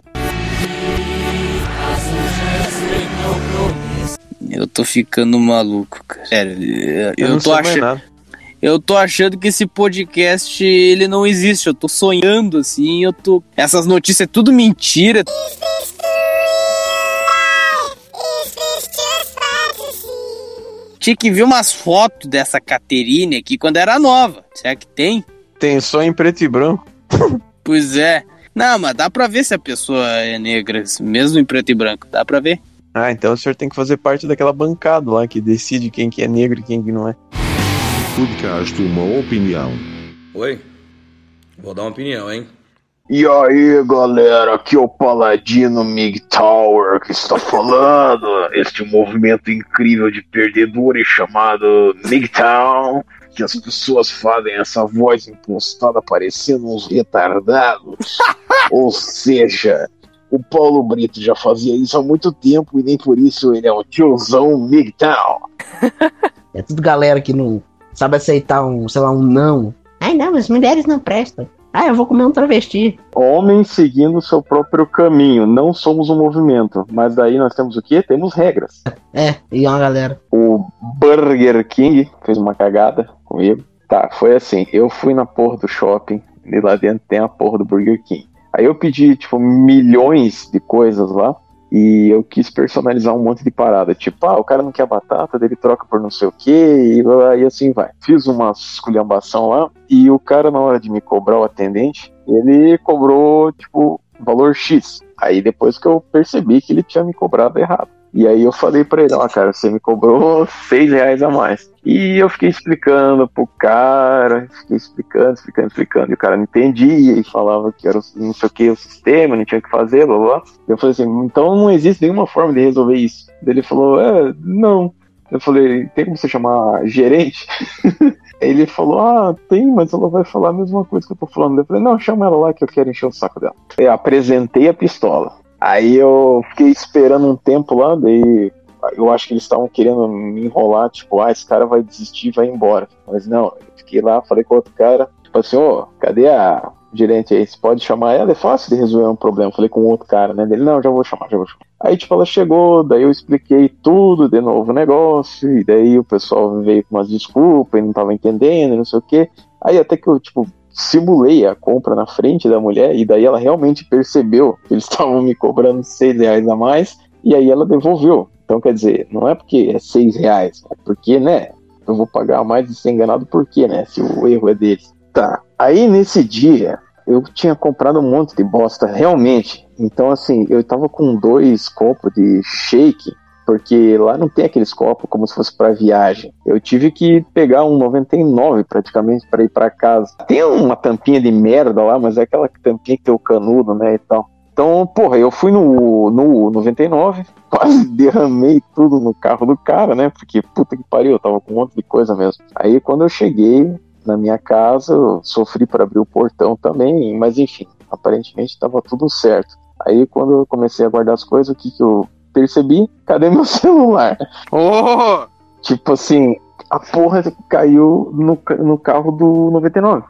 Eu tô ficando maluco, cara. Sério, eu, Eu não tô achando. Eu tô achando que esse podcast ele não existe. Eu tô sonhando assim, eu tô. Essas notícias é tudo mentira. Tinha que ver umas fotos dessa Caterine aqui quando era nova. Será que tem? Tem só em preto e branco. Pois é. Não, mas dá pra ver se a pessoa é negra, mesmo em preto e branco. Dá pra ver. Ah, então o senhor tem que fazer parte daquela bancada lá que decide quem que é negro e quem que não é. Podcast Uma Opinião. Oi? Vou dar uma opinião, hein? E aí, galera, aqui é o Paladino Mig Tower que está falando. Este movimento incrível de perdedores chamado MGTOW, que as pessoas fazem essa voz impostada parecendo uns retardados. Ou seja, o Paulo Brito já fazia isso há muito tempo e nem por isso ele é um tiozão MGTOW. É tudo galera que não sabe aceitar um, sei lá, um não. Ai não, as mulheres não prestam. Ah, eu vou comer um travesti. Homens seguindo o seu próprio caminho. Não somos um movimento. Mas daí nós temos o quê? Temos regras. É, e uma galera. O Burger King fez uma cagada comigo. Tá, foi assim. Eu fui na porra do shopping. E lá dentro tem a porra do Burger King. Aí eu pedi, tipo, milhões de coisas lá. E eu quis personalizar um monte de parada. Tipo, ah, o cara não quer batata, daí ele troca por não sei o que, e assim vai. Fiz uma esculhambação lá, e o cara, na hora de me cobrar o atendente, ele cobrou, tipo, valor X. Aí depois que eu percebi que ele tinha me cobrado errado. E aí eu falei pra ele, ó, cara, você me cobrou seis reais a mais. E eu fiquei explicando pro cara, fiquei explicando, explicando, explicando. E o cara não entendia e falava que era não sei o que o sistema, não tinha o que fazer, blá blá. Eu falei assim, então não existe nenhuma forma de resolver isso. Daí ele falou, é, não. Eu falei, tem como você chamar gerente? Ele falou, ah, tem, mas ela vai falar a mesma coisa que eu tô falando. Eu falei, não, chama ela lá que eu quero encher o saco dela. Eu apresentei a pistola. Aí eu fiquei esperando um tempo lá, daí eu acho que eles estavam querendo me enrolar, tipo, ah, esse cara vai desistir, vai embora. Mas não, eu fiquei lá, falei com outro cara, Tipo assim, ô, cadê a gerente aí? Você pode chamar ela? É fácil de resolver um problema. Falei com outro cara, né? Dele, não, já vou chamar, já vou chamar. Aí, tipo, ela chegou, daí eu expliquei tudo de novo o negócio, e daí o pessoal veio com umas desculpas e não tava entendendo, não sei o quê. Aí até que eu, tipo, simulei a compra na frente da mulher, e daí ela realmente percebeu que eles estavam me cobrando seis reais a mais, e aí ela devolveu. Então, quer dizer, não é porque é seis reais, é porque, né, eu vou pagar mais de ser enganado por quê, né, se o erro é deles. Tá, aí nesse dia, eu tinha comprado um monte de bosta, realmente. Então, assim, eu tava com dois copos de shake, porque lá não tem aqueles copos como se fosse para viagem. Eu tive que pegar um 99 praticamente para ir para casa. Tem uma tampinha de merda lá, mas é aquela tampinha que tem o canudo, né, e tal. Então, porra, eu fui no, no 99, quase derramei tudo no carro do cara, né? Porque puta que pariu, eu tava com um monte de coisa mesmo. Aí quando eu cheguei na minha casa, eu sofri para abrir o portão também, mas enfim, aparentemente estava tudo certo. Aí quando eu comecei a guardar as coisas, o que, que eu percebi? Cadê meu celular? Oh! Tipo assim, a porra caiu no, no carro do 99.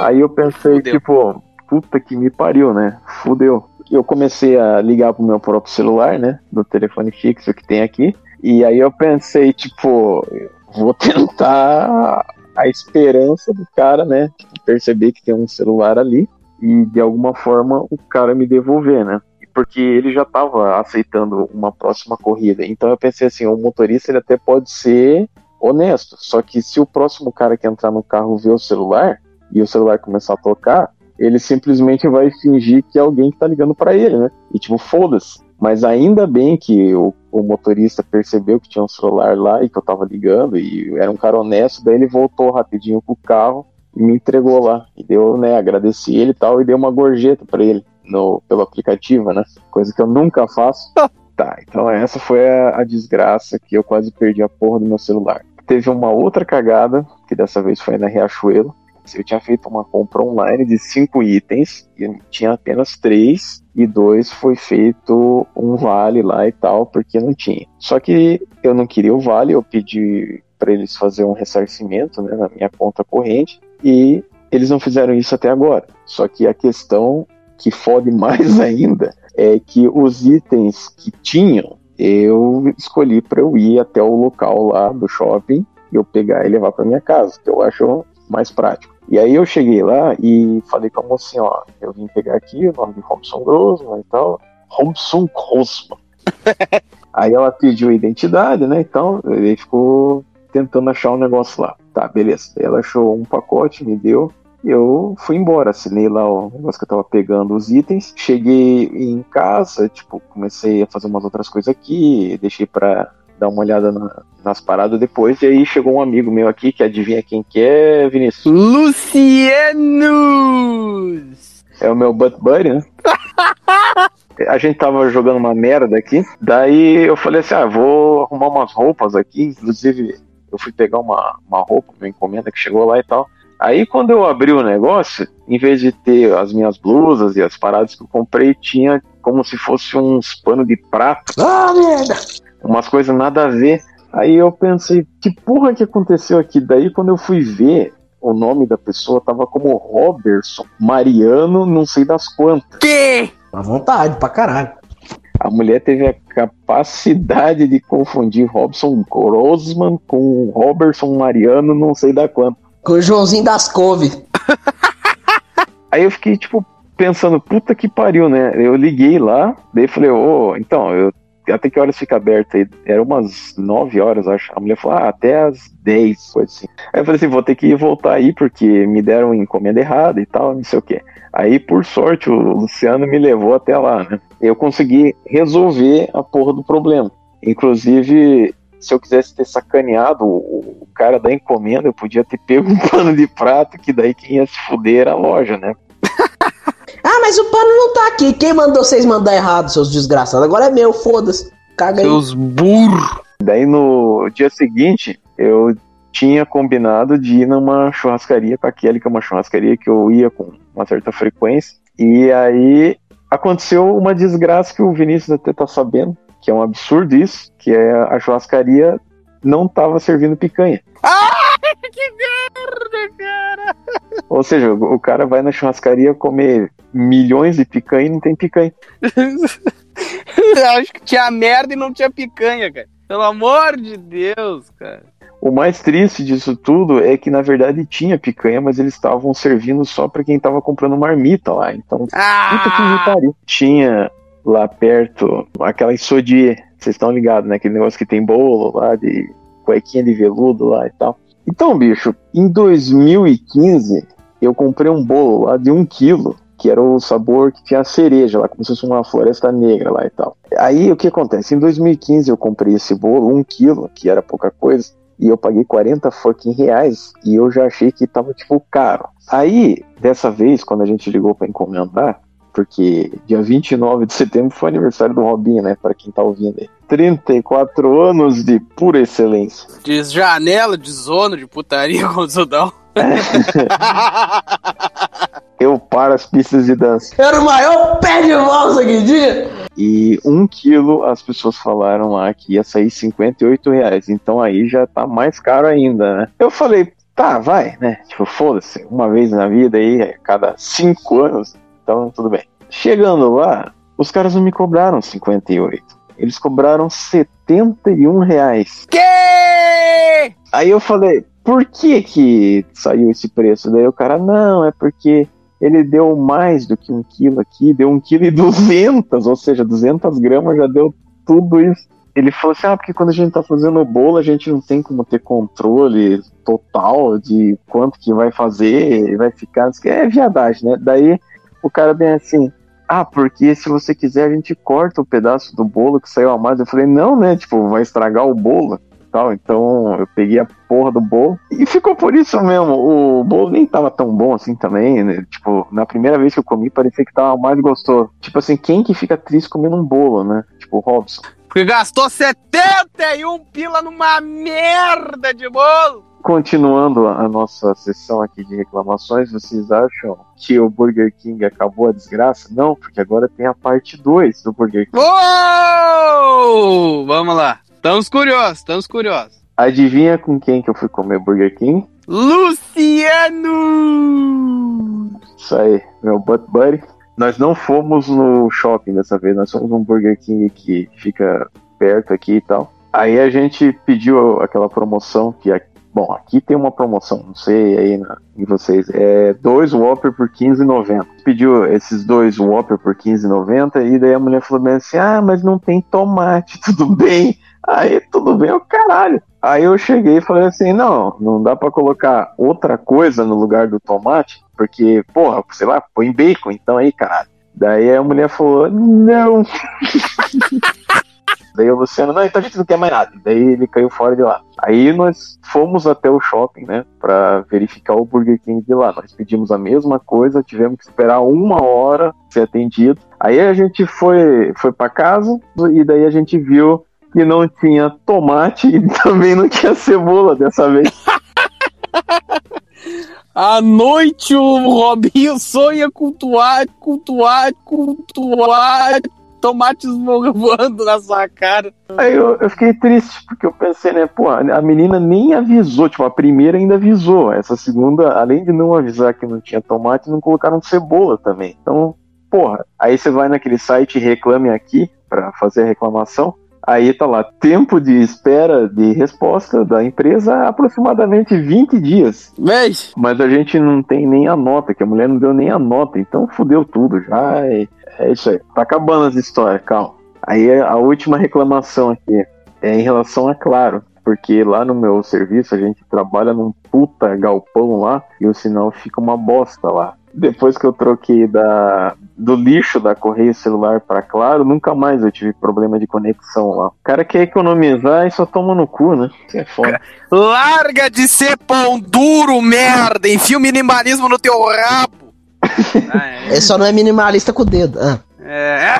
Aí eu pensei, tipo, puta que me pariu, né? Fudeu. Eu comecei a ligar pro meu próprio celular, né? Do telefone fixo que tem aqui. E aí eu pensei, tipo, vou tentar a esperança do cara, né? Perceber que tem um celular ali e de alguma forma o cara me devolver, né? Porque ele já tava aceitando uma próxima corrida. Então eu pensei assim, o motorista ele até pode ser honesto. Só que se o próximo cara que entrar no carro ver o celular e o celular começar a tocar, ele simplesmente vai fingir que é alguém que tá ligando para ele, né? E tipo, foda-se. Mas ainda bem que o, o motorista percebeu que tinha um celular lá e que eu tava ligando e era um cara honesto, daí ele voltou rapidinho pro carro e me entregou lá. E deu, né, agradeci ele e tal, e dei uma gorjeta para ele no, pelo aplicativo, né? Coisa que eu nunca faço. tá, então essa foi a, a desgraça que eu quase perdi a porra do meu celular. Teve uma outra cagada, que dessa vez foi na Riachuelo. Eu tinha feito uma compra online de cinco itens e tinha apenas três e dois foi feito um vale lá e tal porque não tinha. Só que eu não queria o vale, eu pedi para eles fazer um ressarcimento né, na minha conta corrente e eles não fizeram isso até agora. Só que a questão que fode mais ainda é que os itens que tinham eu escolhi para eu ir até o local lá do shopping e eu pegar e levar para minha casa, que eu acho mais prático. E aí eu cheguei lá e falei com a mocinha, ó, eu vim pegar aqui o nome de Robson Grossman e tal. Robson Grossman. aí ela pediu a identidade, né, então ele ficou tentando achar um negócio lá. Tá, beleza. Ela achou um pacote, me deu. Eu fui embora, assinei lá o negócio que eu tava pegando os itens. Cheguei em casa, tipo, comecei a fazer umas outras coisas aqui, deixei pra dar uma olhada na- nas paradas depois. E aí chegou um amigo meu aqui que adivinha quem que é, Vinícius? Lucianos! É o meu butt buddy, né? A gente tava jogando uma merda aqui. Daí eu falei assim: ah, vou arrumar umas roupas aqui. Inclusive, eu fui pegar uma, uma roupa, uma encomenda que chegou lá e tal. Aí quando eu abri o negócio, em vez de ter as minhas blusas e as paradas que eu comprei, tinha como se fosse uns panos de prato. Ah, merda! Umas coisas nada a ver. Aí eu pensei, que porra que aconteceu aqui? Daí quando eu fui ver, o nome da pessoa tava como Robertson Mariano, não sei das quantas. Que? À vontade, pra caralho. A mulher teve a capacidade de confundir Robson Grossman com Robertson Mariano, não sei da quanto. Com o Joãozinho das Couve. Aí eu fiquei, tipo, pensando, puta que pariu, né? Eu liguei lá, daí falei, ô, então, eu até que horas fica aberto aí? Era umas 9 horas, acho. A mulher falou, ah, até as 10, coisa assim. Aí eu falei assim, vou ter que voltar aí, porque me deram encomenda errada e tal, não sei o quê. Aí, por sorte, o Luciano me levou até lá, né? Eu consegui resolver a porra do problema. Inclusive, se eu quisesse ter sacaneado o, o cara da encomenda, eu podia ter pego um pano de prato, que daí quem ia se fuder era a loja, né? Ah, mas o pano não tá aqui. Quem mandou vocês mandar errado, seus desgraçados? Agora é meu, foda-se. Caga aí. Seus burros. Daí no dia seguinte, eu tinha combinado de ir numa churrascaria com a Kelly, que é uma churrascaria que eu ia com uma certa frequência. E aí aconteceu uma desgraça que o Vinícius até tá sabendo, que é um absurdo isso, que é a churrascaria não tava servindo picanha. Ah, que merda, cara! Ou seja, o o cara vai na churrascaria comer milhões de picanha e não tem picanha. Acho que tinha merda e não tinha picanha, cara. Pelo amor de Deus, cara. O mais triste disso tudo é que na verdade tinha picanha, mas eles estavam servindo só pra quem tava comprando marmita lá. Então, puta que pariu. Tinha lá perto aquela isodie, vocês estão ligados, né? Aquele negócio que tem bolo lá de cuequinha de veludo lá e tal. Então, bicho, em 2015 eu comprei um bolo lá de um quilo, que era o sabor que tinha cereja lá, como se fosse uma floresta negra lá e tal. Aí o que acontece? Em 2015 eu comprei esse bolo, um quilo, que era pouca coisa, e eu paguei 40 fucking reais, e eu já achei que tava tipo caro. Aí, dessa vez, quando a gente ligou pra encomendar, porque dia 29 de setembro foi aniversário do Robinho, né? Pra quem tá ouvindo aí. 34 anos de pura excelência. De janela, de zona, de putaria com o Zudão. Eu paro as pistas de dança. Era o maior pé de valsa que tinha. E um quilo as pessoas falaram lá que ia sair 58 reais. Então aí já tá mais caro ainda, né? Eu falei, tá, vai, né? Tipo, foda-se, uma vez na vida aí, a cada cinco anos. Então tudo bem. Chegando lá, os caras não me cobraram 58. Eles cobraram 71 reais. Que? Aí eu falei, por que que saiu esse preço? Daí o cara, não, é porque ele deu mais do que um quilo aqui, deu um quilo e duzentas, ou seja, 200 gramas já deu tudo isso. Ele falou assim, ah, porque quando a gente tá fazendo o bolo, a gente não tem como ter controle total de quanto que vai fazer, vai ficar, é viadagem, né? Daí o cara bem assim, ah, porque se você quiser a gente corta o pedaço do bolo que saiu a mais. Eu falei, não, né, tipo, vai estragar o bolo tal. Então eu peguei a porra do bolo e ficou por isso mesmo. O bolo nem tava tão bom assim também, né? Tipo, na primeira vez que eu comi, parecia que tava mais gostoso. Tipo assim, quem que fica triste comendo um bolo, né? Tipo, o Robson. Porque gastou 71 pila numa merda de bolo. Continuando a nossa sessão aqui de reclamações, vocês acham que o Burger King acabou a desgraça? Não, porque agora tem a parte 2 do Burger King. Uou! Vamos lá. Estamos curiosos, estamos curiosos. Adivinha com quem que eu fui comer Burger King? Luciano! Isso aí, meu butt buddy. Nós não fomos no shopping dessa vez, nós fomos num Burger King que fica perto aqui e tal. Aí a gente pediu aquela promoção que aqui, bom, aqui tem uma promoção, não sei aí na, em vocês, é dois Whopper por 15,90. Pediu esses dois Whopper por 15,90 e daí a mulher falou bem assim: "Ah, mas não tem tomate, tudo bem?" Aí tudo bem, o caralho. Aí eu cheguei e falei assim: não, não dá pra colocar outra coisa no lugar do tomate, porque, porra, sei lá, põe bacon, então aí, caralho. Daí a mulher falou: não. Daí o Luciano, não, então a gente não quer mais nada. Daí ele caiu fora de lá. Aí nós fomos até o shopping, né, pra verificar o Burger King de lá. Nós pedimos a mesma coisa, tivemos que esperar uma hora ser atendido. Aí a gente foi, foi pra casa e daí a gente viu que não tinha tomate e também não tinha cebola dessa vez. À noite o Robinho sonha com toalha, com toalha, com toalha, tomates voando na sua cara. Aí eu, eu fiquei triste, porque eu pensei, né, pô, a menina nem avisou, tipo, a primeira ainda avisou, essa segunda, além de não avisar que não tinha tomate, não colocaram cebola também. Então, porra, aí você vai naquele site Reclame Aqui pra fazer a reclamação, Aí tá lá, tempo de espera de resposta da empresa aproximadamente 20 dias. Mês. Mas a gente não tem nem a nota, que a mulher não deu nem a nota, então fudeu tudo já. É, é isso aí. Tá acabando as histórias, calma. Aí a última reclamação aqui é em relação a Claro. Porque lá no meu serviço a gente trabalha num puta galpão lá e o sinal fica uma bosta lá depois que eu troquei da, do lixo da correio celular para Claro, nunca mais eu tive problema de conexão lá. O cara quer economizar e só toma no cu, né? Isso é foda. Larga de ser pão duro, merda! Enfia o minimalismo no teu rabo! Ele só não é minimalista com o dedo. Ah. É.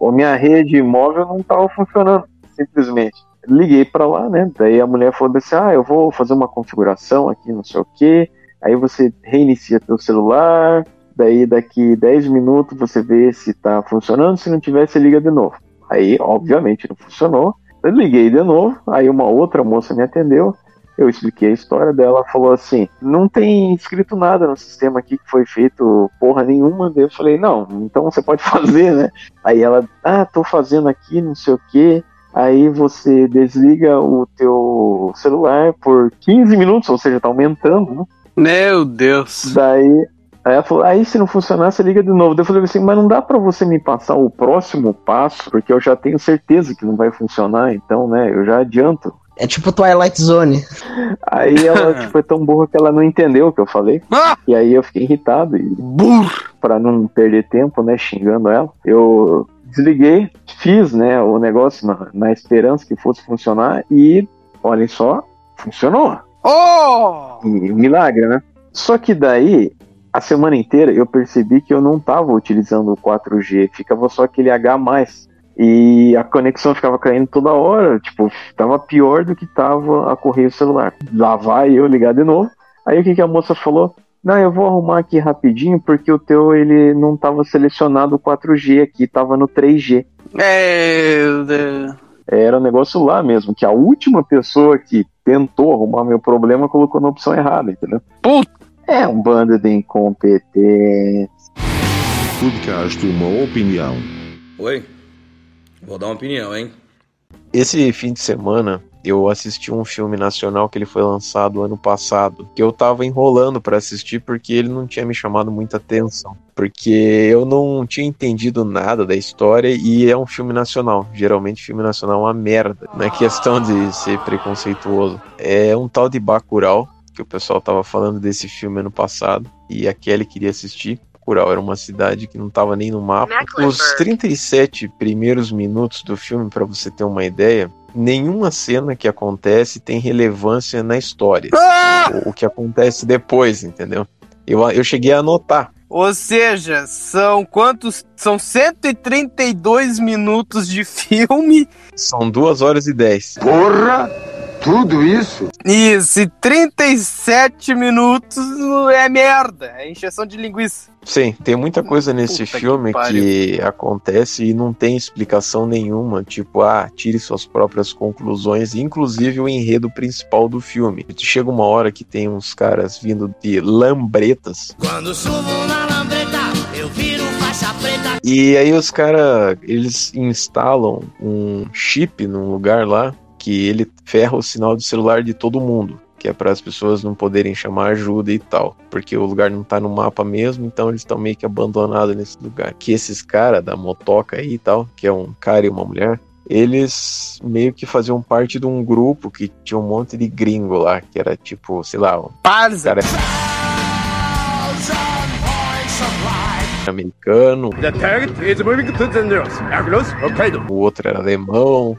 Minha rede móvel não tava funcionando, simplesmente. Liguei pra lá, né? Daí a mulher falou assim: ah, eu vou fazer uma configuração aqui, não sei o quê. Aí você reinicia teu celular, daí daqui 10 minutos você vê se tá funcionando, se não tiver, você liga de novo. Aí, obviamente, não funcionou. Eu liguei de novo, aí uma outra moça me atendeu. Eu expliquei a história dela, ela falou assim: não tem escrito nada no sistema aqui que foi feito porra nenhuma. Daí eu falei: não, então você pode fazer, né? Aí ela, ah, tô fazendo aqui, não sei o quê. Aí você desliga o teu celular por 15 minutos, ou seja, tá aumentando, né? Meu Deus. Daí, aí ela falou, aí se não funcionar, você liga de novo. Daí eu falei assim, mas não dá pra você me passar o próximo passo, porque eu já tenho certeza que não vai funcionar, então, né, eu já adianto. É tipo Twilight Zone. Aí ela tipo, é tão burra que ela não entendeu o que eu falei. E aí eu fiquei irritado. E pra não perder tempo, né, xingando ela, eu desliguei, fiz, né, o negócio na, na esperança que fosse funcionar e, olhem só, funcionou. Oh! E, milagre, né? Só que daí, a semana inteira, eu percebi que eu não tava utilizando o 4G, ficava só aquele H+. E a conexão ficava caindo toda hora, tipo, tava pior do que tava a correio celular. Lá vai eu ligar de novo. Aí o que, que a moça falou? Não, eu vou arrumar aqui rapidinho, porque o teu ele não tava selecionado o 4G aqui, tava no 3G. Meu Deus. Era um negócio lá mesmo, que a última pessoa que tentou arrumar meu problema colocou na opção errada, entendeu? Puta! É um bando de incompetentes. Podcast Uma Opinião. Oi? Vou dar uma opinião, hein? Esse fim de semana eu assisti um filme nacional que ele foi lançado ano passado, que eu tava enrolando para assistir porque ele não tinha me chamado muita atenção, porque eu não tinha entendido nada da história e é um filme nacional. Geralmente filme nacional é uma merda, não é questão de ser preconceituoso. É um tal de Bacurau, que o pessoal tava falando desse filme ano passado e a Kelly queria assistir. Bacurau era uma cidade que não estava nem no mapa. Os 37 primeiros minutos do filme, para você ter uma ideia, nenhuma cena que acontece tem relevância na história. O, o que acontece depois, entendeu? Eu, eu cheguei a anotar. Ou seja, são quantos? São 132 minutos de filme. São 2 horas e 10. Porra! Tudo isso? Isso, e 37 minutos é merda. É encheção de linguiça. Sim, tem muita coisa nesse Puta que filme pariu. que, acontece e não tem explicação nenhuma. Tipo, ah, tire suas próprias conclusões, inclusive o enredo principal do filme. Chega uma hora que tem uns caras vindo de lambretas Quando subo na lambreta, eu viro faixa preta. E aí os caras, eles instalam um chip num lugar lá que ele ferra o sinal de celular de todo mundo, que é para as pessoas não poderem chamar ajuda e tal, porque o lugar não tá no mapa mesmo, então eles estão meio que abandonados nesse lugar. Que esses caras da motoca aí e tal, que é um cara e uma mulher, eles meio que faziam parte de um grupo que tinha um monte de gringo lá, que era tipo, sei lá, um Parza. cara americano, The target is moving to the north. O outro era alemão.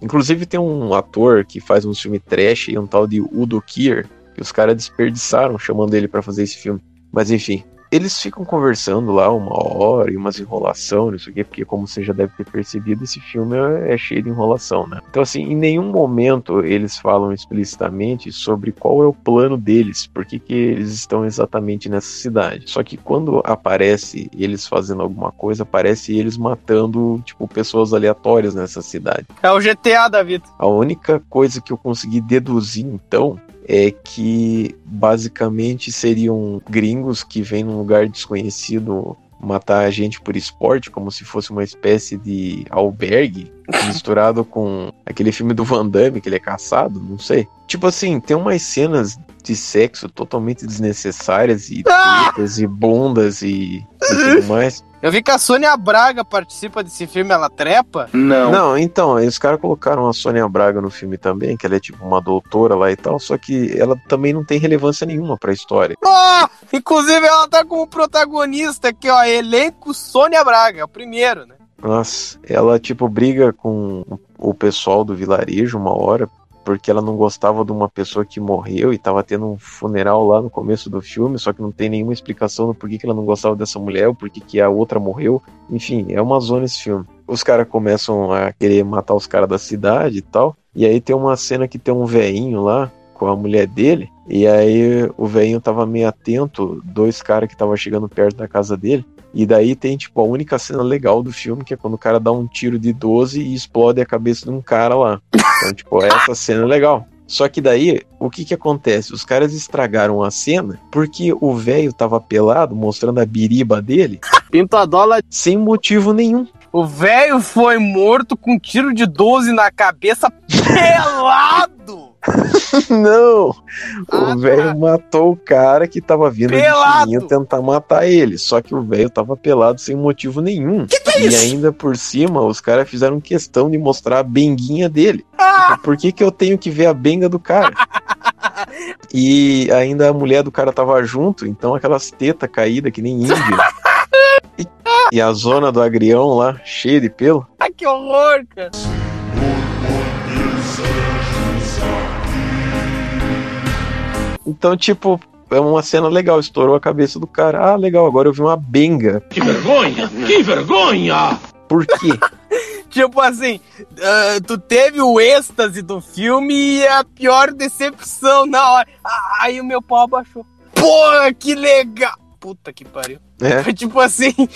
Inclusive tem um ator que faz um filme trash e um tal de Udo Kier, que os caras desperdiçaram chamando ele pra fazer esse filme. Mas enfim, eles ficam conversando lá uma hora e umas enrolação, não sei o quê, porque como você já deve ter percebido, esse filme é é cheio de enrolação, né? Então assim, em nenhum momento eles falam explicitamente sobre qual é o plano deles, por que que eles estão exatamente nessa cidade. Só que quando aparece eles fazendo alguma coisa, aparece eles matando, tipo, pessoas aleatórias nessa cidade. É o GTA da vida. A única coisa que eu consegui deduzir então é que basicamente seriam gringos que vêm num lugar desconhecido matar a gente por esporte, como se fosse uma espécie de albergue misturado com aquele filme do Van Damme que ele é caçado, não sei. Tipo assim, tem umas cenas de sexo totalmente desnecessárias e Ah! e bundas e, e tudo mais. Eu vi que a Sônia Braga participa desse filme, ela trepa. Não. então, aí os caras colocaram a Sônia Braga no filme também, que ela é tipo uma doutora lá e tal, só que ela também não tem relevância nenhuma pra história. Ah, inclusive ela tá como protagonista aqui, ó, elenco Sônia Braga, é o primeiro, né? Nossa, ela tipo briga com o pessoal do vilarejo uma hora, porque ela não gostava de uma pessoa que morreu e tava tendo um funeral lá no começo do filme, só que não tem nenhuma explicação do porquê que ela não gostava dessa mulher, ou porquê que a outra morreu. Enfim, é uma zona esse filme. Os caras começam a querer matar os caras da cidade e tal, e aí tem uma cena que tem um veinho lá com a mulher dele, e aí o veinho tava meio atento, dois caras que estavam chegando perto da casa dele, E daí tem, tipo, a única cena legal do filme, que é quando o cara dá um tiro de 12 e explode a cabeça de um cara lá. Então, tipo, essa cena é legal. Só que daí, o que que acontece? Os caras estragaram a cena porque o velho tava pelado, mostrando a biriba dele. Pintadola. Sem motivo nenhum. O velho foi morto com um tiro de 12 na cabeça pelado! Não! O velho matou o cara que tava vindo Pelado! de fininho tentar matar ele. Só que o velho tava pelado sem motivo nenhum. e ainda por cima, os caras fizeram questão de mostrar a benguinha dele. Tipo, Por que, que eu tenho que ver a benga do cara? E ainda a mulher do cara tava junto, então aquelas tetas caídas que nem índio. E, e a zona do agrião lá, cheia de pelo. Ai, que horror, cara! Então, tipo, é uma cena legal, estourou a cabeça do cara. Ah, legal, agora eu vi uma benga. Que vergonha! Que vergonha! Por quê? Tipo assim, ah, tu teve o êxtase do filme e a pior decepção na hora. Ah, Aí o meu pau abaixou. Porra, que legal! Puta que pariu. É. Foi tipo assim.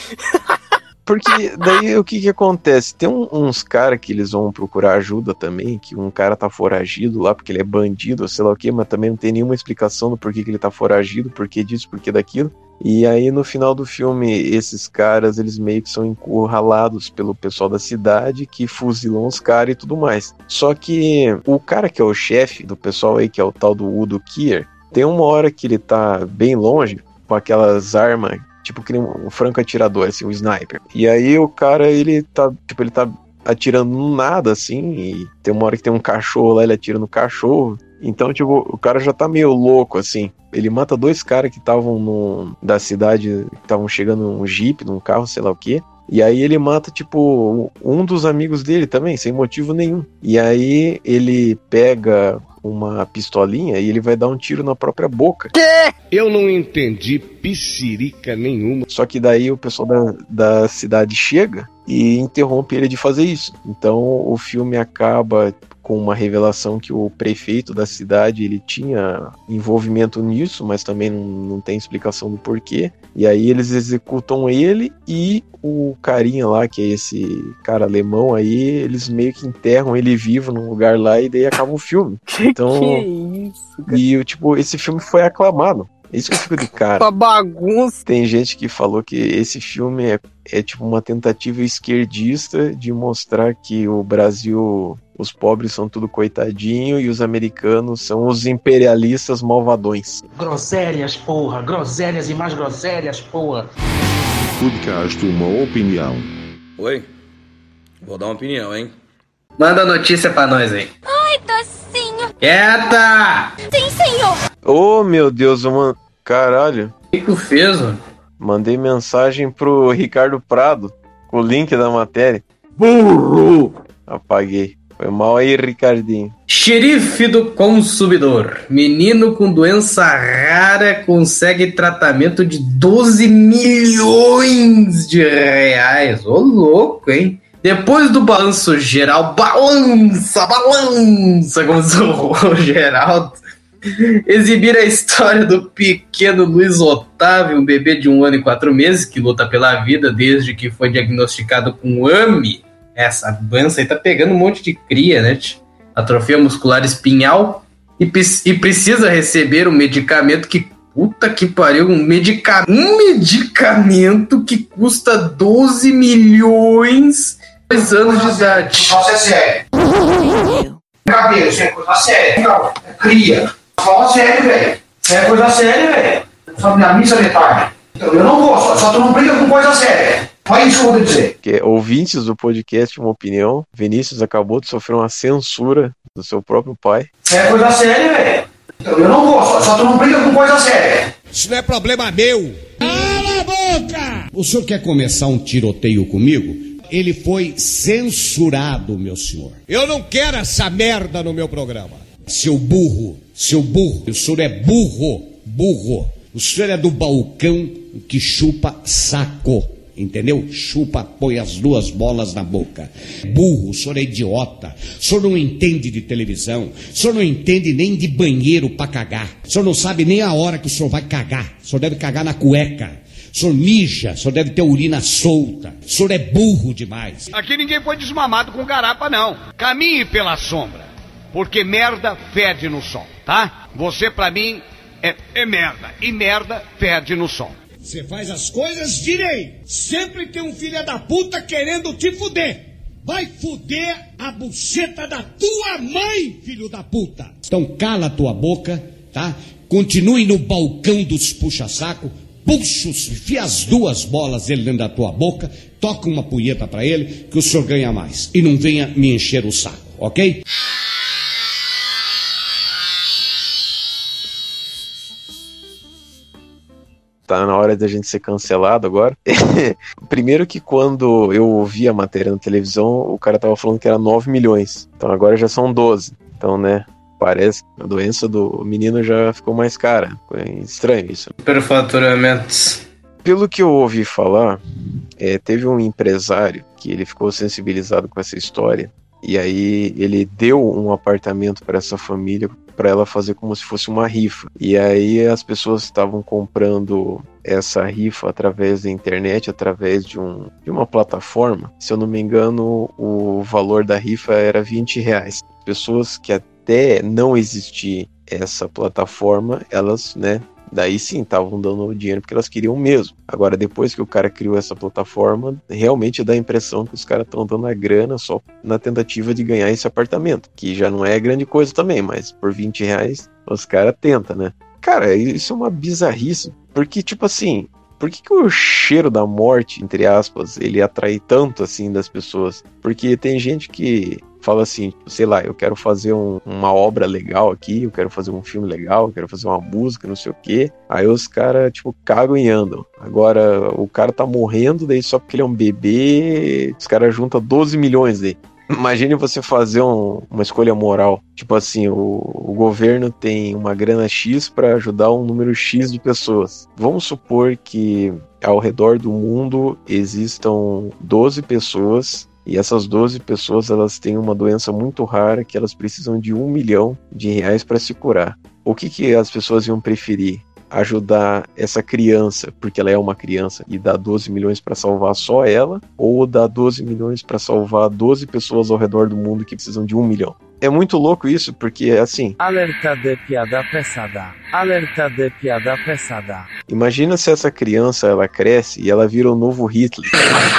Porque daí o que que acontece? Tem um- uns caras que eles vão procurar ajuda também, que um cara tá foragido lá porque ele é bandido, sei lá o que, mas também não tem nenhuma explicação do porquê que ele tá foragido, porquê disso, porquê daquilo. E aí no final do filme, esses caras, eles meio que são encurralados pelo pessoal da cidade, que fuzilam os caras e tudo mais. Só que o cara que é o chefe do pessoal aí, que é o tal do Udo Kier, tem uma hora que ele tá bem longe, aquelas armas tipo que um franco atirador, assim, um sniper. E aí o cara, ele tá, tipo, ele tá atirando no nada, assim, e tem uma hora que tem um cachorro lá, ele atira no cachorro. Então, tipo, o cara já tá meio louco, assim. Ele mata dois caras que estavam da cidade, que estavam chegando num jeep, num carro, sei lá o quê. E aí ele mata, tipo, um dos amigos dele também, sem motivo nenhum. E aí ele pega uma pistolinha e ele vai dar um tiro na própria boca. Eu não entendi piscirica nenhuma. Só que daí o pessoal da, da cidade chega e interrompe ele de fazer isso. Então o filme acaba com uma revelação que o prefeito da cidade ele tinha envolvimento nisso, mas também não, não tem explicação do porquê. E aí eles executam ele e o carinha lá, que é esse cara alemão aí, eles meio que enterram ele vivo num lugar lá e daí acaba o filme. Então, Que isso, cara? e tipo, esse filme foi aclamado. É Isso que eu fico de cara. Uma bagunça. Tem gente que falou que esse filme é, é tipo uma tentativa esquerdista de mostrar que o Brasil, os pobres são tudo coitadinho e os americanos são os imperialistas malvadões. Groselhas, porra. Groselhas e mais groselhas, porra. Podcast Uma Opinião. Oi? Vou dar uma opinião, hein? Manda notícia pra nós aí. Ai, docinho. Quieta! Sim, senhor. Oh, meu Deus, mano. Caralho. O que tu fez, mano? Mandei mensagem pro Ricardo Prado com o link da matéria. Burro! Apaguei. Foi mal aí, Ricardinho. Xerife do consumidor. Menino com doença rara consegue tratamento de 12 milhões de reais. Ô, louco, hein? Depois do balanço geral, balança, balança, como diz o Geraldo, exibir a história do pequeno Luiz Otávio, um bebê de um ano e quatro meses, que luta pela vida desde que foi diagnosticado com AMI. Essa doença aí tá pegando um monte de cria, né? Atrofia muscular espinhal e, e precisa receber um medicamento que. Puta que pariu, um, medica um medicamento que custa 12 milhões dois anos de idade. Nossa, é sério. Cabelo, isso é coisa séria. Não, é cria. Fala sério, velho. É coisa séria, velho. Só na missa de eu não vou, só, só tu não briga com coisa séria. Olha isso que eu vou dizer. Que ouvintes do podcast Uma Opinião, Vinícius acabou de sofrer uma censura do seu próprio pai. Isso é coisa séria, velho. Eu não vou, só, só tu não briga com coisa séria. Isso não é problema meu. Cala a boca! O senhor quer começar um tiroteio comigo? Ele foi censurado, meu senhor. Eu não quero essa merda no meu programa. Seu burro, seu burro. O senhor é burro, burro. O senhor é do balcão que chupa saco. Entendeu? Chupa, põe as duas bolas na boca. Burro, o senhor é idiota. O senhor não entende de televisão. O senhor não entende nem de banheiro pra cagar. O senhor não sabe nem a hora que o senhor vai cagar. O senhor deve cagar na cueca. O senhor mija, o senhor deve ter urina solta. O senhor é burro demais. Aqui ninguém foi desmamado com garapa, não. Caminhe pela sombra, porque merda fede no sol, tá? Você, pra mim, é, é merda. E merda fede no sol. Você faz as coisas direito. Sempre tem um filho da puta querendo te fuder. Vai fuder a buceta da tua mãe, filho da puta. Então cala a tua boca, tá? Continue no balcão dos puxa-saco. Puxa, os- enfia as duas bolas dele dentro da tua boca, toca uma punheta pra ele, que o senhor ganha mais. E não venha me encher o saco, ok? Tá na hora da gente ser cancelado agora. Primeiro que quando eu ouvi a matéria na televisão, o cara tava falando que era 9 milhões. Então agora já são 12. Então, né, parece que a doença do menino já ficou mais cara. É estranho isso. Superfaturamentos. Pelo que eu ouvi falar, é, teve um empresário que ele ficou sensibilizado com essa história e aí ele deu um apartamento para essa família para ela fazer como se fosse uma rifa. E aí as pessoas estavam comprando essa rifa através da internet, através de, um, de uma plataforma. Se eu não me engano, o valor da rifa era 20 reais. Pessoas que até não existir essa plataforma, elas, né, daí sim estavam dando dinheiro porque elas queriam mesmo. Agora, depois que o cara criou essa plataforma, realmente dá a impressão que os caras estão dando a grana só na tentativa de ganhar esse apartamento, que já não é grande coisa também, mas por 20 reais os caras tentam, né? Cara, isso é uma bizarrice, porque, tipo assim, por que, que o cheiro da morte, entre aspas, ele atrai tanto assim das pessoas? Porque tem gente que fala assim, sei lá, eu quero fazer um- uma obra legal aqui, eu quero fazer um filme legal, eu quero fazer uma música, não sei o quê. Aí os caras, tipo, cagam e andam. Agora, o cara tá morrendo, daí só porque ele é um bebê, os caras juntam 12 milhões daí. Imagine você fazer um- uma escolha moral. Tipo assim, o, o governo tem uma grana X para ajudar um número X de pessoas. Vamos supor que ao redor do mundo existam 12 pessoas e essas 12 pessoas elas têm uma doença muito rara que elas precisam de um milhão de reais para se curar. O que, que as pessoas iam preferir? Ajudar essa criança, porque ela é uma criança, e dar 12 milhões para salvar só ela, ou dar 12 milhões para salvar 12 pessoas ao redor do mundo que precisam de um milhão? É muito louco isso, porque assim, Alerta de piada pesada. Alerta de piada pesada. Imagina se essa criança ela cresce e ela vira o novo Hitler.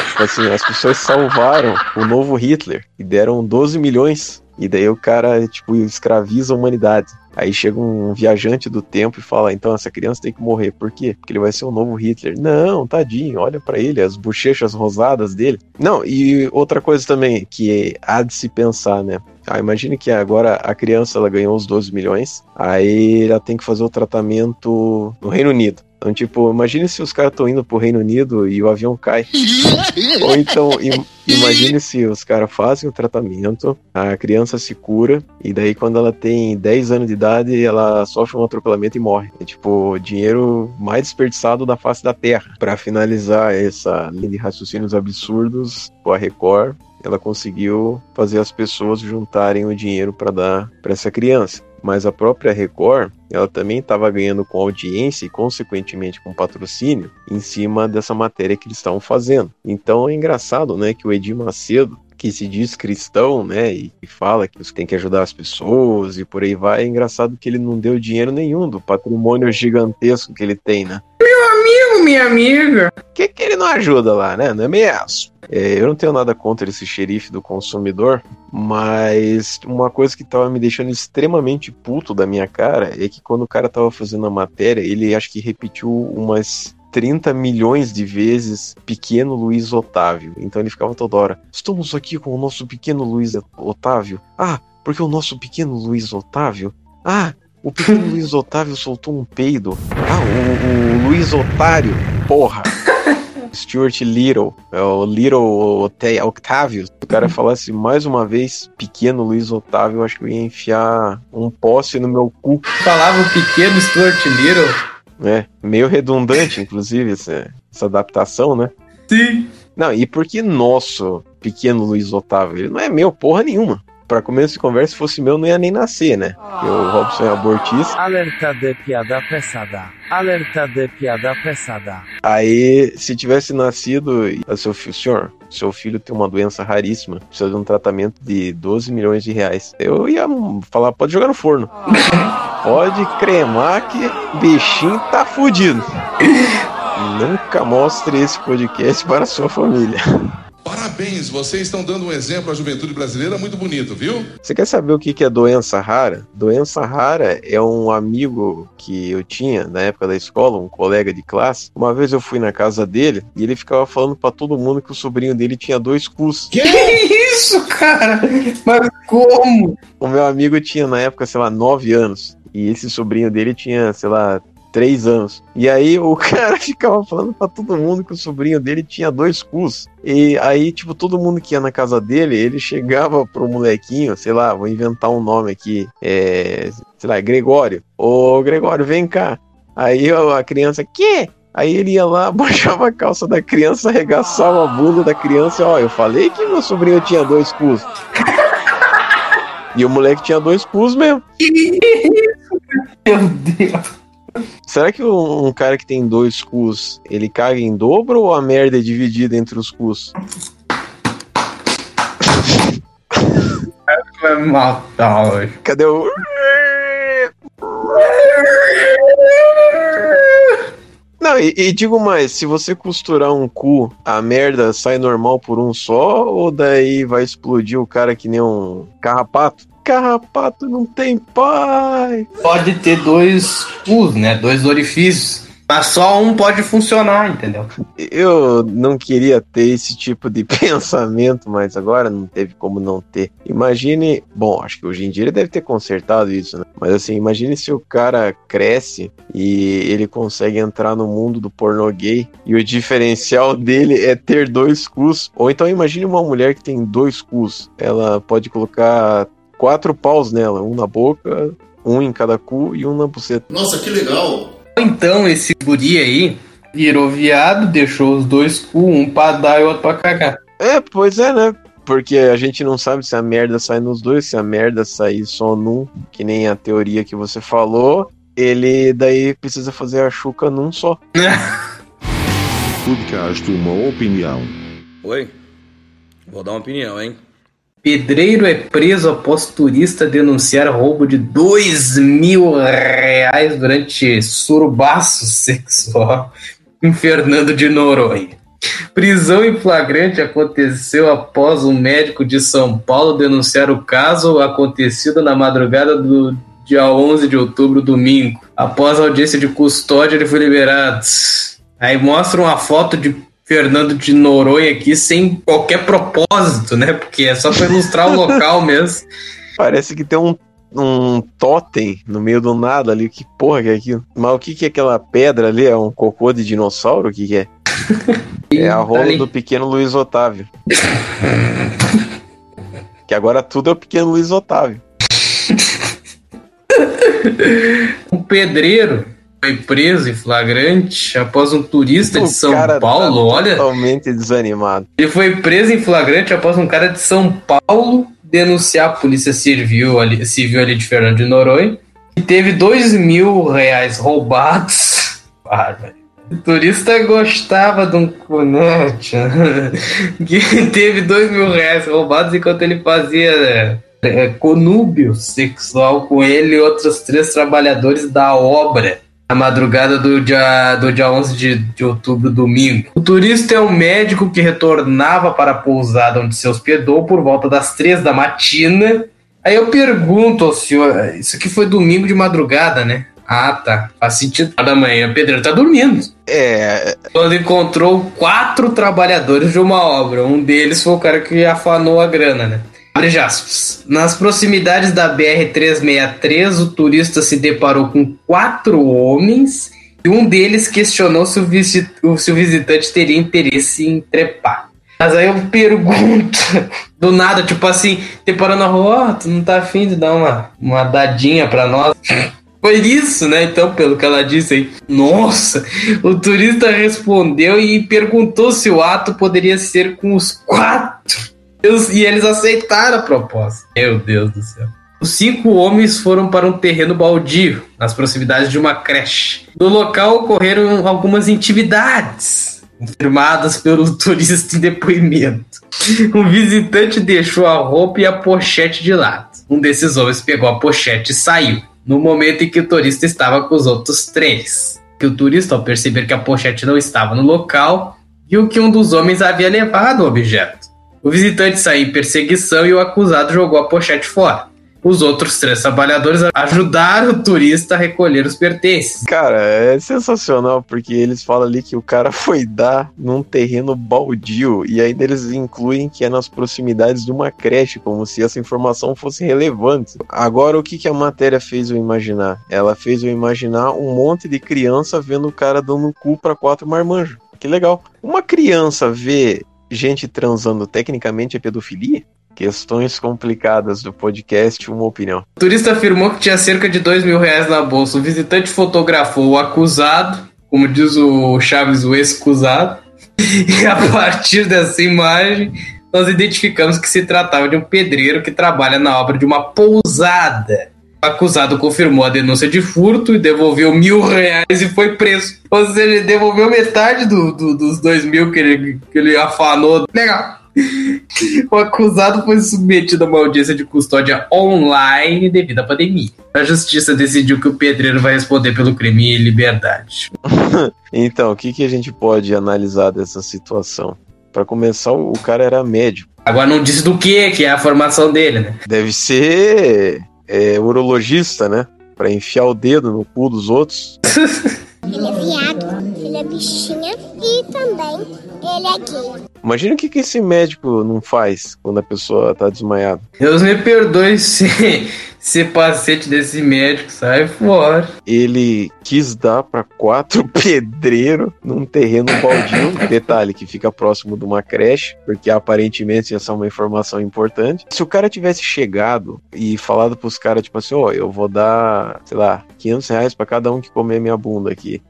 tipo assim, as pessoas salvaram o novo Hitler e deram 12 milhões. E daí o cara, tipo, escraviza a humanidade. Aí chega um viajante do tempo e fala: então essa criança tem que morrer. Por quê? Porque ele vai ser o novo Hitler. Não, tadinho, olha pra ele, as bochechas rosadas dele. Não, e outra coisa também que há de se pensar, né? Ah, imagine que agora a criança ela ganhou os 12 milhões, aí ela tem que fazer o tratamento no Reino Unido. Então, tipo, imagine se os caras estão indo pro Reino Unido e o avião cai. Ou então, im- imagine se os caras fazem o tratamento, a criança se cura, e daí quando ela tem 10 anos de idade, ela sofre um atropelamento e morre. É tipo, dinheiro mais desperdiçado da face da Terra. Pra finalizar essa linha de raciocínios absurdos, a Record, ela conseguiu fazer as pessoas juntarem o dinheiro para dar para essa criança. Mas a própria Record, ela também estava ganhando com audiência e, consequentemente, com patrocínio em cima dessa matéria que eles estavam fazendo. Então é engraçado, né, que o Edir Macedo, que se diz cristão, né, e fala que tem que ajudar as pessoas e por aí vai, é engraçado que ele não deu dinheiro nenhum do patrimônio gigantesco que ele tem, né? Meu amigo, minha amiga. Que, que ele não ajuda lá, né? Não é mesmo? É, eu não tenho nada contra esse xerife do consumidor, mas uma coisa que tava me deixando extremamente puto da minha cara é que quando o cara tava fazendo a matéria, ele acho que repetiu umas 30 milhões de vezes pequeno Luiz Otávio. Então ele ficava toda hora: estamos aqui com o nosso pequeno Luiz Otávio. Ah, porque o nosso pequeno Luiz Otávio. Ah, o pequeno Luiz Otávio soltou um peido. Ah, o, o Luiz Otário. Porra. Stuart Little, é o Little Octavio. Se o cara falasse mais uma vez pequeno Luiz Otávio, eu acho que eu ia enfiar um poste no meu cu. Falava o pequeno Stuart Little. É, meio redundante, inclusive, essa, essa adaptação, né? Sim. Não, e por que nosso pequeno Luiz Otávio? Ele não é meu porra nenhuma. Pra começo de conversa, se fosse meu, não ia nem nascer, né? Porque o Robson é abortista. Alerta de piada pesada. Alerta de piada pesada. Aí, se tivesse nascido, seu filho, senhor, seu filho tem uma doença raríssima, precisa de um tratamento de 12 milhões de reais. Eu ia falar, pode jogar no forno. Pode cremar que bichinho tá fudido. Nunca mostre esse podcast para sua família. Parabéns, vocês estão dando um exemplo à juventude brasileira muito bonito, viu? Você quer saber o que é doença rara? Doença rara é um amigo que eu tinha na época da escola, um colega de classe. Uma vez eu fui na casa dele e ele ficava falando pra todo mundo que o sobrinho dele tinha dois cus. Que isso, cara? Mas como? O meu amigo tinha na época, sei lá, nove anos. E esse sobrinho dele tinha, sei lá, três anos. E aí o cara ficava falando pra todo mundo que o sobrinho dele tinha dois cus. E aí, tipo, todo mundo que ia na casa dele, ele chegava pro molequinho, sei lá, vou inventar um nome aqui, é, sei lá, Gregório. Ô, Gregório, vem cá. Aí a criança, que? Aí ele ia lá, baixava a calça da criança, arregaçava a bunda da criança ó, eu falei que meu sobrinho tinha dois cus. E o moleque tinha dois cus mesmo. Meu Deus. Será que um, um cara que tem dois cus, ele caga em dobro ou a merda é dividida entre os cus? Vai matar hoje. Cadê o. Não, e, e digo mais, se você costurar um cu, a merda sai normal por um só, ou daí vai explodir o cara que nem um carrapato? Carrapato não tem pai! Pode ter dois cus, né? Dois orifícios. Mas só um pode funcionar, entendeu? Eu não queria ter esse tipo de pensamento, mas agora não teve como não ter. Imagine, bom, acho que hoje em dia ele deve ter consertado isso, né? Mas assim, imagine se o cara cresce e ele consegue entrar no mundo do pornô gay e o diferencial dele é ter dois cus. Ou então imagine uma mulher que tem dois cus. Ela pode colocar quatro paus nela, um na boca, um em cada cu e um na buceta. Nossa, que legal! Então esse guri aí virou viado, deixou os dois cu, um pra dar e outro pra cagar. É, pois é, né? Porque a gente não sabe se a merda sai nos dois, se a merda sair só num, que nem a teoria que você falou, ele daí precisa fazer a chuca num só. Podcast uma opinião. Oi? Vou dar uma opinião, hein? Pedreiro é preso após turista denunciar roubo de dois mil reais durante surubaço sexual em Fernando de Noronha. Prisão em flagrante aconteceu após um médico de São Paulo denunciar o caso acontecido na madrugada do dia 11 de outubro, domingo. Após audiência de custódia, ele foi liberado. Aí mostra uma foto de Fernando de Noronha aqui sem qualquer propósito, né? Porque é só para ilustrar o local mesmo. Parece que tem um, um totem no meio do nada ali. Que porra que é aquilo? Mas o que, que é aquela pedra ali? É um cocô de dinossauro? O que, que é? É a rola do pequeno Luiz Otávio. que agora tudo é o pequeno Luiz Otávio. Um pedreiro foi preso em flagrante após um turista de O São cara Paulo, tá olha. Totalmente desanimado. Ele foi preso em flagrante após um cara de São Paulo denunciar a polícia civil ali, civil ali de Fernando de Noronha e teve dois mil reais roubados. Bárbaro. O turista gostava de um cunete que teve dois mil reais roubados enquanto ele fazia é, conúbio sexual com ele e outros três trabalhadores da obra na madrugada do dia, do dia 11 de, de outubro, domingo. O turista é um médico que retornava para a pousada onde se hospedou por volta das três da matina. Aí eu pergunto ao senhor, isso aqui foi domingo de madrugada, né? Ah, tá. Faz sentido. Da manhã, o pedreiro tá dormindo. É. Quando encontrou quatro trabalhadores de uma obra. Um deles foi o cara que afanou a grana, né? Abre aspas. Nas proximidades da BR-363, o turista se deparou com quatro homens e um deles questionou se o, visi- se o visitante teria interesse em trepar. Mas aí eu pergunto, do nada, tipo assim, deparando na rua, ó, tu não tá afim de dar uma, uma dadinha pra nós? Foi isso, né? Então, pelo que ela disse aí. Nossa! O turista respondeu e perguntou se o ato poderia ser com os quatro E eles aceitaram a proposta. Meu Deus do céu. Os cinco homens foram para um terreno baldio, nas proximidades de uma creche. No local ocorreram algumas intimidades, confirmadas pelo turista em depoimento. Um visitante deixou a roupa e a pochete de lado. Um desses homens pegou a pochete e saiu, no momento em que o turista estava com os outros três. Que o turista, ao perceber que a pochete não estava no local, viu que um dos homens havia levado o objeto. O visitante saiu em perseguição e o acusado jogou a pochete fora. Os outros três trabalhadores ajudaram o turista a recolher os pertences. Cara, é sensacional, porque eles falam ali que o cara foi dar num terreno baldio, e ainda eles incluem que é nas proximidades de uma creche, como se essa informação fosse relevante. Agora, o que, que a matéria fez eu imaginar? Ela fez eu imaginar um monte de criança vendo o cara dando cu pra quatro marmanjos. Que legal. Uma criança vê gente transando tecnicamente é pedofilia? Questões complicadas do podcast, uma opinião. O turista afirmou que tinha cerca de dois mil reais na bolsa. O visitante fotografou o acusado, como diz o Chaves, o excusado. E a partir dessa imagem, nós identificamos que se tratava de um pedreiro que trabalha na obra de uma pousada. O acusado confirmou a denúncia de furto e devolveu mil reais e foi preso. Ou seja, ele devolveu metade do, do- dos dois mil que ele, que ele afanou. Legal. O acusado foi submetido a uma audiência de custódia online devido à pandemia. A justiça decidiu que o pedreiro vai responder pelo crime em liberdade. Então, o que, que a gente pode analisar dessa situação? Para começar, o cara era médico. Agora não disse do que, que é a formação dele, né? Deve ser é, urologista, né? Pra enfiar o dedo no cu dos outros. Ele é viado, ele é bichinha e também ele é gay. Imagina o que, que esse médico não faz quando a pessoa tá desmaiada. Deus me perdoe se ser paciente desse médico, sai fora. Ele quis dar pra quatro pedreiros num terreno baldio. Detalhe que fica próximo de uma creche, porque aparentemente essa é uma informação importante. Se o cara tivesse chegado e falado pros caras, tipo assim, ó, eu vou dar, sei lá, 500 reais pra cada um que comer minha bunda aqui.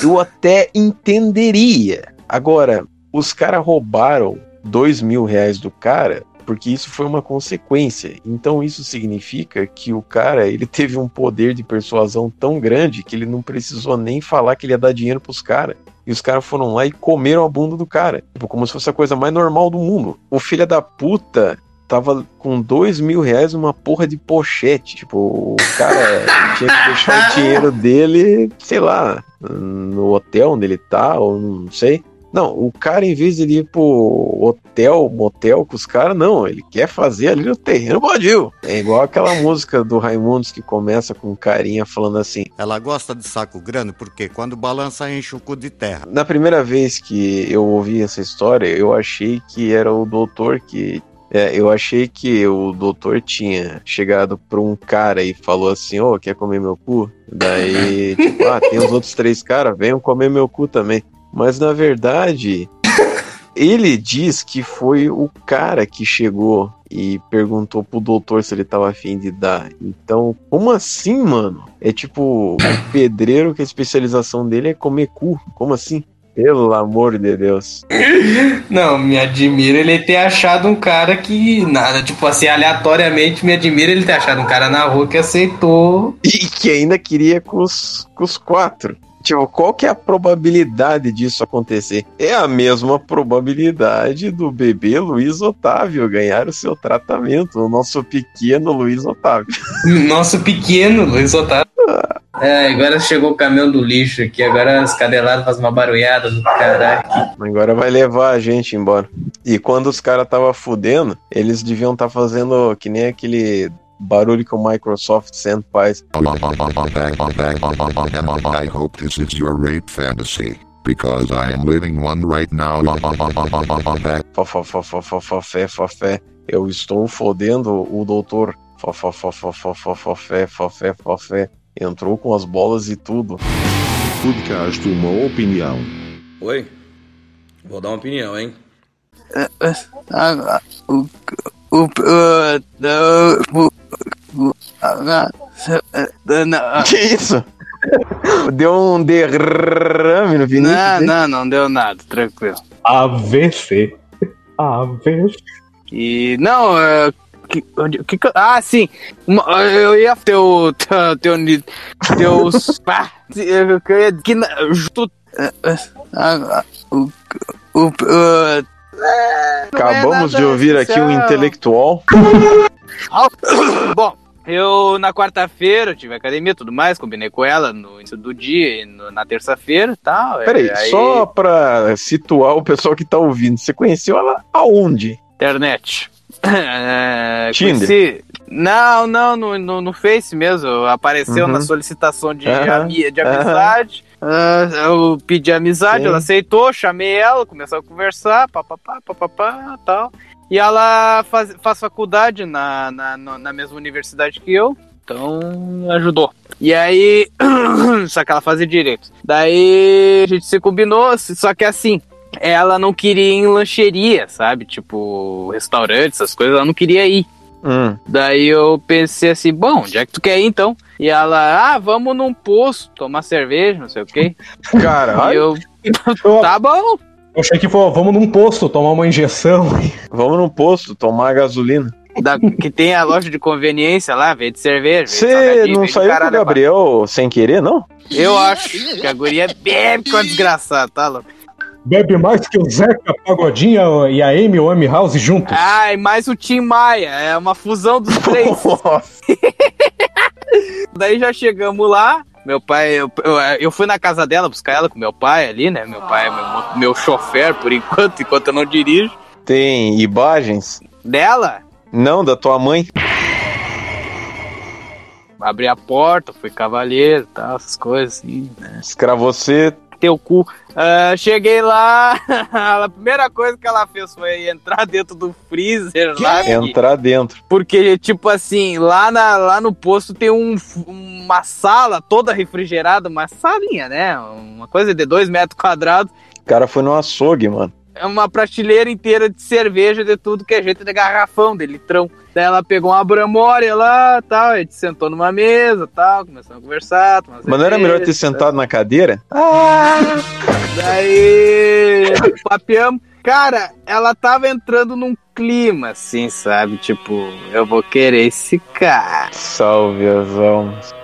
Eu até entenderia. Agora, os caras roubaram dois mil reais do cara porque isso foi uma consequência. Então isso significa que o cara ele teve um poder de persuasão tão grande que ele não precisou nem falar que ele ia dar dinheiro pros caras. E os caras foram lá e comeram a bunda do cara. Tipo, como se fosse a coisa mais normal do mundo. O filho da puta tava com dois mil reais numa porra de pochete. Tipo, o cara tinha que deixar o dinheiro dele, sei lá, no hotel onde ele tá, ou não sei. Não, o cara, em vez de ele ir pro hotel, motel com os caras, não, ele quer fazer ali no terreno baldio. É igual aquela música do Raimundos que começa com um carinha falando assim. Ela gosta de saco grande porque quando balança enche o cu de terra. Na primeira vez que eu ouvi essa história, eu achei que era o doutor que. é, eu achei que o doutor tinha chegado pra um cara e falou assim: Ô, quer comer meu cu? Daí, tipo, ah, tem os outros três caras, venham comer meu cu também. Mas na verdade, ele diz que foi o cara que chegou e perguntou pro doutor se ele tava afim de dar. Então, como assim, mano? É tipo o pedreiro que a especialização dele é comer cu. Como assim? Pelo amor de Deus. Não, me admira ele ter achado um cara que, nada, tipo assim, aleatoriamente me admira ele ter achado um cara na rua que aceitou. E que ainda queria com os, com os quatro. Tipo, qual que é a probabilidade disso acontecer? É a mesma probabilidade do bebê Luiz Otávio ganhar o seu tratamento, o nosso pequeno Luiz Otávio. Nosso pequeno Luiz Otávio. É, agora chegou o caminhão do lixo aqui, agora as cadeladas fazem uma barulhada do caralho. Agora vai levar a gente embora. E quando os caras tava fudendo, eles deviam estar fazendo que nem aquele barulho que o Microsoft sempre faz. I hope this is your rape fantasy, because I am living one right now. Fofofofofofofé, fofé. Eu estou fodendo o doutor. Fofé, fofé. Entrou com as bolas e tudo. Podcast Uma Opinião. Oi? Vou dar uma opinião, hein? O, o, o, o, o. Que isso? Deu um derrame no Vinícius? Não, hein? não, não deu nada, tranquilo. AVC. AVC. E não, é, que, onde- que que eu- ah, sim. Uma- eu ia teu teu teu, ni- teus pá, eu, eu ia que tu, ah, ah, o, o, Acabamos nada de ouvir aqui um intelectual. Bom, eu na quarta-feira tive academia e tudo mais, combinei com ela no início do dia e no- na terça-feira e tal. Peraí, aí- só pra situar o pessoal que tá ouvindo, você conheceu ela aonde? Internet. É, Tinder? conheci- Não, não, no, no, no Face mesmo. Apareceu Uhum. na solicitação de, ami- de amizade. Ah, eu pedi amizade, Sim. ela aceitou, chamei ela, começou a conversar, papapá, papapá, tal. E ela faz, faz faculdade na, na, na na mesma universidade que eu. Então, ajudou. E aí, só que ela fazia direito. Daí, a gente se combinou, só que assim, ela não queria ir em lancheria, sabe? Tipo, restaurante, essas coisas, ela não queria ir. Hum. Daí eu pensei assim, bom, onde é que tu quer ir então? E ela, ah, vamos num posto tomar cerveja, não sei o quê. Caralho. E eu, tá bom. Eu achei que foi, vamos num posto tomar uma injeção. Vamos num posto tomar gasolina. Da, que tem a loja de conveniência lá, vende cerveja. Você não saiu com o Gabriel sem querer, não? Eu acho que a guria bebe com a desgraçada, tá louco? Bebe mais que o Zeca Pagodinha e a Amy Winehouse juntos. Ai, mais o Tim Maia, é uma fusão dos três. Daí já chegamos lá. Meu pai, eu, eu, eu fui na casa dela buscar ela com meu pai ali, né? Meu pai é meu, meu chofer por enquanto, enquanto eu não dirijo. Tem imagens? Dela? Não, da tua mãe. Abri a porta, fui cavaleiro e tal, essas coisas assim, né? Escravou você. Teu cu. Ah, cheguei lá, a primeira coisa que ela fez foi entrar dentro do freezer lá. que- Entrar dentro. Porque, tipo assim, lá, na, lá no posto tem um, uma sala toda refrigerada, uma salinha, né? Uma coisa de dois metros quadrados. O cara foi no açougue, mano. É uma prateleira inteira de cerveja, de tudo que é jeito de garrafão, de litrão. Daí ela pegou uma bramória lá, tal, a gente sentou numa mesa, tal, começamos a conversar. Mas não era melhor ter cerveja, sentado na cadeira? Daí, papiamos. Cara, ela tava entrando num clima, assim, sabe? Tipo, eu vou querer esse cara. Salve as almas.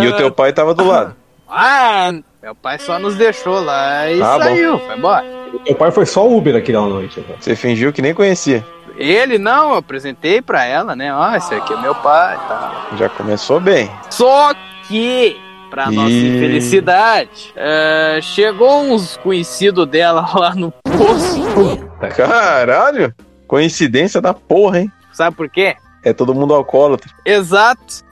E o teu pai tava do lado. Ah, meu pai só nos deixou lá e bom. saiu, foi embora. Meu pai foi só Uber aquela noite. Você fingiu que nem conhecia. Ele não, eu apresentei pra ela, né? Ó, esse aqui é meu pai e tal. Já começou bem. Só que, pra nossa infelicidade, é, chegou uns conhecidos dela lá no posto. Caralho! Coincidência da porra, hein? Sabe por quê? É todo mundo alcoólatra. Exato.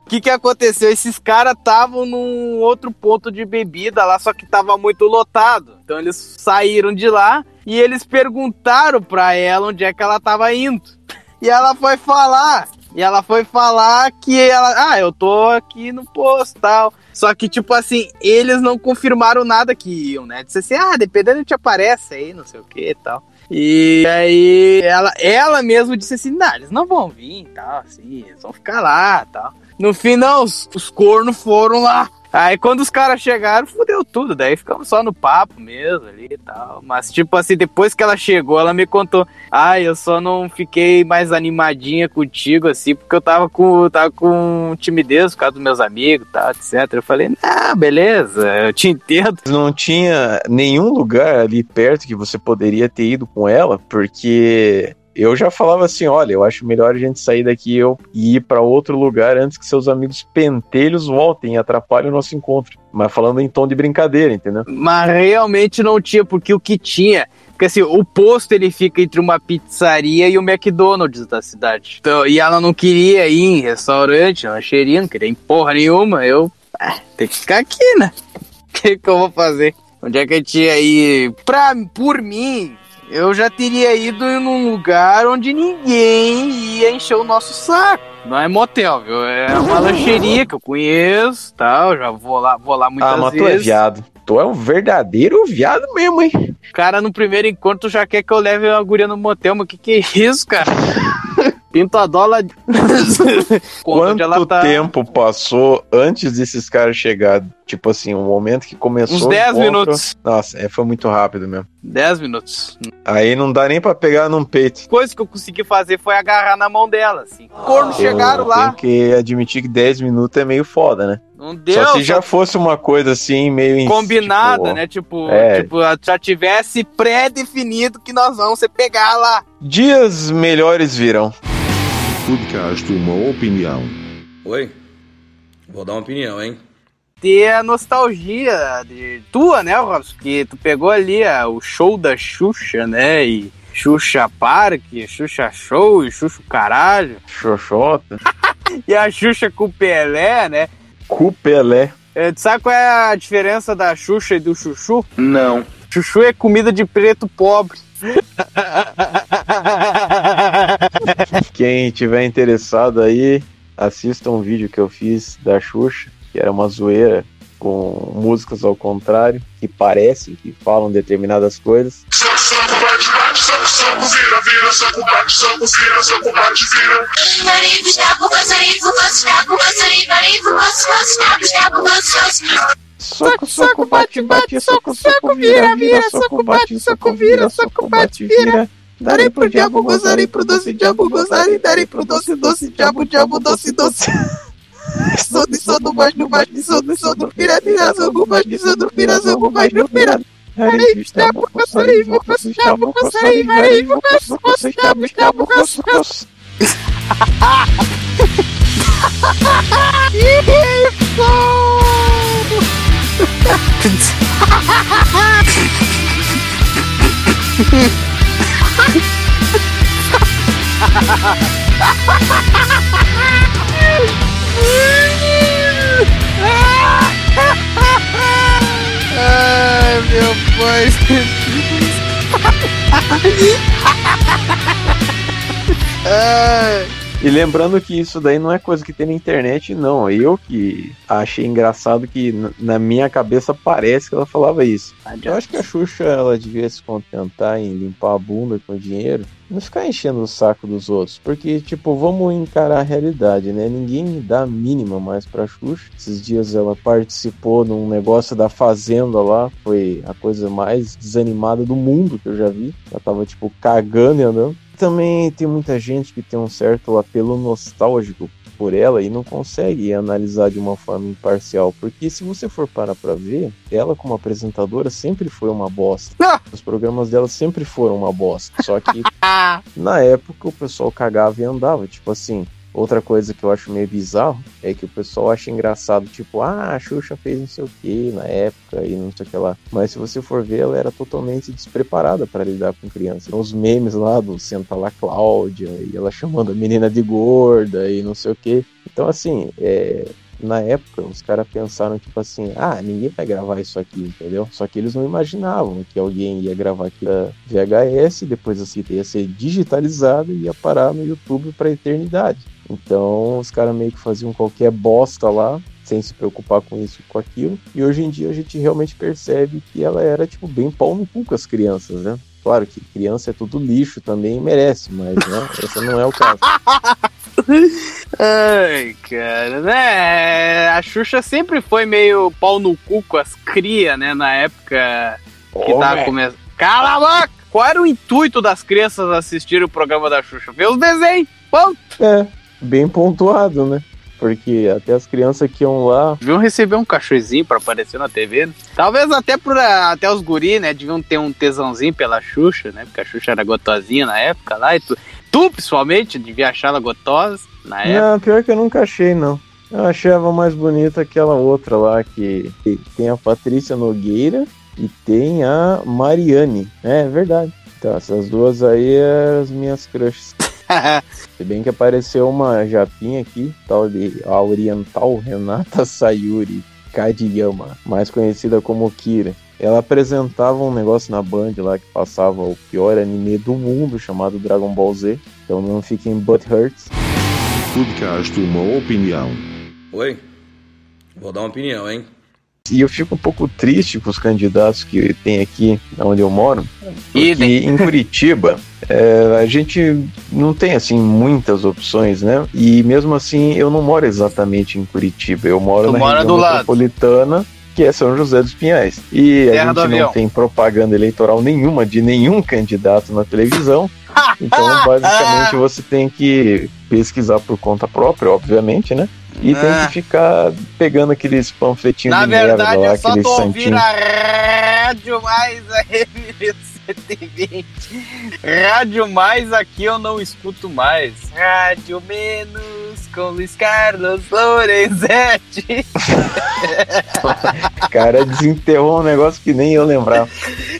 O que, que aconteceu? Esses caras estavam num outro ponto de bebida lá, só que tava muito lotado. Então eles saíram de lá e eles perguntaram pra ela onde é que ela tava indo. E ela foi falar. E ela foi falar que ela. Ah, eu tô aqui no posto tal. Só que, tipo assim, eles não confirmaram nada que iam, né? Disse assim, ah, dependendo, a gente aparece aí, não sei o que e tal. E aí ela, ela mesmo disse assim, não, eles não vão vir e tal, assim, eles vão ficar lá tal. No fim, não, os, os cornos foram lá. Aí quando os caras chegaram, fudeu tudo. Daí ficamos só no papo mesmo ali e tal. Mas, tipo assim, depois que ela chegou, ela me contou. Ah, eu só não fiquei mais animadinha contigo, assim, porque eu tava com, tava com timidez por causa dos meus amigos e tal, etc. Eu falei, ah, beleza, eu te entendo. Não tinha nenhum lugar ali perto que você poderia ter ido com ela, porque eu já falava assim: olha, eu acho melhor a gente sair daqui eu e ir pra outro lugar antes que seus amigos pentelhos voltem e atrapalhem o nosso encontro. Mas falando em tom de brincadeira, entendeu? Mas realmente não tinha, porque o que tinha. Porque assim, o posto ele fica entre uma pizzaria e o McDonald's da cidade. Então, e ela não queria ir em restaurante, lancheria, não queria ir em porra nenhuma. Eu. Ah, tem que ficar aqui, né? O que, que eu vou fazer? Onde é que a gente ia ir? Pra, por mim, eu já teria ido num lugar onde ninguém ia encher o nosso saco. Não é motel, viu? É uma lancheria que eu conheço, tal. Já vou lá, vou lá muitas ah, mas tu é vezes. viado. Tu é um verdadeiro viado mesmo, hein? Cara no primeiro encontro já quer que eu leve uma guria no motel, mas o que que é isso, cara? Pinto a ela Quanto tá. tempo passou antes desses caras chegarem? Tipo assim, o momento que começou. Uns o 10 encontro- minutos. Nossa, é, foi muito rápido mesmo. 10 minutos. Aí não dá nem pra pegar num peito. Coisa que eu consegui fazer foi agarrar na mão dela, assim. Quando chegaram Eu lá, Tenho que admitir que 10 minutos é meio foda, né? não deu. Só se já fosse uma coisa assim, meio. combinada, tipo, né? Tipo, é. tipo, já tivesse pré-definido que nós vamos se pegar lá. Dias melhores virão. Podcast uma opinião. Oi? Vou dar uma opinião, hein? Ter a nostalgia de tua, né, Robson? Que tu pegou ali ah, o show da Xuxa, né? E Xuxa Parque, Xuxa Show e Xuxa Caralho. Xoxota. E a Xuxa com o Pelé, né? Cu Pelé. É, tu sabe qual é a diferença da Xuxa e do Chuchu? Não. Chuchu é comida de preto pobre. Quem tiver interessado aí, assista um vídeo que eu fiz da Xuxa, que era uma zoeira com músicas ao contrário, que parecem que falam determinadas coisas. Soco, soco, bate, bate, soco, soco, vira, vira, soco, bate, soco, vira, soco, bate, vira. Darei pro diabo, gozarei pro doce, diabo, gozarei, darei pro doce, doce, diabo, diabo, doce, doce. Sou de sou do baixo, do baixo, de sou do sou do pira, pira, sou do baixo, de sou do pira, sou do baixo, do pira. Darei diabo, gozarei, vou coço, diabo, gozarei, darei, vou coço, coço, diabo, diabo, coço, coço. Ai, meu pai. Ai. E lembrando que isso daí não é coisa que tem na internet, não. Eu que achei engraçado que na minha cabeça parece que ela falava isso. Eu acho que a Xuxa ela devia se contentar em limpar a bunda com dinheiro, não ficar enchendo o saco dos outros, porque tipo, vamos encarar a realidade, né? Ninguém dá a mínima mais pra Xuxa. Esses dias ela participou num negócio da fazenda lá, foi a coisa mais desanimada do mundo que eu já vi. Ela tava tipo cagando e andando. Também tem muita gente que tem um certo apelo nostálgico por ela e não consegue analisar de uma forma imparcial, porque se você for parar pra ver, ela como apresentadora sempre foi uma bosta. Os programas dela sempre foram uma bosta, só que na época o pessoal cagava e andava, tipo assim. Outra coisa que eu acho meio bizarro é que o pessoal acha engraçado, tipo, ah, a Xuxa fez não sei o que na época e não sei o que lá. Mas se você for ver, ela era totalmente despreparada para lidar com criança. Os memes lá do Senta lá Cláudia, e ela chamando a menina de gorda e não sei o que. Então, assim, é, na época, os caras pensaram, tipo assim, ah, ninguém vai gravar isso aqui, entendeu? Só que eles não imaginavam que alguém ia gravar aquilo da VHS, depois assim ia ser digitalizado e ia parar no YouTube pra eternidade. Então, os caras meio que faziam qualquer bosta lá, sem se preocupar com isso com aquilo. E hoje em dia a gente realmente percebe que ela era, tipo, bem pau no cu com as crianças, né? Claro que criança é tudo lixo também merece, mas né, esse não é o caso. Ai, cara, né? A Xuxa sempre foi meio pau no cu com as cria, né? Na época que Ô, tava começando. Cala a boca! Qual era o intuito das crianças assistirem o programa da Xuxa? Ver os desenhos! Ponto! É, bem pontuado, né? Porque até as crianças que iam lá. Deviam receber um cachorrinho pra aparecer na TV. né? Talvez até pra, até os guri, né? Deviam ter um tesãozinho pela Xuxa, né? Porque a Xuxa era gotosinha na época lá. E tu, tu principalmente, devia achar ela gotosa na época. Não, pior que eu nunca achei, não. Eu achava mais bonita aquela outra lá que que tem a Patrícia Nogueira e tem a Mariane. É, é verdade. Então, essas duas aí eram as minhas crushes. Se bem que apareceu uma japinha aqui, tal de a oriental Renata Sayuri Kadiyama, mais conhecida como Kira. Ela apresentava um negócio na Band lá que passava o pior anime do mundo chamado Dragon Ball Z. Então não fiquem butt hurts. Podcast uma opinião. Oi? Vou dar uma opinião, hein? E eu fico um pouco triste com os candidatos que tem aqui onde eu moro. Porque em Curitiba, é, a gente não tem assim muitas opções, né? E mesmo assim, eu não moro exatamente em Curitiba. Eu moro Tu na mora região do lado. Que é São José dos Pinhais. E Terra a do gente não avião. tem propaganda eleitoral nenhuma de nenhum candidato na televisão. Então, basicamente, você tem que pesquisar por conta própria, obviamente, né? E tem que ficar pegando aqueles panfletinhos Na de merda verdade, lá, é só tu ouvir santinhos. a Rádio Mais a M120. Rádio Mais aqui eu não escuto mais. Rádio Menos com Luiz Carlos Lorenzetti. cara desenterrou um negócio que nem eu lembrava.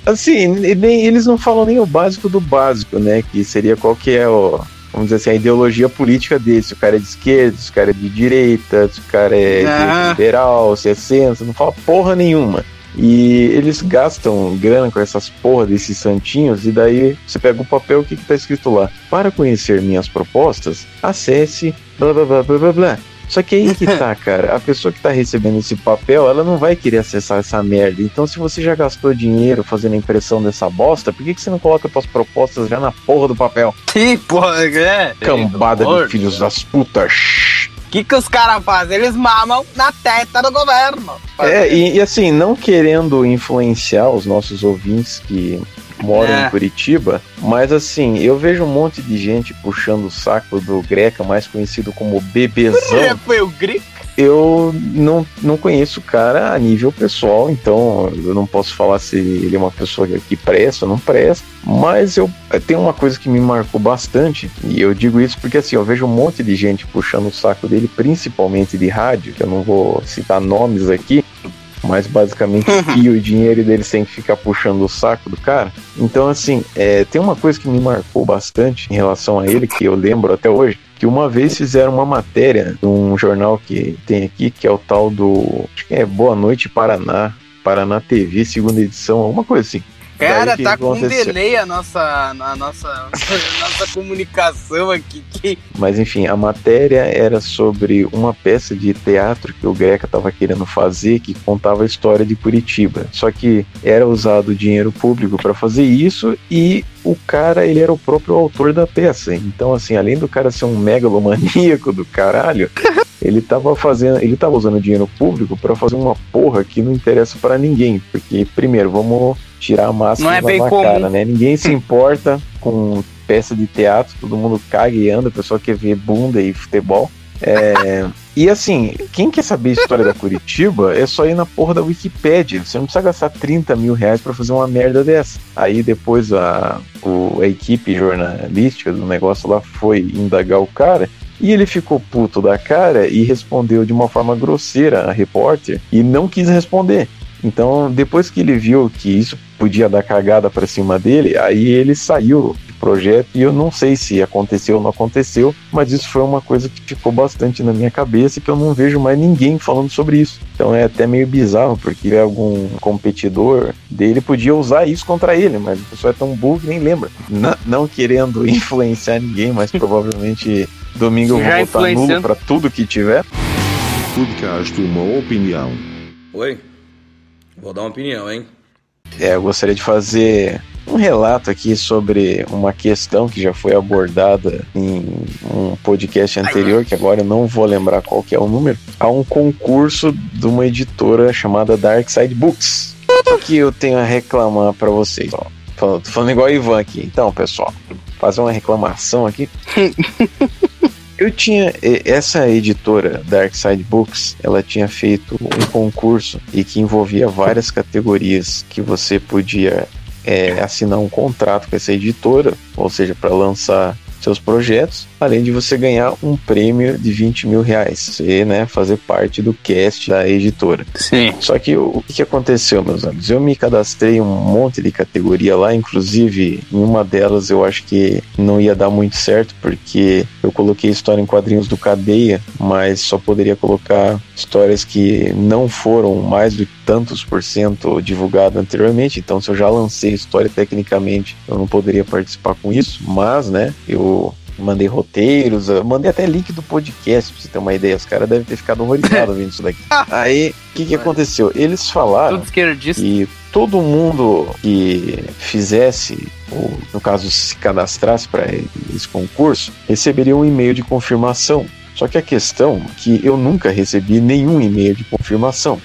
Assim, e nem, eles não falam nem o básico do básico, né? Que seria qual que é o. Vamos dizer assim, a ideologia política dele. Se o cara é de esquerda, se o cara é de direita, se o cara é Ah. de liberal, se é centro, não fala porra nenhuma. E eles gastam grana com essas porra desses santinhos, e daí você pega o papel, o que, que tá escrito lá? Para conhecer minhas propostas, acesse blá blá blá blá blá blá. Só que aí que tá, cara. A pessoa que tá recebendo esse papel, ela não vai querer acessar essa merda. Então, se você já gastou dinheiro fazendo a impressão dessa bosta, por que, que você não coloca suas propostas já na porra do papel? Que porra, é? Cambada de filhos das putas. O que, que os caras fazem? Eles mamam na teta do governo. É, e, e assim, não querendo influenciar os nossos ouvintes que moram É. em Curitiba, mas assim, eu vejo um monte de gente puxando o saco do Greca, mais conhecido como Bebezão. Foi o Grico? Eu não, não conheço o cara a nível pessoal, então eu não posso falar se ele é uma pessoa que presta ou não presta, mas eu tem uma coisa que me marcou bastante, e eu digo isso porque assim, eu vejo um monte de gente puxando o saco dele, principalmente de rádio, que eu não vou citar nomes aqui, mas basicamente o fio e dinheiro deles tem que ficar puxando o saco do cara. Então, assim, é, tem uma coisa que me marcou bastante em relação a ele, que eu lembro até hoje, que uma vez fizeram uma matéria num jornal que tem aqui, que é o tal do. Acho que é Boa Noite Paraná, Paraná TV, segunda edição, alguma coisa assim. Cara, tá com um delay a nossa, a nossa, a nossa comunicação aqui. Que... Mas enfim, a matéria era sobre uma peça de teatro que o Greca estava querendo fazer que contava a história de Curitiba. Só que era usado dinheiro público para fazer isso e o cara, ele era o próprio autor da peça. Então, assim, além do cara ser um megalomaníaco do caralho, ele tava fazendo, ele tava usando dinheiro público para fazer uma porra que não interessa para ninguém, porque primeiro, vamos tirar a máscara é da cara, né? Ninguém se importa com peça de teatro, todo mundo caga e anda, o pessoal quer ver bunda e futebol. É, e assim, quem quer saber a história da Curitiba é só ir na porra da Wikipédia. Você não precisa gastar 30 mil reais pra fazer uma merda dessa. Aí depois a, o- a equipe jornalística do negócio lá foi indagar o cara. E ele ficou puto da cara e respondeu de uma forma grosseira a repórter e não quis responder. Então, depois que ele viu que isso podia dar cagada pra cima dele, aí ele saiu do projeto e eu não sei se aconteceu ou não aconteceu, mas isso foi uma coisa que ficou bastante na minha cabeça e que eu não vejo mais ninguém falando sobre isso. Então é até meio bizarro, porque algum competidor dele podia usar isso contra ele, mas o pessoal é tão burro que nem lembra. Não, não querendo influenciar ninguém, mas provavelmente domingo eu vou votar nulo pra tudo que tiver. Podcast uma opinião. Oi? Vou dar uma opinião, hein? É, eu gostaria de fazer um relato aqui sobre uma questão que já foi abordada em um podcast anterior, que agora eu não vou lembrar qual que é o número. Há um concurso de uma editora chamada Dark Side Books. O que eu tenho a reclamar para vocês? Ó, tô falando igual o Ivan aqui. Então, pessoal, fazer uma reclamação aqui. Eu tinha essa editora Dark Side Books, ela tinha feito um concurso e que envolvia várias categorias que você podia eh, assinar um contrato com essa editora, ou seja, para lançar seus projetos, além de você ganhar um prêmio de 20 mil reais, você né, fazer parte do cast da editora. Sim. Só que o, que aconteceu, meus amigos? Eu me cadastrei um monte de categoria lá, inclusive em uma delas eu acho que não ia dar muito certo, porque eu coloquei história em quadrinhos do Cadeia, mas só poderia colocar histórias que não foram mais do que tantos por cento divulgadas anteriormente, então se eu já lancei história tecnicamente, eu não poderia participar com isso, mas, né, eu mandei roteiros, eu mandei até link do podcast pra você ter uma ideia. Os caras devem ter ficado horrorizados vendo isso daqui. Aí, o que, que aconteceu? Eles falaram Tudo esquerdista. que todo mundo que fizesse, ou no caso se cadastrasse para esse concurso, receberia um e-mail de confirmação. Só que a questão é que eu nunca recebi nenhum e-mail de confirmação.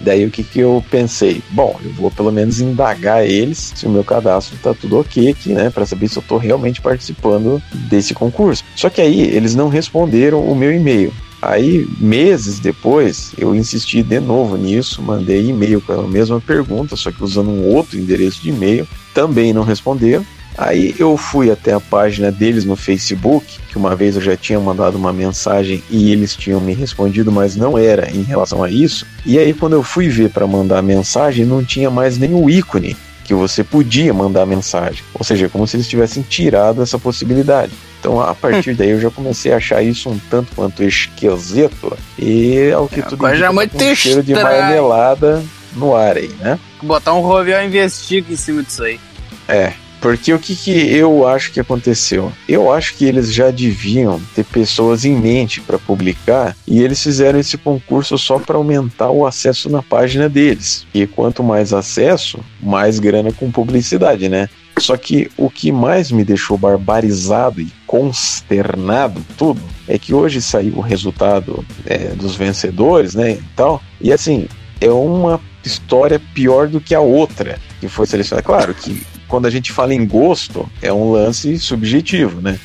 Daí o que, que eu pensei? Bom, eu vou pelo menos indagar eles se o meu cadastro tá tudo ok aqui, né? Pra saber se eu tô realmente participando desse concurso. Só que aí eles não responderam o meu e-mail. Aí, meses depois, eu insisti de novo nisso, mandei e-mail com a mesma pergunta, só que usando um outro endereço de e-mail, também não responderam. Aí eu fui até a página deles no Facebook, que uma vez eu já tinha mandado uma mensagem e eles tinham me respondido, mas não era em relação a isso. E aí quando eu fui ver para mandar a mensagem, não tinha mais o ícone que você podia mandar mensagem. Ou seja, como se eles tivessem tirado essa possibilidade. Então, a partir daí, eu já comecei a achar isso um tanto quanto esquisito. E, ao que tudo coisa indica, tá muito um cheiro de marmelada no ar aí, né? Botar um rovial investiga em cima disso aí. É, porque o que, que eu acho que aconteceu? Eu acho que eles já deviam ter pessoas em mente para publicar e eles fizeram esse concurso só para aumentar o acesso na página deles. E quanto mais acesso, mais grana com publicidade, né? Só que o que mais me deixou barbarizado e consternado tudo é que hoje saiu o resultado é, dos vencedores, né? E tal. E assim, é uma história pior do que a outra que foi selecionada. Claro que quando a gente fala em gosto, é um lance subjetivo, né?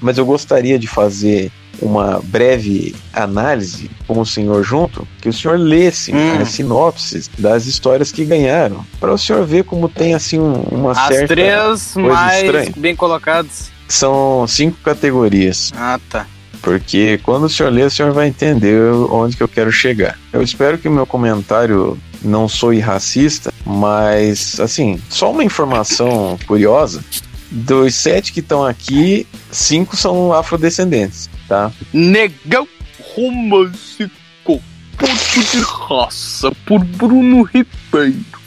Mas eu gostaria de fazer uma breve análise com o senhor junto, que o senhor lesse Hum. as sinopses das histórias que ganharam, para o senhor ver como tem assim um- uma As certa três coisa mais estranha. bem colocadas. São cinco categorias. Ah, tá. Porque quando o senhor ler, o senhor vai entender onde que eu quero chegar. Eu espero que o meu comentário não soe racista, mas, assim, só uma informação curiosa. Dos sete que estão aqui, cinco são afrodescendentes, tá? Negão romântico, ponto de raça, por Bruno Ribeiro.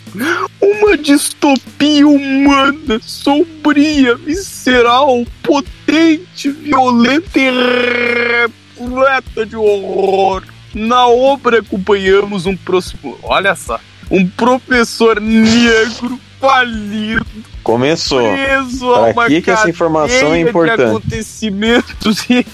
Uma distopia humana, sombria, visceral, potente, violenta e repleta de horror. Na obra acompanhamos um próximo. Olha só. Um professor negro falido Começou. preso a Pra uma que essa informação é cadeia de importante? acontecimentos e...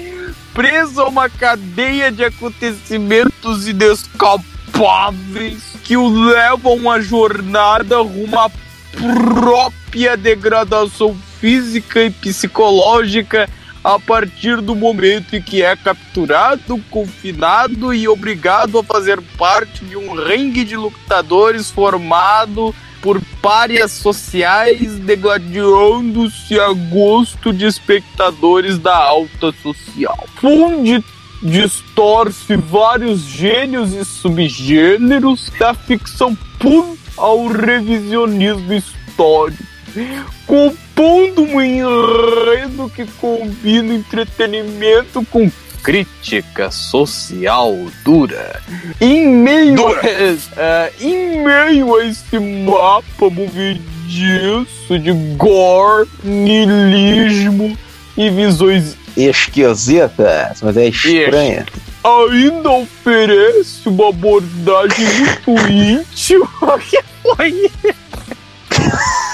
preso a uma cadeia de acontecimentos inescapáveis que o levam a uma jornada rumo à própria degradação física e psicológica a partir do momento em que é capturado, confinado e obrigado a fazer parte de um ringue de lutadores formado por párias sociais degladiando-se a gosto de espectadores da alta social. Funde distorce vários gênios e subgêneros da ficção pura ao revisionismo histórico, compondo um enredo que combina entretenimento com crítica social dura. Em meio, a, em meio a esse mapa movediço de gore, niilismo e visões Esquisitas, mas é estranha. ainda oferece uma abordagem muito íntima. que foi?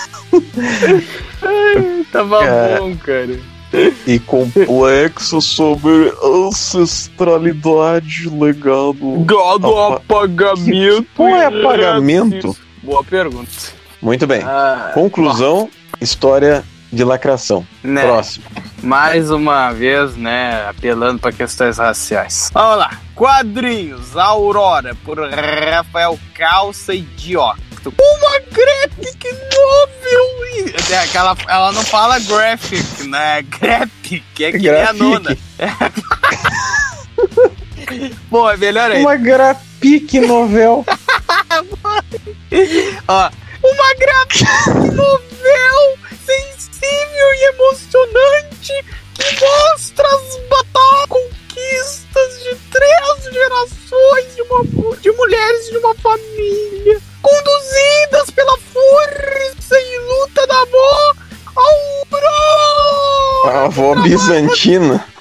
Ai, Tava Cara. bom, cara. E complexo sobre ancestralidade, legado. Gado apagamento. Qual é e apagamento? Boa pergunta. Muito bem. Ah, Conclusão: história de lacração. Né. Próximo. Mais uma vez, né, apelando para questões raciais. Vamos lá. Quadrinhos, Aurora, por Rafael Calça Uma graphic novel! é Aquela, ela não fala graphic, né? Graphic, é que nem a Graphic. nona. Bom, é melhor aí. Uma grapique novel. Ó, uma graphic novel sensível e emocionante que mostra as batalhas, conquistas de três gerações de, uma, de mulheres de uma família, conduzidas pela força e luta da amor Aurora! avó bizantina.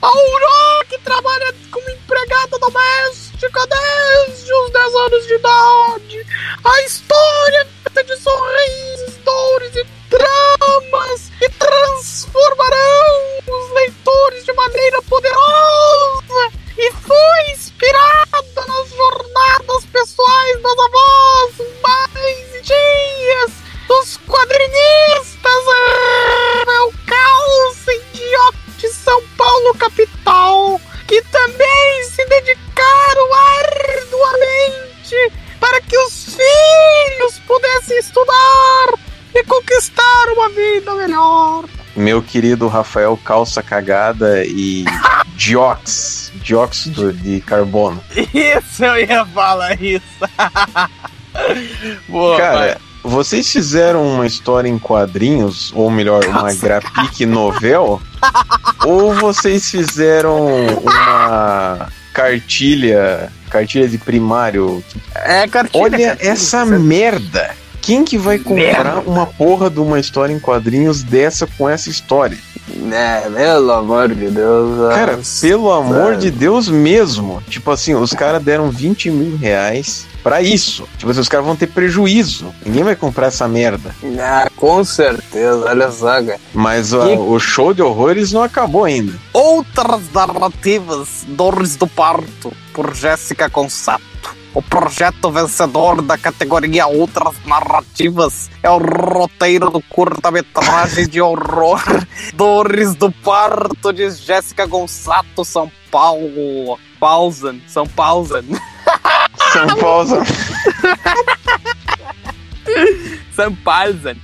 Aurora, que trabalha como empregada doméstica desde os 10 anos de idade. A história é feita de sorrisos, dores e dramas que transformarão os leitores de maneira poderosa. E foi inspirada nas jornadas pessoais das avós, mães e tias, dos quadrinistas. É o caos idiota de São Paulo capital, que também se dedicaram arduamente para que os filhos pudessem estudar e conquistar uma vida melhor. Meu querido Rafael Calça Cagada e Diox, dióxido de carbono. Isso, eu ia falar isso. Boa, Cara, vocês fizeram uma história em quadrinhos, ou melhor, uma grafique novel? ou vocês fizeram uma cartilha, cartilha de primário? É cartilha. Olha cartilha. essa merda! Quem que vai comprar uma porra de uma história em quadrinhos dessa com essa história? É, pelo amor de Deus. Cara, pelo amor de Deus mesmo. Tipo assim, os caras deram 20 mil reais pra isso. Tipo assim, os caras vão ter prejuízo. Ninguém vai comprar essa merda. Ah, com certeza, olha só, cara. Mas ó, E- o show de horrores não acabou ainda. Outras narrativas, Dores do Parto, por Jéssica Consato. O projeto vencedor da categoria Outras Narrativas é o roteiro do curta-metragem de horror Dores do Parto de Jéssica Gonçato, São Paulo. Pausan, São Pausan. São Paulo. São Paulo.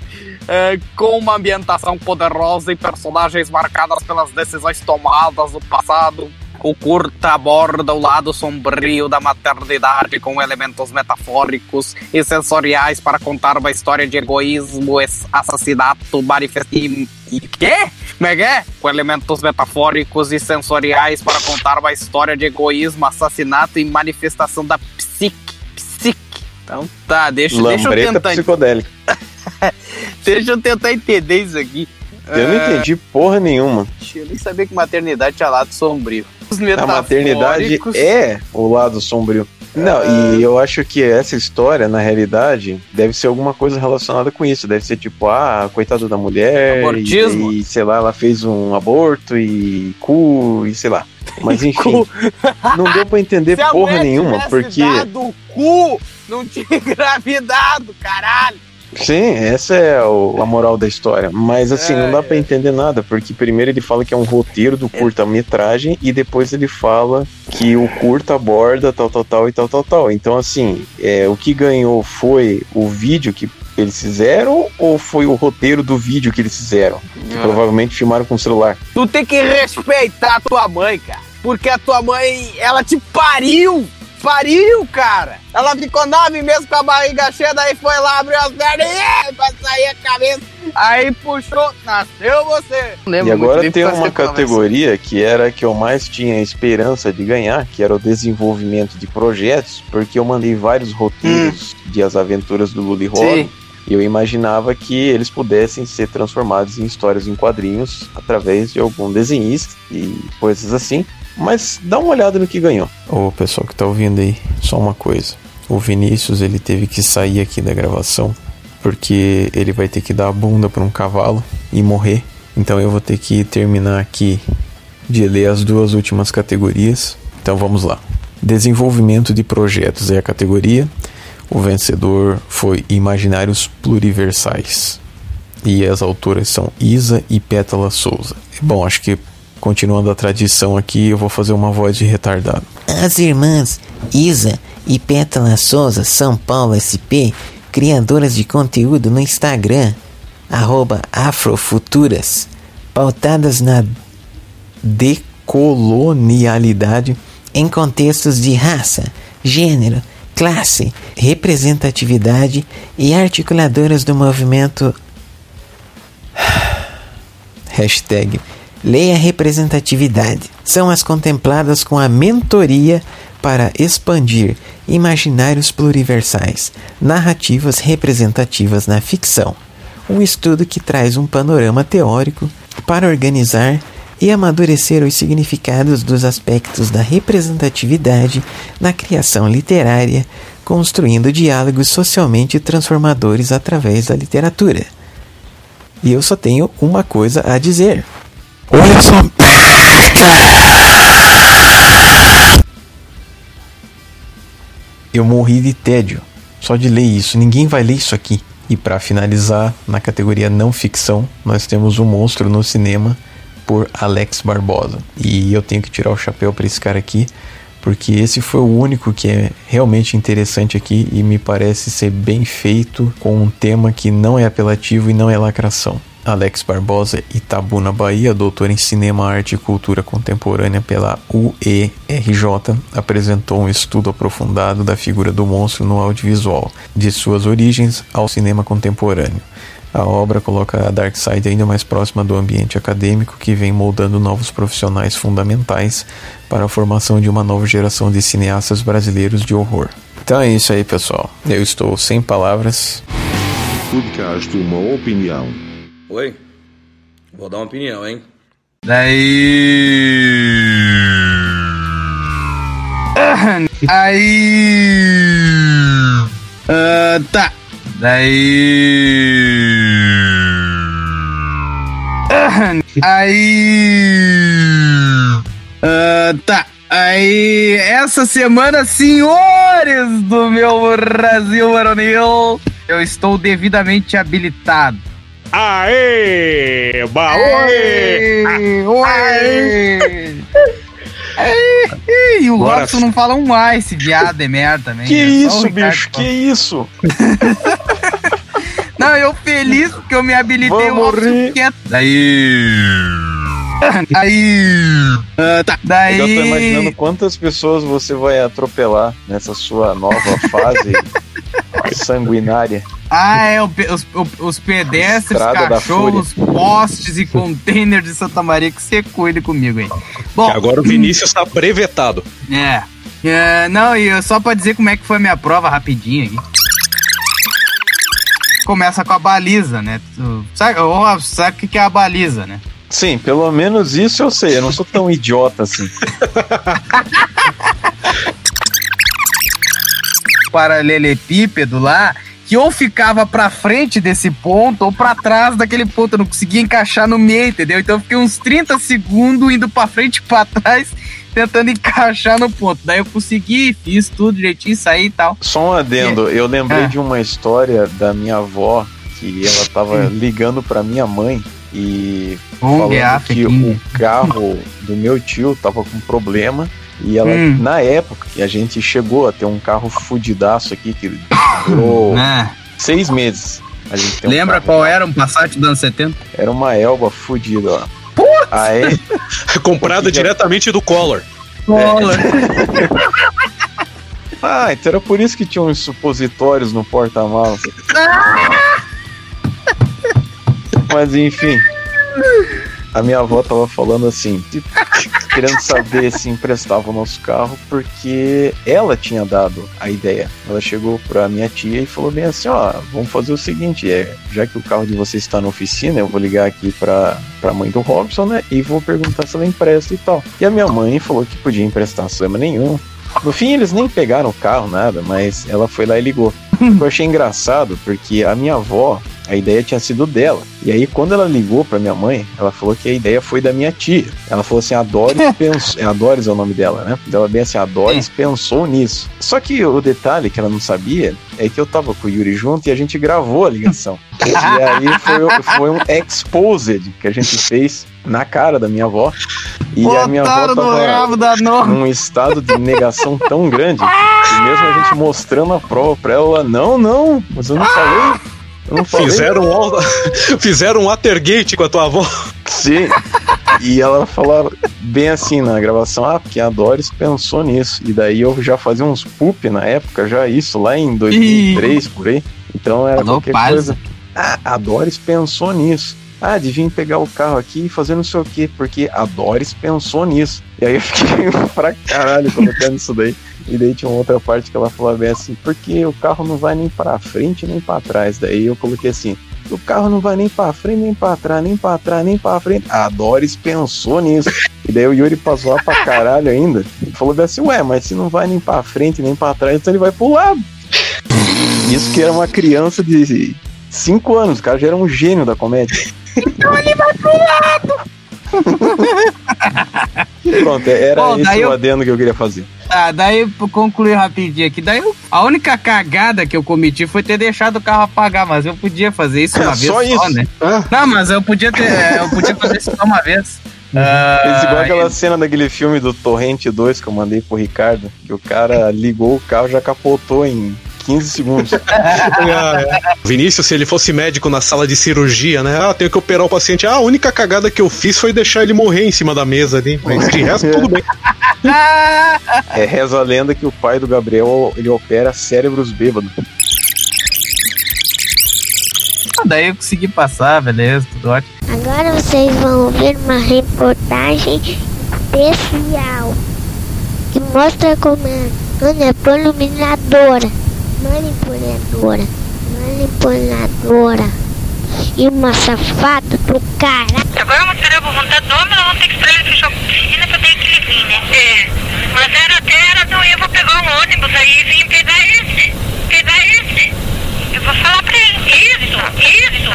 É, com uma ambientação poderosa e personagens marcadas pelas decisões tomadas no passado. O curta aborda o lado sombrio da maternidade com elementos metafóricos e sensoriais para contar uma história de egoísmo, assassinato, manifestação. E, quê? Como é que é? Com elementos metafóricos e sensoriais para contar uma história de egoísmo, assassinato e manifestação da psique. Psique. Então tá, deixa, deixa eu tentar. psicodélica. Deixa eu tentar entender isso aqui. Eu não Ah, entendi porra nenhuma. Eu nem sabia que maternidade tinha lado sombrio. Os A maternidade é o lado sombrio. Não, e eu acho que essa história, na realidade, deve ser alguma coisa relacionada com isso. Deve ser tipo, ah, coitada da mulher, e, Abortismo. e, sei lá, ela fez um aborto e cu, e sei lá. Mas enfim, não deu pra entender porra nenhuma, porque. dado o cu, não tinha engravidado, caralho. Sim, essa é o- a moral da história. Mas assim, não dá pra entender nada, porque primeiro ele fala que é um roteiro do curta-metragem e depois ele fala que o curta aborda tal, tal, tal e tal, tal, tal. Então, assim, é, o que ganhou foi o vídeo que eles fizeram ou foi o roteiro do vídeo que eles fizeram? Que Ah. provavelmente filmaram com o celular. Tu tem que respeitar a tua mãe, cara. Porque a tua mãe, ela te pariu. Pariu, cara. Ela ficou nove meses com a barriga cheia, daí foi lá, abriu as pernas e pra sair a cabeça. Aí puxou, nasceu você. E agora tem uma categoria que era a que eu mais tinha esperança de ganhar, que era o desenvolvimento de projetos, porque eu mandei vários roteiros de As Aventuras do. Sim. E eu imaginava que eles pudessem ser transformados em histórias em quadrinhos através de algum desenhista e coisas assim. Mas dá uma olhada no que ganhou. Ô pessoal que tá ouvindo aí, só uma coisa. O Vinícius ele teve que sair aqui da gravação porque ele vai ter que dar a bunda para um cavalo e morrer. Então eu vou ter que terminar aqui de ler as duas últimas categorias. Então vamos lá. Desenvolvimento de projetos é a categoria. O vencedor foi Imaginários Pluriversais. E as autoras são Isa e Pétala Souza. Bom, acho que continuando a tradição aqui, eu vou fazer uma voz de retardado. As irmãs Isa e Pétala Souza, São Paulo SP, criadoras de conteúdo no Instagram, Afrofuturas, pautadas na decolonialidade em contextos de raça, gênero, classe, representatividade e articuladoras do movimento Hashtag Leia Representatividade. São as contempladas com a mentoria para expandir imaginários pluriversais, narrativas representativas na ficção. Um estudo que traz um panorama teórico para organizar e amadurecer os significados dos aspectos da representatividade na criação literária, construindo diálogos socialmente transformadores através da literatura. E eu só tenho uma coisa a dizer. Olha só. Eu morri de tédio só de ler isso. Ninguém vai ler isso aqui. E para finalizar, na categoria não ficção, nós temos o um monstro no cinema por Alex Barbosa. E eu tenho que tirar o chapéu para esse cara aqui, porque esse foi o único que é realmente interessante aqui e me parece ser bem feito com um tema que não é apelativo e não é lacração. Alex Barbosa, Itabuna, Bahia, doutor em Cinema, Arte e Cultura Contemporânea pela UERJ, apresentou um estudo aprofundado da figura do monstro no audiovisual, de suas origens ao cinema contemporâneo. A obra coloca a Dark Side ainda mais próxima do ambiente acadêmico que vem moldando novos profissionais fundamentais para a formação de uma nova geração de cineastas brasileiros de horror. Então é isso aí, pessoal. Eu estou sem palavras. Podcast Uma Opinião. Oi? Vou dar uma opinião, hein? Daí. Aí. Ah, tá. Daí. Aí. Ah, tá. Aí, essa semana, senhores do meu Brasil varonil, eu estou devidamente habilitado. Aê! Baoi! Aê! Aê! E o Agora Robson não fala um A, esse viado é merda também. Que né? Só o isso, bicho? fala. Que isso? Não, eu feliz porque eu me habilitei Vamos o Robson quieto. Daí. Aí. Ah, tá. Daí. Eu tô imaginando quantas pessoas você vai atropelar nessa sua nova fase sanguinária. Ah, é, o os, os pedestres, cachorros, postes e containers de Santa Maria que você cuida comigo aí. Bom, Que agora o Vinícius tá brevetado. É. É, não, e só pra dizer como é que foi a minha prova rapidinho aqui. Começa com a baliza, né? Tu- sabe, o que é a baliza, né? Sim, pelo menos isso eu sei. Eu não sou tão idiota assim. paralelepípedo lá que ou ficava pra frente desse ponto ou pra trás daquele ponto. Eu não conseguia encaixar no meio, entendeu? Então eu fiquei uns 30 segundos indo pra frente e pra trás, tentando encaixar no ponto. Daí eu consegui, fiz tudo direitinho, saí e tal. Só um adendo, eu lembrei Ah. de uma história da minha avó que ela tava ligando pra minha mãe e é falando que o carro do meu tio tava com problema e ela, Hum. na época, que a gente chegou a ter um carro fudidaço aqui que durou Né? seis meses. A gente tem um Lembra carro- qual era um Passat dos anos 70? Era uma Elba fudida lá. Aí, Comprado diretamente do Collor. ah, então era por isso que tinha uns supositórios no porta-malas. Mas enfim. A minha avó tava falando assim, tipo, querendo saber se emprestava o nosso carro, porque ela tinha dado a ideia. Ela chegou pra minha tia e falou bem assim, ó, vamos fazer o seguinte, é, já que o carro de vocês está na oficina, eu vou ligar aqui pra, pra mãe do Robson, né, e vou perguntar se ela empresta e tal. E a minha mãe falou que podia emprestar problema nenhum. No fim, eles nem pegaram o carro, nada, mas ela foi lá e ligou. Eu achei engraçado, porque a minha avó, a ideia tinha sido dela. E aí, quando ela ligou pra minha mãe, ela falou que a ideia foi da minha tia. Ela falou assim: a Doris pensou. A Doris é o nome dela, né? Ela bem assim: a Doris pensou nisso. Só que o detalhe que ela não sabia é que eu tava com o Yuri junto e a gente gravou a ligação. e aí foi, foi um exposed que a gente fez na cara da minha avó. E a minha avó Botaram tava num estado de negação tão grande que mesmo a gente mostrando a prova pra ela, ela, não, não, mas eu não falei. Fizeram um, Fizeram um Watergate com a tua avó. Sim. E ela falava bem assim na gravação, ah, porque a Doris pensou nisso. E daí eu já fazia uns poop na época, já isso, lá em 2003, por aí. Então era Alô, qualquer parça. coisa. Ah, a Doris pensou nisso. Ah, de vir pegar o carro aqui e fazer não sei o quê, porque a Doris pensou nisso. E aí eu fiquei pra caralho colocando isso daí. E daí tinha uma outra parte que ela falava assim, porque o carro não vai nem pra frente nem pra trás. Daí eu coloquei assim, o carro não vai nem pra frente, nem pra trás, nem pra trás, nem pra frente. A Doris pensou nisso. E daí o Yuri passou lá pra caralho ainda. Falou assim, ué, mas se não vai nem pra frente, nem pra trás, então ele vai pro lado. Isso que era uma criança de 5 anos, o cara já era um gênio da comédia. Então ele vai pro lado! Pronto, era Bom, esse o eu- adendo que eu queria fazer. Tá, daí pra concluir rapidinho aqui. Daí eu- a única cagada que eu cometi foi ter deixado o carro apagar, mas eu podia fazer isso É, uma vez só só, isso. né? Não, mas eu podia ter. é, Eu podia fazer isso só uma vez. Ah, Fez igual aquela cena daquele filme do Torrente 2 que eu mandei pro Ricardo, que o cara ligou o carro e já capotou em 15 segundos. Vinícius, se ele fosse médico na sala de cirurgia, né? Ah, tenho que operar o paciente. Ah, a única cagada que eu fiz foi deixar ele morrer em cima da mesa ali. Mas de resto, tudo bem. É, reza a lenda que o pai do Gabriel ele opera cérebros bêbados. Daí eu consegui passar, beleza, tudo ótimo. Agora vocês vão ouvir uma reportagem especial que mostra como a Ana Poluminadora, manipuladora, manipuladora e uma safada do cara. Agora uma tarefa por vontade do homem, nós vamos ter que esperar ele fechar a oficina pra ter que ele vir, né? É. Mas era até era não, eu vou pegar um ônibus aí e vim pegar esse. Pegar esse. Eu vou falar pra ele. Isso, isso.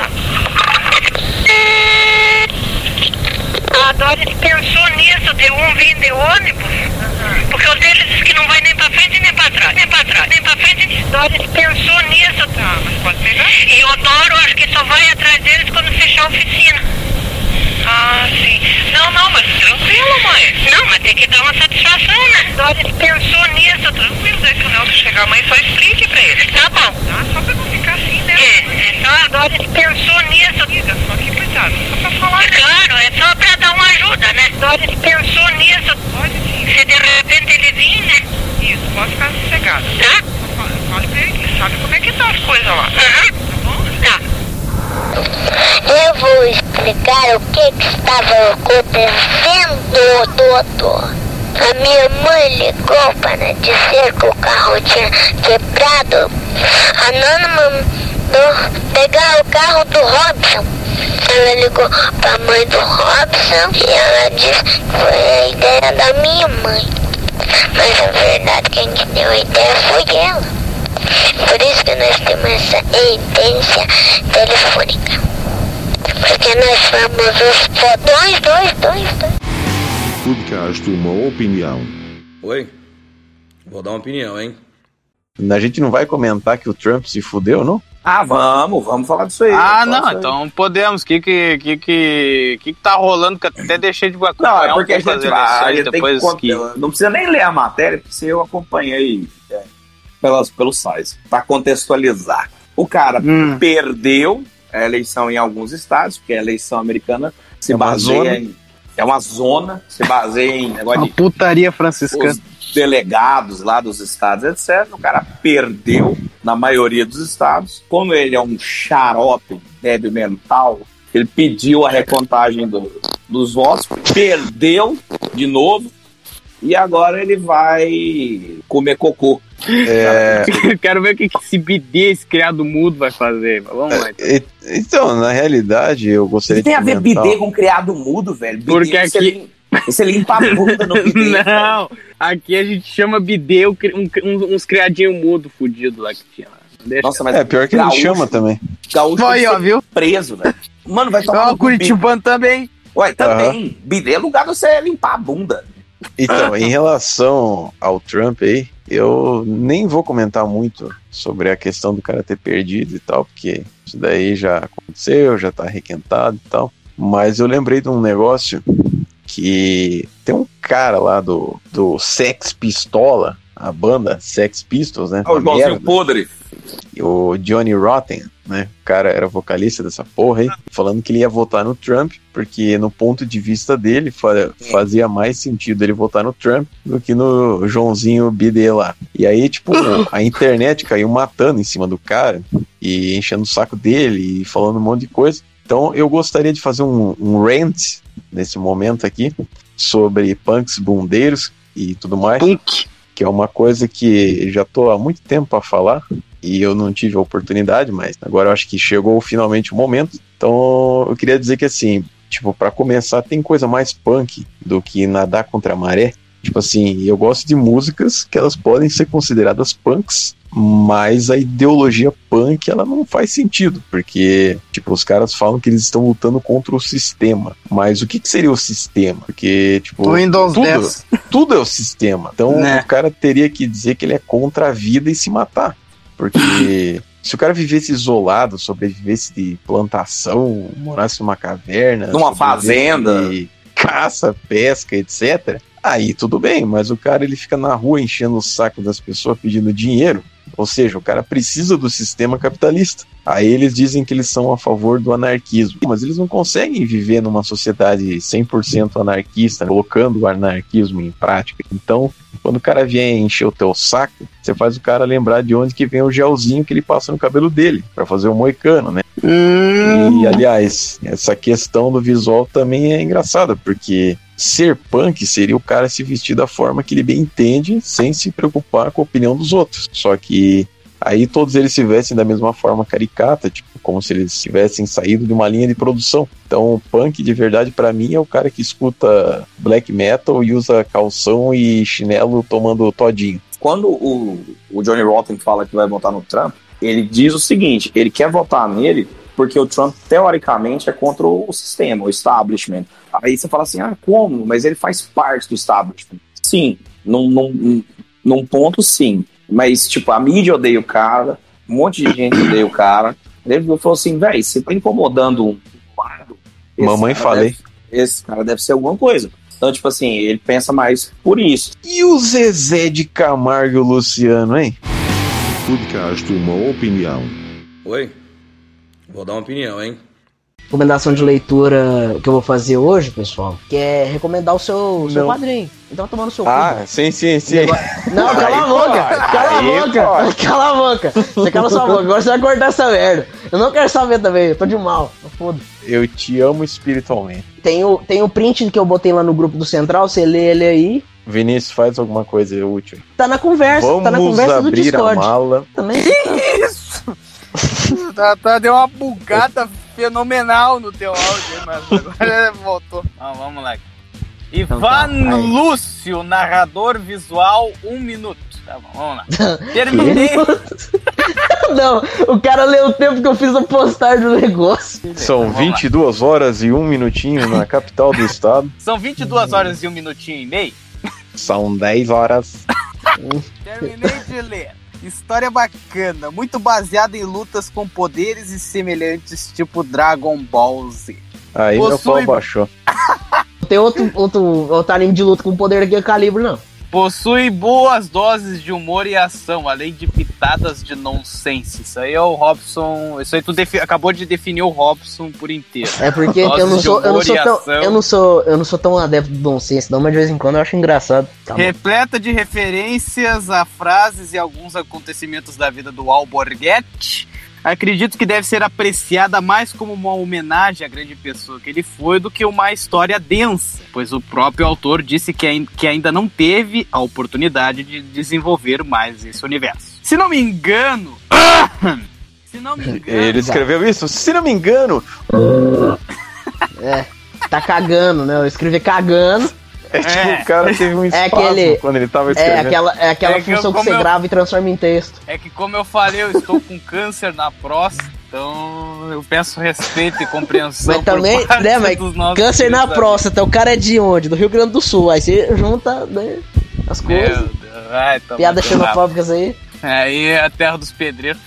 A Doris pensou nisso, de um vir de ônibus. Porque o dele diz que não vai nem pra frente nem pra trás. Nem pra trás, nem pra frente. Doris pensou nisso. Tá, mas pode pegar. E o Doro acho que só vai atrás deles quando fechar a oficina. Ah, sim. Não, não, mas tranquilo, mãe. Não, mas tem que dar uma satisfação, né? Doris pensou nisso. Tranquilo, daí que o Nelson chegar amanhã só explique pra ele. Tá bom. Tá, só pra não ficar assim, né? É, então a Doris pensou nisso. Diga, só que coitado, só pra falar. É claro, é só dar uma ajuda, né? Doris pensou nisso. Pode sim. Se de repente ele vir, né? Isso, pode ficar sossegado. Tá? Fale pra ele que sabe como é que tá as coisas lá. Aham. Tá bom? Tá. Eu vou explicar o que, que estava acontecendo, doutor. A minha mãe ligou para dizer que o carro tinha quebrado. A Nana mandou pegar o carro do Robson. Ela ligou para a mãe do Robson e ela disse que foi a ideia da minha mãe. Mas a verdade quem que deu a ideia foi ela. Por isso que nós temos essa evidência telefônica. Porque nós somos os fodões, dois, dois, dois. Podcast Uma Opinião. Oi? Vou dar uma opinião, hein? A gente não vai comentar que o Trump se fudeu, não? Ah, vamos, vamos falar disso aí. Ah, não, então podemos. O que que, que, que, que tá rolando que até deixei de acompanhar Não, é porque a um pouco gente vai. a gente tem que, depois que... Não precisa nem ler a matéria, porque eu acompanhei é, pelas, pelos sites, para contextualizar. O cara Hum. perdeu a eleição em alguns estados, porque a eleição americana se É baseia zona. em. É uma zona, se baseia em negócio Uma de putaria franciscana. os delegados lá dos estados, etc. O cara perdeu na maioria dos estados. Como ele é um xarope débil mental, ele pediu a recontagem do- dos votos, perdeu de novo. E agora ele vai comer cocô. É, Quero ver o que, que esse bidê, esse criado mudo vai fazer. Vamos lá. então. e- então, na realidade, eu gostaria que tem a de ver comentar... bidê com criado mudo, velho? Bidê, Porque aqui- Você limpa a bunda no bidê. Não, aqui a gente chama bidê um- um- uns criadinhos mudo fudido lá que tinha. lá. Deixa. Nossa, mas É, pior que ele gaúcho- chama também. Gaúcho que ó, viu? preso, velho. Mano, vai tomar Ó, o. Curitibano também. Ué, também. Bidê é lugar de você limpar a bunda. Então, em relação ao Trump aí, eu nem vou comentar muito sobre a questão do cara ter perdido e tal, porque isso daí já aconteceu, já tá requentado e tal. Mas eu lembrei de um negócio que tem um cara lá do, do Sex Pistola, a banda Sex Pistols, né? Ó, o merda. podre. O Johnny Rotten, né? O cara era vocalista dessa porra aí, falando que ele ia votar no Trump, porque no ponto de vista dele fa- fazia mais sentido ele votar no Trump do que no Joãozinho BD lá. E aí, tipo, a internet caiu matando em cima do cara e enchendo o saco dele e falando um monte de coisa. Então eu gostaria de fazer um, um rant nesse momento aqui sobre punks bundeiros e tudo mais. Punk. que é uma coisa que já tô há muito tempo para falar e eu não tive a oportunidade, mas agora eu acho que chegou finalmente o momento. Então eu queria dizer que assim, tipo, para começar, tem coisa mais punk do que nadar contra a maré. Tipo assim, eu gosto de músicas que elas podem ser consideradas punks, mas a ideologia punk ela não faz sentido, porque tipo os caras falam que eles estão lutando contra o sistema, mas o que, que seria o sistema? Porque tipo Windows tudo, 10. tudo é o sistema. Então Né. o cara teria que dizer que ele é contra a vida e se matar, porque se o cara vivesse isolado, sobrevivesse de plantação, morasse numa caverna, Numa fazenda. de caça, pesca, etc. Aí tudo bem, mas o cara ele fica na rua enchendo o saco das pessoas pedindo dinheiro. Ou seja, o cara precisa do sistema capitalista. Aí eles dizem que eles são a favor do anarquismo, mas eles não conseguem viver numa sociedade 100% anarquista, colocando o anarquismo em prática. Então, quando o cara vier encher o teu saco, você faz o cara lembrar de onde que vem o gelzinho que ele passa no cabelo dele, para fazer o moicano, né? E, aliás, essa questão do visual também é engraçada, porque ser punk seria o cara se vestir da forma que ele bem entende, sem se preocupar com a opinião dos outros. Só que aí todos eles se vestem da mesma forma caricata, tipo, como se eles tivessem saído de uma linha de produção. Então, o punk de verdade para mim é o cara que escuta black metal e usa calção e chinelo tomando todinho. Quando o, o Johnny Rotten fala que vai votar no Trump, ele diz o seguinte: ele quer votar nele porque o Trump, teoricamente, é contra o sistema, o establishment. Aí você fala assim: ah, como? Mas ele faz parte do establishment. Sim, num, num, num ponto, sim. Mas, tipo, a mídia odeia o cara, um monte de gente odeia o cara. Ele falou assim: velho, você tá incomodando um lado. Mamãe falei. deve- esse cara deve ser alguma coisa. Então, tipo assim, ele pensa mais por isso. E o Zezé de Camargo e o Luciano, hein? Podcast Uma Opinião. Oi? Vou dar uma opinião, hein? recomendação de leitura que eu vou fazer hoje, pessoal, que é recomendar o seu, seu Não. Então tomando seu Ah, sim, sim, sim. Não, cala a boca! Cala a boca! Cala a boca! Você cala sua boca, agora você vai cortar essa merda. Eu não quero saber também, eu tô de mal. Foda. Eu te amo espiritualmente. Tem o, tem o print que eu botei lá no grupo do Central, você lê ele aí. Vinícius, faz alguma coisa útil. Tá na conversa, Vamos tá na conversa do abrir Discord. a mala. Também. Isso! tá, tá, deu uma bugada fenomenal no teu áudio, mas agora voltou. Ah, vamos lá. Então Ivan tá, aí. Lúcio, narrador visual, um minuto. Tá bom, vamos lá. Terminei. Não, o cara leu o tempo que eu fiz a postagem do negócio. São 22 horas e um minutinho na capital do estado. São 22 horas e um minutinho e meio. São 10 horas. Terminei de ler. História bacana, muito baseada em lutas com poderes e semelhantes, tipo Dragon Ball Z. Aí meu Possui- pau baixou. Não tem outro, outro, outro anime de luta com poder aqui é calibre, não. Possui boas doses de humor e ação, além de pitadas de nonsense. Isso aí é o Robson. Isso aí tu acabou de definir o Robson por inteiro. É porque eu não sou, eu não sou tão, eu não sou, eu não sou tão adepto do nonsense, não, mas de vez em quando eu acho engraçado. Tá. Repleta de referências a frases e alguns acontecimentos da vida do Al Borghetti. Acredito que deve ser apreciada mais como uma homenagem à grande pessoa que ele foi do que uma história densa, pois o próprio autor disse que, que ainda não teve a oportunidade de desenvolver mais esse universo. Se não me engano. se não me engano. Ele escreveu isso? Se não me engano. É, tá cagando, né? Eu escrevi cagando. É tipo, o cara teve um É espasmo aquele- quando ele tava É escrevendo. aquela, é aquela É que eu- função que como você eu- grava e transforma em texto. É que, como eu falei, eu estou com câncer na próstata, então eu peço respeito e compreensão. Mas também, por parte né, mas dos nossos câncer na próstata, o cara é de onde? Do Rio Grande do Sul. Aí você junta, né, as Meu coisas. Deus, ai, tá Piadas xenofóbicas aí. Aí é a terra dos pedreiros.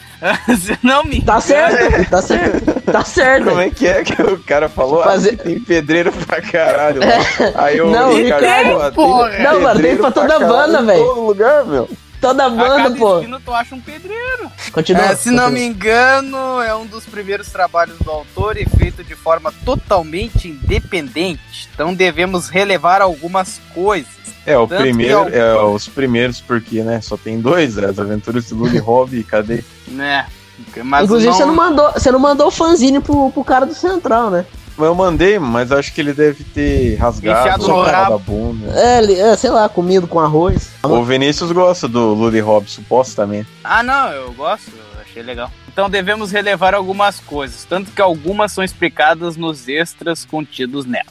Se não me Tá engano- certo, tá certo, tá certo. Como é que é que o cara falou? Fazer- Ah, tem pedreiro pra caralho. lá. Aí o Não, Ricardo Ricardo, falou, porra. tem Não, mano, tem pra toda caralho banda, velho. todo lugar, meu. Toda A banda, cada pô. esquina tu acha um pedreiro. Continua. É, se não me engano, é um dos primeiros trabalhos do autor e feito de forma totalmente independente. Então devemos relevar algumas coisas. É, o Tanto primeiro, é os primeiros, porque, né, só tem dois, né, as aventuras de Lula e Hobby, cadê? Né? Mas Inclusive, não- você não mandou, você não mandou o fanzine pro, pro cara do Central, né? Eu mandei, mas acho que ele deve ter rasgado no cara da bunda. É, ele- é, sei lá, comido com arroz. O Vinícius gosta do Lully Hobbs, supostamente. Ah, não, eu gosto, eu achei legal. Então devemos relevar algumas coisas, tanto que algumas são explicadas nos extras contidos nela.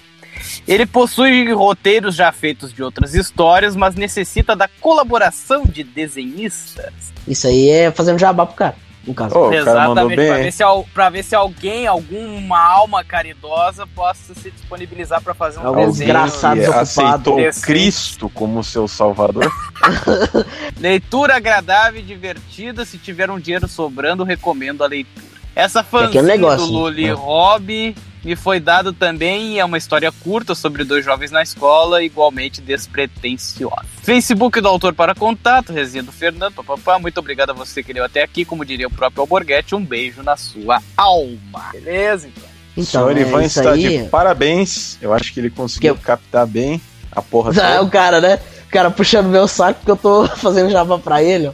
Ele possui roteiros já feitos de outras histórias, mas necessita da colaboração de desenhistas. Isso aí é fazendo jabá pro cara, no caso. Exatamente, pra ver, se, pra ver se alguém, alguma alma caridosa, possa se disponibilizar pra fazer um Alguém desenho. que aceitou Decente. Cristo como seu salvador. Leitura agradável e divertida. Se tiver um dinheiro sobrando, recomendo a leitura. Essa É fanzinha aquele negócio, do Lully né? Hobby me foi dado também é uma história curta sobre dois jovens na escola, igualmente despretensiosa. Facebook do autor para contato, resenha do Fernando, papapá. Muito obrigado a você que leu até aqui, como diria o próprio Alborguete, um beijo na sua alma. Beleza, então? o senhor é Ivan está aí. de parabéns. Eu acho que ele conseguiu captar bem a porra Ah, o cara, né? O cara puxando meu saco porque eu tô fazendo jabá pra ele, ó.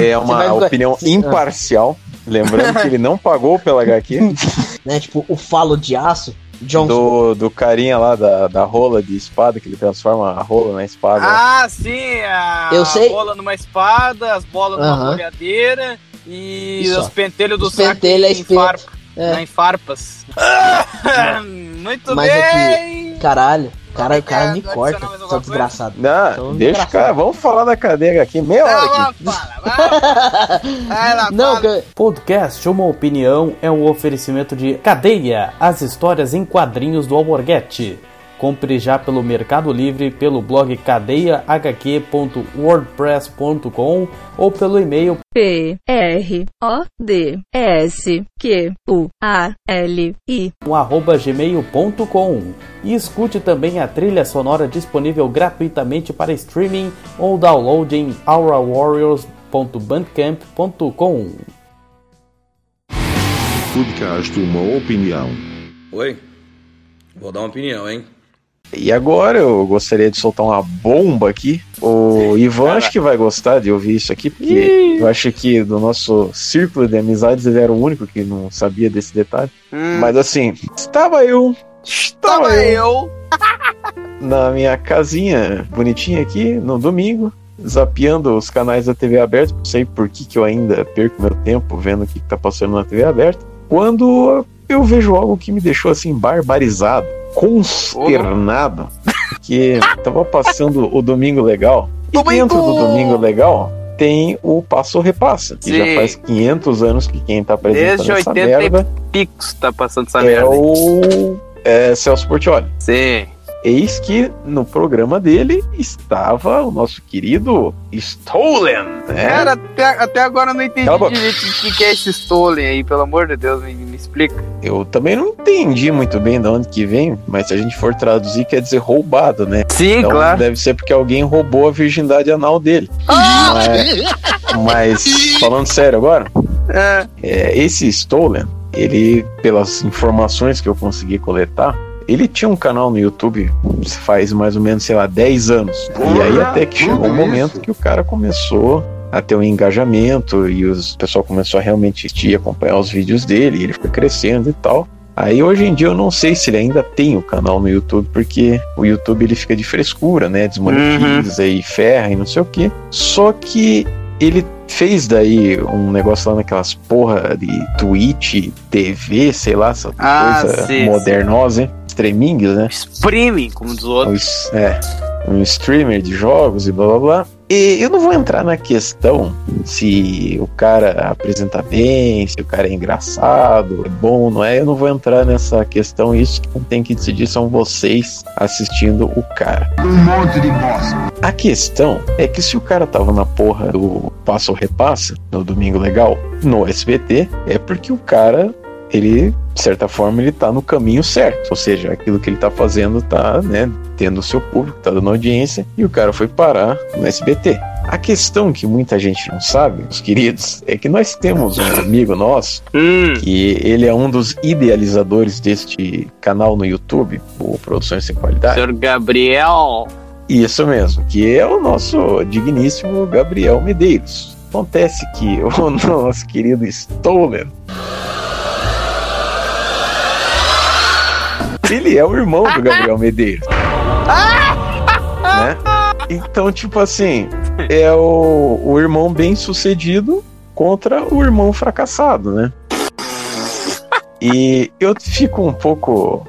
É uma vai- opinião imparcial. Lembrando que ele não pagou pela HQ. né? Tipo, o falo de aço, Johnson. Do, do carinha lá da, da rola de espada, que ele transforma a rola na espada. Ah, sim, a Eu sei. bola numa espada, as bolas numa Aham. molhadeira e Isso, os pentelhos do Os saco é em, farpa, É. em farpas. Muito Mas bem! aqui, caralho, o cara, o cara me corta, seu desgraçado. Não, Sou deixa o desgraçado. cara, vamos falar da cadeia aqui, meia hora aqui. Não, que- Podcast Uma Opinião é um oferecimento de Cadeia, as histórias em quadrinhos do Alborguete. Compre já pelo Mercado Livre, pelo blog cadeiahq.wordpress.com ou pelo e-mail P R O D S Q U A L I gmail.com e escute também a trilha sonora disponível gratuitamente para streaming ou download em aurawarriors.bandcamp.com. Podcast Uma Opinião. Oi? Vou dar uma opinião, hein? E agora eu gostaria de soltar uma bomba aqui. O Ivan acho que vai gostar de ouvir isso aqui, porque eu acho que do nosso círculo de amizades ele era o único que não sabia desse detalhe. Hum. Mas assim, estava eu. Estava eu. na minha casinha bonitinha aqui no domingo, zapeando os canais da TV aberta. Não sei por que, que eu ainda perco meu tempo vendo o que, que tá passando na TV aberta. Quando eu vejo algo que me deixou assim barbarizado, consternado, que tava passando o Domingo Legal. E dentro do Domingo Legal tem o Passo Repassa, que já Sim. faz 500 anos que quem tá apresentando Desde essa 80 merda e picos tá passando essa é merda. aí. o é, Celso Portioli. Sim. Eis que no programa dele estava o nosso querido Stolen, né? Cara, até, até agora eu não entendi Cala direito o que, é esse Stolen aí, pelo amor de Deus, me, me explica. Eu também não entendi muito bem de onde que vem, mas se a gente for traduzir, quer dizer roubado, né? Sim, então, claro. Deve ser porque alguém roubou a virgindade anal dele. Mas, mas, falando sério agora, é, esse Stolen, ele, pelas informações que eu consegui coletar, ele tinha um canal no YouTube faz mais ou menos, sei lá, 10 anos. E aí até que chegou um momento que o cara começou a ter um engajamento e os- o pessoal começou a realmente assistir e acompanhar os vídeos dele, e ele foi crescendo e tal. Aí hoje em dia eu não sei se ele ainda tem o canal no YouTube, porque o YouTube ele fica de frescura, né? Desmonetiza e ferra e não sei o que. Só que ele fez daí um negócio lá naquelas porra de Twitch, TV, sei lá, essa Ah, coisa sim, modernosa, hein? Streaming, né? Streaming, como diz o outro. É, um streamer de jogos e blá blá blá. E eu não vou entrar na questão se o cara apresenta bem, se o cara é engraçado, é bom, não é? Eu não vou entrar nessa questão. Isso que tem que decidir são vocês assistindo o cara. Um monte de bosta. A questão é que se o cara tava na porra do Passa ou Repassa, no Domingo Legal, no SBT, é porque o cara, ele, de certa forma, ele tá no caminho certo. Ou seja, aquilo que ele tá fazendo tá, né, tendo o seu público, tá dando audiência, e o cara foi parar no SBT. A questão que muita gente não sabe, os queridos, é que nós temos um amigo nosso que ele é um dos idealizadores deste canal no YouTube, o Produções Sem Qualidade. Senhor Gabriel. Isso mesmo, que é o nosso digníssimo Gabriel Medeiros. Acontece que o nosso querido Stolen ele é o irmão do Gabriel Medeiros. né? Então, tipo assim, é o, o irmão bem sucedido contra o irmão fracassado, né? E eu fico um pouco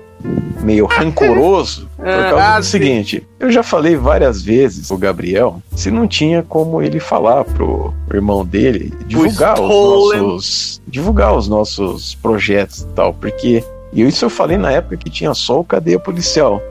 meio rancoroso por causa Ah, do seguinte. Eu já falei várias vezes pro Gabriel se não tinha como ele falar pro irmão dele divulgar os nossos divulgar os nossos projetos e tal, porque e isso eu falei na época que tinha só o cadeia policial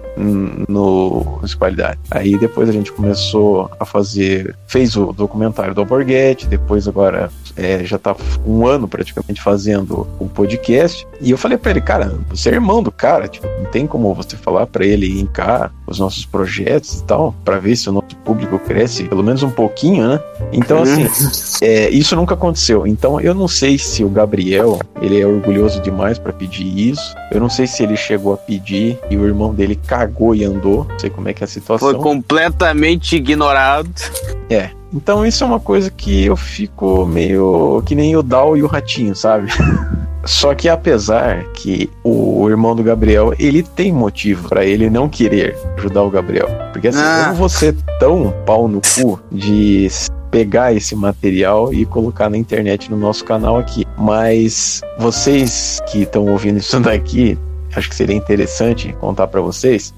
no municipalidade. Aí depois a gente começou a fazer, fez o documentário do Alborguete, depois agora é, já tá um ano praticamente fazendo o podcast. E eu falei pra ele, cara, você é irmão do cara, tipo, não tem como você falar pra ele cá os nossos projetos e tal, pra ver se o nosso público cresce pelo menos um pouquinho, né? Então, assim, é, isso nunca aconteceu. Então, eu não sei se o Gabriel, ele é orgulhoso demais pra pedir isso. Eu não sei se ele chegou a pedir e o irmão dele cagou e andou. Não sei como é que é a situação. Foi completamente ignorado. É. Então isso é uma coisa que eu fico meio que nem o Dal e o Ratinho, sabe? Só que apesar que o irmão do Gabriel, ele tem motivo pra ele não querer ajudar o Gabriel. Porque assim, Ah. vou ser tão pau no cu de pegar esse material e colocar na internet no nosso canal aqui. Mas vocês que estão ouvindo isso daqui, acho que seria interessante contar pra vocês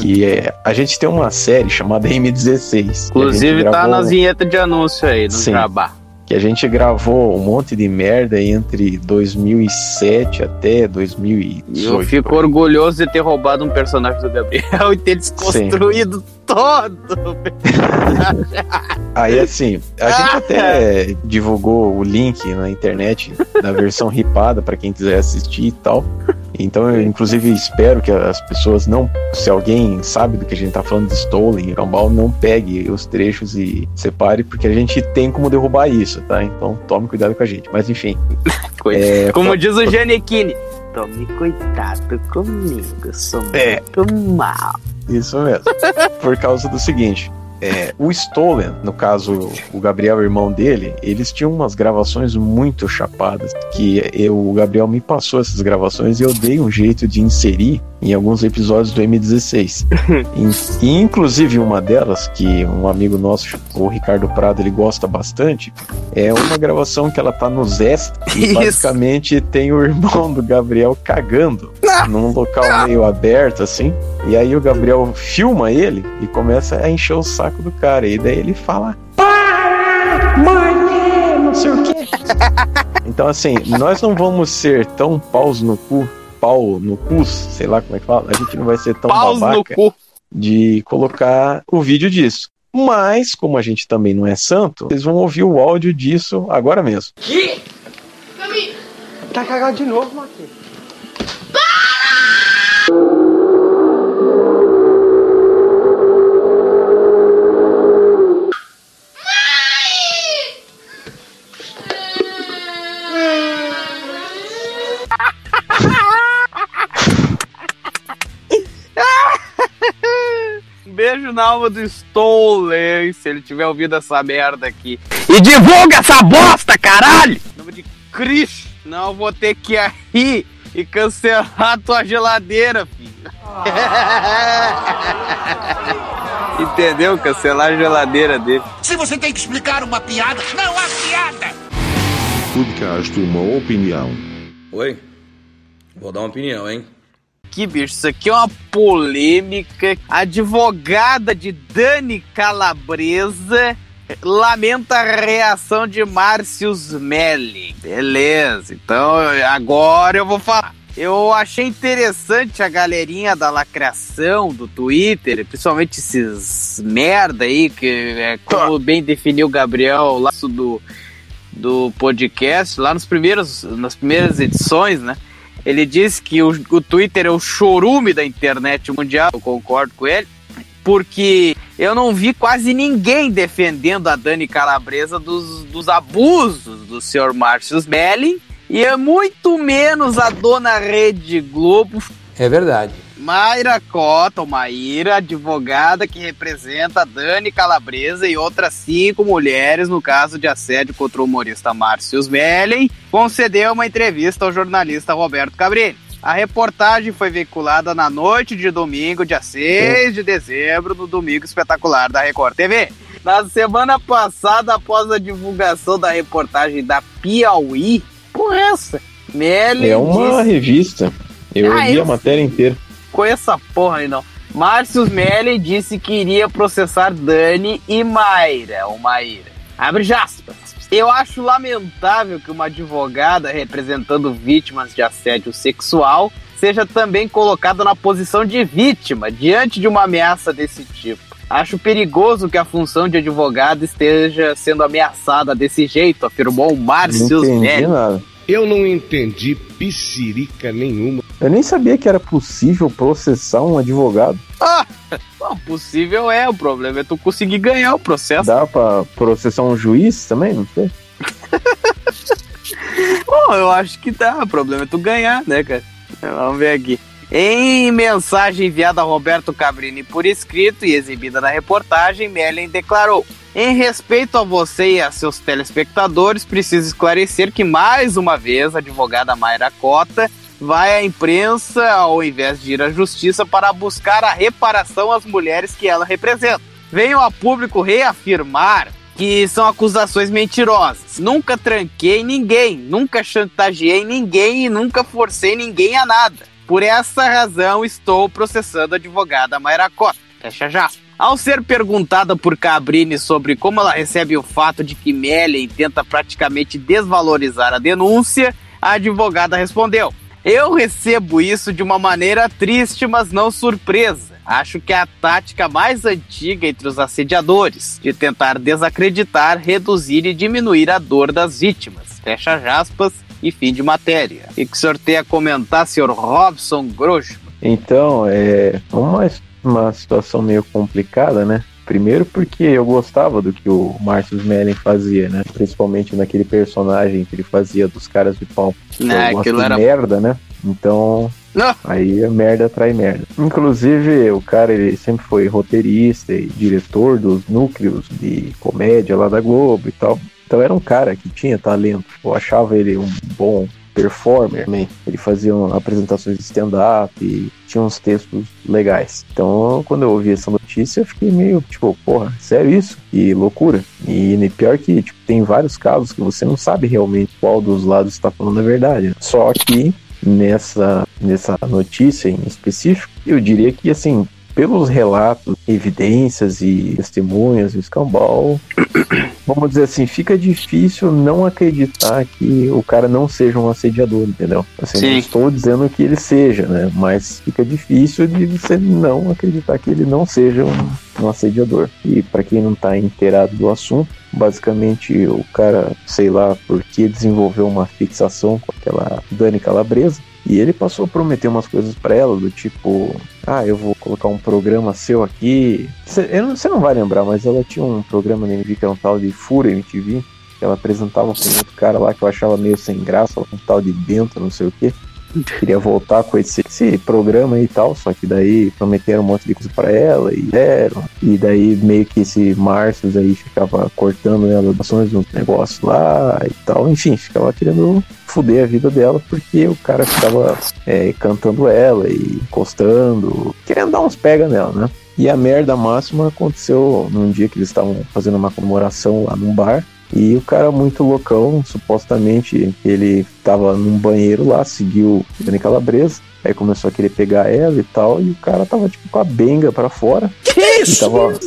que é, a gente tem uma série chamada M16. que a Inclusive tá gravou- nas vinhetas de anúncio aí, no Sim. Jabá. que a gente gravou um monte de merda entre 2007 até 2018. Eu fico orgulhoso de ter roubado um personagem do Gabriel e ter desconstruído todo. Aí assim, a gente até divulgou o link na internet da versão ripada pra quem quiser assistir e tal. Então eu inclusive espero que as pessoas não, se alguém sabe do que a gente tá falando de Stolen e Rambal, não pegue os trechos e separe, porque a gente tem como derrubar isso, tá? Então tome cuidado com a gente. Mas enfim. é, Como diz o Giannichini, tome cuidado comigo, sou É. muito mal. Isso mesmo. Por causa do seguinte. É, o Stolen, no caso o Gabriel, o irmão dele, eles tinham umas gravações muito chapadas. Que eu, o Gabriel me passou essas gravações e eu dei um jeito de inserir em alguns episódios do M16. E, inclusive uma delas, que um amigo nosso, o Ricardo Prado, ele gosta bastante, é uma gravação que ela tá nos extras. E Isso. basicamente tem o irmão do Gabriel cagando num local meio aberto, assim. E aí o Gabriel filma ele e começa a encher o saco do cara. E daí ele fala: Para! Mãe! Não sei o quê. Então, assim, nós não vamos ser tão paus no cu, pau no cu, sei lá como é que fala. A gente não vai ser tão Paus no babaca cu. de colocar o vídeo disso. Mas, como a gente também não é santo, vocês vão ouvir o áudio disso agora mesmo. Que? Tá cagado de novo, Matheus. Beijo na alma do Stolen, se ele tiver ouvido essa merda aqui. E divulga essa bosta, caralho! Em nome de Cristo, não vou ter que ir e cancelar a tua geladeira, filho. Entendeu? Cancelar a geladeira dele. Se você tem que explicar uma piada, não há piada! Podcast Uma Opinião. Oi? Vou dar uma opinião, hein? Que bicho, isso aqui é uma polêmica. Advogada de Dani Calabresa lamenta a reação de Márcio Smelly. Beleza, então agora eu vou falar. Eu achei interessante a galerinha da lacração do Twitter, principalmente esses merda aí, que é como bem definiu o Gabriel lá do, do podcast, lá nos primeiros, nas primeiras edições, né? Ele disse que o, o Twitter é o chorume da internet mundial, eu concordo com ele, porque eu não vi quase ninguém defendendo a Dani Calabresa dos, dos abusos do senhor Márcio Smelling, e é muito menos a dona Rede Globo. É verdade. Mayra Cota, ou Maíra, advogada que representa a Dani Calabresa e outras cinco mulheres no caso de assédio contra o humorista Márcio Smelling, concedeu uma entrevista ao jornalista Roberto Cabrini. A reportagem foi veiculada na noite de domingo, dia 6 de dezembro, no Domingo Espetacular da Record TV. Na semana passada, após a divulgação da reportagem da Piauí, por essa, Meli É uma disse- revista. Eu Ah, li a matéria inteira. com essa porra aí não. Márcio Melli disse que iria processar Dani e Mayra, ou Maíra. Abre aspas. Eu acho lamentável que uma advogada representando vítimas de assédio sexual seja também colocada na posição de vítima diante de uma ameaça desse tipo. Acho perigoso que a função de advogado esteja sendo ameaçada desse jeito, afirmou o Márcio nada. Eu não entendi piscirica nenhuma. Eu nem sabia que era possível processar um advogado. Ah, possível é, o problema é tu conseguir ganhar o processo. Dá pra processar um juiz também? Não sei. Bom, eu acho que dá, o problema é tu ganhar, né, cara? Vamos ver aqui. Em mensagem enviada a Roberto Cabrini por escrito e exibida na reportagem, Mellen declarou: Em respeito a você e a seus telespectadores, preciso esclarecer que mais uma vez a advogada Mayra Cota vai à imprensa ao invés de ir à justiça para buscar a reparação às mulheres que ela representa. Venho a público reafirmar que são acusações mentirosas. Nunca tranquei ninguém, nunca chantageei ninguém e nunca forcei ninguém a nada. Por essa razão, estou processando a advogada Mayra Costa. Fecha já. Ao ser perguntada por Cabrini sobre como ela recebe o fato de que Mellen tenta praticamente desvalorizar a denúncia, a advogada respondeu: Eu recebo isso de uma maneira triste, mas não surpresa. Acho que é a tática mais antiga entre os assediadores, de tentar desacreditar, reduzir e diminuir a dor das vítimas. Fecha aspas e fim de matéria. E que o senhor tem a comentar, senhor Robson Grosso? Então, é uma, uma situação meio complicada, né? Primeiro porque eu gostava do que o Márcio Smelling fazia, né? Principalmente naquele personagem que ele fazia dos caras de pau. Né, aquilo era- merda, né? Então, aí a merda atrai merda. Inclusive, o cara ele sempre foi roteirista e diretor dos núcleos de comédia lá da Globo e tal. Então era um cara que tinha talento. Eu achava ele um bom performer também. Ele fazia apresentações de stand-up e tinha uns textos legais. Então, quando eu ouvi essa notícia, eu fiquei meio tipo, porra, sério isso? Que loucura. E ne- pior que tipo, tem vários casos que você não sabe realmente qual dos lados está falando a verdade. né? Só que nessa, nessa notícia em específico, eu diria que assim. Pelos relatos, evidências e testemunhas, o escambau, vamos dizer assim, fica difícil não acreditar que o cara não seja um assediador, entendeu? Assim, Sim. não estou dizendo que ele seja, né? Mas fica difícil de você não acreditar que ele não seja um, um assediador. E para quem não tá inteirado do assunto, basicamente o cara, sei lá, por que desenvolveu uma fixação com aquela Dani Calabresa. E ele passou a prometer umas coisas pra ela, do tipo, ah, eu vou colocar um programa seu aqui. Você não, vai lembrar, mas ela tinha um programa na MTV que era um tal de Fura MTV, que ela apresentava com outro cara lá que eu achava meio sem graça, um tal de Bento, não sei o quê. Queria voltar com esse, esse programa e tal, só que daí prometeram um monte de coisa pra ela e deram. E daí meio que esse Márcio aí ficava cortando ela ações do negócio lá e tal. Enfim, ficava querendo fuder a vida dela porque o cara ficava é, cantando ela e encostando, querendo dar uns pega nela, né? E a merda máxima aconteceu num dia que eles estavam fazendo uma comemoração lá num bar. E o cara muito loucão, supostamente ele tava num banheiro lá, seguiu Dani Calabresa, aí começou a querer pegar ela e tal, e o cara tava tipo com a benga pra fora. Que E tava,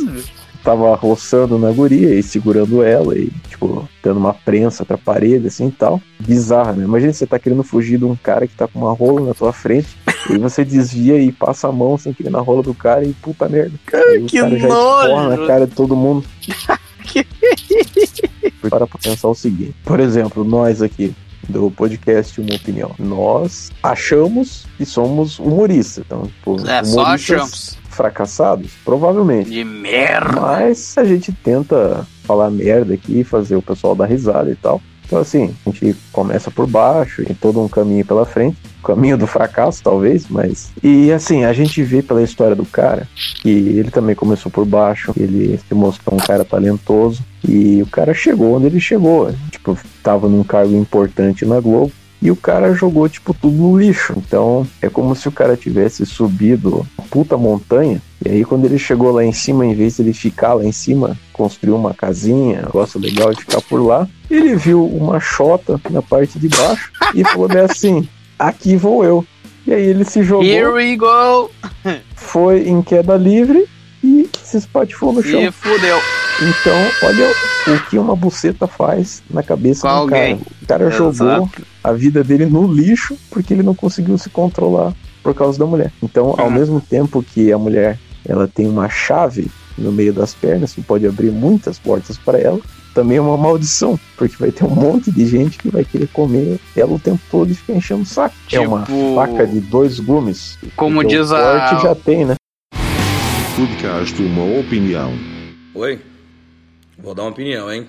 tava roçando na guria e segurando ela e, tipo, dando uma prensa pra parede, assim e tal. Bizarra, né? Imagina você tá querendo fugir de um cara que tá com uma rola na tua frente, e você desvia e passa a mão sem querer na rola do cara e puta merda. Que cara já nojo! esporra na cara de todo mundo. Para pra pensar o seguinte, por exemplo, nós aqui do podcast Uma Opinião, nós achamos que somos humoristas, então, tipo, É, só humoristas achamos. fracassados, provavelmente. De merda. Mas a gente tenta falar merda aqui, fazer o pessoal dar risada e tal. Então, assim, a gente começa por baixo, tem todo um caminho pela frente. Caminho do fracasso, talvez, mas. E, assim, a gente vê pela história do cara que ele também começou por baixo, ele se mostrou um cara talentoso. E o cara chegou onde ele chegou. Tipo, tava num cargo importante na Globo. E o cara jogou, tipo, tudo no lixo. Então, é como se o cara tivesse subido uma puta montanha, e aí quando ele chegou lá em cima, em vez de ele ficar lá em cima, construir uma casinha, um negócio legal e ficar por lá, ele viu uma chota na parte de baixo e falou bem assim, aqui vou eu. E aí ele se jogou, Here we go! foi em queda livre e se espatifou no chão. E fudeu. Então, olha o que uma buceta faz na cabeça do alguém. cara. O cara Exato. jogou a vida dele no lixo porque ele não conseguiu se controlar por causa da mulher. Então, ao mesmo tempo que a mulher ela tem uma chave no meio das pernas que pode abrir muitas portas para ela, também é uma maldição, porque vai ter um monte de gente que vai querer comer ela o tempo todo e ficar enchendo o saco. É uma Tipo- faca de dois gumes. Como diz o a- já tem, né? Podcast Uma Opinião. Oi? Vou dar uma opinião, hein?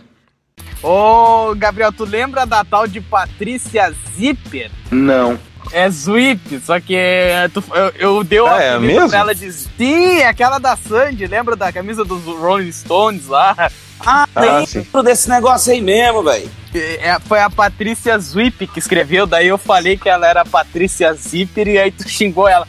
Ô, Gabriel, tu lembra da tal de Patrícia Zipper? Não. É Zwip, só que é, tu- eu, eu dei o Ah, é mesmo? pra ela de Sim, aquela da Sandy, lembra da camisa dos Rolling Stones lá? Ah, Ah, lembro desse negócio aí mesmo, velho. É, foi a Patrícia Zwip que escreveu, daí eu falei que ela era a Patrícia Zipper e aí tu xingou ela.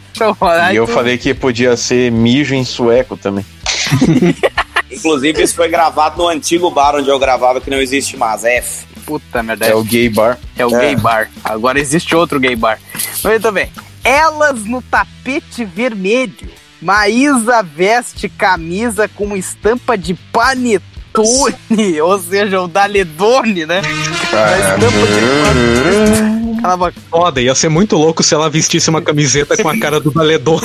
Aí E eu tu- falei que podia ser mijo em sueco também. Inclusive, isso foi gravado no antigo bar onde eu gravava, que não existe mais. F. Puta merda. É o gay bar. É o É. gay bar. Agora existe outro gay bar. Muito bem. Elas no tapete vermelho. Maísa veste camisa com estampa de panetone, ou seja, o Daledone, né? A estampa de panetone. Cala a boca. Foda, ia ser muito louco se ela vestisse uma camiseta com a cara do valedor.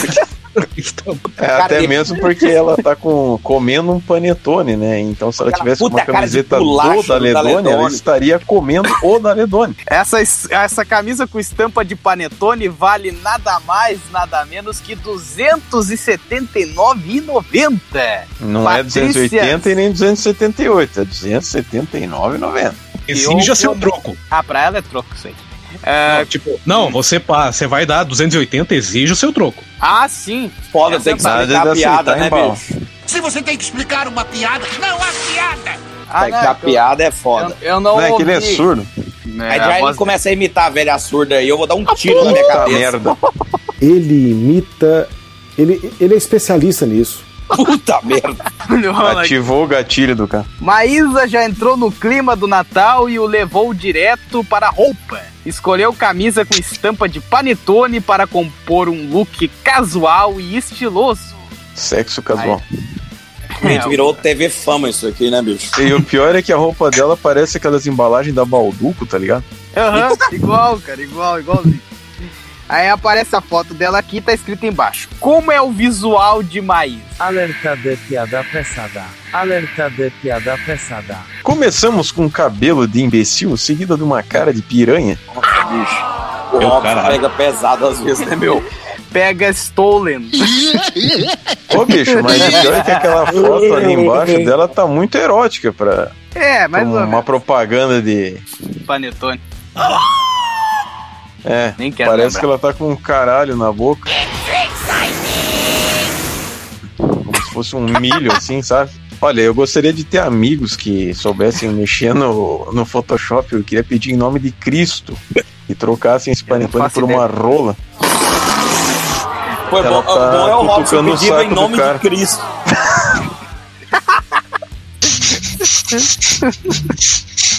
É, até mesmo porque ela tá com, comendo um panetone, né? Então, se ela Aquela tivesse uma camiseta do do Daledone, ela Daledone. estaria comendo o Daledone. Essa, essa camisa com estampa de panetone vale nada mais, nada menos que R$ 279,90. Não é Patrícia- 280 e nem 278, é 279,90. Exija seu troco. Ah, pra ela é troco isso aí. Não, tipo, não, você, pá, você vai dar 280, exige o seu troco. Ah, sim. Foda, tem que é explicar a piada, né, embalo. bicho? Se você tem que explicar uma piada, não há piada! Ah, Tem que a piada é foda. Eu, eu não Não é que ele é ouvi. surdo. É, Aí já ele começa a imitar a velha surda aí, eu vou dar um tiro na minha cabeça. merda. Ele imita. Ele, ele é especialista nisso. Puta merda. Ativou o gatilho do cara. Maísa já entrou no clima do Natal e o levou direto para a roupa. Escolheu camisa com estampa de panetone para compor um look casual e estiloso. Sexo casual. Gente, virou TV fama isso aqui, né, bicho? E o pior é que a roupa dela parece aquelas embalagens da Balduco, tá ligado? Aham, igual, cara, igual, igualzinho. Aí aparece a foto dela aqui e tá escrito embaixo. Como é o visual de Maísa? Alerta de piada pesada. Alerta de piada pesada. Começamos com um cabelo de imbecil, seguido de uma cara de piranha. Nossa, bicho. O Meu óculos caralho. pega pesado às vezes, né, meu? Pega Stolen. Ô, bicho, mas o pior é que aquela foto ali embaixo dela tá muito erótica pra É, mais ou uma propaganda de. Panetone. É, Nem quero parece lembrar. que ela tá com um caralho na boca. Como se fosse um milho, assim, sabe? Olha, eu gostaria de ter amigos que soubessem mexer no, no Photoshop. Eu queria pedir em nome de Cristo e trocassem esse panetone por uma rola. Pô, é Ela bom, tá bom é o Robson pedindo saco em nome de Cristo.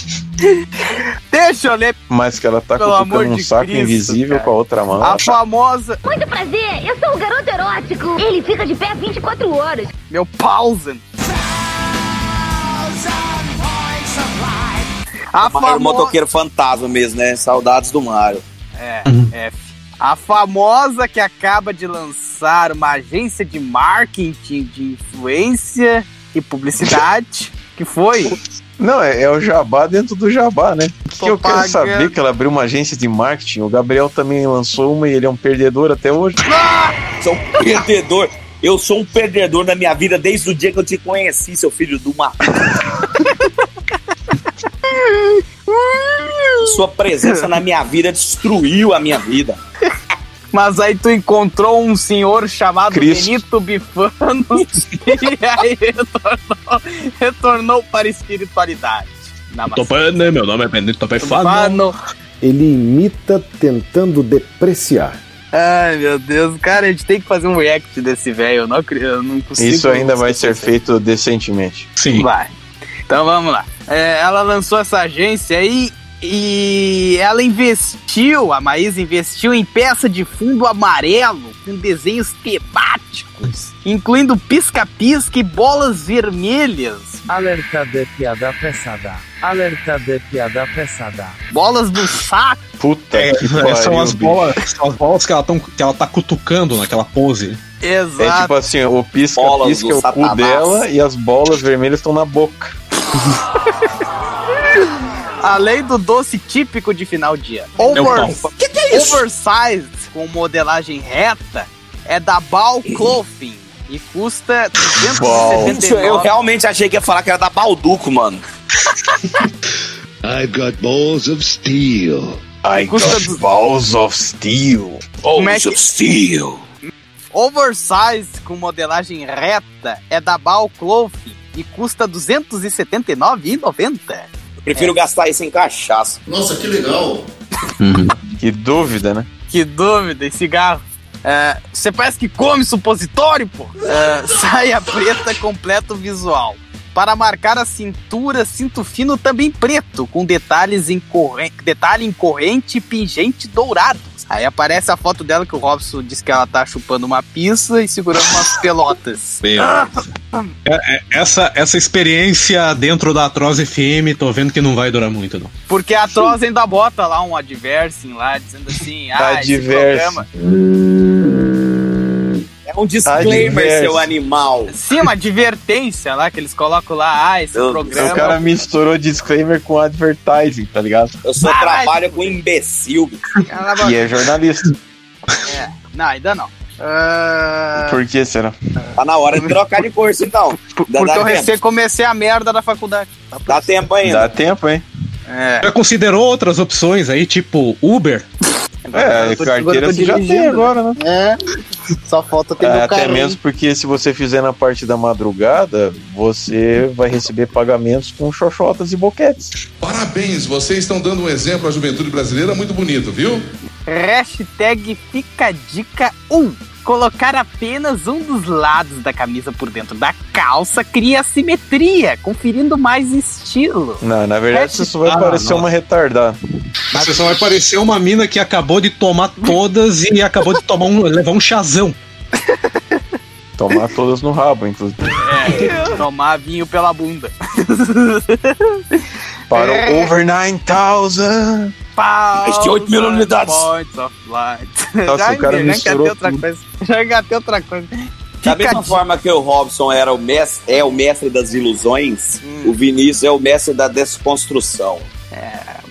Deixa eu ler Mas que ela tá Pelo cutucando um saco Cristo, invisível cara. com a outra mão. a famosa. Muito prazer, eu sou o garoto erótico. Ele fica de pé 24 horas. Meu pausen. A Mario famosa. motoqueiro fantasma mesmo, né? Saudades do Mario. É, F. A famosa que acaba de lançar uma agência de marketing de influência e publicidade. que foi? Não, é, é o jabá dentro do jabá, né? Porque eu quero Propaganda. saber que ela abriu uma agência de marketing. O Gabriel também lançou uma e ele é um perdedor até hoje. Sou um perdedor. Eu sou um perdedor na minha vida desde o dia que eu te conheci, seu filho do mar. Sua presença na minha vida destruiu a minha vida. Mas aí tu encontrou um senhor chamado Cristo. Benito Bifano e aí retornou, retornou para a espiritualidade. Topane, meu nome é Benito. Bifano. ele imita tentando depreciar. Ai, meu Deus. Cara, a gente tem que fazer um react desse velho. Eu não, eu não consigo. Isso ainda vai ser feito decentemente. Sim. Vai. Então vamos lá. É, ela lançou essa agência aí e ela investiu, a Maísa investiu em peça de fundo amarelo com desenhos temáticos, incluindo pisca-pisca e bolas vermelhas. Alerta de piada pesada. Alerta de piada pesada. Bolas do saco. Puta É, que são pariu, as bicho. bolas, são as bolas que ela, tão, que ela tá cutucando naquela pose. Exato. É tipo assim, o pisca-pisca é o cu Satanás. dela e as bolas vermelhas estão na boca. Além do doce típico de final de ano. É o Over... que, que é isso? Oversized, com modelagem reta, é da Ball Clothing e custa Gente, 279. eu realmente achei que ia falar que era da Balduco, mano. I've got balls of steel. I Custa got balls of steel. Como é que- Steel. Oversized com modelagem reta é da Clothing e custa R$ 279,90. Prefiro gastar isso em cachaça. Nossa, que legal. Que dúvida, né? Que dúvida, e cigarro. É, Você parece que come supositório, pô. É, saia preta completa o visual. Para marcar a cintura, cinto fino também preto, com detalhes em corre... detalhe em corrente e pingente dourados. Aí aparece a foto dela que o Robson diz que ela tá chupando uma pizza e segurando umas pelotas. É, é, essa, essa experiência dentro da Atroz FM, tô vendo que não vai durar muito, não. Porque a Troz ainda bota lá um adversing lá, dizendo assim, ah, esse programa... É um disclaimer, Adverso. seu animal. Sim, uma advertência lá, que eles colocam lá, ah, esse Eu- programa... O cara misturou disclaimer com advertising, tá ligado? Eu só Ah, trabalho com imbecil. E é jornalista. É, não, ainda não. Ah, Por que será? Tá na hora de trocar de curso, então. Dá, porque dá eu tempo. recém comecei a merda da faculdade. Dá tempo ainda. Dá tempo, hein? É. Já considerou outras opções aí, tipo Uber? É, tô- carteira você já tem agora, né? É. Só falta ter É, até carrinho. mesmo porque se você fizer na parte da madrugada, você vai receber pagamentos com xoxotas e boquetes. Parabéns, vocês estão dando um exemplo à juventude brasileira muito bonito, viu? Hashtag fica dica 1. Colocar apenas um dos lados da camisa por dentro da calça cria assimetria, conferindo mais estilo. Não, na verdade você só vai Ah, parecer não. uma retardada. Você só vai parecer uma mina que acabou de tomar todas e acabou de tomar um, levar um chazão. Tomar todas no rabo, inclusive. É, tomar vinho pela bunda. Para É. o Over 9000. Mais de 8 mil unidades. Points of light. Nossa, já o cara já misturou engatei outra tudo. coisa. Já engatei outra coisa. Da mesma forma que o Robson era o mestre, é o mestre das ilusões, Hum. o Vinícius é o mestre da desconstrução.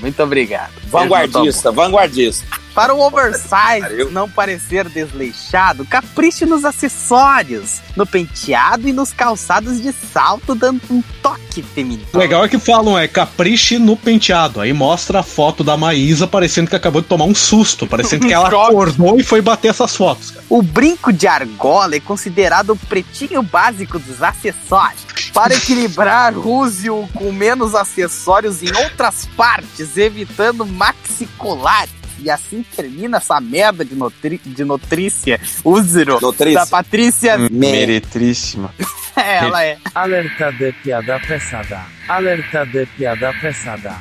Muito obrigado. Vanguardista, vanguardista. Para o oversize não parecer desleixado, capriche nos acessórios, no penteado e nos calçados de salto, dando um toque feminino. O legal é que falam, é capriche no penteado. Aí mostra a foto da Maísa parecendo que acabou de tomar um susto, parecendo que ela acordou e foi bater essas fotos. cara. O brinco de argola é considerado o pretinho básico dos acessórios. Para equilibrar, use-o com menos acessórios em outras partes, evitando maxicolares. E assim termina essa merda de, nutri de nutrícia úsero da Patrícia. Meretríssima. É, ela é. Alerta de piada pesada. Alerta de piada pesada.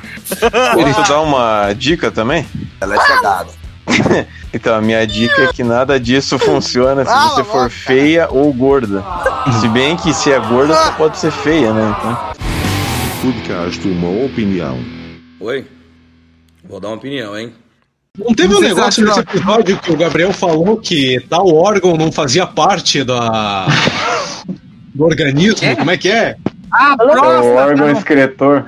Posso dar uma dica também? Ela é chegada. Então, a minha dica é que nada disso funciona se você for feia ou gorda. Se bem que se é gorda, você pode ser feia, né? Então, Podcast uma opinião. Oi? Vou dar uma opinião, hein? Não teve um Vocês negócio nesse episódio que o Gabriel falou que tal órgão não fazia parte da... do organismo? Como é que é? Ah, o próstata! órgão não. excretor.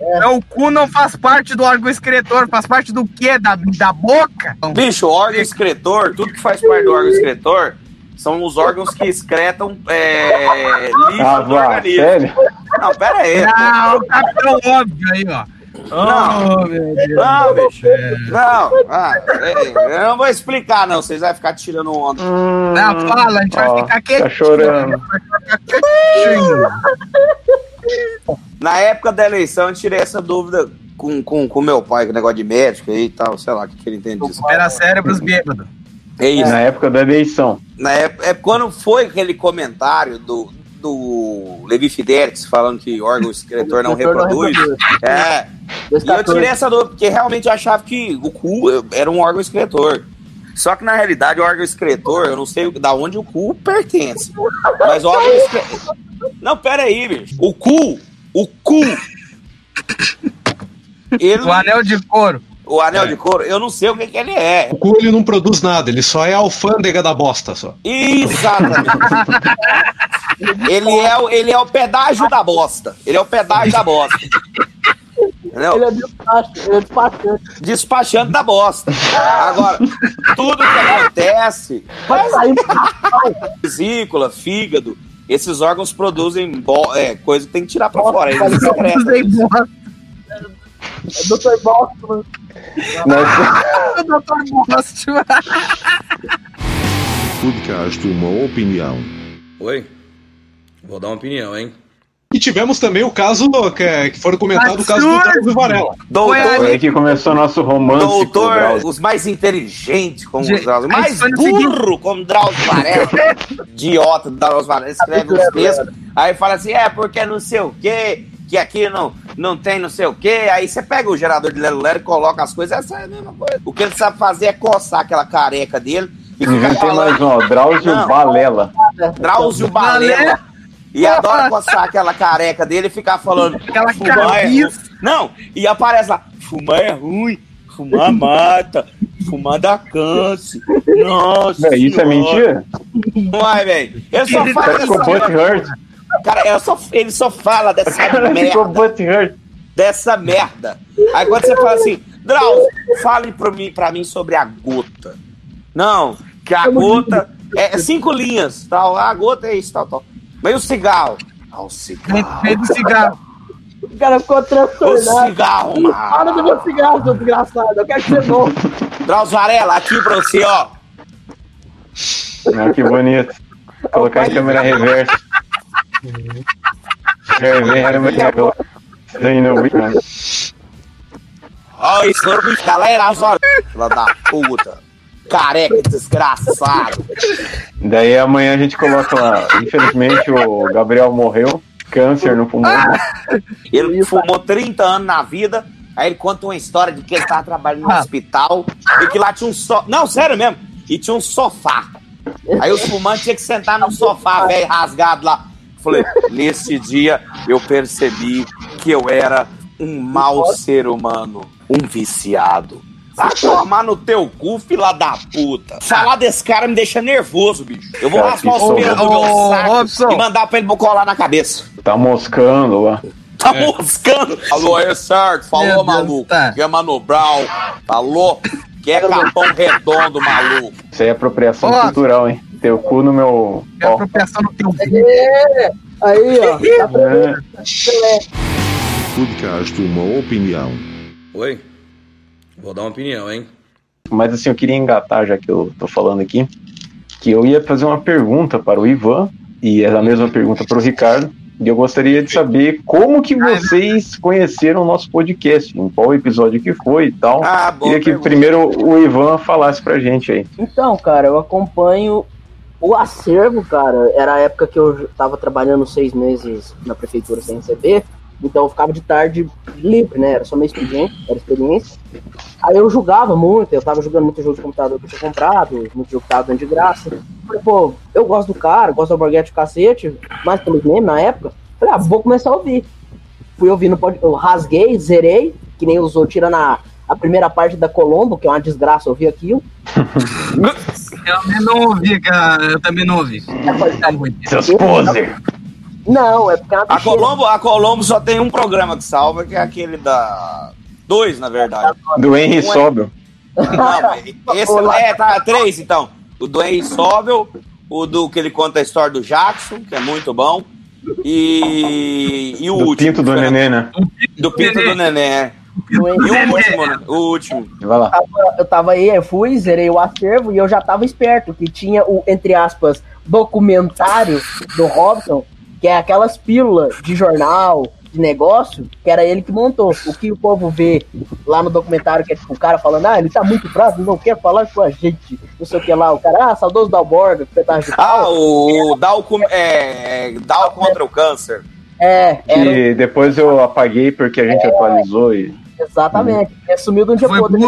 É, o cu não faz parte do órgão excretor, faz parte do quê? Da, da boca? Bicho, o órgão excretor, tudo que faz parte do órgão excretor são os órgãos que excretam é, lixo Ah, do vá, organismo. sério? Não, pera aí. Ah, o capitão óbvio aí, ó. Não. Oh, meu Deus. Não, bicho. Não, ah, é, eu não vou explicar, não. Vocês vão ficar tirando onda. Não, fala, a gente vai Ó, ficar tá quietinho. chorando. Vai ficar quietinho. Na época da eleição, eu tirei essa dúvida com, com, com meu pai, com o negócio de médico aí e tal, sei lá, o que, que ele entende disso. Era cérebros bêbados. É isso. Na época da eleição. Na época, é quando foi aquele comentário do, do Levi Fidelix falando que órgão excretor não Excretor não reproduz. reproduz. É. E eu tirei essa dúvida, porque realmente eu achava que o cu era um órgão excretor. Só que na realidade o órgão excretor, eu não sei da onde o cu pertence. Mas o órgão excretor. Não, pera aí, bicho. O cu, o cu. Ele... O anel de couro. O anel de couro, eu não sei o que, que ele é. O cu ele não produz nada, ele só é a alfândega da bosta só. Exatamente. ele, é, o- ele é o pedágio da bosta. Ele é o pedágio da bosta. Entendeu? Ele é despachante, ele é despachante. Despachante da bosta. Agora, tudo que acontece. Vai sair Vesícula, fígado, esses órgãos produzem bo- é, coisa que tem que tirar pra fora. Eles excretam. É Dr. Bostman. Dr. Bostman. Podcast Uma Opinião. Oi? Vou dar uma opinião, hein? E tivemos também o caso que, que foram comentado, o caso do Drauzio Varela. Doutor, Foi aí que começou nosso romance. com o doutor, os mais inteligentes como Gente, o Drauzio, mais burro como Drauzio Varela, idiota do Drauzio Varela, escreve uns textos, aí fala assim, é porque não sei o quê, que aqui não, não tem não sei o quê, aí você pega o gerador de Lero Lero e coloca as coisas, essa é a mesma coisa. O que ele sabe fazer é coçar aquela careca dele e Inventei mais um, ó. Drauzio Não. Balela. Drauzio Balela. E adora coçar aquela careca dele e ficar falando. Aquela fumar é. Não, e aparece lá. Fumar é ruim. Fumar mata. Fumar dá câncer. Nossa. Véi, isso é Senhora. mentira? Não é, velho. Ele só O fala cara ficou isso. butthurt. Cara, eu só, ele só fala O dessa cara merda. Dessa merda. Aí quando você fala assim, Drauzio, fale pra mim, pra mim sobre a gota. Não, que a gota é cinco linhas, tal. A gota é isso, tal, tal. Mas o cigarro? Ah, o cigarro. Do cigarro. O cara ficou O transtornado. cigarro, Para do mano. meu cigarro, seu desgraçado. Eu quero que você volte. Drauzio Varela, aqui pra você, ó. Ah, que bonito. Colocar em câmera reversa. Não vi, mano. Ó, isso no bicho, galera. Filha da puta. Careca desgraçado. Daí amanhã a gente coloca lá. Infelizmente o Gabriel morreu. Câncer no pulmão. Ele fumou 30 anos na vida. Aí ele conta uma história de que ele tava trabalhando no hospital e que lá tinha um sofá. Não, sério mesmo. E tinha um sofá. Aí os fumantes tinham que sentar no sofá, velho, rasgado lá. Falei, nesse dia eu percebi que eu era um mau ser humano, um viciado. Vai tomar no teu cu, fila da puta. Falar desse cara me deixa nervoso, bicho. Eu vou Cara, raspar que os pelos do meu saco Robson. e mandar pra ele colar na cabeça. Tá moscando lá. Tá moscando. Falou, é certo. Falou, Meu Deus, maluco. tá. Quer Mano Brown. Falou. Quer capão redondo, maluco. Isso aí é apropriação Ó. cultural, hein? Teu cu no meu. É Ó. apropriação no teu É. Aí, ó. Tá É. Podcast Uma Opinião. Oi? Vou dar uma opinião, hein? Mas assim, eu queria engatar, já que eu tô falando aqui, que eu ia fazer uma pergunta para o Ivan, e é a mesma pergunta para o Ricardo, e eu gostaria de saber como que vocês conheceram o nosso podcast, em qual episódio que foi e tal. Ah, bom. Queria que primeiro o Ivan falasse pra gente aí. Então, cara, eu acompanho o acervo, cara. Era a época que eu tava trabalhando seis meses na prefeitura sem receber. Então eu ficava de tarde livre, né? Era só meu expediente, era experiência. Aí eu jogava muito, eu tava jogando muito jogo de computador que eu tinha comprado, muito jogo que tava dando de graça. Falei, pô, eu gosto do cara, gosto do Alborguete cacete, mas também mesmo na época. Falei, ah, vou começar a ouvir. Fui ouvindo, eu rasguei, zerei, que nem usou, tirando a, a primeira parte da Colombo, que é uma desgraça ouvir aquilo. Eu também não ouvi, cara. Eu também não ouvi. Seus poser! Não, é porque é A. Colombo, a Colombo só tem um programa que salva, que é aquele da. Dois, na verdade. Do Henry Um é- Sobel. Não, mas esse é, tá, três então. O do Henry Sobel, o do que ele conta a história do Jackson, que é muito bom. E, e o Do último. Pinto do Nenê, né? Do Pinto do Nenê. E o último, né? O último. Vai lá. eu tava aí, eu fui, zerei o acervo e eu já tava esperto que tinha o, entre aspas, documentário do Robson, que é aquelas pílulas de jornal, de negócio, que era ele que montou. O que o povo vê lá no documentário, que é tipo o cara falando, ah, ele tá muito bravo, não quer falar com a gente, não sei o que lá. O cara, ah, saudoso Dalborga, pedaço de Ah, pau. o Dow, com- é, é, Dow contra o câncer. É, era, Que depois eu apaguei porque a gente atualizou e. exatamente. Ele sumiu de um dia pro outro.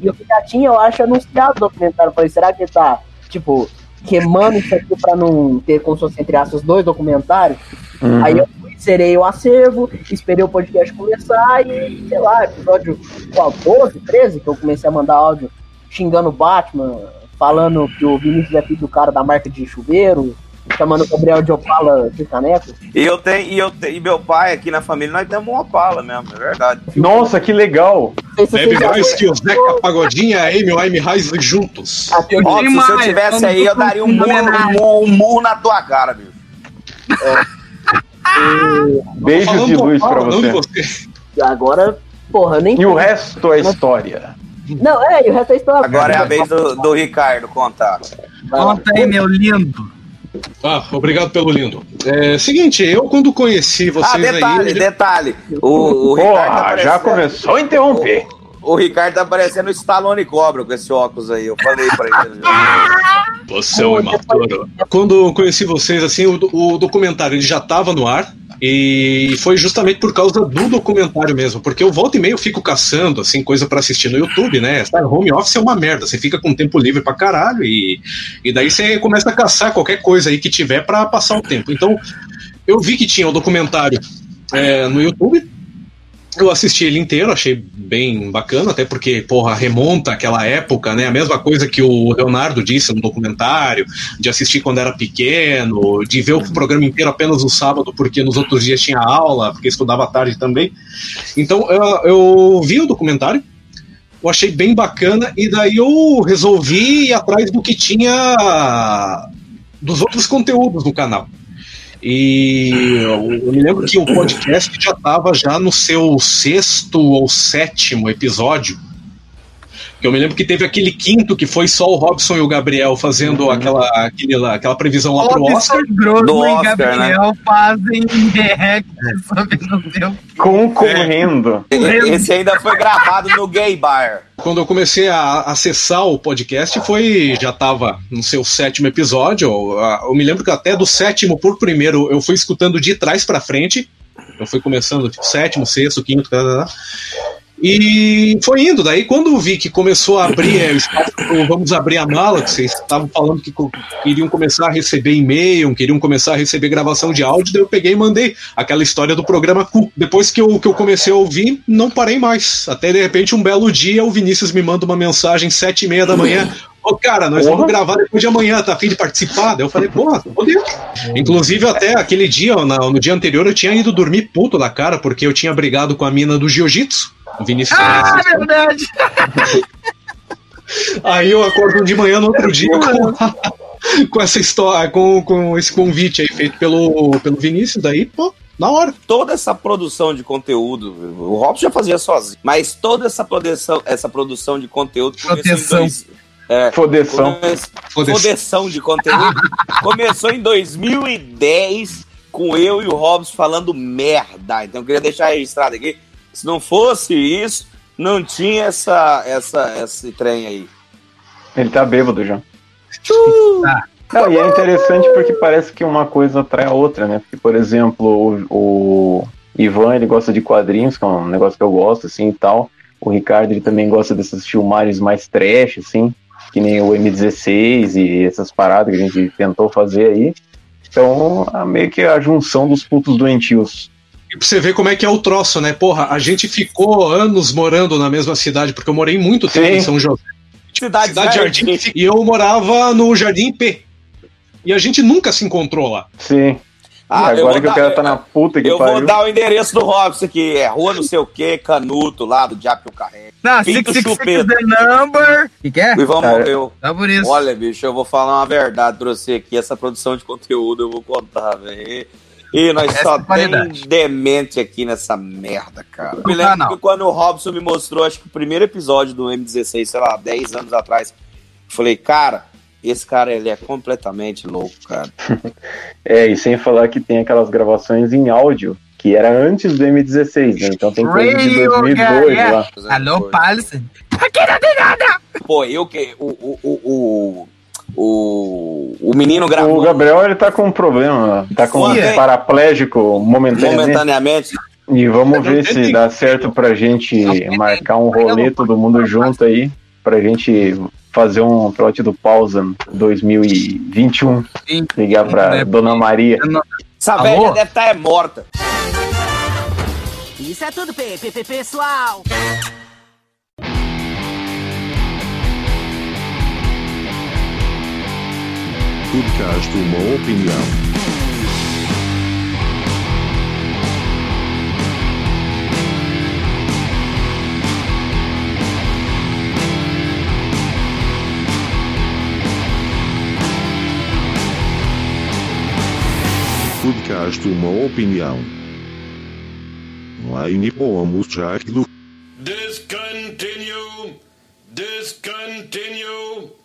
E eu já tinha, eu acho, anunciado o documentário. Eu falei, será que ele tá, tipo, queimando isso aqui pra não ter, como se fosse, entre aspas, dois documentários? Uhum. Aí eu fui, zerei o acervo, esperei o podcast começar e, sei lá, episódio qual, 12, 13, que eu comecei a mandar áudio xingando o Batman, falando que o Vinícius é filho do cara da marca de chuveiro, chamando o Gabriel de Opala de caneco. E eu tenho, e eu tenho, e meu pai aqui na família, nós temos uma Opala mesmo, é verdade. Nossa, que legal! Bebe mais que o Zeca Pagodinho e a Amy Winehouse juntos. Ó, se você tivesse aí, eu daria um murro, um murro, um murro na tua cara, bicho. Beijos Falando de do luz pra você. de E agora, porra, eu nem. E o resto é história. Não, é, e o resto é história. Agora é a vez do, do Ricardo contar. Conta aí, meu lindo. Ah, obrigado pelo lindo. É, seguinte, eu quando conheci Ah, vocês detalhe, aí. detalhe. O, o Porra, Ricardo tá já começou a interromper. O, o Ricardo tá parecendo o Stallone Cobra com esse óculos aí. Eu falei pra ele. Você é um imaturo. Quando eu conheci vocês, assim, o, o documentário ele já estava no ar. E foi justamente por causa do documentário mesmo, porque eu volta e meio fico caçando, assim, coisa pra assistir no YouTube, né? Home office é uma merda, você fica com tempo livre pra caralho e, e daí você começa a caçar qualquer coisa aí que tiver pra passar o tempo. Então, eu vi que tinha o documentário é, no YouTube, eu assisti ele inteiro, achei bem bacana, até porque, porra, remonta aquela época, né? A mesma coisa que o Leonardo disse no documentário, de assistir quando era pequeno, de ver o programa inteiro apenas no sábado, porque nos outros dias tinha aula, porque estudava à tarde também. Então, eu, eu vi o documentário, eu achei bem bacana, e daí eu resolvi ir atrás do que tinha dos outros conteúdos no canal. E eu, me lembro que o podcast já estava já no seu sexto ou sétimo episódio. Que eu me lembro que teve aquele quinto que foi só o Robson e o Gabriel fazendo aquela, aquele lá- aquela previsão lá pro Robson Oscar. Grosso e Gabriel fazem react sobre o quê. Concorrendo. Esse ainda foi gravado no Gay Bar. Quando eu comecei a acessar o podcast, foi já estava no seu sétimo episódio. Eu, eu me lembro que até do sétimo por primeiro eu fui escutando de trás para frente. Eu fui começando tipo, sétimo, sexto, quinto, tá, tá, tá. E foi indo. Daí, quando eu vi que começou a abrir é, vamos abrir a mala, que vocês estavam falando que queriam começar a receber e-mail, queriam começar a receber gravação de áudio, daí eu peguei e mandei aquela história do programa Cu. Depois que eu, que eu comecei a ouvir, não parei mais. Até de repente, um belo dia, o Vinícius me manda uma mensagem sete e meia da manhã. Ô, cara, nós vamos gravar depois de amanhã, tá a fim de participar? Daí eu falei, porra, tô dentro. Inclusive, até aquele dia, na- no dia anterior, eu tinha ido dormir puto da cara, porque eu tinha brigado com a mina do jiu-jitsu. O Vinícius Ah, verdade. Aí eu acordo de manhã no outro dia com, com essa história, com, com esse convite aí feito pelo, pelo Vinícius, daí, pô, na hora. Toda essa produção de conteúdo, o Robson já fazia sozinho, mas toda essa produção, essa produção de conteúdo começou Proteção. em dois, é, Fodeção. come- Fodeção. Fodeção de conteúdo. começou em 2010 com eu e o Robson falando merda. Então eu queria deixar registrado aqui. Se não fosse isso, não tinha essa, essa, esse trem aí. Ele tá bêbado já. Não, e é interessante porque parece que uma coisa atrai a outra, né? Porque, por exemplo, o, o Ivan, ele gosta de quadrinhos, que é um negócio que eu gosto, assim, e tal. O Ricardo, ele também gosta desses filmagens mais trash, assim, que nem o M16 e essas paradas que a gente tentou fazer aí. Então, é meio que a junção dos putos doentios. E pra você ver como é que é o troço, né? Porra, a gente ficou anos morando na mesma cidade, porque eu morei muito tempo Sim. em São José. Cidade, Cidade Jardim. E eu morava no Jardim P. E a gente nunca se encontrou lá. Sim. Ah, eu agora que o dar- cara tá na puta que Eu pariu. vou dar o endereço do Robson aqui. É rua não sei o que, Canuto, lá do Diabo que eu carrego. Não, Pinto 666 Chupeta. the number. O que, que é? O Ivan Cara, morreu. Tá por isso. Olha, bicho, eu vou falar uma verdade pra você aqui. Essa produção de conteúdo eu vou contar, velho. E nós Essa só é qualidade. tem demente aqui nessa merda, cara. No me lembro canal. que quando o Robson me mostrou, acho que o primeiro episódio do M16, sei lá, 10 anos atrás, eu falei, cara, esse cara ele é completamente louco, cara. É, e sem falar que tem aquelas gravações em áudio que era antes do M16, né? Então tem coisa de 2002 lá. Alô, Paulson. Aqui não tem nada. Pô, eu que. O, o, o, o, o, menino gravou. O Gabriel, ele tá com um problema, tá com um Sim, é. paraplégico momentaneamente. momentaneamente. E vamos ver se dá certo pra gente marcar um rolê todo mundo junto aí, pra gente fazer um trote do pausa 2021. Ligar pra Dona Maria. Essa velha deve estar é morta. Isso é tudo, pessoal. Podcast uma opinião. Podcast uma opinião. Line pomos Jack do Discontinue. Discontinue.